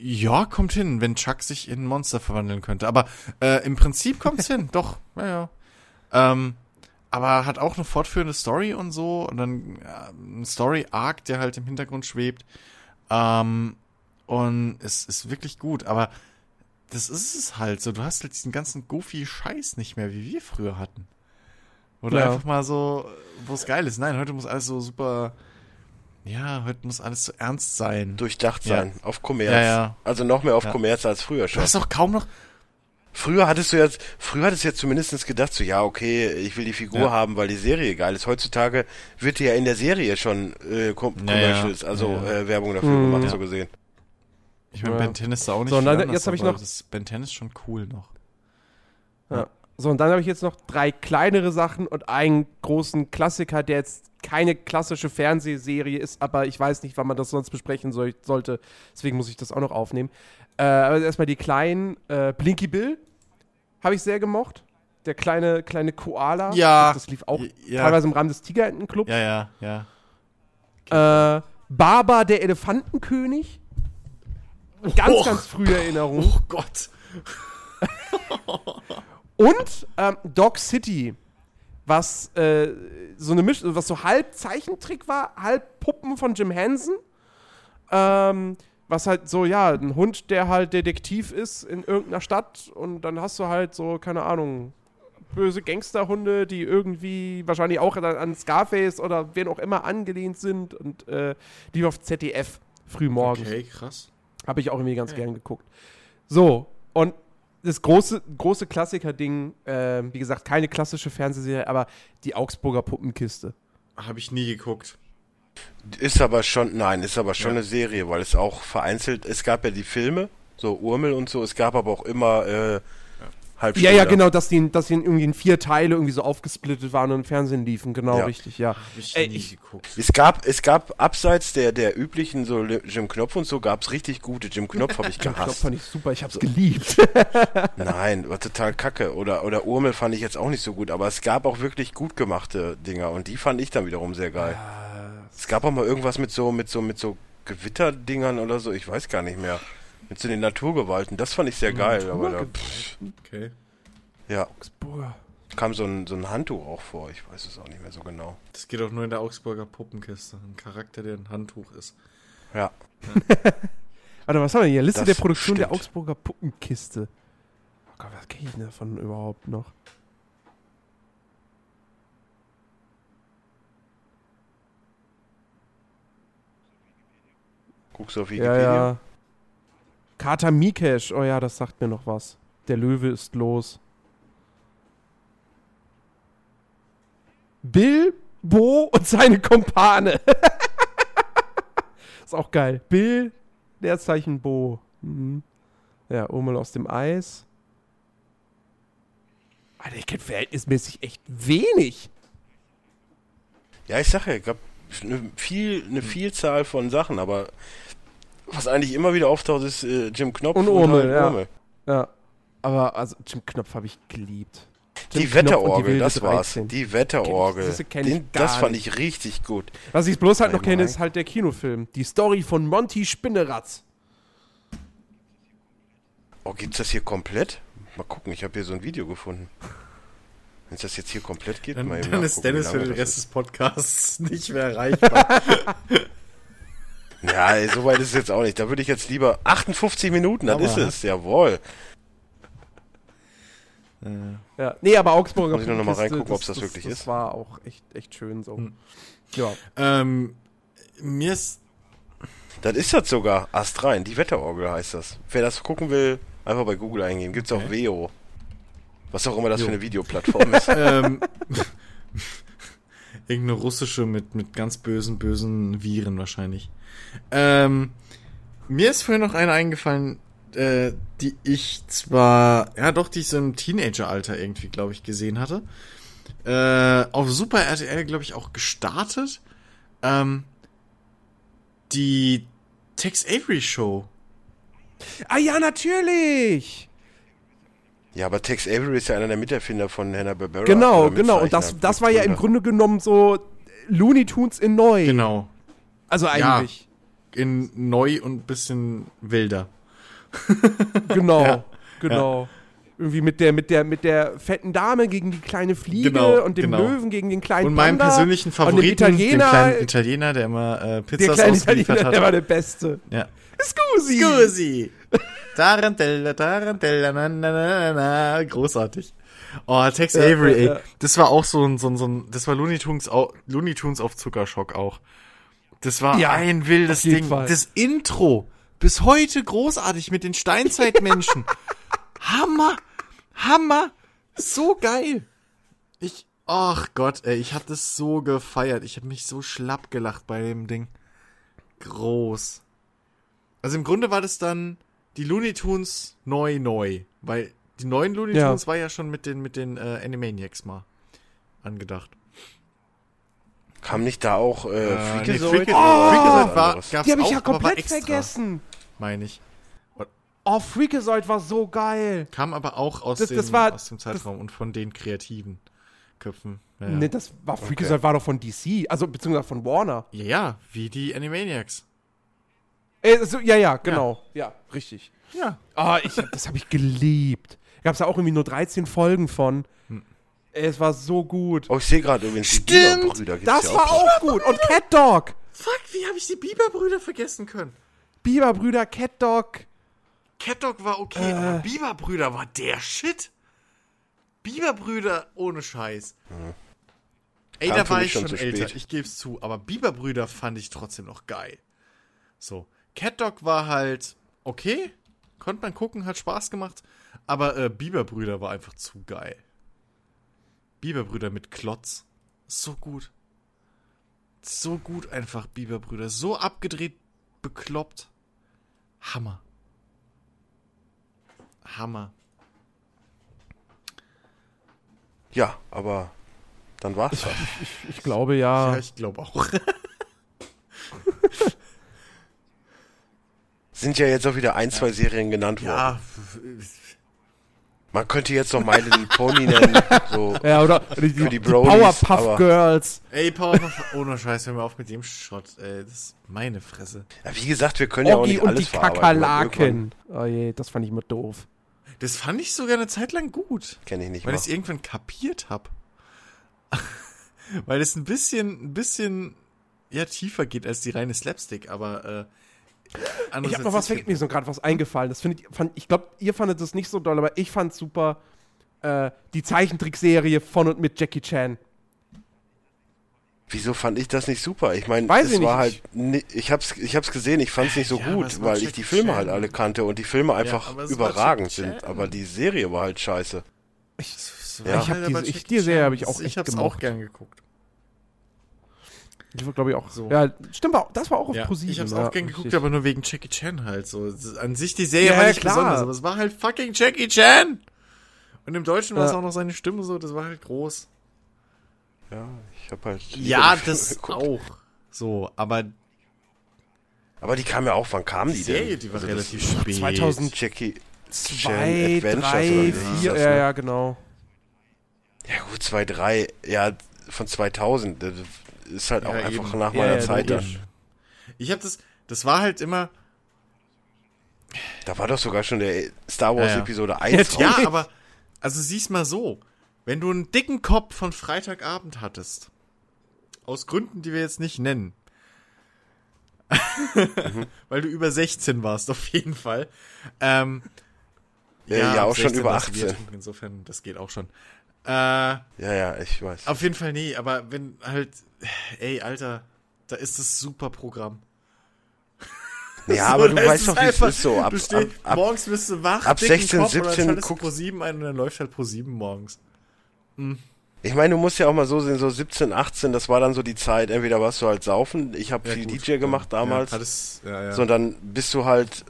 ja, kommt hin, wenn Chuck sich in ein Monster verwandeln könnte. Aber äh, im Prinzip kommt's hin. Doch, ja, ja. Ähm, aber hat auch eine fortführende Story und so. Und dann ja, ein Story-Arc, der halt im Hintergrund schwebt. Ähm, und es ist wirklich gut. Aber das ist es halt so. Du hast halt diesen ganzen goofy Scheiß nicht mehr, wie wir früher hatten. Oder Ja. einfach mal so, wo es geil ist. Nein, heute muss alles so super. Ja, heute muss alles so ernst sein. Durchdacht Ja. sein, auf Kommerz. Ja, ja. Also noch mehr auf Ja. Kommerz als früher Du schon. hast auch kaum noch. Früher hattest du jetzt, früher hattest du jetzt zumindest gedacht, so, ja, okay, ich will die Figur Ja. haben, weil die Serie geil ist. Heutzutage wird dir ja in der Serie schon äh, Com Ja, ja. Commercials, also Ja, ja. Äh, Werbung dafür Mhm. gemacht, Ja. so gesehen. Ich meine, Ja. Ben 10 ist auch nicht So, und dann- anders, jetzt ich noch- Das ben 10 ist schon cool noch. Ja. So, und dann habe ich jetzt noch drei kleinere Sachen und einen großen Klassiker, der jetzt keine klassische Fernsehserie ist, aber ich weiß nicht, wann man das sonst besprechen soll, sollte. Deswegen muss ich das auch noch aufnehmen. Äh, aber erstmal die kleinen. Äh, Blinky Bill habe ich sehr gemocht. Der kleine, kleine Koala. Ja. Das lief auch Ja. teilweise im Rahmen des Tigerentenclubs. Ja, ja, ja. Äh, Baba, der Elefantenkönig. Ganz, Och. ganz frühe Erinnerung. Oh Gott. Und ähm, Dog City, was äh, so eine Misch was so halb Zeichentrick war, halb Puppen von Jim Henson. Ähm, was halt so, ja, ein Hund, der halt Detektiv ist in irgendeiner Stadt und dann hast du halt so, keine Ahnung, böse Gangsterhunde, die irgendwie wahrscheinlich auch an, an Scarface oder wen auch immer angelehnt sind und äh, die auf ZDF frühmorgens. Okay, krass. Habe ich auch irgendwie ganz gern geguckt. So, und das große, große Klassiker-Ding, ähm, wie gesagt, keine klassische Fernsehserie, aber die Augsburger Puppenkiste. Habe ich nie geguckt. Ist aber schon, nein, ist aber schon Ja. eine Serie, weil es auch vereinzelt, es gab ja die Filme, so Urmel und so, es gab aber auch immer äh, Ja, ja, genau, dass die, dass die in irgendwie in vier Teile irgendwie so aufgesplittet waren und im Fernsehen liefen, genau, Ja. richtig, ja. Ich Ey, nie ich- geguckt. Es gab, es gab abseits der, der üblichen so Jim Knopf und so, gab's richtig gute. Jim Knopf habe ich Jim Knopf gehasst. fand ich super, ich hab's geliebt. Nein, war total kacke. Oder, oder Urmel fand ich jetzt auch nicht so gut, aber es gab auch wirklich gut gemachte Dinger und die fand ich dann wiederum sehr geil. Es gab auch mal irgendwas mit so, mit so, mit so Gewitterdingern oder so, ich weiß gar nicht mehr. Mit so den Naturgewalten, das fand ich sehr geil, aber da pff, Okay. ja, Augsburger. kam so ein, so ein Handtuch auch vor, ich weiß es auch nicht mehr so genau. Das geht auch nur in der Augsburger Puppenkiste. Ein Charakter, der ein Handtuch ist. Ja, Warte, was haben wir hier? Liste Das der Produktion der stimmt. Augsburger Puppenkiste. Oh Gott, was kenne ich denn davon überhaupt noch? guckst du auf Ja, Wikipedia? ja. Kater Mikesh, oh ja, das sagt mir noch was. Der Löwe ist los. Bill, Bo und seine Kumpane. ist auch geil. Bill, Leerzeichen Bo. Mhm. Ja, Urmel aus dem Eis. Alter, ich kenne verhältnismäßig echt wenig. Ja, ich sag ja, gab eine, viel, eine Vielzahl von Sachen, aber was eigentlich immer wieder auftaucht, ist äh, Jim Knopf Und Urmel, ja. Urmel. Ja. Aber also Jim Knopf habe ich geliebt. Jim Die Knopf und Wetterorgel, das war's. 13. Die Wetterorgel. Das Den, das fand ich richtig gut. Was ich bloß halt noch kenne, ist halt der Kinofilm. Die Story von Monty Spinneratz. Oh, gibt's das hier komplett? Mal gucken, ich habe hier so ein Video gefunden. Wenn es das jetzt hier komplett geht, Dann, mal dann ist Dennis für den Rest des Podcasts nicht mehr erreichbar. Ja, ey, so weit ist es jetzt auch nicht. Da würde ich jetzt lieber 58 Minuten, das Aber- ist es, jawohl. Ja. Nee, aber Augsburger Muss ich nur noch mal Puppenkiste, reingucken, ob's das wirklich das ist. war auch echt, echt schön so. Hm. Ja. ähm, mir ist Das ist das sogar. Ast rein, die Wetterorgel heißt das. Wer das gucken will, einfach bei Google eingeben. Gibt's auch Veo. Was auch immer das Jo. für eine Videoplattform ist. ähm, irgendeine russische mit, mit ganz bösen, bösen Viren wahrscheinlich. Ähm, mir ist vorhin noch eine eingefallen, äh, die ich zwar, ja doch, die ich so im Teenageralter irgendwie, glaube ich, gesehen hatte. Äh, auf Super RTL, glaube ich, auch gestartet. Ähm, die Tex Avery Show. Ah ja, natürlich! Ja, aber Tex Avery ist ja einer der Miterfinder von Hanna-Barbera. Genau, genau. Und das, das war ja im. Grunde genommen so Looney Tunes in neu. Genau. Also eigentlich. In neu und bisschen wilder. Genau, Ja, genau. Irgendwie mit der, mit der, mit der fetten Dame gegen die kleine Fliege Genau, und dem genau. Löwen gegen den kleinen Und meinem Panda persönlichen und Favoriten, dem Italiener, dem kleinen Italiener, der immer äh, der Pizzas kleine ausgeliefert Italiener, der war hat. der Beste. Ja. Scusi! Scusi! Tarantella, Tarantella, na, na, na, na. Großartig. Oh, Tex Avery, ey. Das war auch so ein, so ein, so ein das war Looney Tunes, Looney Tunes auf Zuckerschock auch. Das war Ja, ein wildes Ding. Fall. Das Intro. Bis heute großartig mit den Steinzeitmenschen. Hammer! Hammer! So geil! Ich, ach Gott, ey, ich hab das so gefeiert. Ich hab mich so schlapp gelacht bei dem Ding. Groß. Also im Grunde war das dann die Looney Tunes neu neu, weil die neuen Looney Ja. Tunes war ja schon mit den mit den äh, Animaniacs mal angedacht. Kam nicht da auch äh, Äh, nee, Freakazoid? Freaka- oder Freakazoid war, gab's Die habe ich ja komplett extra, vergessen. Meine ich. Oh, Freakazoid war so geil. Kam aber auch aus, Das- dem, das war- aus dem Zeitraum und von den kreativen Köpfen. Ja, Nee, das war Freakazoid war doch von DC, also beziehungsweise von Warner. ja, ja, wie die Animaniacs. Äh, so, ja, ja, genau. Ja, richtig. Ja. Ah, ich, das habe ich geliebt. Gab es ja auch irgendwie nur 13 Folgen von. Hm. Ey, Es war so gut. Oh, ich sehe gerade übrigens die Stimmt, Biberbrüder gibt's das ja war auch. gut. Und Cat Dog. Fuck, wie habe ich die Biberbrüder vergessen können? Biberbrüder, Cat Dog. Cat Dog war okay, Äh. aber Biberbrüder war der Shit. Biberbrüder ohne Scheiß. Ey, Kam da war ich schon älter, spät. ich geb's zu, aber Biberbrüder fand ich trotzdem noch geil. So, Cat Dog war halt okay, konnte man gucken, hat Spaß gemacht, aber äh, Biberbrüder war einfach zu geil. Biberbrüder mit Klotz, so gut. So gut einfach Biberbrüder, so abgedreht, bekloppt. Hammer. Hammer. Ja, aber dann war's das. Ich glaube ja. Ja, ich glaube auch. Sind ja jetzt auch wieder ein, zwei Serien genannt worden. Ja, Man könnte jetzt noch My Little Pony nennen. So. Ja, oder die, Für die die Brodies, Powerpuff aber- Girls. ey, Powerpuff, ohne Scheiß, hör mir auf mit dem Schrott, ey, das ist meine Fresse. Ja, wie gesagt, wir können ja auch Oggi nicht und alles die Kakerlaken. Oh je, das fand ich immer doof. Das fand ich sogar eine Zeit lang gut, Kenn ich nicht weil mal. ich es irgendwann kapiert hab. weil es ein bisschen, ein bisschen, ja, tiefer geht als die reine Slapstick, aber, äh, Ich habe noch was vergessen, mir ist noch gerade was eingefallen. Das findet, fand, ich glaube, ihr fandet das nicht so doll, aber ich fand super äh, die Zeichentrickserie von und mit Jackie Chan. Wieso fand ich das nicht super? Ich meine, es ich war halt, ich hab's, ich hab's gesehen, ich fand's nicht so Ja, gut, weil ich Jackie die Filme Chan. halt alle kannte und die Filme einfach war überragend sind, aber die Serie war halt scheiße. Ja, Ich hab diese- ich- die Serie hab ich auch Ich echt hab's gemocht. auch gern geguckt. Die war, glaube ich, auch So. Ja, stimmt, war- das war auch auf Ja, ProSieben. ich hab's ja, auch gern geguckt, richtig. aber nur wegen Jackie Chan halt. So, Es an sich die Serie Ja, war nicht klar. besonders, aber es war halt fucking Jackie Chan. Und im Deutschen war es auch noch seine Stimme so, das war halt groß. Ja, ich hab halt. Ja, das geguckt. auch. So, aber Aber die kam ja auch, wann kam die die Serie, denn? die war Also relativ spät. 2000 Jackie Zwei, Chan Adventures drei, oder wie hieß vier, das, ja, ne? ja, genau. Ja gut, 2, 3, ja, von 2000. Ist halt auch Ja, einfach eben. nach meiner ja, Zeit dann. Ich hab das, das war halt immer, Da war doch sogar schon der Star Wars. Episode 1. Ja, aber, also sieh's mal so. Wenn du einen dicken Kopf von Freitagabend hattest, aus Gründen, die wir jetzt nicht nennen, weil du über 16 warst, auf jeden Fall. Ähm, Ja, ja, auch schon 16 über warst du Bier 18. trinken, Insofern, das geht auch schon. Äh, Ja, ja, ich weiß. auf jeden Fall nee, aber wenn halt, ey, Alter, da ist das super Programm. Ja, aber So, du da weißt doch, wie es ist so. Ab, du ab, ab, morgens bist du wach, ab dicken 16, Kopf, und 17 dann schaltest du guck- Pro 7 ein und dann läuft halt Pro 7 morgens. ich meine, du musst ja auch mal so sehen, so 17, 18, das war dann so die Zeit, entweder warst du halt saufen, ich habe Ja, viel gut, DJ gemacht ja. damals, Ja, hattest, ja, so und dann bist du halt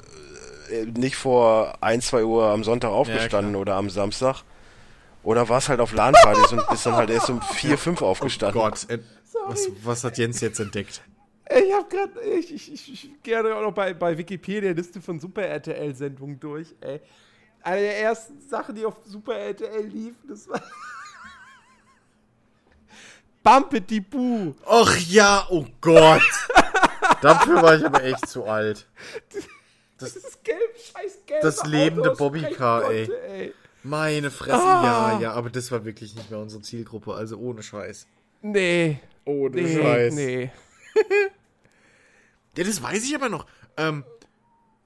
äh, nicht vor 1, 2 Uhr am Sonntag aufgestanden oder am Samstag. Oder warst halt auf LAN-Partys und bist dann halt erst um 4, 5 oh aufgestanden. Gott, äh, was, was hat Jens jetzt entdeckt? Ey, Ich hab grad, ich, ich, ich, ich gehe auch noch bei, bei Wikipedia Liste von Super RTL-Sendungen durch, ey. Eine der ersten Sachen, die auf Super RTL liefen, das war. Bumpety Boo. Och ja, oh Gott. Dafür war ich aber echt zu alt. Das ist gelb, scheiß gelb. Das lebende Bobbycar, ey. Meine Fresse, Ah. ja, ja, aber das war wirklich nicht mehr unsere Zielgruppe, also ohne Scheiß. Nee. Ohne Nee, nee. Ja, das weiß ich aber noch. Ähm,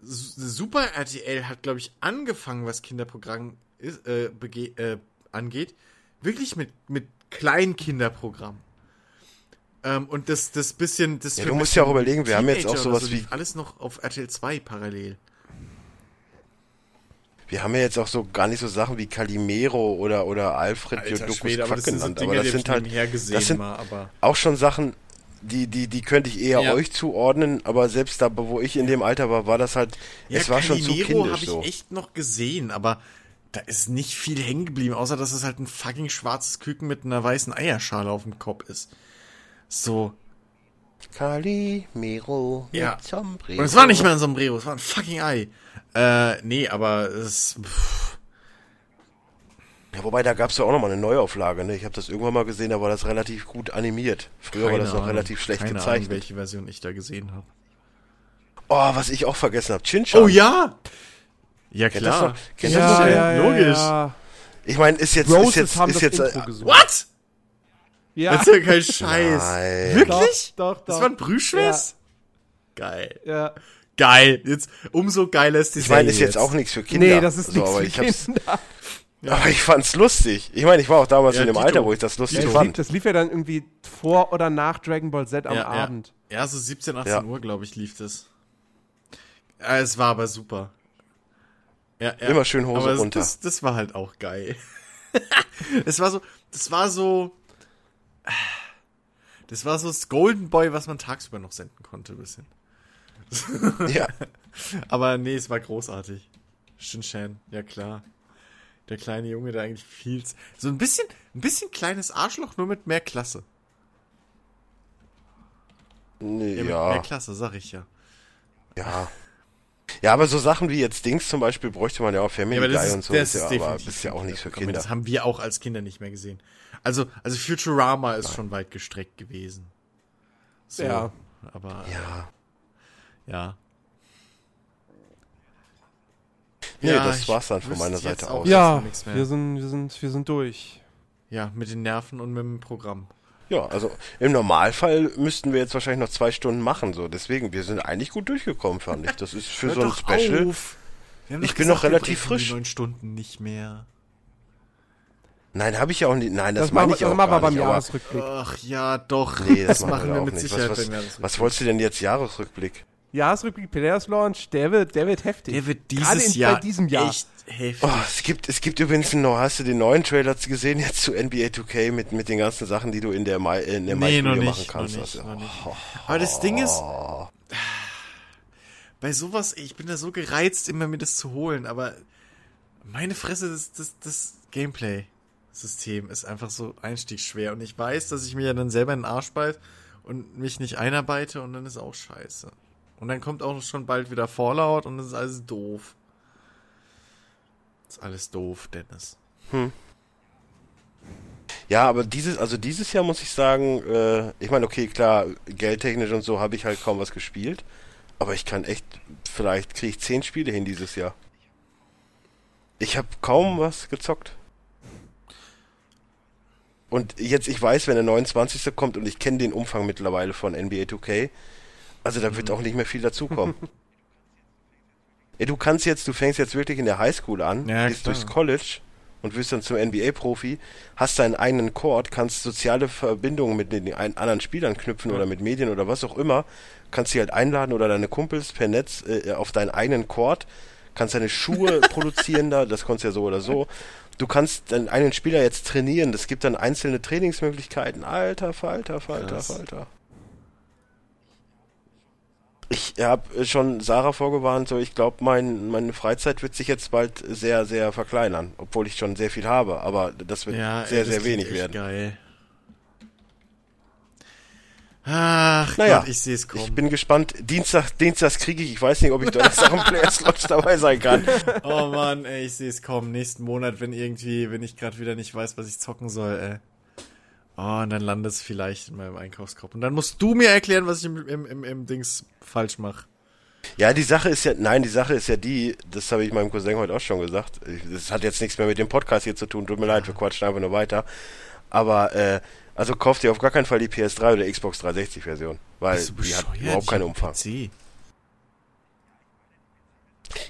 Super RTL hat, glaube ich, angefangen, was Kinderprogramm ist, äh, bege- äh, angeht, wirklich mit, mit Kleinkinderprogramm. Ähm, und das, das bisschen, das Ja, du musst ja auch überlegen, wir haben jetzt auch sowas so, wie- Alles noch auf RTL 2 parallel. Wir haben ja jetzt auch so gar nicht so Sachen wie Calimero oder, oder Alfred Jodokus Quack genannt, aber das sind halt, das sind mal, auch schon Sachen, die, die, die könnte ich eher Ja. euch zuordnen, aber selbst da, wo ich in dem Alter war, war das halt, es war schon zu Calimero kindisch habe ich so. echt noch gesehen, aber da ist nicht viel hängen geblieben, außer dass es halt ein fucking schwarzes Küken mit einer weißen Eierschale auf dem Kopf ist. So. Calimero mit Ja. Sombrero. Und es war nicht mal ein Sombrero, es war ein fucking Ei. Äh, nee, aber es. Pff, Ja, wobei, da gab es ja auch nochmal eine Neuauflage, ne? Ich habe das irgendwann mal gesehen, da war das relativ gut animiert. Früher war keine das noch Ahnung, relativ schlecht keine gezeichnet. Ahnung, welche Version ich da gesehen habe. Oh, was ich auch vergessen habe, Chinchan. Oh ja! Ja, Kennt das klar. noch? Kennt das Ja, ja, logisch. Ja. Ich meine, ist jetzt, Roses ist jetzt, haben ist das jetzt, Intro äh, gesungen. What? Ja. Das ist ja kein Scheiß. Nein. Wirklich? Doch, doch, doch. Das war ein Brühschwess? Geil. ja. Geil. Jetzt umso geiler ist die ich meine, ist jetzt auch nichts für Kinder. Nee, das ist so, nichts aber für ich hab's, Kinder. Aber ich fand's lustig. Ich meine, ich war auch damals Ja, in dem. Alter, wo ich das lustig lief, fand. das lief ja dann irgendwie vor oder nach Dragon Ball Z am ja, Abend. Ja. ja, so 17, 18 Ja. Uhr, glaube ich, lief das. Ja, es war aber super. Ja, ja. Immer schön Hose aber runter. Das, das war halt auch geil. es war so, das war so. Das war so das Golden Boy, was man tagsüber noch senden konnte, ein bisschen. Ja. Aber nee, es war großartig. Shinshan, ja klar. Der kleine Junge, der eigentlich viel. So ein bisschen, ein bisschen kleines Arschloch, nur mit mehr Klasse. Nee, Ja, mit mehr Klasse, sag ich ja. Ja. Ja, aber so Sachen wie jetzt Dings zum Beispiel bräuchte man ja auch Family Ja, aber das Guy ist, und so. das ist ja, aber ist ja auch nichts für Kinder. Das haben wir auch als Kinder nicht mehr gesehen. Also, also Futurama ist schon weit gestreckt gewesen. So, Ja. Aber Ja. ja. Nee, Ja, das war's dann von meiner Seite auch aus. Ja, wir sind, wir, sind, wir sind durch. Ja, mit den Nerven und mit dem Programm. Ja, also im Normalfall müssten wir jetzt wahrscheinlich noch zwei Stunden machen, so. Deswegen, wir sind eigentlich gut durchgekommen, fand ich. Das ist für Hört so ein doch Special. auf. Wir haben Ich bin noch relativ frisch. Neun Stunden nicht mehr. Nein, habe ich ja auch nicht. Nein, das, Das, meine machen, ich wir- auch das machen wir beim Jahresrückblick. Ach ja, doch. nee, das, machen wir auch mit nicht. Sicherheit Was, beim was, Jahresrückblick. was wolltest du denn jetzt Jahresrückblick? Jahresrückblick, Players Launch, der wird, der wird heftig. Der wird Gerade dieses in, Jahr bei diesem Jahr. echt heftig. Oh, es gibt, es gibt übrigens noch, hast du den neuen Trailer gesehen jetzt zu NBA 2K mit, mit den ganzen Sachen, die du in der Mai, in der Nee, Mai machen kannst? noch nicht, Also, noch nicht. Aber das Ding ist, bei sowas, ich bin da so gereizt, immer mir das zu holen, aber meine Fresse, das, das, das Gameplay-System ist einfach so einstiegsschwer und ich weiß, dass ich mir ja dann selber in den Arsch beiß und mich nicht einarbeite und dann ist auch scheiße. Und dann kommt auch schon bald wieder Fallout und das ist alles doof. Ist alles doof, Dennis. Ja, aber dieses, also dieses Jahr muss ich sagen, äh, ich meine, okay, klar, geldtechnisch und so habe ich halt kaum was gespielt. Aber ich kann echt, vielleicht kriege ich zehn Spiele hin dieses Jahr. Ich habe kaum was gezockt. Und jetzt, ich weiß, wenn der 29. kommt und ich kenne den Umfang mittlerweile von NBA 2K, also da wird auch nicht mehr viel dazukommen. ja, du kannst jetzt, du fängst jetzt wirklich in der Highschool an, Ja, gehst klar. durchs College und wirst dann zum NBA-Profi, hast deinen eigenen Court, kannst soziale Verbindungen mit den anderen Spielern knüpfen oder mit Medien oder was auch immer, kannst sie halt einladen oder deine Kumpels per Netz äh, auf deinen eigenen Court, kannst deine Schuhe produzieren da, das konntest ja so oder so. Du kannst deinen eigenen Spieler jetzt trainieren, das gibt dann einzelne Trainingsmöglichkeiten. Alter, Falter, Falter. Falter. Ich habe schon Sarah vorgewarnt, so ich glaube, mein, meine Freizeit wird sich jetzt bald sehr, sehr verkleinern, obwohl ich schon sehr viel habe, aber das wird Ja, sehr, ey, das sehr wenig werden. Geil. Ach Naja, Gott, ich sehe es kommen. Ich bin gespannt. Dienstag, Dienstags kriege ich, ich weiß nicht, ob ich Donnerstag im Player-Slot dabei sein kann. Oh Mann, ey, ich sehe es kommen. Nächsten Monat, wenn irgendwie, wenn ich gerade wieder nicht weiß, was ich zocken soll, ey. Oh, und dann landet es vielleicht in meinem Einkaufskorb. Und dann musst du mir erklären, was ich im, im, im, im Dings falsch mache. Ja, die Sache ist ja, nein, die Sache ist ja die, das habe ich meinem Cousin heute auch schon gesagt. Das hat jetzt nichts mehr mit dem Podcast hier zu tun. Tut mir leid, wir quatschen einfach nur weiter. Aber, äh, also kauft ihr auf gar keinen Fall die PS3 oder Xbox 360 Version, weil du die hat überhaupt keinen Umfang. PC.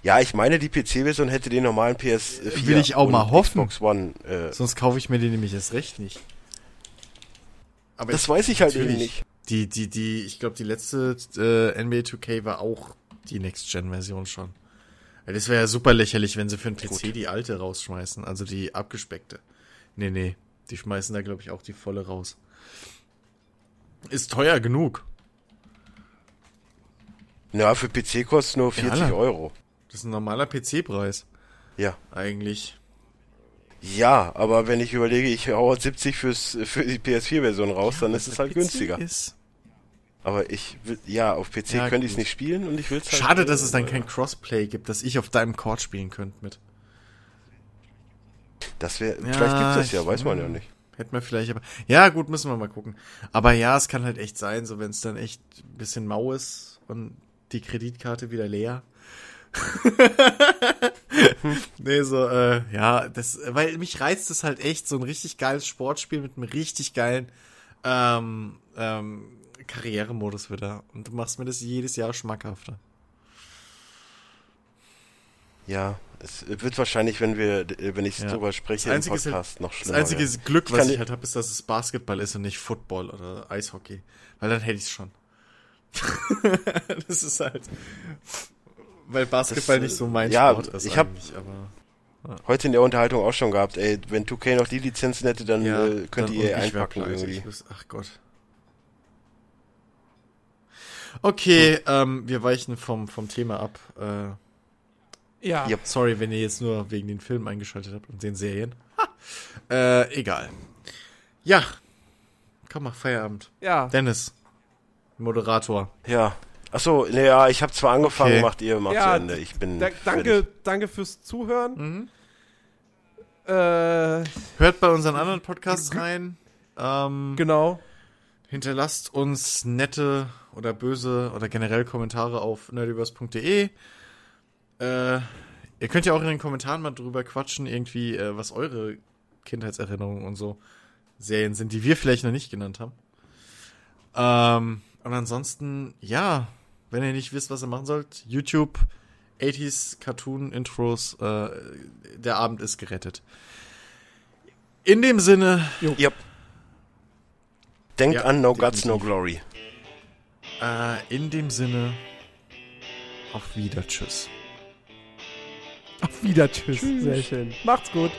Ja, ich meine, die PC-Version hätte den normalen PS4 Will ich auch und mal hoffen. Xbox One. Äh, Sonst kaufe ich mir die nämlich erst recht nicht. Aber das weiß ich halt eben nicht. Die, die, die, ich glaube, die letzte äh, NBA 2K war auch die Next-Gen-Version schon. Ja, Das wäre ja super lächerlich, wenn sie für den PC Gut. die alte rausschmeißen, also die abgespeckte. Nee, nee, die schmeißen da, glaube ich, auch die volle raus. Ist teuer genug. Ja, für PC kostet nur 40 Alter. Euro. Das ist ein normaler PC-Preis, Ja. eigentlich. Ja, aber wenn ich überlege, ich hau 70 fürs, für die PS4-Version raus, dann ist es halt PC günstiger. Ist. Aber ich will, ja, auf PC Ja, könnte ich es nicht spielen und ich will es halt. Schade, dass es dann kein Crossplay gibt, dass ich auf deinem Court spielen könnte mit. Das wäre, Ja, vielleicht gibt es ja, ich- weiß man ja nicht. Hätten wir vielleicht, aber. Ja, gut, müssen wir mal gucken. Aber ja, es kann halt echt sein, so wenn es dann echt ein bisschen mau ist und die Kreditkarte wieder leer. nee, so, äh, ja, das, weil mich reizt es halt echt, so ein richtig geiles Sportspiel mit einem richtig geilen ähm, ähm, Karrieremodus wieder. Und du machst mir das jedes Jahr schmackhafter. Ja, es wird wahrscheinlich, wenn wir, wenn ich Ja. drüber spreche Das im halt- Podcast, noch Das schlimmer. einzige werden. Glück, Ich was ich dir- halt habe, ist, dass es Basketball ist und nicht Football oder Eishockey. Weil dann hätte ich es schon. das ist halt. Weil Basketball Das, nicht so mein ja, Sport ist. ich hab- eigentlich, aber Heute in der Unterhaltung auch schon gehabt, ey, wenn 2K noch die Lizenzen hätte, dann ja, äh, könnt dann- ihr einpacken irgendwie. Muss- Ach Gott. Okay, ähm, wir weichen vom, vom Thema ab. Äh, Ja. Yep. sorry, wenn ihr jetzt nur wegen den Filmen eingeschaltet habt und den Serien. Ha. Äh, egal. Ja. Komm mal, Feierabend. Ja. Dennis, Moderator. Ja. Achso, naja, ich habe zwar angefangen, Okay. macht ihr, macht Ja, zu Ende. Ich bin Da, danke, fertig. danke fürs Zuhören. Mhm. Äh, Hört bei unseren anderen Podcasts rein. Ähm, genau. hinterlasst uns nette oder böse oder generell Kommentare auf nerdiverse.de. Äh, ihr könnt ja auch in den Kommentaren mal drüber quatschen, irgendwie, äh, was eure Kindheitserinnerungen und so Serien sind, die wir vielleicht noch nicht genannt haben. Ähm, und ansonsten, ja, wenn ihr nicht wisst, was ihr machen sollt, YouTube, 80s Cartoon Intros, äh, der Abend ist gerettet. In dem Sinne, Yep. Denkt Ja, an No Guts, No. Glory. Äh, in dem Sinne, auf Wieder, tschüss. Auf wieder. Tschüss. Sehr schön. Macht's gut.